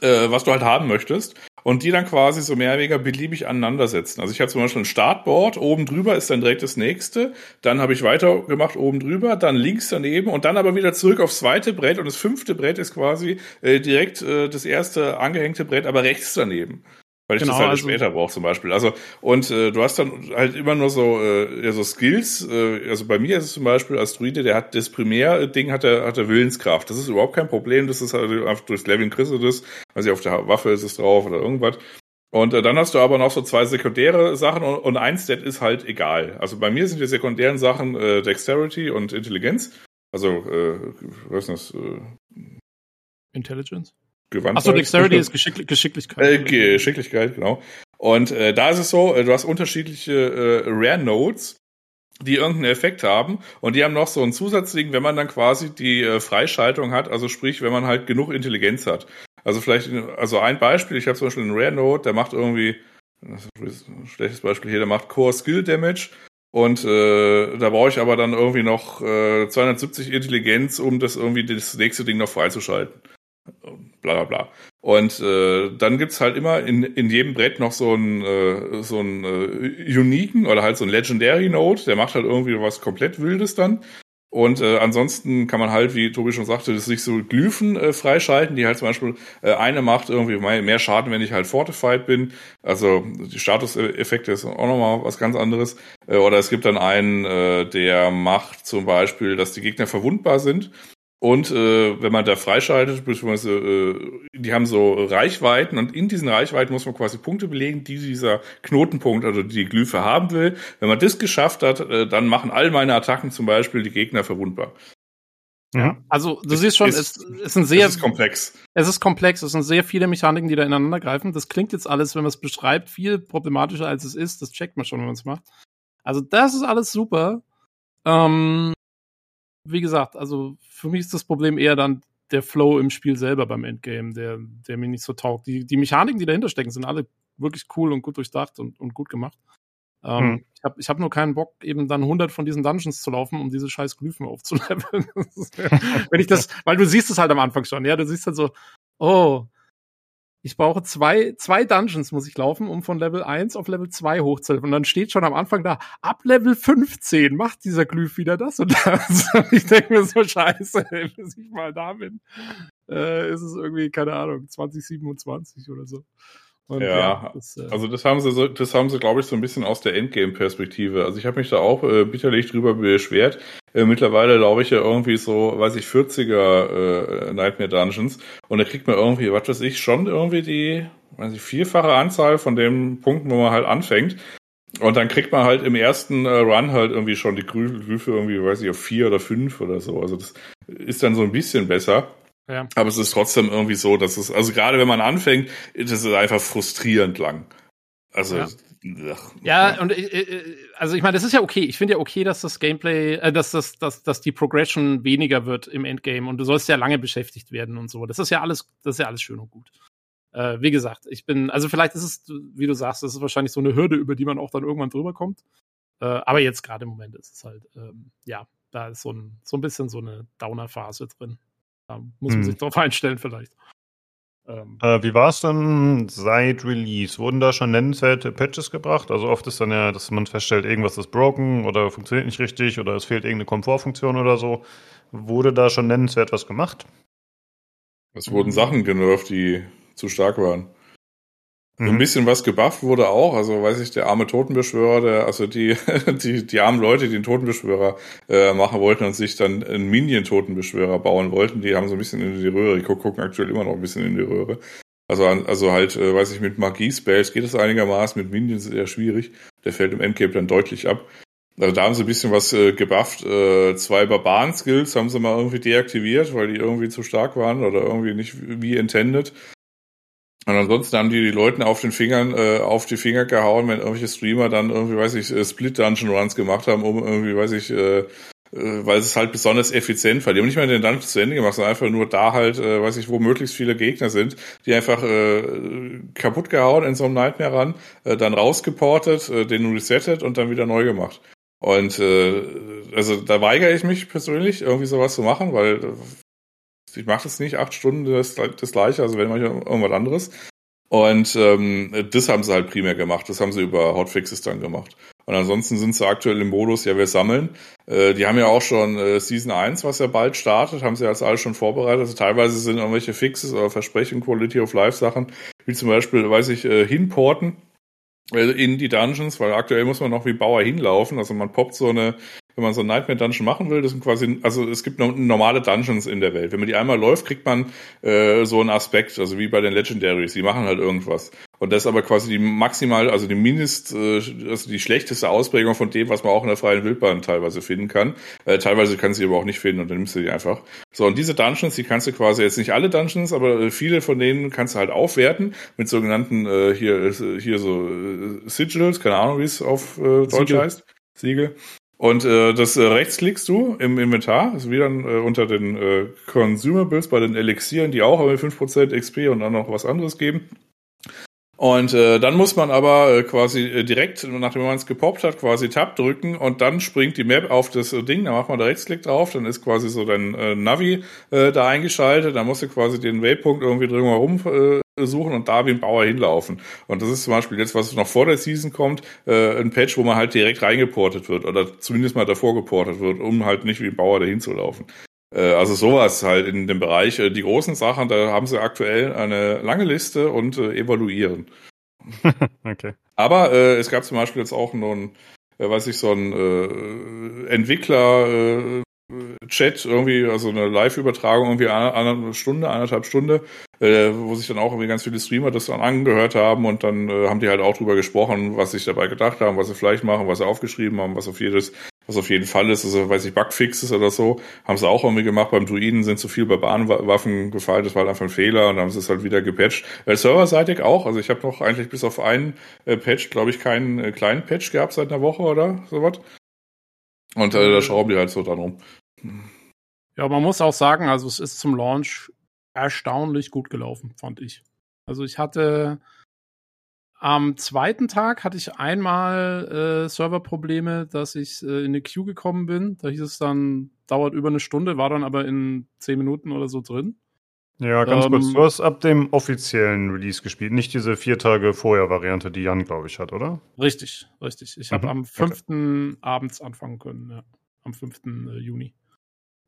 äh, was du halt haben möchtest und die dann quasi so mehr oder weniger beliebig aneinandersetzen. Also ich habe zum Beispiel ein Startboard, oben drüber ist dann direkt das nächste, dann habe ich weitergemacht oben drüber, dann links daneben und dann aber wieder zurück aufs zweite Brett und das fünfte Brett ist quasi äh, direkt äh, das erste angehängte Brett, aber rechts daneben. Weil ich Genau, das halt also- später brauche zum Beispiel. Also und äh, du hast dann halt immer nur so äh, ja, so Skills. Äh, also bei mir ist es zum Beispiel als Druide, der hat das Primär-Ding hat er hat er Willenskraft. Das ist überhaupt kein Problem. Das ist halt einfach durchs Leveln kriegst du das. Also auf der Waffe ist es drauf oder irgendwas. Und äh, dann hast du aber noch so zwei sekundäre Sachen und, und ein Stat ist halt egal. Also bei mir sind die sekundären Sachen äh, Dexterity und Intelligenz. Also äh, was ist das? Äh, Intelligence? Gewandtheit. Achso, Dexterity ist [laughs] Geschick Geschicklichkeit. Äh, Geschicklichkeit, genau. Und äh, da ist es so, äh, du hast unterschiedliche äh, Rare Nodes, die irgendeinen Effekt haben und die haben noch so ein Zusatzding, wenn man dann quasi die äh, Freischaltung hat, also sprich, wenn man halt genug Intelligenz hat. Also vielleicht, also ein Beispiel, ich habe zum Beispiel einen Rare Node, der macht irgendwie, das ist ein schlechtes Beispiel hier, der macht Core Skill Damage und äh, da brauche ich aber dann irgendwie noch äh, 270 Intelligenz, um das irgendwie das nächste Ding noch freizuschalten. Bla bla bla. Und äh, dann gibt's halt immer in, in jedem Brett noch so einen äh, so einen äh, uniken oder halt so einen Legendary Node, der macht halt irgendwie was komplett Wildes dann. Und äh, ansonsten kann man halt, wie Tobi schon sagte, sich so Glyphen äh, freischalten, die halt zum Beispiel äh, eine macht irgendwie mehr mehr Schaden, wenn ich halt fortified bin. Also die Statuseffekte ist auch nochmal was ganz anderes. Äh, oder es gibt dann einen, äh, der macht zum Beispiel, dass die Gegner verwundbar sind. Und äh, wenn man da freischaltet, beziehungsweise äh, die haben so Reichweiten und in diesen Reichweiten muss man quasi Punkte belegen, die dieser Knotenpunkt, also die Glyphe haben will. Wenn man das geschafft hat, äh, dann machen all meine Attacken zum Beispiel die Gegner verwundbar. Ja. Also du Es siehst schon, ist- es, es sind sehr, das ist komplex. es ist komplex, es sind sehr viele Mechaniken, die da ineinander greifen. Das klingt jetzt alles, wenn man es beschreibt, viel problematischer als es ist. Das checkt man schon, wenn man es macht. Also das ist alles super. Ähm, wie gesagt, also für mich ist das Problem eher dann der Flow im Spiel selber beim Endgame, der, der mir nicht so taugt. Die, die Mechaniken, die dahinter stecken, sind alle wirklich cool und gut durchdacht und, und gut gemacht. Ähm, Hm. Ich habe ich hab nur keinen Bock, eben dann 100 von diesen Dungeons zu laufen, um diese scheiß Glyphen aufzuleveln. [laughs] Wenn ich das, [laughs] weil du siehst es halt am Anfang schon, ja, du siehst halt so, oh, ich brauche zwei, zwei Dungeons muss ich laufen, um von Level 1 auf Level 2 hochzuleveln. Und dann steht schon am Anfang da, ab Level 15 macht dieser Glyph wieder das und das. [laughs] Und ich denke mir so, scheiße, bis ich mal da bin, äh, ist es irgendwie, keine Ahnung, 2027 oder so. Und Ja, das, äh, Also das haben sie, so, das haben sie, glaube ich, so ein bisschen aus der Endgame-Perspektive. Also ich habe mich da auch äh, bitterlich drüber beschwert. Äh, mittlerweile laufe ich ja irgendwie so, weiß ich, 40er äh, Nightmare Dungeons und da kriegt man irgendwie, was weiß ich, schon irgendwie die, weiß ich, vierfache Anzahl von den Punkten, wo man halt anfängt. Und dann kriegt man halt im ersten äh, Run halt irgendwie schon die Grü- Glyphe irgendwie, weiß ich, auf vier oder fünf oder so. Also das ist dann so ein bisschen besser. Ja. Aber es ist trotzdem irgendwie so, dass es, also gerade wenn man anfängt, das ist einfach frustrierend lang. Also, Ja. ach, Ja, und äh, äh, also ich meine, das ist ja okay. Ich finde ja okay, dass das Gameplay, äh, dass das, dass, dass die Progression weniger wird im Endgame und du sollst ja lange beschäftigt werden und so. Das ist ja alles, das ist ja alles schön und gut. Äh, wie gesagt, ich bin, also vielleicht ist es, wie du sagst, das ist wahrscheinlich so eine Hürde, über die man auch dann irgendwann drüber kommt. Äh, aber jetzt gerade im Moment ist es halt, ähm, ja, da ist so ein, so ein bisschen so eine Downer-Phase drin. Da muss man Hm. sich drauf einstellen vielleicht. Ähm, Äh, wie war es dann seit Release? Wurden da schon nennenswerte Patches gebracht? Also oft ist dann ja, dass man feststellt, irgendwas ist broken oder funktioniert nicht richtig oder es fehlt irgendeine Komfortfunktion oder so. Wurde da schon nennenswert was gemacht? es wurden Sachen genervt, die zu stark waren. Ein Mhm. bisschen was gebufft wurde auch, also weiß ich, der arme Totenbeschwörer, der, also die, [laughs] die, die armen Leute, die den Totenbeschwörer äh, machen wollten und sich dann einen Minion-Totenbeschwörer bauen wollten, die haben so ein bisschen in die Röhre, die gu- gucken aktuell immer noch ein bisschen in die Röhre. Also, also halt, äh, weiß ich, mit Magie-Spells geht es einigermaßen, mit Minions ist eher schwierig. Der fällt im Endgame dann deutlich ab. Also da haben sie ein bisschen was äh, gebufft. Äh, zwei Barbaren-Skills haben sie mal irgendwie deaktiviert, weil die irgendwie zu stark waren oder irgendwie nicht wie intended. Und ansonsten haben die die Leuten auf den Fingern, äh, auf die Finger gehauen, wenn irgendwelche Streamer dann irgendwie, weiß ich, äh, Split Dungeon Runs gemacht haben, um irgendwie, weiß ich, äh, äh, weil es halt besonders effizient war. Die haben nicht mal den Dungeon zu Ende gemacht, sondern einfach nur da halt, äh, weiß ich, wo möglichst viele Gegner sind, die einfach äh, kaputt gehauen in so einem Nightmare ran, äh, dann rausgeportet, äh, den resettet und dann wieder neu gemacht. Und äh, also da weigere ich mich persönlich, irgendwie sowas zu machen, weil ich mache das nicht, acht Stunden das, das gleiche, also wenn man irgendwas anderes. Und ähm, das haben sie halt primär gemacht. Das haben sie über Hotfixes dann gemacht. Und ansonsten sind sie aktuell im Modus, ja, wir sammeln. Äh, die haben ja auch schon äh, Season 1, was ja bald startet, haben sie jetzt alles schon vorbereitet. Also teilweise sind irgendwelche Fixes oder Versprechen, Quality of Life Sachen, wie zum Beispiel, weiß ich, äh, hinporten äh, in die Dungeons, weil aktuell muss man noch wie Bauer hinlaufen. Also man poppt so eine wenn man so ein Nightmare Dungeon machen will, das sind quasi, also es gibt normale Dungeons in der Welt. Wenn man die einmal läuft, kriegt man äh, so einen Aspekt, also wie bei den Legendaries, die machen halt irgendwas. Und das ist aber quasi die maximal, also die Mindest, äh, also die schlechteste Ausprägung von dem, was man auch in der freien Wildbahn teilweise finden kann. Äh, teilweise kann sie aber auch nicht finden und dann nimmst du die einfach. So, und diese Dungeons, die kannst du quasi jetzt nicht alle Dungeons, aber äh, viele von denen kannst du halt aufwerten mit sogenannten äh, hier, hier so äh, Sigils, keine Ahnung, wie es auf äh, Deutsch Siegel. heißt. Siegel. Und äh, das äh, rechtsklickst du im Inventar, ist wieder äh, unter den äh, Consumables bei den Elixieren, die auch aber 5% XP und dann noch was anderes geben. Und äh, dann muss man aber äh, quasi äh, direkt, nachdem man es gepoppt hat, quasi Tab drücken und dann springt die Map auf das äh, Ding, da macht man da Rechtsklick drauf, dann ist quasi so dein äh, Navi äh, da eingeschaltet, dann musst du quasi den Waypoint irgendwie drumherum äh, suchen und da wie ein Bauer hinlaufen. Und das ist zum Beispiel jetzt, was noch vor der Season kommt, äh, ein Patch, wo man halt direkt reingeportet wird oder zumindest mal davor geportet wird, um halt nicht wie ein Bauer dahin zu laufen. Äh, also sowas halt in dem Bereich. Äh, die großen Sachen, da haben sie aktuell eine lange Liste und äh, evaluieren. [laughs] okay. Aber äh, es gab zum Beispiel jetzt auch noch ein, äh, weiß ich, so ein äh, Entwickler, äh, Chat irgendwie, also eine Live-Übertragung irgendwie eine, eine Stunde, eineinhalb Stunde, äh, wo sich dann auch irgendwie ganz viele Streamer das dann angehört haben und dann äh, haben die halt auch drüber gesprochen, was sich dabei gedacht haben, was sie vielleicht machen, was sie aufgeschrieben haben, was auf jedes, was auf jeden Fall ist, also weiß ich, Bugfixes oder so, haben sie auch irgendwie gemacht. Beim Druiden sind zu viel bei Bahnwaffen gefallen, das war halt einfach ein Fehler und dann haben sie es halt wieder gepatcht. Äh, serverseitig auch, also ich habe noch eigentlich bis auf einen äh, Patch, glaube ich, keinen äh, kleinen Patch gehabt seit einer Woche oder sowas. Und äh, da schrauben die halt so dran rum. Ja, man muss auch sagen, also es ist zum Launch erstaunlich gut gelaufen, fand ich. Also ich hatte am zweiten Tag hatte ich einmal äh, Serverprobleme, dass ich äh, in eine Queue gekommen bin. Da hieß es dann, dauert über eine Stunde, war dann aber in zehn Minuten oder so drin. Ja, ganz ähm, kurz. Du hast ab dem offiziellen Release gespielt, nicht diese vier Tage vorher Variante, die Jan, glaube ich, hat, oder? Richtig, richtig. Ich mhm. habe am 5. Okay. abends anfangen können, ja. Am 5. Äh, Juni.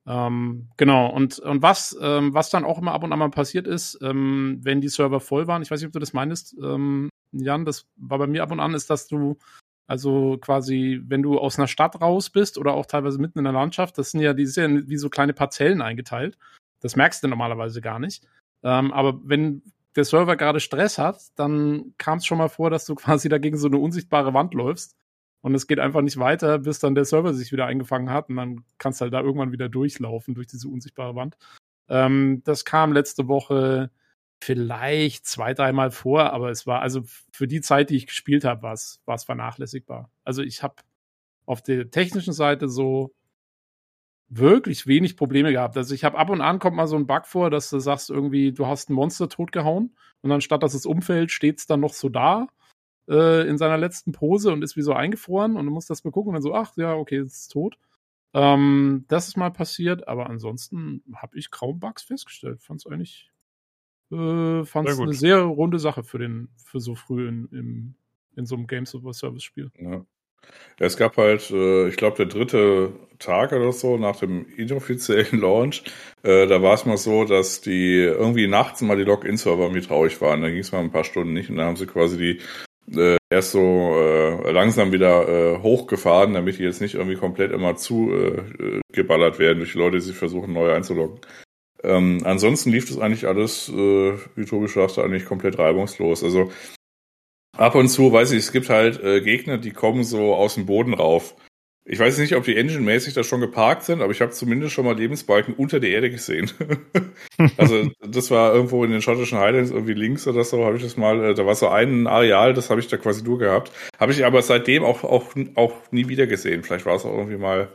Ähm, genau, und, und was, ähm, was dann auch immer ab und an mal passiert ist, ähm, wenn die Server voll waren, ich weiß nicht, ob du das meinst, ähm, Jan, das war bei mir ab und an, ist, dass du also quasi, wenn du aus einer Stadt raus bist oder auch teilweise mitten in der Landschaft, das sind ja, die sind ja wie so kleine Parzellen eingeteilt. Das merkst du normalerweise gar nicht. Ähm, aber wenn der Server gerade Stress hat, dann kam es schon mal vor, dass du [laughs] quasi dagegen so eine unsichtbare Wand läufst. Und es geht einfach nicht weiter, bis dann der Server sich wieder eingefangen hat und dann kannst du halt da irgendwann wieder durchlaufen durch diese unsichtbare Wand. Ähm, das kam letzte Woche vielleicht zwei, dreimal vor, aber es war also für die Zeit, die ich gespielt habe, war es vernachlässigbar. Also ich habe auf der technischen Seite so wirklich wenig Probleme gehabt. Also ich habe ab und an kommt mal so ein Bug vor, dass du sagst irgendwie, du hast ein Monster totgehauen und anstatt dass es umfällt, steht es dann noch so da äh, in seiner letzten Pose und ist wie so eingefroren und du musst das begucken und dann so, ach ja, okay, es ist tot. Ähm, das ist mal passiert, aber ansonsten habe ich kaum Bugs festgestellt. Fand es eigentlich, äh, fand es eine sehr runde Sache für den, für so früh in, in, in so einem Games over Service Spiel. Ja. Es gab halt, äh, ich glaube, der dritte Tag oder so nach dem inoffiziellen [laughs] Launch, äh, da war es mal so, dass die irgendwie nachts mal die Login-Server irgendwie traurig waren. Da ging es mal ein paar Stunden nicht und dann haben sie quasi die äh, erst so äh, langsam wieder äh, hochgefahren, damit die jetzt nicht irgendwie komplett immer zu äh, geballert werden durch die Leute, die sich versuchen, neu einzuloggen. Ähm, ansonsten lief das eigentlich alles, äh, wie Tobi sagte, eigentlich komplett reibungslos. Also ab und zu, weiß ich, es gibt halt äh, Gegner, die kommen so aus dem Boden rauf. Ich weiß nicht, ob die Engine-mäßig da schon geparkt sind, aber ich habe zumindest schon mal Lebensbalken unter der Erde gesehen. [laughs] also das war irgendwo in den schottischen Highlands irgendwie links oder so, habe ich das mal, äh, da war so ein Areal, das habe ich da quasi nur gehabt. Habe ich aber seitdem auch, auch, auch nie wieder gesehen. Vielleicht war es auch irgendwie mal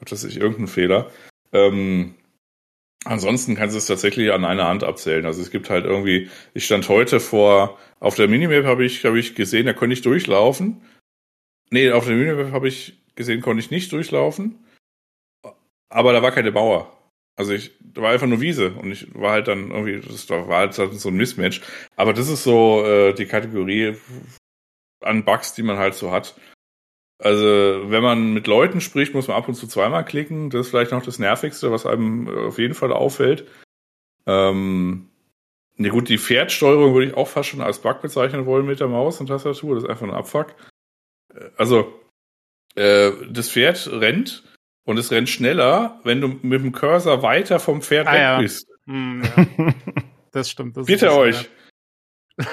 hat das sich irgendein Fehler. Ähm, ansonsten kannst du es tatsächlich an einer Hand abzählen. Also es gibt halt irgendwie, ich stand heute vor, auf der Minimap habe ich, habe ich gesehen, da konnte ich durchlaufen. Nee, auf der Minimap habe ich gesehen, konnte ich nicht durchlaufen. Aber da war keine Mauer. Also ich, da war einfach nur Wiese und ich war halt dann irgendwie, das war halt so ein Mismatch. Aber das ist so äh, die Kategorie an Bugs, die man halt so hat. Also, wenn man mit Leuten spricht, muss man ab und zu zweimal klicken. Das ist vielleicht noch das Nervigste, was einem auf jeden Fall auffällt. Ähm, ne gut, die Pferdsteuerung würde ich auch fast schon als Bug bezeichnen wollen mit der Maus und Tastatur. Das ist einfach ein Abfuck. Also, äh, das Pferd rennt und es rennt schneller, wenn du mit dem Cursor weiter vom Pferd Ah, weg ja. bist. Hm, ja. [laughs] Das stimmt. Das Bitte ist- euch.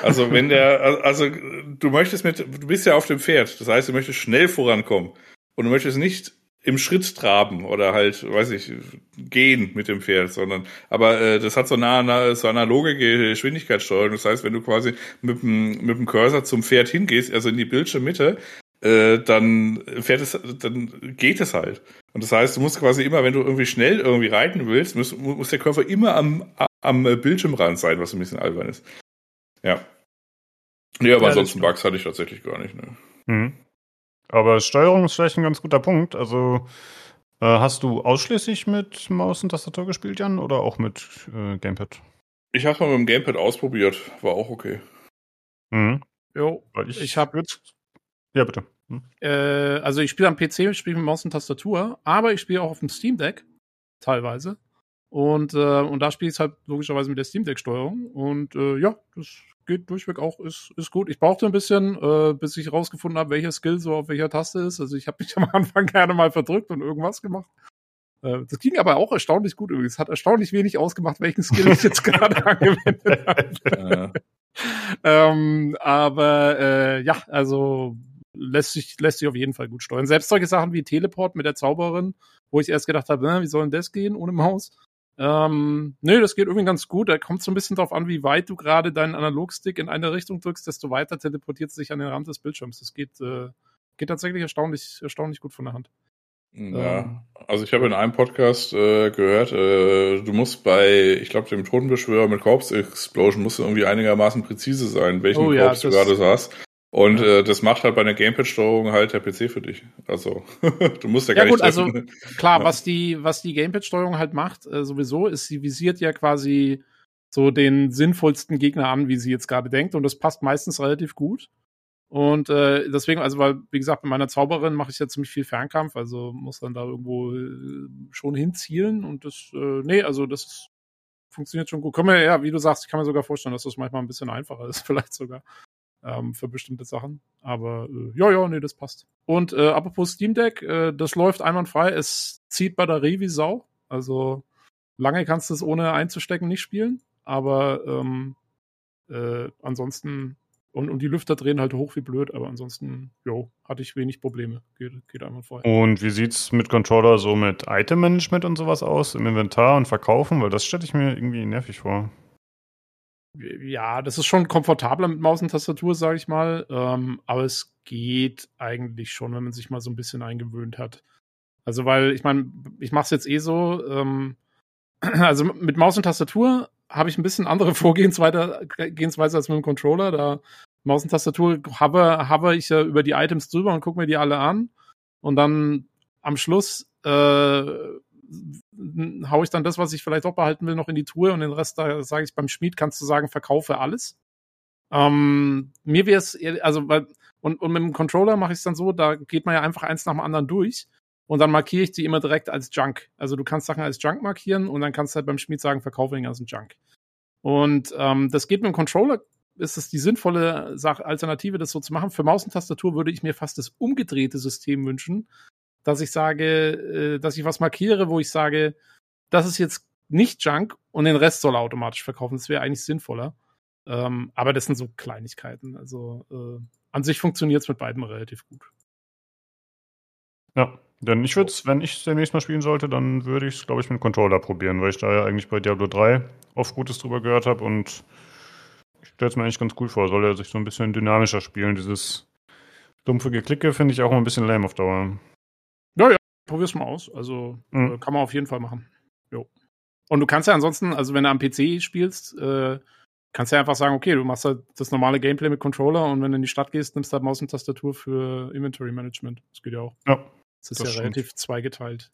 Also wenn der, also du möchtest mit, du bist ja auf dem Pferd, das heißt, du möchtest schnell vorankommen und du möchtest nicht im Schritt traben oder halt, weiß ich, gehen mit dem Pferd, sondern, aber äh, das hat so eine, eine so analoge Geschwindigkeitssteuerung. Das heißt, wenn du quasi mit dem, mit dem Cursor zum Pferd hingehst, also in die Bildschirmmitte, äh, dann fährt es, dann geht es halt. Und das heißt, du musst quasi immer, wenn du irgendwie schnell irgendwie reiten willst, muss, muss der Körper immer am, am Bildschirmrand sein, was ein bisschen albern ist. Ja. Nee, aber Ja, ansonsten. Bugs hatte ich tatsächlich gar nicht. Ne? Mhm. Aber Steuerung ist vielleicht ein ganz guter Punkt. Also äh, hast du ausschließlich mit Maus und Tastatur gespielt, Jan, oder auch mit äh, Gamepad? Ich habe mal mit dem Gamepad ausprobiert, war auch okay. Mhm. Jo, Weil ich Ich hab- würd- Ja, bitte. Hm. Äh, also ich spiele am PC, ich spiele mit Maus und Tastatur, aber ich spiele auch auf dem Steam Deck teilweise. Und, äh, und da spiele ich halt logischerweise mit der Steam Deck-Steuerung. Und äh, ja, das geht durchweg auch, ist, ist gut. Ich brauchte ein bisschen, äh, bis ich rausgefunden habe, welcher Skill so auf welcher Taste ist. Also ich habe mich [laughs] am Anfang gerne mal verdrückt und irgendwas gemacht. Äh, das ging aber auch erstaunlich gut übrigens. Es hat erstaunlich wenig ausgemacht, welchen Skill ich jetzt [laughs] gerade angewendet habe. Äh, ähm, aber äh, ja, also lässt sich, lässt sich auf jeden Fall gut steuern. Selbst solche Sachen wie Teleport mit der Zauberin, wo ich erst gedacht habe, äh, wie soll denn das gehen ohne Maus? Ähm, nö, das geht irgendwie ganz gut. Da kommt so ein bisschen drauf an, wie weit du gerade deinen Analogstick in eine Richtung drückst, desto weiter teleportiert es sich an den Rand des Bildschirms. Das geht, äh, geht tatsächlich erstaunlich, erstaunlich gut von der Hand. ja. Also ich habe in einem Podcast äh, gehört, äh, du musst bei, ich glaube, dem Totenbeschwörer mit Corpse Explosion musst du irgendwie einigermaßen präzise sein, welchen Oh ja, Corpse du gerade hast. Und äh, das macht halt bei einer Gamepad-Steuerung halt der PC für dich. Also [laughs] du musst ja gar Ja, gut, nicht also klar, Ja. was die, was die Gamepad-Steuerung halt macht, äh, sowieso, ist, sie visiert ja quasi so den sinnvollsten Gegner an, wie sie jetzt gerade denkt. Und das passt meistens relativ gut. Und äh, deswegen, also, weil, wie gesagt, mit meiner Zauberin mache ich ja ziemlich viel Fernkampf, also muss dann da irgendwo äh, schon hinzielen. Und das, äh, nee, also das ist, funktioniert schon gut. Können wir, ja, wie du sagst, ich kann mir sogar vorstellen, dass das manchmal ein bisschen einfacher ist, [laughs] vielleicht sogar ähm, für bestimmte Sachen. Aber äh, ja, ja, nee, das passt. Und äh, apropos Steam Deck, äh, das läuft einwandfrei. Es zieht Batterie wie Sau. Also lange kannst du es ohne einzustecken nicht spielen. Aber ähm, äh, ansonsten und, und die Lüfter drehen halt hoch wie blöd. Aber ansonsten, jo, hatte ich wenig Probleme. Geht, geht einwandfrei. Und wie sieht's mit Controller so mit Item-Management und sowas aus im Inventar und Verkaufen? Weil das stelle ich mir irgendwie nervig vor. Ja, das ist schon komfortabler mit Maus und Tastatur, sage ich mal. Ähm, aber es geht eigentlich schon, wenn man sich mal so ein bisschen eingewöhnt hat. Also, weil ich meine, ich mache es jetzt eh so. Ähm, [clears throat] also mit Maus und Tastatur habe ich ein bisschen andere [laughs] Vorgehensweise Gehensweise als mit dem Controller. Da Maus und Tastatur habe, habe ich ja über die Items drüber und gucke mir die alle an. Und dann am Schluss äh, haue ich dann das, was ich vielleicht auch behalten will, noch in die Truhe und den Rest, da sage ich beim Schmied, kannst du sagen, verkaufe alles. Ähm, mir wäre es, also, weil, und, und mit dem Controller mache ich es dann so, da geht man ja einfach eins nach dem anderen durch und dann markiere ich die immer direkt als Junk. Also du kannst Sachen als Junk markieren und dann kannst du halt beim Schmied sagen, verkaufe den ganzen Junk. Und ähm, das geht mit dem Controller, ist es die sinnvolle Sache, Alternative, das so zu machen. Für Maus und Tastatur würde ich mir fast das umgedrehte System wünschen, dass ich sage, äh, dass ich was markiere, wo ich sage, das ist jetzt nicht Junk und den Rest soll er automatisch verkaufen. Das wäre eigentlich sinnvoller. Ähm, aber das sind so Kleinigkeiten. Also äh, an sich funktioniert es mit beiden relativ gut. Ja, denn ich würde es, wenn ich es demnächst mal spielen sollte, dann würde ich es, glaube ich, mit dem Controller probieren, weil ich da ja eigentlich bei Diablo 3 oft Gutes drüber gehört habe und ich stelle es mir eigentlich ganz cool vor. Soll er sich so ein bisschen dynamischer spielen. Dieses dumpfe Geklicke finde ich auch mal ein bisschen lame auf Dauer. Probier's mal aus. Also Mhm. äh, kann man auf jeden Fall machen. Jo. Und du kannst ja ansonsten, also wenn du am PC spielst, äh, kannst du ja einfach sagen, okay, du machst halt das normale Gameplay mit Controller und wenn du in die Stadt gehst, nimmst du halt Maus und Tastatur für Inventory Management. Das geht ja auch. Ja, Das ist das ja stimmt. relativ zweigeteilt.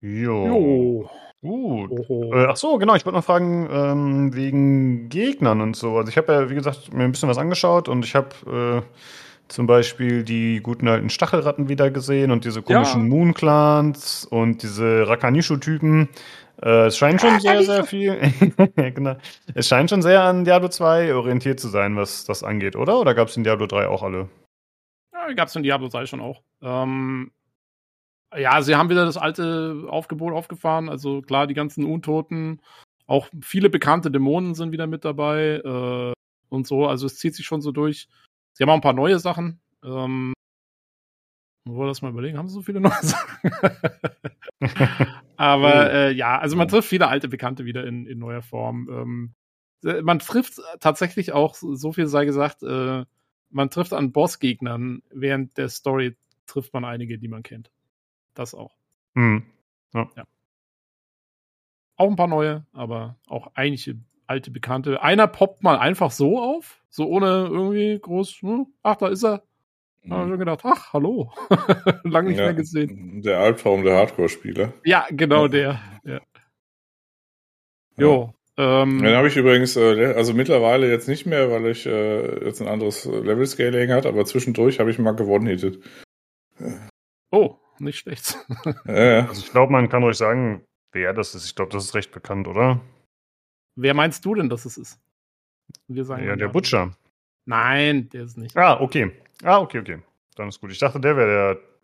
Jo. Jo. Gut. Oho. Äh, ach so, genau. Ich wollte noch fragen ähm, wegen Gegnern und so. Also ich habe ja, wie gesagt, mir ein bisschen was angeschaut und ich habe äh, zum Beispiel die guten alten Stachelratten wieder gesehen und diese komischen Ja. Moon-Clans und diese Rakanishu-Typen. Äh, es scheint schon sehr, sehr viel. [laughs] genau. Es scheint schon sehr an Diablo 2 orientiert zu sein, was das angeht, oder? Oder gab es in Diablo 3 auch alle? Ja, gab es in Diablo 3 schon auch. Ähm, ja, sie haben wieder das alte Aufgebot aufgefahren. Also klar, die ganzen Untoten, auch viele bekannte Dämonen sind wieder mit dabei äh, und so. Also es zieht sich schon so durch. Sie haben auch ein paar neue Sachen. Ähm, wollen das mal überlegen? Haben sie so viele neue [laughs] Sachen? Aber äh, ja, also man trifft viele alte Bekannte wieder in, in neuer Form. Ähm, äh, man trifft tatsächlich auch, so viel sei gesagt, äh, man trifft an Bossgegnern während der Story trifft man einige, die man kennt. Das auch. Hm. Auch ein paar neue, aber auch einige alte Bekannte. Einer poppt mal einfach so auf, so ohne irgendwie groß, hm, ach, da ist er. Da habe ich schon gedacht, ach, hallo. [laughs] Lang nicht Ja, mehr gesehen. Der Albtraum der Hardcore-Spieler. Ja, genau der. Ja. Jo. Ähm, Den habe ich übrigens, äh, also mittlerweile jetzt nicht mehr, weil ich äh, jetzt ein anderes äh, Level-Scaling hat, aber zwischendurch habe ich mal gewonnen hittet. oh, nicht schlecht. [laughs] Ja, ja. Also ich glaube, man kann euch sagen, wer das ist. Ich glaube, das ist recht bekannt, oder? Wer meinst du denn, dass es ist? Wir sagen Ja, der Butcher. Nein, der ist nicht. Ah, okay. Ah, okay, okay. Dann ist gut. Ich dachte, der wäre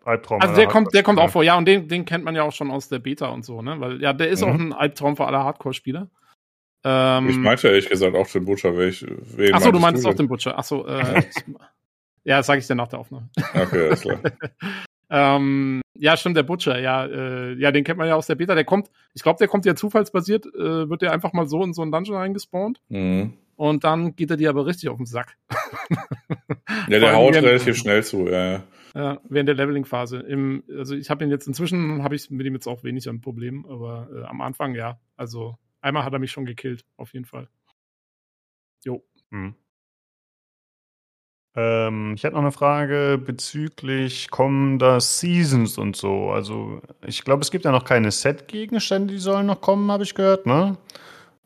der Albtraum. Also der kommt, der kommt auch vor, ja, und den, den kennt man ja auch schon aus der Beta und so, ne? Weil ja, der ist Mhm. auch ein Albtraum für alle Hardcore-Spieler. Ähm, Ich meinte ehrlich gesagt auch den Butcher, welch, wen Achso, du meinst auch den Butcher. Achso, äh, [laughs] ja, das sage ich dir nach der Aufnahme. Okay, alles klar. [laughs] ähm, ja, stimmt, der Butcher, ja, äh, ja, den kennt man ja aus der Beta. Der kommt, ich glaube, der kommt ja zufallsbasiert, äh, wird der einfach mal so in so einen Dungeon reingespawnt Mhm. und dann geht er dir aber richtig auf den Sack. [laughs] Ja, der haut relativ schnell zu, ja. ja. Während der Leveling-Phase. Im, also ich habe ihn jetzt inzwischen, habe ich mit ihm jetzt auch wenig ein Problem, aber äh, am Anfang ja. Also einmal hat er mich schon gekillt, auf jeden Fall. Jo. Hm. Ähm, ich hätte noch eine Frage bezüglich kommender Seasons und so. Also, ich glaube, es gibt ja noch keine Set-Gegenstände, die sollen noch kommen, habe ich gehört, ne?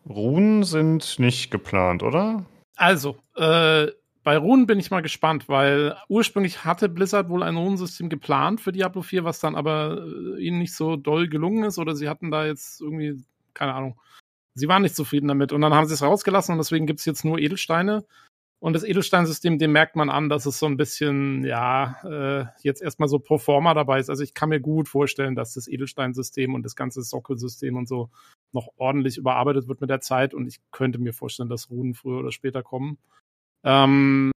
Runen sind nicht geplant, oder? Also, äh, bei Runen bin ich mal gespannt, weil ursprünglich hatte Blizzard wohl ein Runensystem geplant für Diablo 4, was dann aber äh, ihnen nicht so doll gelungen ist oder sie hatten da jetzt irgendwie, keine Ahnung, sie waren nicht zufrieden damit und dann haben sie es rausgelassen und deswegen gibt es jetzt nur Edelsteine. Und das Edelsteinsystem, dem merkt man an, dass es so ein bisschen, ja, äh, jetzt erstmal so pro forma dabei ist. Also ich kann mir gut vorstellen, dass das Edelsteinsystem und das ganze Sockelsystem und so noch ordentlich überarbeitet wird mit der Zeit und ich könnte mir vorstellen, dass Runen früher oder später kommen. Ähm,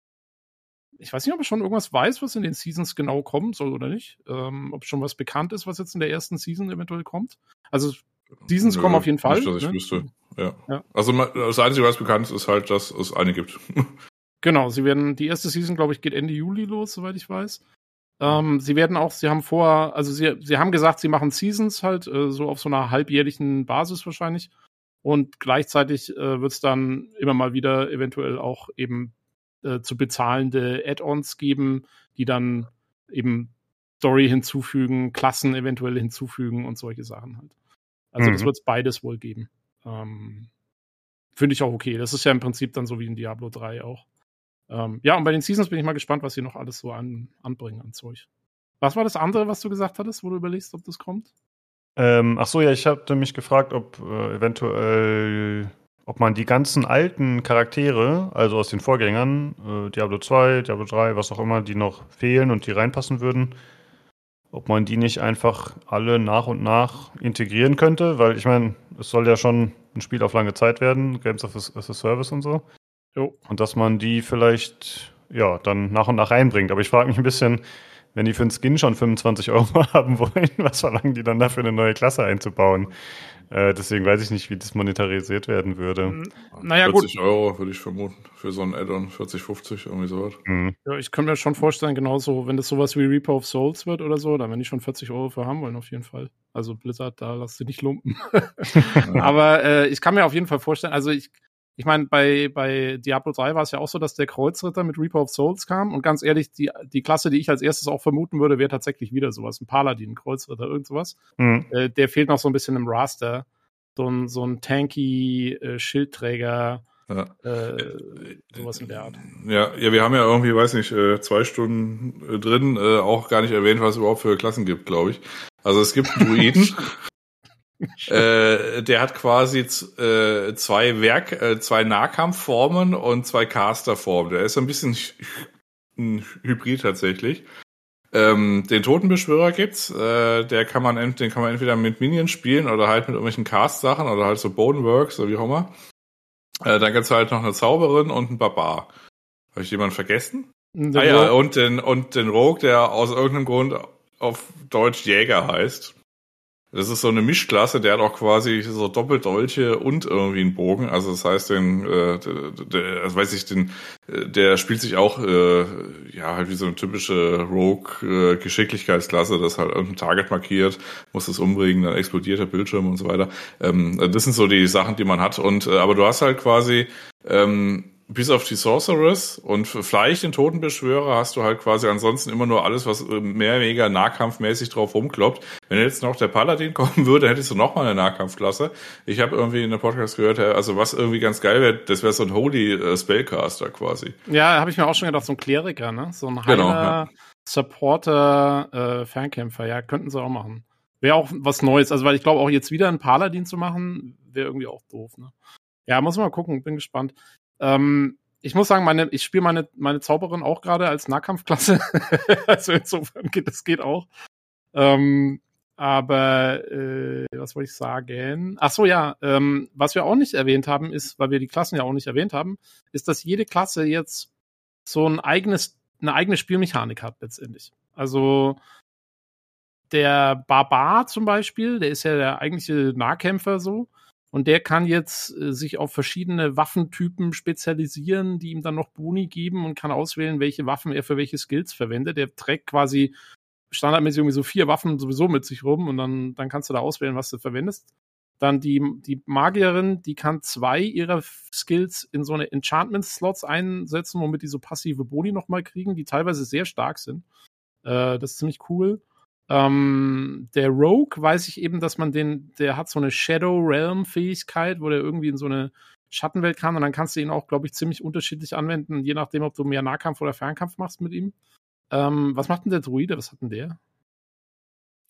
ich weiß nicht, ob ich schon irgendwas weiß, was in den Seasons genau kommen soll oder nicht. Ähm, ob schon was bekannt ist, was jetzt in der ersten Season eventuell kommt. Also Seasons Nö, kommen auf jeden Fall. Nicht, dass ich ne? wüsste. Ja. Ja. Also das Einzige, was bekannt ist, ist halt, dass es eine gibt. [laughs] Genau, sie werden, die erste Season, glaube ich, geht Ende Juli los, soweit ich weiß. Ähm, sie werden auch, sie haben vor, also sie, sie haben gesagt, sie machen Seasons halt, äh, so auf so einer halbjährlichen Basis wahrscheinlich. Und gleichzeitig äh, wird es dann immer mal wieder eventuell auch eben äh, zu bezahlende Add-ons geben, die dann eben Story hinzufügen, Klassen eventuell hinzufügen und solche Sachen halt. Also das Mhm. wird es beides wohl geben. Ähm, Finde ich auch okay. Das ist ja im Prinzip dann so wie in Diablo 3 auch. Ähm, ja, und bei den Seasons bin ich mal gespannt, was sie noch alles so an, anbringen an Zeug. Was war das andere, was du gesagt hattest, wo du überlegst, ob das kommt? Ähm, ach so, ja, ich hatte mich gefragt, ob äh, eventuell, ob man die ganzen alten Charaktere, also aus den Vorgängern, äh, Diablo 2, Diablo 3, was auch immer, die noch fehlen und die reinpassen würden, ob man die nicht einfach alle nach und nach integrieren könnte, weil ich meine, es soll ja schon ein Spiel auf lange Zeit werden, Games as a Service und so. Jo. Und dass man die vielleicht, ja, dann nach und nach reinbringt. Aber ich frage mich ein bisschen, wenn die für einen Skin schon 25 Euro [laughs] haben wollen, was verlangen die dann dafür eine neue Klasse einzubauen? Äh, deswegen weiß ich nicht, wie das monetarisiert werden würde. Naja, gut. 40 Euro würde ich vermuten für so ein Add-on, 40, 50, irgendwie sowas. Mhm. Ja, ich könnte mir schon vorstellen, genauso, wenn das sowas wie Reaper of Souls wird oder so, dann wenn die schon 40 Euro für haben wollen, auf jeden Fall. Also Blizzard, da lasst du nicht lumpen. [laughs] Aber äh, ich kann mir auf jeden Fall vorstellen, also ich, ich meine, bei, bei Diablo 3 war es ja auch so, dass der Kreuzritter mit Reaper of Souls kam. Und ganz ehrlich, die, die Klasse, die ich als erstes auch vermuten würde, wäre tatsächlich wieder sowas. Ein Paladin, ein Kreuzritter, irgend sowas. Mhm. Äh, der fehlt noch so ein bisschen im Raster. So ein, so ein tanky äh, Schildträger, Ja. äh, sowas in der Art. Ja, ja, wir haben ja irgendwie, weiß nicht, äh, zwei Stunden äh, drin, äh, auch gar nicht erwähnt, was es überhaupt für Klassen gibt, glaube ich. Also es gibt [laughs] Druiden. Äh, der hat quasi äh, zwei Werk, äh, zwei Nahkampfformen und zwei Casterformen. Der ist so ein bisschen ein Hybrid tatsächlich. Ähm, den Totenbeschwörer gibt's, äh, der kann man den kann man entweder mit Minions spielen oder halt mit irgendwelchen Cast-Sachen oder halt so Boneworks oder wie auch immer. Äh, dann gibt's halt noch eine Zauberin und einen Barbar. Habe ich jemanden vergessen? Der ah ja, Rogue- und den, und den Rogue, der aus irgendeinem Grund auf Deutsch Jäger heißt. Das ist so eine Mischklasse, der hat auch quasi so Doppeldolche und irgendwie einen Bogen. Also das heißt, den, äh, der, also weiß ich, den, äh, der spielt sich auch äh, ja halt wie so eine typische Rogue äh, das halt irgendein Target markiert, muss es umbringen, dann explodiert der Bildschirm und so weiter. Ähm, das sind so die Sachen, die man hat. Und äh, aber du hast halt quasi ähm, bis auf die Sorceress und vielleicht den Totenbeschwörer hast du halt quasi ansonsten immer nur alles, was äh, mehr oder weniger nahkampfmäßig drauf rumkloppt. Wenn jetzt noch der Paladin [laughs] kommen würde, hättest du noch mal eine Nahkampfklasse. Ich habe irgendwie in der Podcast gehört, also was irgendwie ganz geil wäre, das wäre so ein Holy äh, Spellcaster quasi. Ja, habe ich mir auch schon gedacht, so ein Kleriker, ne? So ein Genau, heiler ja. Supporter, äh, Fernkämpfer, ja, könnten sie auch machen. Wäre auch was Neues, also weil ich glaube auch jetzt wieder einen Paladin zu machen, wäre irgendwie auch doof, ne? Ja, muss man mal gucken, bin gespannt. Ähm, ich muss sagen, meine, ich spiele meine, meine Zauberin auch gerade als Nahkampfklasse. [laughs] also insofern geht das geht auch. Ähm, aber äh, was wollte ich sagen? Ach so, ja, ähm, was wir auch nicht erwähnt haben, ist, weil wir die Klassen ja auch nicht erwähnt haben, ist, dass jede Klasse jetzt so ein eigenes, eine eigene Spielmechanik hat letztendlich. Also der Barbar zum Beispiel, der ist ja der eigentliche Nahkämpfer so. Und der kann jetzt äh, sich auf verschiedene Waffentypen spezialisieren, die ihm dann noch Boni geben und kann auswählen, welche Waffen er für welche Skills verwendet. Der trägt quasi standardmäßig irgendwie so vier Waffen sowieso mit sich rum und dann, dann kannst du da auswählen, was du verwendest. Dann die, die Magierin, die kann zwei ihrer Skills in so eine Enchantment-Slots einsetzen, womit die so passive Boni nochmal kriegen, die teilweise sehr stark sind. Äh, das ist ziemlich cool. Ähm, der Rogue weiß ich eben, dass man den, der hat so eine Shadow Realm Fähigkeit, wo der irgendwie in so eine Schattenwelt kann und dann kannst du ihn auch, glaube ich, ziemlich unterschiedlich anwenden, je nachdem, ob du mehr Nahkampf oder Fernkampf machst mit ihm. Ähm, was macht denn der Druide? Was hat denn der?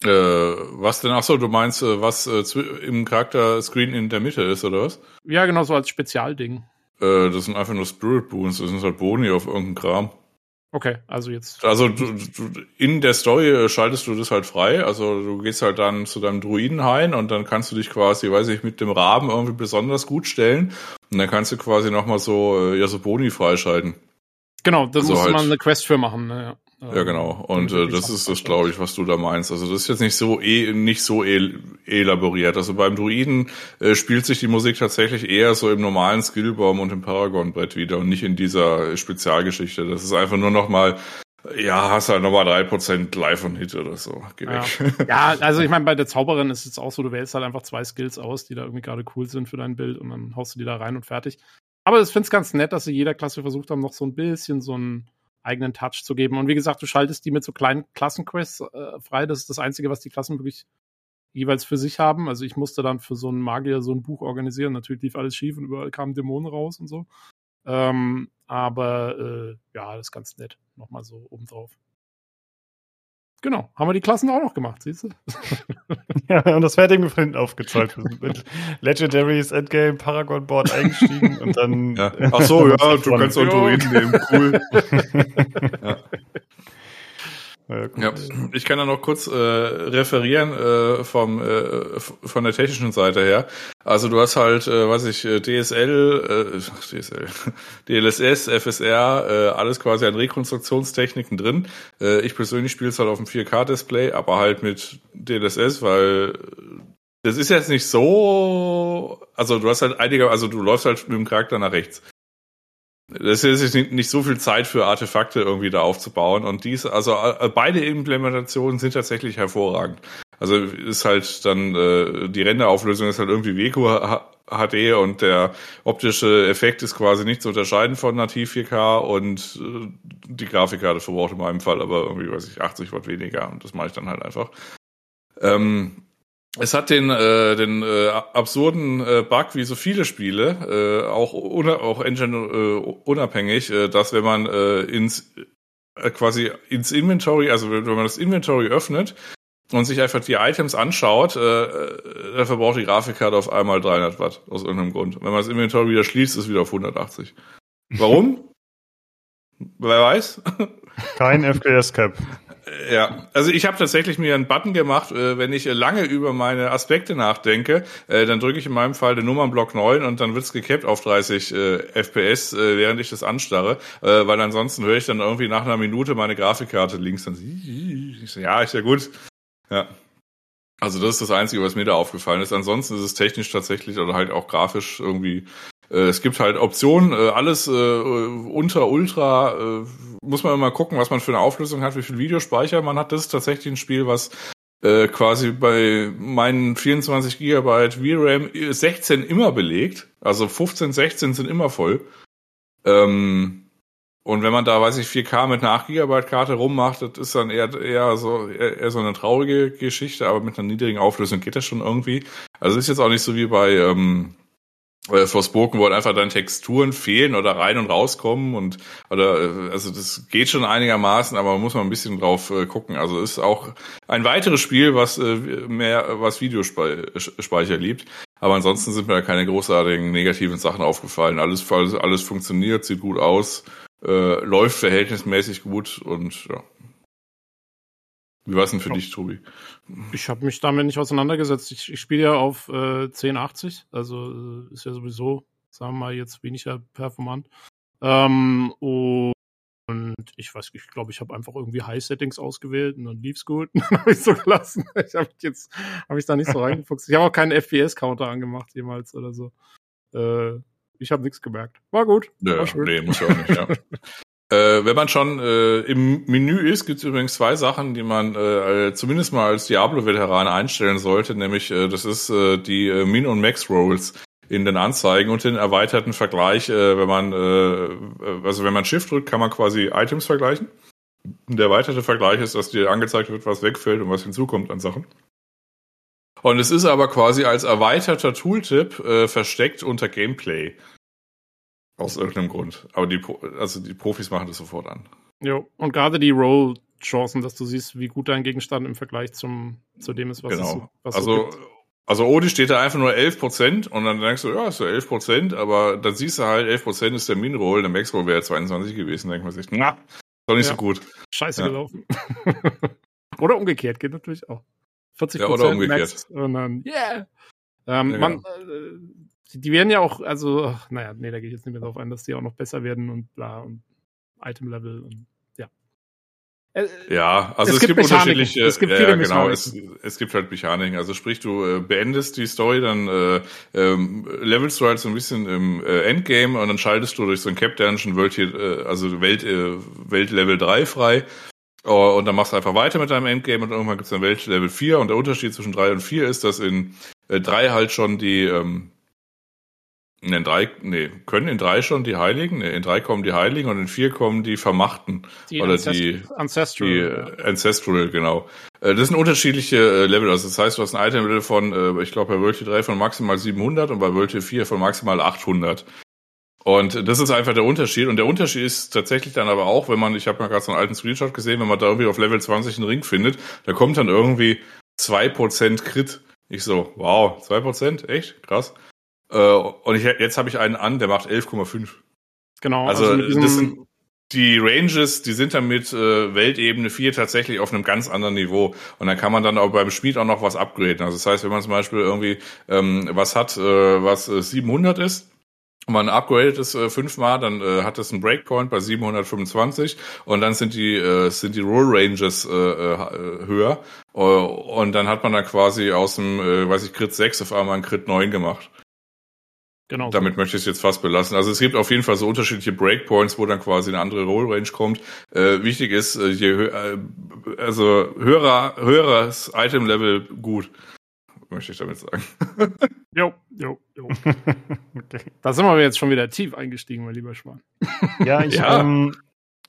Äh, was denn? Ach so, du meinst, äh, was äh, im Charakter-Screen in der Mitte ist, oder was? Ja, genau, so als Spezialding. Äh, das sind einfach nur Spirit Boons, das sind halt Boni auf irgendeinen Kram. Okay, also jetzt. Also du, du, in der Story äh, schaltest du das halt frei. Also du gehst halt dann zu deinem Druidenhain und dann kannst du dich quasi, weiß ich, mit dem Raben irgendwie besonders gut stellen. Und dann kannst du quasi nochmal so, äh, ja, so Boni freischalten. Genau, da So muss halt- man eine Quest für machen. Ne? Ja, genau. Und äh, das ist das, glaube ich, was du da meinst. Also das ist jetzt nicht so eh, nicht so el elaboriert. Also beim Druiden äh, spielt sich die Musik tatsächlich eher so im normalen Skillbaum und im Paragon-Brett wieder und nicht in dieser Spezialgeschichte. Das ist einfach nur noch mal, ja, hast halt nochmal drei Prozent Live und Hit oder so. Geh Ja. weg. [laughs] Ja, also ich meine, bei der Zauberin ist es auch so, du wählst halt einfach zwei Skills aus, die da irgendwie gerade cool sind für dein Bild und dann haust du die da rein und fertig. Aber ich finde es ganz nett, dass sie jeder Klasse versucht haben, noch so ein bisschen so einen eigenen Touch zu geben. Und wie gesagt, du schaltest die mit so kleinen Klassenquests äh, frei. Das ist das Einzige, was die Klassen wirklich jeweils für sich haben. Also ich musste dann für so einen Magier so ein Buch organisieren. Natürlich lief alles schief und überall kamen Dämonen raus und so. Ähm, aber äh, ja, das ist ganz nett. Nochmal so obendrauf. Genau, haben wir die Klassen auch noch gemacht, siehst du? [laughs] Ja, und das irgendwie von hinten aufgezahlt. Wir sind mit Legendaries Endgame Paragon Board eingestiegen und dann. Ja. Ach so, [laughs] ja, du kannst auch Druiden nehmen. Cool. [laughs] ja. Ja. Ja, ich kann da noch kurz äh, referieren äh, vom äh, von der technischen Seite her. Also du hast halt, äh, weiß ich, äh, DSL, äh, DSL, [laughs] DLSS, FSR, äh, alles quasi an Rekonstruktionstechniken drin. Äh, ich persönlich spiele es halt auf dem 4K-Display, aber halt mit DLSS, weil das ist jetzt nicht so, also du hast halt einige, also du läufst halt mit dem Charakter nach rechts. Das ist jetzt nicht, so viel Zeit für Artefakte irgendwie da aufzubauen und dies, also äh, beide Implementationen sind tatsächlich hervorragend. Also ist halt dann äh, die Renderauflösung ist halt irgendwie WQ HD und der optische Effekt ist quasi nicht zu unterscheiden von nativ 4K und äh, die Grafikkarte verbraucht in meinem Fall aber irgendwie, weiß ich, 80 Watt weniger und das mache ich dann halt einfach. Ähm, es hat den, äh, den äh, absurden äh, Bug, wie so viele Spiele, äh, auch, auch Engine äh, unabhängig, äh, dass wenn man äh, ins äh, quasi ins Inventory, also wenn man das Inventory öffnet und sich einfach die Items anschaut, äh, äh dann verbraucht die Grafikkarte auf einmal 300 Watt aus irgendeinem Grund. Wenn man das Inventory wieder schließt, ist es wieder auf 180. Warum? [laughs] Wer weiß? Kein [laughs] FPS-Cap. Ja, also ich habe tatsächlich mir einen Button gemacht, äh, wenn ich lange über meine Aspekte nachdenke, äh, dann drücke ich in meinem Fall den Nummernblock 9 und dann wird's gecapped auf 30 äh, FPS, äh, während ich das anstarre, äh, weil ansonsten höre ich dann irgendwie nach einer Minute meine Grafikkarte links dann ich so, ja, ist ja gut. Ja. Also das ist das Einzige, was mir da aufgefallen ist. Ansonsten ist es technisch tatsächlich oder halt auch grafisch irgendwie äh, es gibt halt Optionen, äh, alles äh, unter Ultra, äh, muss man immer gucken, was man für eine Auflösung hat, wie viel Videospeicher man hat. Das ist tatsächlich ein Spiel, was äh, quasi bei meinen 24 Gigabyte VRAM 16 immer belegt. Also 15, 16 sind immer voll. Ähm, und wenn man da, weiß ich, 4K mit einer 8 Gigabyte Karte rummacht, das ist dann eher, eher so, eher, eher so eine traurige Geschichte, aber mit einer niedrigen Auflösung geht das schon irgendwie. Also ist jetzt auch nicht so wie bei, ähm, äh, Forspoken, wo halt einfach dann Texturen fehlen oder rein und rauskommen und oder äh, also das geht schon einigermaßen, aber man muss mal ein bisschen drauf äh, gucken. Also ist auch ein weiteres Spiel, was äh, mehr was Videospeicher liebt. Aber ansonsten sind mir da keine großartigen negativen Sachen aufgefallen. Alles alles funktioniert, sieht gut aus, äh, läuft verhältnismäßig gut und ja. Wie war es denn für dich, Tobi? Ich habe mich damit nicht auseinandergesetzt. Ich, ich spiele ja auf äh, 1080, also äh, ist ja sowieso, sagen wir mal, jetzt weniger performant. Ähm, und ich weiß, ich glaube, ich habe einfach irgendwie High Settings ausgewählt und dann lief's gut. Und [laughs] dann habe ich so gelassen. [laughs] Ich habe jetzt habe ich da nicht so reingefuchst. Ich habe auch keinen FPS-Counter angemacht jemals oder so. Äh, ich habe nichts gemerkt. War gut. Ja, war schön. nee, muss ja auch nicht. Ja. [laughs] Äh, wenn man schon äh, im Menü ist, gibt es übrigens zwei Sachen, die man äh, zumindest mal als Diablo-Veteran einstellen sollte, nämlich äh, das ist äh, die äh, Min- und Max-Rolls in den Anzeigen und den erweiterten Vergleich, äh, wenn man äh, also wenn man Shift drückt, kann man quasi Items vergleichen. Der erweiterte Vergleich ist, dass dir angezeigt wird, was wegfällt und was hinzukommt an Sachen. Und es ist aber quasi als erweiterter Tooltip äh, versteckt unter Gameplay. Aus irgendeinem Grund. Aber die, also die Profis machen das sofort an. Ja, und gerade die Roll-Chancen, dass du siehst, wie gut dein Gegenstand im Vergleich zum, zu dem ist, was genau. es was also, so also Odi steht da einfach nur 11% und dann denkst du, ja, ist ja 11%, aber dann siehst du halt, 11% ist der Min-Roll, der Max-Roll wäre 22 gewesen, denkt man sich, na, doch nicht ja. so gut. Scheiße ja. gelaufen. [laughs] oder umgekehrt, geht natürlich auch. 40% ja, oder umgekehrt. Max und dann, yeah! Ähm, ja, man, genau. Die werden ja auch, also, ach, naja, nee, da gehe ich jetzt nicht mehr drauf ein, dass die auch noch besser werden und bla und Item-Level und ja. Äh, ja, also es, es gibt, gibt unterschiedliche, es gibt viele ja, genau, es, es gibt halt Mechaniken. Also sprich, du äh, beendest die Story, dann äh, ähm, levelst du halt so ein bisschen im äh, Endgame und dann schaltest du durch so ein Cap Dungeon Welt, äh, also Welt, äh, Welt Level 3 frei. Oh, und dann machst du einfach weiter mit deinem Endgame und irgendwann gibt's dann Welt Level 4 und der Unterschied zwischen 3 und 4 ist, dass in äh, 3 halt schon die ähm, in drei, nee, können in drei schon die Heiligen? Nee, in drei kommen die Heiligen und in vier kommen die Vermachten. Die oder Ancest die Ancestral. Die. Ancestral, genau. Äh, das sind unterschiedliche äh, Level. Also das heißt, du hast ein Item-Level von, äh, ich glaube, bei World 3 von maximal 700 und bei World 4 von maximal 800. Und das ist einfach der Unterschied. Und der Unterschied ist tatsächlich dann aber auch, wenn man, ich habe mal gerade so einen alten Screenshot gesehen, wenn man da irgendwie auf Level 20 einen Ring findet, da kommt dann irgendwie zwei Prozent Crit. Ich so, wow, zwei Prozent? Echt? Krass. Äh, und ich, jetzt habe ich einen an, der macht 11,5. Genau. Also, also das sind die Ranges, die sind dann mit äh, Weltebene 4 tatsächlich auf einem ganz anderen Niveau. Und dann kann man dann auch beim Speed auch noch was upgraden. Also das heißt, wenn man zum Beispiel irgendwie ähm, was hat, äh, was äh, 700 ist, man upgradet es äh, fünfmal, dann äh, hat es einen Breakpoint bei 725 und dann sind die äh, sind die Roll Ranges äh, äh, höher äh, und dann hat man dann quasi aus dem, äh, weiß ich, Crit 6 auf einmal einen Crit 9 gemacht. Genau. Damit möchte ich es jetzt fast belassen. Also es gibt auf jeden Fall so unterschiedliche Breakpoints, wo dann quasi eine andere Roll Range kommt. Äh, wichtig ist, äh, je hö äh, also höherer höheres Item Level gut möchte ich damit sagen. [laughs] Jo, jo, jo. [laughs] okay. Da sind wir jetzt schon wieder tief eingestiegen, mein lieber Schwan. Ja, ich, Ja. Ähm,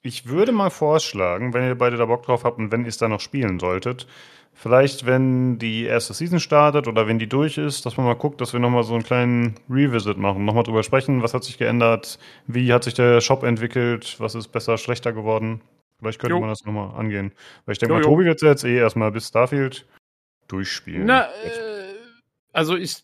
ich würde mal vorschlagen, wenn ihr beide da Bock drauf habt und wenn ihr es dann noch spielen solltet, vielleicht, wenn die erste Season startet oder wenn die durch ist, dass man mal guckt, dass wir nochmal so einen kleinen Revisit machen, nochmal drüber sprechen, was hat sich geändert, wie hat sich der Shop entwickelt, was ist besser, schlechter geworden. Vielleicht könnte Jo. man das nochmal angehen. Weil ich denke mal. Tobi wird jetzt eh erstmal bis Starfield durchspielen. Na, äh, also ich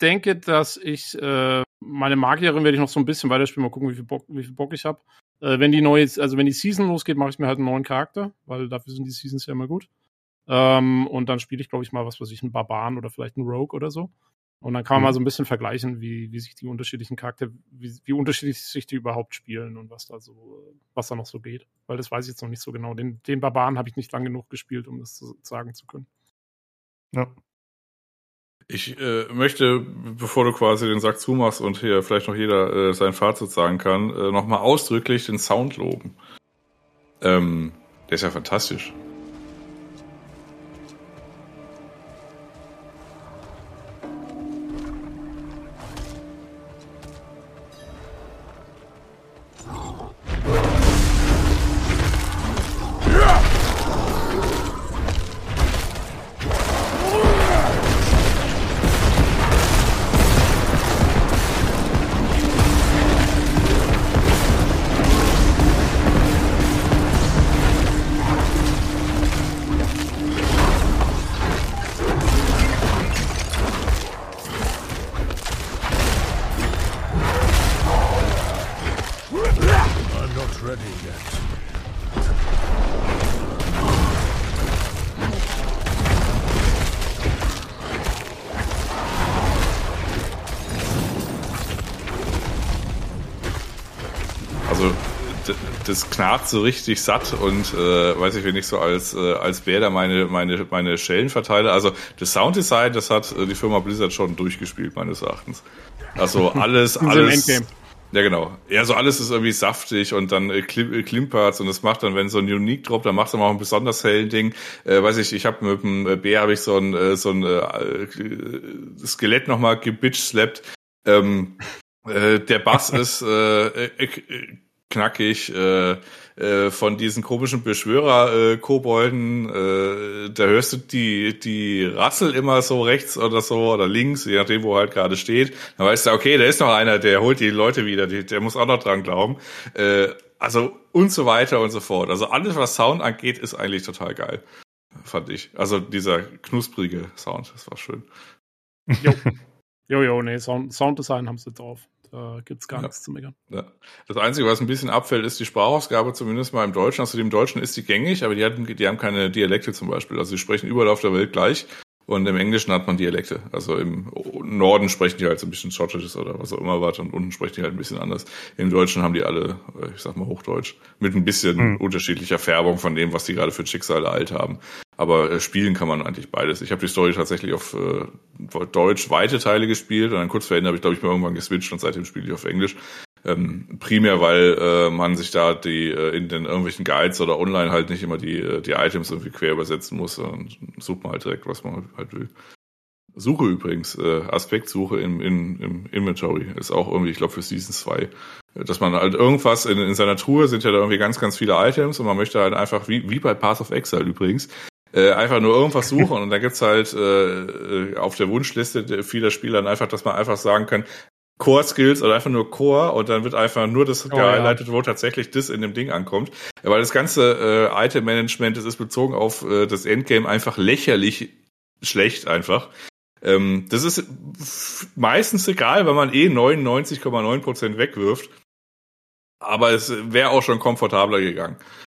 denke, dass ich äh, meine Magierin werde ich noch so ein bisschen weiterspielen, mal gucken, wie viel Bock, wie viel Bock ich habe. Äh, wenn die neue, also wenn die Season losgeht, mache ich mir halt einen neuen Charakter, weil dafür sind die Seasons ja immer gut. Ähm, und dann spiele ich, glaube ich, mal, was weiß ich, einen Barbaren oder vielleicht einen Rogue oder so. Und dann kann man Mhm. mal so ein bisschen vergleichen, wie, wie sich die unterschiedlichen Charakter, wie, wie unterschiedlich sich die überhaupt spielen und was da so, was da noch so geht. Weil das weiß ich jetzt noch nicht so genau. Den, den Barbaren habe ich nicht lang genug gespielt, um das zu, sagen zu können. Ja. Ich äh, möchte, bevor du quasi den Sack zumachst und hier vielleicht noch jeder äh, sein Fazit sagen kann, äh, nochmal ausdrücklich den Sound loben. Ähm, der ist ja fantastisch. Knarrt so richtig satt und äh, weiß ich, wenn ich so als äh, als Bär da meine meine meine Schellen verteile. Also das Sounddesign, das hat äh, die Firma Blizzard schon durchgespielt meines Erachtens. Also [laughs] alles alles. Ja, genau. Ja, so alles ist irgendwie saftig und dann äh, äh, klimpert's und das macht dann, wenn so ein Unique Drop, dann macht er mal ein besonders hellen Ding. Äh, weiß ich, ich habe mit dem äh, Bär habe ich so ein äh, so ein äh, äh, Skelett nochmal gebitch-slappt. Ähm, äh, der Bass [laughs] ist äh, äh, äh, knackig. Äh, äh, von diesen komischen Beschwörer-Kobolden, äh, da hörst du die, die Rassel immer so rechts oder so oder links, je nachdem, wo er halt gerade steht. Dann weißt du, okay, da ist noch einer, der holt die Leute wieder, die, der muss auch noch dran glauben. Äh, also und so weiter und so fort. Also alles, was Sound angeht, ist eigentlich total geil. Fand ich. Also dieser knusprige Sound, das war schön. Jo. [laughs] Jo, jo, nee, Sound, Sounddesign haben sie drauf. Da gibt's gar Ja. nichts zu meckern. Ja. Das Einzige, was ein bisschen abfällt, ist die Sprachausgabe, zumindest mal im Deutschen. Also im Deutschen ist die gängig, aber die, hatten, die haben keine Dialekte zum Beispiel. Also die sprechen überall auf der Welt gleich. Und im Englischen hat man Dialekte. Also im Norden sprechen die halt so ein bisschen Schottisch oder was auch immer was und unten sprechen die halt ein bisschen anders. Im Deutschen haben die alle, äh, ich sag mal, Hochdeutsch. Mit ein bisschen Hm. unterschiedlicher Färbung von dem, was die gerade für Schicksale alt haben. Aber äh, spielen kann man eigentlich beides. Ich habe die Story tatsächlich auf äh, Deutsch weite Teile gespielt und dann kurz vor Ende habe ich, glaube ich, mal irgendwann geswitcht und seitdem spiele ich auf Englisch. Ähm, primär, weil äh, man sich da die äh, in den irgendwelchen Guides oder online halt nicht immer die, äh, die Items irgendwie quer übersetzen muss und sucht man halt direkt, was man halt will. Suche übrigens, äh, Aspektsuche im, in, im Inventory ist auch irgendwie, ich glaube, für Season 2. äh, Dass man halt irgendwas in, in seiner Truhe sind ja da irgendwie ganz, ganz viele Items und man möchte halt einfach, wie, wie bei Path of Exile übrigens, äh, einfach nur irgendwas suchen und da gibt's halt äh, äh, auf der Wunschliste vieler Spieler einfach, dass man einfach sagen kann, Core Skills oder einfach nur Core und dann wird einfach nur das Oh, ja. gehighlightet, wo tatsächlich das in dem Ding ankommt. Weil das ganze äh, Item Management, das ist bezogen auf äh, das Endgame einfach lächerlich schlecht einfach. Ähm, das ist meistens egal, weil man eh 99,9% wegwirft. Aber es wäre auch schon komfortabler gegangen.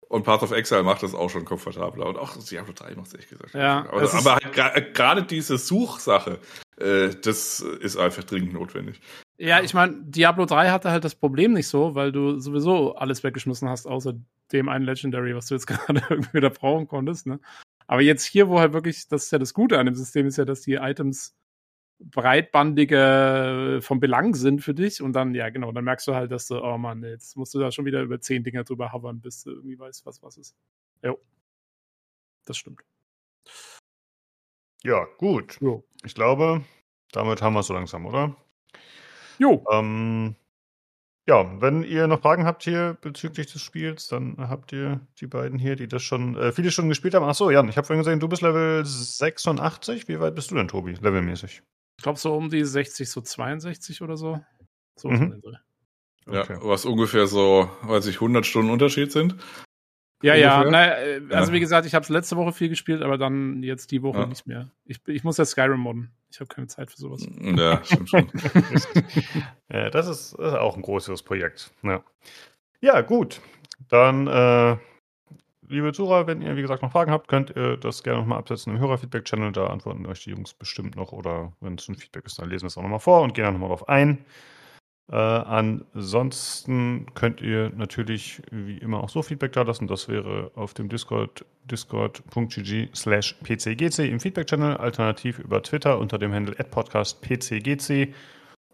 Und Path of Exile macht das auch schon komfortabler. Und auch Diablo 3 macht es ehrlich gesagt. Ja, aber, aber halt gra- gerade diese Suchsache, äh, das ist einfach dringend notwendig. Ja, ich meine, Diablo 3 hatte halt das Problem nicht so, weil du sowieso alles weggeschmissen hast, außer dem einen Legendary, was du jetzt [laughs] gerade irgendwie wieder brauchen konntest, ne? Aber jetzt hier, wo halt wirklich, das ist ja das Gute an dem System, ist ja, dass die Items breitbandiger vom Belang sind für dich und dann, ja, genau, dann merkst du halt, dass du, oh Mann, jetzt musst du da schon wieder über zehn Dinger drüber hovern, bis du irgendwie weißt, was was ist. Jo. Das stimmt. Ja, gut. Jo. Ich glaube, damit haben wir es so langsam, oder? Jo. Ähm, ja, wenn ihr noch Fragen habt hier bezüglich des Spiels, dann habt ihr die beiden hier, die das schon äh, viele Stunden gespielt haben. Achso, Jan, ich habe vorhin gesehen, du bist Level 86. Wie weit bist du denn, Tobi, levelmäßig? Ich glaube so um die 60, so 62 oder so. So Mhm. Dreh. Ja, Okay. was ungefähr so, weiß ich, 100 Stunden Unterschied sind. Ja, ja, na, äh, also Ja. wie gesagt, ich habe es letzte Woche viel gespielt, aber dann jetzt die Woche Ja. nicht mehr. Ich, ich muss ja Skyrim modden. Ich habe keine Zeit für sowas. Ja, stimmt schon. [laughs] Ja, das ist, das ist auch ein größeres Projekt. Ja, ja gut. Dann, äh, liebe Zuhörer, wenn ihr, wie gesagt, noch Fragen habt, könnt ihr das gerne nochmal absetzen im Hörerfeedback-Channel. Da antworten euch die Jungs bestimmt noch. Oder wenn es ein Feedback ist, dann lesen wir es auch nochmal vor und gehen dann nochmal drauf ein. Äh, ansonsten könnt ihr natürlich wie immer auch so Feedback da lassen. Das wäre auf dem Discord, discord.gg slash pcgc im Feedback-Channel, alternativ über Twitter unter dem Handle @podcastpcgc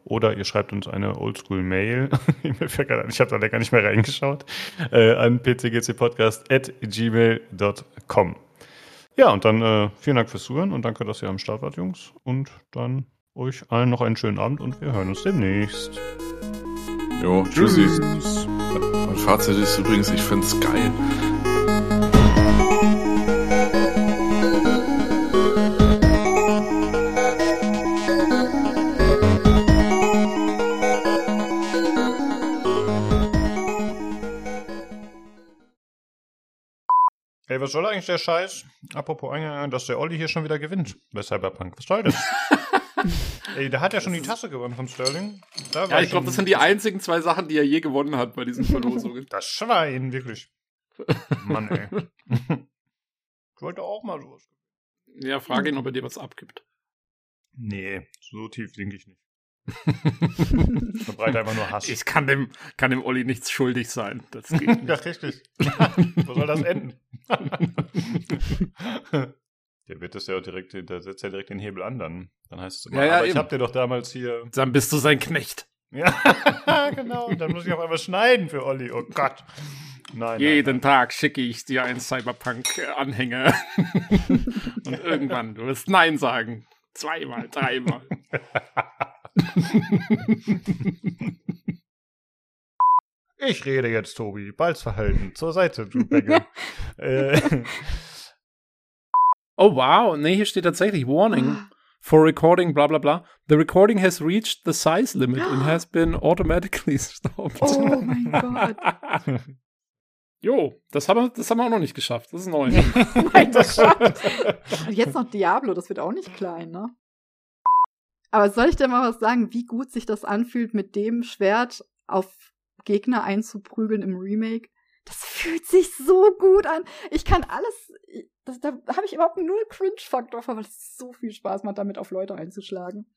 oder ihr schreibt uns eine Oldschool-Mail. [laughs] Ich habe da lecker nicht mehr reingeschaut. Äh, an pcgcpodcast.gmail.com. Ja, und dann äh, vielen Dank fürs Zuhören und danke, dass ihr am Start wart, Jungs. Und dann euch allen noch einen schönen Abend und wir hören uns demnächst. Jo, tschüssi. Mein Fazit ist übrigens, ich find's geil. Ey, was soll eigentlich der Scheiß? Apropos eingegangen, dass der Olli hier schon wieder gewinnt bei Cyberpunk. Was soll das? [laughs] Ey, der hat ja schon die Tasse gewonnen von Sterling. Da Ja, ich glaube, das sind die einzigen zwei Sachen, die er je gewonnen hat bei diesen Verlosungen. [laughs] Das Schwein, wirklich. Mann, ey. [laughs] ich wollte auch mal sowas. ja, frage ihn, ob er dir was abgibt. Nee, so tief denke ich nicht. [laughs] Verbreite einfach nur Hass. Ich kann dem, kann dem Olli nichts schuldig sein. Das geht nicht. ja, richtig. Wo soll das enden? Der wird das ja auch direkt, der setzt ja direkt den Hebel an, dann, dann heißt es immer, Ja, ja, aber ich eben. hab dir doch damals hier, Dann bist du sein Knecht. ja, [laughs] genau, und dann muss ich auf einmal schneiden für Olli, oh Gott. Nein, Jeden Tag schicke ich dir einen Cyberpunk-Anhänger. [laughs] Und irgendwann, du wirst Nein sagen. Zweimal, dreimal. Ich rede jetzt, Tobi. Balzverhalten. Zur Seite, du Bengel. [laughs] äh, Oh wow, nee, hier steht tatsächlich Warning. For recording, bla bla bla. The recording has reached the size limit and has been automatically [laughs] stopped. Oh mein Gott. [laughs] Jo, das haben, wir, das haben wir auch noch nicht geschafft. Das ist neu. [laughs] Oh mein Gott. Und jetzt noch Diablo, das wird auch nicht klein, ne? Aber soll ich dir mal was sagen, wie gut sich das anfühlt, mit dem Schwert auf Gegner einzuprügeln im Remake? Das fühlt sich so gut an. Ich kann alles. Das, da habe ich überhaupt null Cringe-Faktor, weil es so viel Spaß macht, damit auf Leute einzuschlagen.